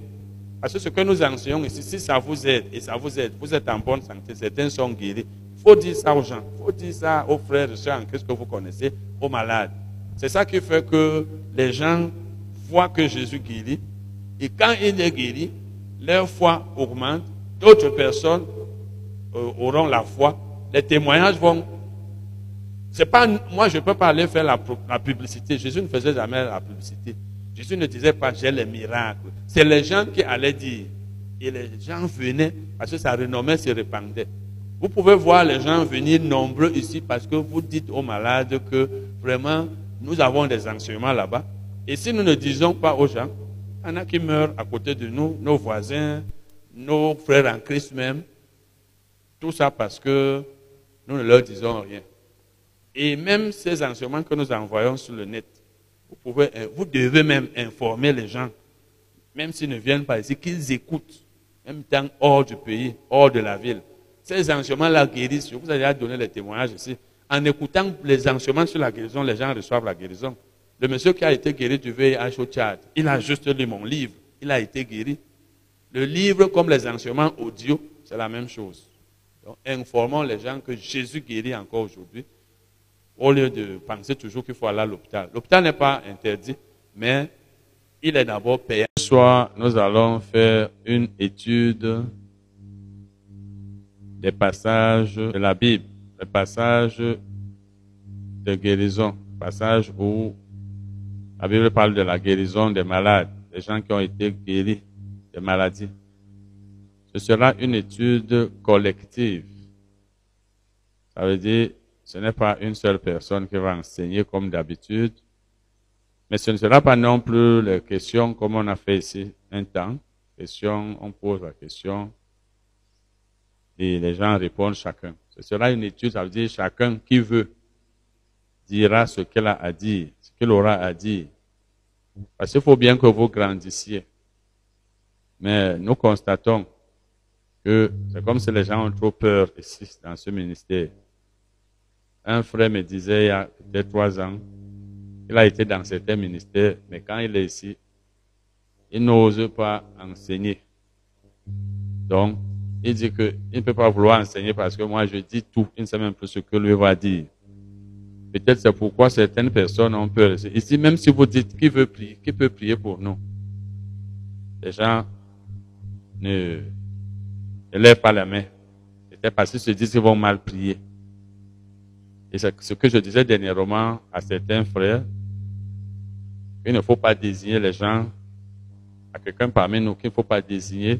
parce que ce que nous enseignons ici, si ça vous aide, et ça vous aide, vous êtes en bonne santé, certains sont guéris, il faut dire ça aux gens, il faut dire ça aux frères et soeurs en Christ que vous connaissez, aux malades. C'est ça qui fait que les gens voient que Jésus guérit. Et quand il est guéri, leur foi augmente. D'autres personnes euh, auront la foi. Les témoignages vont. C'est pas moi, je ne peux pas aller faire la, la, publicité. Jésus ne faisait jamais la publicité. Jésus ne disait pas j'ai les miracles. C'est les gens qui allaient dire. Et les gens venaient parce que sa renommée se répandait. Vous pouvez voir les gens venir nombreux ici parce que vous dites aux malades que vraiment, nous avons des enseignements là-bas. Et si nous ne disons pas aux gens, il y en a qui meurent à côté de nous, nos voisins, nos frères en Christ même. Tout ça parce que nous ne leur disons rien. Et même ces enseignements que nous envoyons sur le net, vous, pouvez, euh, vous devez même informer les gens, même s'ils ne viennent pas ici, qu'ils écoutent, même temps hors du pays, hors de la ville. Ces enseignements-là guérissent. Je vous ai déjà donné les témoignages ici. En écoutant les enseignements sur la guérison, les gens reçoivent la guérison. Le monsieur qui a été guéri du VIH au Tchad, il a juste lu mon livre. Il a été guéri. Le livre, comme les enseignements audio, c'est la même chose. Informons les gens que Jésus guérit encore aujourd'hui, au lieu de penser toujours qu'il faut aller à l'hôpital. L'hôpital n'est pas interdit, mais il est d'abord payant. Ce soir, nous allons faire une étude des passages de la Bible, les passages de guérison, passages où la Bible parle de la guérison des malades, des gens qui ont été guéris des maladies. Ce sera une étude collective. Ça veut dire, ce n'est pas une seule personne qui va enseigner comme d'habitude, mais ce ne sera pas non plus les questions comme on a fait ici un temps. Question, on pose la question et les gens répondent chacun. Ce sera une étude, ça veut dire chacun qui veut dira ce qu'il a à dire, ce qu'il aura à dire. Parce qu'il faut bien que vous grandissiez. Mais nous constatons que c'est comme si les gens ont trop peur ici, dans ce ministère. Un frère me disait il y a peut-être trois ans, il a été dans certains ministères, mais quand il est ici, il n'ose pas enseigner. Donc, il dit qu'il ne peut pas vouloir enseigner parce que moi je dis tout, il ne sait même plus ce que lui va dire. Peut-être c'est pourquoi certaines personnes ont peur. Ici, même si vous dites qui veut prier, qui peut prier pour nous, les gens ne, lèvent pas la main. C'est parce qu'ils se disent qu'ils vont mal prier. Et c'est ce que je disais dernièrement à certains frères. Il ne faut pas désigner les gens, à quelqu'un parmi nous qu'il ne faut pas désigner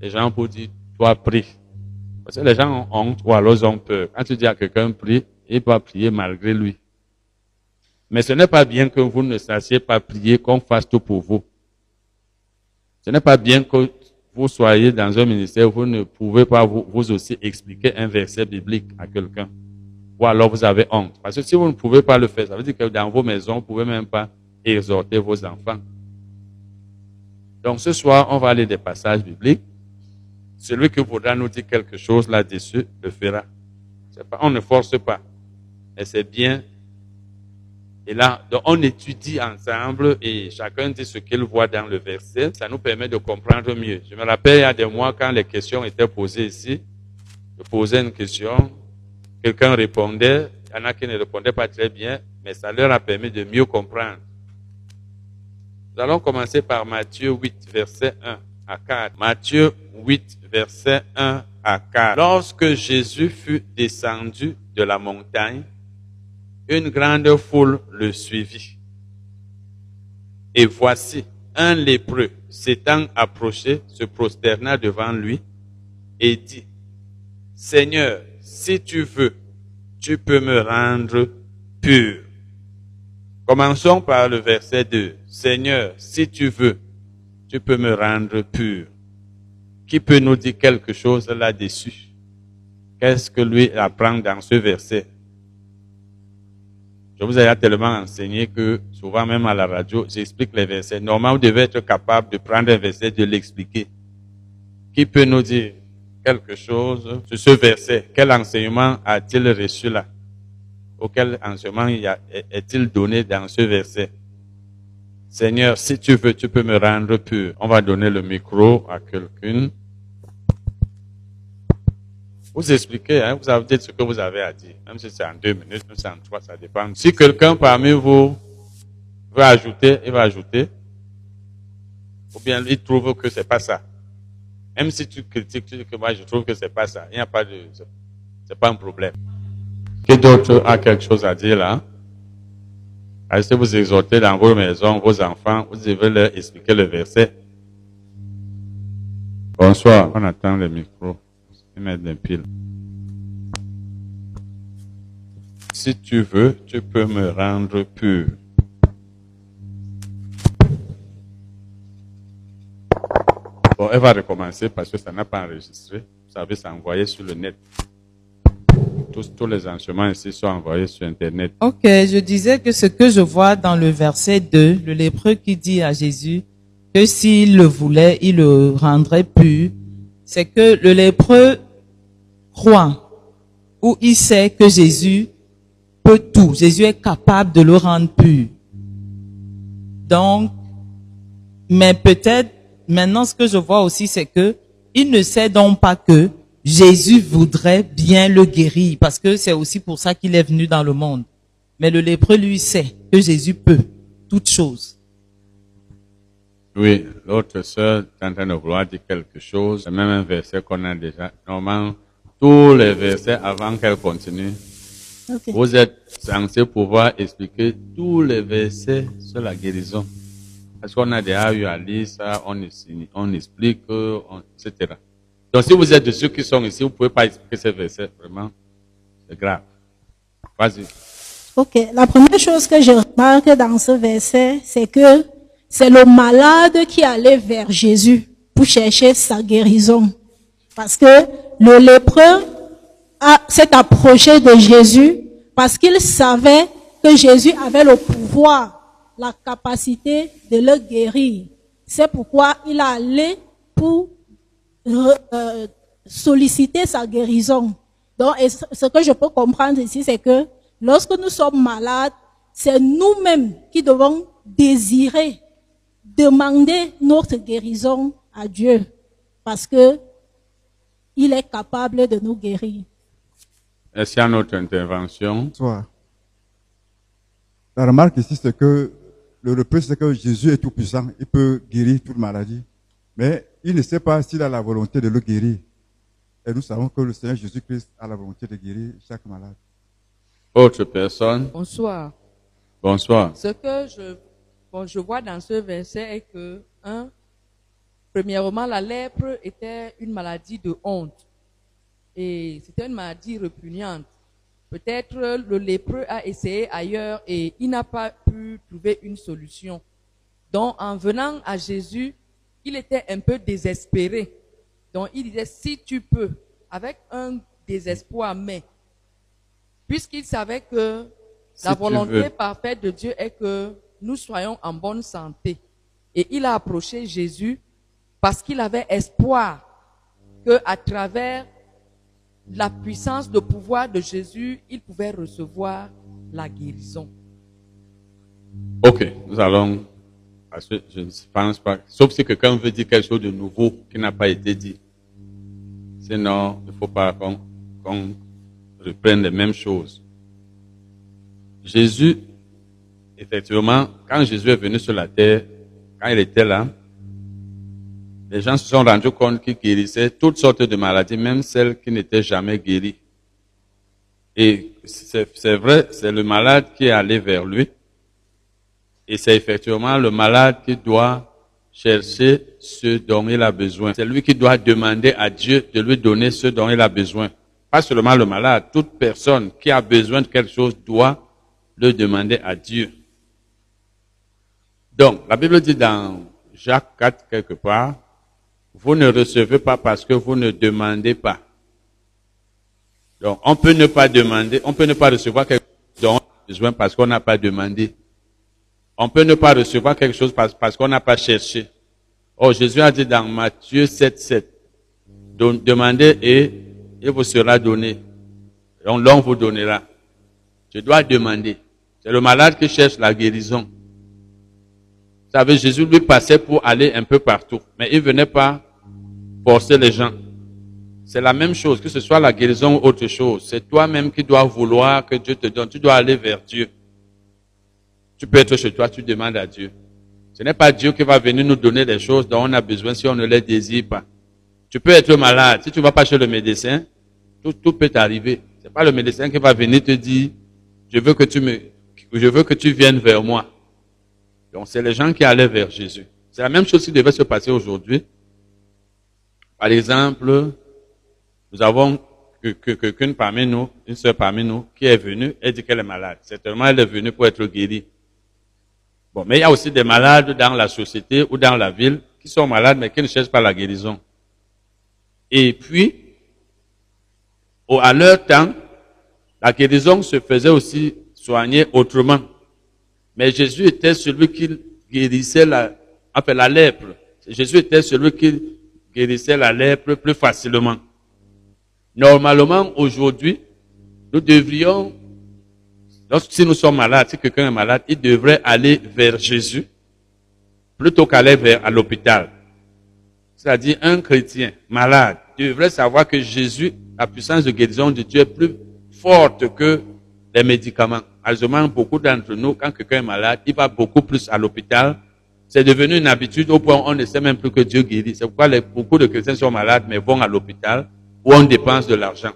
les gens pour dire, toi prie. Parce que les gens ont honte ou alors ils ont peur. Quand tu dis à quelqu'un prie, il va prier malgré lui. Mais ce n'est pas bien que vous ne sachiez pas prier, qu'on fasse tout pour vous. Ce n'est pas bien que vous soyez dans un ministère, vous ne pouvez pas vous, vous aussi expliquer un verset biblique à quelqu'un. Ou alors vous avez honte. Parce que si vous ne pouvez pas le faire, ça veut dire que dans vos maisons, vous ne pouvez même pas exhorter vos enfants. Donc ce soir, on va aller des passages bibliques. Celui qui voudra nous dire quelque chose là-dessus le fera. Pas, on ne force pas. Mais c'est bien. Et là, on étudie ensemble et chacun dit ce qu'il voit dans le verset. Ça nous permet de comprendre mieux. Je me rappelle il y a des mois quand les questions étaient posées ici. Je posais une question, quelqu'un répondait, il y en a qui ne répondaient pas très bien, mais ça leur a permis de mieux comprendre. Nous allons commencer par Matthieu 8, verset 1 à 4. Matthieu 8, verset 1 à 4. Lorsque Jésus fut descendu de la montagne, une grande foule le suivit. Et voici, un lépreux s'étant approché, se prosterna devant lui et dit, Seigneur, si tu veux, tu peux me rendre pur. Commençons par le verset 2. Seigneur, si tu veux, tu peux me rendre pur. Qui peut nous dire quelque chose là-dessus? Qu'est-ce que lui apprend dans ce verset? Je vous ai tellement enseigné que souvent même à la radio, j'explique les versets. Normalement, vous devez être capable de prendre un verset, de l'expliquer. Qui peut nous dire quelque chose sur ce verset? Quel enseignement a-t-il reçu là? Ou quel enseignement est-il donné dans ce verset? Seigneur, si tu veux, tu peux me rendre pur. On va donner le micro à quelqu'un. Vous expliquez, hein, vous avez dit ce que vous avez à dire. Même si c'est en deux minutes, même si c'est en trois, ça dépend. Si quelqu'un parmi vous veut ajouter, il va ajouter. Ou bien il trouve que c'est pas ça. Même si tu critiques, tu dis que moi je trouve que c'est pas ça. Il n'y a pas de, c'est pas un problème. Qui d'autre a quelque chose à dire là? Si vous exhortez dans vos maisons vos enfants, vous devez leur expliquer le verset. Bonsoir, on attend le micro. et mettre des piles. Si tu veux, tu peux me rendre pur. Bon, elle va recommencer parce que ça n'a pas enregistré. Vous savez, c'est envoyé sur le net. Tous, les enseignements ici sont envoyés sur Internet. Ok, je disais que ce que je vois dans le verset 2, le lépreux qui dit à Jésus que s'il le voulait, il le rendrait pur, c'est que le lépreux croit ou il sait que Jésus peut tout. Jésus est capable de le rendre pur. Donc, mais peut-être maintenant ce que je vois aussi, c'est que il ne sait donc pas que Jésus voudrait bien le guérir, parce que c'est aussi pour ça qu'il est venu dans le monde. Mais le lépreux, lui, sait que Jésus peut toutes choses. Oui, l'autre sœur est en train de vouloir dire quelque chose. C'est même un verset qu'on a déjà. Normalement, tous les versets avant qu'elle continue, vous êtes censé pouvoir expliquer tous les versets sur la guérison. Parce qu'on a déjà eu à lire ça, on, ex- on explique, on- etc. Donc si vous êtes de ceux qui sont ici, vous ne pouvez pas expliquer ces versets, vraiment, c'est grave. Vas-y. Ok, la première chose que je remarque dans ce verset, c'est que c'est le malade qui allait vers Jésus pour chercher sa guérison. Parce que le lépreux s'est approché de Jésus parce qu'il savait que Jésus avait le pouvoir, la capacité de le guérir. C'est pourquoi il a allé pour euh, solliciter sa guérison. Donc, et ce que je peux comprendre ici, c'est que lorsque nous sommes malades, c'est nous-mêmes qui devons désirer, demander notre guérison à Dieu, parce que il est capable de nous guérir. Est-ce qu'il y a une autre intervention? Bonsoir. La remarque ici, c'est que le reproche, c'est que Jésus est tout puissant. Il peut guérir toute maladie. Mais il ne sait pas s'il a la volonté de le guérir. Et nous savons que le Seigneur Jésus-Christ a la volonté de guérir chaque malade. Autre personne? Bonsoir. Bonsoir. Ce que je, bon, je vois dans ce verset est que, un, premièrement, la lèpre était une maladie de honte. Et c'était une maladie répugnante. Peut-être le lépreux a essayé ailleurs et il n'a pas pu trouver une solution. Donc, en venant à Jésus, il était un peu désespéré. Donc, il disait, si tu peux, avec un désespoir, mais, puisqu'il savait que Si la volonté parfaite de Dieu est que nous soyons en bonne santé. Et il a approché Jésus parce qu'il avait espoir que à travers la puissance de pouvoir de Jésus, il pouvait recevoir la guérison. Ok, nous allons, parce que je ne pense pas, sauf si quelqu'un veut dire quelque chose de nouveau qui n'a pas été dit. Sinon, il ne faut pas qu'on reprenne les mêmes choses. Jésus, effectivement, quand Jésus est venu sur la terre, quand il était là, les gens se sont rendus compte qu'il guérissait toutes sortes de maladies, même celles qui n'étaient jamais guéries. Et c'est vrai, c'est le malade qui est allé vers lui. Et c'est effectivement le malade qui doit chercher ce dont il a besoin. C'est lui qui doit demander à Dieu de lui donner ce dont il a besoin. Pas seulement le malade, toute personne qui a besoin de quelque chose doit le demander à Dieu. Donc, la Bible dit dans Jacques 4 quelque part, vous ne recevez pas parce que vous ne demandez pas. Donc, on peut ne pas demander, on peut ne pas recevoir quelque chose dont on a besoin parce qu'on n'a pas demandé. On peut ne pas recevoir quelque chose parce, qu'on n'a pas cherché. Oh, Jésus a dit dans Matthieu 7, 7, Don- demandez et il vous sera donné. Donc, l'on vous donnera. Je dois demander. C'est le malade qui cherche la guérison. Vous savez, Jésus lui passait pour aller un peu partout, mais il venait pas forcer les gens. C'est la même chose, que ce soit la guérison ou autre chose. C'est toi-même qui dois vouloir que Dieu te donne. Tu dois aller vers Dieu. Tu peux être chez toi, tu demandes à Dieu. Ce n'est pas Dieu qui va venir nous donner des choses dont on a besoin si on ne les désire pas. Tu peux être malade. Si tu ne vas pas chez le médecin, tout, peut t'arriver. C'est pas le médecin qui va venir te dire, je veux que tu me, je veux que tu viennes vers moi. Donc, c'est les gens qui allaient vers Jésus. C'est la même chose qui devait se passer aujourd'hui. Par exemple, nous avons quelqu'une parmi nous, une sœur parmi nous, qui est venue, elle dit qu'elle est malade. Certainement, elle est venue pour être guérie. Bon, mais il y a aussi des malades dans la société ou dans la ville qui sont malades, mais qui ne cherchent pas la guérison. Et puis, au- à leur temps, la guérison se faisait aussi soigner autrement. Mais Jésus était celui qui guérissait la, enfin, la lèpre. Jésus était celui qui guérissait la lèpre plus facilement. Normalement, aujourd'hui, nous devrions, lorsque si nous sommes malades, si quelqu'un est malade, il devrait aller vers Jésus plutôt qu'aller vers à l'hôpital. C'est-à-dire un chrétien malade devrait savoir que Jésus, la puissance de guérison de Dieu est plus forte que les médicaments. Malheureusement, beaucoup d'entre nous, quand quelqu'un est malade, il va beaucoup plus à l'hôpital. C'est devenu une habitude au point où on ne sait même plus que Dieu guérit. C'est pourquoi beaucoup de chrétiens sont malades mais vont à l'hôpital où on dépense de l'argent.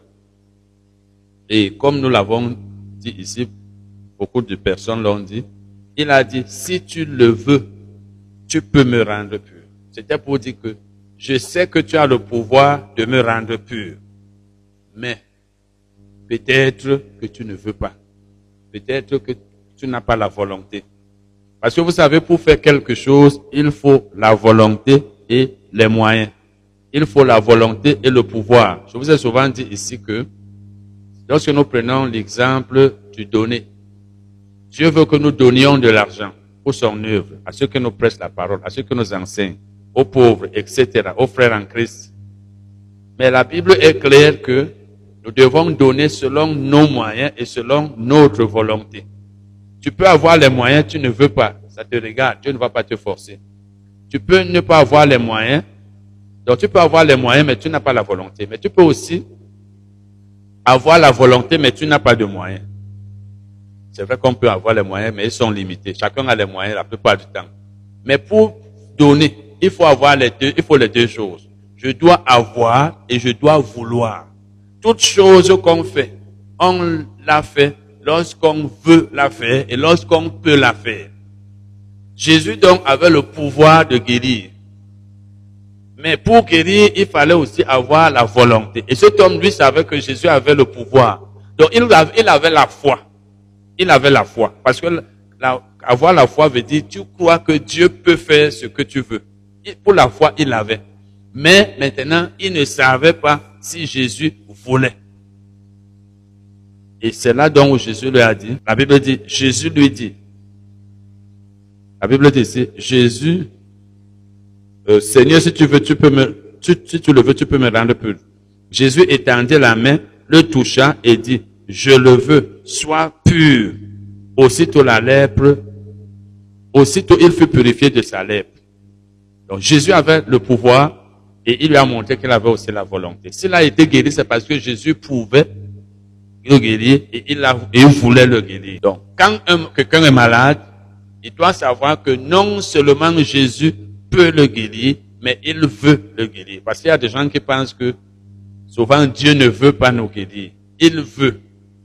Et comme nous l'avons dit ici, beaucoup de personnes l'ont dit, il a dit, si tu le veux, tu peux me rendre pur. C'était pour dire que je sais que tu as le pouvoir de me rendre pur. Mais peut-être que tu ne veux pas. Peut-être que tu n'as pas la volonté. Parce que vous savez, pour faire quelque chose, il faut la volonté et les moyens. Il faut la volonté et le pouvoir. Je vous ai souvent dit ici que lorsque nous prenons l'exemple du donner, Dieu veut que nous donnions de l'argent pour son œuvre, à ceux qui nous prêchent la parole, à ceux qui nous enseignent, aux pauvres, etc., aux frères en Christ. Mais la Bible est claire que nous devons donner selon nos moyens et selon notre volonté. Tu peux avoir les moyens, tu ne veux pas. Ça te regarde, Dieu ne va pas te forcer. Tu peux ne pas avoir les moyens. Donc tu peux avoir les moyens, mais tu n'as pas la volonté. Mais tu peux aussi avoir la volonté, mais tu n'as pas de moyens. C'est vrai qu'on peut avoir les moyens, mais ils sont limités. Chacun a les moyens la plupart du temps. Mais pour donner, il faut avoir les deux, il faut les deux choses. Je dois avoir et je dois vouloir. Toute chose qu'on fait, on la fait lorsqu'on veut la faire et lorsqu'on peut la faire. Jésus donc avait le pouvoir de guérir. Mais pour guérir, il fallait aussi avoir la volonté. Et cet homme, lui, savait que Jésus avait le pouvoir. Donc, il avait, il avait la foi. Il avait la foi. Parce que la- avoir la foi veut dire, tu crois que Dieu peut faire ce que tu veux. Pour la foi, il l'avait. Mais maintenant, il ne savait pas si Jésus voulait. Et c'est là donc où Jésus lui a dit, la Bible dit, Jésus lui dit, la Bible dit ici, Jésus, euh, Seigneur, si tu veux, tu peux me, si tu le veux, tu peux me rendre pur. Jésus étendit la main, le toucha et dit, je le veux, sois pur. Aussitôt la lèpre, aussitôt il fut purifié de sa lèpre. Donc Jésus avait le pouvoir et il lui a montré qu'il avait aussi la volonté. S'il a été guéri, c'est parce que Jésus pouvait le guérir et il, a, et voulait le guérir. Donc, quand un- quelqu'un est malade, il doit savoir que non seulement Jésus peut le guérir, mais il veut le guérir. Parce qu'il y a des gens qui pensent que souvent Dieu ne veut pas nous guérir. Il veut.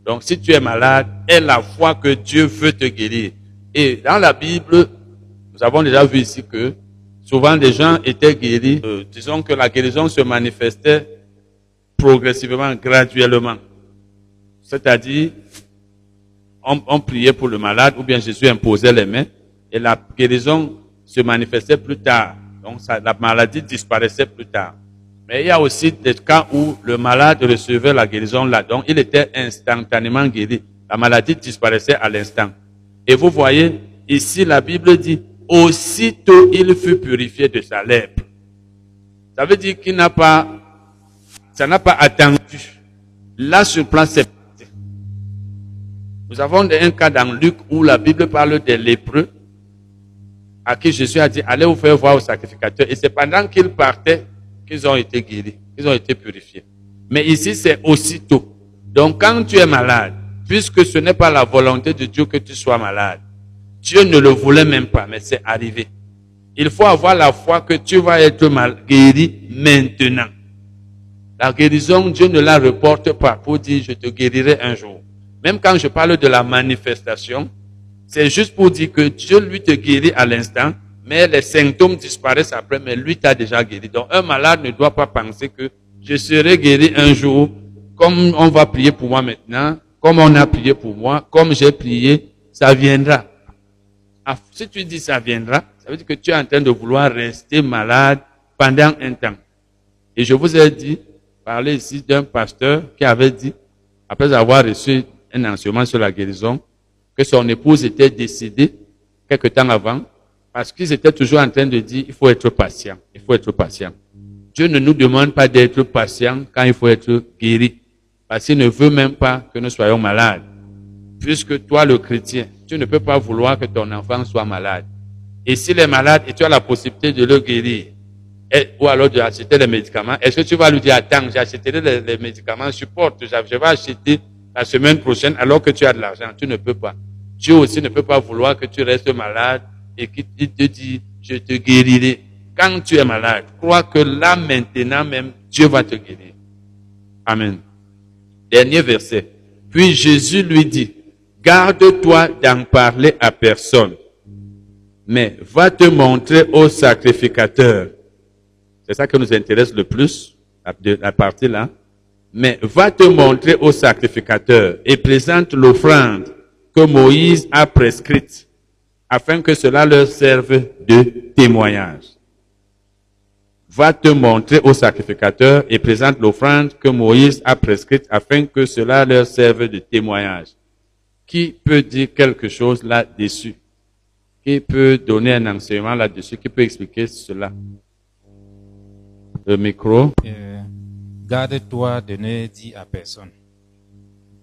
Donc, si tu es malade, aie la foi que Dieu veut te guérir. Et dans la Bible, nous avons déjà vu ici que souvent les gens étaient guéris. Euh, disons que la guérison se manifestait progressivement, graduellement. C'est-à-dire, on, priait pour le malade ou bien Jésus imposait les mains et la guérison se manifestait plus tard. Donc la maladie disparaissait plus tard. Mais il y a aussi des cas où le malade recevait la guérison là, donc il était instantanément guéri. La maladie disparaissait à l'instant. Et vous voyez, ici la Bible dit, aussitôt il fut purifié de sa lèpre. Ça veut dire qu'il n'a pas, ça n'a pas attendu. Là sur place, c'est. Nous avons un cas dans Luc où la Bible parle des lépreux à qui Jésus a dit, allez vous faire voir au sacrificateur. Et c'est pendant qu'ils partaient qu'ils ont été guéris, qu'ils ont été purifiés. Mais ici, c'est aussitôt. Donc, quand tu es malade, puisque ce n'est pas la volonté de Dieu que tu sois malade, Dieu ne le voulait même pas, mais c'est arrivé. Il faut avoir la foi que tu vas être guéri maintenant. La guérison, Dieu ne la reporte pas pour dire je te guérirai un jour. Même quand je parle de la manifestation, c'est juste pour dire que Dieu lui te guérit à l'instant, mais les symptômes disparaissent après, mais lui t'a déjà guéri. Donc un malade ne doit pas penser que je serai guéri un jour, comme on va prier pour moi maintenant, comme on a prié pour moi, comme j'ai prié, ça viendra. Ah, si tu dis ça viendra, ça veut dire que tu es en train de vouloir rester malade pendant un temps. Et je vous ai dit, parler ici d'un pasteur qui avait dit, après avoir reçu un enseignement sur la guérison, que son épouse était décédée quelque temps avant, parce qu'ils étaient toujours en train de dire, il faut être patient, il faut être patient. Dieu ne nous demande pas d'être patient quand il faut être guéri, parce qu'il ne veut même pas que nous soyons malades. Puisque toi, le chrétien, tu ne peux pas vouloir que ton enfant soit malade. Et s'il est malade et tu as la possibilité de le guérir, ou alors de acheter les médicaments, est-ce que tu vas lui dire, attends, j'ai acheté les, les médicaments, supporte, je vais acheter la semaine prochaine alors que tu as de l'argent. Tu ne peux pas. Dieu aussi ne peut pas vouloir que tu restes malade et qu'il te dit, je te guérirai. Quand tu es malade, crois que là maintenant même, Dieu va te guérir. Amen. Dernier verset. Puis Jésus lui dit, garde-toi d'en parler à personne, mais va te montrer au sacrificateur. C'est ça qui nous intéresse le plus, la partie là. Mais va te montrer au sacrificateur et présente l'offrande que Moïse a prescrite, afin que cela leur serve de témoignage. Va te montrer au sacrificateur et présente l'offrande que Moïse a prescrite, afin que cela leur serve de témoignage. Qui peut dire quelque chose là-dessus? Qui peut donner un enseignement là-dessus? Qui peut expliquer cela? Le micro. Euh, Garde-toi de ne dire à personne.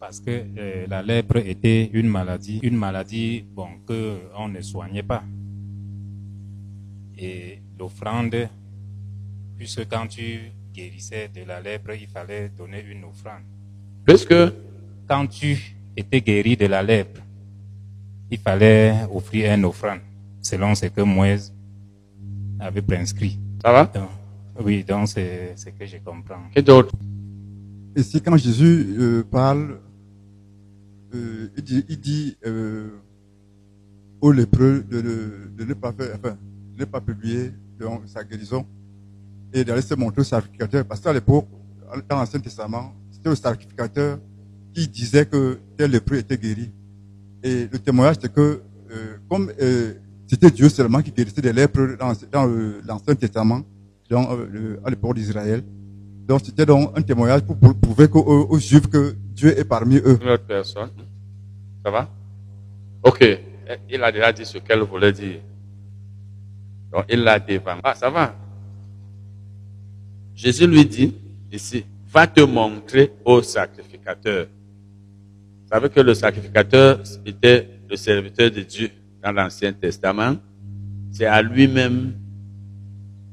Parce que euh, la lèpre était une maladie, une maladie bon, que on ne soignait pas. Et l'offrande, puisque quand tu guérissais de la lèpre, il fallait donner une offrande. Puisque quand tu étais guéri de la lèpre, il fallait offrir une offrande, selon ce que Moïse avait prescrit. Ça va? Donc, Oui, donc c'est ce que je comprends. Et d'autres? Ici, quand Jésus euh, parle, euh, il dit, il euh, aux lépreux de, ne- pas publier sa guérison et d'aller se montrer au sacrificateur. Parce qu'à l'époque, dans l'Ancien Testament, c'était le sacrificateur qui disait que tel lépreux était guéri. Et le témoignage, c'était que, euh, comme c'était Dieu seulement qui guérissait des lèpres dans, l'Ancien Testament, à l'époque d'Israël, donc c'était donc un témoignage pour, prouver aux Juifs que Dieu est parmi eux. Une autre personne. Ça va? Ok. Il a déjà dit ce qu'elle voulait dire. Donc, il l'a devant. Ah, ça va. Jésus lui dit, ici, va te montrer au sacrificateur. Vous savez que le sacrificateur était le serviteur de Dieu dans l'Ancien Testament. C'est à lui-même,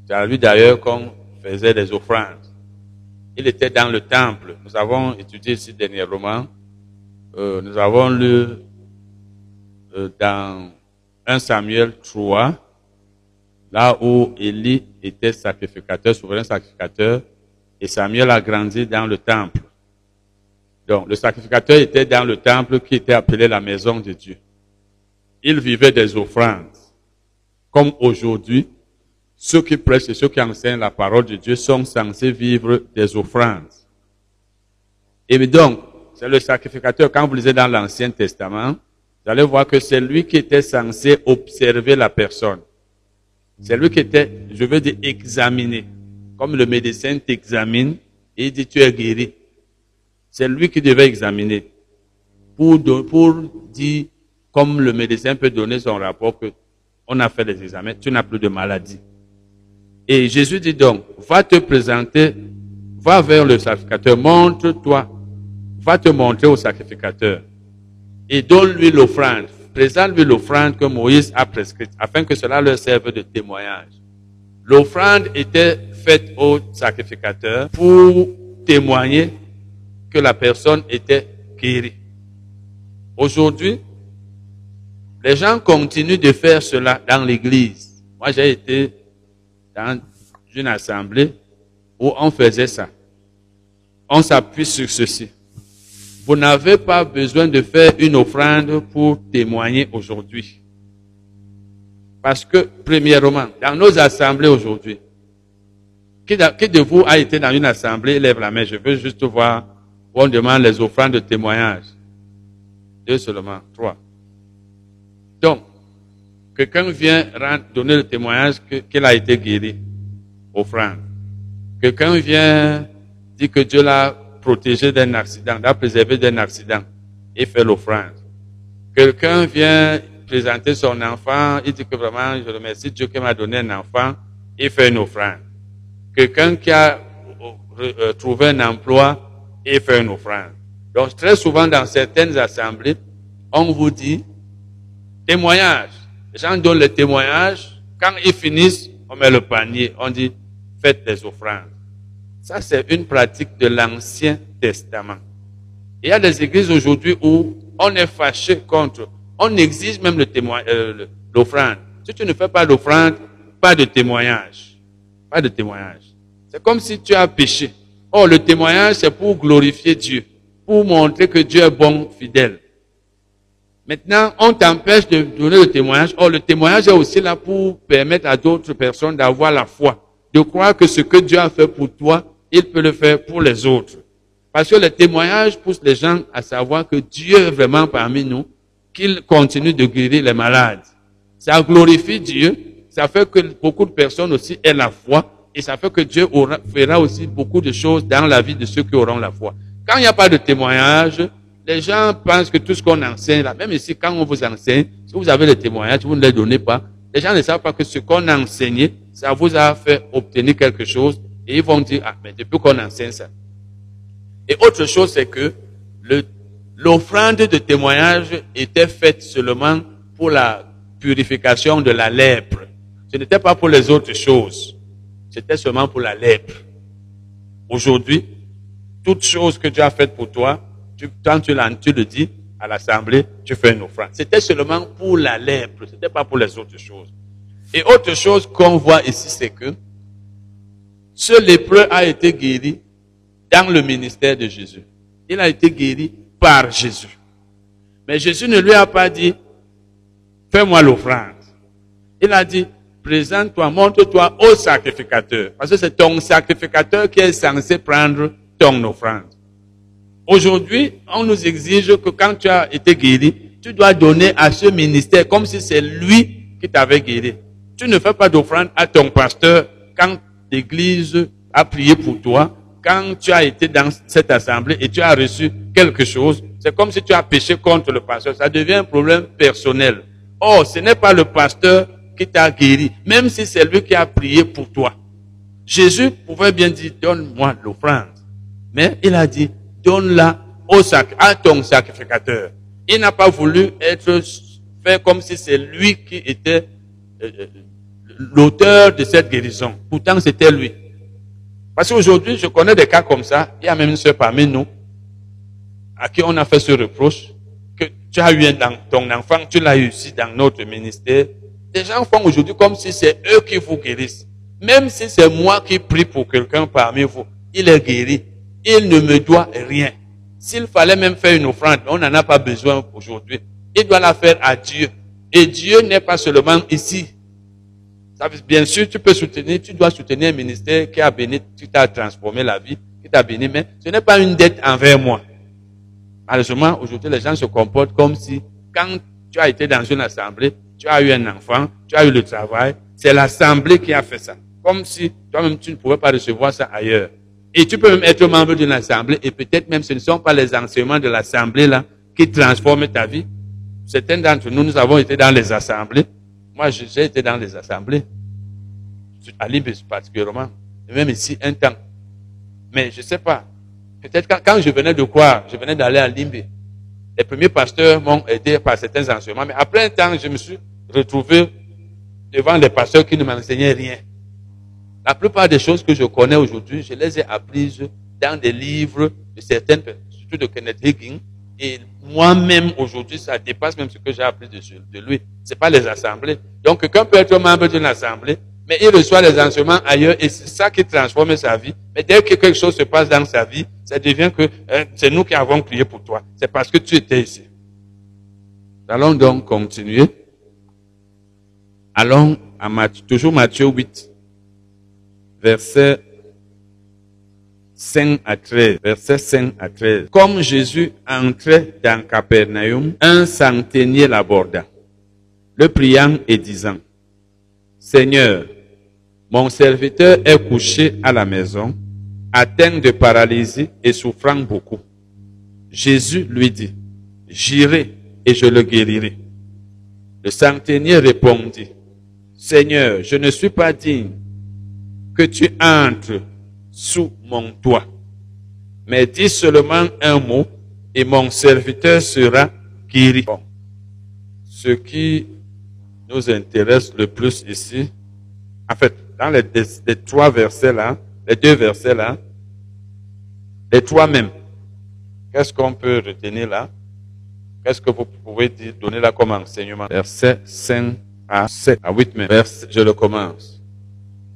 c'est à lui d'ailleurs qu'on faisait des offrandes. Il était dans le temple. Nous avons étudié ici dernièrement. Euh, nous avons lu euh, dans 1 Samuel 3, là où Élie était sacrificateur, souverain sacrificateur, et Samuel a grandi dans le temple. Donc, le sacrificateur était dans le temple qui était appelé la maison de Dieu. Il vivait des offrandes. Comme aujourd'hui, ceux qui prêchent et ceux qui enseignent la parole de Dieu sont censés vivre des offrandes. Et donc, c'est le sacrificateur, quand vous lisez dans l'Ancien Testament, vous allez voir que c'est lui qui était censé observer la personne. C'est lui qui était, je veux dire, examiné. Comme le médecin t'examine et il dit tu es guéri. C'est lui qui devait examiner. Pour, pour dire, comme le médecin peut donner son rapport que on a fait des examens, tu n'as plus de maladie. Et Jésus dit donc, va te présenter, va vers le sacrificateur, montre-toi, va te montrer au sacrificateur et donne-lui l'offrande. Présente-lui l'offrande que Moïse a prescrite, afin que cela leur serve de témoignage. L'offrande était faite au sacrificateur pour témoigner que la personne était guérie. Aujourd'hui, les gens continuent de faire cela dans l'église. Moi, j'ai été dans une assemblée où on faisait ça. On s'appuie sur ceci. Vous n'avez pas besoin de faire une offrande pour témoigner aujourd'hui. Parce que, premièrement, dans nos assemblées aujourd'hui, Qui de, vous a été dans une assemblée Lève la main. Je veux juste voir où on demande les offrandes de témoignage. Deux seulement. Trois. Donc, quelqu'un vient donner le témoignage que- qu'il a été guéri. Offrande. Quelqu'un vient dire que Dieu l'a protégé d'un accident, l'a préservé d'un accident et fait l'offrande. Quelqu'un vient présenter son enfant, il dit que vraiment, je remercie Dieu qui m'a donné un enfant et fait une offrande. Quelqu'un qui a euh, euh, trouvé un emploi et fait une offrande. Donc, très souvent, dans certaines assemblées, on vous dit, témoignage. Les gens donnent le témoignage. Quand ils finissent, on met le panier. On dit, faites des offrandes. Ça, c'est une pratique de l'Ancien Testament. Il y a des églises aujourd'hui où on est fâché contre, on exige même euh, l'offrande. Si tu ne fais pas d'offrande, pas de témoignage. Pas de témoignage. C'est comme si tu as péché. Oh, le témoignage, c'est pour glorifier Dieu, pour montrer que Dieu est bon, fidèle. Maintenant, on t'empêche de donner le témoignage. Or, le témoignage est aussi là pour permettre à d'autres personnes d'avoir la foi, de croire que ce que Dieu a fait pour toi, il peut le faire pour les autres. Parce que le témoignage pousse les gens à savoir que Dieu est vraiment parmi nous, qu'il continue de guérir les malades. Ça glorifie Dieu, ça fait que beaucoup de personnes aussi aient la foi, et ça fait que Dieu fera aussi beaucoup de choses dans la vie de ceux qui auront la foi. Quand il n'y a pas de témoignage, les gens pensent que tout ce qu'on enseigne là, même ici, quand on vous enseigne, si vous avez le témoignage, vous ne les donnez pas, les gens ne savent pas que ce qu'on a enseigné, ça vous a fait obtenir quelque chose, et ils vont dire, ah, mais depuis qu'on enseigne ça. Et autre chose, c'est que l'offrande de témoignage était faite seulement pour la purification de la lèpre. Ce n'était pas pour les autres choses. C'était seulement pour la lèpre. Aujourd'hui, toute chose que Dieu a faite pour toi, tu, quand tu, tu le dis à l'assemblée, tu fais une offrande. C'était seulement pour la lèpre, ce n'était pas pour les autres choses. Et autre chose qu'on voit ici, c'est que ce lépreux a été guéri dans le ministère de Jésus. Il a été guéri par Jésus. Mais Jésus ne lui a pas dit, fais-moi l'offrande. Il a dit, présente-toi, montre-toi au sacrificateur. Parce que c'est ton sacrificateur qui est censé prendre ton offrande. Aujourd'hui, on nous exige que quand tu as été guéri, tu dois donner à ce ministère comme si c'est lui qui t'avait guéri. Tu ne fais pas d'offrande à ton pasteur quand l'église a prié pour toi, quand tu as été dans cette assemblée et tu as reçu quelque chose. C'est comme si tu as péché contre le pasteur. Ça devient un problème personnel. Or, ce n'est pas le pasteur qui t'a guéri, même si c'est lui qui a prié pour toi. Jésus pouvait bien dire, donne-moi l'offrande. Mais il a dit, donne-la au sac, à ton sacrificateur. Il n'a pas voulu être fait comme si c'est lui qui était euh, euh, l'auteur de cette guérison. Pourtant, c'était lui. Parce qu'aujourd'hui, je connais des cas comme ça. Il y a même une soeur parmi nous à qui on a fait ce reproche que tu as eu ton enfant, tu l'as eu ici dans notre ministère. Les gens font aujourd'hui comme si c'est eux qui vous guérissent. Même si c'est moi qui prie pour quelqu'un parmi vous, il est guéri. Il ne me doit rien. S'il fallait même faire une offrande, on n'en a pas besoin aujourd'hui. Il doit la faire à Dieu. Et Dieu n'est pas seulement ici. Bien sûr, tu peux soutenir, tu dois soutenir un ministère qui a béni, qui t'a transformé la vie, qui t'a béni, mais ce n'est pas une dette envers moi. Malheureusement, aujourd'hui, les gens se comportent comme si, quand tu as été dans une assemblée, tu as eu un enfant, tu as eu le travail, c'est l'assemblée qui a fait ça. Comme si toi-même, tu ne pouvais pas recevoir ça ailleurs. Et tu peux même être membre d'une assemblée, et peut-être même ce ne sont pas les enseignements de l'assemblée là qui transforment ta vie. Certains d'entre nous, nous avons été dans les assemblées. Moi, j'ai été dans les assemblées. À Libye particulièrement. Et même ici, un temps. Mais je ne sais pas. Peut-être quand, quand je venais de quoi? Je venais d'aller à Limbe. Les premiers pasteurs m'ont aidé par certains enseignements. Mais après un temps, je me suis retrouvé devant des pasteurs qui ne m'enseignaient rien. La plupart des choses que je connais aujourd'hui, je les ai apprises dans des livres de certaines personnes, surtout de Kenneth Hagin. Et moi-même, aujourd'hui, ça dépasse même ce que j'ai appris de, lui. C'est pas les assemblées. Donc, quelqu'un peut être membre d'une assemblée, mais il reçoit les enseignements ailleurs et c'est ça qui transforme sa vie. Mais dès que quelque chose se passe dans sa vie, ça devient que hein, c'est nous qui avons prié pour toi. C'est parce que tu étais ici. Allons donc continuer. Allons à Matthieu, toujours Matthieu 8, verset 5 à 13, verset 5 à 13. Comme Jésus entrait dans Capernaum, un centenier l'aborda, le priant et disant, Seigneur, mon serviteur est couché à la maison, atteint de paralysie et souffrant beaucoup. Jésus lui dit, J'irai et je le guérirai. Le centenier répondit, Seigneur, je ne suis pas digne que tu entres sous mon toit, mais dis seulement un mot et mon serviteur sera guéri. Bon. Ce qui nous intéresse le plus ici, en fait, dans les, trois versets là, les deux versets là, les trois mêmes, qu'est-ce qu'on peut retenir là? Qu'est-ce que vous pouvez dire, donner là comme enseignement? Verset 5 à 7 à 8 mais je le commence.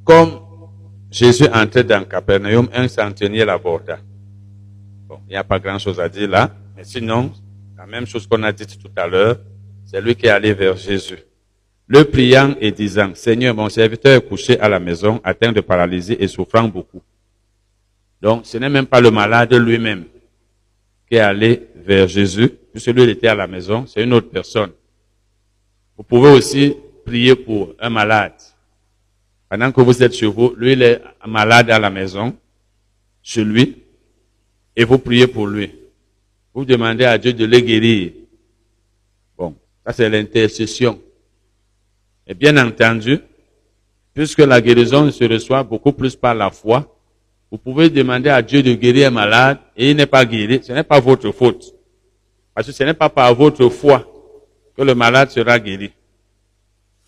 Comme Jésus entrait dans Capernaum, un centenier l'aborda. Bon, il n'y a pas grand-chose à dire là, mais sinon, la même chose qu'on a dit tout à l'heure, c'est lui qui est allé vers Jésus. Le priant et disant, Seigneur, mon serviteur est couché à la maison, atteint de paralysie et souffrant beaucoup. Donc, ce n'est même pas le malade lui-même qui est allé vers Jésus, puisque lui, il était à la maison, c'est une autre personne. Vous pouvez aussi prier pour un malade. Pendant que vous êtes chez vous, lui, il est malade à la maison, chez lui, et vous priez pour lui. Vous demandez à Dieu de le guérir. Bon, ça c'est l'intercession. Et bien entendu, puisque la guérison se reçoit beaucoup plus par la foi, vous pouvez demander à Dieu de guérir un malade et il n'est pas guéri. Ce n'est pas votre faute. Parce que ce n'est pas par votre foi que le malade sera guéri.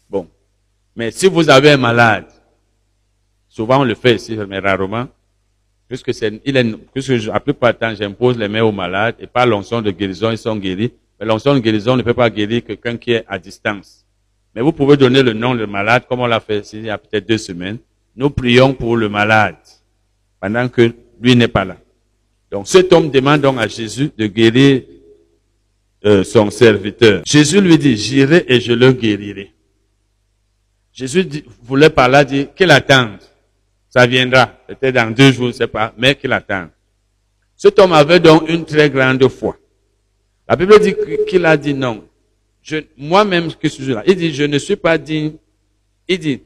Bon. Mais si vous avez un malade, souvent on le fait ici, mais rarement, puisque c'est, il est, puisque la plupart du temps j'impose les mains aux malades et par l'onction de guérison, ils sont guéris. Mais l'onction de guérison ne peut pas guérir quelqu'un qui est à distance. Mais vous pouvez donner le nom du malade, comme on l'a fait ici il y a peut-être deux semaines. Nous prions pour le malade pendant que lui n'est pas là. Donc cet homme demande donc à Jésus de guérir euh, son serviteur. Jésus lui dit, j'irai et je le guérirai. Jésus voulait par là dire qu'il attende. Ça viendra, peut-être dans deux jours, je ne sais pas, mais qu'il attende. Cet homme avait donc une très grande foi. La Bible dit qu'il a dit non. Moi-même, que suis là, il dit, je ne suis pas digne. Il dit,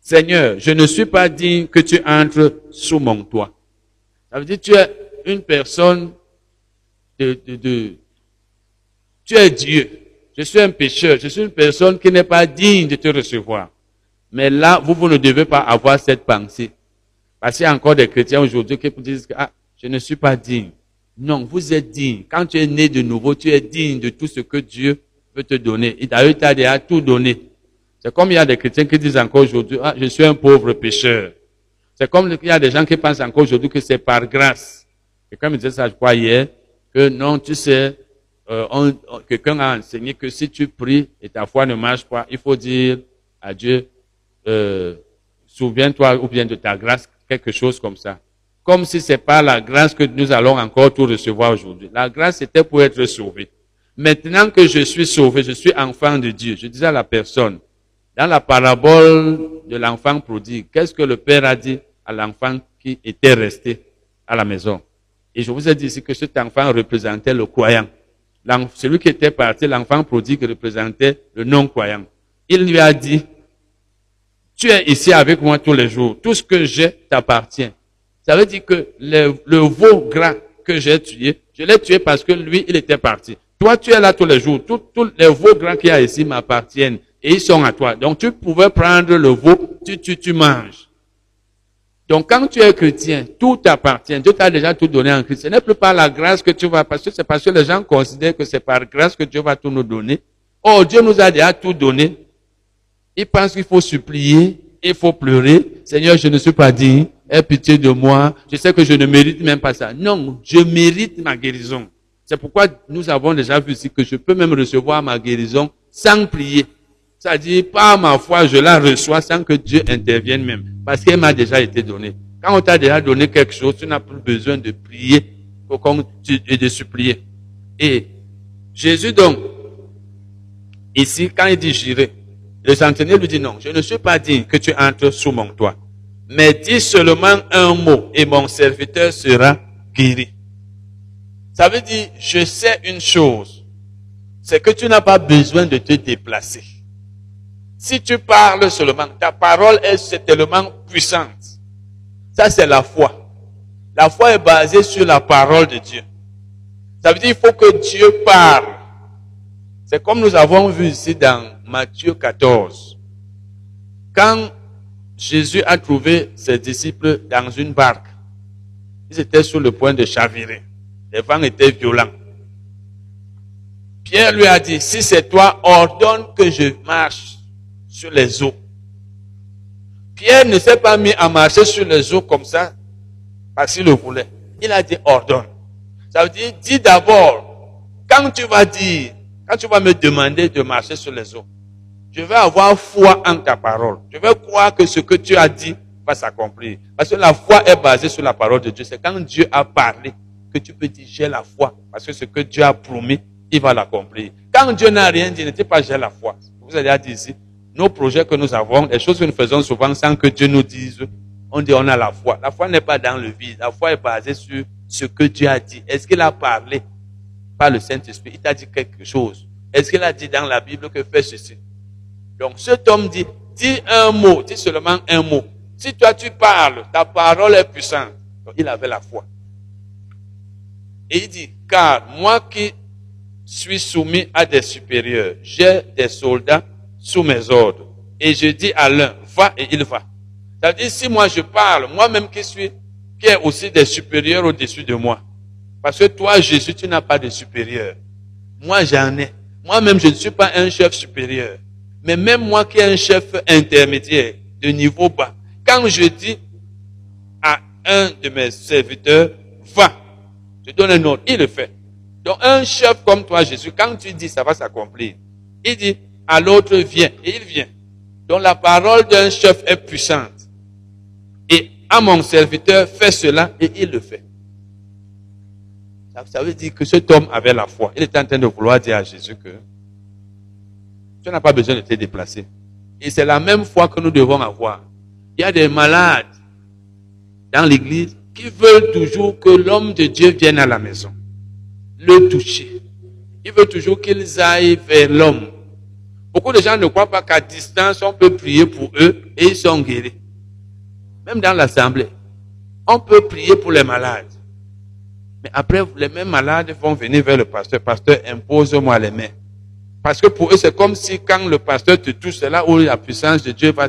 Seigneur, je ne suis pas digne que tu entres sous mon toit. Ça veut dire tu es une personne de, de, de, tu es Dieu. Je suis un pécheur. Je suis une personne qui n'est pas digne de te recevoir. Mais là, vous, vous ne devez pas avoir cette pensée. Parce qu'il y a encore des chrétiens aujourd'hui qui disent que, ah, je ne suis pas digne. Non, vous êtes digne. Quand tu es né de nouveau, tu es digne de tout ce que Dieu peut te donner. Il t'a déjà tout donné. C'est comme il y a des chrétiens qui disent encore aujourd'hui, ah, je suis un pauvre pécheur. C'est comme il y a des gens qui pensent encore aujourd'hui que c'est par grâce. Et comme disait ça, je crois hier, que non, tu sais, euh, quelqu'un a enseigné que si tu pries et ta foi ne marche pas, il faut dire à Dieu, euh, souviens-toi ou bien de ta grâce, quelque chose comme ça. Comme si c'est pas la grâce que nous allons encore tout recevoir aujourd'hui. La grâce était pour être sauvé. Maintenant que je suis sauvé, je suis enfant de Dieu. Je disais à la personne, dans la parabole de l'enfant prodigue, qu'est-ce que le père a dit à l'enfant qui était resté à la maison? Et je vous ai dit ici que cet enfant représentait le croyant. Celui qui était parti, l'enfant prodigue représentait le non-croyant. Il lui a dit, tu es ici avec moi tous les jours. Tout ce que j'ai t'appartient. Ça veut dire que le, veau gras que j'ai tué, je l'ai tué parce que lui, il était parti. Toi, tu es là tous les jours. Tous les veaux gras qu'il y a ici m'appartiennent et ils sont à toi. Donc tu pouvais prendre le veau, tu, tu, tu manges. Donc quand tu es chrétien, tout t'appartient. Dieu t'a déjà tout donné en Christ. Ce n'est plus par la grâce que tu vas, parce que c'est parce que les gens considèrent que c'est par grâce que Dieu va tout nous donner. Oh, Dieu nous a déjà tout donné. Ils pensent qu'il faut supplier, il faut pleurer. Seigneur, je ne suis pas digne. Aie pitié de moi. Je sais que je ne mérite même pas ça. Non, je mérite ma guérison. C'est pourquoi nous avons déjà vu ici que je peux même recevoir ma guérison sans prier. C'est-à-dire, par ma foi, je la reçois sans que Dieu intervienne même. Parce qu'elle m'a déjà été donnée. Quand on t'a déjà donné quelque chose, tu n'as plus besoin de prier et de supplier. Et Jésus donc, ici, quand il dit j'irai, le centenaire lui dit non, je ne suis pas digne que tu entres sous mon toit. mais dis seulement un mot et mon serviteur sera guéri. Ça veut dire, je sais une chose, c'est que tu n'as pas besoin de te déplacer. Si tu parles seulement, ta parole est tellement puissante. Ça, c'est la foi. La foi est basée sur la parole de Dieu. Ça veut dire qu'il faut que Dieu parle. C'est comme nous avons vu ici dans Matthieu 14. Quand Jésus a trouvé ses disciples dans une barque, ils étaient sur le point de chavirer. Les vents étaient violents. Pierre lui a dit, si c'est toi, ordonne que je marche sur les eaux. Pierre ne s'est pas mis à marcher sur les eaux comme ça parce qu'il le voulait. Il a dit ordonne. Ça veut dire, dis d'abord, quand tu vas dire, quand tu vas me demander de marcher sur les eaux, je vais avoir foi en ta parole. Je vais croire que ce que tu as dit va s'accomplir. Parce que la foi est basée sur la parole de Dieu. C'est quand Dieu a parlé que tu peux dire j'ai la foi. Parce que ce que Dieu a promis, il va l'accomplir. Quand Dieu n'a rien dit, ne dis pas j'ai la foi. Vous allez dire ici, nos projets que nous avons, les choses que nous faisons souvent sans que Dieu nous dise, on dit on a la foi. La foi n'est pas dans le vide. La foi est basée sur ce que Dieu a dit. Est-ce qu'il a parlé par le Saint-Esprit Il t'a dit quelque chose. Est-ce qu'il a dit dans la Bible que fais ceci? Donc cet homme dit, dis un mot, dis seulement un mot. Si toi tu parles, ta parole est puissante. Donc il avait la foi. Et il dit, car moi qui suis soumis à des supérieurs, j'ai des soldats sous mes ordres. Et je dis à l'un, va et il va. Ça veut dire, si moi je parle, moi-même qui suis, qui est aussi des supérieurs au-dessus de moi. Parce que toi, Jésus, tu n'as pas de supérieur. Moi, j'en ai. Moi-même, je ne suis pas un chef supérieur. Mais même moi qui est un chef intermédiaire, de niveau bas, quand je dis à un de mes serviteurs, va, je donne un ordre, il le fait. Donc un chef comme toi, Jésus, quand tu dis, ça va s'accomplir. Il dit, à l'autre, viens, et il vient. Donc la parole d'un chef est puissante. Et à mon serviteur, fais cela, et il le fait. Ça, veut dire que cet homme avait la foi. Il était en train de vouloir dire à Jésus que tu n'as pas besoin de te déplacer. Et c'est la même foi que nous devons avoir. Il y a des malades dans l'église qui veulent toujours que l'homme de Dieu vienne à la maison, le toucher. Ils veulent toujours qu'ils aillent vers l'homme. Beaucoup de gens ne croient pas qu'à distance, on peut prier pour eux et ils sont guéris. Même dans l'assemblée, on peut prier pour les malades. Mais après, les mêmes malades vont venir vers le pasteur. Pasteur, impose-moi les mains. Parce que pour eux, c'est comme si quand le pasteur te touche, c'est là où la puissance de Dieu va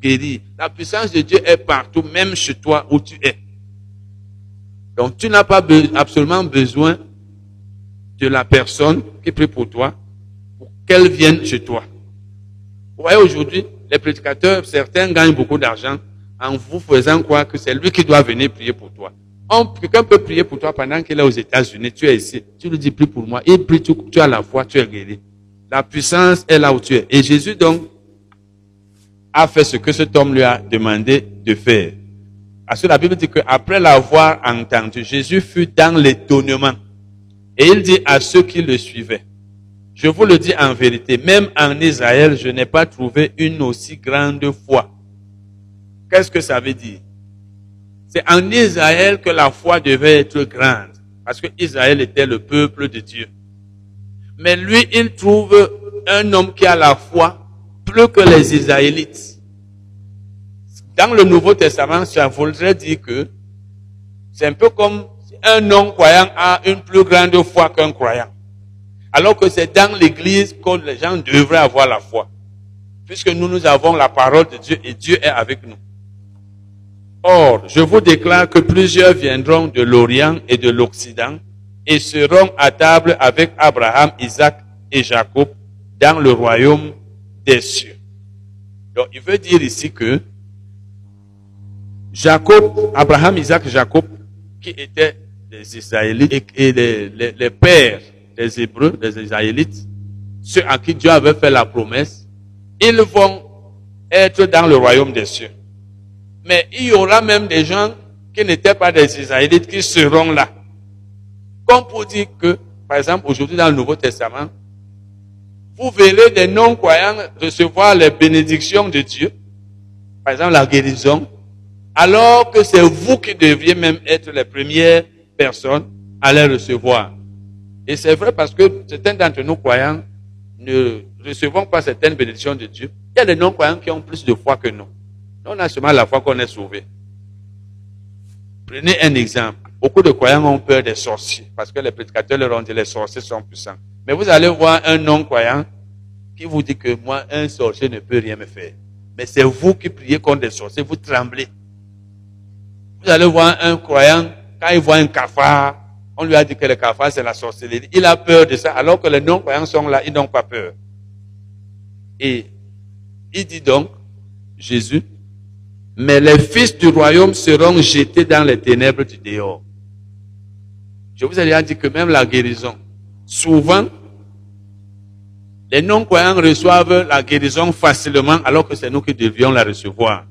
guérir. La puissance de Dieu est partout, même chez toi où tu es. Donc, tu n'as pas absolument besoin de la personne qui prie pour toi pour qu'elle vienne chez toi. Vous voyez, aujourd'hui, les prédicateurs, certains gagnent beaucoup d'argent en vous faisant croire que c'est lui qui doit venir prier pour toi. Quelqu'un peut prier pour toi pendant qu'il est aux États-Unis, tu es ici. Tu lui dis, prie pour moi. Il prie, tu, tu as la foi, tu es guéri. La puissance est là où tu es. Et Jésus, donc, a fait ce que cet homme lui a demandé de faire. Parce que la Bible dit qu'après l'avoir entendu, Jésus fut dans l'étonnement. Et il dit à ceux qui le suivaient, je vous le dis en vérité, même en Israël, je n'ai pas trouvé une aussi grande foi. Qu'est-ce que ça veut dire? C'est en Israël que la foi devait être grande, parce que Israël était le peuple de Dieu. Mais lui, il trouve un homme qui a la foi plus que les Israélites. Dans le Nouveau Testament, ça voudrait dire que c'est un peu comme un non-croyant a une plus grande foi qu'un croyant. Alors que c'est dans l'église que les gens devraient avoir la foi. Puisque nous, nous avons la parole de Dieu et Dieu est avec nous. Or, je vous déclare que plusieurs viendront de l'Orient et de l'Occident et seront à table avec Abraham, Isaac et Jacob dans le royaume des cieux. Donc, il veut dire ici que Jacob, Abraham, Isaac, Jacob, qui étaient des Israélites et les, pères des Hébreux, des Israélites, ceux à qui Dieu avait fait la promesse, ils vont être dans le royaume des cieux. Mais il y aura même des gens qui n'étaient pas des Israélites qui seront là. Comme pour dire que, par exemple, aujourd'hui dans le Nouveau Testament, vous verrez des non-croyants recevoir les bénédictions de Dieu. Par exemple, la guérison, alors que c'est vous qui deviez même être les premières personnes à les recevoir. Et c'est vrai parce que certains d'entre nous croyants ne recevons pas certaines bénédictions de Dieu. Il y a des non-croyants qui ont plus de foi que nous. On a seulement la foi qu'on est sauvé. Prenez un exemple. Beaucoup de croyants ont peur des sorciers parce que les prédicateurs leur ont dit les sorciers sont puissants. Mais vous allez voir un non-croyant qui vous dit que moi, un sorcier ne peut rien me faire. Mais c'est vous qui priez contre des sorciers, vous tremblez. Vous allez voir un croyant, quand il voit un cafard, on lui a dit que le cafard c'est la sorcellerie. Il a peur de ça, alors que les non-croyants sont là, ils n'ont pas peur. Et il dit donc, Jésus, mais les fils du royaume seront jetés dans les ténèbres du dehors. Je vous ai déjà dit que même la guérison, souvent, les non-croyants reçoivent la guérison facilement alors que c'est nous qui devions la recevoir.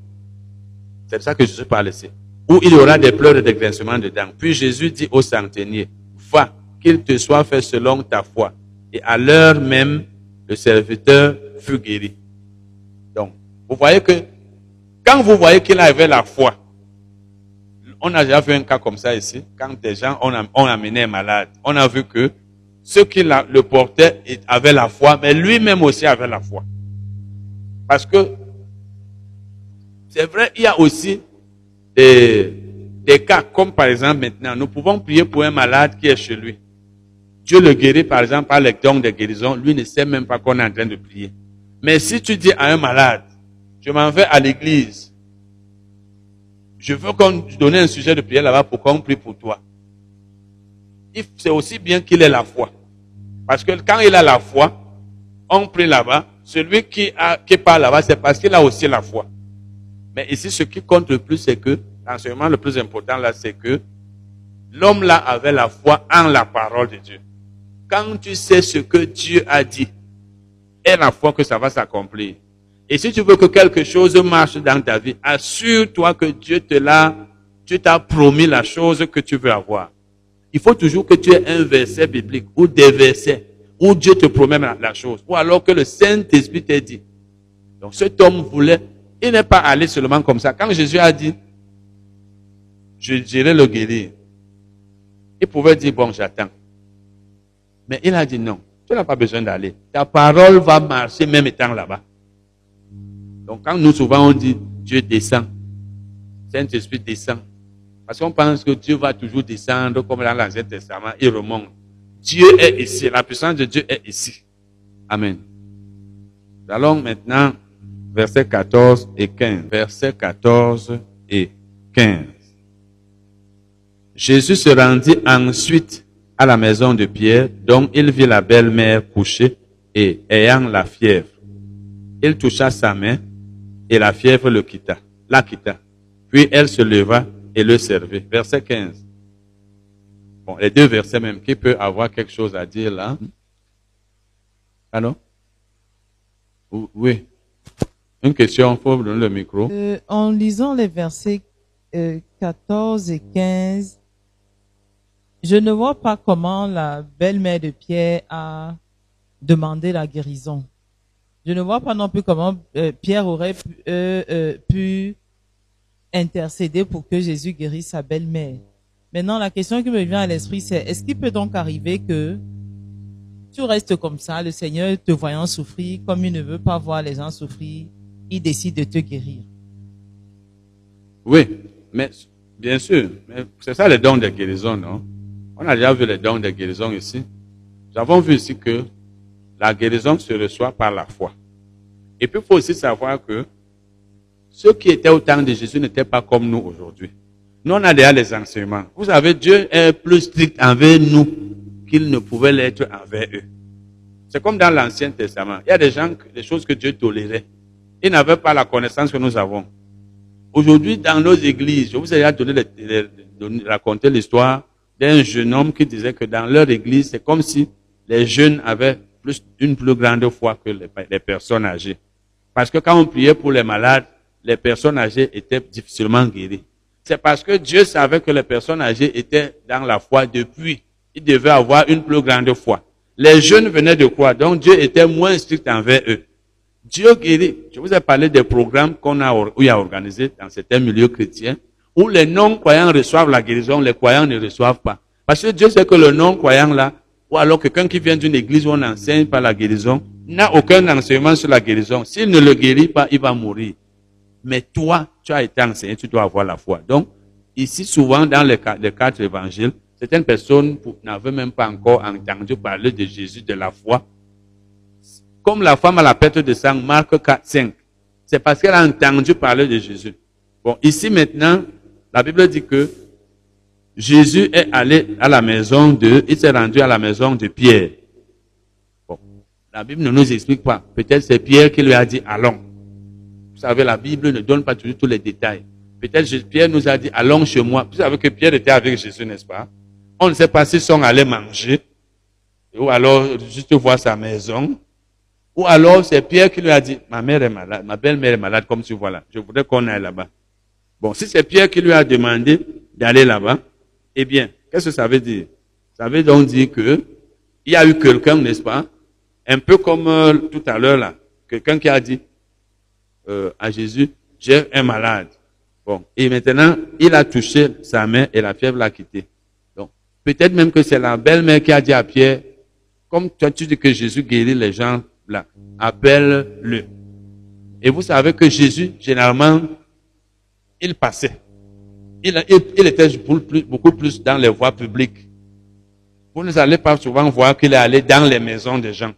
C'est ça que Jésus parle ici. Où il y aura des pleurs et des grincements dedans. Puis Jésus dit au centenier, va, qu'il te soit fait selon ta foi. Et à l'heure même, le serviteur fut guéri. Donc, vous voyez que quand vous voyez qu'il avait la foi, on a déjà vu un cas comme ça ici, quand des gens ont, ont amené un malade, on a vu que ceux qui le portaient avaient la foi, mais lui-même aussi avait la foi. Parce que c'est vrai, il y a aussi des, des cas comme par exemple maintenant, nous pouvons prier pour un malade qui est chez lui. Dieu le guérit par exemple par les dons de guérison, lui ne sait même pas qu'on est en train de prier. Mais si tu dis à un malade, je m'en vais à l'église, je veux qu'on donne un sujet de prière là-bas pour qu'on prie pour toi. C'est aussi bien qu'il ait la foi. Parce que quand il a la foi, on prie là-bas. Celui qui, a, qui parle là-bas, c'est parce qu'il a aussi la foi. Mais ici, ce qui compte le plus, c'est que, l'enseignement le plus important là, c'est que l'homme là avait la foi en la parole de Dieu. Quand tu sais ce que Dieu a dit, et la foi que ça va s'accomplir. Et si tu veux que quelque chose marche dans ta vie, assure-toi que Dieu te l'a, Dieu t'a promis la chose que tu veux avoir. Il faut toujours que tu aies un verset biblique ou des versets où Dieu te promet la chose. Ou alors que le Saint-Esprit t'a dit. Donc cet homme voulait, il n'est pas allé seulement comme ça. Quand Jésus a dit, je dirai le guérir, il pouvait dire, bon, j'attends. Mais il a dit non, tu n'as pas besoin d'aller. Ta parole va marcher même étant là-bas. Donc quand nous souvent on dit, Dieu descend, Saint-Esprit descend, parce qu'on pense que Dieu va toujours descendre comme dans l'Ancien Testament, il remonte. Dieu est ici, la puissance de Dieu est ici. Amen. Allons maintenant, versets 14 et 15. Versets 14 et 15. Jésus se rendit ensuite à la maison de Pierre, dont il vit la belle-mère couchée et ayant la fièvre. Il toucha sa main et la fièvre le quitta, la quitta. Puis elle se leva et le servait. Verset 15. Bon, les deux versets même, qui peut avoir quelque chose à dire là? Allô? Oui. Une question, il faut donner le micro. Euh, en lisant les versets 14 euh, et 15, je ne vois pas comment la belle-mère de Pierre a demandé la guérison. Je ne vois pas non plus comment euh, Pierre aurait pu intercéder pour que Jésus guérisse sa belle-mère. Maintenant, la question qui me vient à l'esprit, c'est est-ce qu'il peut donc arriver que tu restes comme ça, le Seigneur te voyant souffrir, comme il ne veut pas voir les gens souffrir, il décide de te guérir? Oui, mais bien sûr, c'est ça les dons de guérison, non? On a déjà vu les dons de guérison ici. Nous avons vu ici que la guérison se reçoit par la foi. Et puis il faut aussi savoir que ceux qui étaient au temps de Jésus n'étaient pas comme nous aujourd'hui. Nous, on a déjà les enseignements. Vous savez, Dieu est plus strict envers nous qu'il ne pouvait l'être envers eux. C'est comme dans l'Ancien Testament. Il y a des gens, des choses que Dieu tolérait. Ils n'avaient pas la connaissance que nous avons. Aujourd'hui, dans nos églises, je vous ai donné, raconté l'histoire d'un jeune homme qui disait que dans leur église, c'est comme si les jeunes avaient plus, une plus grande foi que les personnes âgées. Parce que quand on priait pour les malades, les personnes âgées étaient difficilement guéries. C'est parce que Dieu savait que les personnes âgées étaient dans la foi depuis. Ils devaient avoir une plus grande foi. Les jeunes venaient de quoi? Donc Dieu était moins strict envers eux. Dieu guérit. Je vous ai parlé des programmes qu'on a, a organisé dans certains milieux chrétiens, où les non-croyants reçoivent la guérison, les croyants ne reçoivent pas. Parce que Dieu sait que le non-croyant là, ou alors quelqu'un qui vient d'une église où on n'enseigne pas la guérison, n'a aucun enseignement sur la guérison. S'il ne le guérit pas, il va mourir. Mais toi, tu as été enseigné, tu dois avoir la foi. Donc, ici, souvent, dans les, quatre évangiles, certaines personnes n'avaient même pas encore entendu parler de Jésus, de la foi. Comme la femme à la perte de sang, Marc 4, 5. C'est parce qu'elle a entendu parler de Jésus. Bon, ici maintenant, la Bible dit que Jésus est allé à la maison de, il s'est rendu à la maison de Pierre. La Bible ne nous explique pas. Peut-être c'est Pierre qui lui a dit, allons. Vous savez, la Bible ne donne pas toujours tous les détails. Peut-être Pierre nous a dit, allons chez moi. Vous savez que Pierre était avec Jésus, n'est-ce pas? On ne sait pas s'ils sont allés manger, ou alors juste voir sa maison, ou alors c'est Pierre qui lui a dit, ma mère est malade, ma belle-mère est malade, comme tu vois là. Je voudrais qu'on aille là-bas. Bon, si c'est Pierre qui lui a demandé d'aller là-bas, eh bien, qu'est-ce que ça veut dire? Ça veut donc dire que il y a eu quelqu'un, n'est-ce pas? Un peu comme euh, tout à l'heure là, quelqu'un qui a dit euh, à Jésus, j'ai un malade. Bon, et maintenant, il a touché sa main et la fièvre l'a quitté. Donc, peut-être même que c'est la belle-mère qui a dit à Pierre, comme toi tu dis que Jésus guérit les gens là, appelle-le. Et vous savez que Jésus, généralement, il passait. Il, il- il était beaucoup plus dans les voies publiques. Vous ne allez pas souvent voir qu'il est allé dans les maisons des gens.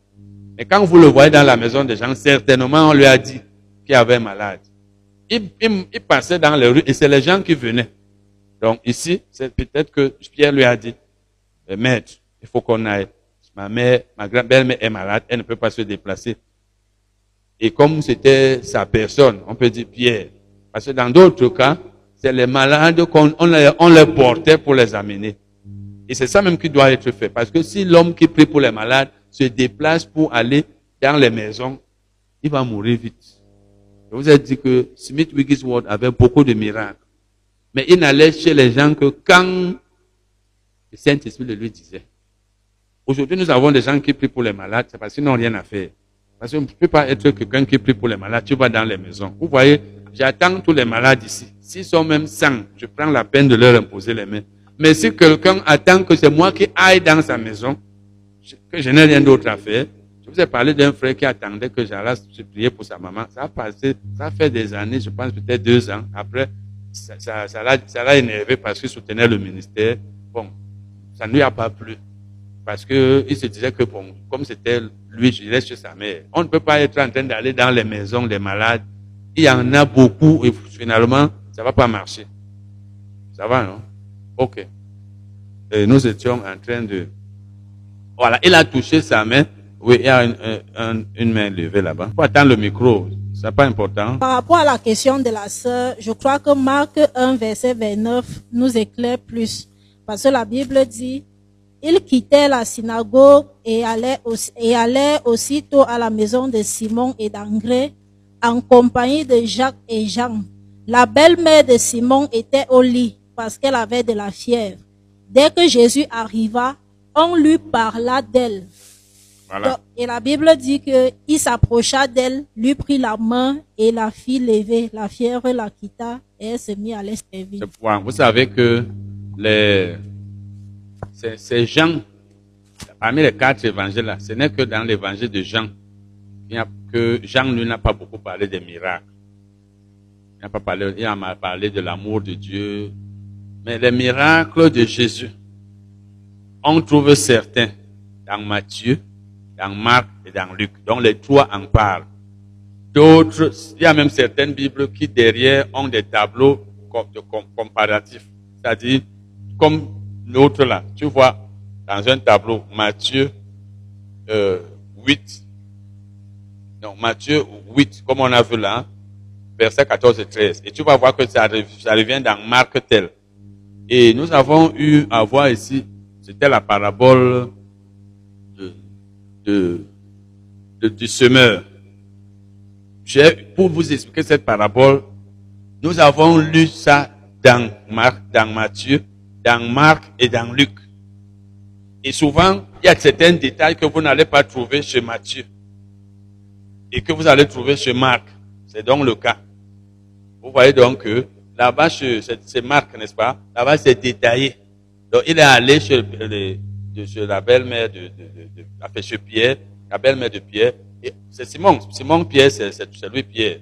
Mais quand vous le voyez dans la maison des gens, certainement on lui a dit qu'il avait malade. Il, il- il passait dans les rues et c'est les gens qui venaient. Donc ici, c'est peut-être que Pierre lui a dit, maître, il faut qu'on aille. Ma mère, ma grand belle-mère est malade, elle ne peut pas se déplacer. Et comme c'était sa personne, on peut dire Pierre. Parce que dans d'autres cas, c'est les malades qu'on on les, on les portait pour les amener. Et c'est ça même qui doit être fait. Parce que si l'homme qui prie pour les malades se déplace pour aller dans les maisons, il va mourir vite. Je vous ai dit que Smith Wigglesworth avait beaucoup de miracles. Mais il n'allait chez les gens que quand le Saint-Esprit le lui disait. Aujourd'hui, nous avons des gens qui prient pour les malades, c'est parce qu'ils n'ont rien à faire. Parce qu'on ne peut pas être quelqu'un qui prie pour les malades, tu vas dans les maisons. Vous voyez, j'attends tous les malades ici. S'ils sont même 100, je prends la peine de leur imposer les mains. Mais si quelqu'un attend que c'est moi qui aille dans sa maison, que je n'ai rien d'autre à faire, je vous ai parlé d'un frère qui attendait que j'allais se prier pour sa maman. Ça a passé, ça a fait des années, je pense peut-être deux ans. Après, ça, l'a, ça énervé parce qu'il soutenait le ministère. Bon, ça ne lui a pas plu. Parce que il se disait que bon, comme c'était lui, je reste chez sa mère. On ne peut pas être en train d'aller dans les maisons des malades. Il y en a beaucoup et finalement, ça va pas marcher. Ça va, non? Ok. Et nous étions en train de, voilà, il a touché sa main. Oui, il y a une, un- une main levée là-bas. Faut attendre le micro. C'est pas important. Par rapport à la question de la sœur, je crois que Marc 1, verset 29 nous éclaire plus. Parce que la Bible dit, il quittait la synagogue et allait, et aussitôt à la maison de Simon et d'André en compagnie de Jacques et Jean. La belle-mère de Simon était au lit parce qu'elle avait de la fièvre. Dès que Jésus arriva, on lui parla d'elle. Voilà. Donc, Et la Bible dit que il s'approcha d'elle, lui prit la main et la fit lever. La fièvre la quitta et elle se mit à les servir. C'est pourquoi Vous savez que les, ces, ces gens, parmi les quatre évangiles là, ce n'est que dans l'évangile de Jean que Jean lui n'a pas beaucoup parlé des miracles. Il n'a pas parlé, il a parlé de l'amour de Dieu. Mais les miracles de Jésus, on trouve certains dans Matthieu, dans Marc et dans Luc. Donc les trois en parlent. D'autres, il y a même certaines Bibles qui derrière ont des tableaux comparatifs. C'est-à-dire, comme l'autre là, tu vois, dans un tableau, Matthieu euh, 8. Non, Matthieu 8, comme on a vu là, verset 14 et 13. Et tu vas voir que ça, ça revient dans Marc tel. Et nous avons eu à voir ici, c'était la parabole de, de, de- du semeur. Pour vous expliquer cette parabole, nous avons lu ça dans Marc, dans Matthieu, dans Marc et dans Luc. Et souvent, il y a certains détails que vous n'allez pas trouver chez Matthieu. et que vous allez trouver chez Marc. C'est donc le cas. Vous voyez donc que là-bas, c'est Marc, n'est-ce pas? Là-bas, c'est détaillé. Donc, il est allé chez, les- la belle-mère de, de, de, chez Pierre, la belle-mère de Pierre. C'est Simon. Simon Pierre, c'est lui Pierre.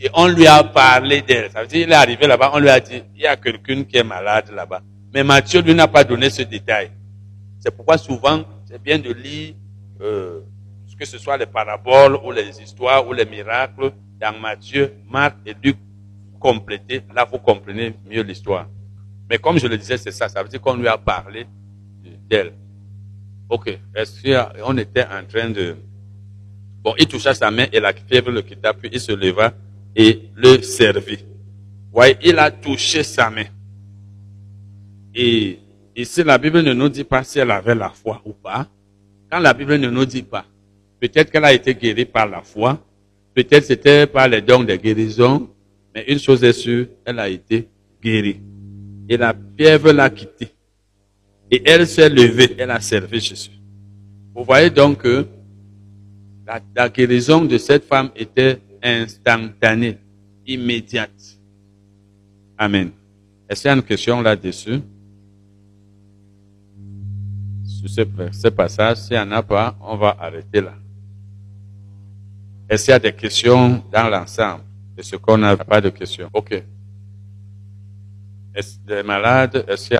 Et on lui a parlé d'elle. Ça veut dire, il est arrivé là-bas, on lui a dit, il y a quelqu'un qui est malade là-bas. Mais Matthieu, lui, n'a pas donné ce détail. C'est pourquoi souvent, c'est bien de lire, euh, que ce soit les paraboles ou les histoires ou les miracles dans Matthieu, Marc et Luc compléter. Là, vous comprenez mieux l'histoire. Mais comme je le disais, c'est ça. Ça veut dire qu'on lui a parlé d'elle. Ok. Est-ce qu'on était en train de... Bon, il toucha sa main et la fièvre le quitta, puis il se leva et le servit. Voyez, il a touché sa main. Et ici, la Bible ne nous dit pas si elle avait la foi ou pas. Quand la Bible ne nous dit pas, peut-être qu'elle a été guérie par la foi, peut-être c'était par les dons de guérison, mais une chose est sûre, elle a été guérie. Et la fièvre l'a quittée. Et elle s'est levée, elle a servi Jésus. Vous voyez donc que la, la guérison de cette femme était instantanée, immédiate. Amen. Est-ce qu'il y a une question là-dessus? Sur ce, ce passage, s'il n'y en a pas, on va arrêter là. Est-ce qu'il y a des questions dans l'ensemble de ce qu'on n'a pas de questions? OK. Est-ce des malades? Est-ce qu'il y a